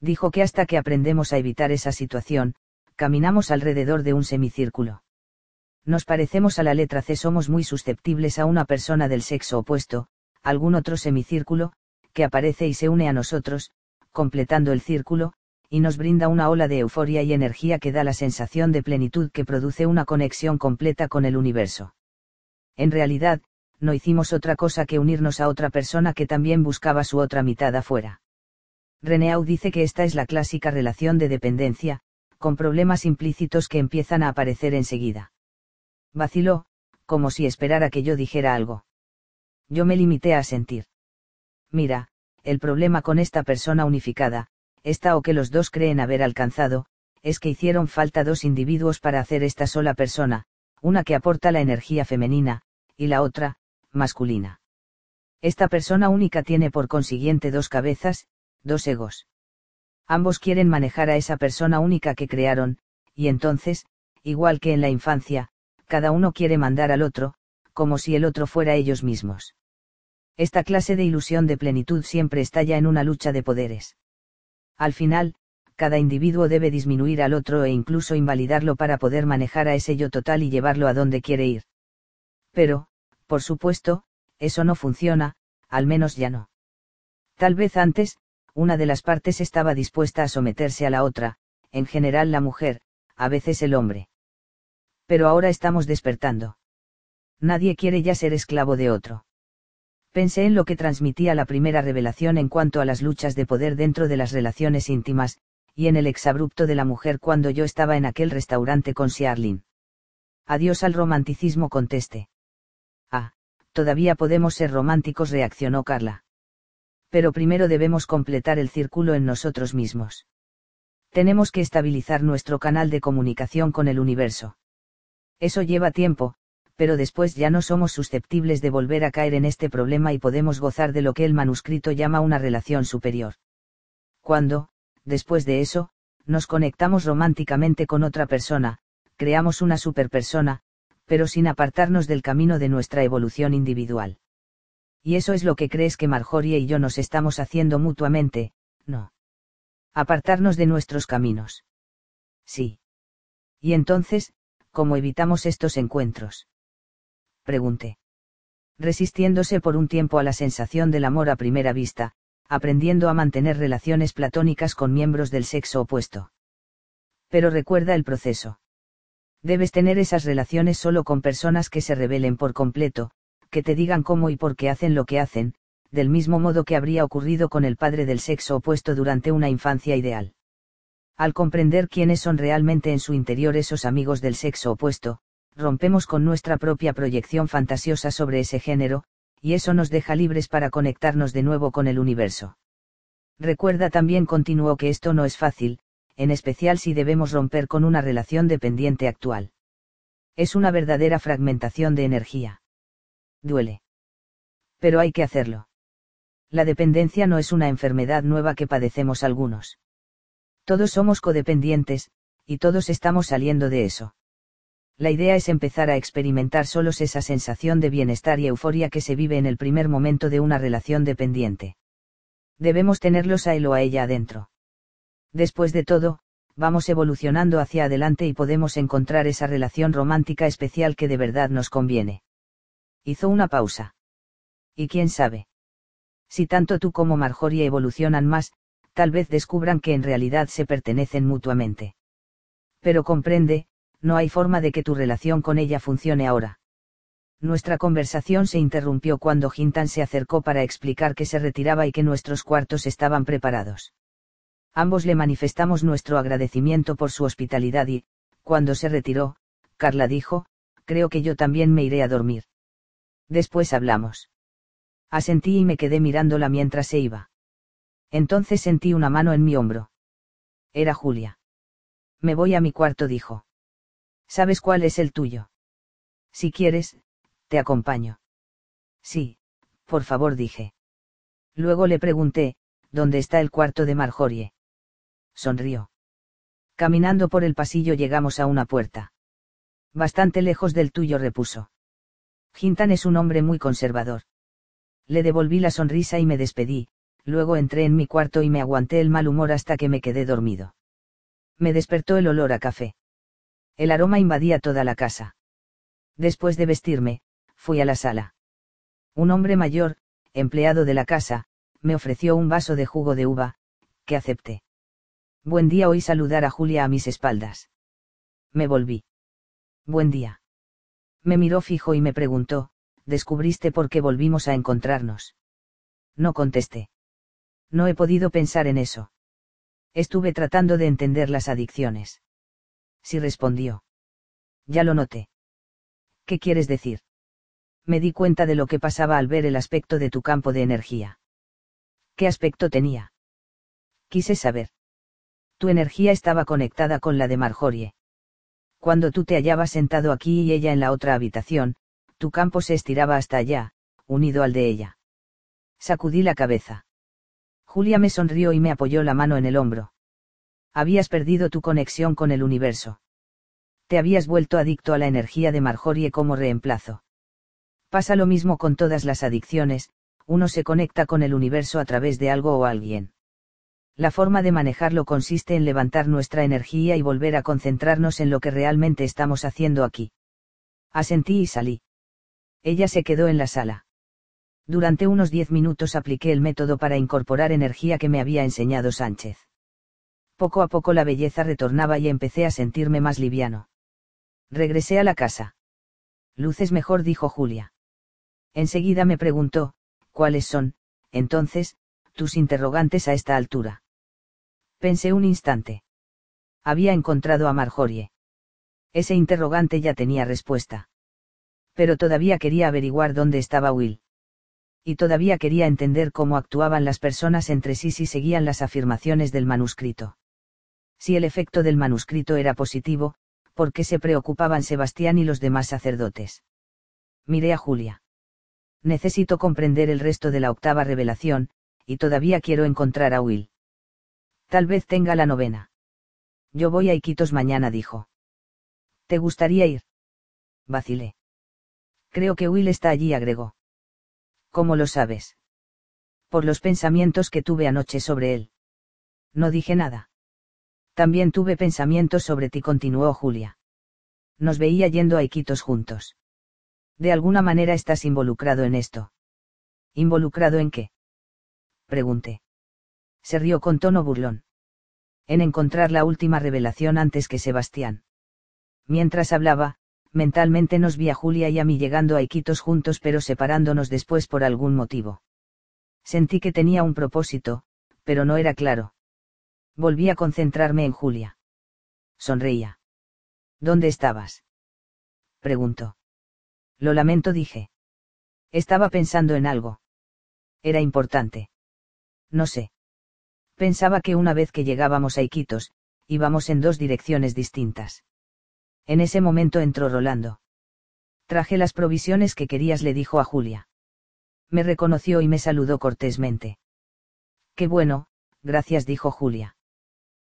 Dijo que hasta que aprendemos a evitar esa situación, caminamos alrededor de un semicírculo. Nos parecemos a la letra C, somos muy susceptibles a una persona del sexo opuesto, algún otro semicírculo, que aparece y se une a nosotros, completando el círculo, y nos brinda una ola de euforia y energía que da la sensación de plenitud que produce una conexión completa con el universo. En realidad, no hicimos otra cosa que unirnos a otra persona que también buscaba su otra mitad afuera. Reneau dice que esta es la clásica relación de dependencia, con problemas implícitos que empiezan a aparecer enseguida. Vaciló, como si esperara que yo dijera algo. Yo me limité a sentir. Mira, el problema con esta persona unificada, esta o que los dos creen haber alcanzado, es que hicieron falta dos individuos para hacer esta sola persona, una que aporta la energía femenina, y la otra, masculina. Esta persona única tiene por consiguiente dos cabezas, dos egos. Ambos quieren manejar a esa persona única que crearon, y entonces, igual que en la infancia, cada uno quiere mandar al otro, como si el otro fuera ellos mismos. Esta clase de ilusión de plenitud siempre estalla en una lucha de poderes. Al final, cada individuo debe disminuir al otro e incluso invalidarlo para poder manejar a ese yo total y llevarlo a donde quiere ir. Pero, por supuesto, eso no funciona, al menos ya no. Tal vez antes, una de las partes estaba dispuesta a someterse a la otra, en general la mujer, a veces el hombre. Pero ahora estamos despertando. Nadie quiere ya ser esclavo de otro. Pensé en lo que transmitía la primera revelación en cuanto a las luchas de poder dentro de las relaciones íntimas, y en el exabrupto de la mujer cuando yo estaba en aquel restaurante con Siarlin. Adiós al romanticismo conteste. Ah, todavía podemos ser románticos, reaccionó Carla pero primero debemos completar el círculo en nosotros mismos. Tenemos que estabilizar nuestro canal de comunicación con el universo. Eso lleva tiempo, pero después ya no somos susceptibles de volver a caer en este problema y podemos gozar de lo que el manuscrito llama una relación superior. Cuando, después de eso, nos conectamos románticamente con otra persona, creamos una superpersona, pero sin apartarnos del camino de nuestra evolución individual. Y eso es lo que crees que Marjorie y yo nos estamos haciendo mutuamente, no. Apartarnos de nuestros caminos. Sí. Y entonces, ¿cómo evitamos estos encuentros? Pregunté. Resistiéndose por un tiempo a la sensación del amor a primera vista, aprendiendo a mantener relaciones platónicas con miembros del sexo opuesto. Pero recuerda el proceso. Debes tener esas relaciones solo con personas que se rebelen por completo, que te digan cómo y por qué hacen lo que hacen, del mismo modo que habría ocurrido con el padre del sexo opuesto durante una infancia ideal. Al comprender quiénes son realmente en su interior esos amigos del sexo opuesto, rompemos con nuestra propia proyección fantasiosa sobre ese género, y eso nos deja libres para conectarnos de nuevo con el universo. Recuerda también continuó que esto no es fácil, en especial si debemos romper con una relación dependiente actual. Es una verdadera fragmentación de energía duele. Pero hay que hacerlo. La dependencia no es una enfermedad nueva que padecemos algunos. Todos somos codependientes, y todos estamos saliendo de eso. La idea es empezar a experimentar solos esa sensación de bienestar y euforia que se vive en el primer momento de una relación dependiente. Debemos tenerlos a él o a ella adentro. Después de todo, vamos evolucionando hacia adelante y podemos encontrar esa relación romántica especial que de verdad nos conviene. Hizo una pausa. ¿Y quién sabe? Si tanto tú como Marjorie evolucionan más, tal vez descubran que en realidad se pertenecen mutuamente. Pero comprende, no hay forma de que tu relación con ella funcione ahora. Nuestra conversación se interrumpió cuando Hintan se acercó para explicar que se retiraba y que nuestros cuartos estaban preparados. Ambos le manifestamos nuestro agradecimiento por su hospitalidad y, cuando se retiró, Carla dijo, creo que yo también me iré a dormir. Después hablamos. Asentí y me quedé mirándola mientras se iba. Entonces sentí una mano en mi hombro. Era Julia. Me voy a mi cuarto, dijo. ¿Sabes cuál es el tuyo? Si quieres, te acompaño. Sí, por favor, dije. Luego le pregunté, ¿dónde está el cuarto de Marjorie? Sonrió. Caminando por el pasillo llegamos a una puerta. Bastante lejos del tuyo, repuso. Gintan es un hombre muy conservador. Le devolví la sonrisa y me despedí, luego entré en mi cuarto y me aguanté el mal humor hasta que me quedé dormido. Me despertó el olor a café. El aroma invadía toda la casa. Después de vestirme, fui a la sala. Un hombre mayor, empleado de la casa, me ofreció un vaso de jugo de uva, que acepté. Buen día oí saludar a Julia a mis espaldas. Me volví. Buen día. Me miró fijo y me preguntó, ¿descubriste por qué volvimos a encontrarnos? No contesté. No he podido pensar en eso. Estuve tratando de entender las adicciones. Sí respondió. Ya lo noté. ¿Qué quieres decir? Me di cuenta de lo que pasaba al ver el aspecto de tu campo de energía. ¿Qué aspecto tenía? Quise saber. Tu energía estaba conectada con la de Marjorie. Cuando tú te hallabas sentado aquí y ella en la otra habitación, tu campo se estiraba hasta allá, unido al de ella. Sacudí la cabeza. Julia me sonrió y me apoyó la mano en el hombro. Habías perdido tu conexión con el universo. Te habías vuelto adicto a la energía de Marjorie como reemplazo. Pasa lo mismo con todas las adicciones, uno se conecta con el universo a través de algo o alguien. La forma de manejarlo consiste en levantar nuestra energía y volver a concentrarnos en lo que realmente estamos haciendo aquí. Asentí y salí. Ella se quedó en la sala. Durante unos diez minutos apliqué el método para incorporar energía que me había enseñado Sánchez. Poco a poco la belleza retornaba y empecé a sentirme más liviano. Regresé a la casa. Luces mejor, dijo Julia. Enseguida me preguntó, ¿cuáles son, entonces, tus interrogantes a esta altura? Pensé un instante. Había encontrado a Marjorie. Ese interrogante ya tenía respuesta. Pero todavía quería averiguar dónde estaba Will y todavía quería entender cómo actuaban las personas entre sí si seguían las afirmaciones del manuscrito. Si el efecto del manuscrito era positivo, ¿por qué se preocupaban Sebastián y los demás sacerdotes? Miré a Julia. Necesito comprender el resto de la octava revelación, y todavía quiero encontrar a Will. Tal vez tenga la novena. Yo voy a Iquitos mañana, dijo. ¿Te gustaría ir? Vacilé. Creo que Will está allí, agregó. ¿Cómo lo sabes? Por los pensamientos que tuve anoche sobre él. No dije nada. También tuve pensamientos sobre ti, continuó Julia. Nos veía yendo a Iquitos juntos. De alguna manera estás involucrado en esto. ¿Involucrado en qué? Pregunté. Se rió con tono burlón. En encontrar la última revelación antes que Sebastián. Mientras hablaba, mentalmente nos vi a Julia y a mí llegando a Iquitos juntos pero separándonos después por algún motivo. Sentí que tenía un propósito, pero no era claro. Volví a concentrarme en Julia. Sonreía. ¿Dónde estabas? Preguntó. Lo lamento, dije. Estaba pensando en algo. Era importante. No sé. Pensaba que una vez que llegábamos a Iquitos, íbamos en dos direcciones distintas. En ese momento entró Rolando. Traje las provisiones que querías, le dijo a Julia. Me reconoció y me saludó cortésmente. Qué bueno, gracias, dijo Julia.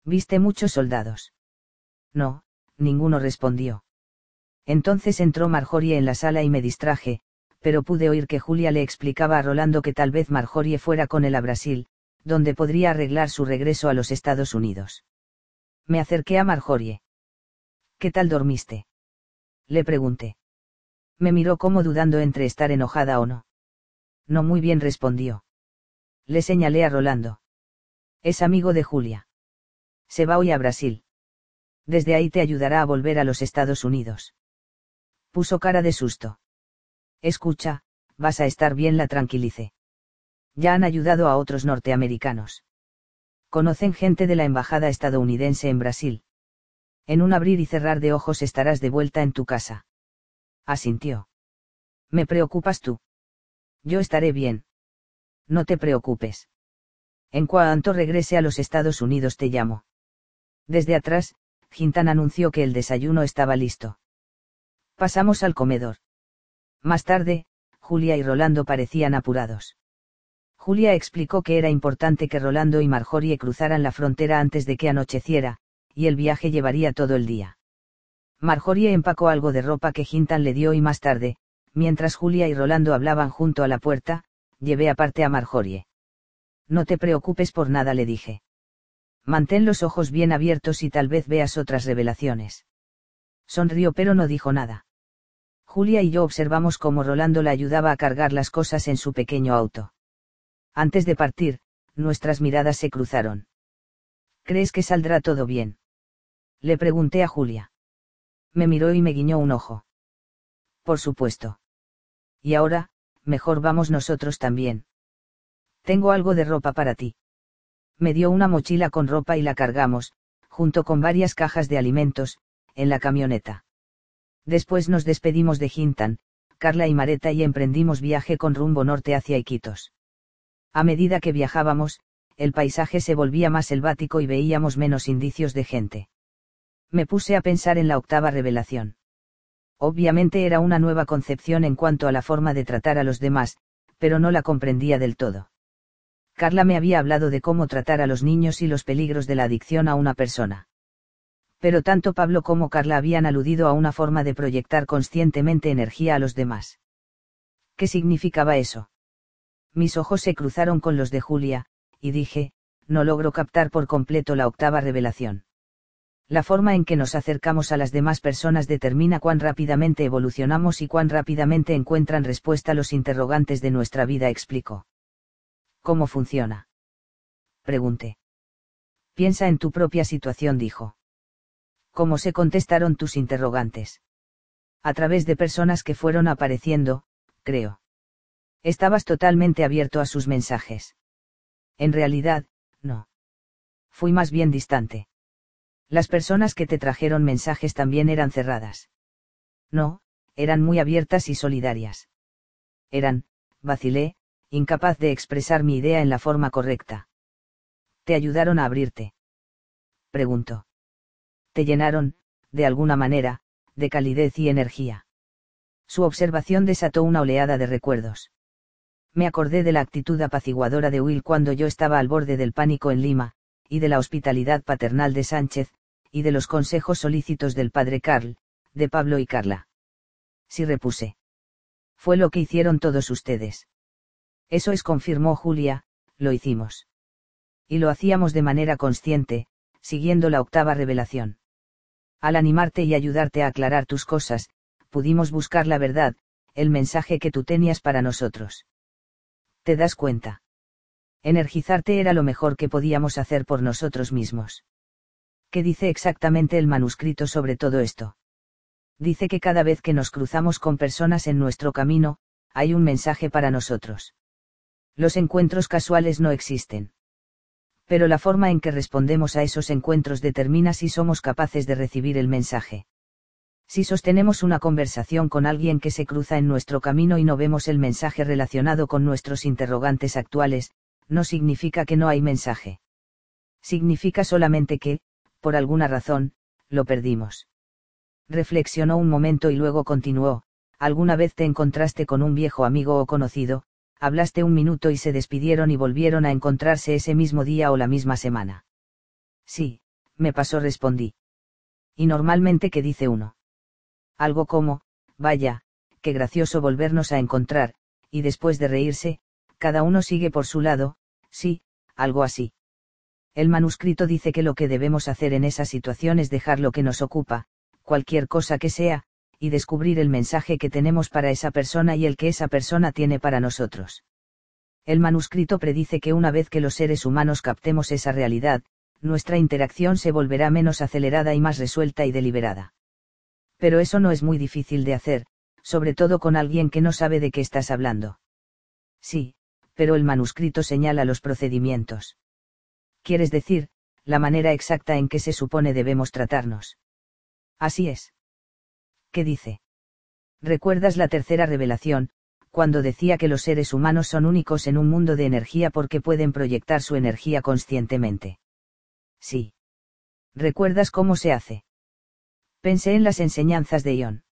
¿Viste muchos soldados? No, ninguno respondió. Entonces entró Marjorie en la sala y me distraje, pero pude oír que Julia le explicaba a Rolando que tal vez Marjorie fuera con él a Brasil, donde podría arreglar su regreso a los Estados Unidos. Me acerqué a Marjorie. ¿Qué tal dormiste? Le pregunté. Me miró como dudando entre estar enojada o no. No muy bien respondió. Le señalé a Rolando. Es amigo de Julia. Se va hoy a Brasil. Desde ahí te ayudará a volver a los Estados Unidos. Puso cara de susto. Escucha, vas a estar bien, la tranquilicé. Ya han ayudado a otros norteamericanos. Conocen gente de la embajada estadounidense en Brasil. En un abrir y cerrar de ojos estarás de vuelta en tu casa. Asintió. Me preocupas tú. Yo estaré bien. No te preocupes. En cuanto regrese a los Estados Unidos te llamo. Desde atrás, Gintan anunció que el desayuno estaba listo. Pasamos al comedor. Más tarde, Julia y Rolando parecían apurados. Julia explicó que era importante que Rolando y Marjorie cruzaran la frontera antes de que anocheciera, y el viaje llevaría todo el día. Marjorie empacó algo de ropa que Gintan le dio y más tarde, mientras Julia y Rolando hablaban junto a la puerta, llevé aparte a Marjorie. No te preocupes por nada, le dije. Mantén los ojos bien abiertos y tal vez veas otras revelaciones. Sonrió pero no dijo nada. Julia y yo observamos cómo Rolando la ayudaba a cargar las cosas en su pequeño auto. Antes de partir, nuestras miradas se cruzaron. ¿Crees que saldrá todo bien? Le pregunté a Julia. Me miró y me guiñó un ojo. Por supuesto. Y ahora, mejor vamos nosotros también. Tengo algo de ropa para ti. Me dio una mochila con ropa y la cargamos, junto con varias cajas de alimentos, en la camioneta. Después nos despedimos de Hintan, Carla y Mareta y emprendimos viaje con rumbo norte hacia Iquitos. A medida que viajábamos, el paisaje se volvía más selvático y veíamos menos indicios de gente. Me puse a pensar en la octava revelación. Obviamente era una nueva concepción en cuanto a la forma de tratar a los demás, pero no la comprendía del todo. Carla me había hablado de cómo tratar a los niños y los peligros de la adicción a una persona. Pero tanto Pablo como Carla habían aludido a una forma de proyectar conscientemente energía a los demás. ¿Qué significaba eso? Mis ojos se cruzaron con los de Julia, y dije, no logro captar por completo la octava revelación. La forma en que nos acercamos a las demás personas determina cuán rápidamente evolucionamos y cuán rápidamente encuentran respuesta los interrogantes de nuestra vida, explicó. ¿Cómo funciona? Pregunté. Piensa en tu propia situación, dijo. ¿Cómo se contestaron tus interrogantes? A través de personas que fueron apareciendo, creo. Estabas totalmente abierto a sus mensajes. En realidad, no. Fui más bien distante. Las personas que te trajeron mensajes también eran cerradas. No, eran muy abiertas y solidarias. Eran, vacilé, incapaz de expresar mi idea en la forma correcta. ¿Te ayudaron a abrirte? Preguntó. Te llenaron, de alguna manera, de calidez y energía. Su observación desató una oleada de recuerdos me acordé de la actitud apaciguadora de Will cuando yo estaba al borde del pánico en Lima, y de la hospitalidad paternal de Sánchez, y de los consejos solícitos del padre Carl, de Pablo y Carla. Sí repuse. Fue lo que hicieron todos ustedes. Eso es, confirmó Julia, lo hicimos. Y lo hacíamos de manera consciente, siguiendo la octava revelación. Al animarte y ayudarte a aclarar tus cosas, pudimos buscar la verdad, el mensaje que tú tenías para nosotros. ¿Te das cuenta? Energizarte era lo mejor que podíamos hacer por nosotros mismos. ¿Qué dice exactamente el manuscrito sobre todo esto? Dice que cada vez que nos cruzamos con personas en nuestro camino, hay un mensaje para nosotros. Los encuentros casuales no existen. Pero la forma en que respondemos a esos encuentros determina si somos capaces de recibir el mensaje. Si sostenemos una conversación con alguien que se cruza en nuestro camino y no vemos el mensaje relacionado con nuestros interrogantes actuales, no significa que no hay mensaje. Significa solamente que, por alguna razón, lo perdimos. Reflexionó un momento y luego continuó, alguna vez te encontraste con un viejo amigo o conocido, hablaste un minuto y se despidieron y volvieron a encontrarse ese mismo día o la misma semana. Sí, me pasó, respondí. ¿Y normalmente qué dice uno? Algo como, vaya, qué gracioso volvernos a encontrar, y después de reírse, cada uno sigue por su lado, sí, algo así. El manuscrito dice que lo que debemos hacer en esa situación es dejar lo que nos ocupa, cualquier cosa que sea, y descubrir el mensaje que tenemos para esa persona y el que esa persona tiene para nosotros. El manuscrito predice que una vez que los seres humanos captemos esa realidad, nuestra interacción se volverá menos acelerada y más resuelta y deliberada. Pero eso no es muy difícil de hacer, sobre todo con alguien que no sabe de qué estás hablando. Sí, pero el manuscrito señala los procedimientos. Quieres decir, la manera exacta en que se supone debemos tratarnos. Así es. ¿Qué dice? ¿Recuerdas la tercera revelación, cuando decía que los seres humanos son únicos en un mundo de energía porque pueden proyectar su energía conscientemente? Sí. ¿Recuerdas cómo se hace? Pensé en las enseñanzas de Ion.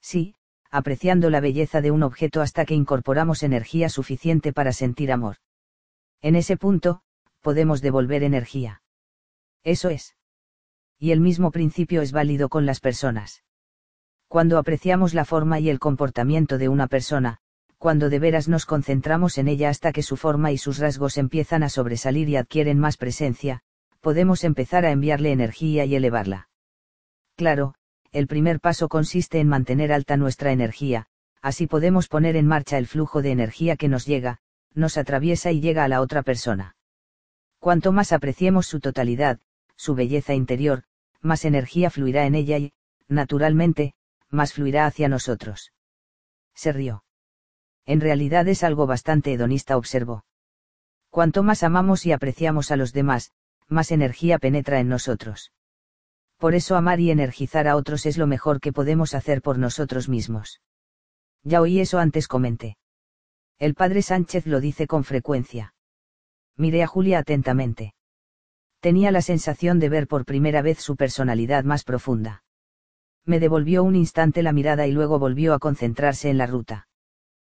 Sí, apreciando la belleza de un objeto hasta que incorporamos energía suficiente para sentir amor. En ese punto, podemos devolver energía. Eso es. Y el mismo principio es válido con las personas. Cuando apreciamos la forma y el comportamiento de una persona, cuando de veras nos concentramos en ella hasta que su forma y sus rasgos empiezan a sobresalir y adquieren más presencia, podemos empezar a enviarle energía y elevarla. Claro, el primer paso consiste en mantener alta nuestra energía, así podemos poner en marcha el flujo de energía que nos llega, nos atraviesa y llega a la otra persona. Cuanto más apreciemos su totalidad, su belleza interior, más energía fluirá en ella y, naturalmente, más fluirá hacia nosotros. Se rió. En realidad es algo bastante hedonista, observó. Cuanto más amamos y apreciamos a los demás, más energía penetra en nosotros. Por eso amar y energizar a otros es lo mejor que podemos hacer por nosotros mismos. Ya oí eso antes comenté. El padre Sánchez lo dice con frecuencia. Miré a Julia atentamente. Tenía la sensación de ver por primera vez su personalidad más profunda. Me devolvió un instante la mirada y luego volvió a concentrarse en la ruta.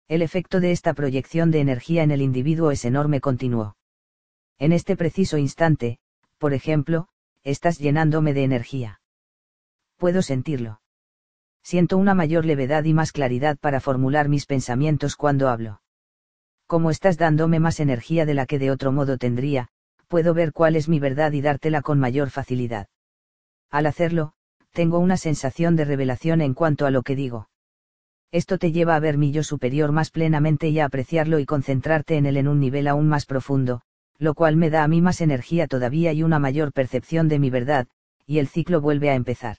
El efecto de esta proyección de energía en el individuo es enorme, continuó. En este preciso instante, por ejemplo, estás llenándome de energía. Puedo sentirlo. Siento una mayor levedad y más claridad para formular mis pensamientos cuando hablo. Como estás dándome más energía de la que de otro modo tendría, puedo ver cuál es mi verdad y dártela con mayor facilidad. Al hacerlo, tengo una sensación de revelación en cuanto a lo que digo. Esto te lleva a ver mi yo superior más plenamente y a apreciarlo y concentrarte en él en un nivel aún más profundo, lo cual me da a mí más energía todavía y una mayor percepción de mi verdad, y el ciclo vuelve a empezar.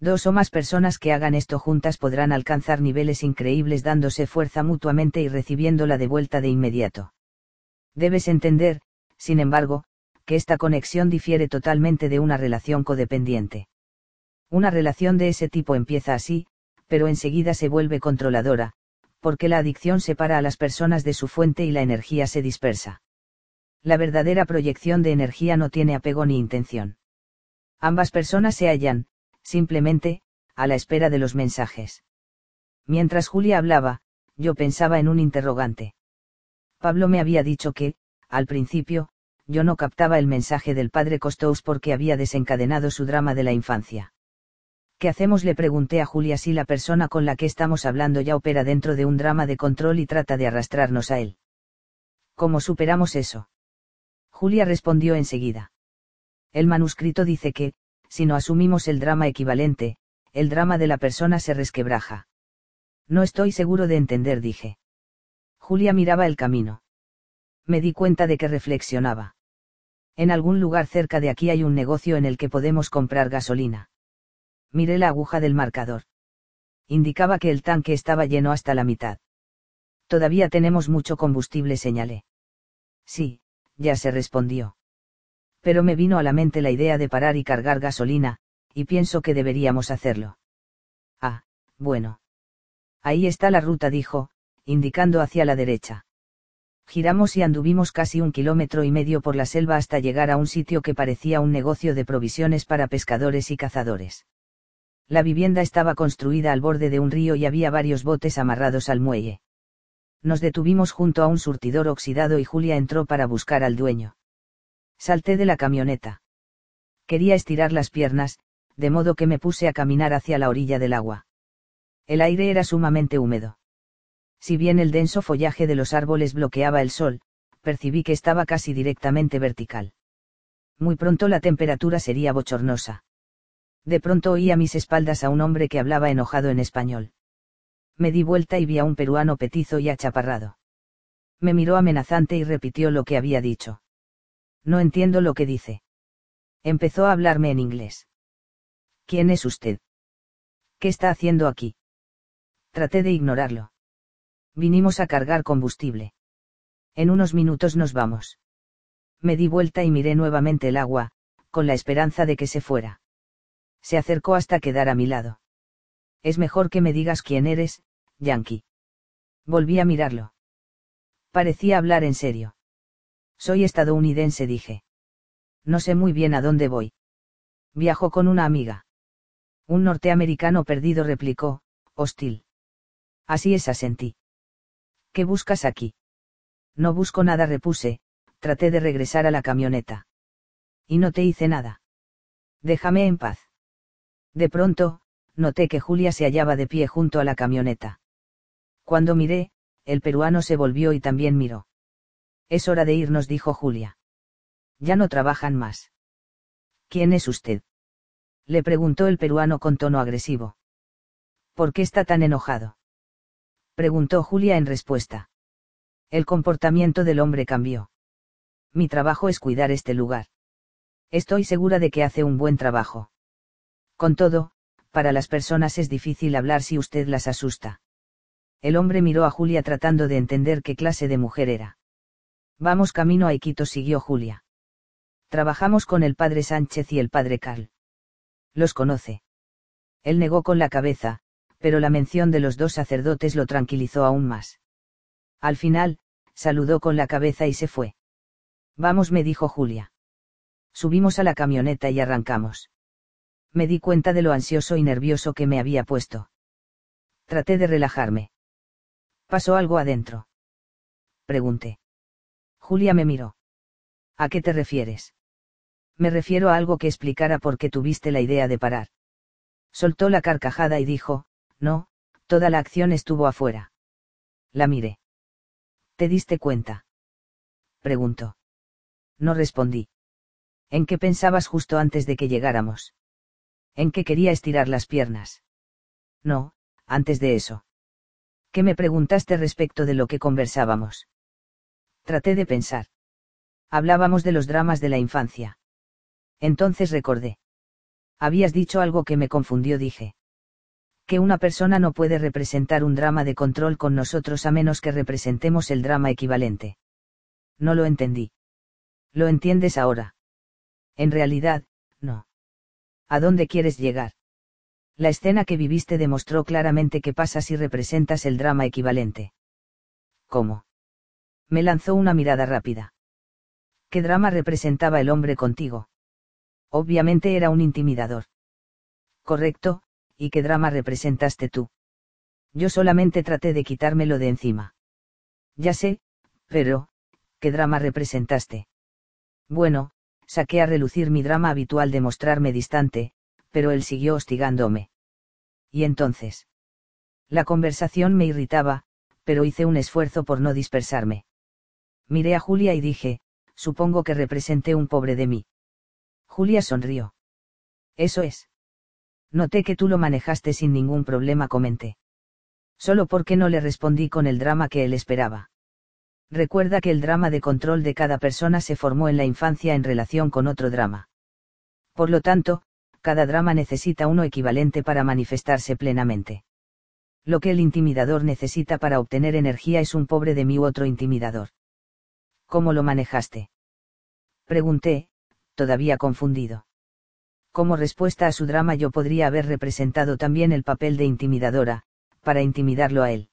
Dos o más personas que hagan esto juntas podrán alcanzar niveles increíbles dándose fuerza mutuamente y recibiéndola de vuelta de inmediato. Debes entender, sin embargo, que esta conexión difiere totalmente de una relación codependiente. Una relación de ese tipo empieza así, pero enseguida se vuelve controladora, porque la adicción separa a las personas de su fuente y la energía se dispersa. La verdadera proyección de energía no tiene apego ni intención. Ambas personas se hallan, simplemente, a la espera de los mensajes. Mientras Julia hablaba, yo pensaba en un interrogante. Pablo me había dicho que, al principio, yo no captaba el mensaje del padre Costous porque había desencadenado su drama de la infancia. ¿Qué hacemos? Le pregunté a Julia si la persona con la que estamos hablando ya opera dentro de un drama de control y trata de arrastrarnos a él. ¿Cómo superamos eso? Julia respondió enseguida. El manuscrito dice que, si no asumimos el drama equivalente, el drama de la persona se resquebraja. No estoy seguro de entender, dije. Julia miraba el camino. Me di cuenta de que reflexionaba. En algún lugar cerca de aquí hay un negocio en el que podemos comprar gasolina. Miré la aguja del marcador. Indicaba que el tanque estaba lleno hasta la mitad. Todavía tenemos mucho combustible, señalé. Sí, ya se respondió pero me vino a la mente la idea de parar y cargar gasolina, y pienso que deberíamos hacerlo. Ah, bueno. Ahí está la ruta, dijo, indicando hacia la derecha. Giramos y anduvimos casi un kilómetro y medio por la selva hasta llegar a un sitio que parecía un negocio de provisiones para pescadores y cazadores. La vivienda estaba construida al borde de un río y había varios botes amarrados al muelle. Nos detuvimos junto a un surtidor oxidado y Julia entró para buscar al dueño. Salté de la camioneta. Quería estirar las piernas, de modo que me puse a caminar hacia la orilla del agua. El aire era sumamente húmedo. Si bien el denso follaje de los árboles bloqueaba el sol, percibí que estaba casi directamente vertical. Muy pronto la temperatura sería bochornosa. De pronto oí a mis espaldas a un hombre que hablaba enojado en español. Me di vuelta y vi a un peruano petizo y achaparrado. Me miró amenazante y repitió lo que había dicho. No entiendo lo que dice. Empezó a hablarme en inglés. ¿Quién es usted? ¿Qué está haciendo aquí? Traté de ignorarlo. Vinimos a cargar combustible. En unos minutos nos vamos. Me di vuelta y miré nuevamente el agua, con la esperanza de que se fuera. Se acercó hasta quedar a mi lado. Es mejor que me digas quién eres, Yankee. Volví a mirarlo. Parecía hablar en serio. Soy estadounidense, dije. No sé muy bien a dónde voy. Viajo con una amiga. Un norteamericano perdido replicó, hostil. Así es, asentí. ¿Qué buscas aquí? No busco nada, repuse, traté de regresar a la camioneta. Y no te hice nada. Déjame en paz. De pronto, noté que Julia se hallaba de pie junto a la camioneta. Cuando miré, el peruano se volvió y también miró. Es hora de irnos, dijo Julia. Ya no trabajan más. ¿Quién es usted? Le preguntó el peruano con tono agresivo. ¿Por qué está tan enojado? Preguntó Julia en respuesta. El comportamiento del hombre cambió. Mi trabajo es cuidar este lugar. Estoy segura de que hace un buen trabajo. Con todo, para las personas es difícil hablar si usted las asusta. El hombre miró a Julia tratando de entender qué clase de mujer era. Vamos camino a Iquitos, siguió Julia. Trabajamos con el padre Sánchez y el padre Carl. Los conoce. Él negó con la cabeza, pero la mención de los dos sacerdotes lo tranquilizó aún más. Al final, saludó con la cabeza y se fue. Vamos, me dijo Julia. Subimos a la camioneta y arrancamos. Me di cuenta de lo ansioso y nervioso que me había puesto. Traté de relajarme. ¿Pasó algo adentro? Pregunté. Julia me miró. ¿A qué te refieres? Me refiero a algo que explicara por qué tuviste la idea de parar. Soltó la carcajada y dijo, no, toda la acción estuvo afuera. La miré. ¿Te diste cuenta? Preguntó. No respondí. ¿En qué pensabas justo antes de que llegáramos? En que quería estirar las piernas. No, antes de eso. ¿Qué me preguntaste respecto de lo que conversábamos? Traté de pensar. Hablábamos de los dramas de la infancia. Entonces recordé. Habías dicho algo que me confundió, dije. Que una persona no puede representar un drama de control con nosotros a menos que representemos el drama equivalente. No lo entendí. ¿Lo entiendes ahora? En realidad, no. ¿A dónde quieres llegar? La escena que viviste demostró claramente qué pasa si representas el drama equivalente. ¿Cómo? Me lanzó una mirada rápida. ¿Qué drama representaba el hombre contigo? Obviamente era un intimidador. Correcto, ¿y qué drama representaste tú? Yo solamente traté de quitármelo de encima. Ya sé, pero, ¿qué drama representaste? Bueno, saqué a relucir mi drama habitual de mostrarme distante, pero él siguió hostigándome. ¿Y entonces? La conversación me irritaba, pero hice un esfuerzo por no dispersarme. Miré a Julia y dije, supongo que representé un pobre de mí. Julia sonrió. Eso es. Noté que tú lo manejaste sin ningún problema, comenté. Solo porque no le respondí con el drama que él esperaba. Recuerda que el drama de control de cada persona se formó en la infancia en relación con otro drama. Por lo tanto, cada drama necesita uno equivalente para manifestarse plenamente. Lo que el intimidador necesita para obtener energía es un pobre de u otro intimidador. ¿Cómo lo manejaste? Pregunté, todavía confundido. Como respuesta a su drama yo podría haber representado también el papel de intimidadora, para intimidarlo a él.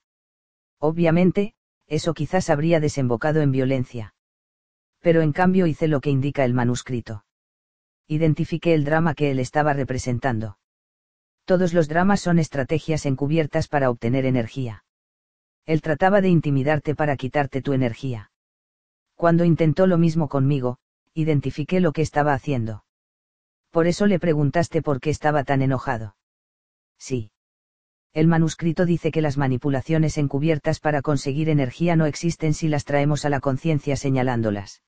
Obviamente, eso quizás habría desembocado en violencia. Pero en cambio hice lo que indica el manuscrito. Identifiqué el drama que él estaba representando. Todos los dramas son estrategias encubiertas para obtener energía. Él trataba de intimidarte para quitarte tu energía. Cuando intentó lo mismo conmigo, identifiqué lo que estaba haciendo. Por eso le preguntaste por qué estaba tan enojado. Sí. El manuscrito dice que las manipulaciones encubiertas para conseguir energía no existen si las traemos a la conciencia señalándolas.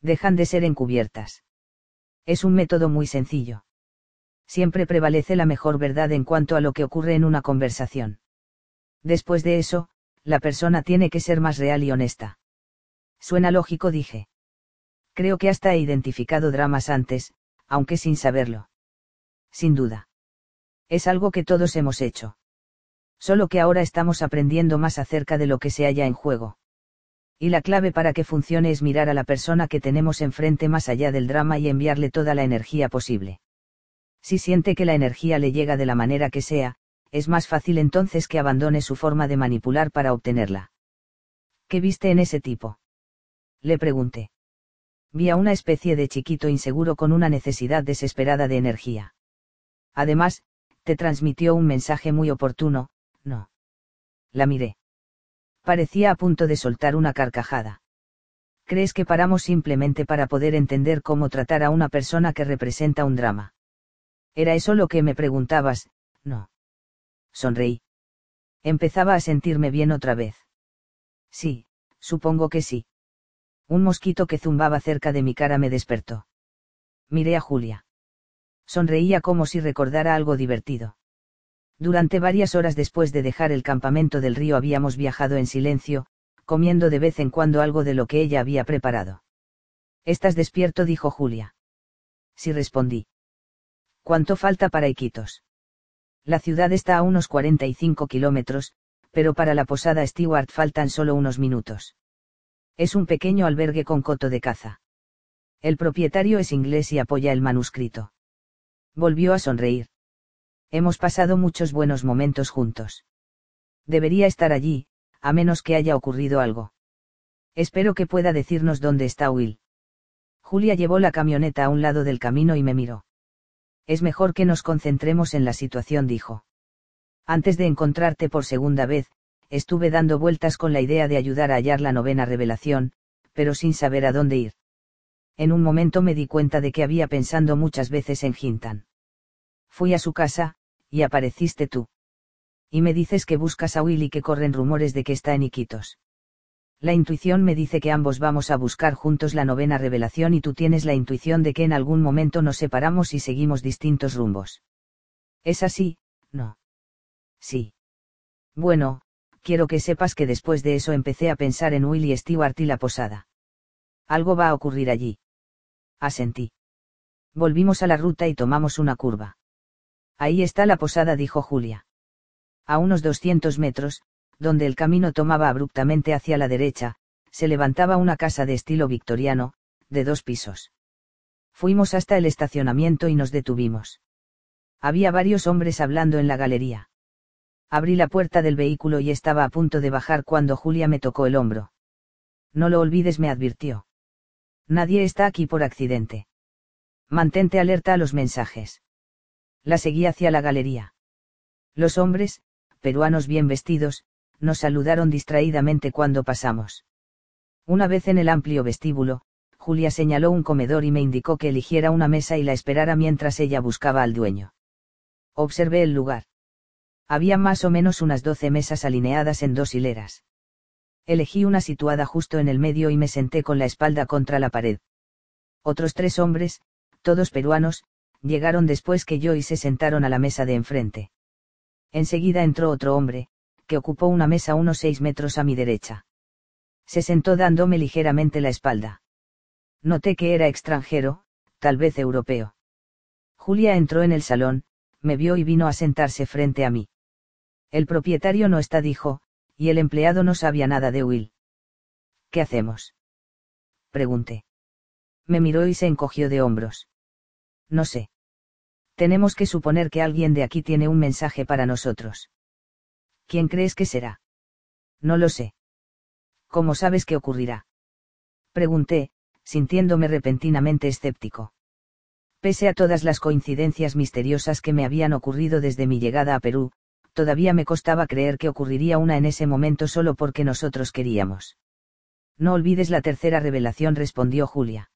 Dejan de ser encubiertas. Es un método muy sencillo. Siempre prevalece la mejor verdad en cuanto a lo que ocurre en una conversación. Después de eso, La persona tiene que ser más real y honesta. Suena lógico, dije. Creo que hasta he identificado dramas antes, aunque sin saberlo. Sin duda. Es algo que todos hemos hecho. Solo que ahora estamos aprendiendo más acerca de lo que se halla en juego. Y la clave para que funcione es mirar a la persona que tenemos enfrente más allá del drama y enviarle toda la energía posible. Si siente que la energía le llega de la manera que sea, es más fácil entonces que abandone su forma de manipular para obtenerla. ¿Qué viste en ese tipo? Le pregunté. Vi a una especie de chiquito inseguro con una necesidad desesperada de energía. Además, te transmitió un mensaje muy oportuno, ¿no? La miré. Parecía a punto de soltar una carcajada. ¿Crees que paramos simplemente para poder entender cómo tratar a una persona que representa un drama? ¿Era eso lo que me preguntabas? No. Sonreí. Empezaba a sentirme bien otra vez. Sí, supongo que sí. Un mosquito que zumbaba cerca de mi cara me despertó. Miré a Julia. Sonreía como si recordara algo divertido. Durante varias horas después de dejar el campamento del río habíamos viajado en silencio, comiendo de vez en cuando algo de lo que ella había preparado. ¿Estás despierto? dijo Julia. Sí respondí. ¿Cuánto falta para Iquitos? La ciudad está a unos 45 kilómetros, pero para la posada Stewart faltan solo unos minutos. Es un pequeño albergue con coto de caza. El propietario es inglés y apoya el manuscrito. Volvió a sonreír. Hemos pasado muchos buenos momentos juntos. Debería estar allí, a menos que haya ocurrido algo. Espero que pueda decirnos dónde está Will. Julia llevó la camioneta a un lado del camino y me miró. Es mejor que nos concentremos en la situación, dijo. Antes de encontrarte por segunda vez, estuve dando vueltas con la idea de ayudar a hallar la novena revelación, pero sin saber a dónde ir. En un momento me di cuenta de que había pensando muchas veces en Hintan. Fui a su casa, y apareciste tú. Y me dices que buscas a Will y que corren rumores de que está en Iquitos. La intuición me dice que ambos vamos a buscar juntos la novena revelación y tú tienes la intuición de que en algún momento nos separamos y seguimos distintos rumbos. ¿Es así? No. Sí. Bueno, quiero que sepas que después de eso empecé a pensar en Will y Stewart y la posada. Algo va a ocurrir allí. Asentí. Volvimos a la ruta y tomamos una curva. Ahí está la posada, dijo Julia. A unos 200 metros, donde el camino tomaba abruptamente hacia la derecha, se levantaba una casa de estilo victoriano, de dos pisos. Fuimos hasta el estacionamiento y nos detuvimos. Había varios hombres hablando en la galería. Abrí la puerta del vehículo y estaba a punto de bajar cuando Julia me tocó el hombro. No lo olvides, me advirtió. Nadie está aquí por accidente. Mantente alerta a los mensajes. La seguí hacia la galería. Los hombres, peruanos bien vestidos, nos saludaron distraídamente cuando pasamos. Una vez en el amplio vestíbulo, Julia señaló un comedor y me indicó que eligiera una mesa y la esperara mientras ella buscaba al dueño. Observé el lugar. Había más o menos unas doce mesas alineadas en dos hileras. Elegí una situada justo en el medio y me senté con la espalda contra la pared. Otros tres hombres, todos peruanos, llegaron después que yo y se sentaron a la mesa de enfrente. Enseguida entró otro hombre, que ocupó una mesa unos seis metros a mi derecha. Se sentó dándome ligeramente la espalda. Noté que era extranjero, tal vez europeo. Julia entró en el salón, me vio y vino a sentarse frente a mí. El propietario no está, dijo, y el empleado no sabía nada de Will. ¿Qué hacemos? Pregunté. Me miró y se encogió de hombros. No sé. Tenemos que suponer que alguien de aquí tiene un mensaje para nosotros. ¿Quién crees que será? No lo sé. ¿Cómo sabes qué ocurrirá? Pregunté, sintiéndome repentinamente escéptico. Pese a todas las coincidencias misteriosas que me habían ocurrido desde mi llegada a Perú, todavía me costaba creer que ocurriría una en ese momento solo porque nosotros queríamos. No olvides la tercera revelación, respondió Julia.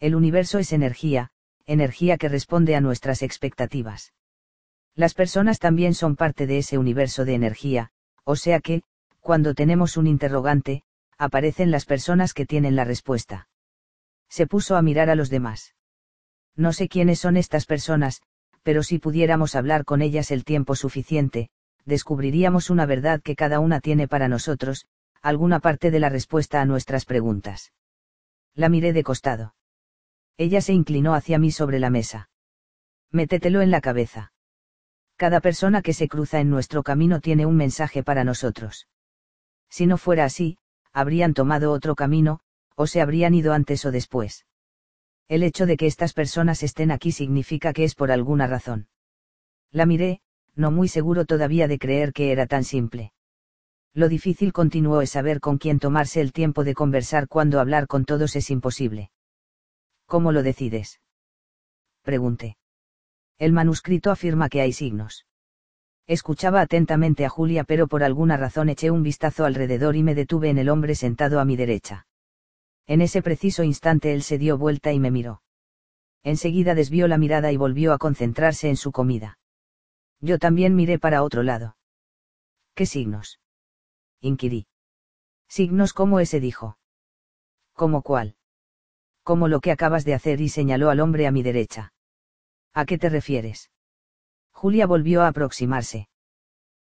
El universo es energía, energía que responde a nuestras expectativas. Las personas también son parte de ese universo de energía, o sea que, cuando tenemos un interrogante, aparecen las personas que tienen la respuesta. Se puso a mirar a los demás. No sé quiénes son estas personas, pero si pudiéramos hablar con ellas el tiempo suficiente, descubriríamos una verdad que cada una tiene para nosotros, alguna parte de la respuesta a nuestras preguntas. La miré de costado. Ella se inclinó hacia mí sobre la mesa. Métetelo en la cabeza. Cada persona que se cruza en nuestro camino tiene un mensaje para nosotros. Si no fuera así, habrían tomado otro camino, o se habrían ido antes o después. El hecho de que estas personas estén aquí significa que es por alguna razón. La miré, no muy seguro todavía de creer que era tan simple. Lo difícil continuó es saber con quién tomarse el tiempo de conversar cuando hablar con todos es imposible. ¿Cómo lo decides? Pregunté. El manuscrito afirma que hay signos. Escuchaba atentamente a Julia pero por alguna razón eché un vistazo alrededor y me detuve en el hombre sentado a mi derecha. En ese preciso instante él se dio vuelta y me miró. Enseguida desvió la mirada y volvió a concentrarse en su comida. Yo también miré para otro lado. ¿Qué signos? inquirí. Signos como ese dijo. ¿Cómo cuál? Como lo que acabas de hacer y señaló al hombre a mi derecha. ¿A qué te refieres? Julia volvió a aproximarse.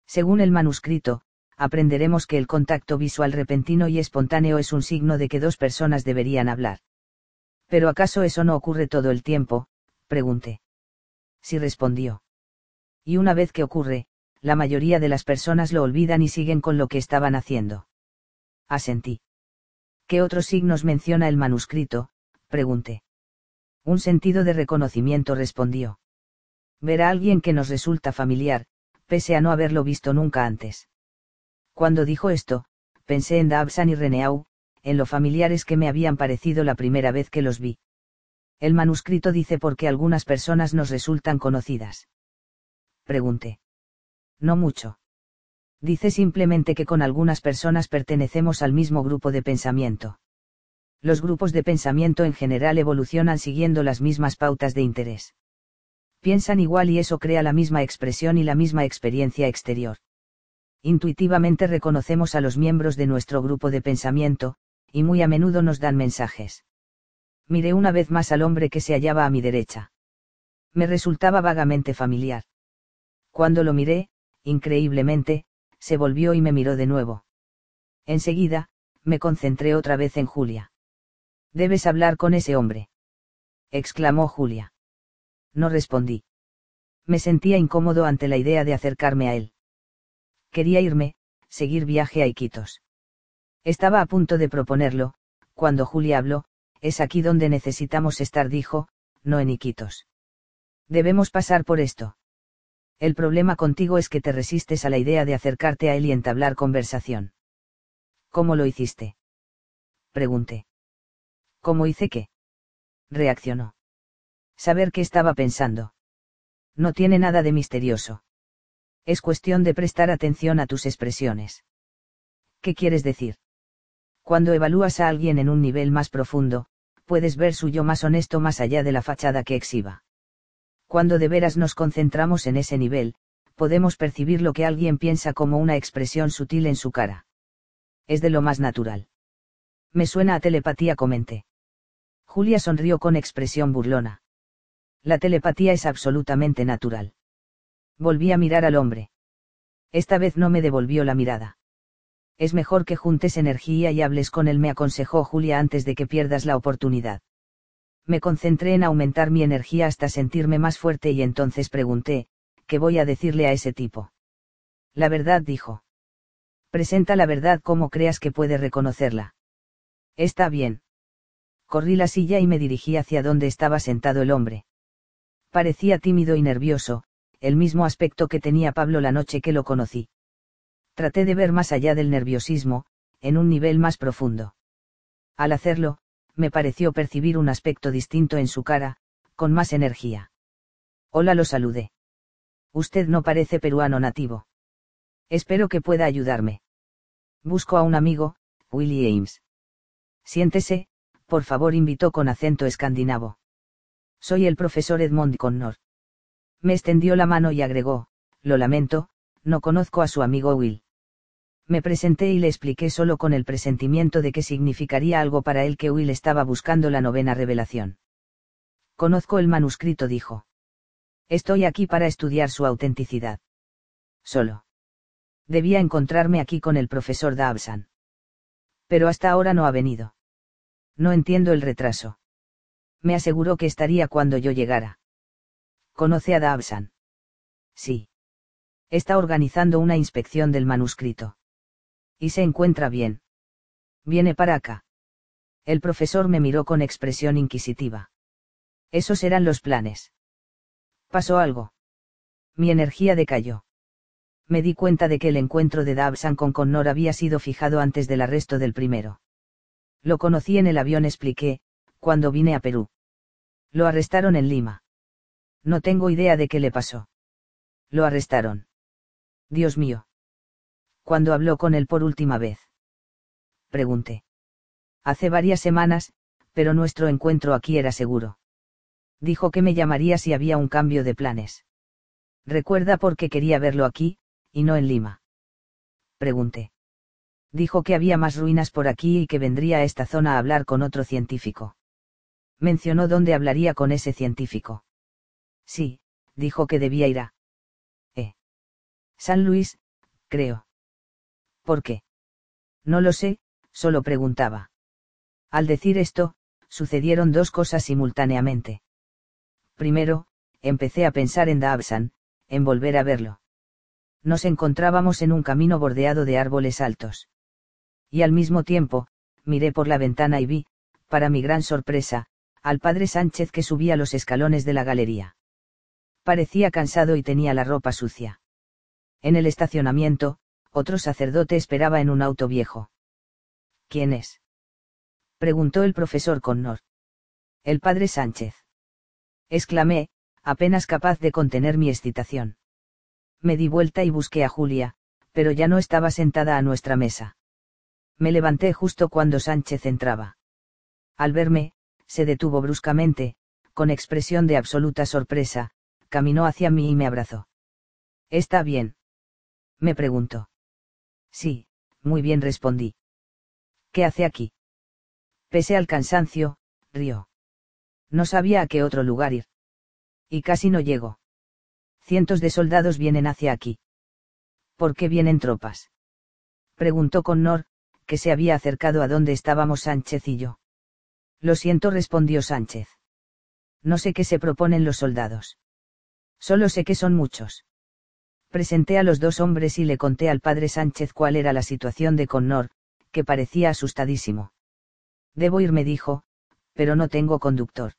Según el manuscrito, aprenderemos que el contacto visual repentino y espontáneo es un signo de que dos personas deberían hablar. ¿Pero acaso eso no ocurre todo el tiempo? pregunté. Sí respondió. Y una vez que ocurre, la mayoría de las personas lo olvidan y siguen con lo que estaban haciendo. Asentí. ¿Qué otros signos menciona el manuscrito? Pregunté. Un sentido de reconocimiento respondió. Ver a alguien que nos resulta familiar, pese a no haberlo visto nunca antes. Cuando dijo esto, pensé en Dabsan y Reneau, en lo familiares que me habían parecido la primera vez que los vi. El manuscrito dice por qué algunas personas nos resultan conocidas. Pregunté. No mucho. Dice simplemente que con algunas personas pertenecemos al mismo grupo de pensamiento. Los grupos de pensamiento en general evolucionan siguiendo las mismas pautas de interés. Piensan igual y eso crea la misma expresión y la misma experiencia exterior. Intuitivamente reconocemos a los miembros de nuestro grupo de pensamiento, y muy a menudo nos dan mensajes. Miré una vez más al hombre que se hallaba a mi derecha. Me resultaba vagamente familiar. Cuando lo miré, increíblemente, se volvió y me miró de nuevo. Enseguida, me concentré otra vez en Julia. Debes hablar con ese hombre. exclamó Julia. No respondí. Me sentía incómodo ante la idea de acercarme a él. Quería irme, seguir viaje a Iquitos. Estaba a punto de proponerlo, cuando Julia habló, es aquí donde necesitamos estar, dijo, no en Iquitos. Debemos pasar por esto. El problema contigo es que te resistes a la idea de acercarte a él y entablar conversación. ¿Cómo lo hiciste? Pregunté. ¿Cómo hice qué? Reaccionó. Saber qué estaba pensando. No tiene nada de misterioso. Es cuestión de prestar atención a tus expresiones. ¿Qué quieres decir? Cuando evalúas a alguien en un nivel más profundo, puedes ver su yo más honesto más allá de la fachada que exhiba. Cuando de veras nos concentramos en ese nivel, podemos percibir lo que alguien piensa como una expresión sutil en su cara. Es de lo más natural. Me suena a telepatía, comenté. Julia sonrió con expresión burlona. La telepatía es absolutamente natural. Volví a mirar al hombre. Esta vez no me devolvió la mirada. Es mejor que juntes energía y hables con él, me aconsejó Julia antes de que pierdas la oportunidad me concentré en aumentar mi energía hasta sentirme más fuerte y entonces pregunté, ¿qué voy a decirle a ese tipo? La verdad dijo. Presenta la verdad como creas que puede reconocerla. Está bien. Corrí la silla y me dirigí hacia donde estaba sentado el hombre. Parecía tímido y nervioso, el mismo aspecto que tenía Pablo la noche que lo conocí. Traté de ver más allá del nerviosismo, en un nivel más profundo. Al hacerlo, me pareció percibir un aspecto distinto en su cara, con más energía. Hola lo saludé. Usted no parece peruano nativo. Espero que pueda ayudarme. Busco a un amigo, Willie Ames. Siéntese, por favor, invitó con acento escandinavo. Soy el profesor Edmond Connor. Me extendió la mano y agregó, lo lamento, no conozco a su amigo Will. Me presenté y le expliqué solo con el presentimiento de que significaría algo para él que Will estaba buscando la novena revelación. Conozco el manuscrito, dijo. Estoy aquí para estudiar su autenticidad. Solo. Debía encontrarme aquí con el profesor Dabsan. Pero hasta ahora no ha venido. No entiendo el retraso. Me aseguró que estaría cuando yo llegara. ¿Conoce a Dabsan? Sí. Está organizando una inspección del manuscrito. Y se encuentra bien. Viene para acá. El profesor me miró con expresión inquisitiva. Esos eran los planes. Pasó algo. Mi energía decayó. Me di cuenta de que el encuentro de Dabsan con Connor había sido fijado antes del arresto del primero. Lo conocí en el avión, expliqué, cuando vine a Perú. Lo arrestaron en Lima. No tengo idea de qué le pasó. Lo arrestaron. Dios mío. ¿Cuándo habló con él por última vez? Pregunté. Hace varias semanas, pero nuestro encuentro aquí era seguro. Dijo que me llamaría si había un cambio de planes. Recuerda por qué quería verlo aquí, y no en Lima. Pregunté. Dijo que había más ruinas por aquí y que vendría a esta zona a hablar con otro científico. Mencionó dónde hablaría con ese científico. Sí, dijo que debía ir a. Eh. San Luis, creo. ¿Por qué? No lo sé, solo preguntaba. Al decir esto, sucedieron dos cosas simultáneamente. Primero, empecé a pensar en Dabsan, en volver a verlo. Nos encontrábamos en un camino bordeado de árboles altos. Y al mismo tiempo, miré por la ventana y vi, para mi gran sorpresa, al padre Sánchez que subía los escalones de la galería. Parecía cansado y tenía la ropa sucia. En el estacionamiento, otro sacerdote esperaba en un auto viejo. ¿Quién es? preguntó el profesor Connor. El padre Sánchez. Exclamé, apenas capaz de contener mi excitación. Me di vuelta y busqué a Julia, pero ya no estaba sentada a nuestra mesa. Me levanté justo cuando Sánchez entraba. Al verme, se detuvo bruscamente, con expresión de absoluta sorpresa, caminó hacia mí y me abrazó. ¿Está bien? Me preguntó. Sí, muy bien respondí. ¿Qué hace aquí? Pese al cansancio, rió. No sabía a qué otro lugar ir. Y casi no llego. Cientos de soldados vienen hacia aquí. ¿Por qué vienen tropas? Preguntó Connor, que se había acercado a donde estábamos Sánchez y yo. Lo siento, respondió Sánchez. No sé qué se proponen los soldados. Solo sé que son muchos. Presenté a los dos hombres y le conté al padre Sánchez cuál era la situación de Connor, que parecía asustadísimo. Debo ir, me dijo, pero no tengo conductor.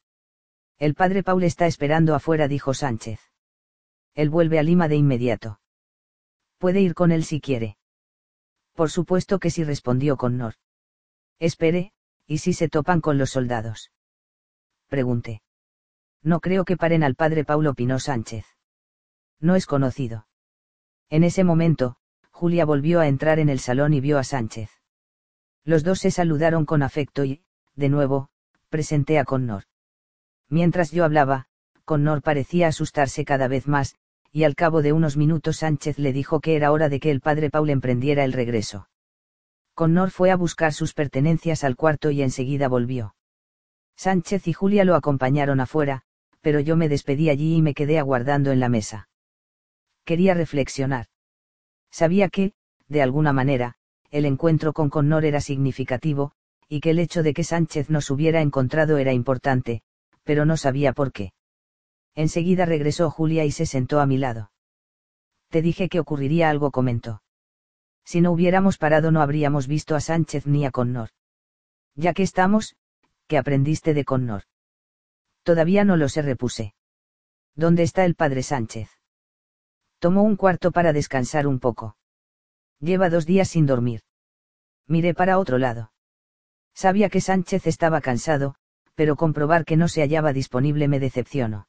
El padre Paul está esperando afuera, dijo Sánchez. Él vuelve a Lima de inmediato. Puede ir con él si quiere. Por supuesto que sí, respondió Connor. Espere, ¿y si se topan con los soldados? Pregunté. No creo que paren al padre Paulo opinó Sánchez. No es conocido. En ese momento, Julia volvió a entrar en el salón y vio a Sánchez. Los dos se saludaron con afecto y, de nuevo, presenté a Connor. Mientras yo hablaba, Connor parecía asustarse cada vez más, y al cabo de unos minutos Sánchez le dijo que era hora de que el padre Paul emprendiera el regreso. Connor fue a buscar sus pertenencias al cuarto y enseguida volvió. Sánchez y Julia lo acompañaron afuera, pero yo me despedí allí y me quedé aguardando en la mesa. Quería reflexionar. Sabía que, de alguna manera, el encuentro con Connor era significativo, y que el hecho de que Sánchez nos hubiera encontrado era importante, pero no sabía por qué. Enseguida regresó Julia y se sentó a mi lado. Te dije que ocurriría algo, comentó. Si no hubiéramos parado no habríamos visto a Sánchez ni a Connor. Ya que estamos, ¿qué aprendiste de Connor? Todavía no lo sé, repuse. ¿Dónde está el padre Sánchez? Tomó un cuarto para descansar un poco. Lleva dos días sin dormir. Miré para otro lado. Sabía que Sánchez estaba cansado, pero comprobar que no se hallaba disponible me decepcionó.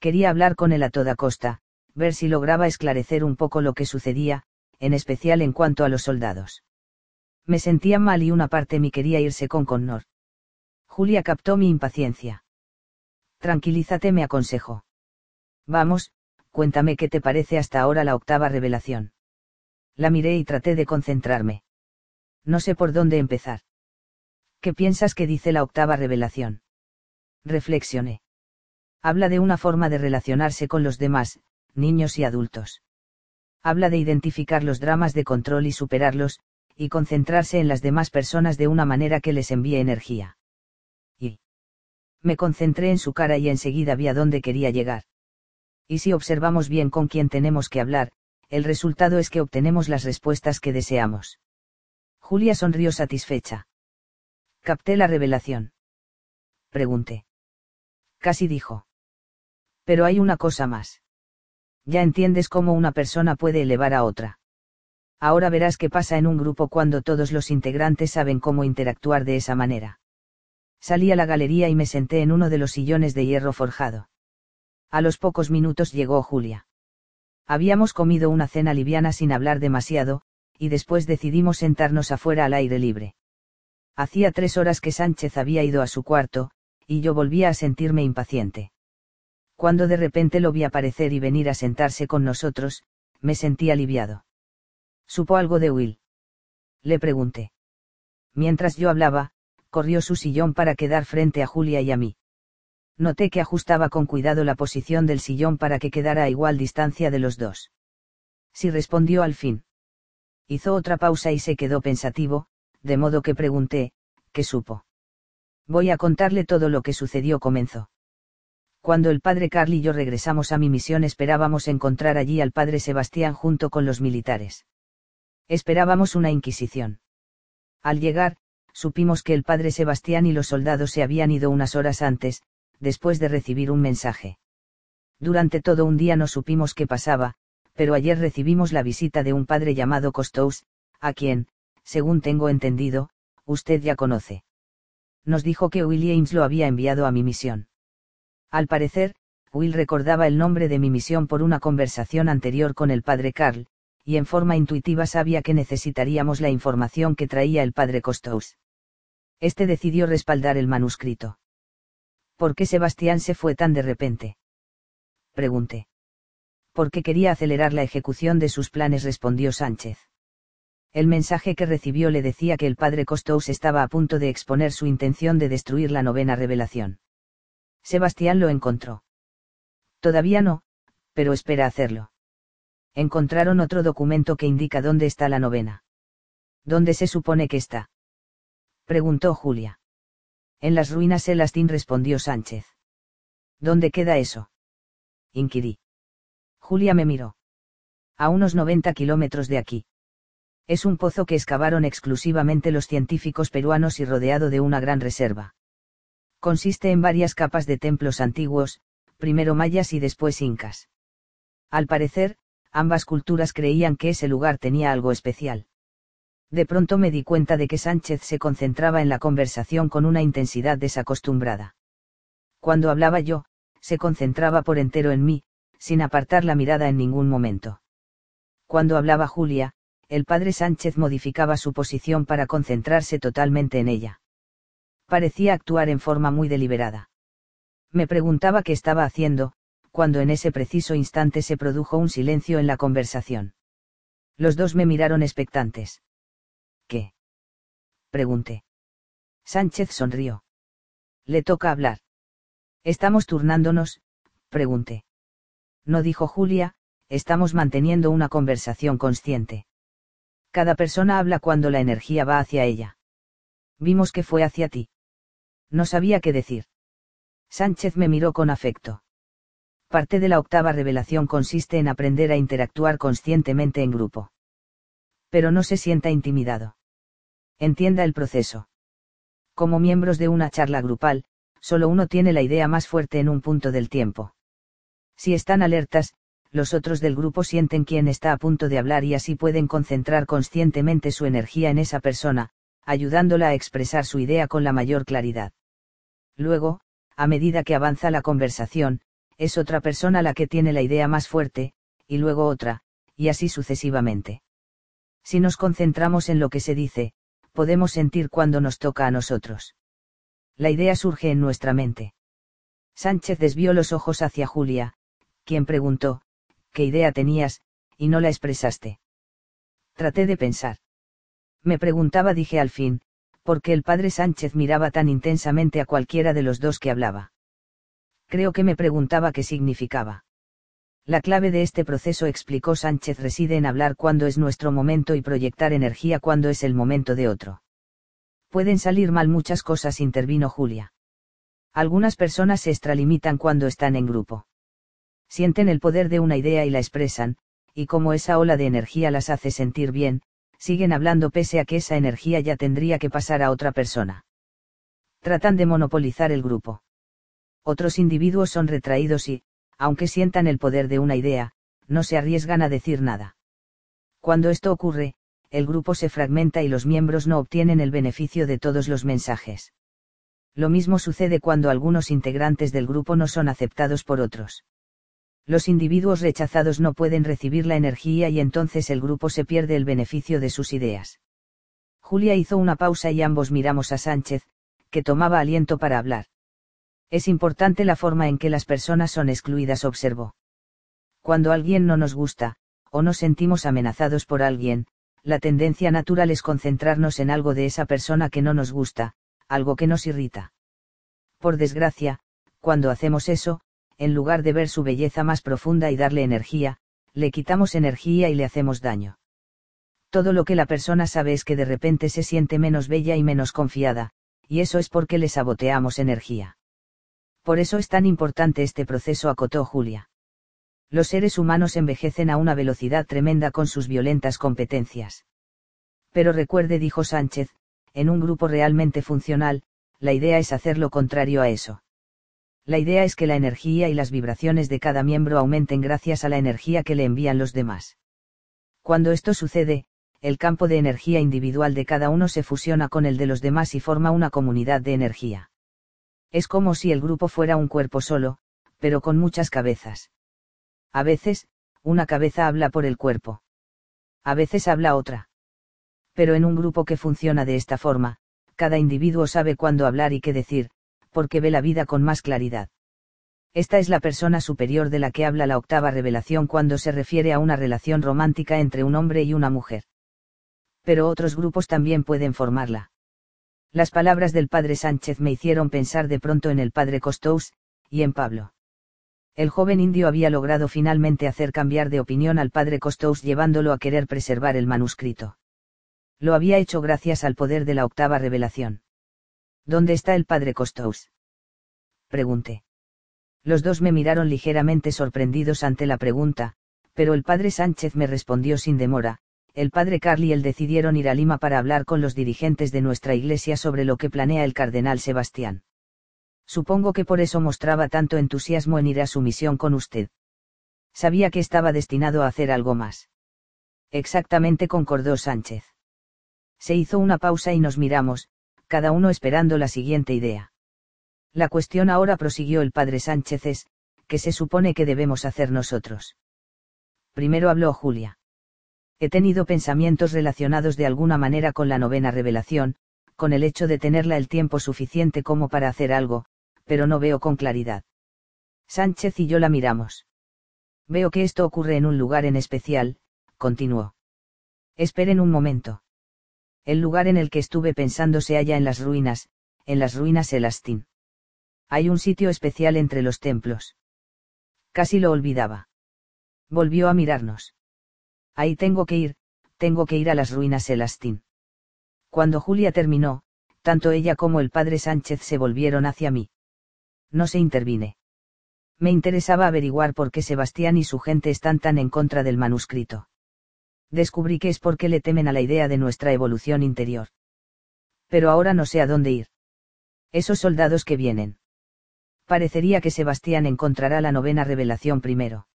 Quería hablar con él a toda costa, ver si lograba esclarecer un poco lo que sucedía, en especial en cuanto a los soldados. Me sentía mal y una parte me quería irse con Connor. Julia captó mi impaciencia. Tranquilízate, me aconsejó. Vamos, cuéntame qué te parece hasta ahora la octava revelación. La miré y traté de concentrarme. No sé por dónde empezar. ¿Qué piensas que dice la octava revelación? Reflexioné. Habla de una forma de relacionarse con los demás, niños y adultos. Habla de identificar los dramas de control y superarlos, y concentrarse en las demás personas de una manera que les envíe energía. Y me concentré en su cara y enseguida vi a dónde quería llegar. Y si observamos bien con quién tenemos que hablar, el resultado es que obtenemos las respuestas que deseamos. Julia sonrió satisfecha. Capté la revelación. Pregunté. Casi dijo. Pero hay una cosa más. Ya entiendes cómo una persona puede elevar a otra. Ahora verás qué pasa en un grupo cuando todos los integrantes saben cómo interactuar de esa manera. Salí a la galería y me senté en uno de los sillones de hierro forjado. A los pocos minutos llegó Julia. Habíamos comido una cena liviana sin hablar demasiado, y después decidimos sentarnos afuera al aire libre. Hacía tres horas que Sánchez había ido a su cuarto, y yo volvía a sentirme impaciente. Cuando de repente lo vi aparecer y venir a sentarse con nosotros, me sentí aliviado. ¿Supo algo de Will? Le pregunté. Mientras yo hablaba, corrió su sillón para quedar frente a Julia y a mí. Noté que ajustaba con cuidado la posición del sillón para que quedara a igual distancia de los dos. Sí respondió al fin. Hizo otra pausa y se quedó pensativo, de modo que pregunté, ¿qué supo? Voy a contarle todo lo que sucedió, comenzó. Cuando el padre Carl y yo regresamos a mi misión esperábamos encontrar allí al padre Sebastián junto con los militares. Esperábamos una inquisición. Al llegar, supimos que el padre Sebastián y los soldados se habían ido unas horas antes, después de recibir un mensaje. Durante todo un día no supimos qué pasaba, pero ayer recibimos la visita de un padre llamado Costous, a quien, según tengo entendido, usted ya conoce. Nos dijo que Williams lo había enviado a mi misión. Al parecer, Will recordaba el nombre de mi misión por una conversación anterior con el padre Carl, y en forma intuitiva sabía que necesitaríamos la información que traía el padre Costous. Este decidió respaldar el manuscrito. ¿Por qué Sebastián se fue tan de repente? Pregunté. Porque quería acelerar la ejecución de sus planes, respondió Sánchez. El mensaje que recibió le decía que el padre Costous estaba a punto de exponer su intención de destruir la novena revelación. Sebastián lo encontró. Todavía no, pero espera hacerlo. Encontraron otro documento que indica dónde está la novena. ¿Dónde se supone que está? Preguntó Julia. En las ruinas Elastín respondió Sánchez. ¿Dónde queda eso? Inquirí. Julia me miró. A unos 90 kilómetros de aquí. Es un pozo que excavaron exclusivamente los científicos peruanos y rodeado de una gran reserva. Consiste en varias capas de templos antiguos, primero mayas y después incas. Al parecer, ambas culturas creían que ese lugar tenía algo especial. De pronto me di cuenta de que Sánchez se concentraba en la conversación con una intensidad desacostumbrada. Cuando hablaba yo, se concentraba por entero en mí, sin apartar la mirada en ningún momento. Cuando hablaba Julia, el padre Sánchez modificaba su posición para concentrarse totalmente en ella. Parecía actuar en forma muy deliberada. Me preguntaba qué estaba haciendo, cuando en ese preciso instante se produjo un silencio en la conversación. Los dos me miraron expectantes. ¿Qué? Pregunté. Sánchez sonrió. Le toca hablar. ¿Estamos turnándonos? Pregunté. No dijo Julia, estamos manteniendo una conversación consciente. Cada persona habla cuando la energía va hacia ella. Vimos que fue hacia ti. No sabía qué decir. Sánchez me miró con afecto. Parte de la octava revelación consiste en aprender a interactuar conscientemente en grupo. Pero no se sienta intimidado. Entienda el proceso. Como miembros de una charla grupal, solo uno tiene la idea más fuerte en un punto del tiempo. Si están alertas, los otros del grupo sienten quién está a punto de hablar y así pueden concentrar conscientemente su energía en esa persona, ayudándola a expresar su idea con la mayor claridad. Luego, a medida que avanza la conversación, es otra persona la que tiene la idea más fuerte, y luego otra, y así sucesivamente. Si nos concentramos en lo que se dice, podemos sentir cuando nos toca a nosotros. La idea surge en nuestra mente. Sánchez desvió los ojos hacia Julia, quien preguntó, ¿qué idea tenías, y no la expresaste? Traté de pensar. Me preguntaba, dije al fin, por qué el padre Sánchez miraba tan intensamente a cualquiera de los dos que hablaba. Creo que me preguntaba qué significaba. La clave de este proceso, explicó Sánchez, reside en hablar cuando es nuestro momento y proyectar energía cuando es el momento de otro. Pueden salir mal muchas cosas, intervino Julia. Algunas personas se extralimitan cuando están en grupo. Sienten el poder de una idea y la expresan, y como esa ola de energía las hace sentir bien, siguen hablando pese a que esa energía ya tendría que pasar a otra persona. Tratan de monopolizar el grupo. Otros individuos son retraídos y, aunque sientan el poder de una idea, no se arriesgan a decir nada. Cuando esto ocurre, el grupo se fragmenta y los miembros no obtienen el beneficio de todos los mensajes. Lo mismo sucede cuando algunos integrantes del grupo no son aceptados por otros. Los individuos rechazados no pueden recibir la energía y entonces el grupo se pierde el beneficio de sus ideas. Julia hizo una pausa y ambos miramos a Sánchez, que tomaba aliento para hablar. Es importante la forma en que las personas son excluidas, observó. Cuando alguien no nos gusta, o nos sentimos amenazados por alguien, la tendencia natural es concentrarnos en algo de esa persona que no nos gusta, algo que nos irrita. Por desgracia, cuando hacemos eso, en lugar de ver su belleza más profunda y darle energía, le quitamos energía y le hacemos daño. Todo lo que la persona sabe es que de repente se siente menos bella y menos confiada, y eso es porque le saboteamos energía. Por eso es tan importante este proceso, acotó Julia. Los seres humanos envejecen a una velocidad tremenda con sus violentas competencias. Pero recuerde, dijo Sánchez, en un grupo realmente funcional, la idea es hacer lo contrario a eso. La idea es que la energía y las vibraciones de cada miembro aumenten gracias a la energía que le envían los demás. Cuando esto sucede, el campo de energía individual de cada uno se fusiona con el de los demás y forma una comunidad de energía. Es como si el grupo fuera un cuerpo solo, pero con muchas cabezas. A veces, una cabeza habla por el cuerpo. A veces habla otra. Pero en un grupo que funciona de esta forma, cada individuo sabe cuándo hablar y qué decir, porque ve la vida con más claridad. Esta es la persona superior de la que habla la octava revelación cuando se refiere a una relación romántica entre un hombre y una mujer. Pero otros grupos también pueden formarla. Las palabras del padre Sánchez me hicieron pensar de pronto en el padre Costous, y en Pablo. El joven indio había logrado finalmente hacer cambiar de opinión al padre Costous llevándolo a querer preservar el manuscrito. Lo había hecho gracias al poder de la octava revelación. ¿Dónde está el padre Costous? Pregunté. Los dos me miraron ligeramente sorprendidos ante la pregunta, pero el padre Sánchez me respondió sin demora, el padre Carly y él decidieron ir a Lima para hablar con los dirigentes de nuestra iglesia sobre lo que planea el cardenal Sebastián. Supongo que por eso mostraba tanto entusiasmo en ir a su misión con usted. Sabía que estaba destinado a hacer algo más. Exactamente concordó Sánchez. Se hizo una pausa y nos miramos, cada uno esperando la siguiente idea. La cuestión ahora prosiguió el padre Sánchez es, ¿qué se supone que debemos hacer nosotros? Primero habló Julia. He tenido pensamientos relacionados de alguna manera con la novena revelación, con el hecho de tenerla el tiempo suficiente como para hacer algo, pero no veo con claridad. Sánchez y yo la miramos. Veo que esto ocurre en un lugar en especial, continuó. Esperen un momento. El lugar en el que estuve pensando se halla en las ruinas, en las ruinas Elastín. Hay un sitio especial entre los templos. Casi lo olvidaba. Volvió a mirarnos. Ahí tengo que ir, tengo que ir a las ruinas Elastín. Cuando Julia terminó, tanto ella como el padre Sánchez se volvieron hacia mí. No se intervine. Me interesaba averiguar por qué Sebastián y su gente están tan en contra del manuscrito. Descubrí que es porque le temen a la idea de nuestra evolución interior. Pero ahora no sé a dónde ir. Esos soldados que vienen. Parecería que Sebastián encontrará la novena revelación primero.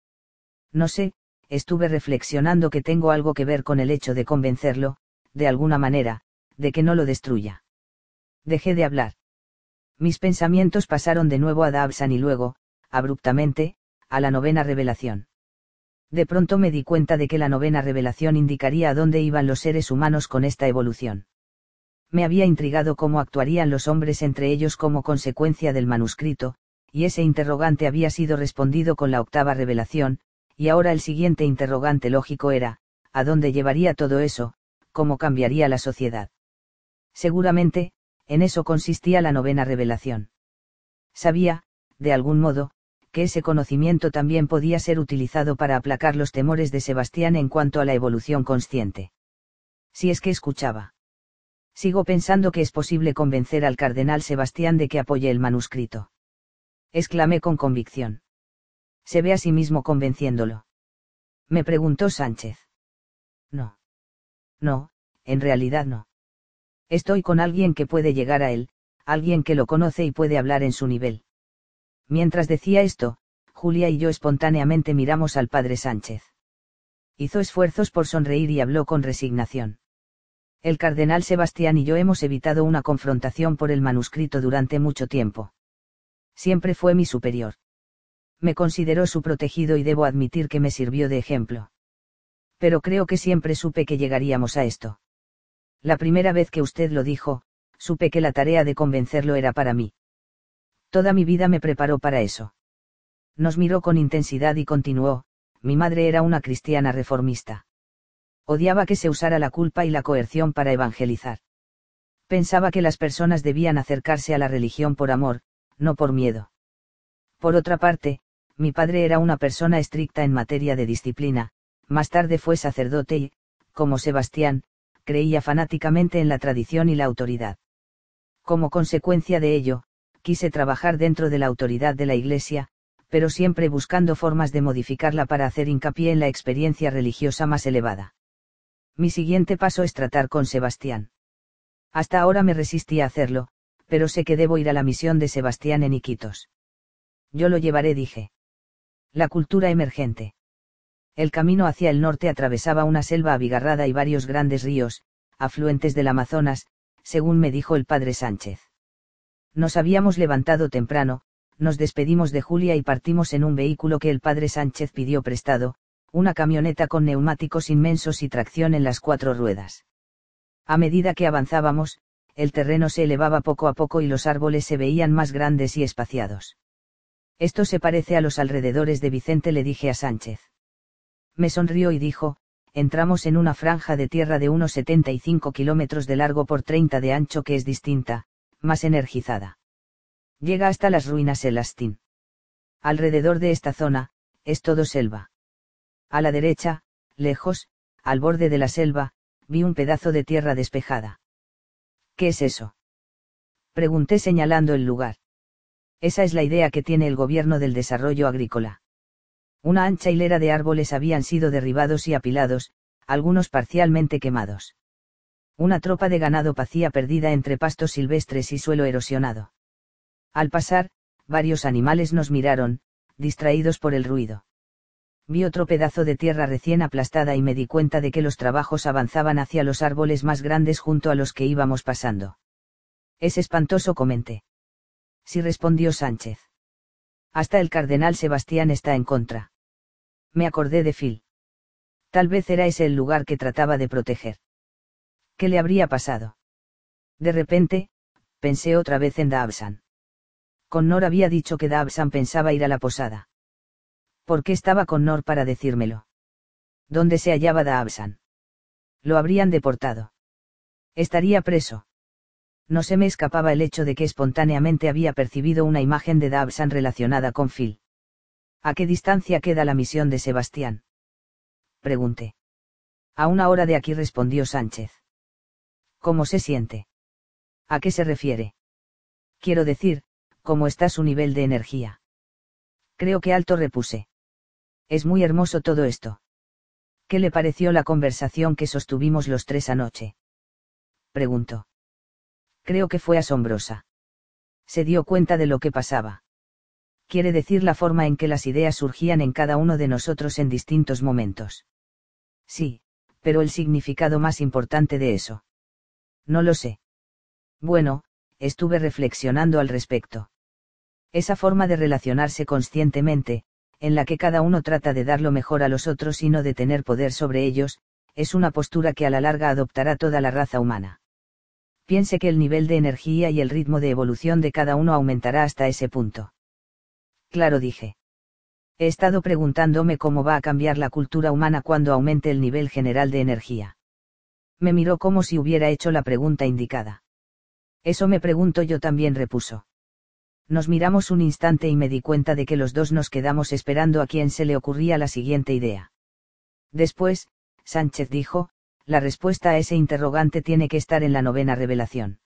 No sé, estuve reflexionando que tengo algo que ver con el hecho de convencerlo, de alguna manera, de que no lo destruya. Dejé de hablar. Mis pensamientos pasaron de nuevo a Dabsan y luego, abruptamente, a la novena revelación. De pronto me di cuenta de que la novena revelación indicaría a dónde iban los seres humanos con esta evolución. Me había intrigado cómo actuarían los hombres entre ellos como consecuencia del manuscrito, y ese interrogante había sido respondido con la octava revelación, y ahora el siguiente interrogante lógico era, ¿a dónde llevaría todo eso? ¿Cómo cambiaría la sociedad? Seguramente, en eso consistía la novena revelación. Sabía, de algún modo, que ese conocimiento también podía ser utilizado para aplacar los temores de Sebastián en cuanto a la evolución consciente. Si es que escuchaba. Sigo pensando que es posible convencer al cardenal Sebastián de que apoye el manuscrito. Exclamé con convicción. Se ve a sí mismo convenciéndolo. Me preguntó Sánchez. No. No, en realidad no. Estoy con alguien que puede llegar a él, alguien que lo conoce y puede hablar en su nivel. Mientras decía esto, Julia y yo espontáneamente miramos al padre Sánchez. Hizo esfuerzos por sonreír y habló con resignación. El cardenal Sebastián y yo hemos evitado una confrontación por el manuscrito durante mucho tiempo. Siempre fue mi superior. Me consideró su protegido y debo admitir que me sirvió de ejemplo. Pero creo que siempre supe que llegaríamos a esto. La primera vez que usted lo dijo, supe que la tarea de convencerlo era para mí. Toda mi vida me preparó para eso. Nos miró con intensidad y continuó, mi madre era una cristiana reformista. Odiaba que se usara la culpa y la coerción para evangelizar. Pensaba que las personas debían acercarse a la religión por amor, no por miedo. Por otra parte, mi padre era una persona estricta en materia de disciplina, más tarde fue sacerdote y, como Sebastián, creía fanáticamente en la tradición y la autoridad. Como consecuencia de ello, quise trabajar dentro de la autoridad de la Iglesia, pero siempre buscando formas de modificarla para hacer hincapié en la experiencia religiosa más elevada. Mi siguiente paso es tratar con Sebastián. Hasta ahora me resistí a hacerlo, pero sé que debo ir a la misión de Sebastián en Iquitos. Yo lo llevaré, dije. La cultura emergente. El camino hacia el norte atravesaba una selva abigarrada y varios grandes ríos, afluentes del Amazonas, según me dijo el padre Sánchez. Nos habíamos levantado temprano, nos despedimos de Julia y partimos en un vehículo que el padre Sánchez pidió prestado, una camioneta con neumáticos inmensos y tracción en las cuatro ruedas. A medida que avanzábamos, el terreno se elevaba poco a poco y los árboles se veían más grandes y espaciados. Esto se parece a los alrededores de Vicente, le dije a Sánchez. Me sonrió y dijo, entramos en una franja de tierra de unos 75 kilómetros de largo por 30 de ancho que es distinta, más energizada. Llega hasta las ruinas Elastín. Alrededor de esta zona, es todo selva. A la derecha, lejos, al borde de la selva, vi un pedazo de tierra despejada. ¿Qué es eso? Pregunté señalando el lugar. Esa es la idea que tiene el gobierno del desarrollo agrícola. Una ancha hilera de árboles habían sido derribados y apilados, algunos parcialmente quemados una tropa de ganado pacía perdida entre pastos silvestres y suelo erosionado. Al pasar, varios animales nos miraron, distraídos por el ruido. Vi otro pedazo de tierra recién aplastada y me di cuenta de que los trabajos avanzaban hacia los árboles más grandes junto a los que íbamos pasando. Es espantoso, comenté. Sí respondió Sánchez. Hasta el cardenal Sebastián está en contra. Me acordé de Phil. Tal vez era ese el lugar que trataba de proteger. ¿Qué le habría pasado? De repente, pensé otra vez en Dabsan. Connor había dicho que Dabsan pensaba ir a la posada. ¿Por qué estaba Connor para decírmelo? ¿Dónde se hallaba Dabsan? Lo habrían deportado. Estaría preso. No se me escapaba el hecho de que espontáneamente había percibido una imagen de Dabsan relacionada con Phil. ¿A qué distancia queda la misión de Sebastián? Pregunté. A una hora de aquí respondió Sánchez. ¿Cómo se siente? ¿A qué se refiere? Quiero decir, ¿cómo está su nivel de energía? Creo que alto repuse. Es muy hermoso todo esto. ¿Qué le pareció la conversación que sostuvimos los tres anoche? Preguntó. Creo que fue asombrosa. Se dio cuenta de lo que pasaba. Quiere decir la forma en que las ideas surgían en cada uno de nosotros en distintos momentos. Sí, pero el significado más importante de eso. No lo sé. Bueno, estuve reflexionando al respecto. Esa forma de relacionarse conscientemente, en la que cada uno trata de dar lo mejor a los otros y no de tener poder sobre ellos, es una postura que a la larga adoptará toda la raza humana. Piense que el nivel de energía y el ritmo de evolución de cada uno aumentará hasta ese punto. Claro dije. He estado preguntándome cómo va a cambiar la cultura humana cuando aumente el nivel general de energía me miró como si hubiera hecho la pregunta indicada. Eso me pregunto yo también, repuso. Nos miramos un instante y me di cuenta de que los dos nos quedamos esperando a quien se le ocurría la siguiente idea. Después, Sánchez dijo, la respuesta a ese interrogante tiene que estar en la novena revelación.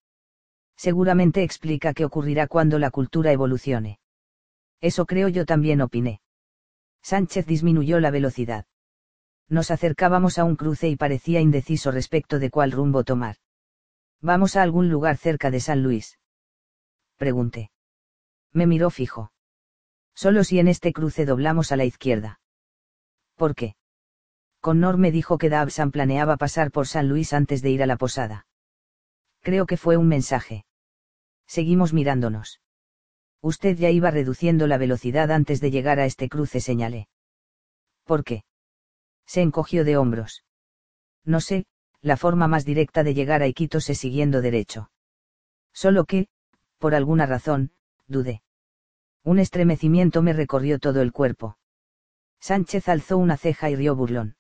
Seguramente explica qué ocurrirá cuando la cultura evolucione. Eso creo yo también opiné. Sánchez disminuyó la velocidad. Nos acercábamos a un cruce y parecía indeciso respecto de cuál rumbo tomar. ¿Vamos a algún lugar cerca de San Luis? Pregunté. Me miró fijo. Solo si en este cruce doblamos a la izquierda. ¿Por qué? Connor me dijo que Dabsan planeaba pasar por San Luis antes de ir a la posada. Creo que fue un mensaje. Seguimos mirándonos. Usted ya iba reduciendo la velocidad antes de llegar a este cruce, señalé. ¿Por qué? Se encogió de hombros. No sé, la forma más directa de llegar a Iquitos es siguiendo derecho. Solo que, por alguna razón, dudé. Un estremecimiento me recorrió todo el cuerpo. Sánchez alzó una ceja y rió burlón.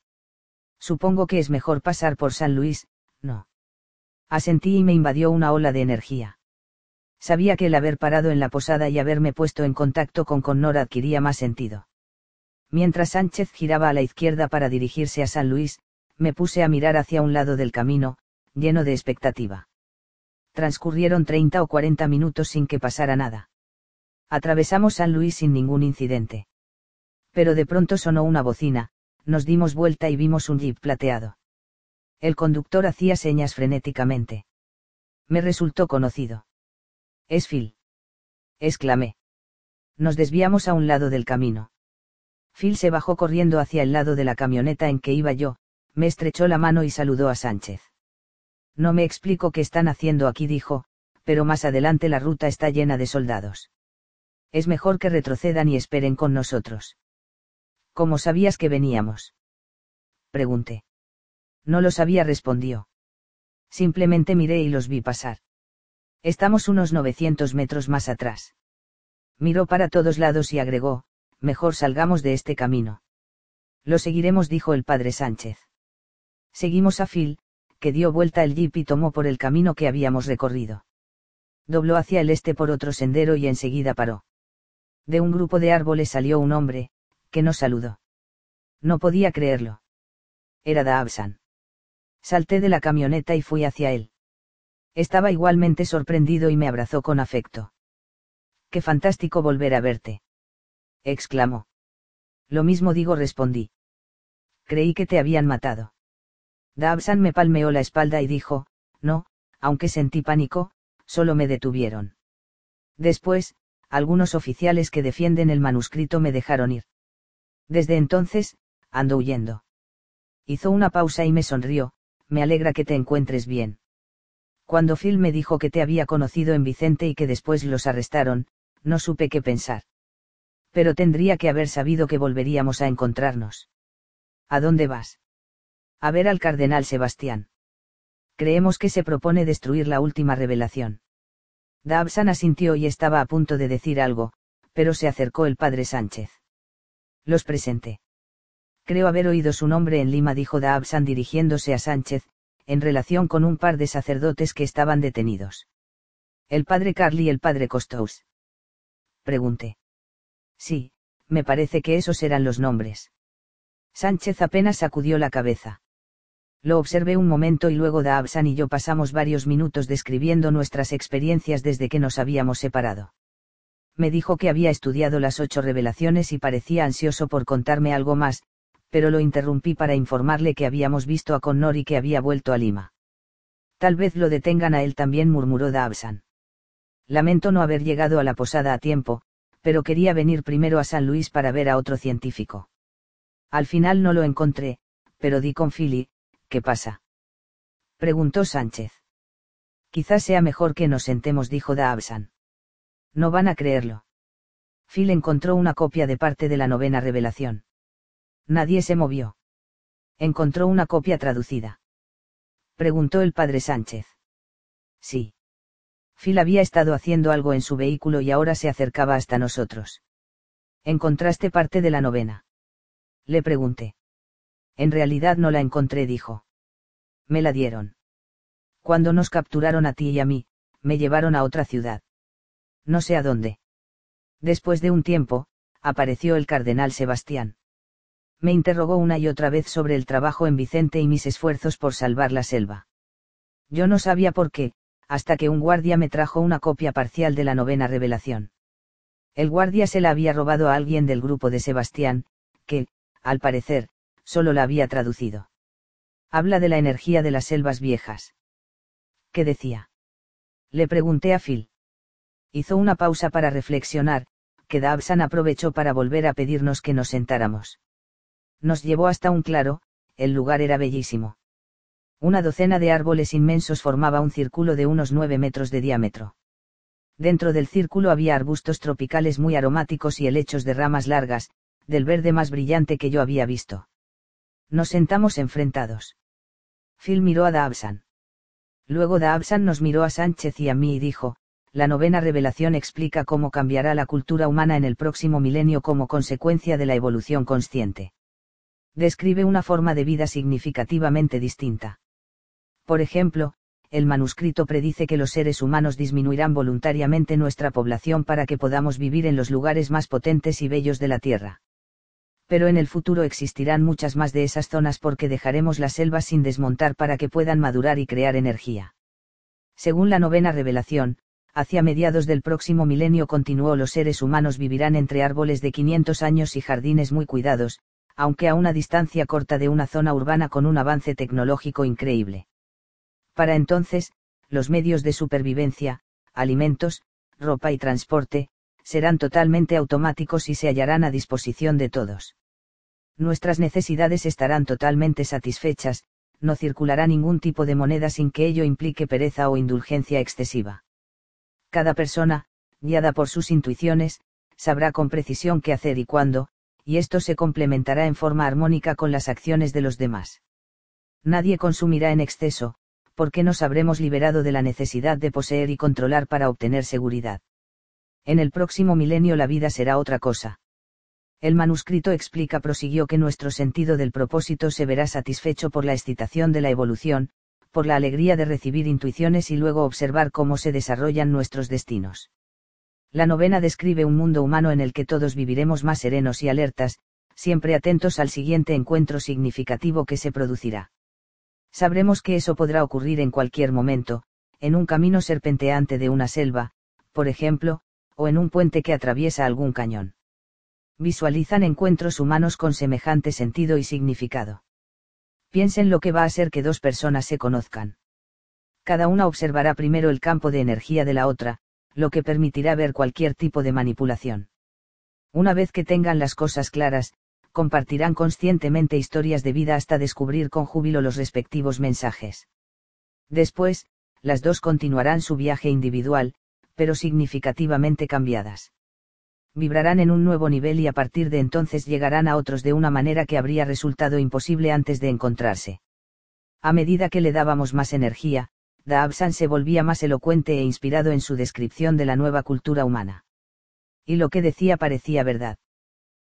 Supongo que es mejor pasar por San Luis, no. Asentí y me invadió una ola de energía. Sabía que el haber parado en la posada y haberme puesto en contacto con Connor adquiría más sentido. Mientras Sánchez giraba a la izquierda para dirigirse a San Luis, me puse a mirar hacia un lado del camino, lleno de expectativa. Transcurrieron 30 o 40 minutos sin que pasara nada. Atravesamos San Luis sin ningún incidente. Pero de pronto sonó una bocina, nos dimos vuelta y vimos un jeep plateado. El conductor hacía señas frenéticamente. Me resultó conocido. Es Phil. Exclamé. Nos desviamos a un lado del camino. Phil se bajó corriendo hacia el lado de la camioneta en que iba yo, me estrechó la mano y saludó a Sánchez. No me explico qué están haciendo aquí, dijo, pero más adelante la ruta está llena de soldados. Es mejor que retrocedan y esperen con nosotros. ¿Cómo sabías que veníamos? Pregunté. No lo sabía, respondió. Simplemente miré y los vi pasar. Estamos unos 900 metros más atrás. Miró para todos lados y agregó, mejor salgamos de este camino. Lo seguiremos, dijo el padre Sánchez. Seguimos a Phil, que dio vuelta el jeep y tomó por el camino que habíamos recorrido. Dobló hacia el este por otro sendero y enseguida paró. De un grupo de árboles salió un hombre, que nos saludó. No podía creerlo. Era Daabsan. Salté de la camioneta y fui hacia él. Estaba igualmente sorprendido y me abrazó con afecto. Qué fantástico volver a verte exclamó. Lo mismo digo, respondí. Creí que te habían matado. Dabsan me palmeó la espalda y dijo, no, aunque sentí pánico, solo me detuvieron. Después, algunos oficiales que defienden el manuscrito me dejaron ir. Desde entonces, ando huyendo. Hizo una pausa y me sonrió, me alegra que te encuentres bien. Cuando Phil me dijo que te había conocido en Vicente y que después los arrestaron, no supe qué pensar pero tendría que haber sabido que volveríamos a encontrarnos. ¿A dónde vas? A ver al cardenal Sebastián. Creemos que se propone destruir la última revelación. Dabsan asintió y estaba a punto de decir algo, pero se acercó el padre Sánchez. Los presenté. Creo haber oído su nombre en Lima, dijo Dabsan dirigiéndose a Sánchez, en relación con un par de sacerdotes que estaban detenidos. El padre Carly y el padre Costous. Pregunté. Sí, me parece que esos eran los nombres. Sánchez apenas sacudió la cabeza. Lo observé un momento y luego Daabsan y yo pasamos varios minutos describiendo nuestras experiencias desde que nos habíamos separado. Me dijo que había estudiado las ocho revelaciones y parecía ansioso por contarme algo más, pero lo interrumpí para informarle que habíamos visto a Connor y que había vuelto a Lima. Tal vez lo detengan a él también, murmuró Daabsan. Lamento no haber llegado a la posada a tiempo, pero quería venir primero a San Luis para ver a otro científico. Al final no lo encontré, pero di con Philly, ¿qué pasa? Preguntó Sánchez. Quizás sea mejor que nos sentemos, dijo Daabsan. No van a creerlo. Phil encontró una copia de parte de la novena revelación. Nadie se movió. Encontró una copia traducida. Preguntó el padre Sánchez. Sí. Phil había estado haciendo algo en su vehículo y ahora se acercaba hasta nosotros. ¿Encontraste parte de la novena? Le pregunté. En realidad no la encontré, dijo. Me la dieron. Cuando nos capturaron a ti y a mí, me llevaron a otra ciudad. No sé a dónde. Después de un tiempo, apareció el cardenal Sebastián. Me interrogó una y otra vez sobre el trabajo en Vicente y mis esfuerzos por salvar la selva. Yo no sabía por qué, hasta que un guardia me trajo una copia parcial de la novena revelación. El guardia se la había robado a alguien del grupo de Sebastián, que, al parecer, solo la había traducido. Habla de la energía de las selvas viejas. ¿Qué decía? Le pregunté a Phil. Hizo una pausa para reflexionar, que Dabsan aprovechó para volver a pedirnos que nos sentáramos. Nos llevó hasta un claro, el lugar era bellísimo. Una docena de árboles inmensos formaba un círculo de unos nueve metros de diámetro. Dentro del círculo había arbustos tropicales muy aromáticos y helechos de ramas largas, del verde más brillante que yo había visto. Nos sentamos enfrentados. Phil miró a Daabsan. Luego Daabsan nos miró a Sánchez y a mí y dijo, la novena revelación explica cómo cambiará la cultura humana en el próximo milenio como consecuencia de la evolución consciente. Describe una forma de vida significativamente distinta. Por ejemplo, el manuscrito predice que los seres humanos disminuirán voluntariamente nuestra población para que podamos vivir en los lugares más potentes y bellos de la Tierra. Pero en el futuro existirán muchas más de esas zonas porque dejaremos las selvas sin desmontar para que puedan madurar y crear energía. Según la novena revelación, hacia mediados del próximo milenio continuó los seres humanos vivirán entre árboles de 500 años y jardines muy cuidados, aunque a una distancia corta de una zona urbana con un avance tecnológico increíble. Para entonces, los medios de supervivencia, alimentos, ropa y transporte, serán totalmente automáticos y se hallarán a disposición de todos. Nuestras necesidades estarán totalmente satisfechas, no circulará ningún tipo de moneda sin que ello implique pereza o indulgencia excesiva. Cada persona, guiada por sus intuiciones, sabrá con precisión qué hacer y cuándo, y esto se complementará en forma armónica con las acciones de los demás. Nadie consumirá en exceso, porque nos habremos liberado de la necesidad de poseer y controlar para obtener seguridad. En el próximo milenio la vida será otra cosa. El manuscrito explica, prosiguió que nuestro sentido del propósito se verá satisfecho por la excitación de la evolución, por la alegría de recibir intuiciones y luego observar cómo se desarrollan nuestros destinos. La novena describe un mundo humano en el que todos viviremos más serenos y alertas, siempre atentos al siguiente encuentro significativo que se producirá sabremos que eso podrá ocurrir en cualquier momento, en un camino serpenteante de una selva, por ejemplo, o en un puente que atraviesa algún cañón. Visualizan encuentros humanos con semejante sentido y significado. Piensen lo que va a ser que dos personas se conozcan. Cada una observará primero el campo de energía de la otra, lo que permitirá ver cualquier tipo de manipulación. Una vez que tengan las cosas claras, compartirán conscientemente historias de vida hasta descubrir con júbilo los respectivos mensajes. Después, las dos continuarán su viaje individual, pero significativamente cambiadas. Vibrarán en un nuevo nivel y a partir de entonces llegarán a otros de una manera que habría resultado imposible antes de encontrarse. A medida que le dábamos más energía, Daabsan se volvía más elocuente e inspirado en su descripción de la nueva cultura humana. Y lo que decía parecía verdad.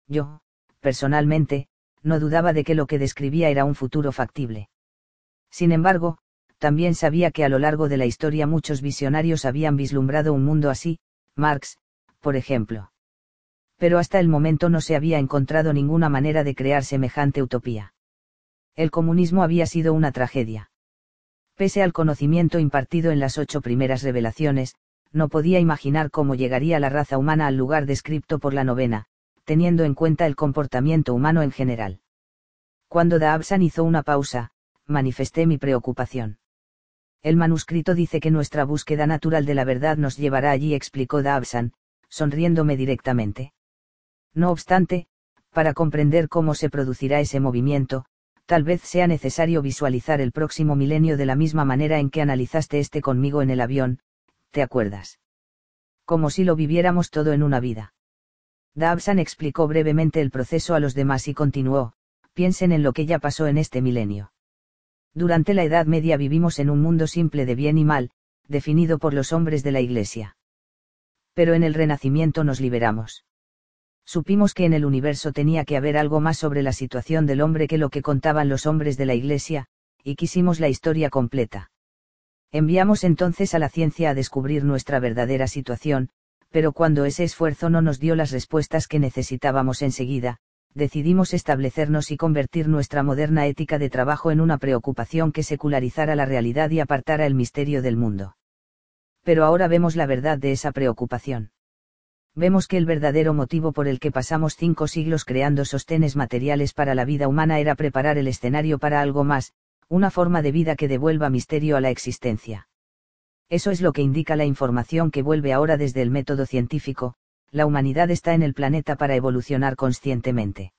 Yo, personalmente, no dudaba de que lo que describía era un futuro factible. Sin embargo, también sabía que a lo largo de la historia muchos visionarios habían vislumbrado un mundo así, Marx, por ejemplo. Pero hasta el momento no se había encontrado ninguna manera de crear semejante utopía. El comunismo había sido una tragedia. Pese al conocimiento impartido en las ocho primeras revelaciones, no podía imaginar cómo llegaría la raza humana al lugar descrito por la novena, teniendo en cuenta el comportamiento humano en general. Cuando Daabsan hizo una pausa, manifesté mi preocupación. El manuscrito dice que nuestra búsqueda natural de la verdad nos llevará allí, explicó Daabsan, sonriéndome directamente. No obstante, para comprender cómo se producirá ese movimiento, tal vez sea necesario visualizar el próximo milenio de la misma manera en que analizaste este conmigo en el avión, ¿te acuerdas? Como si lo viviéramos todo en una vida. Dabsan explicó brevemente el proceso a los demás y continuó, piensen en lo que ya pasó en este milenio. Durante la Edad Media vivimos en un mundo simple de bien y mal, definido por los hombres de la Iglesia. Pero en el Renacimiento nos liberamos. Supimos que en el universo tenía que haber algo más sobre la situación del hombre que lo que contaban los hombres de la Iglesia, y quisimos la historia completa. Enviamos entonces a la ciencia a descubrir nuestra verdadera situación, pero cuando ese esfuerzo no nos dio las respuestas que necesitábamos enseguida, decidimos establecernos y convertir nuestra moderna ética de trabajo en una preocupación que secularizara la realidad y apartara el misterio del mundo. Pero ahora vemos la verdad de esa preocupación. Vemos que el verdadero motivo por el que pasamos cinco siglos creando sostenes materiales para la vida humana era preparar el escenario para algo más, una forma de vida que devuelva misterio a la existencia. Eso es lo que indica la información que vuelve ahora desde el método científico, la humanidad está en el planeta para evolucionar conscientemente.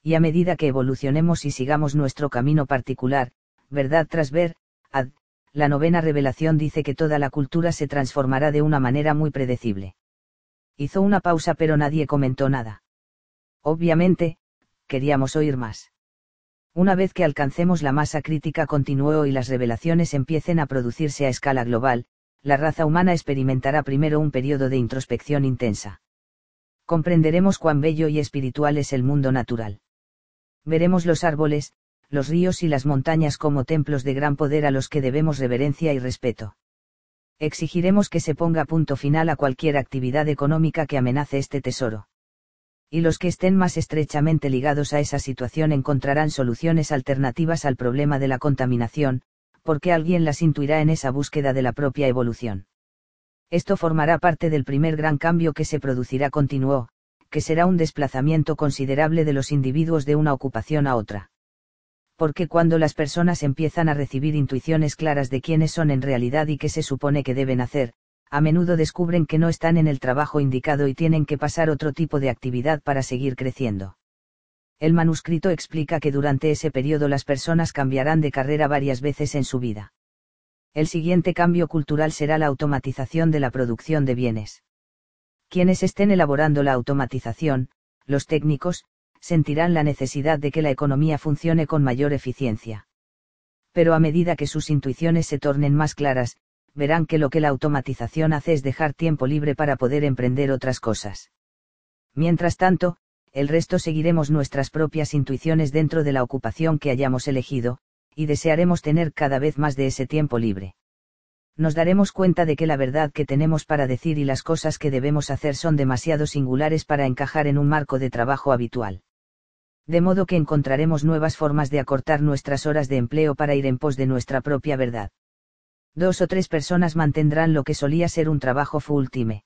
Y a medida que evolucionemos y sigamos nuestro camino particular, verdad tras ver, ad, la novena revelación dice que toda la cultura se transformará de una manera muy predecible. Hizo una pausa pero nadie comentó nada. Obviamente, queríamos oír más. Una vez que alcancemos la masa crítica continuó y las revelaciones empiecen a producirse a escala global, la raza humana experimentará primero un periodo de introspección intensa. Comprenderemos cuán bello y espiritual es el mundo natural. Veremos los árboles, los ríos y las montañas como templos de gran poder a los que debemos reverencia y respeto. Exigiremos que se ponga punto final a cualquier actividad económica que amenace este tesoro. Y los que estén más estrechamente ligados a esa situación encontrarán soluciones alternativas al problema de la contaminación, porque alguien las intuirá en esa búsqueda de la propia evolución. Esto formará parte del primer gran cambio que se producirá continuó, que será un desplazamiento considerable de los individuos de una ocupación a otra. Porque cuando las personas empiezan a recibir intuiciones claras de quiénes son en realidad y qué se supone que deben hacer, a menudo descubren que no están en el trabajo indicado y tienen que pasar otro tipo de actividad para seguir creciendo. El manuscrito explica que durante ese periodo las personas cambiarán de carrera varias veces en su vida. El siguiente cambio cultural será la automatización de la producción de bienes. Quienes estén elaborando la automatización, los técnicos, sentirán la necesidad de que la economía funcione con mayor eficiencia. Pero a medida que sus intuiciones se tornen más claras, verán que lo que la automatización hace es dejar tiempo libre para poder emprender otras cosas. Mientras tanto, el resto seguiremos nuestras propias intuiciones dentro de la ocupación que hayamos elegido, y desearemos tener cada vez más de ese tiempo libre. Nos daremos cuenta de que la verdad que tenemos para decir y las cosas que debemos hacer son demasiado singulares para encajar en un marco de trabajo habitual. De modo que encontraremos nuevas formas de acortar nuestras horas de empleo para ir en pos de nuestra propia verdad. Dos o tres personas mantendrán lo que solía ser un trabajo full time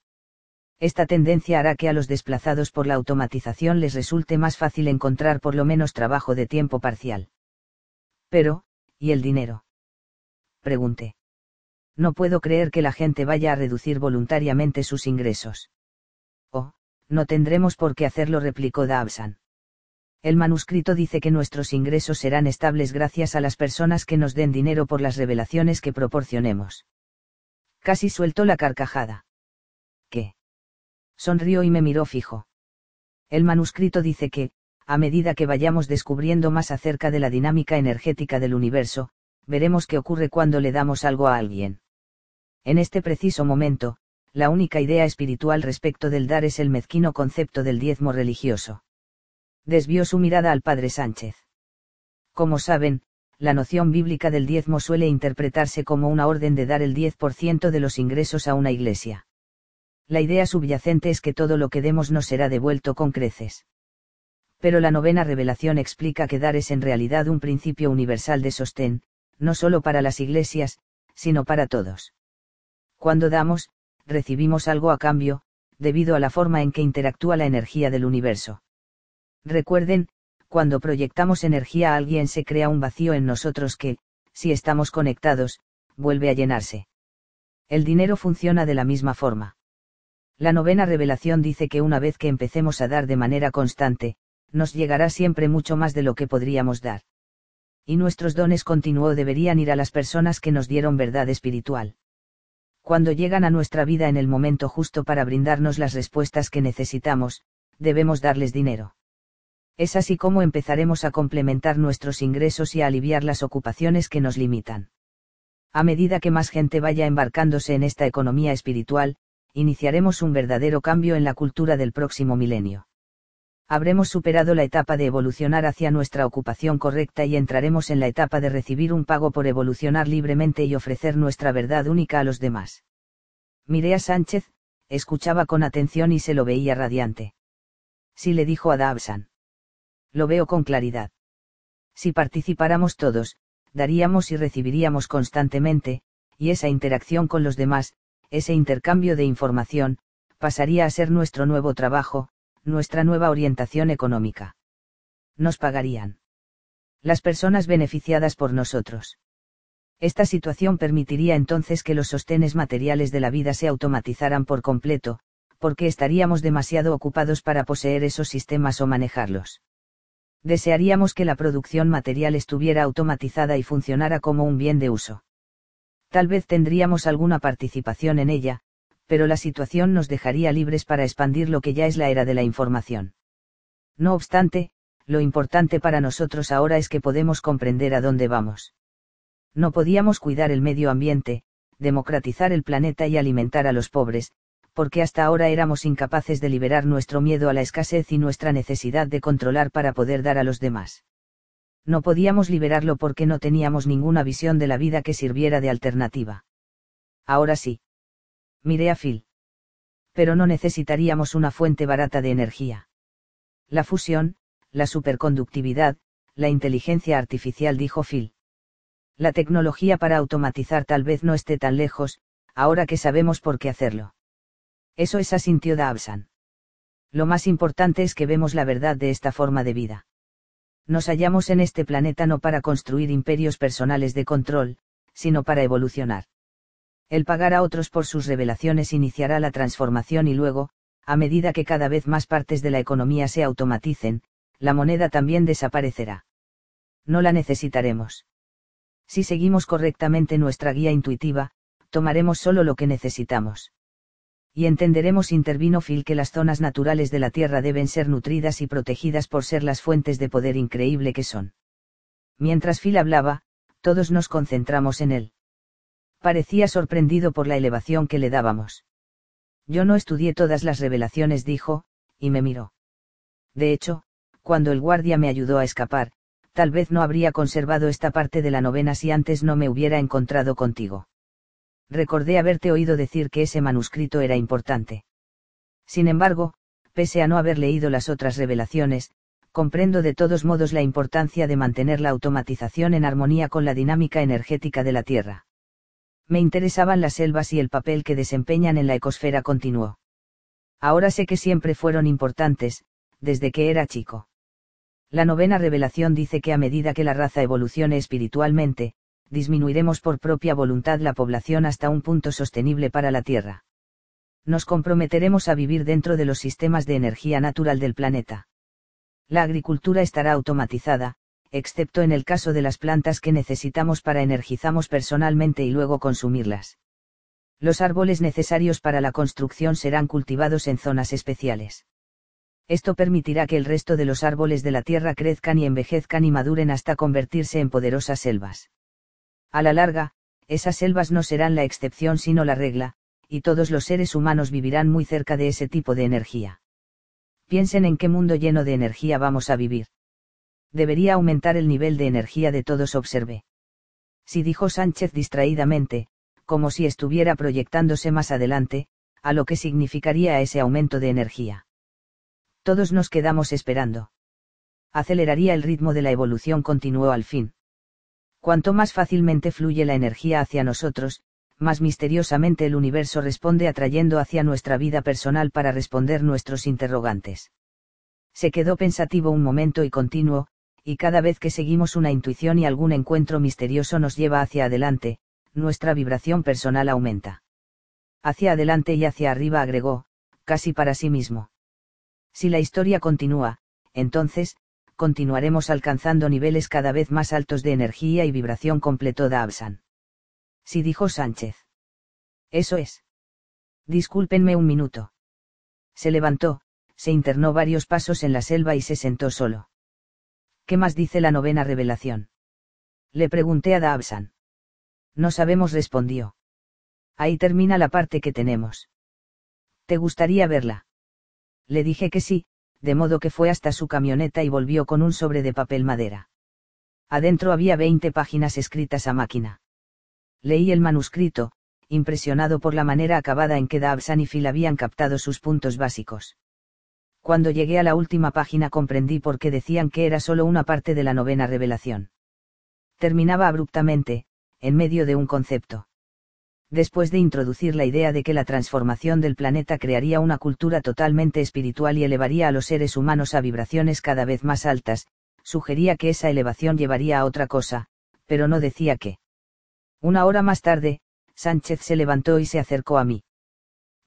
esta tendencia hará que a los desplazados por la automatización les resulte más fácil encontrar por lo menos trabajo de tiempo parcial. Pero, ¿y el dinero? Pregunté. No puedo creer que la gente vaya a reducir voluntariamente sus ingresos. Oh, no tendremos por qué hacerlo, replicó Dabsan. El manuscrito dice que nuestros ingresos serán estables gracias a las personas que nos den dinero por las revelaciones que proporcionemos. Casi suelto la carcajada. ¿Qué? sonrió y me miró fijo. El manuscrito dice que, a medida que vayamos descubriendo más acerca de la dinámica energética del universo, veremos qué ocurre cuando le damos algo a alguien. En este preciso momento, la única idea espiritual respecto del dar es el mezquino concepto del diezmo religioso. Desvió su mirada al padre Sánchez. Como saben, la noción bíblica del diezmo suele interpretarse como una orden de dar el 10% de los ingresos a una iglesia la idea subyacente es que todo lo que demos nos será devuelto con creces. Pero la novena revelación explica que dar es en realidad un principio universal de sostén, no solo para las iglesias, sino para todos. Cuando damos, recibimos algo a cambio, debido a la forma en que interactúa la energía del universo. Recuerden, cuando proyectamos energía a alguien se crea un vacío en nosotros que, si estamos conectados, vuelve a llenarse. El dinero funciona de la misma forma. La novena revelación dice que una vez que empecemos a dar de manera constante, nos llegará siempre mucho más de lo que podríamos dar. Y nuestros dones continuó deberían ir a las personas que nos dieron verdad espiritual. Cuando llegan a nuestra vida en el momento justo para brindarnos las respuestas que necesitamos, debemos darles dinero. Es así como empezaremos a complementar nuestros ingresos y a aliviar las ocupaciones que nos limitan. A medida que más gente vaya embarcándose en esta economía espiritual, iniciaremos un verdadero cambio en la cultura del próximo milenio. Habremos superado la etapa de evolucionar hacia nuestra ocupación correcta y entraremos en la etapa de recibir un pago por evolucionar libremente y ofrecer nuestra verdad única a los demás. Miré a Sánchez, escuchaba con atención y se lo veía radiante. Sí le dijo a Dabsan. Lo veo con claridad. Si participáramos todos, daríamos y recibiríamos constantemente, y esa interacción con los demás, ese intercambio de información, pasaría a ser nuestro nuevo trabajo, nuestra nueva orientación económica. Nos pagarían. Las personas beneficiadas por nosotros. Esta situación permitiría entonces que los sostenes materiales de la vida se automatizaran por completo, porque estaríamos demasiado ocupados para poseer esos sistemas o manejarlos. Desearíamos que la producción material estuviera automatizada y funcionara como un bien de uso. Tal vez tendríamos alguna participación en ella, pero la situación nos dejaría libres para expandir lo que ya es la era de la información. No obstante, lo importante para nosotros ahora es que podemos comprender a dónde vamos. No podíamos cuidar el medio ambiente, democratizar el planeta y alimentar a los pobres, porque hasta ahora éramos incapaces de liberar nuestro miedo a la escasez y nuestra necesidad de controlar para poder dar a los demás. No podíamos liberarlo porque no teníamos ninguna visión de la vida que sirviera de alternativa. Ahora sí. Miré a Phil. Pero no necesitaríamos una fuente barata de energía. La fusión, la superconductividad, la inteligencia artificial, dijo Phil. La tecnología para automatizar tal vez no esté tan lejos, ahora que sabemos por qué hacerlo. Eso es asintió Dabsan. Lo más importante es que vemos la verdad de esta forma de vida. Nos hallamos en este planeta no para construir imperios personales de control, sino para evolucionar. El pagar a otros por sus revelaciones iniciará la transformación y luego, a medida que cada vez más partes de la economía se automaticen, la moneda también desaparecerá. No la necesitaremos. Si seguimos correctamente nuestra guía intuitiva, tomaremos solo lo que necesitamos. Y entenderemos, intervino Phil, que las zonas naturales de la Tierra deben ser nutridas y protegidas por ser las fuentes de poder increíble que son. Mientras Phil hablaba, todos nos concentramos en él. Parecía sorprendido por la elevación que le dábamos. Yo no estudié todas las revelaciones, dijo, y me miró. De hecho, cuando el guardia me ayudó a escapar, tal vez no habría conservado esta parte de la novena si antes no me hubiera encontrado contigo. Recordé haberte oído decir que ese manuscrito era importante. Sin embargo, pese a no haber leído las otras revelaciones, comprendo de todos modos la importancia de mantener la automatización en armonía con la dinámica energética de la Tierra. Me interesaban las selvas y el papel que desempeñan en la ecosfera continuó. Ahora sé que siempre fueron importantes, desde que era chico. La novena revelación dice que a medida que la raza evolucione espiritualmente, disminuiremos por propia voluntad la población hasta un punto sostenible para la Tierra. Nos comprometeremos a vivir dentro de los sistemas de energía natural del planeta. La agricultura estará automatizada, excepto en el caso de las plantas que necesitamos para energizamos personalmente y luego consumirlas. Los árboles necesarios para la construcción serán cultivados en zonas especiales. Esto permitirá que el resto de los árboles de la tierra crezcan y envejezcan y maduren hasta convertirse en poderosas selvas. A la larga, esas selvas no serán la excepción sino la regla, y todos los seres humanos vivirán muy cerca de ese tipo de energía. Piensen en qué mundo lleno de energía vamos a vivir. Debería aumentar el nivel de energía de todos, observé. Si dijo Sánchez distraídamente, como si estuviera proyectándose más adelante, a lo que significaría ese aumento de energía todos nos quedamos esperando. Aceleraría el ritmo de la evolución, continuó al fin. Cuanto más fácilmente fluye la energía hacia nosotros, más misteriosamente el universo responde atrayendo hacia nuestra vida personal para responder nuestros interrogantes. Se quedó pensativo un momento y continuó, y cada vez que seguimos una intuición y algún encuentro misterioso nos lleva hacia adelante, nuestra vibración personal aumenta. Hacia adelante y hacia arriba agregó, casi para sí mismo. Si la historia continúa, entonces, continuaremos alcanzando niveles cada vez más altos de energía y vibración, completó Dabsan. Sí dijo Sánchez. Eso es. Discúlpenme un minuto. Se levantó, se internó varios pasos en la selva y se sentó solo. ¿Qué más dice la novena revelación? Le pregunté a Dabsan. No sabemos, respondió. Ahí termina la parte que tenemos. ¿Te gustaría verla? Le dije que sí, de modo que fue hasta su camioneta y volvió con un sobre de papel madera. Adentro había 20 páginas escritas a máquina. Leí el manuscrito, impresionado por la manera acabada en que Dabsan y Phil habían captado sus puntos básicos. Cuando llegué a la última página comprendí por qué decían que era solo una parte de la novena revelación. Terminaba abruptamente, en medio de un concepto. Después de introducir la idea de que la transformación del planeta crearía una cultura totalmente espiritual y elevaría a los seres humanos a vibraciones cada vez más altas, sugería que esa elevación llevaría a otra cosa, pero no decía qué. Una hora más tarde, Sánchez se levantó y se acercó a mí.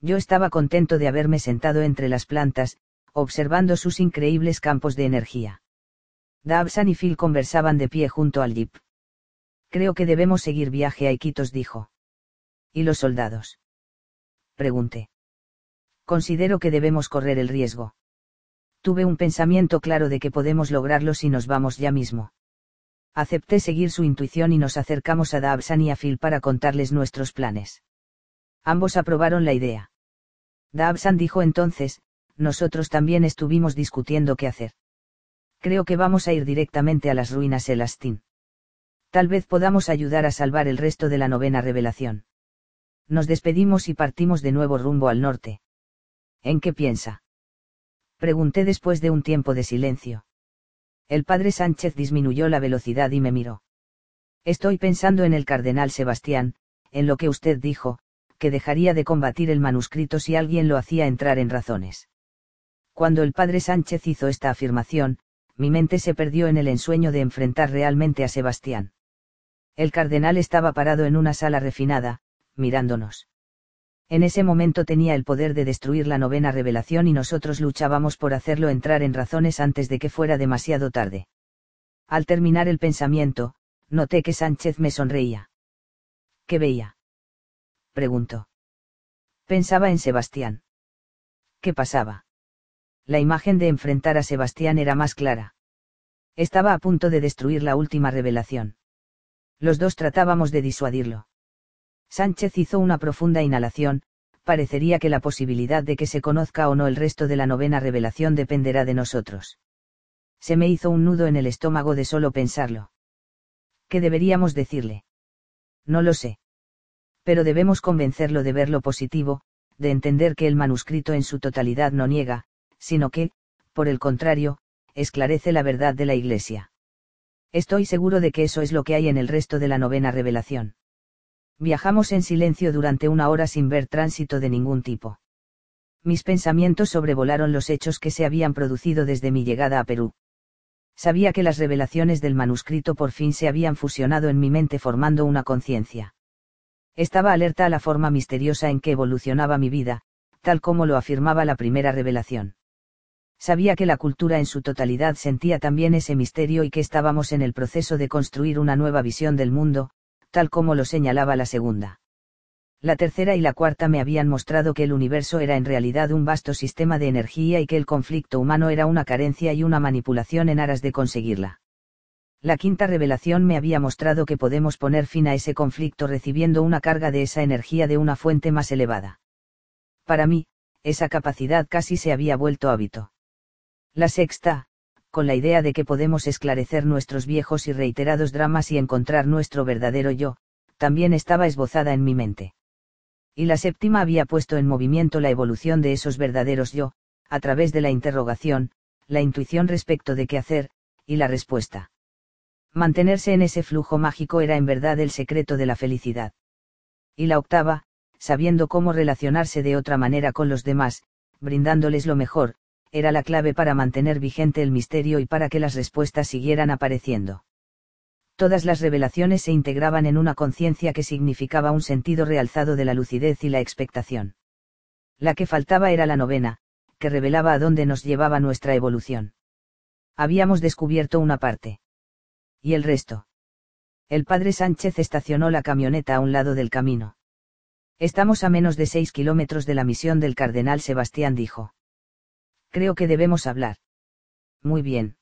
Yo estaba contento de haberme sentado entre las plantas, observando sus increíbles campos de energía. Dabsan y Phil conversaban de pie junto al jeep. Creo que debemos seguir viaje a Iquitos, dijo. ¿Y los soldados? Pregunté. Considero que debemos correr el riesgo. Tuve un pensamiento claro de que podemos lograrlo si nos vamos ya mismo acepté seguir su intuición y nos acercamos a Dabsan y a Phil para contarles nuestros planes. Ambos aprobaron la idea. Dabsan dijo entonces, nosotros también estuvimos discutiendo qué hacer. Creo que vamos a ir directamente a las ruinas Elastin. Tal vez podamos ayudar a salvar el resto de la novena revelación. Nos despedimos y partimos de nuevo rumbo al norte. ¿En qué piensa? Pregunté después de un tiempo de silencio. El padre Sánchez disminuyó la velocidad y me miró. Estoy pensando en el cardenal Sebastián, en lo que usted dijo, que dejaría de combatir el manuscrito si alguien lo hacía entrar en razones. Cuando el padre Sánchez hizo esta afirmación, mi mente se perdió en el ensueño de enfrentar realmente a Sebastián. El cardenal estaba parado en una sala refinada, mirándonos. En ese momento tenía el poder de destruir la novena revelación y nosotros luchábamos por hacerlo entrar en razones antes de que fuera demasiado tarde. Al terminar el pensamiento, noté que Sánchez me sonreía. ¿Qué veía? Preguntó. Pensaba en Sebastián. ¿Qué pasaba? La imagen de enfrentar a Sebastián era más clara. Estaba a punto de destruir la última revelación. Los dos tratábamos de disuadirlo. Sánchez hizo una profunda inhalación, parecería que la posibilidad de que se conozca o no el resto de la novena revelación dependerá de nosotros. Se me hizo un nudo en el estómago de solo pensarlo. ¿Qué deberíamos decirle? No lo sé. Pero debemos convencerlo de ver lo positivo, de entender que el manuscrito en su totalidad no niega, sino que, por el contrario, esclarece la verdad de la Iglesia. Estoy seguro de que eso es lo que hay en el resto de la novena revelación. Viajamos en silencio durante una hora sin ver tránsito de ningún tipo. Mis pensamientos sobrevolaron los hechos que se habían producido desde mi llegada a Perú. Sabía que las revelaciones del manuscrito por fin se habían fusionado en mi mente formando una conciencia. Estaba alerta a la forma misteriosa en que evolucionaba mi vida, tal como lo afirmaba la primera revelación. Sabía que la cultura en su totalidad sentía también ese misterio y que estábamos en el proceso de construir una nueva visión del mundo, tal como lo señalaba la segunda. La tercera y la cuarta me habían mostrado que el universo era en realidad un vasto sistema de energía y que el conflicto humano era una carencia y una manipulación en aras de conseguirla. La quinta revelación me había mostrado que podemos poner fin a ese conflicto recibiendo una carga de esa energía de una fuente más elevada. Para mí, esa capacidad casi se había vuelto hábito. La sexta, con la idea de que podemos esclarecer nuestros viejos y reiterados dramas y encontrar nuestro verdadero yo, también estaba esbozada en mi mente. Y la séptima había puesto en movimiento la evolución de esos verdaderos yo, a través de la interrogación, la intuición respecto de qué hacer, y la respuesta. Mantenerse en ese flujo mágico era en verdad el secreto de la felicidad. Y la octava, sabiendo cómo relacionarse de otra manera con los demás, brindándoles lo mejor, era la clave para mantener vigente el misterio y para que las respuestas siguieran apareciendo. Todas las revelaciones se integraban en una conciencia que significaba un sentido realzado de la lucidez y la expectación. La que faltaba era la novena, que revelaba a dónde nos llevaba nuestra evolución. Habíamos descubierto una parte. ¿Y el resto? El padre Sánchez estacionó la camioneta a un lado del camino. Estamos a menos de seis kilómetros de la misión del cardenal Sebastián dijo. Creo que debemos hablar. Muy bien.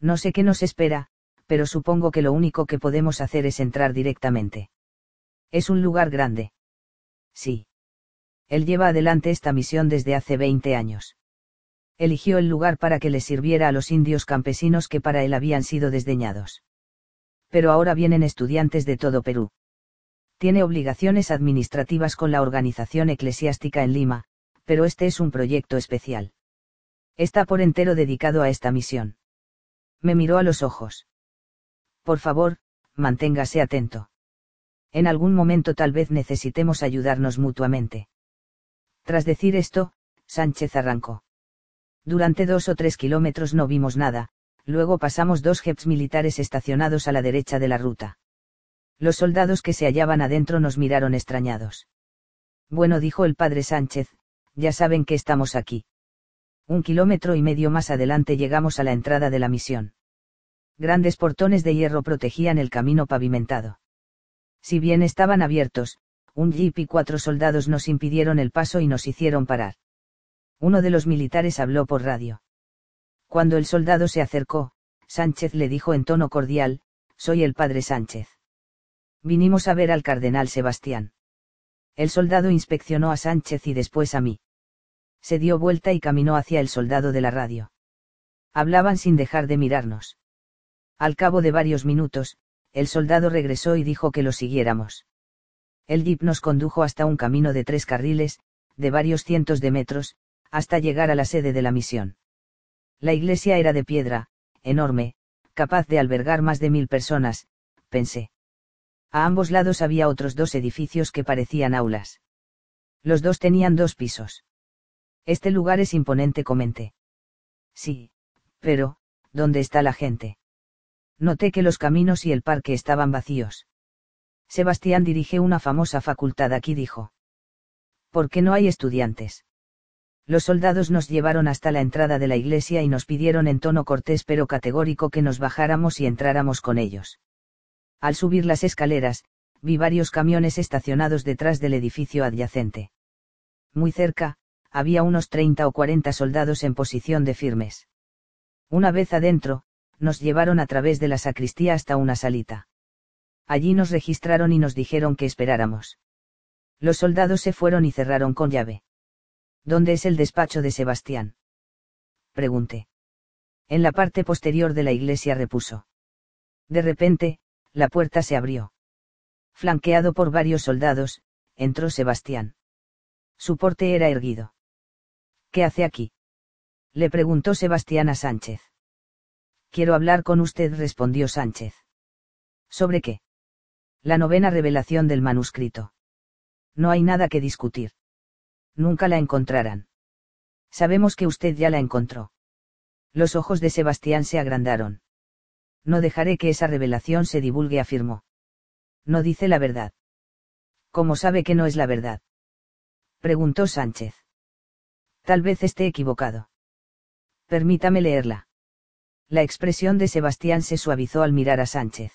No sé qué nos espera, pero supongo que lo único que podemos hacer es entrar directamente. Es un lugar grande. Sí. Él lleva adelante esta misión desde hace 20 años. Eligió el lugar para que le sirviera a los indios campesinos que para él habían sido desdeñados. Pero ahora vienen estudiantes de todo Perú. Tiene obligaciones administrativas con la organización eclesiástica en Lima, pero este es un proyecto especial. Está por entero dedicado a esta misión. Me miró a los ojos. Por favor, manténgase atento. En algún momento tal vez necesitemos ayudarnos mutuamente. Tras decir esto, Sánchez arrancó. Durante dos o tres kilómetros no vimos nada, luego pasamos dos jeeps militares estacionados a la derecha de la ruta. Los soldados que se hallaban adentro nos miraron extrañados. Bueno, dijo el padre Sánchez, ya saben que estamos aquí. Un kilómetro y medio más adelante llegamos a la entrada de la misión. Grandes portones de hierro protegían el camino pavimentado. Si bien estaban abiertos, un jeep y cuatro soldados nos impidieron el paso y nos hicieron parar. Uno de los militares habló por radio. Cuando el soldado se acercó, Sánchez le dijo en tono cordial, soy el padre Sánchez. Vinimos a ver al cardenal Sebastián. El soldado inspeccionó a Sánchez y después a mí. Se dio vuelta y caminó hacia el soldado de la radio. Hablaban sin dejar de mirarnos. Al cabo de varios minutos, el soldado regresó y dijo que lo siguiéramos. El jeep nos condujo hasta un camino de tres carriles, de varios cientos de metros, hasta llegar a la sede de la misión. La iglesia era de piedra, enorme, capaz de albergar más de mil personas, pensé. A ambos lados había otros dos edificios que parecían aulas. Los dos tenían dos pisos. Este lugar es imponente, comenté. Sí, pero, ¿dónde está la gente? Noté que los caminos y el parque estaban vacíos. Sebastián dirige una famosa facultad aquí, dijo. ¿Por qué no hay estudiantes? Los soldados nos llevaron hasta la entrada de la iglesia y nos pidieron en tono cortés pero categórico que nos bajáramos y entráramos con ellos. Al subir las escaleras, vi varios camiones estacionados detrás del edificio adyacente. Muy cerca, había unos 30 o 40 soldados en posición de firmes. Una vez adentro, nos llevaron a través de la sacristía hasta una salita. Allí nos registraron y nos dijeron que esperáramos. Los soldados se fueron y cerraron con llave. ¿Dónde es el despacho de Sebastián? Pregunté. En la parte posterior de la iglesia repuso. De repente, la puerta se abrió. Flanqueado por varios soldados, entró Sebastián. Su porte era erguido. ¿Qué hace aquí? Le preguntó Sebastián a Sánchez. Quiero hablar con usted, respondió Sánchez. ¿Sobre qué? La novena revelación del manuscrito. No hay nada que discutir. Nunca la encontrarán. Sabemos que usted ya la encontró. Los ojos de Sebastián se agrandaron. No dejaré que esa revelación se divulgue, afirmó. No dice la verdad. ¿Cómo sabe que no es la verdad? Preguntó Sánchez. Tal vez esté equivocado. Permítame leerla. La expresión de Sebastián se suavizó al mirar a Sánchez.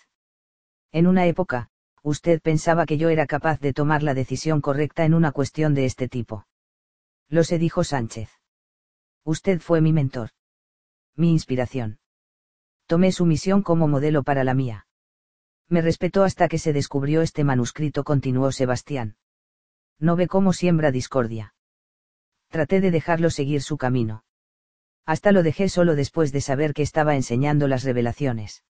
En una época, usted pensaba que yo era capaz de tomar la decisión correcta en una cuestión de este tipo. Lo sé, dijo Sánchez. Usted fue mi mentor. Mi inspiración tomé su misión como modelo para la mía. Me respetó hasta que se descubrió este manuscrito, continuó Sebastián. No ve cómo siembra discordia. Traté de dejarlo seguir su camino. Hasta lo dejé solo después de saber que estaba enseñando las revelaciones.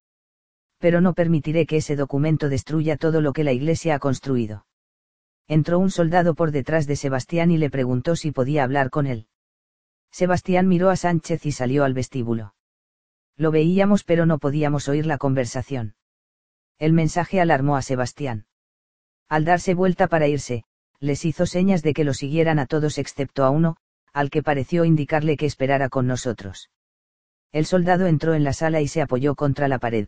Pero no permitiré que ese documento destruya todo lo que la Iglesia ha construido. Entró un soldado por detrás de Sebastián y le preguntó si podía hablar con él. Sebastián miró a Sánchez y salió al vestíbulo. Lo veíamos pero no podíamos oír la conversación. El mensaje alarmó a Sebastián. Al darse vuelta para irse, les hizo señas de que lo siguieran a todos excepto a uno, al que pareció indicarle que esperara con nosotros. El soldado entró en la sala y se apoyó contra la pared.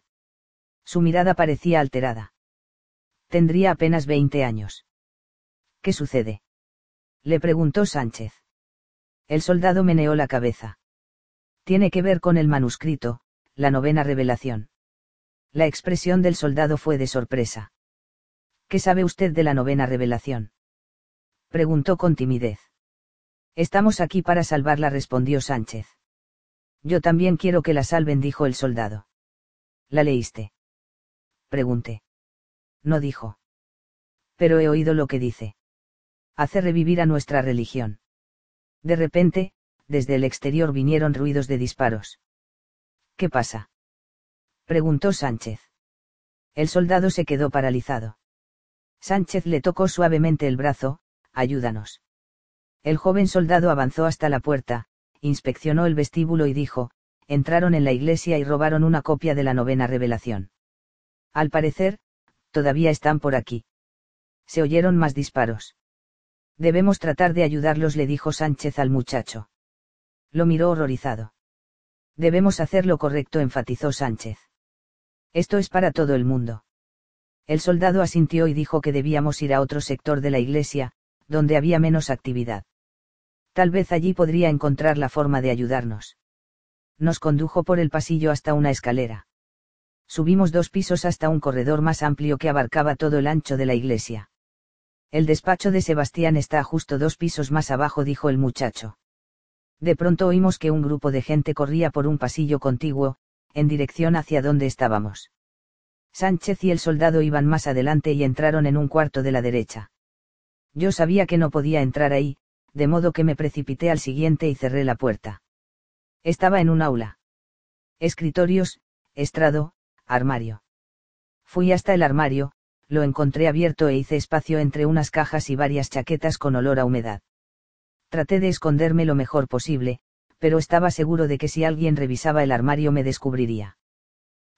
Su mirada parecía alterada. Tendría apenas veinte años. ¿Qué sucede? Le preguntó Sánchez. El soldado meneó la cabeza. Tiene que ver con el manuscrito, la novena revelación. La expresión del soldado fue de sorpresa. ¿Qué sabe usted de la novena revelación? Preguntó con timidez. Estamos aquí para salvarla, respondió Sánchez. Yo también quiero que la salven, dijo el soldado. ¿La leíste? Pregunté. No dijo. Pero he oído lo que dice. Hace revivir a nuestra religión. De repente, desde el exterior vinieron ruidos de disparos. ¿Qué pasa? preguntó Sánchez. El soldado se quedó paralizado. Sánchez le tocó suavemente el brazo, ayúdanos. El joven soldado avanzó hasta la puerta, inspeccionó el vestíbulo y dijo, entraron en la iglesia y robaron una copia de la novena revelación. Al parecer, todavía están por aquí. Se oyeron más disparos. Debemos tratar de ayudarlos, le dijo Sánchez al muchacho. Lo miró horrorizado. Debemos hacer lo correcto, enfatizó Sánchez. Esto es para todo el mundo. El soldado asintió y dijo que debíamos ir a otro sector de la iglesia, donde había menos actividad. Tal vez allí podría encontrar la forma de ayudarnos. Nos condujo por el pasillo hasta una escalera. Subimos dos pisos hasta un corredor más amplio que abarcaba todo el ancho de la iglesia. El despacho de Sebastián está justo dos pisos más abajo, dijo el muchacho. De pronto oímos que un grupo de gente corría por un pasillo contiguo, en dirección hacia donde estábamos. Sánchez y el soldado iban más adelante y entraron en un cuarto de la derecha. Yo sabía que no podía entrar ahí, de modo que me precipité al siguiente y cerré la puerta. Estaba en un aula. Escritorios, estrado, armario. Fui hasta el armario, lo encontré abierto e hice espacio entre unas cajas y varias chaquetas con olor a humedad. Traté de esconderme lo mejor posible, pero estaba seguro de que si alguien revisaba el armario me descubriría.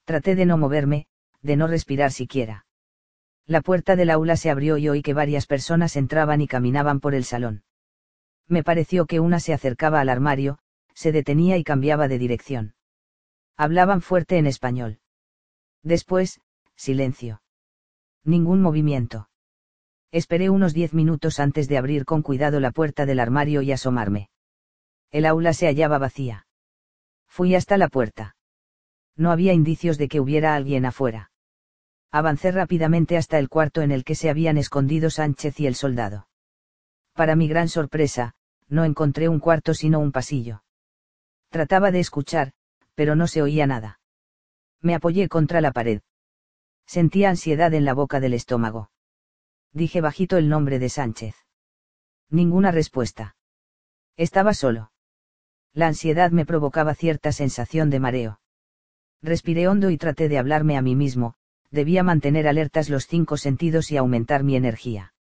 Traté de no moverme, de no respirar siquiera. La puerta del aula se abrió y oí que varias personas entraban y caminaban por el salón. Me pareció que una se acercaba al armario, se detenía y cambiaba de dirección. Hablaban fuerte en español. Después, silencio. Ningún movimiento. Esperé unos diez minutos antes de abrir con cuidado la puerta del armario y asomarme. El aula se hallaba vacía. Fui hasta la puerta. No había indicios de que hubiera alguien afuera. Avancé rápidamente hasta el cuarto en el que se habían escondido Sánchez y el soldado. Para mi gran sorpresa, no encontré un cuarto sino un pasillo. Trataba de escuchar, pero no se oía nada. Me apoyé contra la pared. Sentía ansiedad en la boca del estómago. Dije bajito el nombre de Sánchez. Ninguna respuesta. Estaba solo. La ansiedad me provocaba cierta sensación de mareo. Respiré hondo y traté de hablarme a mí mismo, debía mantener alertas los cinco sentidos y aumentar mi energía.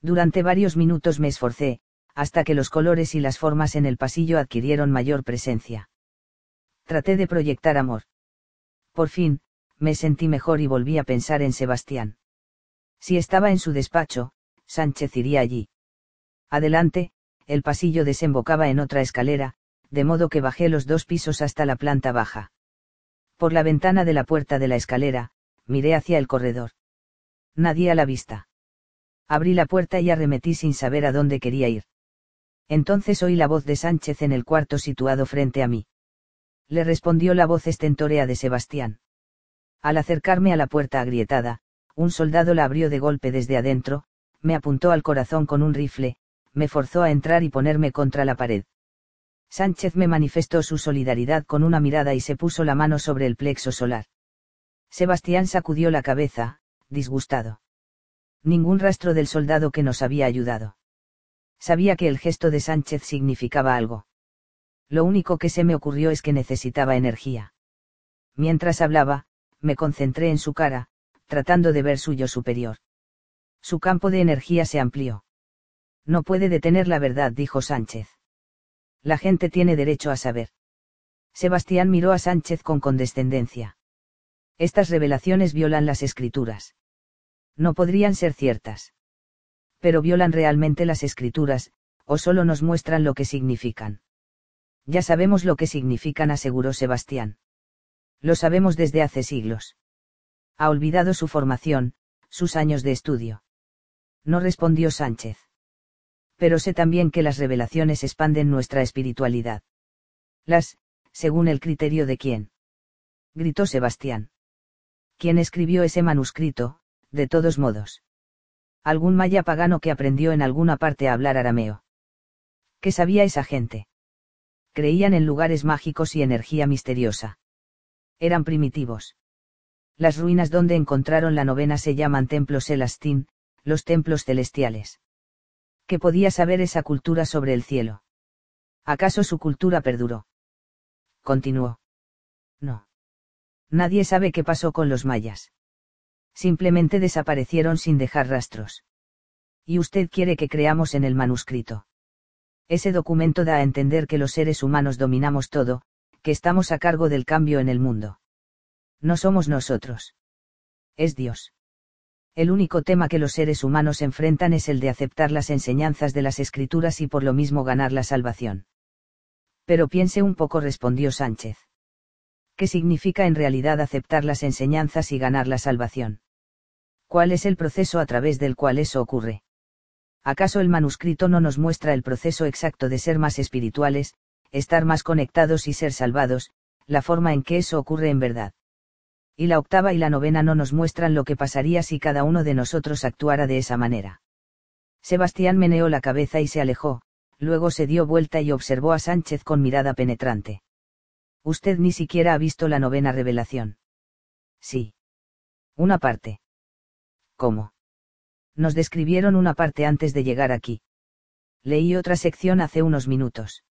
Durante varios minutos me esforcé, hasta que los colores y las formas en el pasillo adquirieron mayor presencia. Traté de proyectar amor. Por fin, me sentí mejor y volví a pensar en Sebastián. Si estaba en su despacho, Sánchez iría allí. Adelante, el pasillo desembocaba en otra escalera, de modo que bajé los dos pisos hasta la planta baja. Por la ventana de la puerta de la escalera, miré hacia el corredor. Nadie a la vista. Abrí la puerta y arremetí sin saber a dónde quería ir. Entonces oí la voz de Sánchez en el cuarto situado frente a mí. Le respondió la voz estentórea de Sebastián. Al acercarme a la puerta agrietada, un soldado la abrió de golpe desde adentro, me apuntó al corazón con un rifle, me forzó a entrar y ponerme contra la pared. Sánchez me manifestó su solidaridad con una mirada y se puso la mano sobre el plexo solar. Sebastián sacudió la cabeza, disgustado. Ningún rastro del soldado que nos había ayudado. Sabía que el gesto de Sánchez significaba algo. Lo único que se me ocurrió es que necesitaba energía. Mientras hablaba, me concentré en su cara, tratando de ver su yo superior. Su campo de energía se amplió. No puede detener la verdad, dijo Sánchez. La gente tiene derecho a saber. Sebastián miró a Sánchez con condescendencia. Estas revelaciones violan las escrituras. No podrían ser ciertas. Pero violan realmente las escrituras, o solo nos muestran lo que significan. Ya sabemos lo que significan, aseguró Sebastián. Lo sabemos desde hace siglos. Ha olvidado su formación, sus años de estudio. No respondió Sánchez. Pero sé también que las revelaciones expanden nuestra espiritualidad. Las, según el criterio de quién. Gritó Sebastián. ¿Quién escribió ese manuscrito, de todos modos? Algún maya pagano que aprendió en alguna parte a hablar arameo. ¿Qué sabía esa gente? Creían en lugares mágicos y energía misteriosa eran primitivos. Las ruinas donde encontraron la novena se llaman templos Elastín, los templos celestiales. ¿Qué podía saber esa cultura sobre el cielo? ¿Acaso su cultura perduró? Continuó. No. Nadie sabe qué pasó con los mayas. Simplemente desaparecieron sin dejar rastros. Y usted quiere que creamos en el manuscrito. Ese documento da a entender que los seres humanos dominamos todo, que estamos a cargo del cambio en el mundo. No somos nosotros. Es Dios. El único tema que los seres humanos enfrentan es el de aceptar las enseñanzas de las escrituras y por lo mismo ganar la salvación. Pero piense un poco, respondió Sánchez. ¿Qué significa en realidad aceptar las enseñanzas y ganar la salvación? ¿Cuál es el proceso a través del cual eso ocurre? ¿Acaso el manuscrito no nos muestra el proceso exacto de ser más espirituales, estar más conectados y ser salvados, la forma en que eso ocurre en verdad? Y la octava y la novena no nos muestran lo que pasaría si cada uno de nosotros actuara de esa manera. Sebastián meneó la cabeza y se alejó, luego se dio vuelta y observó a Sánchez con mirada penetrante. Usted ni siquiera ha visto la novena revelación. Sí. Una parte. ¿Cómo? Nos describieron una parte antes de llegar aquí. Leí otra sección hace unos minutos.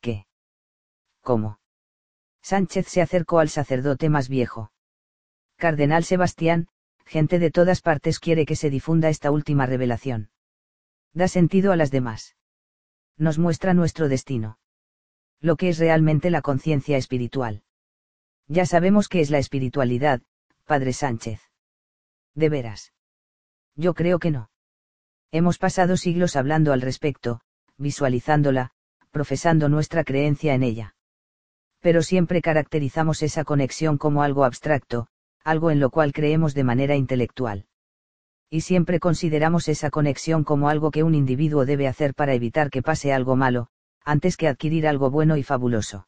¿Qué? ¿Cómo? Sánchez se acercó al sacerdote más viejo. Cardenal Sebastián, gente de todas partes quiere que se difunda esta última revelación. Da sentido a las demás. Nos muestra nuestro destino. Lo que es realmente la conciencia espiritual. Ya sabemos qué es la espiritualidad, Padre Sánchez. De veras. Yo creo que no. Hemos pasado siglos hablando al respecto, visualizándola, profesando nuestra creencia en ella. Pero siempre caracterizamos esa conexión como algo abstracto, algo en lo cual creemos de manera intelectual. Y siempre consideramos esa conexión como algo que un individuo debe hacer para evitar que pase algo malo, antes que adquirir algo bueno y fabuloso.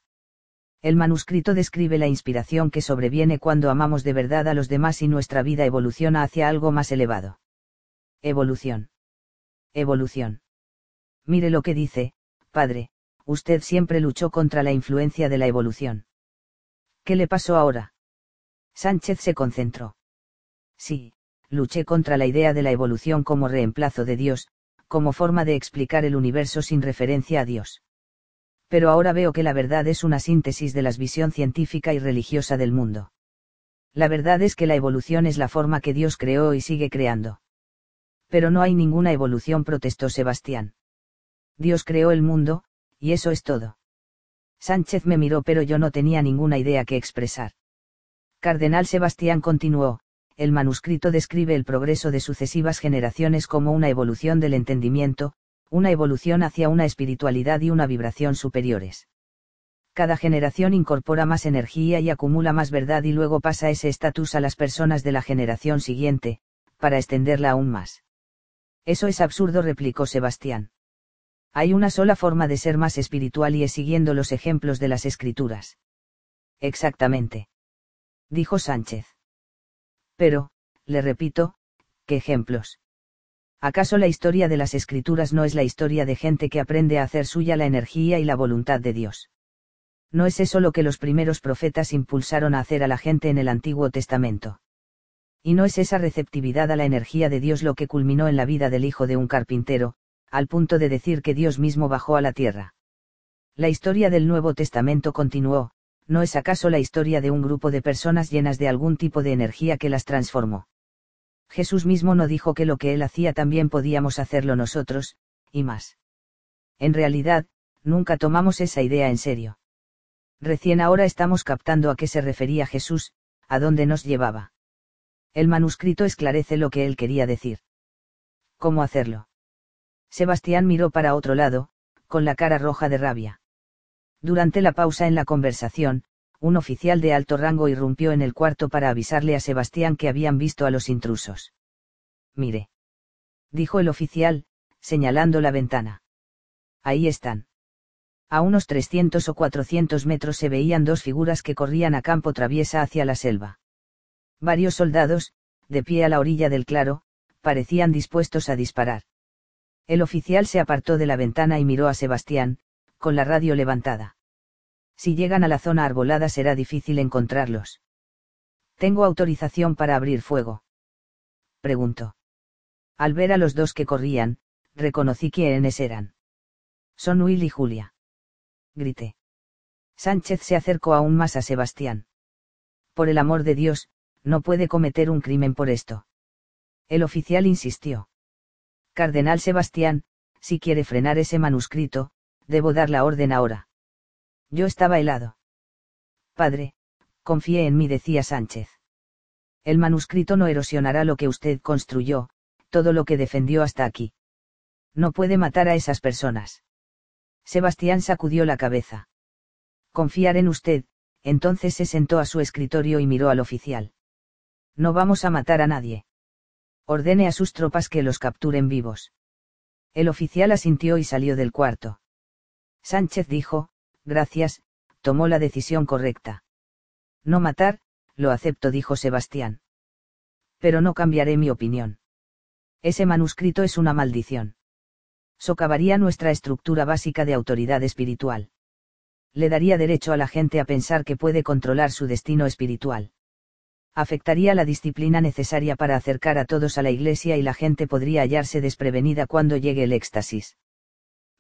El manuscrito describe la inspiración que sobreviene cuando amamos de verdad a los demás y nuestra vida evoluciona hacia algo más elevado. Evolución. Evolución. Mire lo que dice, padre, usted siempre luchó contra la influencia de la evolución. ¿Qué le pasó ahora? Sánchez se concentró. Sí, luché contra la idea de la evolución como reemplazo de Dios, como forma de explicar el universo sin referencia a Dios. Pero ahora veo que la verdad es una síntesis de la visión científica y religiosa del mundo. La verdad es que la evolución es la forma que Dios creó y sigue creando pero no hay ninguna evolución, protestó Sebastián. Dios creó el mundo, y eso es todo. Sánchez me miró pero yo no tenía ninguna idea que expresar. Cardenal Sebastián continuó, el manuscrito describe el progreso de sucesivas generaciones como una evolución del entendimiento, una evolución hacia una espiritualidad y una vibración superiores. Cada generación incorpora más energía y acumula más verdad y luego pasa ese estatus a las personas de la generación siguiente, para extenderla aún más. Eso es absurdo, replicó Sebastián. Hay una sola forma de ser más espiritual y es siguiendo los ejemplos de las escrituras. Exactamente. Dijo Sánchez. Pero, le repito, ¿qué ejemplos? ¿Acaso la historia de las escrituras no es la historia de gente que aprende a hacer suya la energía y la voluntad de Dios? ¿No es eso lo que los primeros profetas impulsaron a hacer a la gente en el Antiguo Testamento? Y no es esa receptividad a la energía de Dios lo que culminó en la vida del hijo de un carpintero, al punto de decir que Dios mismo bajó a la tierra. La historia del Nuevo Testamento continuó, ¿no es acaso la historia de un grupo de personas llenas de algún tipo de energía que las transformó? Jesús mismo no dijo que lo que él hacía también podíamos hacerlo nosotros, y más. En realidad, nunca tomamos esa idea en serio. Recién ahora estamos captando a qué se refería Jesús, a dónde nos llevaba. El manuscrito esclarece lo que él quería decir. ¿Cómo hacerlo? Sebastián miró para otro lado, con la cara roja de rabia. Durante la pausa en la conversación, un oficial de alto rango irrumpió en el cuarto para avisarle a Sebastián que habían visto a los intrusos. Mire. Dijo el oficial, señalando la ventana. Ahí están. A unos 300 o 400 metros se veían dos figuras que corrían a campo traviesa hacia la selva. Varios soldados, de pie a la orilla del claro, parecían dispuestos a disparar. El oficial se apartó de la ventana y miró a Sebastián, con la radio levantada. Si llegan a la zona arbolada será difícil encontrarlos. ¿Tengo autorización para abrir fuego? Preguntó. Al ver a los dos que corrían, reconocí quiénes eran. Son Will y Julia. Grité. Sánchez se acercó aún más a Sebastián. Por el amor de Dios, No puede cometer un crimen por esto. El oficial insistió. Cardenal Sebastián, si quiere frenar ese manuscrito, debo dar la orden ahora. Yo estaba helado. Padre, confíe en mí, decía Sánchez. El manuscrito no erosionará lo que usted construyó, todo lo que defendió hasta aquí. No puede matar a esas personas. Sebastián sacudió la cabeza. Confiar en usted, entonces se sentó a su escritorio y miró al oficial. No vamos a matar a nadie. Ordene a sus tropas que los capturen vivos. El oficial asintió y salió del cuarto. Sánchez dijo, gracias, tomó la decisión correcta. No matar, lo acepto, dijo Sebastián. Pero no cambiaré mi opinión. Ese manuscrito es una maldición. Socavaría nuestra estructura básica de autoridad espiritual. Le daría derecho a la gente a pensar que puede controlar su destino espiritual. Afectaría la disciplina necesaria para acercar a todos a la iglesia y la gente podría hallarse desprevenida cuando llegue el éxtasis.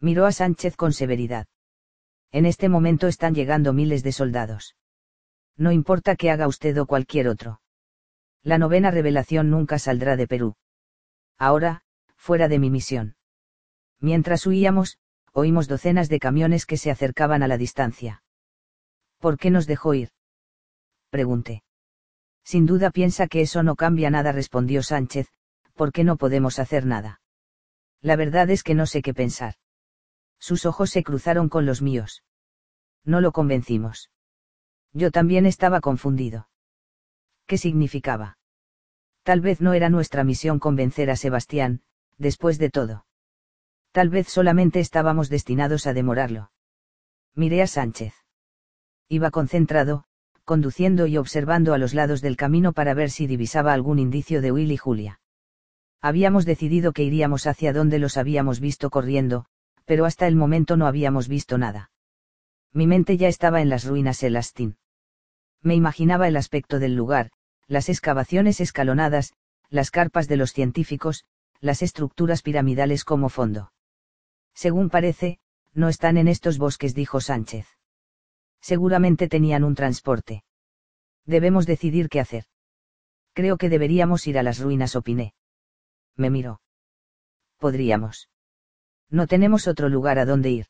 Miró a Sánchez con severidad. En este momento están llegando miles de soldados. No importa que haga usted o cualquier otro. La novena revelación nunca saldrá de Perú. Ahora, fuera de mi misión. Mientras huíamos, oímos docenas de camiones que se acercaban a la distancia. ¿Por qué nos dejó ir? Pregunté. Sin duda piensa que eso no cambia nada, respondió Sánchez, ¿por qué no podemos hacer nada? La verdad es que no sé qué pensar. Sus ojos se cruzaron con los míos. No lo convencimos. Yo también estaba confundido. ¿Qué significaba? Tal vez no era nuestra misión convencer a Sebastián, después de todo. Tal vez solamente estábamos destinados a demorarlo. Miré a Sánchez. Iba concentrado, conduciendo y observando a los lados del camino para ver si divisaba algún indicio de Will y Julia. Habíamos decidido que iríamos hacia donde los habíamos visto corriendo, pero hasta el momento no habíamos visto nada. Mi mente ya estaba en las ruinas Elastin. Me imaginaba el aspecto del lugar, las excavaciones escalonadas, las carpas de los científicos, las estructuras piramidales como fondo. Según parece, no están en estos bosques, dijo Sánchez. Seguramente tenían un transporte. Debemos decidir qué hacer. Creo que deberíamos ir a las ruinas, opiné. Me miró. Podríamos. No tenemos otro lugar a donde ir.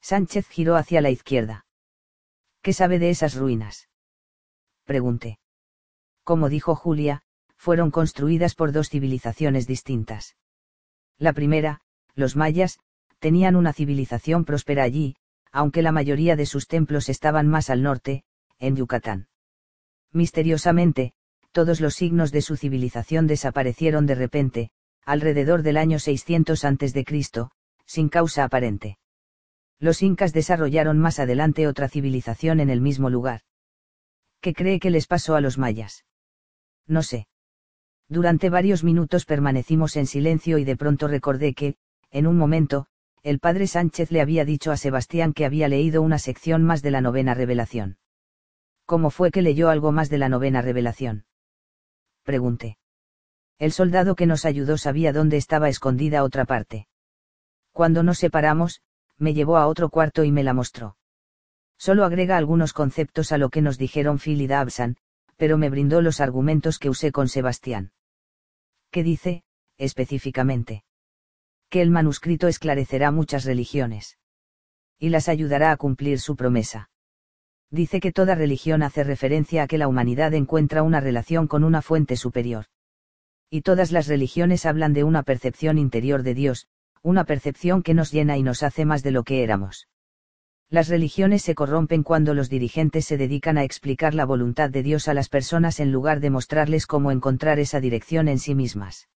Sánchez giró hacia la izquierda. ¿Qué sabe de esas ruinas? Pregunté. Como dijo Julia, fueron construidas por dos civilizaciones distintas. La primera, los mayas, tenían una civilización próspera allí, aunque la mayoría de sus templos estaban más al norte, en Yucatán. Misteriosamente, todos los signos de su civilización desaparecieron de repente, alrededor del año 600 a.C., sin causa aparente. Los incas desarrollaron más adelante otra civilización en el mismo lugar. ¿Qué cree que les pasó a los mayas? No sé. Durante varios minutos permanecimos en silencio y de pronto recordé que, en un momento, el padre Sánchez le había dicho a Sebastián que había leído una sección más de la novena revelación. ¿Cómo fue que leyó algo más de la novena revelación? Pregunté. El soldado que nos ayudó sabía dónde estaba escondida otra parte. Cuando nos separamos, me llevó a otro cuarto y me la mostró. Solo agrega algunos conceptos a lo que nos dijeron Phil y Dabsan, pero me brindó los argumentos que usé con Sebastián. ¿Qué dice, específicamente? que el manuscrito esclarecerá muchas religiones. Y las ayudará a cumplir su promesa. Dice que toda religión hace referencia a que la humanidad encuentra una relación con una fuente superior. Y todas las religiones hablan de una percepción interior de Dios, una percepción que nos llena y nos hace más de lo que éramos. Las religiones se corrompen cuando los dirigentes se dedican a explicar la voluntad de Dios a las personas en lugar de mostrarles cómo encontrar esa dirección en sí mismas.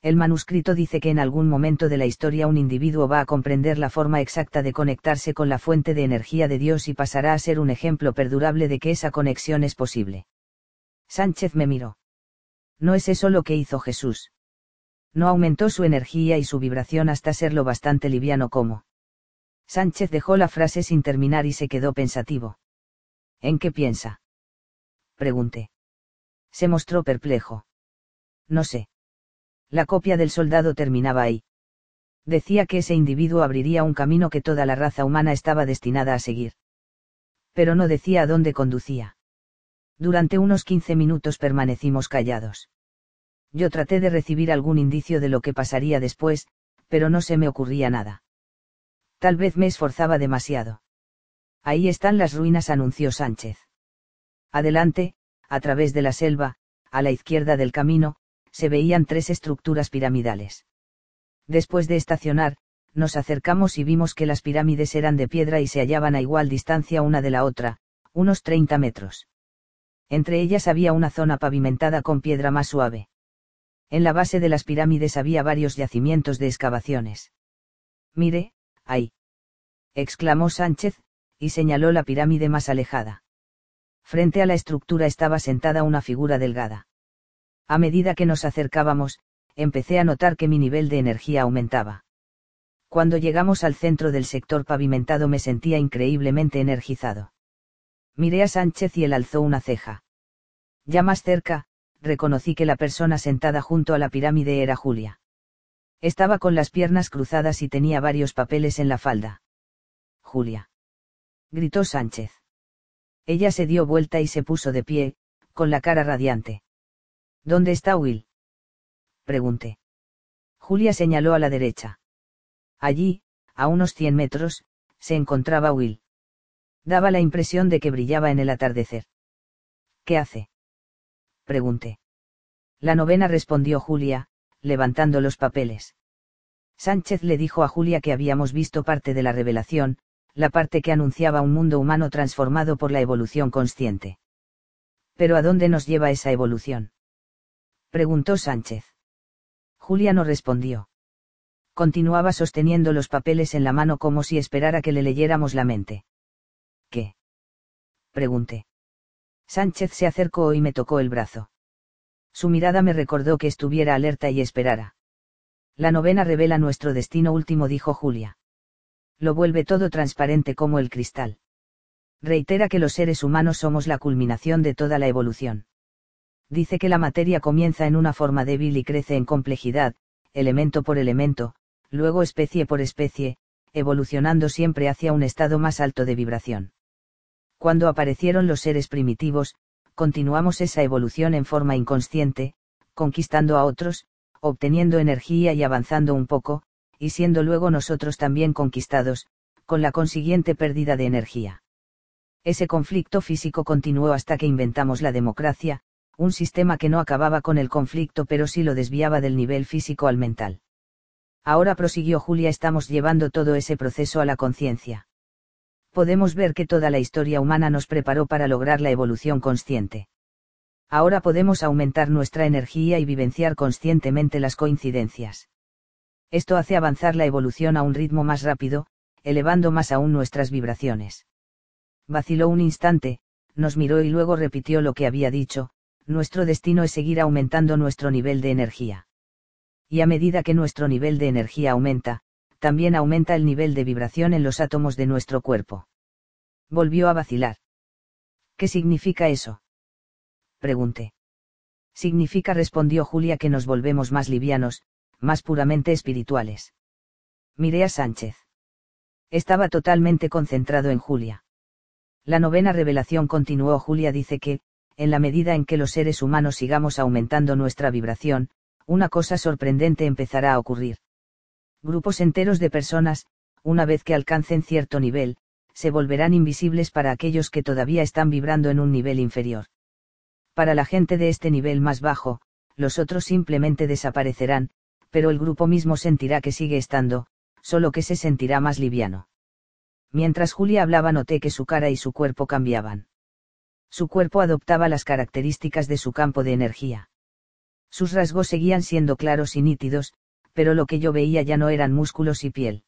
El manuscrito dice que en algún momento de la historia un individuo va a comprender la forma exacta de conectarse con la fuente de energía de Dios y pasará a ser un ejemplo perdurable de que esa conexión es posible. Sánchez me miró. No es eso lo que hizo Jesús. No aumentó su energía y su vibración hasta ser lo bastante liviano como. Sánchez dejó la frase sin terminar y se quedó pensativo. ¿En qué piensa? Pregunté. Se mostró perplejo. No sé. La copia del soldado terminaba ahí. Decía que ese individuo abriría un camino que toda la raza humana estaba destinada a seguir. Pero no decía a dónde conducía. Durante unos 15 minutos permanecimos callados. Yo traté de recibir algún indicio de lo que pasaría después, pero no se me ocurría nada. Tal vez me esforzaba demasiado. Ahí están las ruinas, anunció Sánchez. Adelante, a través de la selva, a la izquierda del camino, se veían tres estructuras piramidales. Después de estacionar, nos acercamos y vimos que las pirámides eran de piedra y se hallaban a igual distancia una de la otra, unos 30 metros. Entre ellas había una zona pavimentada con piedra más suave. En la base de las pirámides había varios yacimientos de excavaciones. Mire, ahí. exclamó Sánchez, y señaló la pirámide más alejada. Frente a la estructura estaba sentada una figura delgada. A medida que nos acercábamos, empecé a notar que mi nivel de energía aumentaba. Cuando llegamos al centro del sector pavimentado me sentía increíblemente energizado. Miré a Sánchez y él alzó una ceja. Ya más cerca, reconocí que la persona sentada junto a la pirámide era Julia. Estaba con las piernas cruzadas y tenía varios papeles en la falda. Julia. Gritó Sánchez. Ella se dio vuelta y se puso de pie, con la cara radiante. ¿Dónde está Will? Pregunté. Julia señaló a la derecha. Allí, a unos cien metros, se encontraba Will. Daba la impresión de que brillaba en el atardecer. ¿Qué hace? Pregunté. La novena respondió Julia, levantando los papeles. Sánchez le dijo a Julia que habíamos visto parte de la revelación, la parte que anunciaba un mundo humano transformado por la evolución consciente. Pero ¿a dónde nos lleva esa evolución? Preguntó Sánchez. Julia no respondió. Continuaba sosteniendo los papeles en la mano como si esperara que le leyéramos la mente. ¿Qué? Pregunté. Sánchez se acercó y me tocó el brazo. Su mirada me recordó que estuviera alerta y esperara. La novena revela nuestro destino último, dijo Julia. Lo vuelve todo transparente como el cristal. Reitera que los seres humanos somos la culminación de toda la evolución. Dice que la materia comienza en una forma débil y crece en complejidad, elemento por elemento, luego especie por especie, evolucionando siempre hacia un estado más alto de vibración cuando aparecieron los seres primitivos, continuamos esa evolución en forma inconsciente, conquistando a otros, obteniendo energía y avanzando un poco, y siendo luego nosotros también conquistados, con la consiguiente pérdida de energía. Ese conflicto físico continuó hasta que inventamos la democracia, un sistema que no acababa con el conflicto pero sí lo desviaba del nivel físico al mental. Ahora prosiguió Julia, estamos llevando todo ese proceso a la conciencia podemos ver que toda la historia humana nos preparó para lograr la evolución consciente. Ahora podemos aumentar nuestra energía y vivenciar conscientemente las coincidencias. Esto hace avanzar la evolución a un ritmo más rápido, elevando más aún nuestras vibraciones. Vaciló un instante, nos miró y luego repitió lo que había dicho, nuestro destino es seguir aumentando nuestro nivel de energía. Y a medida que nuestro nivel de energía aumenta, también aumenta el nivel de vibración en los átomos de nuestro cuerpo. Volvió a vacilar. ¿Qué significa eso? Pregunté. Significa, respondió Julia, que nos volvemos más livianos, más puramente espirituales. Miré a Sánchez. Estaba totalmente concentrado en Julia. La novena revelación continuó Julia dice que, en la medida en que los seres humanos sigamos aumentando nuestra vibración, una cosa sorprendente empezará a ocurrir grupos enteros de personas, una vez que alcancen cierto nivel, se volverán invisibles para aquellos que todavía están vibrando en un nivel inferior. Para la gente de este nivel más bajo, los otros simplemente desaparecerán, pero el grupo mismo sentirá que sigue estando, solo que se sentirá más liviano. Mientras Julia hablaba noté que su cara y su cuerpo cambiaban. Su cuerpo adoptaba las características de su campo de energía. Sus rasgos seguían siendo claros y nítidos, pero lo que yo veía ya no eran músculos y piel.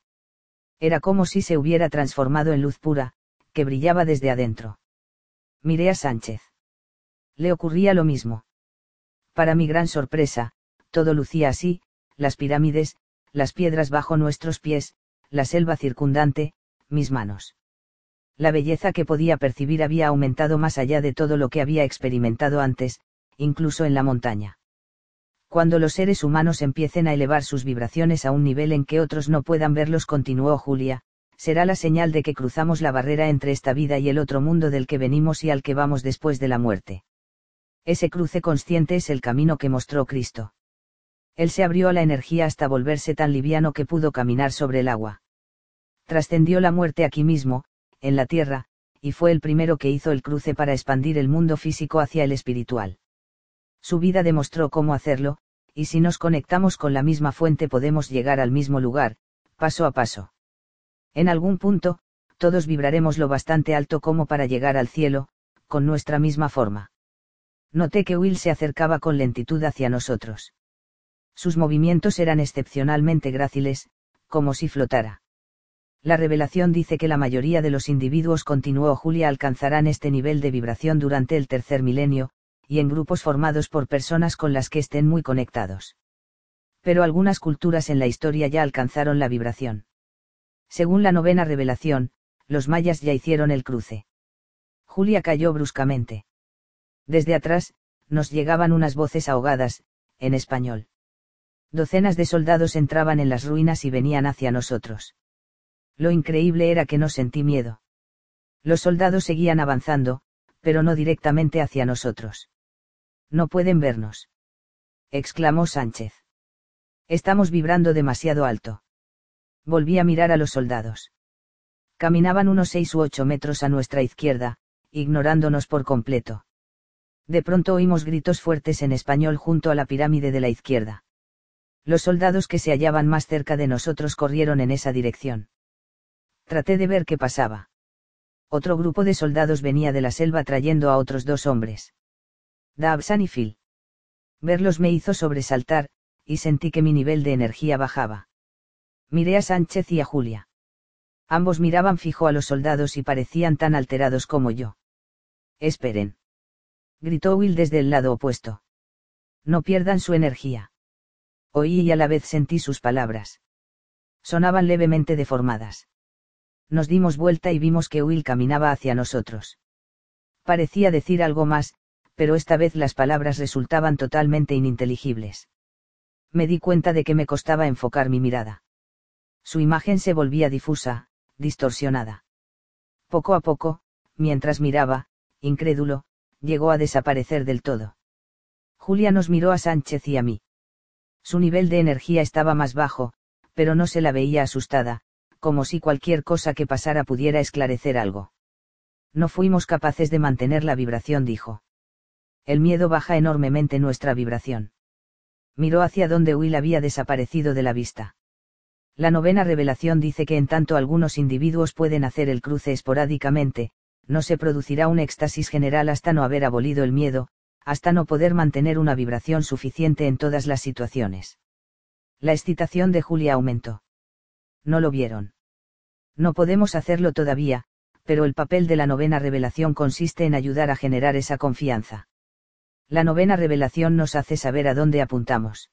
Era como si se hubiera transformado en luz pura, que brillaba desde adentro. Miré a Sánchez. Le ocurría lo mismo. Para mi gran sorpresa, todo lucía así, las pirámides, las piedras bajo nuestros pies, la selva circundante, mis manos. La belleza que podía percibir había aumentado más allá de todo lo que había experimentado antes, incluso en la montaña. Cuando los seres humanos empiecen a elevar sus vibraciones a un nivel en que otros no puedan verlos, continuó Julia, será la señal de que cruzamos la barrera entre esta vida y el otro mundo del que venimos y al que vamos después de la muerte. Ese cruce consciente es el camino que mostró Cristo. Él se abrió a la energía hasta volverse tan liviano que pudo caminar sobre el agua. Trascendió la muerte aquí mismo, en la tierra, y fue el primero que hizo el cruce para expandir el mundo físico hacia el espiritual. Su vida demostró cómo hacerlo, y si nos conectamos con la misma fuente podemos llegar al mismo lugar, paso a paso. En algún punto, todos vibraremos lo bastante alto como para llegar al cielo, con nuestra misma forma. Noté que Will se acercaba con lentitud hacia nosotros. Sus movimientos eran excepcionalmente gráciles, como si flotara. La revelación dice que la mayoría de los individuos, continuó Julia, alcanzarán este nivel de vibración durante el tercer milenio, y en grupos formados por personas con las que estén muy conectados. Pero algunas culturas en la historia ya alcanzaron la vibración. Según la novena revelación, los mayas ya hicieron el cruce. Julia cayó bruscamente. Desde atrás, nos llegaban unas voces ahogadas, en español. Docenas de soldados entraban en las ruinas y venían hacia nosotros. Lo increíble era que no sentí miedo. Los soldados seguían avanzando, pero no directamente hacia nosotros. No pueden vernos. exclamó Sánchez. Estamos vibrando demasiado alto. Volví a mirar a los soldados. Caminaban unos seis u ocho metros a nuestra izquierda, ignorándonos por completo. De pronto oímos gritos fuertes en español junto a la pirámide de la izquierda. Los soldados que se hallaban más cerca de nosotros corrieron en esa dirección. Traté de ver qué pasaba. Otro grupo de soldados venía de la selva trayendo a otros dos hombres. Dabsan y Phil. Verlos me hizo sobresaltar, y sentí que mi nivel de energía bajaba. Miré a Sánchez y a Julia. Ambos miraban fijo a los soldados y parecían tan alterados como yo. Esperen. Gritó Will desde el lado opuesto. No pierdan su energía. Oí y a la vez sentí sus palabras. Sonaban levemente deformadas. Nos dimos vuelta y vimos que Will caminaba hacia nosotros. Parecía decir algo más, pero esta vez las palabras resultaban totalmente ininteligibles. Me di cuenta de que me costaba enfocar mi mirada su imagen se volvía difusa, distorsionada. Poco a poco, mientras miraba, incrédulo, llegó a desaparecer del todo. Julia nos miró a Sánchez y a mí. Su nivel de energía estaba más bajo, pero no se la veía asustada, como si cualquier cosa que pasara pudiera esclarecer algo. No fuimos capaces de mantener la vibración, dijo. El miedo baja enormemente nuestra vibración. Miró hacia donde Will había desaparecido de la vista. La novena revelación dice que en tanto algunos individuos pueden hacer el cruce esporádicamente, no se producirá un éxtasis general hasta no haber abolido el miedo, hasta no poder mantener una vibración suficiente en todas las situaciones. La excitación de Julia aumentó. No lo vieron. No podemos hacerlo todavía, pero el papel de la novena revelación consiste en ayudar a generar esa confianza. La novena revelación nos hace saber a dónde apuntamos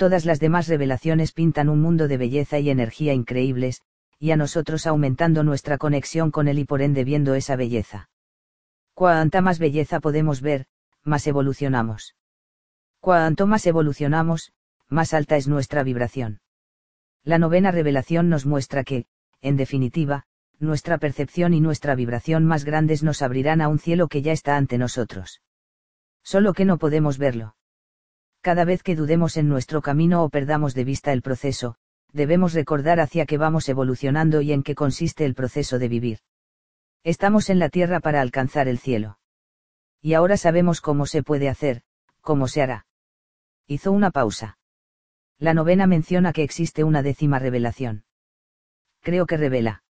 todas las demás revelaciones pintan un mundo de belleza y energía increíbles, y a nosotros aumentando nuestra conexión con él y por ende viendo esa belleza. Cuanta más belleza podemos ver, más evolucionamos. Cuanto más evolucionamos, más alta es nuestra vibración. La novena revelación nos muestra que, en definitiva, nuestra percepción y nuestra vibración más grandes nos abrirán a un cielo que ya está ante nosotros. Solo que no podemos verlo. Cada vez que dudemos en nuestro camino o perdamos de vista el proceso, debemos recordar hacia qué vamos evolucionando y en qué consiste el proceso de vivir. Estamos en la tierra para alcanzar el cielo. Y ahora sabemos cómo se puede hacer, cómo se hará. Hizo una pausa. La novena menciona que existe una décima revelación. Creo que revela.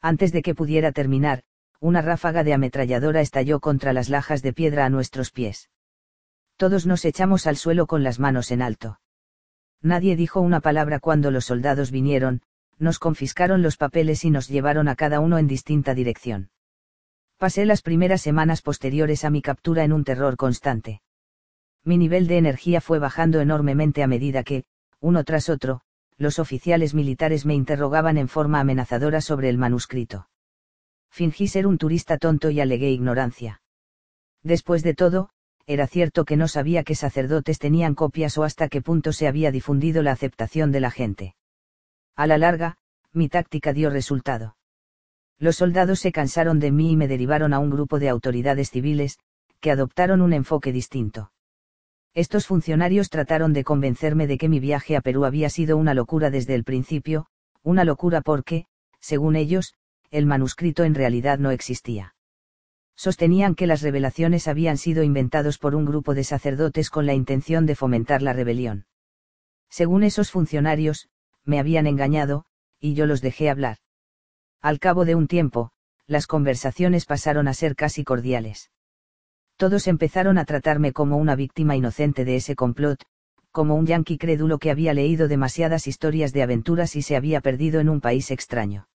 Antes de que pudiera terminar, una ráfaga de ametralladora estalló contra las lajas de piedra a nuestros pies todos nos echamos al suelo con las manos en alto. Nadie dijo una palabra cuando los soldados vinieron, nos confiscaron los papeles y nos llevaron a cada uno en distinta dirección. Pasé las primeras semanas posteriores a mi captura en un terror constante. Mi nivel de energía fue bajando enormemente a medida que, uno tras otro, los oficiales militares me interrogaban en forma amenazadora sobre el manuscrito. Fingí ser un turista tonto y alegué ignorancia. Después de todo, era cierto que no sabía qué sacerdotes tenían copias o hasta qué punto se había difundido la aceptación de la gente. A la larga, mi táctica dio resultado. Los soldados se cansaron de mí y me derivaron a un grupo de autoridades civiles, que adoptaron un enfoque distinto. Estos funcionarios trataron de convencerme de que mi viaje a Perú había sido una locura desde el principio, una locura porque, según ellos, el manuscrito en realidad no existía. Sostenían que las revelaciones habían sido inventados por un grupo de sacerdotes con la intención de fomentar la rebelión. Según esos funcionarios, me habían engañado, y yo los dejé hablar. Al cabo de un tiempo, las conversaciones pasaron a ser casi cordiales. Todos empezaron a tratarme como una víctima inocente de ese complot, como un yanqui crédulo que había leído demasiadas historias de aventuras y se había perdido en un país extraño.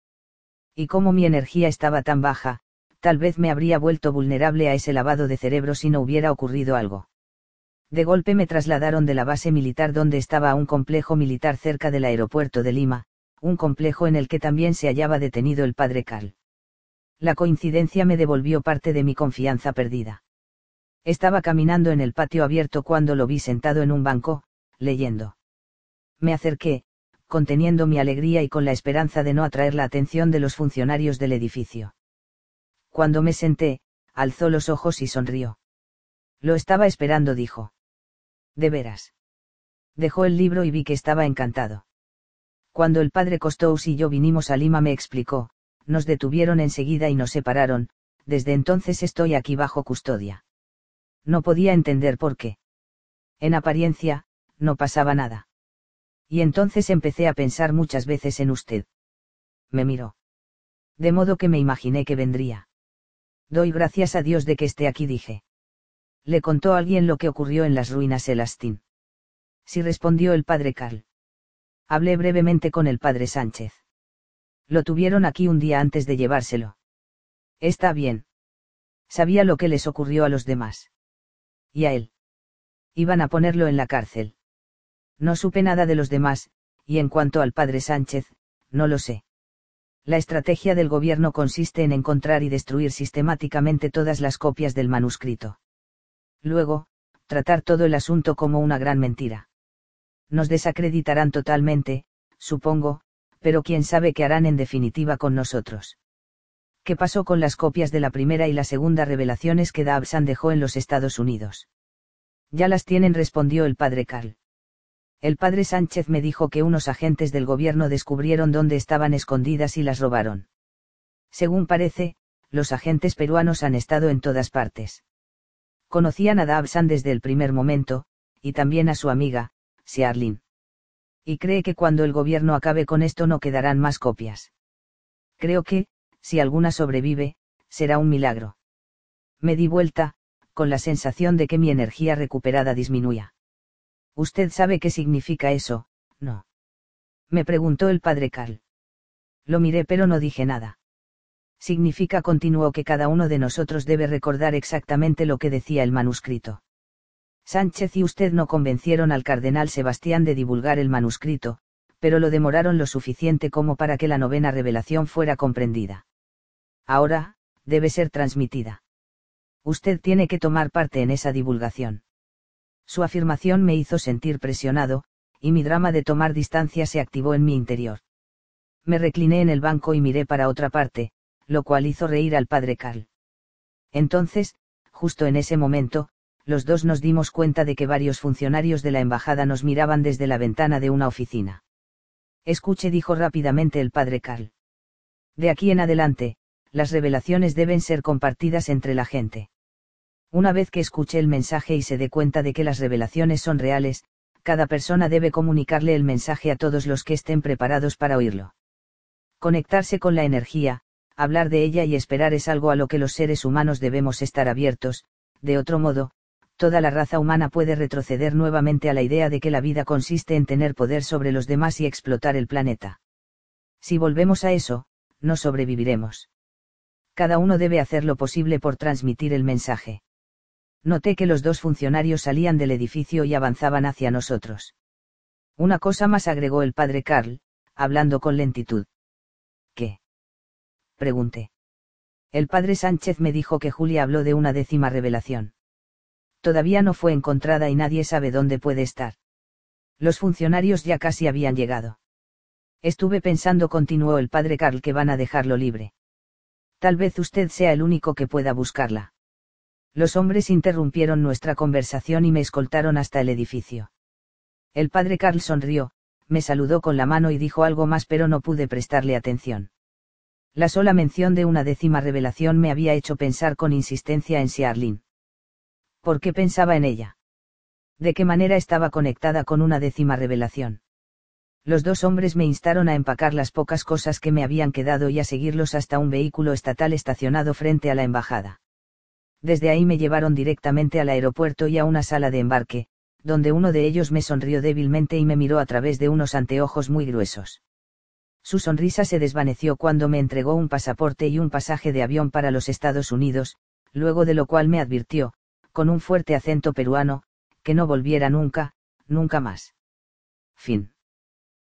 Y como mi energía estaba tan baja, tal vez me habría vuelto vulnerable a ese lavado de cerebro si no hubiera ocurrido algo. De golpe me trasladaron de la base militar donde estaba un complejo militar cerca del aeropuerto de Lima, un complejo en el que también se hallaba detenido el padre Carl. La coincidencia me devolvió parte de mi confianza perdida. Estaba caminando en el patio abierto cuando lo vi sentado en un banco, leyendo. Me acerqué, conteniendo mi alegría y con la esperanza de no atraer la atención de los funcionarios del edificio. Cuando me senté, alzó los ojos y sonrió. Lo estaba esperando, dijo. De veras. Dejó el libro y vi que estaba encantado. Cuando el padre Costous y yo vinimos a Lima me explicó, nos detuvieron enseguida y nos separaron, desde entonces estoy aquí bajo custodia. No podía entender por qué. En apariencia, no pasaba nada. Y entonces empecé a pensar muchas veces en usted. Me miró. De modo que me imaginé que vendría. Doy gracias a Dios de que esté aquí, dije. Le contó a alguien lo que ocurrió en las ruinas Elastín. Sí respondió el padre Carl. Hablé brevemente con el padre Sánchez. Lo tuvieron aquí un día antes de llevárselo. Está bien. Sabía lo que les ocurrió a los demás. Y a él. Iban a ponerlo en la cárcel. No supe nada de los demás, y en cuanto al padre Sánchez, no lo sé. La estrategia del gobierno consiste en encontrar y destruir sistemáticamente todas las copias del manuscrito. Luego, tratar todo el asunto como una gran mentira. Nos desacreditarán totalmente, supongo, pero quién sabe qué harán en definitiva con nosotros. ¿Qué pasó con las copias de la primera y la segunda revelaciones que Dabsan dejó en los Estados Unidos? Ya las tienen, respondió el padre Carl. El padre Sánchez me dijo que unos agentes del gobierno descubrieron dónde estaban escondidas y las robaron. Según parece, los agentes peruanos han estado en todas partes. Conocían a Dabsan desde el primer momento, y también a su amiga, Siarlin. Y cree que cuando el gobierno acabe con esto no quedarán más copias. Creo que, si alguna sobrevive, será un milagro. Me di vuelta, con la sensación de que mi energía recuperada disminuía. ¿Usted sabe qué significa eso? No. Me preguntó el padre Carl. Lo miré pero no dije nada. Significa continuó que cada uno de nosotros debe recordar exactamente lo que decía el manuscrito. Sánchez y usted no convencieron al cardenal Sebastián de divulgar el manuscrito, pero lo demoraron lo suficiente como para que la novena revelación fuera comprendida. Ahora, debe ser transmitida. Usted tiene que tomar parte en esa divulgación. Su afirmación me hizo sentir presionado, y mi drama de tomar distancia se activó en mi interior. Me recliné en el banco y miré para otra parte, lo cual hizo reír al padre Carl. Entonces, justo en ese momento, los dos nos dimos cuenta de que varios funcionarios de la embajada nos miraban desde la ventana de una oficina. Escuche, dijo rápidamente el padre Carl. De aquí en adelante, las revelaciones deben ser compartidas entre la gente. Una vez que escuche el mensaje y se dé cuenta de que las revelaciones son reales, cada persona debe comunicarle el mensaje a todos los que estén preparados para oírlo. Conectarse con la energía, hablar de ella y esperar es algo a lo que los seres humanos debemos estar abiertos, de otro modo, toda la raza humana puede retroceder nuevamente a la idea de que la vida consiste en tener poder sobre los demás y explotar el planeta. Si volvemos a eso, no sobreviviremos. Cada uno debe hacer lo posible por transmitir el mensaje noté que los dos funcionarios salían del edificio y avanzaban hacia nosotros. Una cosa más agregó el padre Carl, hablando con lentitud. ¿Qué? Pregunté. El padre Sánchez me dijo que Julia habló de una décima revelación. Todavía no fue encontrada y nadie sabe dónde puede estar. Los funcionarios ya casi habían llegado. Estuve pensando, continuó el padre Carl, que van a dejarlo libre. Tal vez usted sea el único que pueda buscarla. Los hombres interrumpieron nuestra conversación y me escoltaron hasta el edificio. El padre Carl sonrió, me saludó con la mano y dijo algo más pero no pude prestarle atención. La sola mención de una décima revelación me había hecho pensar con insistencia en Siarlin. ¿Por qué pensaba en ella? ¿De qué manera estaba conectada con una décima revelación? Los dos hombres me instaron a empacar las pocas cosas que me habían quedado y a seguirlos hasta un vehículo estatal estacionado frente a la embajada. Desde ahí me llevaron directamente al aeropuerto y a una sala de embarque, donde uno de ellos me sonrió débilmente y me miró a través de unos anteojos muy gruesos. Su sonrisa se desvaneció cuando me entregó un pasaporte y un pasaje de avión para los Estados Unidos, luego de lo cual me advirtió, con un fuerte acento peruano, que no volviera nunca, nunca más. Fin.